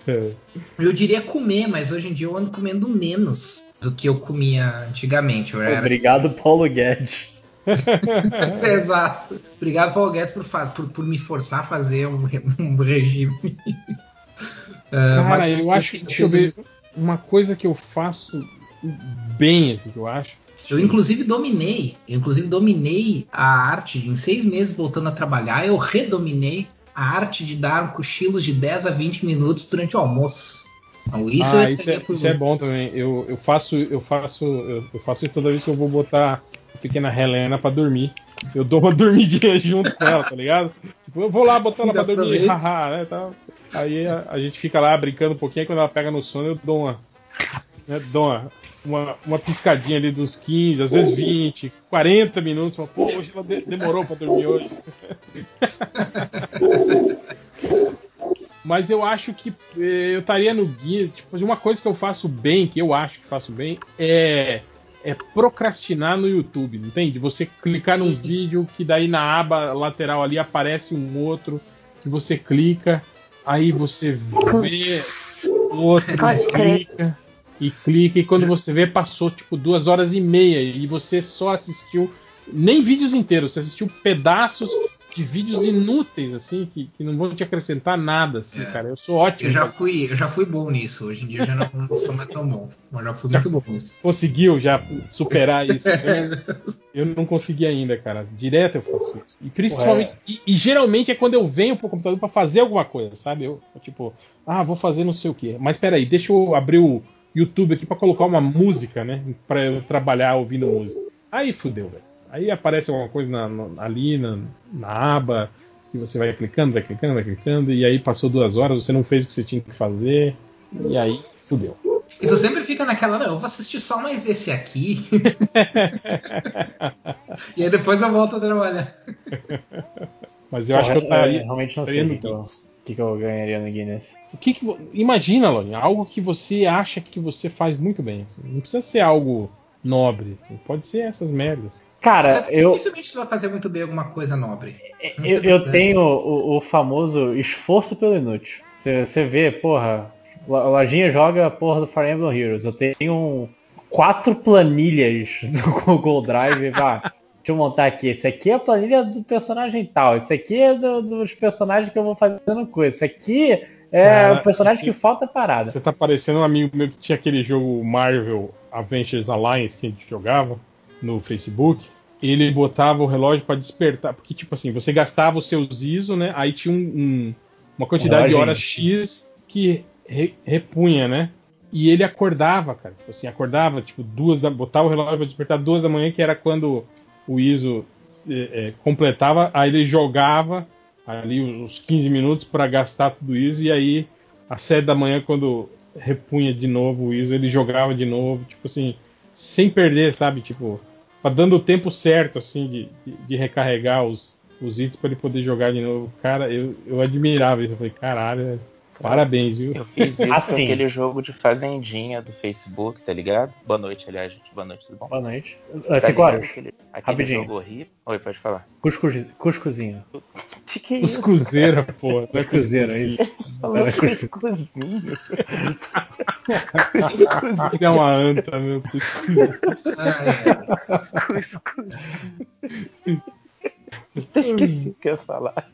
É. Eu diria comer, mas hoje em dia eu ando comendo menos do que eu comia antigamente. Eu era- Obrigado, Paulo Guedes. [LAUGHS] Exato. Obrigado, Paulo Guedes, por, por, por me forçar a fazer um, [LAUGHS] um regime. Ah, Cara, mas- eu acho que. Deixa eu ver. Uma coisa que eu faço bem, assim, que eu acho. Eu inclusive dominei, eu inclusive dominei a arte em seis meses voltando a trabalhar, eu redominei a arte de dar cochilos de 10 a 20 minutos durante o almoço. Então, isso, ah, isso, é, isso é bom também. Eu, eu faço, eu faço, eu, eu faço isso toda vez que eu vou botar a pequena Helena pra dormir. Eu dou uma [LAUGHS] dormidinha junto com ela, tá ligado? Tipo, eu vou lá botar ela pra dormir, haha, né? Tá. Aí a, a gente fica lá brincando um pouquinho, aí quando ela pega no sono, eu dou uma. Né, dou uma, uma, uma piscadinha ali dos 15, às vezes 20, 40 minutos. Pô, hoje ela de- demorou pra dormir hoje. [LAUGHS] Mas eu acho que eh, eu estaria no guia. Tipo, uma coisa que eu faço bem, que eu acho que faço bem, é, é procrastinar no YouTube, entende? Você clicar num vídeo que daí na aba lateral ali aparece um outro que você clica, aí você vê outro Pode crer. E clica e quando você vê passou tipo duas horas e meia e você só assistiu nem vídeos inteiros, você assistiu pedaços de vídeos inúteis assim que, que não vão te acrescentar nada, assim, cara. Eu sou ótimo. Eu já fui, eu já fui bom nisso. Hoje em dia eu já não, não sou mais tão bom. Mas já fui Já muito bom nisso. conseguiu já superar isso. [LAUGHS] Eu, eu não consegui ainda, cara. Direto eu faço isso. E principalmente. E, e geralmente é quando eu venho pro computador pra fazer alguma coisa, sabe? Eu, eu, tipo, ah, vou fazer não sei o quê. Mas peraí, deixa eu abrir o YouTube aqui pra colocar uma música, né? Pra eu trabalhar ouvindo música. Aí fudeu, velho. Aí aparece alguma coisa na- na- ali na, na aba que você vai clicando, vai clicando, vai clicando, e aí passou duas horas, você não fez o que você tinha que fazer, e aí fudeu. E tu sempre fica naquela, não, eu vou assistir só mais esse aqui. [LAUGHS] e aí depois eu volto a trabalhar. Mas eu acho que eu Porra, estaria. é, realmente não sei o no o que que eu ganharia no Guinness. O que que vo- Imagina, Lone, algo que você acha que você faz muito bem. assim. Não precisa ser algo nobre. assim. Pode ser essas merdas. Cara, eu, Dificilmente tu vai fazer muito bem alguma coisa nobre. Não eu, eu tenho o, o famoso esforço pelo inútil. Você você vê, porra, a Lojinha joga a porra do Fire Emblem Heroes. Eu tenho um- quatro planilhas [LAUGHS] do Google Drive. Vá, deixa eu montar aqui. Esse aqui é a planilha do personagem tal. Esse aqui é do- dos personagens que eu vou fazendo coisa. Esse aqui é Cara, o personagem que falta parada. Você tá parecendo um amigo meu que tinha aquele jogo Marvel Avengers Alliance que a gente jogava no Facebook. ele botava o relógio pra despertar, porque tipo assim, você gastava os seus ISO, né? Aí tinha um- um- uma quantidade de horas X que re- repunha, né? E ele acordava, cara. Tipo assim, acordava, tipo, duas da. Botava o relógio pra despertar duas da manhã, que era quando o ISO é, é, completava, aí ele jogava ali uns 15 minutos pra gastar tudo isso, e aí às 7 da manhã, quando repunha de novo o ISO, ele jogava de novo, tipo assim, sem perder, sabe? Tipo, pra dando o tempo certo, assim, de, de, recarregar os, os itens pra ele poder jogar de novo. Cara, eu, eu admirava isso. Eu falei, caralho, parabéns, viu? Eu fiz isso com Assim. aquele jogo de fazendinha do Facebook, tá ligado? Boa noite, aliás, gente. Boa noite, tudo bom? Boa noite. Tá Ah, horas. Aquele, aquele Rapidinho. jogo horrível. Oi, pode falar. Cuscuz, cuscuzinho. Que que é isso? Cruzeira, pô. não é Cuscuzeira, é isso. Falou Era cuscuzinho. Cuscuzinho. Que é [LAUGHS] uma anta, meu. cuscuz. [LAUGHS] Esqueci o que eu ia falar.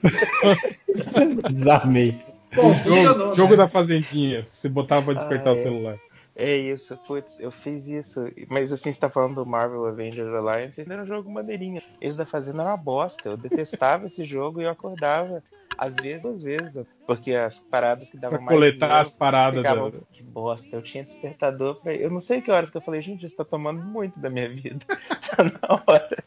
Desarmei. O jogo, jogo da fazendinha. Você botava pra despertar Ah, o é. celular. É isso, putz, eu fiz isso. Mas assim, você tá falando do Marvel Avengers Alliance, era um jogo maneirinho. Esse da Fazenda era uma bosta. Eu detestava esse jogo e eu acordava. Às vezes, duas vezes. Porque as paradas que davam Pra mais coletar dinheiro as paradas ficavam, da- Que bosta, eu tinha despertador pra. Eu não sei que horas que eu falei, gente, isso tá tomando muito da minha vida. [LAUGHS] tá na hora.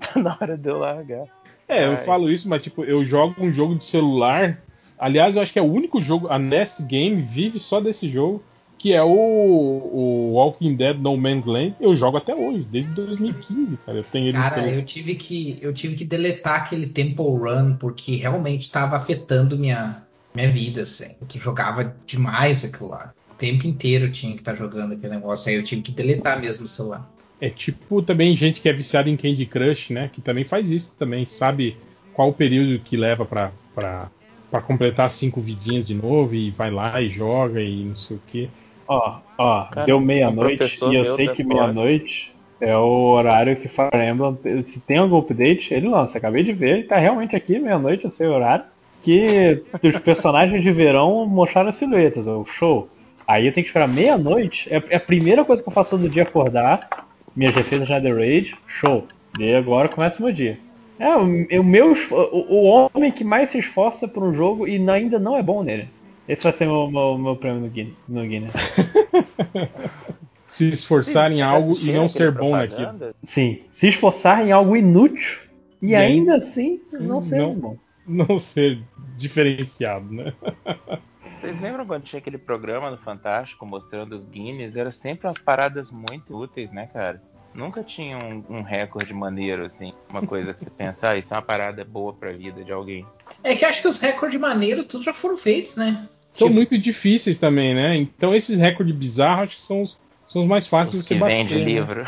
Tá na hora de eu largar. É, eu Ai. falo isso, mas tipo, eu jogo um jogo de celular. Aliás, eu acho que é o único jogo. A Nest Game vive só desse jogo. Que é o, o Walking Dead No Man's Land. Eu jogo até hoje, desde 2015, cara. Eu tenho ele Cara, eu tive que eu tive que deletar aquele Temple Run porque realmente estava afetando minha minha vida, assim. Eu jogava demais aquilo lá. O tempo inteiro eu tinha que estar jogando aquele negócio. Aí eu tive que deletar mesmo o celular. É tipo também gente que é viciada em Candy Crush, né? Que também faz isso também. Sabe qual o período que leva pra, pra, pra completar cinco vidinhas de novo e vai lá e joga e não sei o que. Ó, ó, Cara, deu meia-noite e eu sei que meia-noite é o horário que Fire Emblem, se tem algum update, ele lança. Acabei de ver, ele tá realmente aqui, meia-noite, eu sei o horário, que os personagens de verão mostraram as silhuetas, o show. Aí eu tenho que esperar meia-noite, é, é a primeira coisa que eu faço no dia acordar, minhas defesas já The Raid, show. E agora começa o meu dia. É, o, o meu, o, o homem que mais se esforça por um jogo e ainda não é bom nele. Esse vai ser o meu, meu, meu prêmio no Guinness. No Guinness. [LAUGHS] Se esforçar em algo e não ser bom propaganda? naquilo. Sim, se esforçar em algo inútil e, E ainda ainda- assim não ser não- bom. Não ser diferenciado, né? Vocês lembram quando tinha aquele programa no Fantástico mostrando os Guinness? Era sempre umas paradas muito úteis, né, cara? Nunca tinha um, um recorde maneiro, assim. Uma coisa que você pensa, ah, isso é uma parada boa pra vida de alguém. É que acho que os recordes maneiros todos já foram feitos, né? São muito difíceis também, né? Então esses recordes bizarros acho que são os, são os mais fáceis de que você bater. vende né? livro.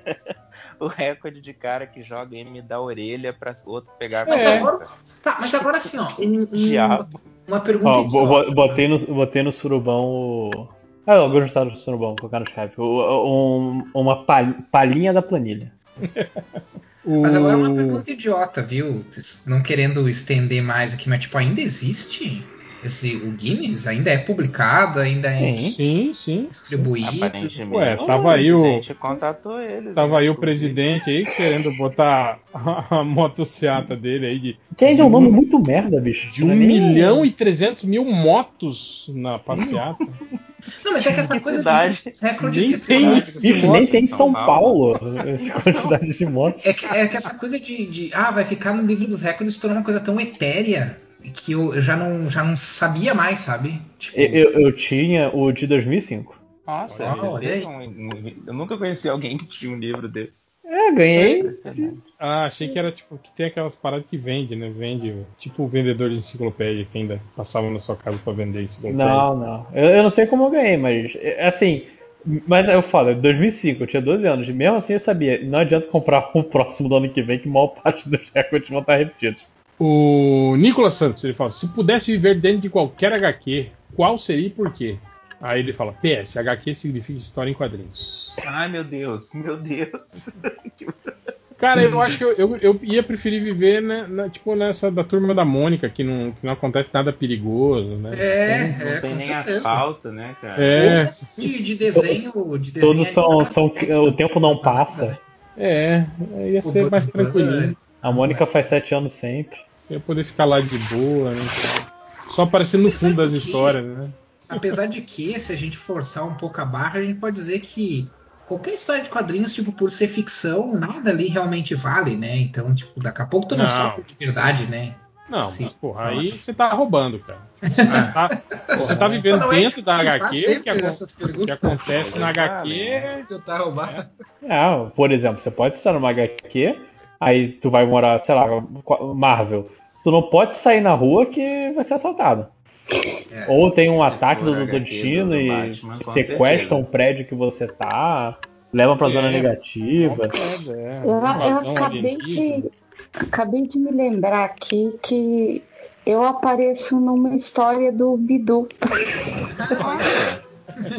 [LAUGHS] o recorde de cara que joga M da orelha pra outro pegar a Mas caneta. agora. Tá, mas agora assim, ó. um- um- Diabo. uma pergunta Ó, botei, no, botei no surubão o. Ah, eu gosto do surubão, vou colocar no Skype. O- um- uma pal- palhinha da planilha. [LAUGHS] Mas agora uma pergunta idiota, viu? Não querendo estender mais aqui, mas tipo, ainda existe esse o Guinness? Ainda é publicado, ainda é Sim, sim. distribuído. Aparentemente, Ué, tava aí o. presidente contatou eles. Tava né? aí o presidente aí querendo botar a, a motociata dele aí de. Que ainda é um de nome muito merda, bicho. De Não um é milhão e trezentos mil motos na passeata. [LAUGHS] Não, mas é que essa coisa de recorde Nem de tem cidade- isso. Bicho, nem tem em São São Paulo. Paulo essa quantidade de motos. É que, é que essa coisa de, de, Ah, vai ficar no livro dos recordes se tornou uma coisa tão etérea que eu já não, já não sabia mais, sabe? Tipo, Eu, eu- eu tinha o de 2005. Nossa, Olha, olha um- um- eu nunca conheci alguém que tinha um livro desse. É, ganhei. Ah, achei que era tipo que tem aquelas paradas que vende, né? Vende, tipo o vendedor de enciclopédia que ainda passava na sua casa pra vender enciclopédia. Não, não. Eu, eu não sei como eu ganhei, mas é, assim. Mas eu falo, em 2005, eu tinha 12 anos. Mesmo assim eu sabia, não adianta comprar o [LAUGHS] próximo do ano que vem, que maior parte dos recordes vão estar repetidos. O Nicolas Santos, ele fala: se pudesse viver dentro de qualquer HQ, qual seria e por quê? Aí ele fala: PS, HQ significa história em quadrinhos. Ai, meu Deus, meu Deus. [LAUGHS] Cara, eu acho que eu, eu, eu ia preferir viver né, na- tipo nessa da turma da Mônica, que não, que não acontece nada perigoso, né? É, Não é, tem nem certeza. asfalto, né, cara? É. De, de desenho, de desenho Todos são, são. O tempo não passa. É, ia ser mais Bunny. tranquilinho. A Mônica faz sete anos sempre. Você ia poder ficar lá de boa, né? Só aparecer no fundo das histórias, né? Apesar de que, se a gente forçar um pouco a barra, a gente pode dizer que qualquer história de quadrinhos, tipo, por ser ficção, nada ali realmente vale, né? Então, tipo, daqui a pouco tu não, Não. sofre de verdade, né? Não, Sim. mas porra, aí você tá roubando, cara. Você tá, você tá vivendo Não é dentro da HQ, o que, que acontece na HQ. Tu tá roubando. Ah, por exemplo, você pode estar numa HQ, aí tu vai morar, sei lá, Marvel. Tu não pode sair na rua que vai ser assaltado. É. Ou tem um ataque for do, a do HQ destino do e Batman, com sequestram certeza. um prédio que você tá, levam pra zona É. negativa. É, Eu, eu acabei de, acabei de me lembrar aqui que eu apareço numa história do Bidu.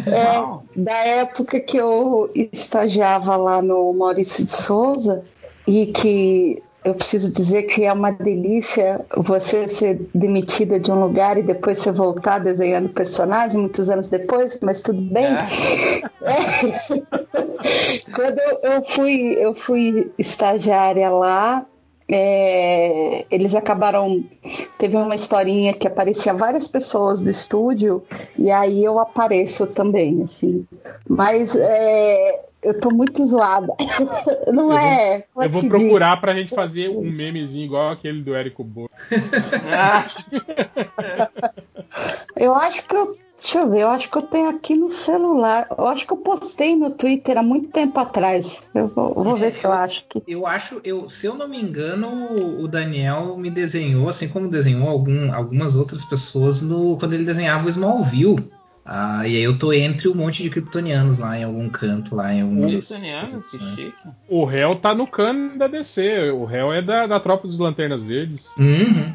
É, da época que eu estagiava lá no Maurício de Souza e que eu preciso dizer que é uma delícia você ser demitida de um lugar e depois você voltar desenhando personagem muitos anos depois, mas tudo bem. [LAUGHS] É. Quando eu- eu fui, eu fui estagiária lá, é, eles acabaram. Teve uma historinha que aparecia várias pessoas do estúdio, e aí eu apareço também, assim. Mas é, eu tô muito zoada. [LAUGHS] Não é. como é Eu que vou procurar pra gente fazer um memezinho igual aquele do Érico Borgo. [LAUGHS] Eu acho que eu. Deixa eu ver, eu acho que eu tenho aqui no celular. Eu acho que eu postei no Twitter há muito tempo atrás. Eu vou, vou ver se eu acho que. Eu acho, eu, se eu não me engano, o Daniel me desenhou, assim como desenhou algum- algumas outras pessoas no, quando ele desenhava o Smallville. Ah, e aí eu tô entre um monte de kryptonianos lá em algum canto, lá em chique. O réu tá no cano da DC. O réu é da, da tropa dos Lanternas Verdes. Uhum.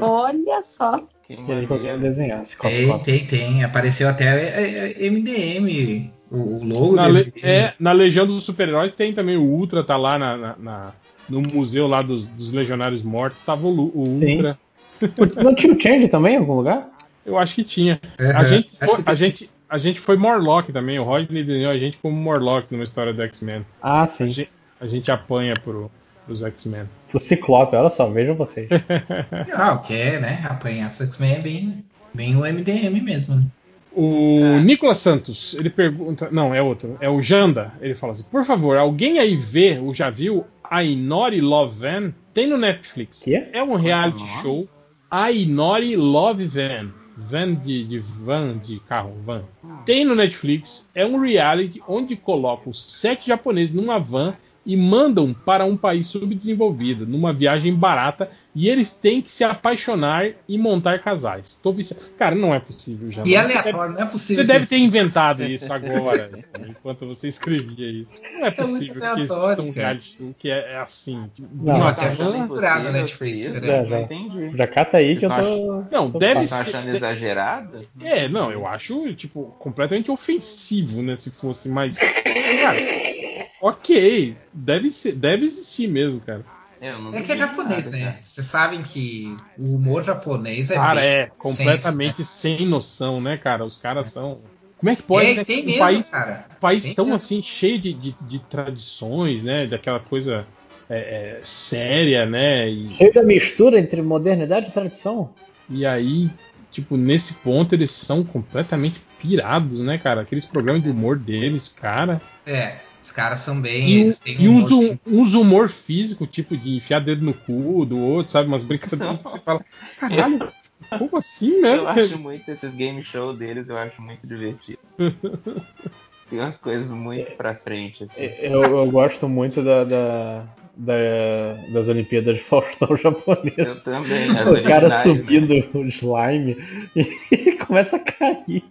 Olha só. Ele qualquer desenhar. se Tem, coloca- tem, tem. Apareceu até é, é, MDM, o, logo Na, do le- MDM. é, na Legião dos Super-Heróis tem também o Ultra, tá lá na, na- na- no museu lá dos, dos Legionários Mortos. Tava o, o Sim. Ultra. Não tinha o Change também em algum lugar? [LAUGHS] Eu acho que tinha. Uhum. A, gente Acho foi, que a, gente, a gente foi Morlock também. O Rodney desenhou a gente como Morlock numa história do X-Men. Ah, A sim. gente, a gente apanha pro, pros X-Men. O Ciclope, olha só, vejam vocês. [LAUGHS] Ah, o que é, né? Apanhar pro X-Men é bem, bem o MDM mesmo. né? O Nicolas Santos, ele pergunta. Não, é outro. É o Janda. Ele fala assim: Por favor, alguém aí vê ou já viu Ainori Love Van? Tem no Netflix. Quê? É um reality nome? show. Ainori Love Van. Van de, de van, de carro, van. Tem no Netflix. É um reality onde colocam sete japoneses numa van e mandam para um país subdesenvolvido, numa viagem barata, e eles têm que se apaixonar e montar casais. Tô vici... Cara, não é possível, já. E Você deve- aleatório, não é possível. você que deve ter isso- inventado isso agora, enquanto você escrevia isso. Não é possível que aleatório, exista um reality show que é, é assim. tipo, Não, uma até van- bem procurado na Netflix, né? Já, Não já. entendi. Já cata aí que eu Vocês tô. Não, tô deve estão ser. achando exagerado? É, não, eu acho, tipo, completamente ofensivo, né? Se fosse, mas. Cara, [LAUGHS] ok. Deve, ser, deve existir mesmo, cara. Não É que é japonês, nada, né? cara. Vocês sabem que o humor japonês é Cara, bem é sem completamente sem noção, né, cara? Os caras são. Como é que pode, É, né? tem um mesmo, país, cara. um país Tem tão mesmo. assim, cheio de, de, de tradições, né? Daquela coisa é, é, séria, né? E, Cheio da mistura entre modernidade e tradição. e aí, tipo, nesse ponto eles são completamente pirados, né, cara? Aqueles programas de humor deles, cara. É, caras são bem. E, um- eles têm e um uns, humor hum- uns humor físico, tipo, de enfiar dedo no cu do outro, sabe? Umas brincadeiras que você fala, caralho, [LAUGHS] como assim, né? Eu acho muito esses game show deles, eu acho muito divertido. [LAUGHS] Tem umas coisas muito pra frente. Assim. Eu, eu gosto muito da, da- da- das Olimpíadas de Faustão [LAUGHS] japonês. Eu também, as O cara originais, subindo o slime e começa a cair.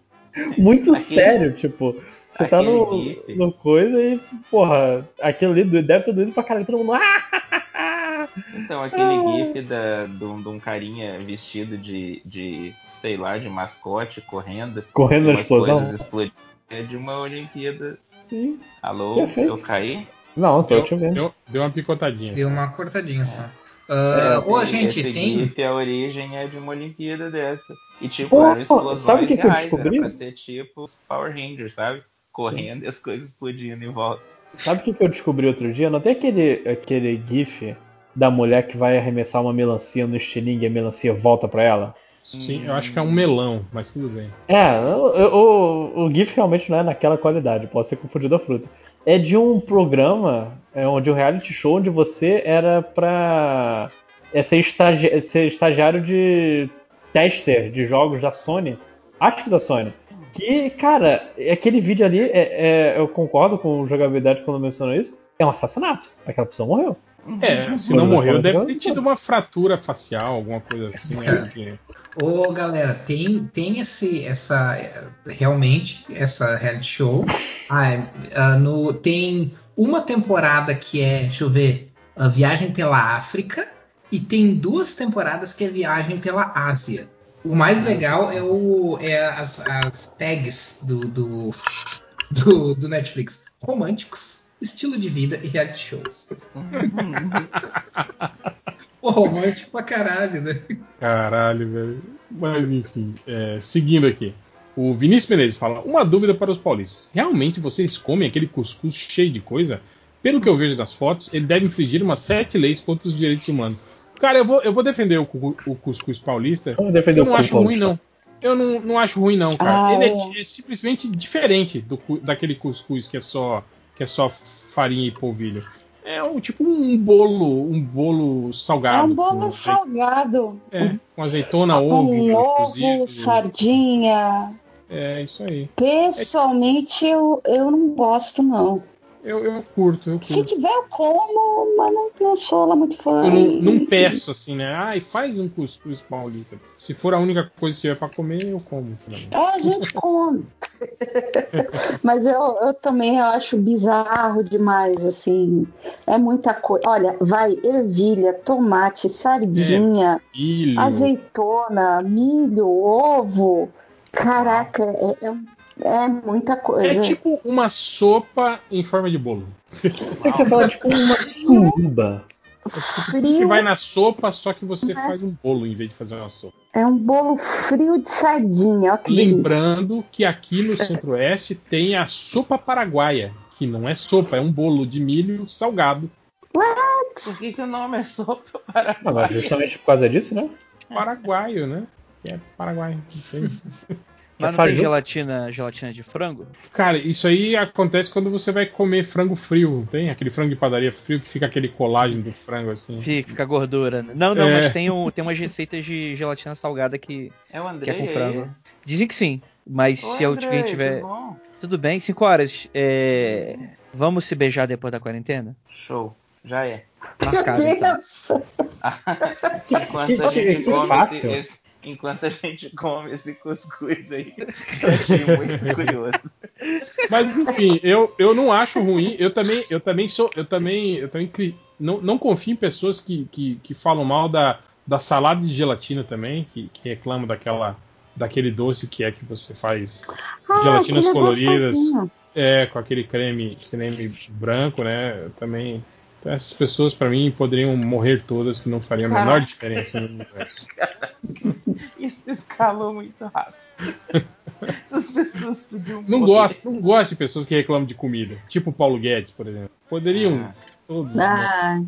Muito Aquele- sério, tipo. Você tá no, gif. no coisa e, porra, aquilo ali deve ter doído pra caralho. Todo mundo. [LAUGHS] "Ah!" Então, aquele gif da, de, um, de um carinha vestido de, de, sei lá, de mascote, correndo. Correndo na explosão. explodindo. É de uma Olimpíada. Sim. Alô, Perfeito. eu caí? Não, tô Deu, te vendo. deu, deu uma picotadinha. Deu só. uma cortadinha só. É, Ah, ô, esse- gente, esse tem. GIF, a origem é de uma Olimpíada dessa. E tipo, Pô, eram explosões sabe o que que eu descobri? Era pra ser tipo os Power Rangers, sabe? Correndo e as coisas explodindo em volta. Sabe o que que eu descobri outro dia? Não tem aquele, aquele gif da mulher que vai arremessar uma melancia no estilingue e a melancia volta pra ela? Sim, eu acho que é um melão, mas tudo bem. É, o, o, o GIF realmente não é naquela qualidade, pode ser confundido a fruta. É de um programa, é de um reality show onde você era pra é ser, estagi ser estagiário de tester de jogos da Sony. Acho que da Sony. Que, cara, aquele vídeo ali, é, é- eu concordo com o jogabilidade quando mencionou isso, é um assassinato. Aquela pessoa morreu. É, se não morreu, deve ter tido uma fratura facial, alguma coisa assim. né, porque- Ô, galera, tem, tem esse, essa, é, realmente, essa reality show. Ah, é, ah, no, tem uma temporada que é, deixa eu ver, a Viagem pela África, e tem duas temporadas que é Viagem pela Ásia. O mais legal é, o, é as, as tags do, do, do, do Netflix. Românticos, estilo de vida e reality shows. [LAUGHS] Pô, romântico pra caralho, né? Caralho, velho. Mas enfim, é, seguindo aqui. O Vinícius Menezes fala: Uma dúvida para os paulistas. Realmente vocês comem aquele cuscuz cheio de coisa? Pelo que eu vejo nas fotos, ele deve infringir umas sete leis contra os direitos humanos. Cara, eu vou, eu vou defender o, o cuscuz paulista. Vamos defender eu o não acho ruim, não. Eu não, não acho ruim, não, cara. Ah, ele é, é. é simplesmente diferente do, daquele cuscuz que é só que é só farinha e polvilho. É um tipo um bolo, um bolo É salgado. um bolo com- salgado. é, com azeitona, Com ovo, ovo, cozido. sardinha. É isso aí. Pessoalmente, eu, eu não gosto, não. Eu, eu curto, eu Se curto. tiver, eu como, mas não, não sou lá muito fã. Eu não, não peço assim, né? Ai, faz um cuscuz paulista. Se for a única coisa que tiver pra comer, eu como. É, a gente come. [LAUGHS] Mas eu, eu também acho bizarro demais, assim. É muita coisa. Olha, vai ervilha, tomate, sardinha, Milho. azeitona, milho, ovo. Caraca, é, é, é muita coisa. É tipo uma sopa em forma de bolo. Você fala tipo uma suruba. Você vai na sopa, só que você faz um bolo em vez de fazer uma sopa. É um bolo frio de sardinha. Olha que. Lembrando que aqui no Centro-Oeste tem a sopa paraguaia, que não é sopa, é um bolo de milho salgado. Por que, que o nome é sopa para Não, justamente por causa disso, né? Paraguaio, né? Que é paraguaio. [LAUGHS] Mas não tem gelatina, gelatina de frango? Cara, isso aí acontece quando você vai comer frango frio, não tem? Aquele frango de padaria frio que fica aquele colágeno do frango assim. Fica, fica gordura. né? Não, não, É. mas tem, um, tem umas receitas de gelatina salgada que, É o que é com frango. Dizem que sim, mas Oi, se eu Andrei, alguém tiver. tudo bom? Tudo bem, 5 horas. É, Vamos se beijar depois da quarentena? Show, já é. Marcado, [LAUGHS] então. [LAUGHS] enquanto a gente come esse, fácil. esse- enquanto a gente come esse cuscuz aí, eu achei muito [LAUGHS] curioso. Mas enfim, eu, eu não acho ruim. Eu também, eu também sou, eu também, eu também cri- não, não confio em pessoas que, que, que falam mal da, da salada de gelatina também, que, que reclamam daquela daquele doce que é que você faz Ah, gelatinas é coloridas, é com aquele creme, creme branco, né? Eu também então, essas pessoas para mim poderiam morrer todas que não fariam a menor Caraca. diferença no universo. [LAUGHS] [LAUGHS] Isso escalou muito rápido. [LAUGHS] Essas pessoas podiam Não gosto, não gosto de pessoas que reclamam de comida, tipo o Paulo Guedes, por exemplo. Poderiam Ah. todos Ah,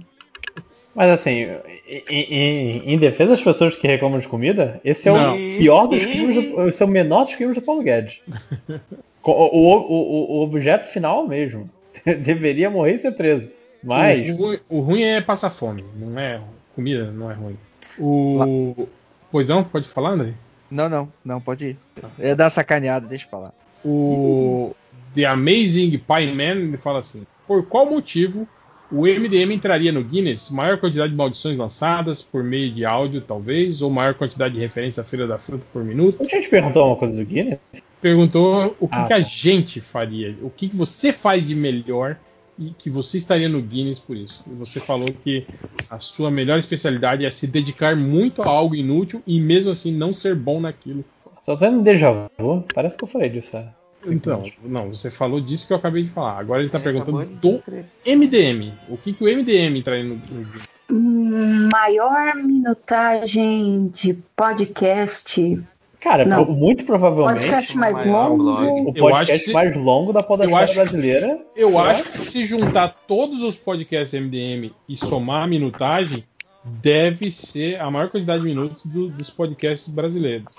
Mas assim, em, em- em defesa das pessoas que reclamam de comida, esse é Não. o pior dos crimes, do, esse é o menor dos crimes do Paulo Guedes. [LAUGHS] O, o, o- o objeto final mesmo. Deveria morrer e ser preso. Mas. O, ruim- o ruim é passar fome, não é comida, não é ruim. O pois não, pode falar, André? Não, não, não, pode ir. É dar sacaneada, deixa eu falar. O The Amazing Pie Man ele fala assim: por qual motivo o MDM entraria no Guinness? Maior quantidade de maldições lançadas por meio de áudio, talvez, ou maior quantidade de referências à Feira da Fruta por minuto? A gente perguntou uma coisa do Guinness? Perguntou o que, Ah, que a tá. gente faria, o que, que você faz de melhor e que você estaria no Guinness por isso. E você falou que a sua melhor especialidade é se dedicar muito a algo inútil e mesmo assim não ser bom naquilo. Só tendo déjà vu. Parece que eu falei disso. é. Então, não, você falou disso que eu acabei de falar. Agora ele está Ele perguntando do. MDM. O que, que o MDM entraria no, no Guinness? hum, maior minutagem de podcast Cara, Não. muito provavelmente. Podcast mais o longo. O Eu acho podcast que se- mais longo da podosfera acho, brasileira. eu né? acho que se juntar todos os podcasts MDM e somar a minutagem, deve ser a maior quantidade de minutos do- dos podcasts brasileiros.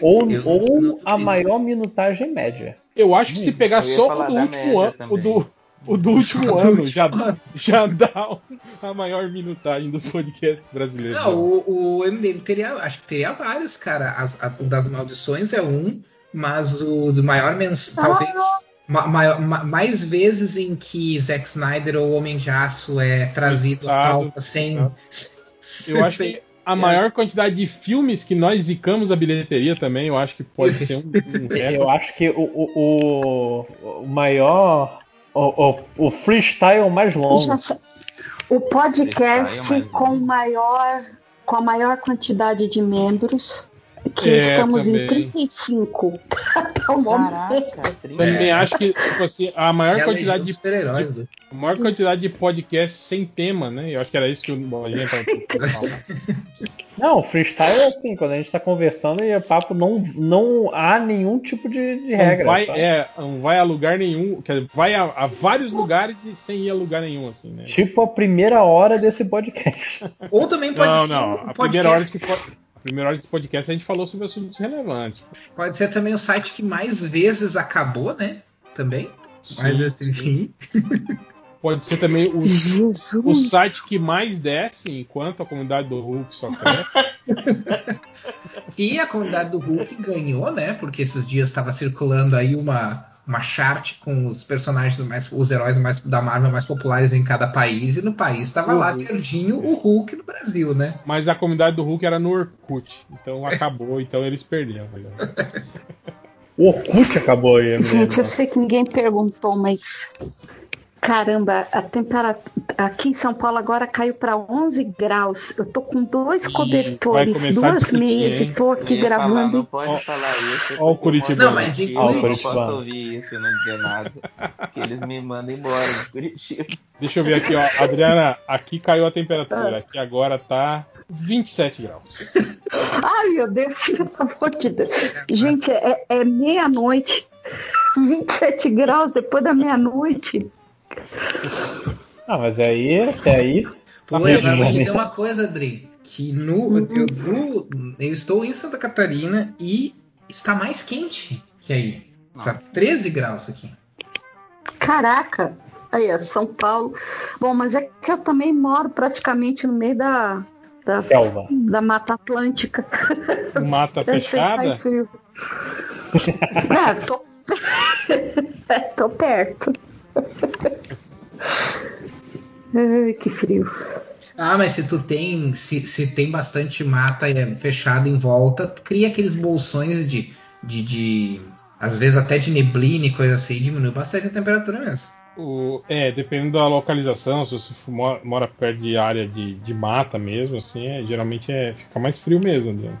Ou, ou a maior minutagem média. Eu acho que se pegar Eu ia só o do último ano, o do, o do último [LAUGHS] do ano último já, já dá a maior minutagem dos podcasts brasileiros. Não, o, o MDM teria, acho que teria vários, cara. As- a- o das maldições é um, mas o do maior mens, talvez ma- maior- ma- mais vezes em que Zack Snyder ou Homem de Aço é trazido à pauta sem. Eu acho que a maior quantidade de filmes que nós zicamos da bilheteria também, eu acho que pode [LAUGHS] ser um, um. Eu acho que o, o, o maior. O, o, o freestyle mais longo. O podcast Freestyle, mas- com maior com a maior quantidade de membros, que É, estamos em também. 35 [LAUGHS] até o momento. Também acho que tipo assim, a maior E quantidade de, Super-Heróis, de- a maior quantidade de podcasts sem tema, né? Eu acho que era isso que o Bolinha tava [LAUGHS] falando. Não, freestyle é assim, quando a gente tá conversando e o papo não, não há nenhum tipo de, de Não regra. vai, sabe? é, não vai a lugar nenhum, quer dizer, vai a, a vários lugares e sem ir a lugar nenhum, assim, né? Tipo a primeira hora desse podcast. Ou também pode não, ser não. um A primeira hora, podcast. desse, po- a primeira hora desse podcast a gente falou sobre assuntos relevantes. Pode ser também o site que mais vezes acabou, né? Também. mais vezes tem fim. [LAUGHS] Pode ser também o, o site que mais desce, enquanto a comunidade do Hulk só cresce. [LAUGHS] E a comunidade do Hulk ganhou, né? Porque esses dias estava circulando aí uma, uma chart com os personagens mais, os heróis mais da Marvel mais populares em cada país, e no país estava lá verdinho o Hulk no Brasil, né? Mas a comunidade do Hulk era no Orkut. Então acabou, [LAUGHS] então eles perderam. O Orkut acabou aí, Gente, eu sei que ninguém perguntou, mas caramba, a temperatura aqui em São Paulo agora caiu para 11 graus. Eu tô com dois cobertores, duas meias e tô aqui ia falar, gravando. não pode falar isso. Ó o Curitibano. Não, mas em eu não Curitiba- posso ouvir isso e não dizer nada. Que eles me mandam embora de Curitiba. Deixa eu ver aqui, ó. Adriana, aqui caiu a temperatura. Aqui agora tá 27 graus. Ai, meu Deus, [LAUGHS] pelo amor de Deus. Gente, é, é meia-noite. 27 graus depois da meia-noite. Ah, mas aí, até aí. Pô, tá eu vou bom, dizer né? uma coisa, Adri. Que no, eu, no- eu estou em Santa Catarina e está mais quente que aí. Está 13 graus aqui. Caraca, aí é São Paulo. Bom, mas é que eu também moro praticamente no meio da, da, Selva. da Mata Atlântica. Mata [LAUGHS] fechada? [LAUGHS] É, tô, [LAUGHS] É, tô perto. Ai, que frio. Ah, mas se tu tem, se, se tem bastante mata é, fechada em volta, tu cria aqueles bolsões de, de, de- às vezes até de neblina e coisa assim, diminui bastante a temperatura mesmo. O- é, dependendo da localização, se você for- mora, mora perto de área de, de mata mesmo, assim, é, geralmente é, fica mais frio mesmo. Adriano.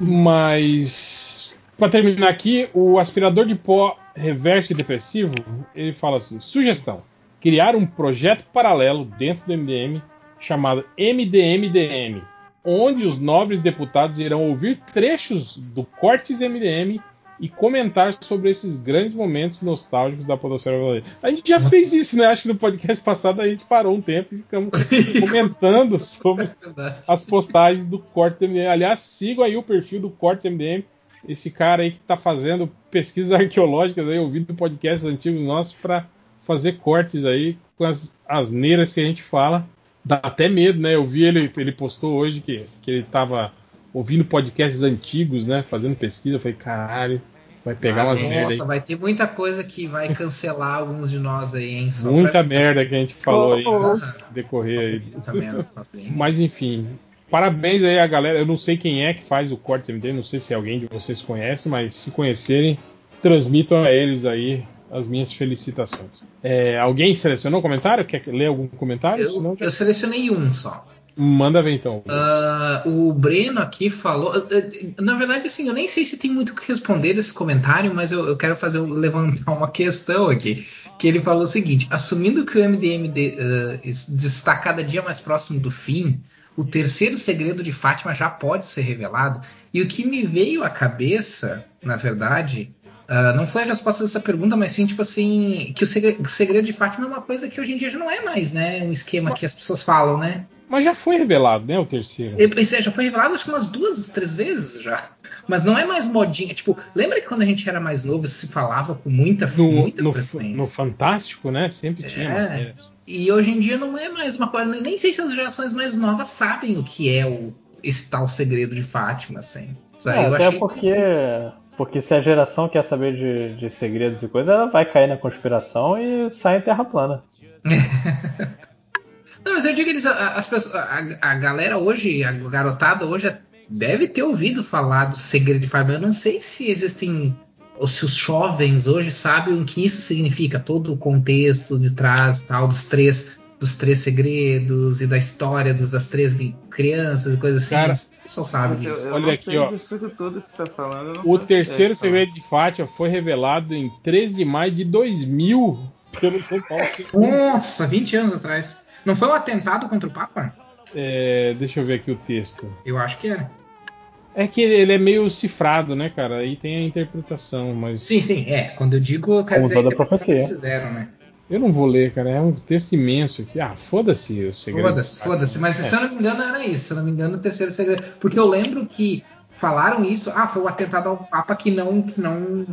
Mas, para terminar aqui, o aspirador de pó reverso e depressivo, ele fala assim: sugestão: criar um projeto paralelo dentro do MDM chamado MDMDM, onde os nobres deputados irão ouvir trechos do Cortes MDM e comentar sobre esses grandes momentos nostálgicos da podosfera brasileira. A gente já fez isso, né? Acho que no podcast passado a gente parou um tempo e ficamos [LAUGHS] comentando sobre as postagens do Cortes MDM. Aliás, sigam aí o perfil do Cortes MDM. Esse cara aí que tá fazendo pesquisas [LAUGHS] arqueológicas aí, ouvindo podcasts antigos nossos para fazer cortes aí com as asneiras que a gente fala. Dá até medo, né? Eu vi ele, ele postou hoje que, que ele tava ouvindo podcasts antigos, né? Fazendo pesquisa. Eu falei, caralho, vai pegar umas merda aí. Nossa, vai ter muita coisa que vai cancelar alguns de nós aí, hein? Só Muita pra- merda que a gente falou aí Oh, oh. no decorrer aí. Muita merda. [LAUGHS] Mas enfim, parabéns aí a galera. Eu não sei quem é que faz o corte MD, não sei se alguém de vocês conhece, mas se conhecerem, transmitam a eles aí as minhas felicitações. É, alguém selecionou um comentário? Quer ler algum comentário? Eu, Senão já- eu selecionei um só. Manda ver então. Ah, o Breno aqui falou. eh, Na verdade, assim, eu nem sei se tem muito o que responder desse comentário, mas eu, eu quero fazer levantar uma questão aqui. Que ele falou o seguinte: assumindo que o MDM de- eh, es- está cada dia mais próximo do fim, o terceiro segredo de Fátima já pode ser revelado. E o que me veio à cabeça, na verdade, ah, não foi a resposta dessa pergunta, mas sim, tipo assim, que o segredo de Fátima é uma coisa que hoje em dia já não é mais, né? Um esquema que as pessoas falam, né? Mas já foi revelado, né? O terceiro. E, é, já foi revelado acho que umas duas, três vezes já. Mas não é mais modinha. Tipo, lembra que quando a gente era mais novo se falava com muita, No, muita no, frequência? no Fantástico, né? Sempre tinha É. matérias. E hoje em dia não é mais uma coisa. Nem sei se as gerações mais novas sabem o que é o, esse tal segredo de Fátima, assim. Isso aí É, eu até achei porque, porque se a geração quer saber de, de segredos e coisas, ela vai cair na conspiração e sai em terra plana. [LAUGHS] Não, mas eu digo eles, a- as pessoas, a, a galera hoje, a garotada hoje deve ter ouvido falar do segredo de Fátima. Eu não sei se existem ou se os jovens hoje sabem o que isso significa, todo o contexto de trás, tal, dos três, dos três segredos e da história dos- das três crianças e coisas assim. Cara, só sabem Mas eu- disso. eu Olha não aqui, sei ó. disso tá falando. O faço terceiro ideia, segredo de Fátima foi revelado em 13 de maio de 2000 pelo São Paulo. [LAUGHS] Nossa, 20 anos atrás. Não foi um atentado contra o Papa? É, deixa eu ver aqui o texto. Eu acho que era. É que ele, é meio cifrado, né, cara? Aí tem a interpretação, mas. Sim, sim, é. Quando eu digo, Como dizer que é profecia. eles fizeram, né? Eu não vou ler, cara. É um texto imenso aqui. Ah, foda-se o segredo. Foda-se, foda-se. Mas É. se eu não me engano, era isso. Se eu não me engano, o terceiro segredo. Porque eu lembro que falaram isso. Ah, foi o atentado ao Papa que não. Que, não,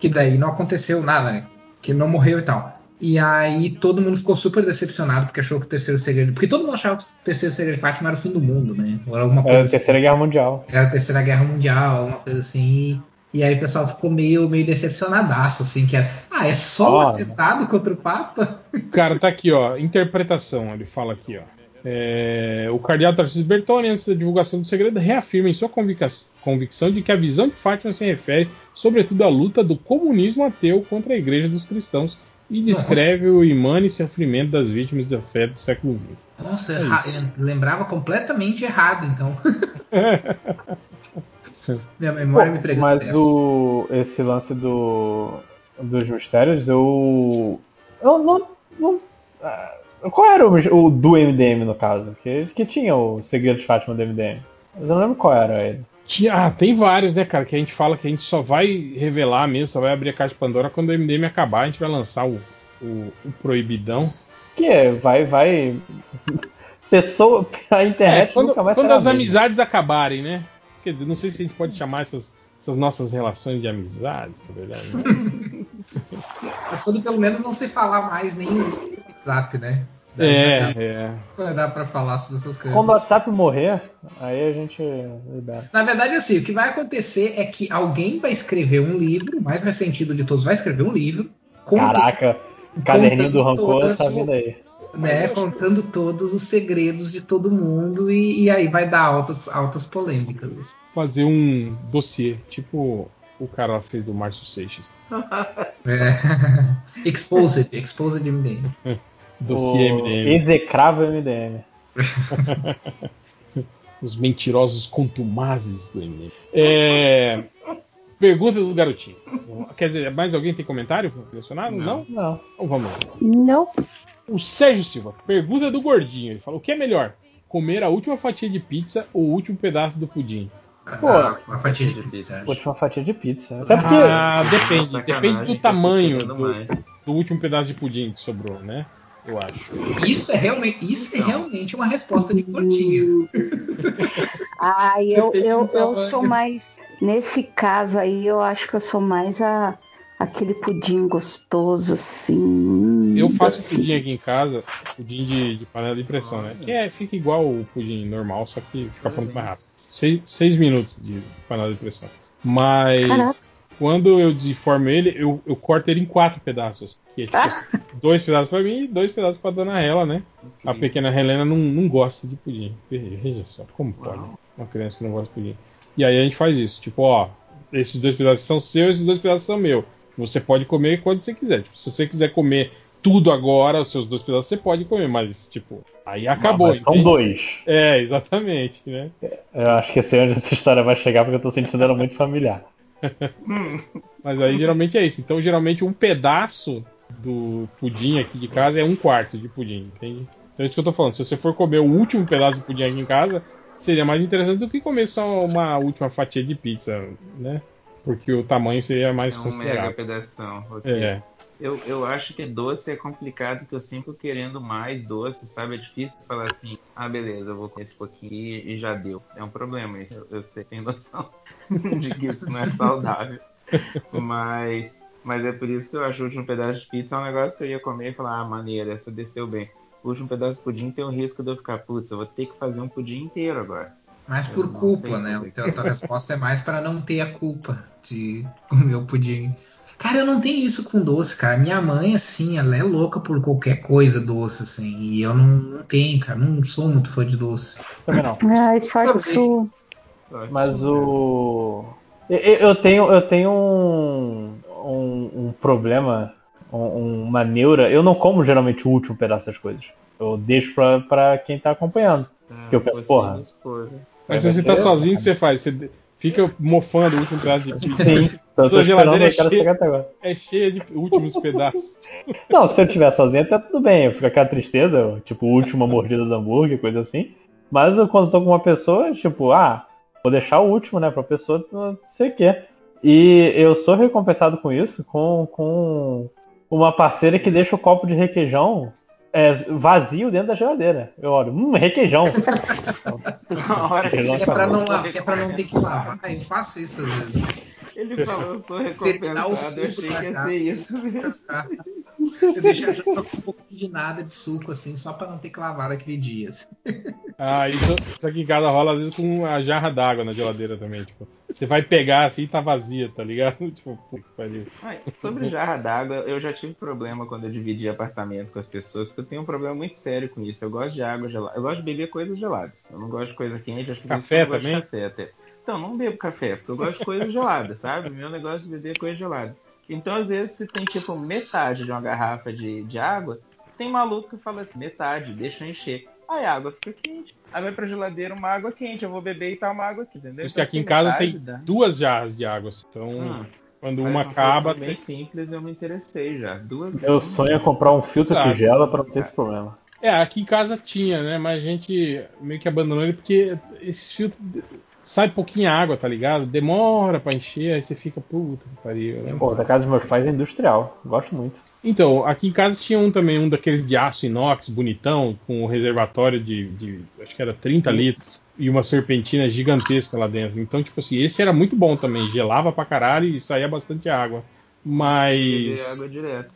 que daí não aconteceu nada, né? Que não morreu e tal. E aí todo mundo ficou super decepcionado porque achou que o terceiro segredo. Porque todo mundo achava que o terceiro segredo de Fátima era o fim do mundo, né? Ou era alguma coisa Era a assim. Terceira Guerra Mundial. Era a Terceira Guerra Mundial, uma coisa assim. E aí o pessoal ficou meio, meio decepcionadaço, assim, que era. Ah, é só um Ó. atentado contra o Papa? [LAUGHS] Cara, tá aqui, ó. Interpretação. Ele fala aqui, ó. É, o cardeal Tarcísio Bertoni, antes da divulgação do segredo, reafirma em sua convicção, convicção de que a visão de Fátima se refere, sobretudo, à luta do comunismo ateu contra a Igreja dos Cristãos e descreve o imane sofrimento das vítimas da fé do século XX. Nossa, É lembrava completamente errado, então. [LAUGHS] Minha memória me pregando. Mas o, esse lance do, dos mistérios, eu. Eu não. não- ah, qual era o, o do MDM no caso? Que, que tinha o Segredo de Fátima do MDM. Mas eu não lembro qual era ele. Tinha- Ah, tem vários, né, cara? Que a gente fala que a gente só vai revelar mesmo, só vai abrir a caixa de Pandora quando o MDM acabar. A gente vai lançar o, o, o Proibidão. Que é, vai, vai. [LAUGHS] Pessoa. A internet É, quando nunca mais quando as a mesma. amizades acabarem, né? Quer dizer, não sei se a gente pode chamar essas, essas nossas relações de amizade, na verdade. Mas quando pelo menos não se falar mais nem no WhatsApp, né? É, é. Não dá pra falar sobre essas coisas. Quando o WhatsApp morrer, aí a gente libera. Na verdade, assim, o que vai acontecer é que alguém vai escrever um livro, o mais ressentido de todos vai escrever um livro. Caraca, o caderninho do rancor todas- tá vindo aí. né, contando todos os segredos de todo mundo e, e aí vai dar altas, altas polêmicas. Fazer um dossiê, tipo o cara lá fez do Márcio Seixas. [LAUGHS] É. Exposed, Exposed MDM. Dossiê O MDM. Execrável MDM. [LAUGHS] Os mentirosos contumazes do MDM. É, Pergunta do garotinho. Quer dizer, mais alguém tem comentário relacionado? Não? Não. Então vamos lá. Não. O Sérgio Silva, pergunta do gordinho. Ele falou: o que é melhor? Comer a última fatia de pizza ou o último pedaço do pudim? Pô, uma fatia de pizza. Última fatia de pizza. Até porque. Ah, depende. Depende do tamanho do, do último pedaço de pudim que sobrou, né? Eu acho. Isso é realmente, isso é realmente uma resposta de gordinho. [LAUGHS] Ai, eu, eu, eu sou mais. Nesse caso aí, eu acho que eu sou mais a, aquele pudim gostoso, assim. Eu faço docinho. pudim aqui em casa, pudim de, de panela de pressão, né? Que é, fica igual o pudim normal, só que fica pronto mais rápido. Seis, seis minutos de panela de pressão. Mas Caraca. Quando eu desenformo ele, eu, eu corto ele em quatro pedaços. Que é tipo assim, [LAUGHS] dois pedaços pra mim e dois pedaços pra dona Hela, né? A pequena Helena não, não gosta de pudim. Veja só, como pode? Uma criança que não gosta de pudim. E aí a gente faz isso, tipo, ó, esses dois pedaços são seus, esses dois pedaços são meus. Você pode comer quando você quiser. Tipo, se você quiser comer tudo agora, os seus dois pedaços, você pode comer, mas, tipo, aí acabou. mas são dois. É, exatamente, né? Eu acho que sei onde essa história vai chegar, porque eu tô sentindo ela muito familiar. [LAUGHS] Mas aí geralmente é isso. Então, geralmente, um pedaço do pudim aqui de casa é um quarto de pudim, entende? Então é isso que eu tô falando. Se você for comer o último pedaço de pudim aqui em casa, seria mais interessante do que comer só uma última fatia de pizza, né? Porque o tamanho seria mais É um mega considerável. pedação. ok. É. Eu, eu acho que doce é complicado, porque eu sempre querendo mais doce, sabe? É difícil falar assim, ah, beleza, eu vou comer esse pouquinho e, já deu. É um problema isso. Eu, eu sei, tenho noção [LAUGHS] de que isso não é saudável. Mas, mas é por isso que eu acho o último pedaço de pizza é um negócio que eu ia comer e falar, ah, maneiro, essa desceu bem. O último pedaço de pudim tem o risco de eu ficar, putz, eu vou ter que fazer um pudim inteiro agora. Mas por culpa, né? Então a tua [LAUGHS] resposta é mais para não ter a culpa de comer o pudim. Cara, eu não tenho isso com doce, cara. Minha mãe, assim, ela é louca por qualquer coisa doce, assim. E eu não, não tenho, cara. Não sou muito fã de doce. Também não. Ai, sorte sua. Mas o. Eu, tenho, eu tenho um, um, um problema, um- uma neura. Eu não como geralmente o último pedaço das coisas. Eu deixo pra, pra quem tá acompanhando. Porque eu penso, porra. Mas vai se você tá ser- sozinho, o que você faz? Você fica mofando o último pedaço de pizza. Sim, Sua geladeira é cheia, é cheia de últimos pedaços. [LAUGHS] Não, se eu estiver sozinho, até tudo bem. Eu fico com aquela tristeza, tipo, última mordida do hambúrguer, coisa assim. Mas eu, quando tô com uma pessoa, tipo, ah, vou deixar o último, né, pra pessoa, não sei o quê. E eu sou recompensado com isso, com, com uma parceira que deixa o copo de requeijão é, vazio dentro da geladeira. Eu olho, hum, requeijão. [LAUGHS] Requeijão É pra, não, é pra não ter que lavar. Eu faço isso às vezes. Ele falou, eu sou recompensado, eu suco achei da que ia ser isso [LAUGHS] mesmo. Eu deixo um pouquinho de nada de suco, assim, só pra não ter que lavar aquele dia. assim. Ah, isso, isso aqui em casa rola às vezes com a jarra d'água na geladeira também. Tipo, você vai pegar assim e tá vazia, tá ligado? [LAUGHS] Tipo, puta que pariu. Sobre jarra d'água, eu já tive problema quando eu dividi apartamento com as pessoas, porque eu tenho um problema muito sério com isso. Eu gosto de água gelada. Eu gosto de beber coisas geladas. Eu não gosto de coisa quente, acho que Café que eu não gosto de também? café até. Então, não bebo café, porque eu gosto de coisas geladas, sabe? Meu negócio de beber é coisa gelada. Então, às vezes, se tem tipo metade de uma garrafa de, de água, tem maluco que fala assim, metade, deixa eu encher. Aí a água fica quente. Aí vai pra geladeira uma água quente, eu vou beber e tá uma água aqui, entendeu? Por isso que Então, aqui em se casa tem dá. duas jarras de água. Então, Hum. quando Mas uma acaba, bem tem... simples, eu me interessei já. Duas Meu sonho é comprar um filtro Sabe. tigela pra não ter esse problema. É, aqui em casa tinha, né? Mas a gente meio que abandonou ele porque esses filtros sai pouquinha água, tá ligado? Demora pra encher, aí você fica, puta que pariu, né? Pô, da casa dos meus pais é industrial. Gosto muito. Então, aqui em casa tinha um também, um daqueles de aço inox, bonitão, com um reservatório de, de acho que era 30 litros, e uma serpentina gigantesca lá dentro. Então, tipo assim, esse era muito bom também, gelava pra caralho e saía bastante água. Mas. água direto.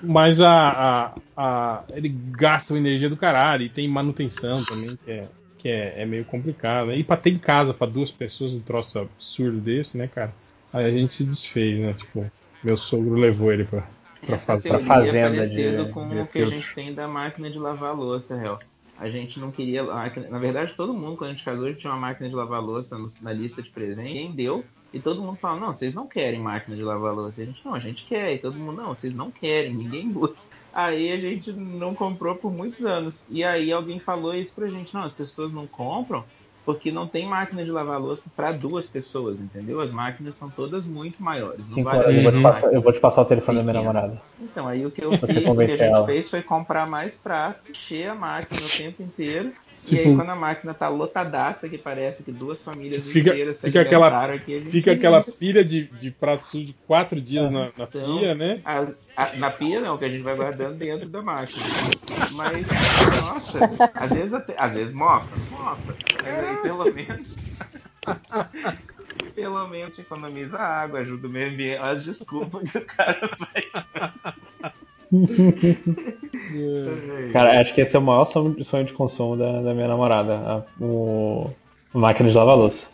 Mas a, a, a- ele gasta uma energia do caralho e tem manutenção também, que é, que é, é meio complicado. E pra ter em casa pra duas pessoas um troço absurdo desse, né, cara? Aí a gente se desfez, né? Tipo, meu sogro levou ele pra, Essa fazer. teoria fazenda é de- com de o que a gente tem da máquina de lavar louça. A gente não queria. a Na verdade, todo mundo, quando a gente casou, a gente tinha uma máquina de lavar louça na lista de presente. Quem deu? E todo mundo fala, não, vocês não querem máquina de lavar louça. A gente, não, a gente quer. E todo mundo, não, vocês não querem, ninguém busca. Aí a gente não comprou por muitos anos. E aí alguém falou isso pra gente, não, as pessoas não compram porque não tem máquina de lavar louça para duas pessoas, entendeu? As máquinas são todas muito maiores. Cinco horas eu vou, te passar, eu vou te passar o telefone da minha namorada. Então, aí o que eu Você fiz, o que a gente ela. fez foi comprar mais prato, encher a máquina o tempo inteiro. E Tipo- aí, quando a máquina tá lotadaça, que parece que duas famílias Fica, inteiras fica aquela, aqui, a gente fica aquela pilha de, de prato sujo de quatro dias na, na Então, pia, né? a- a- na pia não, que a gente vai guardando dentro da máquina. Mas, nossa, às vezes até, às vezes mofa, mofa. Mas aí pelo menos. pelo menos economiza água, ajuda o meio ambiente. Olha as desculpas que o cara faz. [LAUGHS] Cara, acho que esse é o maior sonho, de consumo da, da minha namorada, a, o, a máquina de lavar louça.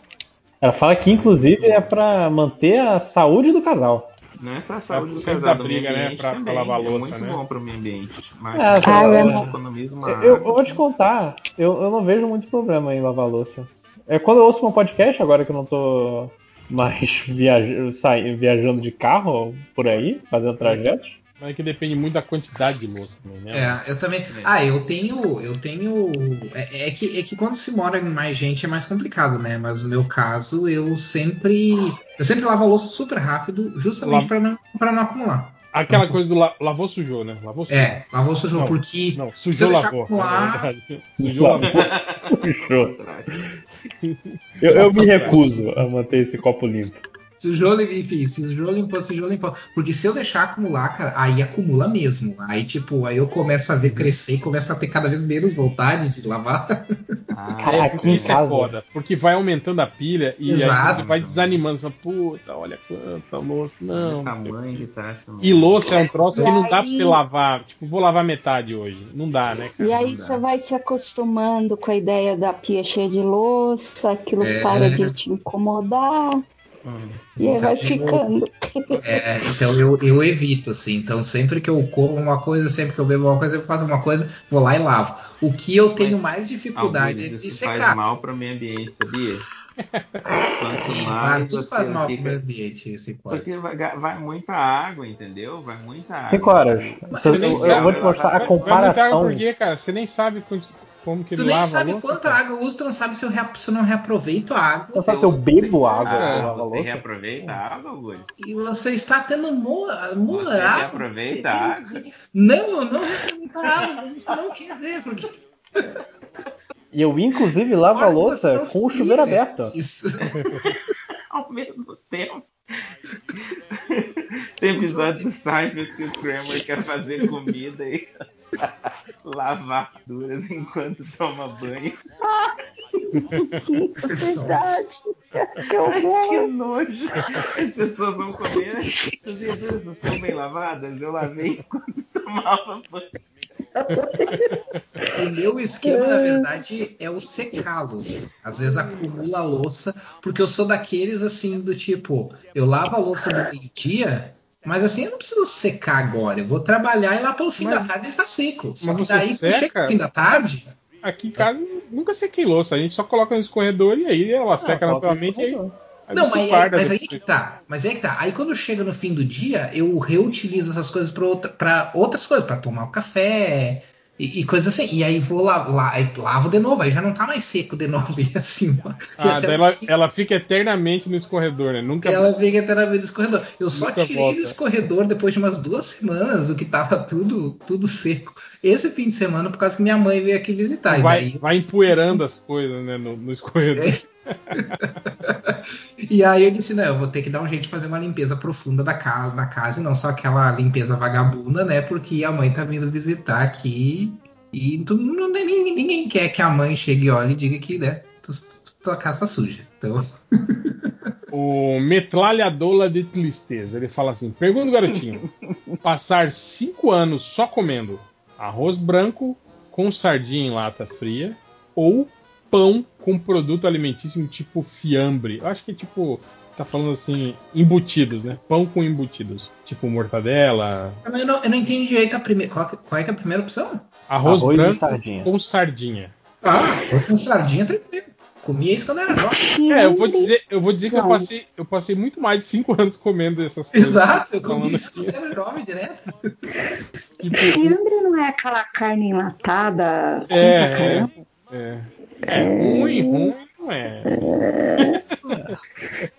Ela fala que, inclusive, é pra manter a saúde do casal. Não é só a saúde do Sempre casal, do meio briga, né, pra- pra lavar é louça, muito né? bom pro meio ambiente. Mas É, você eu- eu- economiza uma Eu, vou te contar, eu, eu não vejo muito problema em lavar louça. É quando eu ouço um podcast, agora que eu não tô mais [LAUGHS] viaj sai- viajando de carro por aí, fazendo trajetos. Mas é que depende muito da quantidade de louça também, né? É, eu também. Ah, eu tenho. Eu tenho. É, é que, é que quando se mora em mais gente é mais complicado, né? Mas no meu caso, eu sempre. Eu sempre lavo a louça super rápido, justamente Lava- para não, pra não acumular. Aquela coisa do la- lavou, sujou, né? Lavou, sujou. É, lavou, sujou, Não, porque Não, se eu sujou, lavou. acumular-. Sujou, lavou. [LAUGHS] Sujou. Eu, eu me recuso a manter esse copo limpo. Sujou, enfim, se sujou, limpou, sujou, limpou. Porque se eu deixar acumular, cara, aí acumula mesmo. Aí, tipo, aí eu começo a ver crescer e começo a ter cada vez menos vontade de lavar. É, porque isso é foda. Porque vai aumentando a pilha e aí Exato. você vai desanimando. Você fala, puta, olha quanta louça. Não. O o tamanho tá E louça é um troço E que não dá pra aí- você lavar. Tipo, vou lavar metade hoje. Não dá, né? cara? E aí Não dá. você vai se acostumando com a ideia da pia cheia de louça, aquilo É. para de te incomodar. E aí vai ficando. [LAUGHS] É, então eu, eu evito, assim. Então sempre que eu como uma coisa, sempre que eu bebo uma coisa, eu faço uma coisa, vou lá e lavo. O que eu tenho mais dificuldade é de isso secar. faz mal pro meio ambiente, sabia? Quanto [LAUGHS] mais claro, tudo faz mal pro fica- meio ambiente, esse quadro. Porque vai, vai muita água, entendeu? Vai muita água. Cinco horas. Você Eu- nem eu sabe. vou te mostrar a Vai- vai muita água comparação. por quê, cara? Você nem sabe como que Tu ele nem lava sabe a louça. quanta água eu uso, tu não sabe se eu, rea- se eu não reaproveito a água. Não sabe se eu bebo água Ah, você louça? reaproveita a água, Augusto? E você está tendo mo- Você moral. reaproveita a água? Não, eu não reaproveito a água, mas isso não quer ver, porque. E eu, inclusive, lavo a Olha, louça você não com o chuveiro fica aberto. [LAUGHS] Isso. [LAUGHS] Ao mesmo tempo. Tem episódio do Seinfeld que o Kramer quer fazer comida e [LAUGHS] lavar duras enquanto toma banho. Verdade. Que Ai, que horror. nojo. As pessoas vão comer. As verduras estão bem lavadas. Eu lavei enquanto tomava banho. O meu esquema, na verdade, é o secá-los. Às vezes acumula a louça, porque eu sou daqueles assim, do tipo, eu lavo a louça do meio-dia, mas assim, eu não preciso secar agora. Eu vou trabalhar e lá pelo fim da tarde ele tá seco. Só Mas que daí, chega seca? no fim da tarde, Aqui em casa nunca sequei louça. A gente só coloca no escorredor e aí ela seca coloca no naturalmente. E aí, aí Não, você mas, guarda mas aí que tá. Mas aí que tá. Aí quando chega no fim do dia, eu reutilizo essas coisas para outra, pra outras coisas, para tomar o café e, e coisas assim. E aí vou lá, lá lavo de novo, aí já não tá mais seco de [LAUGHS] novo. E assim. Ah, é o ela, ela fica eternamente no escorredor, né? Nunca. Ela fica eternamente no escorredor. Eu só tirei volta. do escorredor depois de umas duas semanas, o que tava tudo, tudo seco. Esse fim de semana, por causa que minha mãe veio aqui visitar. E vai, daí- vai empoeirando as coisas, né? No, no escorredor. E aí eu disse, não, eu vou ter que dar um jeito de fazer uma limpeza profunda da casa, da casa e não só aquela limpeza vagabunda, né? Porque a mãe tá vindo visitar aqui e tu, não, ninguém, ninguém quer que a mãe chegue e olhe e diga que né, tu- tua casa tá suja. Então, [LAUGHS] O Metralhadola de Tristeza. Ele fala assim: pergunta, garotinho. Passar cinco anos só comendo arroz branco com sardinha em lata fria ou pão com produto alimentício tipo fiambre. Eu acho que é tipo. Tá falando assim, embutidos, né? Pão com embutidos. Tipo mortadela, eu não, eu não entendi direito a primeira. Qual, que- qual é que é a primeira opção? arroz, Arroz e branco sardinha. com sardinha. Ah, com sardinha tranquilo. Comia isso quando era jovem. É, eu vou dizer, eu vou dizer que eu passei, eu passei muito mais de cinco anos comendo essas coisas. Exato, eu comia isso quando era jovem direto. Tipo, Fiambre não é aquela carne enlatada? É, caramba? é, é. É ruim, ruim não é.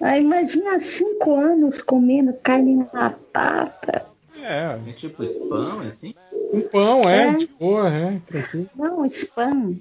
Ah, imagina cinco anos comendo carne enlatada. É, É tipo spam, assim? um pão, é, É. de boa, é, tranquilo. Não, spam.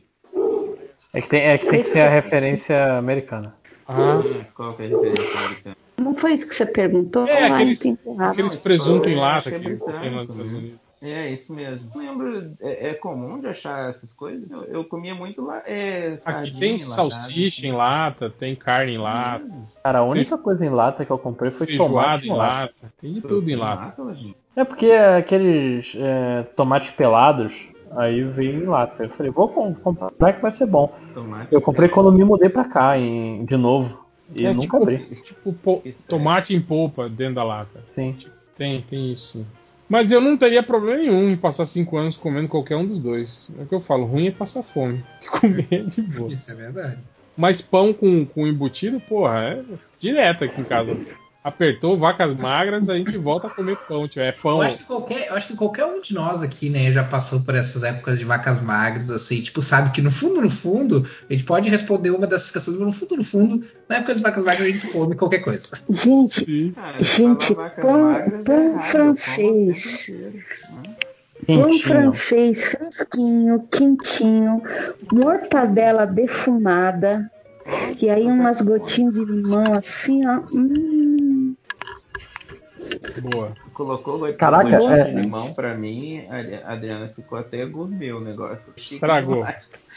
É que tem, é que, tem que ser a referência americana. Ah, Qual que é a referência americana? Não foi isso que você perguntou? É, aqueles- aqueles presunto em lata que é tem lá nos Estados né? Unidos. É, isso mesmo. Não lembro, é, é comum de achar essas coisas? Eu, eu comia muito lá. É, Aqui tem salsicha em lata, tem carne em lata, Cara, a única coisa em lata que eu comprei foi feijoada tomate em lata, tem de tudo em lata. Lata? É porque aqueles é, tomates pelados, aí veio em lata. Eu falei, vou com- comprar que vai ser bom. Tomate. Eu comprei quando me mudei pra cá, em, de novo. E É nunca tipo, abri. tipo po- tomate em polpa dentro da lata. Sim. Tem, tem isso. Mas eu não teria problema nenhum em passar cinco anos comendo qualquer um dos dois. É o que eu falo, ruim é passar fome. [LAUGHS] Comer é de boa. Isso é verdade. Mas pão com, com embutido, porra, é direto aqui em casa. Apertou vacas magras, a gente volta a comer pão, tio. É pão. Eu acho, que qualquer, eu acho que qualquer um de nós aqui, né, já passou por essas épocas de vacas magras, assim, tipo, sabe que no fundo, no fundo, a gente pode responder uma dessas questões, mas no fundo, no fundo, na época das vacas magras a gente come qualquer coisa. Gente, gente, pão, pão francês. Pão Quentinho. francês fresquinho, quentinho, mortadela defumada, e aí umas gotinhas de limão assim, ó. Hum. Boa. Colocou gotinha Caraca, gotinha é- de limão pra mim, a Adriana ficou até gourmet o negócio. Estragou.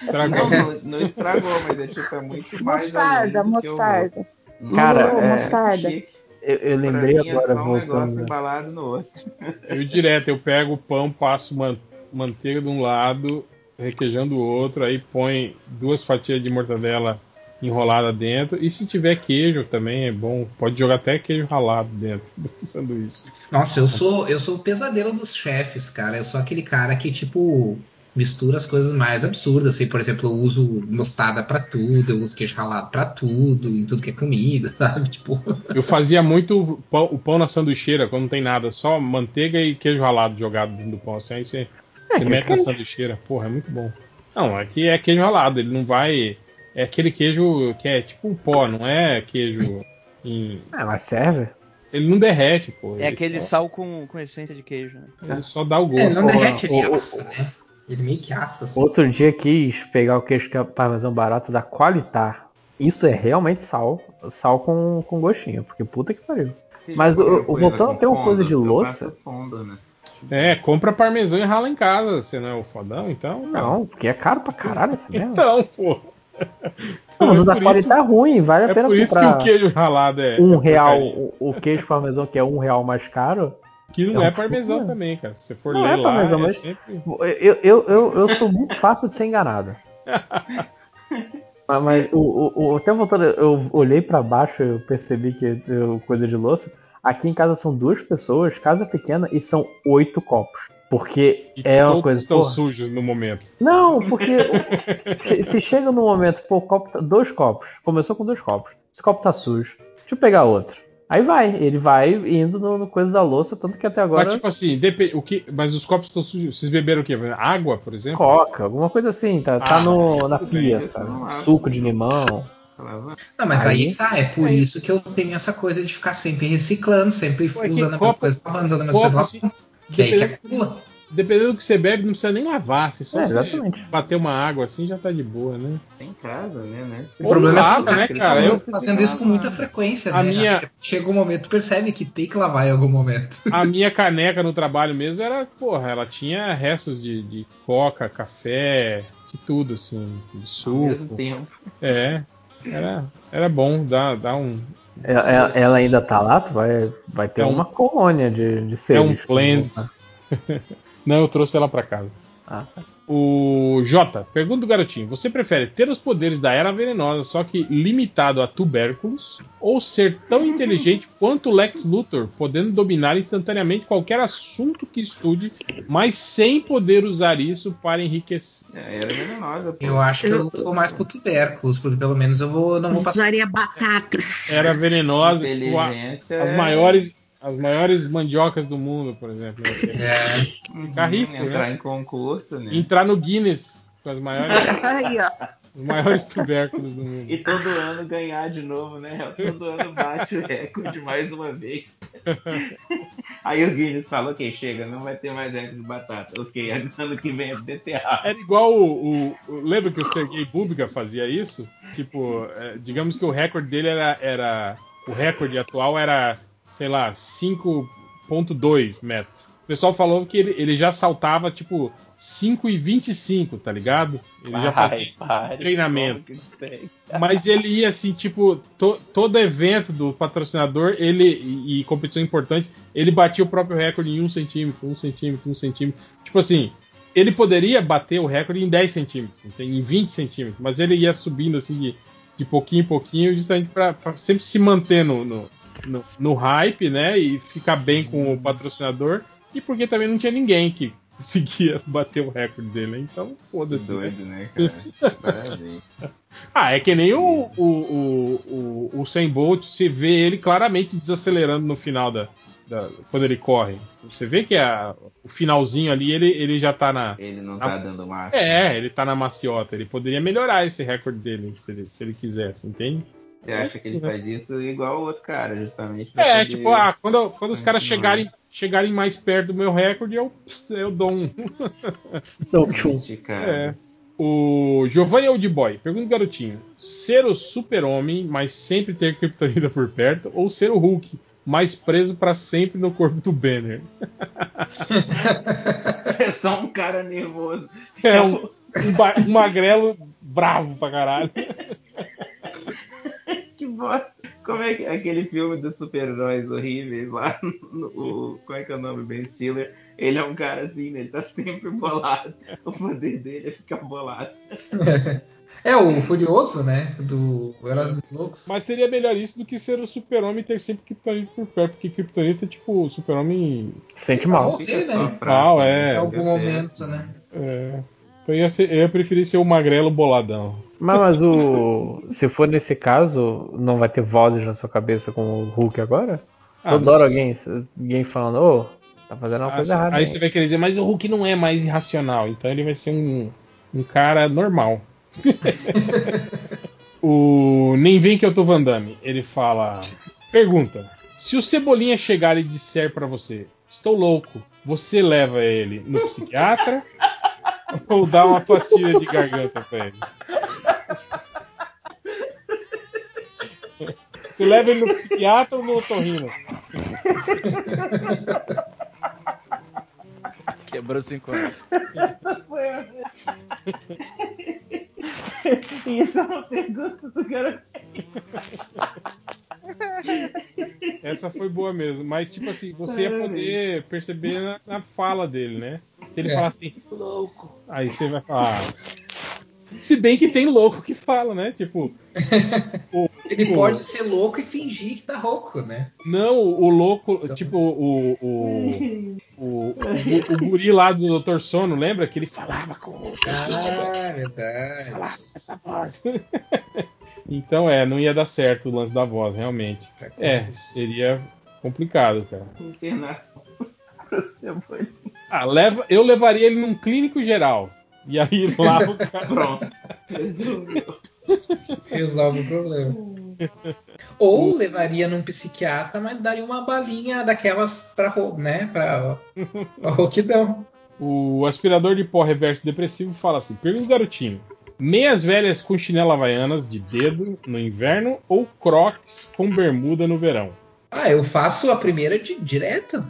Estragou. Não, não, não estragou, mas é tipo, é muito mais Mostarda, eu mostarda. vou. Cara, Melhorou, é- mostarda. Chique. Eu, eu Pra lembrei mim é agora, só um negócio voltando. embalado no outro. [LAUGHS] Eu direto, eu pego o pão, passo man- manteiga de um lado, requeijão do outro, aí põe duas fatias de mortadela enrolada dentro. E se tiver queijo também é bom. Pode jogar até queijo ralado dentro [LAUGHS] do sanduíche. Nossa, eu sou, eu sou o pesadelo dos chefes, cara. Eu sou aquele cara que, tipo, mistura as coisas mais absurdas. Assim, por exemplo, eu uso mostarda pra tudo, eu uso queijo ralado pra tudo, em tudo que é comida, [LAUGHS] sabe? Tipo, Eu fazia muito pão- o pão na sanduicheira, quando não tem nada, só manteiga e queijo ralado jogado dentro do pão. Assim, aí você, você mete na sanduicheira. Porra, é muito bom. Não, aqui é queijo ralado, ele não vai. É aquele queijo que é tipo um pó, não é queijo em. Ah, mas serve? Ele não derrete, pô. É ele aquele só- sal com, com essência de queijo, né? Ele só dá o gosto. é, não derrete, ele assa, né? Ele meio que assa, assim. Outro dia quis pegar o queijo que é parmesão barato da Qualitar. Isso é realmente sal. Sal com, com gostinho, porque puta que pariu. Mas o, o- voltando a ter uma coisa de louça. É, compra parmesão e rala em casa. Você não é o fodão, então? Não, porque é caro pra caralho essa merda. Então, pô. Não, mas o da é ruim, vale a é pena por isso que o queijo ralado é. um é real, o, o queijo parmesão que é um real mais caro. Que não um é parmesão também, cara. Se você for Não ler é lá, parmesão, é mas sempre. eu, eu, eu, eu sou muito fácil de ser enganado. Mas, mas o, o, até voltando, eu olhei pra baixo eu percebi que eu, coisa de louça. Aqui em casa são duas pessoas, casa pequena, e são oito copos. Porque é uma Todos coisa. estão porra, sujos no momento. Não, porque o- [LAUGHS] se, chega no momento, pô, copo tá- dois copos. Começou com dois copos. Esse copo tá sujo. Deixa eu pegar outro. Aí vai, ele vai indo no, no coisa da louça, tanto que até agora. Mas tipo assim, o que... mas os copos estão sujos. Vocês beberam o quê? Água, por exemplo? Coca, alguma coisa assim, tá, tá Ah, no, na bem, pia, isso sabe? não há. Suco de limão. Não, mas aí, Aí- tá, é por isso que eu tenho essa coisa de ficar sempre reciclando, sempre Pô, é usando a mesma copo- coisa, usando a mesma copo, coisa. assim, aí dependendo- acumula. Dependendo do que você bebe, não precisa nem lavar. Se só É, você exatamente. bater uma água assim, já tá de boa, né? Em casa, né? né? O problema é lava, que o né, cara Eu- fazendo isso com muita frequência, A né? minha- Chega um momento, percebe que tem que lavar em algum momento. A minha caneca no trabalho mesmo era, porra, ela tinha restos de, de coca, café, de tudo, assim, de suco. Ao mesmo tempo. É, era, era bom, dá, dá um. Ela, ela- ainda tá lá, tu vai, vai ter É um- uma colônia de, de É seres. um blend. [LAUGHS] Não, eu trouxe ela pra casa. Ah, tá. O Jota, pergunta do garotinho: Você prefere ter os poderes da Era Venenosa, só que limitado a tubérculos, ou ser tão [LAUGHS] inteligente quanto Lex Luthor, podendo dominar instantaneamente qualquer assunto que estude, mas sem poder usar isso para enriquecer? É, era venenosa. pô. Eu acho que eu vou mais pro tubérculos, porque pelo menos eu vou, não vou passar. Usaria batatas. Era venenosa, a- as é- maiores. As maiores mandiocas do mundo, por exemplo. É. Ficar rico, Entrar né? em concurso, né? Entrar no Guinness com as maiores, os maiores tubérculos do mundo. E todo ano ganhar de novo, né? Todo ano bate o recorde mais uma vez. Aí o Guinness falou, ok, chega, não vai ter mais recorde de batata. Ok, ano que vem é beterraba. Era igual o, o- o- Lembra que o Sergei Bubka fazia isso? Tipo, é, digamos que o recorde dele era, era. O recorde atual era, sei lá, 5,2 metros. O pessoal falou que ele, ele já saltava, tipo, 5,25, tá ligado? Ele já fazia pare, treinamento. Mas ele ia assim, tipo, to- todo evento do patrocinador, ele e, e competição importante, ele batia o próprio recorde em 1 centímetro, 1 centímetro, 1 centímetro. Tipo assim, ele poderia bater o recorde em 10 centímetros, em 20 centímetros, mas ele ia subindo assim de, de pouquinho em pouquinho, justamente para sempre se manter no, no, no- no hype, né? E ficar bem com o patrocinador. E porque também não tinha ninguém que [LAUGHS] conseguia bater o recorde dele, né? Então, foda-se. né? Doido, né, cara? [LAUGHS] Ah, é que nem o, o, o, o, o Sem Bolt, você vê ele claramente desacelerando no final da, da- quando ele corre. Você vê que a- o finalzinho ali ele, ele já tá na. Ele não na- tá dando marcha. É, ele tá na maciota. Ele poderia melhorar esse recorde dele se ele, se ele quisesse, entende? Você acha que ele faz isso igual o outro cara, justamente. É, poder- tipo, ah, quando, quando os caras Não. chegarem, chegarem mais perto do meu recorde, eu, eu dou um. [LAUGHS] Dou tchum. Cara. É. O Giovanni Oldboy, pergunta o garotinho: ser o super-homem, mas sempre ter Kryptonita por perto, ou ser o Hulk, mas preso pra sempre no corpo do Banner? [LAUGHS] É só um cara nervoso. É um, um, um magrelo bravo pra caralho. [LAUGHS] Como é que aquele filme dos super-heróis horríveis lá no, [LAUGHS] o- Como é que é o nome? Ben Stiller. Ele é um cara assim, né? Ele tá sempre bolado. O poder dele é ficar bolado. É o Furioso, né? Do Eras Muito Loucos. Mas seria melhor isso do que ser o super-homem e ter sempre Kryptonita por perto, porque Kryptonita é tipo o super-homem. Sente mal. morrer, né? Mal, é. Em algum momento, né? É. Então ia ser- eu ia preferir ser o magrelo boladão. Mas, mas o. Se for nesse caso, não vai ter vozes na sua cabeça com o Hulk agora? Ah, hora sei. alguém, alguém falando, ô, tá fazendo uma Ah, coisa errada. aí hein?" você vai querer dizer, mas o Hulk não é mais irracional, então ele vai ser um, um cara normal. [LAUGHS] o Nem Vem Que Eu Tô Van Damme, ele fala. Pergunta: Se o Cebolinha chegar e disser pra você, estou louco, você leva ele no psiquiatra [LAUGHS] ou dá uma pastilha de garganta pra ele? Você leva ele no psiquiatra ou no otorrino? Quebrou cinco anos. [LAUGHS] Isso é uma pergunta do garotinho. Essa foi boa mesmo, mas tipo assim, você ia poder perceber na, na fala dele, né? Se ele É. falar assim, louco, aí você vai falar. Se bem que tem louco que fala, né? Tipo. [LAUGHS] o- Ele o- pode ser louco e fingir que tá rouco, né? Não, o louco, tipo, o. O, o, o, o guri lá do Dr. Sono, lembra? Que ele falava com o. Ah, verdade. Falava com essa voz. [LAUGHS] então é, não ia dar certo o lance da voz, realmente. É, seria complicado, cara. Internação pro [LAUGHS] Cebolinha. Ah, leva, eu levaria ele num clínico geral. E aí [LAUGHS] lá o cara. Pronto. [LAUGHS] Resolve o problema. Ou levaria num psiquiatra, mas daria uma balinha daquelas pra, né, pra, pra rouquidão. O aspirador de pó reverso depressivo fala assim: pergunta o garotinho. Meias velhas com chinela havaianas de dedo no inverno ou crocs com bermuda no verão? Ah, eu faço a primeira de direto.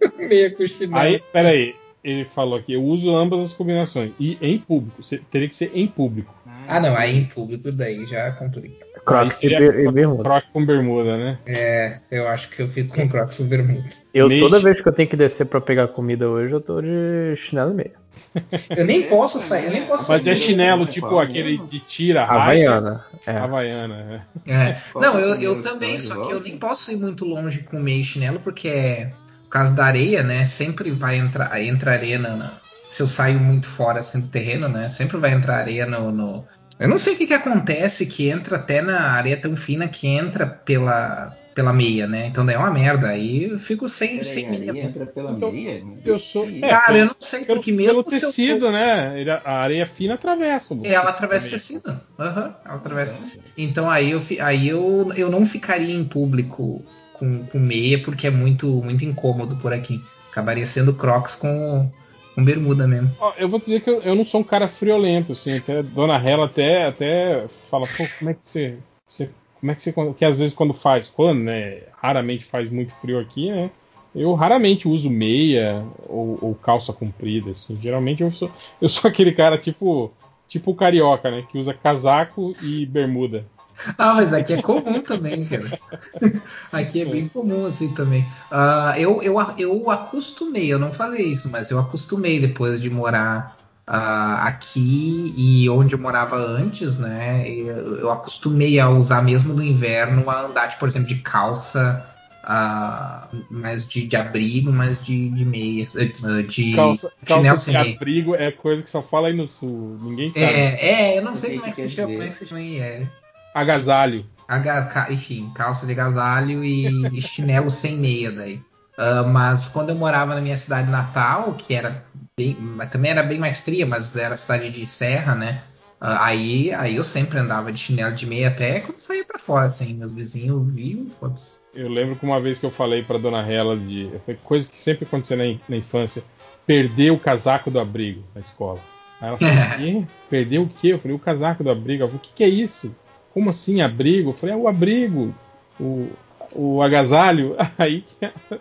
[LAUGHS] Meia com chinelo. Aí, peraí, ele falou aqui: eu uso ambas as combinações. E em público, se- teria que ser em público. Ah, não, aí em público daí já complica. Crocs e e bermuda. Croc com bermuda, né? É, eu acho que eu fico com Crocs e bermuda. Eu, Meio- toda vez que eu tenho que descer pra pegar comida hoje, eu tô de chinelo e meia. [LAUGHS] Eu nem posso sair, eu nem posso Mas sair. é chinelo, tipo aquele de tira, Havaiana. É. Havaiana, é. É. Não, é eu, eu também, só que eu nem posso ir muito longe com meio chinelo, porque é. Por causa da areia, né? Sempre vai entrar. Aí entra areia na, na- Se eu saio muito fora assim do terreno, né? Sempre vai entrar areia no. no- Eu não sei o que, que acontece, que entra até na areia tão fina que entra pela, pela meia, né? Então daí é uma merda. Aí eu fico sem, sem Peraí, meia. aí entra pela Então, meia? Eu sou. é, Cara, eu não sei, pelo, porque mesmo pelo se eu tecido, for- né? A areia fina atravessa. o Ela atravessa o tecido. tecido. Aham, ela atravessa o tecido. Então aí eu, aí eu, eu não ficaria em público com, com meia, porque é muito, muito incômodo por aqui. Acabaria sendo crocs com, com bermuda mesmo. Ó, eu vou dizer que eu, eu não sou um cara friolento, assim, até Dona Hela até, até fala, pô, como é que você, você- como é que você, que às vezes quando faz, quando, né, raramente faz muito frio aqui, né, eu raramente uso meia ou, ou calça comprida, assim, geralmente eu sou, eu sou [LAUGHS] aquele cara tipo, tipo carioca, né, que usa casaco e bermuda. [LAUGHS] Ah, mas aqui é comum também, cara. [LAUGHS] aqui é bem comum assim também. Ah, eu, eu, eu acostumei, eu não fazia isso, mas eu acostumei depois de morar ah, aqui e onde eu morava antes, né? Eu, eu acostumei a usar mesmo no inverno, a andar, tipo, por exemplo, de calça ah, mais de, de abrigo, mais de, de meia, eh, de Calça, calça sem de meia. abrigo é coisa que só fala aí no sul. Ninguém sabe. É, é, eu não sei que como é que quer se chama, como é que se chama aí, é. Agasalho. Aga- enfim, calça de agasalho e, chinelo [LAUGHS] sem meia daí. Ah, mas quando eu morava na minha cidade natal, que era bem, também era bem mais fria, mas era cidade de serra, né? Ah, aí, aí eu sempre andava de chinelo de meia até quando saía pra fora, assim, meus vizinhos viam, foda-se. Eu lembro que uma vez que eu falei pra dona Hela de. Foi coisa que sempre aconteceu na, in- na infância. Perder o casaco do abrigo na escola. Aí ela falou, [LAUGHS] "Quê? Perdeu o quê? Eu falei, o casaco do abrigo. Ela falou, o que, que é isso? Como assim, abrigo? Eu falei, é o abrigo. O, o agasalho. [LAUGHS] Aí que [LAUGHS] ela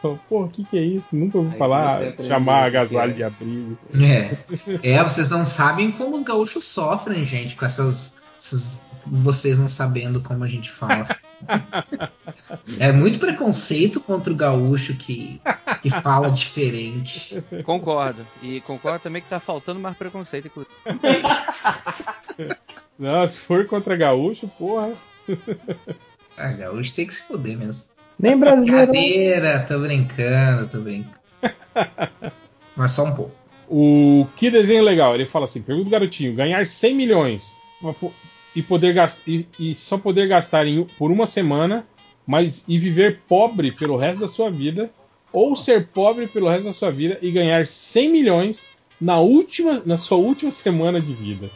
falou, pô, o que, que é isso? Nunca ouvi Aí falar, chamar agasalho é. de abrigo. É. é, vocês não sabem como os gaúchos sofrem, gente, com essas, essas- Vocês não sabendo como a gente fala. [LAUGHS] É muito preconceito contra o gaúcho que, que fala diferente. Concordo. E concordo também que tá faltando mais preconceito, inclusive. Não, se for contra gaúcho, porra. Ah, gaúcho tem que se fuder mesmo. Nem brasileiro. Brincadeira, tô brincando, tô brincando. Mas só um pouco. O que desenho legal? Ele fala assim: pergunta o garotinho, ganhar 100 milhões e poder gastar e, e só poder gastar em, por uma semana, mas e viver pobre pelo resto da sua vida, ou ser pobre pelo resto da sua vida e ganhar 100 milhões na última na sua última semana de vida.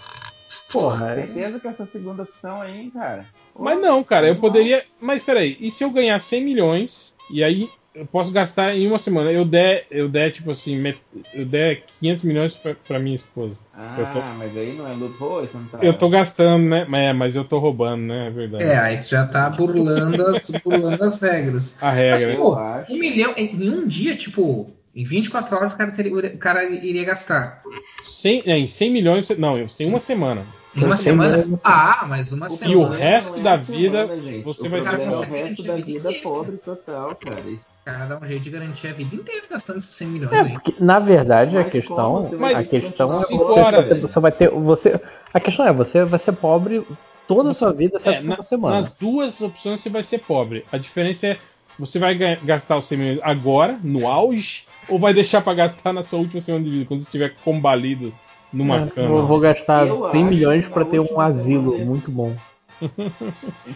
Porra, certeza que essa segunda opção aí, hein, cara. Mas não, cara, eu poderia. Mas peraí, e se eu ganhar 100 milhões e aí eu posso gastar em uma semana? Eu der, eu der tipo assim, met- eu der 500 milhões pra, pra minha esposa. Ah, eu, tô, mas aí não é loophole, você não tá. eu tô gastando, né? Mas, é, mas eu tô roubando, né? É verdade. É, aí tu já tá burlando as, burlando as regras. A regra. Mas, pô, um milhão em um dia, tipo, em 24 horas o cara, teria- o cara iria gastar. 100, é, em 100 milhões, não, eu tenho uma semana. Em uma semana? Ah, mas uma E semana. o resto da é vida gente. você o vai ser é o pobre. resto da vida pobre total, cara. Cara dá um jeito de garantir a vida inteira gastando esses 100 milhões É, porque, na verdade, a Mas questão, como você vai a questão é você, horas, você vai ter, você, a questão é você vai ser pobre toda a sua vida, É, exceto na- uma semana. nas duas opções você vai ser pobre. A diferença é você vai ga- gastar os 100 milhões agora, no auge, ou vai deixar pra gastar na sua última semana de vida, quando você estiver combalido numa É, cama. vou, vou gastar Eu 100 acho milhões pra na ter um asilo semana- muito bom.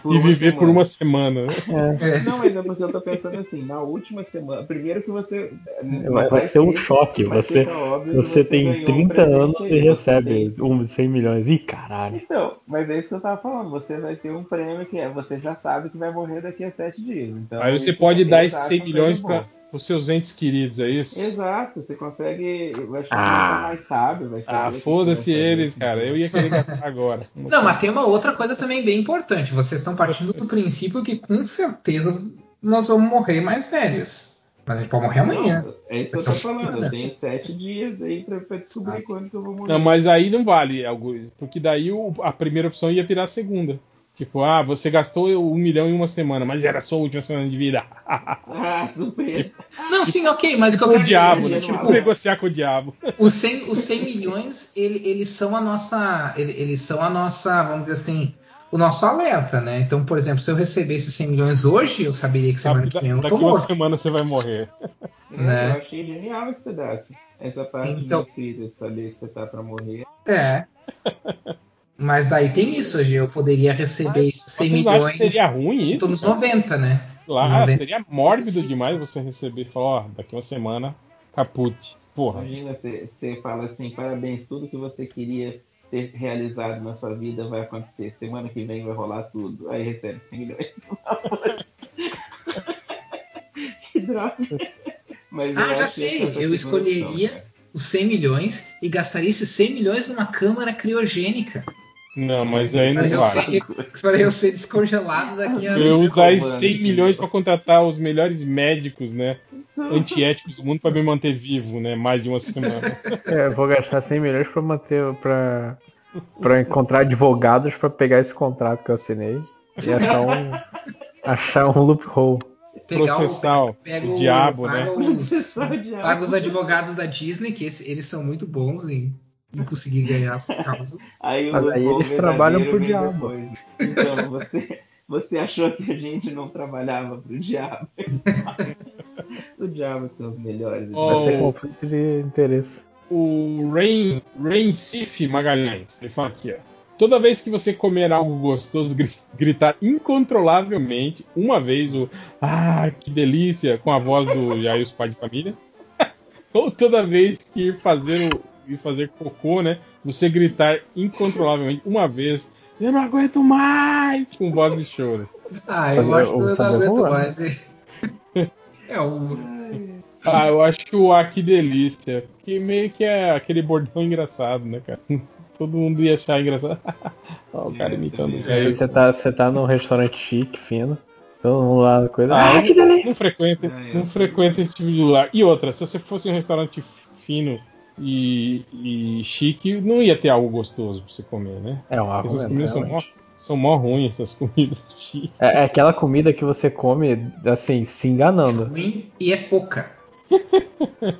Por e viver por semana. uma semana. né? É. Não, mas é porque eu tô pensando assim, na última semana. Primeiro que você. Vai, vai ser um choque. Você, você você tem ganhou um 30 presente anos e você recebe um 100 milhões. Ih, caralho. Então, mas é isso que eu tava falando. Você vai ter um prêmio que é, você já sabe que vai morrer daqui a sete dias. Então, Aí você pode é- dar esses acham 100 coisa milhões boa. para os seus entes queridos, é isso? Exato, você consegue. Eu acho que Ah. mais sábio. Vai Ah, foda-se fazer. eles, cara. Eu ia querer [LAUGHS] gastar agora. Não, mas tem uma outra coisa também bem importante. Vocês estão partindo do princípio que com certeza nós vamos morrer mais velhos. Mas a gente pode morrer amanhã. Não, é isso que eu tô falando. Eu tenho sete dias aí pra, pra descobrir quando que eu vou morrer. Não, mas aí não vale, Augusto, porque daí o- a primeira opção ia virar a segunda. Tipo, ah, você gastou um milhão em uma semana, mas era a sua última semana de vida. Ah, surpresa. Não, sim, ok, mas o que eu Tipo o quero diabo, dizer né? é que, Tipo, negociar com o diabo. [LAUGHS] Os 100, os 100 milhões, ele- eles são a nossa. ele- Eles são a nossa, vamos dizer assim, o nosso alerta, né? Então, por exemplo, se eu recebesse 100 milhões hoje, eu saberia que semana que vem eu Daqui tô uma morto. semana você vai morrer. [LAUGHS] Né? Eu achei genial esse pedaço. Essa parte Então- de saber que você tá pra morrer. É. [LAUGHS] Mas daí tem isso, hoje eu poderia receber esses 100 Você não acha milhões. que seria ruim isso? Tô nos cara? 90, né? Lá 90. seria mórbido demais você receber e falar, ó, daqui uma semana, caput. Porra. Imagina, você, fala assim, parabéns, tudo que você queria ter realizado na sua vida vai acontecer. Semana que vem vai rolar tudo. Aí recebe 100 milhões. [LAUGHS] que droga. Mas Ah, já sei. é Eu escolheria os 100 milhões e gastaria esses 100 milhões numa câmara criogênica. Não, mas aí não Para eu, vale. ser, para eu ser descongelado daqui a Eu usar anos. esses 100 milhões pra contratar os melhores médicos, né? Antiéticos do mundo pra me manter vivo, né? Mais de uma semana. [LAUGHS] É, eu vou gastar 100 milhões pra manter. pra, pra encontrar advogados pra pegar esse contrato que eu assinei e achar um. achar um loophole. Processar o, Pega o o- diabo, paga né? Os, paga os advogados da Disney, que esse- eles são muito bons em, em conseguir ganhar as causas. [LAUGHS] Aí o Mas aí eles trabalham pro diabo. depois. Então, você, Você achou que a gente não trabalhava pro diabo? [LAUGHS] o diabo são os melhores. Oh. Vai ser conflito de interesse. O Rain, Rain Sif Magalhães, ele fala aqui, ó. Toda vez que você comer algo gostoso, gri- gritar incontrolavelmente, uma vez o Ah, que delícia, com a voz do Jair, os pai de família. [LAUGHS] Ou toda vez que ir fazer, fazer cocô, né? Você gritar incontrolavelmente uma vez, eu não aguento mais, com voz de choro. Ah, eu Fazer- acho que eu não aguento mais. hein? É o. Ah, eu acho que o Ah, que delícia. Que meio que é aquele bordão engraçado, né, cara? [LAUGHS] Todo mundo ia achar engraçado. [LAUGHS] Ó, o cara imitando o Aí Jair. você tá, você tá num restaurante chique, fino. Todo mundo lá, coisa. Ah, Ah, que delícia! não frequenta, não frequenta esse tipo de lugar. E outra, se você fosse um restaurante fino e, e chique, não ia ter algo gostoso pra você comer, né? É um Essas comidas são mó, são mó ruins, essas [LAUGHS] comidas chiques. É, é aquela comida que você come, assim, se enganando. ruim e é pouca.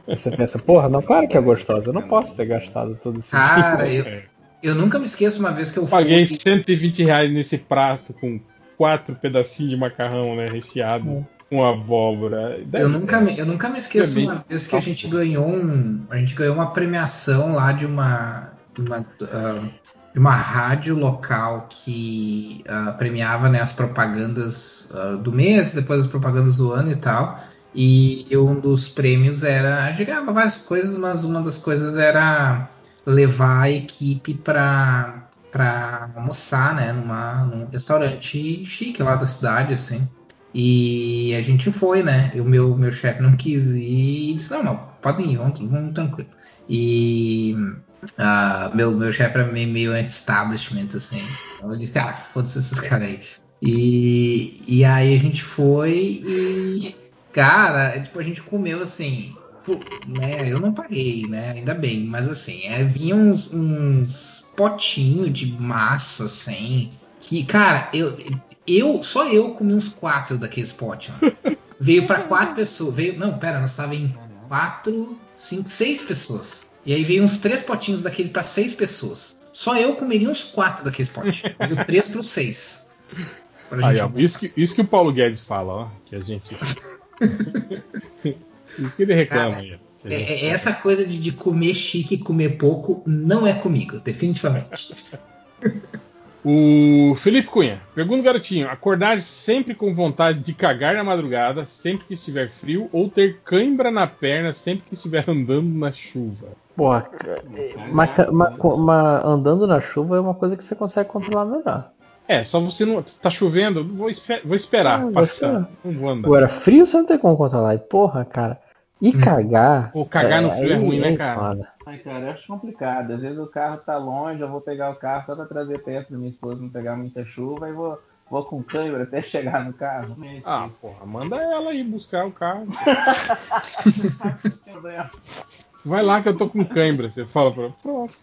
Você pensa, porra, não, claro que é gostosa. Eu não posso ter gastado todo esse Cara, dinheiro. eu, [LAUGHS] eu nunca me esqueço uma vez que eu Paguei fui. 120 reais nesse prato com quatro pedacinhos de macarrão, né? Recheado com abóbora. Eu nunca, me, eu nunca me esqueço Também. uma vez que a gente ganhou um, a gente ganhou uma premiação lá de uma, de uma, ah, de uma rádio local que ah, premiava né, as propagandas ah, do mês, depois as propagandas do ano e tal. E um dos prêmios era, a gente ganhava várias coisas, mas uma das coisas era levar a equipe para para almoçar, né, numa, num restaurante chique lá da cidade, assim. E a gente foi, né? E o meu, meu chefe não quis ir e disse, não, não, podem ir, vamos, vamos tranquilo. E ah, meu, meu chefe era meio, meio anti-establishment, assim. Eu disse, ah, foda-se esses caras aí. E, e aí a gente foi e, cara, tipo, a gente comeu assim, né? Eu não paguei, né? Ainda bem, mas assim, é, vinha uns, uns potinhos de massa, assim. Que, cara, eu, eu só eu comi uns quatro daqueles potes. [LAUGHS] Veio pra quatro pessoas. Veio, não, pera, nós tava em quatro, cinco, seis pessoas. E aí veio uns três potinhos daquele pra seis pessoas. Só eu comeria uns quatro daqueles potes. Veio três pro seis. Pra Aí, ó, isso, que, isso que o Paulo Guedes fala, ó. Que a gente. [LAUGHS] isso que ele reclama Cara, aí. É, é- essa coisa de, de comer chique e comer pouco não é comigo, definitivamente. [LAUGHS] O Felipe Cunha, pergunta garotinho: acordar sempre com vontade de cagar na madrugada, sempre que estiver frio, ou ter cãibra na perna sempre que estiver andando na chuva? Porra, mas, mas- mas andando na chuva é uma coisa que você consegue controlar melhor. É, só você não. Tá chovendo, vou, espe- vou esperar vai passar. Não vou andar. Agora, frio você não tem como controlar. E porra, cara. E cagar. Pô, cagar no frio é aí ruim, né, cara? foda. Ai, cara, eu acho complicado. Às vezes o carro tá longe, eu vou pegar o carro só pra trazer perto pra minha esposa não pegar muita chuva e vou, vou com câimbra até [LAUGHS] chegar no carro. Ah, porra, manda ela ir buscar o carro. [LAUGHS] Vai lá que eu tô com cãibra. Você fala pra ela, pronto.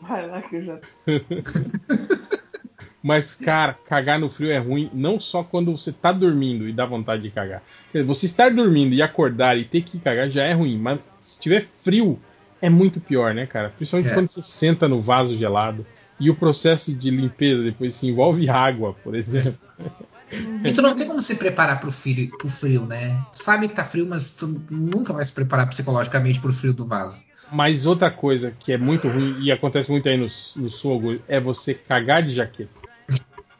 Vai lá que eu já. [LAUGHS] Mas, cara, cagar no frio é ruim não só quando você tá dormindo e dá vontade de cagar. Quer dizer, você estar dormindo e acordar e ter que cagar já é ruim, mas se tiver frio é muito pior, né, cara? Principalmente É. quando você senta no vaso gelado e o processo de limpeza depois se envolve água, por exemplo. [LAUGHS] E tu não tem como se preparar pro frio, pro frio, né? Tu sabe que tá frio, mas tu nunca vai se preparar psicologicamente pro frio do vaso. Mas outra coisa que é muito ruim e acontece muito aí no, no sul é você cagar de jaqueta.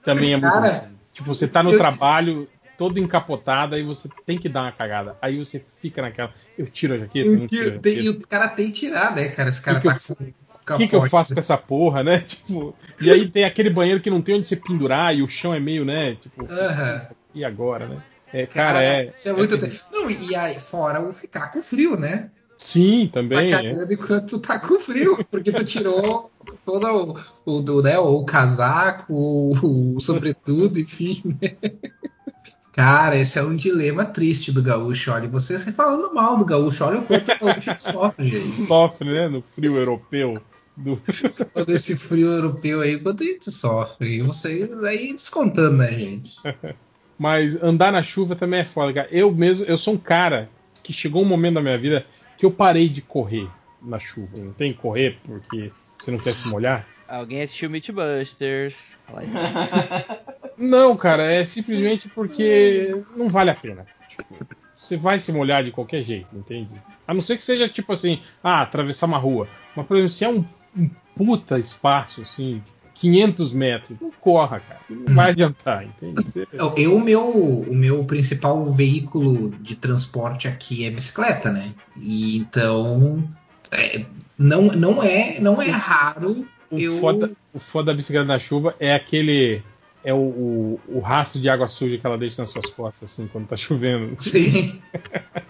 Também é muito Cara, ruim. Tipo, você tá no eu- trabalho todo encapotado aí você tem que dar uma cagada. Aí você fica naquela, eu tiro a jaqueta, E o tiro que- tem- jaqueta. e o cara tem que tirar, né, cara? Esse cara Que que tá eu- com O que, que eu faço com essa porra, né? [LAUGHS] Tipo, e aí tem aquele banheiro que não tem onde você pendurar e o chão é meio, né? Tipo, você- Aham. e agora, né? É, cara, é. Isso é muito. Não, e aí, fora o ficar com frio, né? Sim, Tá também. é. cagando enquanto tu tá com frio, porque tu tirou todo o, o, do, né, o casaco, o, o sobretudo, enfim. né? Cara, esse é um dilema triste do gaúcho. Olha, você falando mal do gaúcho, olha o quanto o gaúcho [LAUGHS] sofre, gente. Sofre, né? No frio europeu. Do... [LAUGHS] Todo esse frio europeu aí, quanto a gente sofre. E vocês aí descontando, né, gente? [LAUGHS] Mas andar na chuva também é foda, cara. Eu mesmo, eu sou um cara que chegou um momento da minha vida que eu parei de correr na chuva. Não tem que correr porque você não quer se molhar. Alguém assistiu Mythbusters. Aí. [LAUGHS] Não, cara, é simplesmente porque não vale a pena. Tipo, você vai se molhar de qualquer jeito, entende? A não ser que seja tipo assim, ah, atravessar uma rua. Mas, por exemplo, se é um, um puta espaço, assim, 500 metros, não corra, cara. Não vai [LAUGHS] adiantar, entende? Eu, eu, o meu, o meu principal veículo de transporte aqui é bicicleta, né? E então é, não, não é não é raro O, eu foda, o foda da bicicleta na chuva é aquele. É o, o, o rastro de água suja que ela deixa nas suas costas, assim, quando tá [LAUGHS] chovendo. Sim.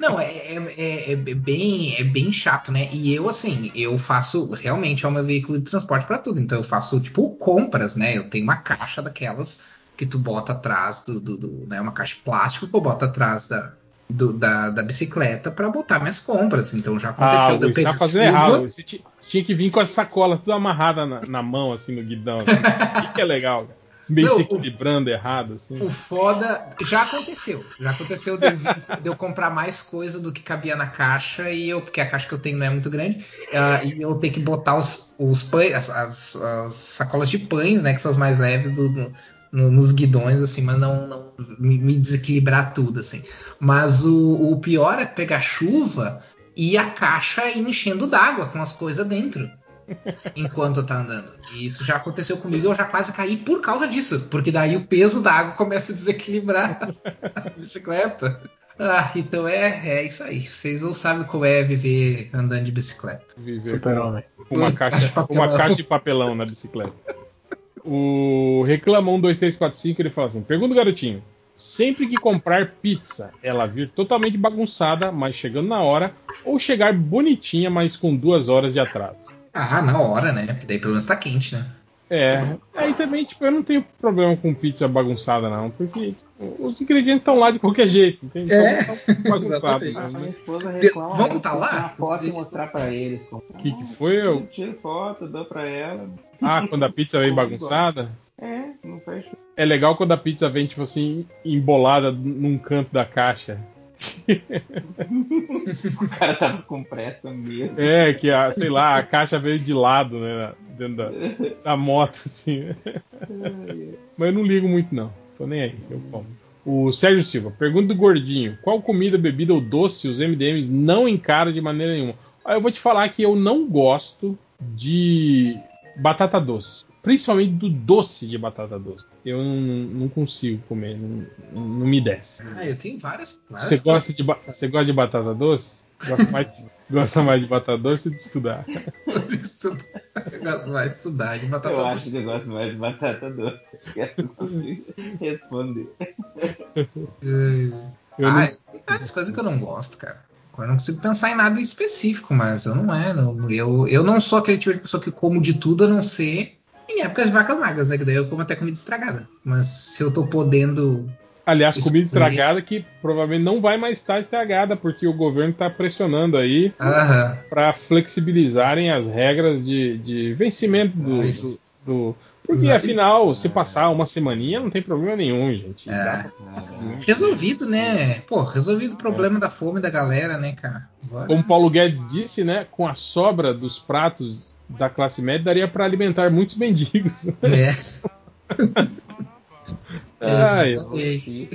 Não, é, é, é- é bem, é bem chato, né? E eu, assim, eu faço. Realmente é o meu veículo de transporte pra tudo. Então eu faço, tipo, compras, né? Eu tenho uma caixa daquelas que tu bota atrás do. do, do- né? Uma caixa de plástico que eu boto atrás da, do- da, da bicicleta pra botar minhas compras. Então já aconteceu Ah, Luiz, tá fazendo errado. Você ti- você tinha que vir com as sacolas tudo amarrada na, na mão, assim, no guidão. Assim. [LAUGHS] Isso que é legal, cara. Meio Não, se o- equilibrando errado, assim. O foda já aconteceu. Já aconteceu de eu, vir- de eu comprar mais coisa do que cabia na caixa e eu, porque a caixa que eu tenho não é muito grande, ah, e eu ter que botar os, os pães, as, as- as sacolas de pães, né, que são as mais leves do, no- no- nos guidões, assim, mas não, não me, me desequilibrar tudo, assim. Mas o, o pior é pegar chuva e a caixa ir enchendo d'água com as coisas dentro enquanto tá andando. E isso já aconteceu comigo, eu já quase caí por causa disso, porque daí o peso da água começa a desequilibrar [LAUGHS] a bicicleta. Ah, então é, é isso aí. Vocês não sabem como é viver andando de bicicleta. Viver Super-homem. com uma caixa, uma caixa de papelão na bicicleta. O Reclamão 2345 ele fala assim: pergunta garotinho. Sempre que comprar pizza, ela vir totalmente bagunçada, mas chegando na hora, ou chegar bonitinha, mas com duas horas de atraso? Ah, na hora, né? Porque daí pelo menos tá quente, né? É, aí também, tipo, eu não tenho problema com pizza bagunçada, não, porque os ingredientes estão lá de qualquer jeito, entende? É, Só tá bagunçado. exatamente. né? Minha esposa reclama. Vamos tem que lá? uma foto e mostrar pra eles. O que, que foi? Eu... Tiro foto, dou pra ela. Ah, quando a pizza vem [LAUGHS] bagunçada? É, não faz. É legal quando a pizza vem, tipo assim, embolada num canto da caixa. [LAUGHS] O cara tava com pressa mesmo. É, que a, sei lá, a caixa veio de lado, né? Dentro da, da moto, assim. [LAUGHS] Mas eu não ligo muito, não. Tô nem aí, eu como. O Sérgio Silva, pergunta do gordinho: qual comida, bebida ou doce os MDMs não encaram de maneira nenhuma? Eu vou te falar que eu não gosto de batata doce. Principalmente do doce de batata doce. Eu não, não consigo comer, não, não me desce. Ah, eu tenho várias. várias Você gosta, de, você gosta de batata doce? Gosta mais, gosta mais de batata doce ou [LAUGHS] de estudar? Eu gosto mais de estudar de batata Eu doce. acho que eu gosto mais de batata doce. De responder. Eu ah, tem várias coisas que eu não gosto, cara. Eu não consigo pensar em nada em específico, mas eu não é. Não, eu, eu não sou aquele tipo de pessoa que como de tudo a não ser em épocas de vacas magras, né? Que daí eu como até comida estragada. Mas se eu tô podendo. Aliás, comida estragada que provavelmente não vai mais estar estragada, porque o governo está pressionando aí para flexibilizarem as regras de, de vencimento do, do- do- Porque Exato. afinal, se passar uma semaninha, não tem problema nenhum, gente. É. Resolvido, né? Pô, resolvido o problema da fome da galera, né, cara? Agora- Como Paulo Guedes disse, né? Com a sobra dos pratos da classe média, daria para alimentar muitos mendigos. É. [LAUGHS] Ai, Exatamente.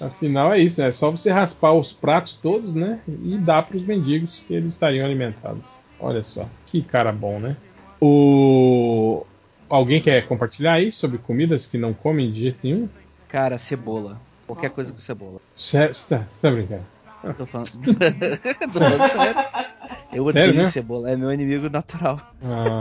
Afinal é isso, né? É só você raspar os pratos todos, né? E dar para os mendigos que eles estariam alimentados. Olha só, que cara bom, né? O alguém quer compartilhar aí sobre comidas que não comem de jeito nenhum? Cara, cebola. Qualquer coisa com cebola. Você tá, tá brincando? Tô falando. [LAUGHS] Tô falando sério. Eu odeio Sério, né? cebola, é meu inimigo natural. Ah.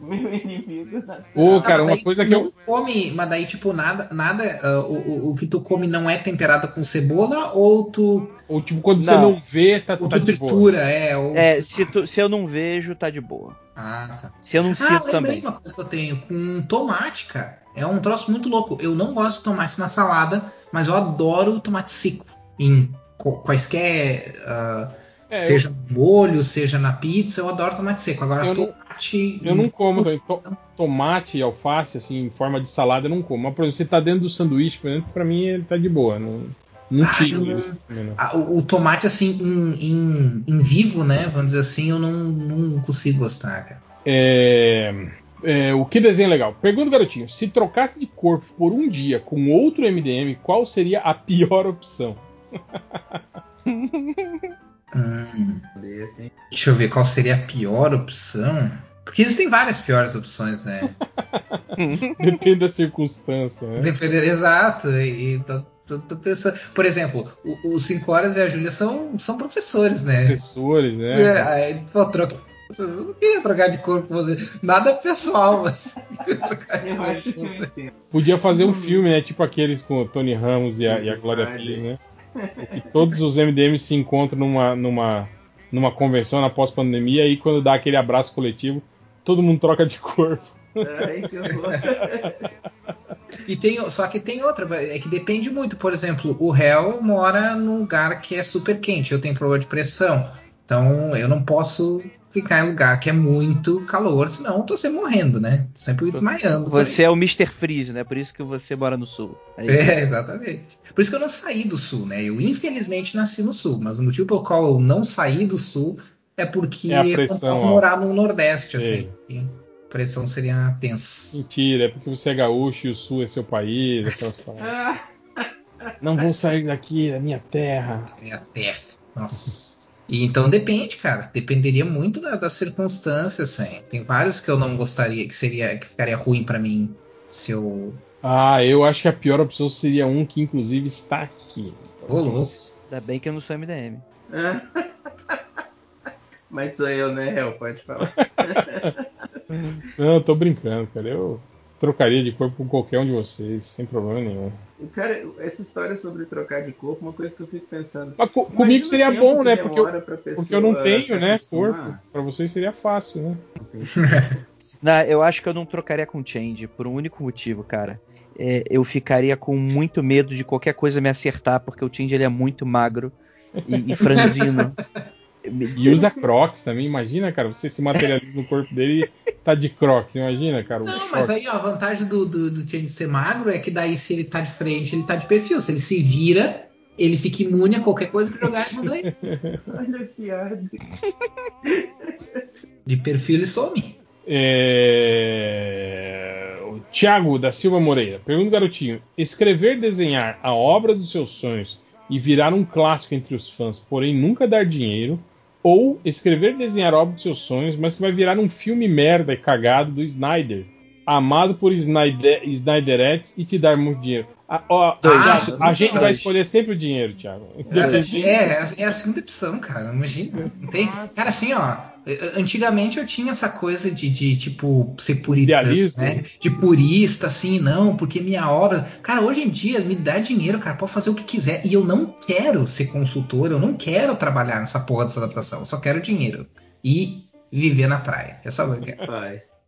Meu inimigo. Ô, cara, Ah, uma daí coisa que não eu. come, mas daí, tipo, nada. nada ah, o, o, o que tu come não é temperado com cebola ou tu. Ou tipo, quando você Não. não vê, tá, Ou tá tu de boa. tritura, é. Ou... É, se, tu- se eu não vejo, tá de boa. Ah, tá. Se eu não Ah, sinto também. uma coisa que eu tenho com tomate, cara. É um troço muito louco. Eu não gosto de tomate na salada, mas eu adoro tomate seco. Em quaisquer. ah, É, seja no molho, seja na pizza, eu adoro tomate seco. Agora, Eu não- tomate. Eu não como também. To- tomate e alface, assim, em forma de salada, eu não como. Mas, por exemplo, você tá dentro do sanduíche, por exemplo, pra mim ele tá de boa. Não, não Ah, tiro não. Ah, o, o tomate, assim, em, em, em vivo, né? Vamos dizer assim, eu não, não consigo gostar, cara. É, É, o que desenho legal? Pergunta, garotinho. Se trocasse de corpo por um dia com outro MDM, qual seria a pior opção? [LAUGHS] Hum, deixa eu ver qual seria a pior opção. Porque existem várias piores opções, né? [LAUGHS] Depende da circunstância, né? Depende, exato. E, e tô, tô- tô pensando. Por exemplo, o- os 5 horas e a Júlia são, são professores, né? Professores, né? É, aí, pô, troca. Eu não queria trocar de corpo com você. Nada pessoal, mas. [LAUGHS] Podia fazer um filme, né? Tipo aqueles com o Tony Ramos e a, e a Glória Pires, né? E todos os MDMs se encontram numa, numa, numa convenção na pós-pandemia e quando dá aquele abraço coletivo, todo mundo troca de corpo. Horror. E tem, só que tem outra, é que depende muito. Por exemplo, o réu mora num lugar que é super quente, eu tenho problema de pressão. Então eu não posso ficar em lugar que é muito calor, senão eu tô sempre morrendo, né? Sempre desmaiando. Você é o Mr. Freeze, né? Por isso que você mora no sul. É. É, exatamente. Por isso que eu não saí do sul, né? Eu infelizmente nasci no sul, mas o motivo pelo qual eu não saí do sul é porque É pressão, morar no nordeste, Ei. assim. A pressão seria tensa. Mentira, é porque você é gaúcho e o sul é seu país, aquelas. [LAUGHS] Não vou sair daqui da minha terra. Minha terra. Nossa. E então depende, cara. Dependeria muito da- das circunstâncias, assim. Tem vários que eu não gostaria, que seria, que ficaria ruim pra mim se eu. Ah, eu acho que a pior opção seria um que inclusive está aqui. Ô, louco. Ainda bem que eu não sou MDM. [LAUGHS] Mas sou eu, né, Hel? Pode falar. [LAUGHS] Não, eu tô brincando, cara. Eu trocaria de corpo com qualquer um de vocês, sem problema nenhum. Cara, essa história sobre trocar de corpo, uma coisa que eu fico pensando. Mas co- comigo seria bom, né? Porque eu, porque eu não tenho, né, acostumar. corpo. Pra vocês seria fácil, né? [LAUGHS] Não, eu acho que eu não trocaria com Change, por um único motivo, cara. É, eu ficaria com muito medo de qualquer coisa me acertar, porque o Change ele é muito magro e, e franzino. [LAUGHS] E usa Crocs também, imagina, cara, você se materializa no corpo dele e tá de Crocs, imagina, cara. Não, choque. mas aí ó, a vantagem do, do, do Change ser magro é que daí se ele tá de frente, ele tá de perfil. Se ele se vira, ele fica imune a qualquer coisa que jogar no daí. [LAUGHS] Olha piada. De perfil ele some. É... O Thiago da Silva Moreira. Pergunta, garotinho: escrever, desenhar a obra dos seus sonhos e virar um clássico entre os fãs, porém nunca dar dinheiro, ou escrever, desenhar a obra dos seus sonhos, mas que vai virar um filme merda e cagado do Snyder, amado por Snyder, Snyderettes e te dar muito dinheiro. A, ó, a Ah, gente dois. vai escolher sempre o dinheiro, Thiago. É, é, é a segunda opção, cara. Imagina. Não tem... Cara, assim, ó. Antigamente eu tinha essa coisa de, de tipo, ser purista, né? De purista, assim, não, porque minha obra. Cara, hoje em dia, me dá dinheiro, cara, pode fazer o que quiser. E eu não quero ser consultor, eu não quero trabalhar nessa porra dessa adaptação. Eu só quero dinheiro. E viver na praia. É só o que eu quero.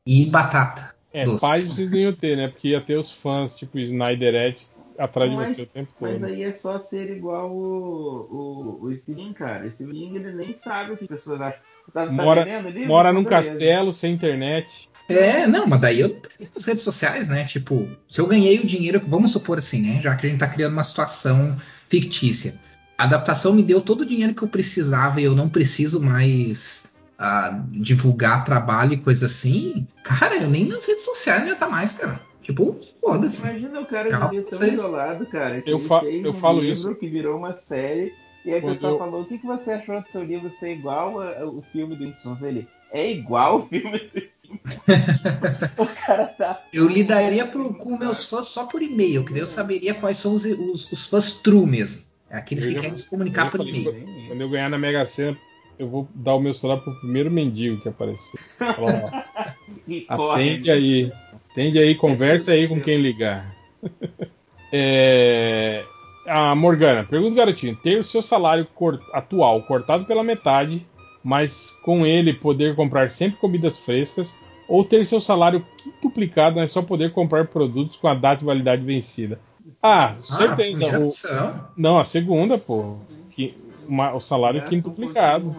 E batata. É, doce. paz vocês não iam ter, né? Porque ia ter os fãs, tipo Snyderette, atrás de Mas- você o tempo Mas todo. aí é só ser igual o, o, o Stephen, cara. O Stephen ele nem sabe o que as pessoas acham. Tá, tá Mora, o livro? mora Então, num castelo, sem internet. É, não, mas daí eu tenho as redes sociais, né? Tipo, se eu ganhei o dinheiro, vamos supor assim, né? Já que a gente tá criando uma situação fictícia. A adaptação me deu todo o dinheiro que eu precisava e eu não preciso mais ah, divulgar trabalho e coisa assim. Cara, eu nem nas redes sociais não ia tá mais, cara. Tipo, foda-se. Imagina o cara Tchau viver tão vocês. isolado, cara. Que Eu fa- fez eu um falo livro isso. que virou uma série. E Quando pessoal eu- falou: o que, que você achou do seu livro ser igual a- ao filme do Simpsons? Ele é igual o filme do [LAUGHS] o cara tá. Eu lidaria pro- com meus fãs só por e-mail, que daí eu saberia quais são os, os- os fãs true mesmo. É aqueles Eu que já- querem se eu comunicar já por e-mail. Quando eu ganhar na Mega Sena, eu vou dar o meu celular pro primeiro mendigo que aparecer. Falar, ó, [LAUGHS] E corre. atende aí. Atende aí, conversa aí com quem ligar. [LAUGHS] É, A Morgana, pergunta garotinho: ter o seu salário cor- atual cortado pela metade, mas com ele poder comprar sempre comidas frescas, ou ter seu salário quintuplicado, mas só poder comprar produtos com a data de validade vencida? Ah, Ah, certeza. primeira o- opção. Não, a segunda, pô. Que, uma- o salário quintuplicado.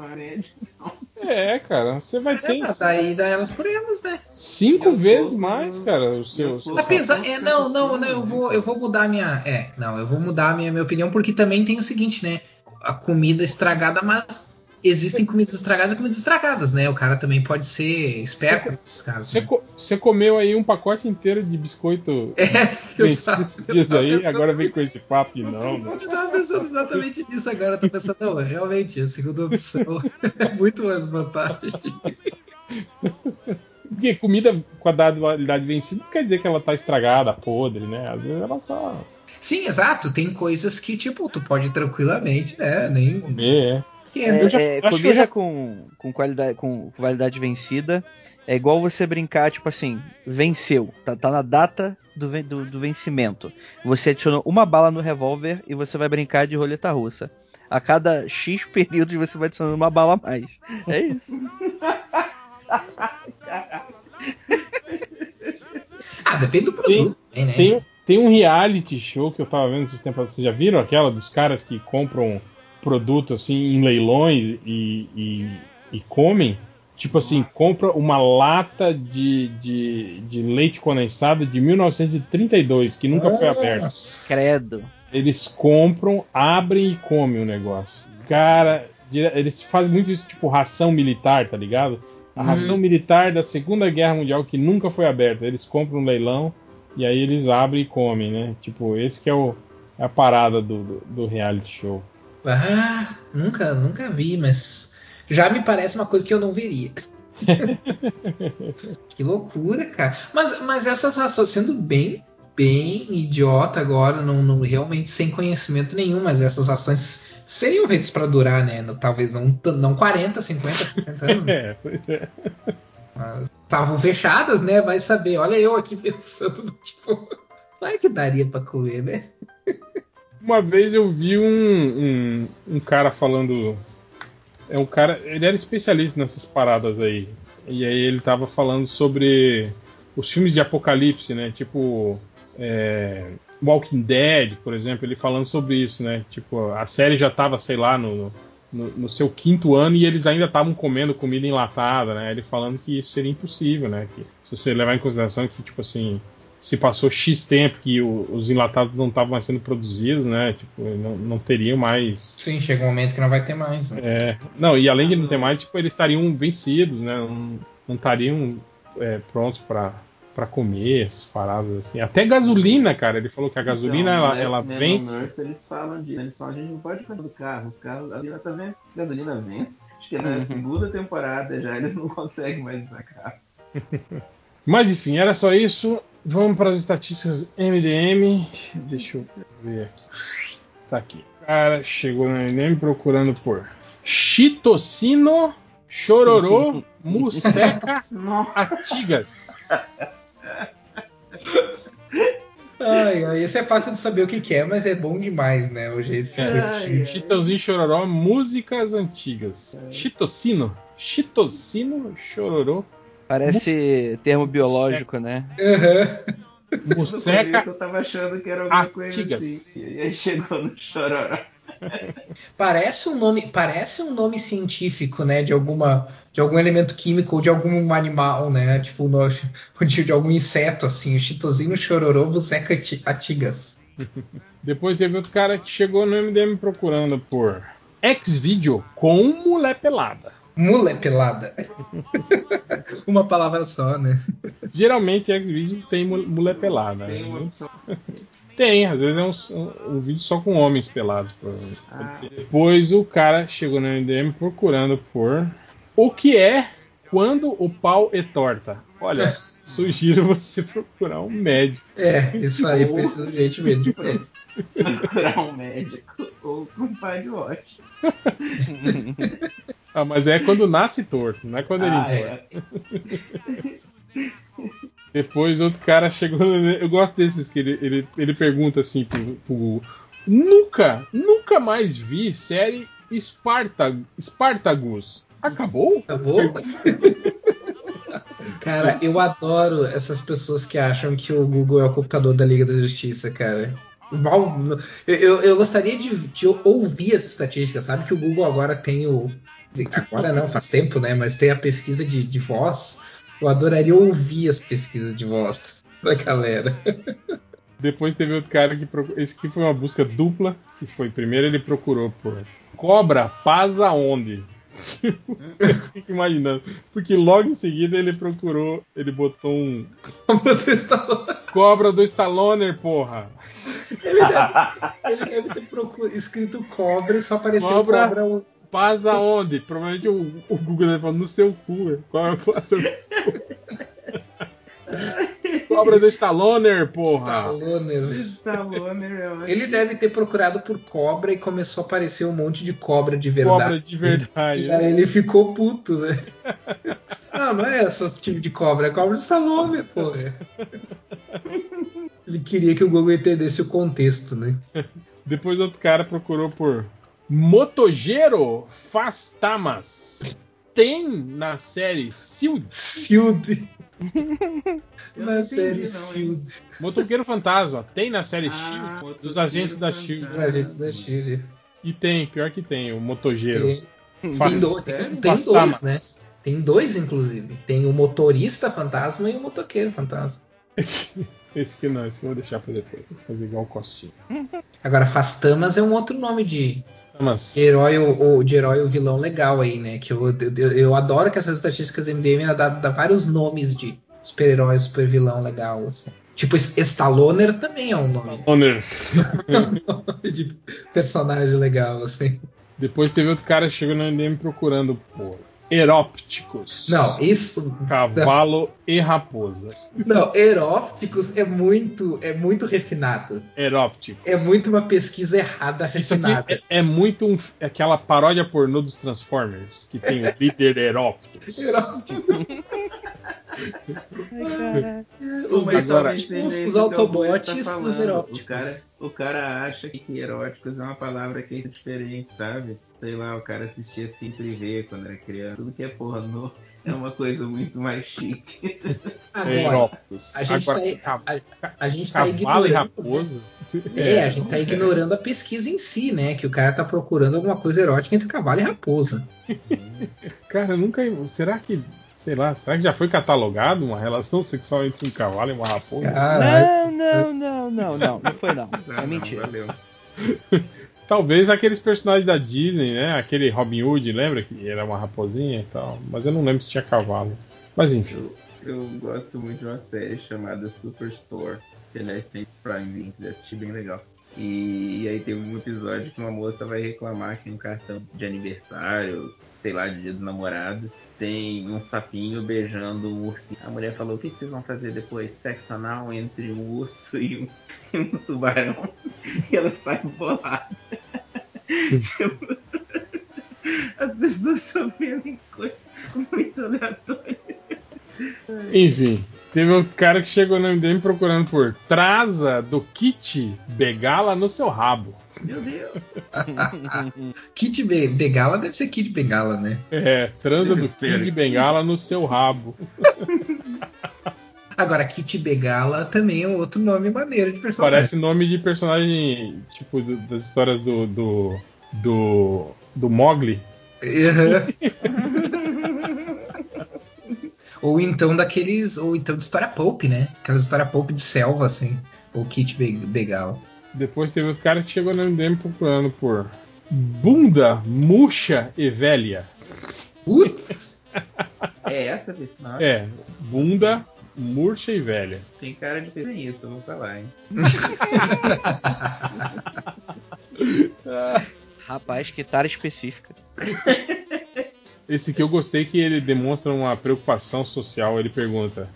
É, cara, você vai ter É, daí dá elas por elas, né? cinco vezes mais, cara, o seu. seu Apesar, é, não, não, não, eu vou, eu vou mudar minha, é, não, eu vou mudar minha, minha opinião porque também tem o seguinte, né? A comida estragada, mas existem comidas estragadas e comidas estragadas, né? O cara também pode ser esperto nesses casos. Você, né? você comeu aí um pacote inteiro de biscoito [LAUGHS] É, esses dias aí, agora vem com esse papo de não, não. Eu tava pensando exatamente nisso agora. Eu tô pensando, não, realmente, a segunda opção é muito mais vantagem. [LAUGHS] Porque comida com a validade vencida não quer dizer que ela tá estragada, podre, né? Às vezes ela só Sim, exato. Tem coisas que, tipo, tu pode tranquilamente, né? Nem. comer, é. É, já- é, comida já- com, com, qualidade, com validade vencida é igual você brincar, tipo assim, venceu, tá, tá na data do, do, do vencimento. Você adicionou uma bala no revólver e você vai brincar de roleta russa. A cada X períodos você vai adicionando uma bala a mais. É isso. [LAUGHS] Ah, depende do produto também, né? Tem, tem um reality show que eu tava vendo esses tempos. Vocês já viram aquela dos caras que compram produto assim em leilões e, e, e comem? Tipo assim, compra uma lata de, de, de leite condensado de 1932, que nunca foi aberta. Credo. Eles compram, abrem e comem o negócio. Cara, eles fazem muito isso, tipo ração militar, tá ligado? A Hum. ração militar da Segunda Guerra Mundial que nunca foi aberta. Eles compram um leilão e aí eles abrem e comem, né? Tipo, esse que é o, é a parada do, do, do reality show. Ah, nunca, nunca vi, mas já me parece uma coisa que eu não veria. [LAUGHS] que loucura, cara. Mas, mas essas rações, sendo bem, bem idiota agora, não, não- realmente sem conhecimento nenhum, mas essas ações seriam feitas para durar, né? No- talvez não, não 40, 50, 50 anos. né? [LAUGHS] É, pois é. Estavam fechadas, né? Vai saber. Olha eu aqui [LAUGHS] pensando, tipo, vai que daria para comer, né? Uma vez eu vi um, um, um cara falando. É um cara. Ele era especialista nessas paradas aí. E aí ele tava falando sobre os filmes de apocalipse, né? Tipo. é, Walking Dead, por exemplo, ele falando sobre isso, né? Tipo, a série já tava, sei lá, no, no, no seu quinto ano e eles ainda estavam comendo comida enlatada, né? Ele falando que isso seria impossível, né? Que se você levar em consideração que, tipo assim, se passou X tempo que o- os enlatados não estavam mais sendo produzidos, né? Tipo, não, não teriam mais. Sim, chega um momento que não vai ter mais. Né? É, não, e além de não ter mais, tipo, eles estariam vencidos, né? Não, não estariam é, prontos para para comer essas paradas assim. Até gasolina, cara. Ele falou que a gasolina Então, ela, ela on vence. Earth, eles falam disso. Eles falam, a gente não pode ficar do carro. Os carros, a gasolina tá vendo? A gasolina vence. Acho que na Uhum. segunda temporada já eles não [LAUGHS] conseguem mais usar carro. Mas enfim, era só isso. Vamos para as estatísticas MDM. Deixa eu ver aqui. Tá aqui. O cara chegou no MDM procurando por Chitocino, Chororô, [LAUGHS] Museca, Atigas. Ai, ai, esse é fácil de saber o que, que é, mas é bom demais, né? O jeito que foi É, escrito. Chitãozinho Chororó, músicas antigas. Chitocino, Chitocino, Chororô. Parece termo biológico, né? [LAUGHS] Começo eu tava achando que era alguma coisa Atigas. assim. E aí chegou no chororó. Parece um nome, parece um nome científico, né? De alguma, de algum elemento químico ou de algum animal, né? Tipo no, [LAUGHS] de, de algum inseto assim. O chitozinho chororô, buceca ati- atigas. [LAUGHS] Depois teve outro cara que chegou no MDM procurando por X-Video com mulher pelada. Mulher pelada. [LAUGHS] Uma palavra só, né? Geralmente X-Video tem mu- mulher pelada. Tem né? uma opção. [LAUGHS] Tem, às vezes é um, um- um vídeo só com homens pelados. provavelmente. Ah. Depois o cara chegou no MDM procurando por o que é quando o pau é torta. Olha, [LAUGHS] sugiro você procurar um médico. É, isso aí precisa de gente mesmo de. Procurar um médico ou um pai de watch. Ah, mas é quando nasce torto, não é quando ele Ah, entorta. é. [LAUGHS] Depois outro cara chegou. Eu gosto desses que ele, ele, ele pergunta assim pro, pro Google. Nunca, nunca mais vi série Sparta, Spartacus. Acabou? Acabou? [LAUGHS] Cara, eu adoro essas pessoas que acham que o Google é o computador da Liga da Justiça, cara. Mal- Eu, eu, eu gostaria de, de ouvir essa estatística, sabe? Que o Google agora tem o. Agora não, faz tempo, né? Mas tem a pesquisa de, de voz. Eu adoraria ouvir as pesquisas de voz [LAUGHS] da galera. Depois teve outro cara que procurou. Esse aqui foi uma busca dupla. Que foi primeiro ele procurou por cobra paz aonde? Eu [LAUGHS] fico imaginando. Porque logo em seguida ele procurou, ele botou um. Cobra do Stallone. Cobra do Stallone, porra. Ele deve, ele deve ter procur- escrito cobra e só apareceu Cobra. cobra. Paz aonde? Provavelmente o, o Google deve falar no seu cu. Qual é a classe do seu cu? [LAUGHS] Cobra do Stallone, porra. Stallone. Stallone, eu acho Ele deve ter procurado por cobra e começou a aparecer um monte de cobra de verdade. Cobra de verdade. E aí ele ficou puto, né? Não, [LAUGHS] não é esse tipo de cobra, é cobra de Stallone, porra. Ele queria que o Google entendesse o contexto, né? Depois outro cara procurou por Motogero Fastamas. Tem na série Shield. Shield. Eu [LAUGHS] Na série não, hein? Shield. Motoqueiro Fantasma. Tem na série Ah, Shield. Dos agentes da. Shield. Os agentes da Shield. E tem, pior que tem, o Motogero. Tem, tem, dois, tem, tem dois, né? Tem dois, inclusive. Tem o motorista fantasma e o motoqueiro fantasma. [LAUGHS] Esse que não, esse que eu vou deixar pra depois. Vou fazer igual o Costinha. [LAUGHS] Agora, Fastamas é um outro nome de Mas, herói ou, de herói ou vilão legal aí, né? Que eu, eu, eu adoro que essas estatísticas MDM dá, dá vários nomes de super-herói, super-vilão legal, assim. Tipo, es- Staloner também é um nome Honor. [LAUGHS] de personagem legal, assim. Depois teve outro cara que chegou no MDM procurando por Herópticos. Não, isso. Cavalo e raposa. Não, Herópticos é muito, é muito refinado. Herópticos. É muito uma pesquisa errada Isso aqui refinada. é, é muito um- aquela paródia pornô dos Transformers, que tem o [LAUGHS] líder Herópticos. Os, Mas Agora- talvez seja os- isso os que o Autobots tá. Herópticos. O cara, o cara acha que eróticos é uma palavra que é diferente, sabe? Sei lá, o cara assistia sempre ver quando era criança. Tudo que é pornô [LAUGHS] é uma coisa muito mais chique. [LAUGHS] Agora, a gente Agora, tá, a, a gente tá cavalo e ignorando. raposa. É, a gente tá ignorando a pesquisa em si, né? Que o cara tá procurando alguma coisa erótica entre cavalo e raposa. Cara, nunca. Será que. Sei lá, será que já foi catalogado uma relação sexual entre um cavalo e uma raposa? Não, não, não, não, não, não foi não. [LAUGHS] É mentira. Valeu. [LAUGHS] Talvez aqueles personagens da Disney, né? Aquele Robin Hood, lembra que era uma raposinha e tal. Mas eu não lembro se tinha cavalo. Mas enfim. Eu gosto muito de uma série chamada Superstore, que aliás tem Prime Video, que assistir bem legal. E, e aí tem um episódio que uma moça vai reclamar que um cartão de aniversário, sei lá, de dia dos namorados, tem um sapinho beijando um ursinho. A mulher falou, o que, que vocês vão fazer depois? Sexo anal entre um urso e um, [LAUGHS] um tubarão. E ela sai bolada. Tipo, [LAUGHS] As pessoas são vendo coisas muito aleatórias. Enfim. Teve um cara que chegou no MDM procurando por Traza do Kit Begala no seu rabo. Meu Deus! [LAUGHS] Kit Be- Bengala deve ser Kid Bengala, né? É, transa do que- Bengala no seu rabo. [LAUGHS] Agora, Kit Begala também é um outro nome maneiro de personagem. Parece nome de personagem, tipo, do- das histórias do. do. do, do Mogli. [LAUGHS] ou então daqueles. Ou então de história pulp, né? Aquelas história pulp de selva, assim. Ou Kit Be- Begala. Depois teve outro cara que chegou no MDM procurando por bunda, murcha e velha. [LAUGHS] É essa a personagem? É, bunda, murcha e velha. Tem cara de isso, eu vou falar, hein? [LAUGHS] Rapaz, que tara específica. [LAUGHS] Esse que eu gostei que ele demonstra uma preocupação social. Ele pergunta: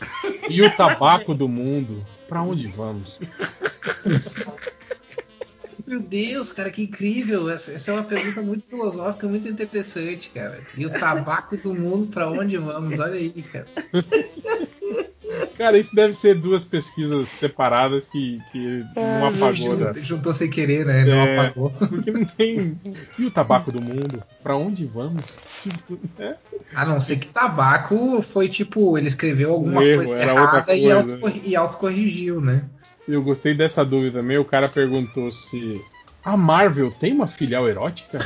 E o tabaco do mundo? Pra onde vamos? [LAUGHS] Meu Deus, cara, que incrível! Essa, essa é uma pergunta muito filosófica, muito interessante, cara. E o tabaco do mundo, pra onde vamos? Olha aí, cara. Cara, isso deve ser duas pesquisas separadas que, que ele não apagou. Juntou, Da... juntou sem querer, né? Não É, apagou. Porque não tem. E o tabaco do mundo? Pra onde vamos? É. A não ser que tabaco foi tipo, ele escreveu alguma Um erro, coisa errada e, e autocorrigiu, né? Eu gostei dessa dúvida também. O cara perguntou se a Marvel tem uma filial erótica? [LAUGHS]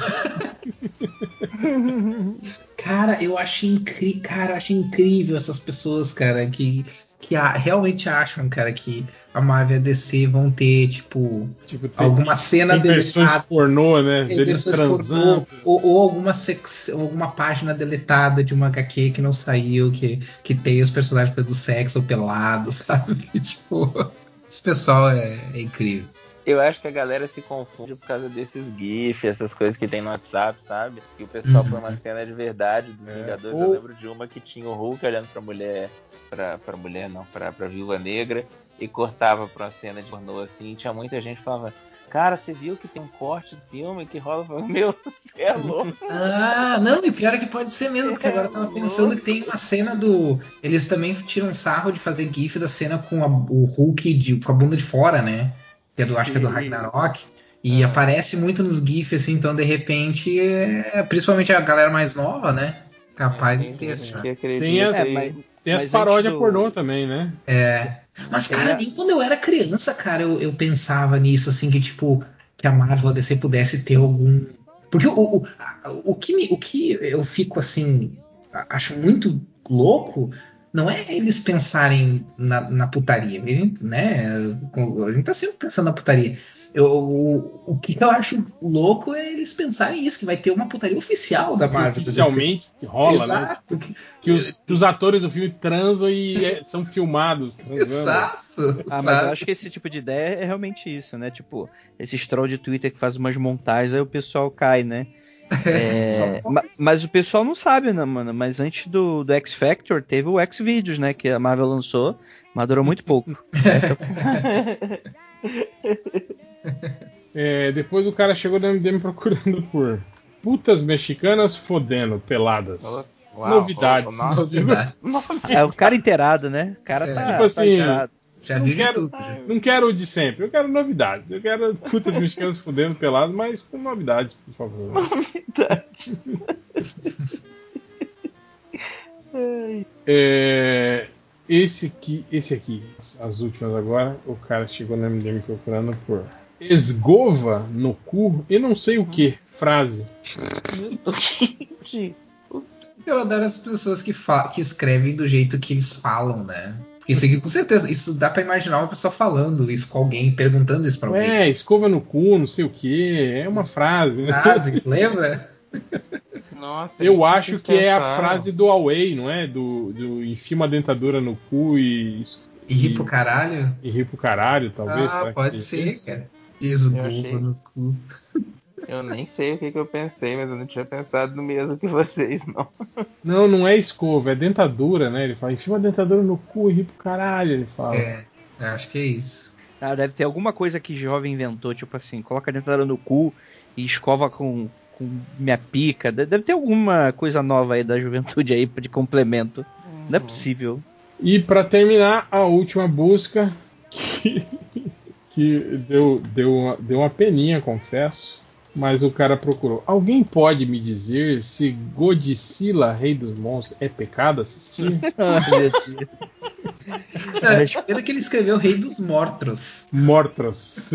Cara, eu achei incrível, cara, eu achei incrível essas pessoas, cara, que que a- realmente acham, cara, que a Marvel e a DC vão ter, tipo, Tem- alguma cena tem deletada. pornô, né? Deles transando. pornô, ou, ou alguma, sex- alguma página deletada de uma HQ que não saiu, que, que tem os personagens do sexo pelados, [LAUGHS] sabe? Tipo, esse pessoal é, é incrível. Eu acho que a galera se confunde por causa desses GIFs, essas coisas que tem no WhatsApp, sabe? Que o pessoal Uhum. põe uma cena de verdade dos Vingadores. Ou- Eu lembro de uma que tinha o Hulk olhando pra mulher, pra, pra mulher não, pra, pra viúva negra, e cortava pra uma cena de pornô assim, e tinha muita gente que falava. Cara, você viu que tem um corte do filme que rola? Falei, [LAUGHS] Meu, você é louco. Ah, não, e pior é que pode ser mesmo, porque agora eu tava pensando que tem uma cena do. Eles também tiram sarro de fazer GIF da cena com a- o Hulk de- com a bunda de fora, né? Que é do, acho que é do. Ragnarok. E aparece muito nos GIFs, assim, então de repente, é, principalmente a galera mais nova, né? Capaz de ter essa. Tem as, É, mas- tem as paródias do- pornô também, né? É. Mas, cara, nem quando eu era criança, cara, eu, eu pensava nisso, assim, que, tipo, que a Marvel a DC pudesse ter algum. Porque o, o, o, que, me- o que eu fico, assim, acho muito louco. Não é eles pensarem na, na putaria, né? A gente tá sempre pensando na putaria. Eu, o, o que eu acho louco é eles pensarem isso, que vai ter uma putaria oficial da Que Marvel. oficialmente rola, né? Exato. Que os, que os atores do filme transam e é, são filmados. transando. Ah, mas eu acho que esse tipo de ideia é realmente isso, né? Tipo, esses troll de Twitter que faz umas montagens, aí o pessoal cai, né? [LAUGHS] É, Só ma- mas o pessoal não sabe, né, mano? Mas antes do, do X Factor teve o X Videos, né? Que a Marvel lançou, mas durou muito pouco. [LAUGHS] Essa [LAUGHS] É, depois o cara chegou no MDM procurando por putas mexicanas fodendo, peladas. Uau, novidades. uau, [LAUGHS] novidades. É o cara inteirado, né? O cara tá, tipo tá assim, inteirado. não, quero, não quero o de sempre, eu quero novidades. Eu quero putas mexicanas fodendo peladas, mas com novidades, por favor. [LAUGHS] É, esse aqui, esse aqui, as últimas agora, o cara chegou no MDM procurando por esgova no cu e não sei o que. Frase. Eu adoro as pessoas que, fa- que escrevem do jeito que eles falam, né? Isso aqui, com certeza, isso dá pra imaginar uma pessoa falando isso com alguém, perguntando isso pra alguém. É, escova no cu, não sei o que. É uma frase. né? Frase, lembra? Nossa, Eu acho que é a frase do Away, não é? Do, do enfia uma dentadura no cu e. E ri pro caralho? E ri pro caralho, talvez. Ah, pode que- ser, cara. Achei- no cu. [LAUGHS] Eu nem sei o que, que eu pensei, mas eu não tinha pensado no mesmo que vocês, não. [LAUGHS] Não, não é escova, é dentadura, né? Ele fala, enfia uma dentadura no cu e ri pro caralho, ele fala. É, eu acho que é isso. Ah, deve ter alguma coisa que jovem inventou, tipo assim, coloca a dentadura no cu e escova com, com minha pica. De- Deve ter alguma coisa nova aí da juventude aí de complemento. Não é possível. E pra terminar, a última busca [LAUGHS] que, que deu, deu, uma, deu uma peninha, confesso. Mas o cara procurou. Alguém pode me dizer se Godzilla, Rei dos Monstros, é pecado assistir? [LAUGHS] É, Primeiro que ele escreveu Rei dos Mortos. Mortros.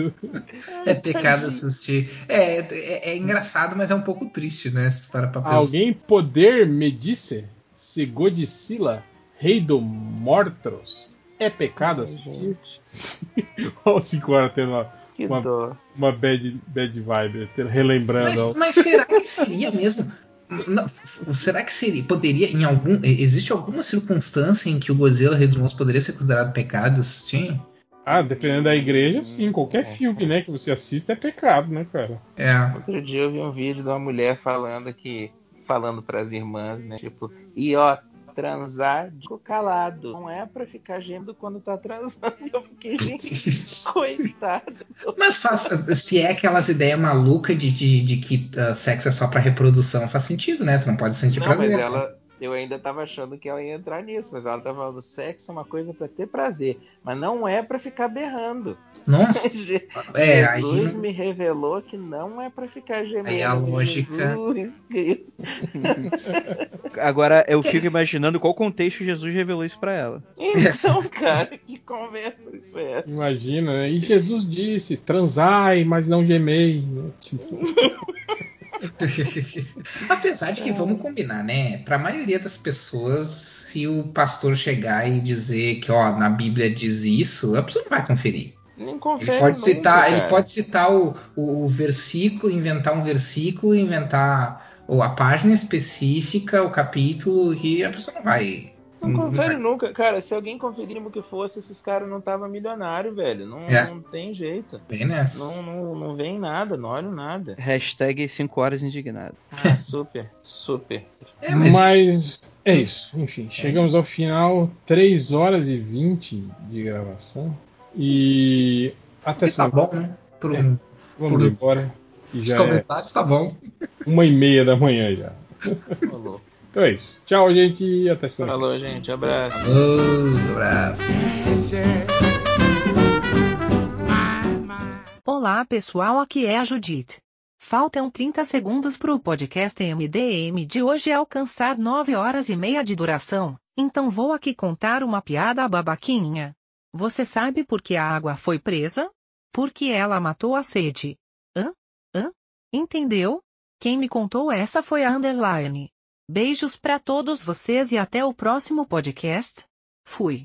É pecado assistir. É, é, é engraçado, mas é um pouco triste, né? Se para pra pensar. Alguém poder me disse se Godzilla, Rei dos Mortros, é pecado assistir? [LAUGHS] Olha o 5 horas tendo uma, Que uma, dó. uma bad, bad vibe, relembrando. Mas, mas será que seria mesmo? Não, será que seria? Poderia, em algum. Existe alguma circunstância em que o Godzilla Rei dos Monstros poderia ser considerado pecado assistir? Ah, dependendo da igreja, sim. Qualquer filme, né, que você assista é pecado, né, cara? É. Outro dia eu vi um vídeo de uma mulher falando que. falando pras irmãs, né? Tipo, e ó, transar ficou calado. Não é pra ficar gemendo quando tá transando. Eu fiquei, gente, [LAUGHS] coitado. Mas faz, se é aquelas ideias malucas de, de, de que ah, sexo é só pra reprodução, faz sentido, né? Tu não pode sentir Não, prazer. mas né? ela. Eu ainda tava achando que ela ia entrar nisso, mas ela tava falando sexo é uma coisa pra ter prazer, mas não é pra ficar berrando. Nossa. [LAUGHS] É, aí Jesus não- me revelou que não é pra ficar gemendo. Aí a lógica- Jesus? [LAUGHS] Agora eu fico imaginando qual contexto Jesus revelou isso pra ela. Então, cara, que conversa isso foi essa? Imagina, né? E Jesus disse: transai, mas não gemei. Tipo, [LAUGHS] [LAUGHS] Apesar de que, vamos combinar, né? Pra maioria das pessoas, se o pastor chegar e dizer que, ó, na Bíblia diz isso, a pessoa não vai conferir. Nem confere Ele pode nunca, citar, ele cara. pode citar o, o, o versículo, inventar um versículo, inventar ou a página específica, o capítulo, que a pessoa não vai. Não não confere nunca. Cara, se alguém conferir o que fosse, esses caras não estavam milionário, velho. Não, É. não tem jeito. Bem nessa. Não, não, não vem nada, não olho nada. Hashtag 5 horas indignado. Ah, [LAUGHS] super, super. É, mas... é isso. Enfim, chegamos ao final. 3 horas e 20 de gravação. E até Tá semana. bom, né? Um- É, vamos por- embora. Os já é comentários tá bom. uma e meia da manhã já. Falou. Então é isso. Tchau, gente, e até semana. Falou, gente. Abraço. Ô, abraço. Olá pessoal, aqui é a Judith. Faltam 30 segundos para o podcast MDM de hoje alcançar 9 horas e meia de duração, então vou aqui contar uma piada babaquinha. Você sabe por que a água foi presa? Porque ela matou a sede. Hã? Hã? Entendeu? Quem me contou essa foi a Underline. Beijos pra todos vocês e até o próximo podcast. Fui.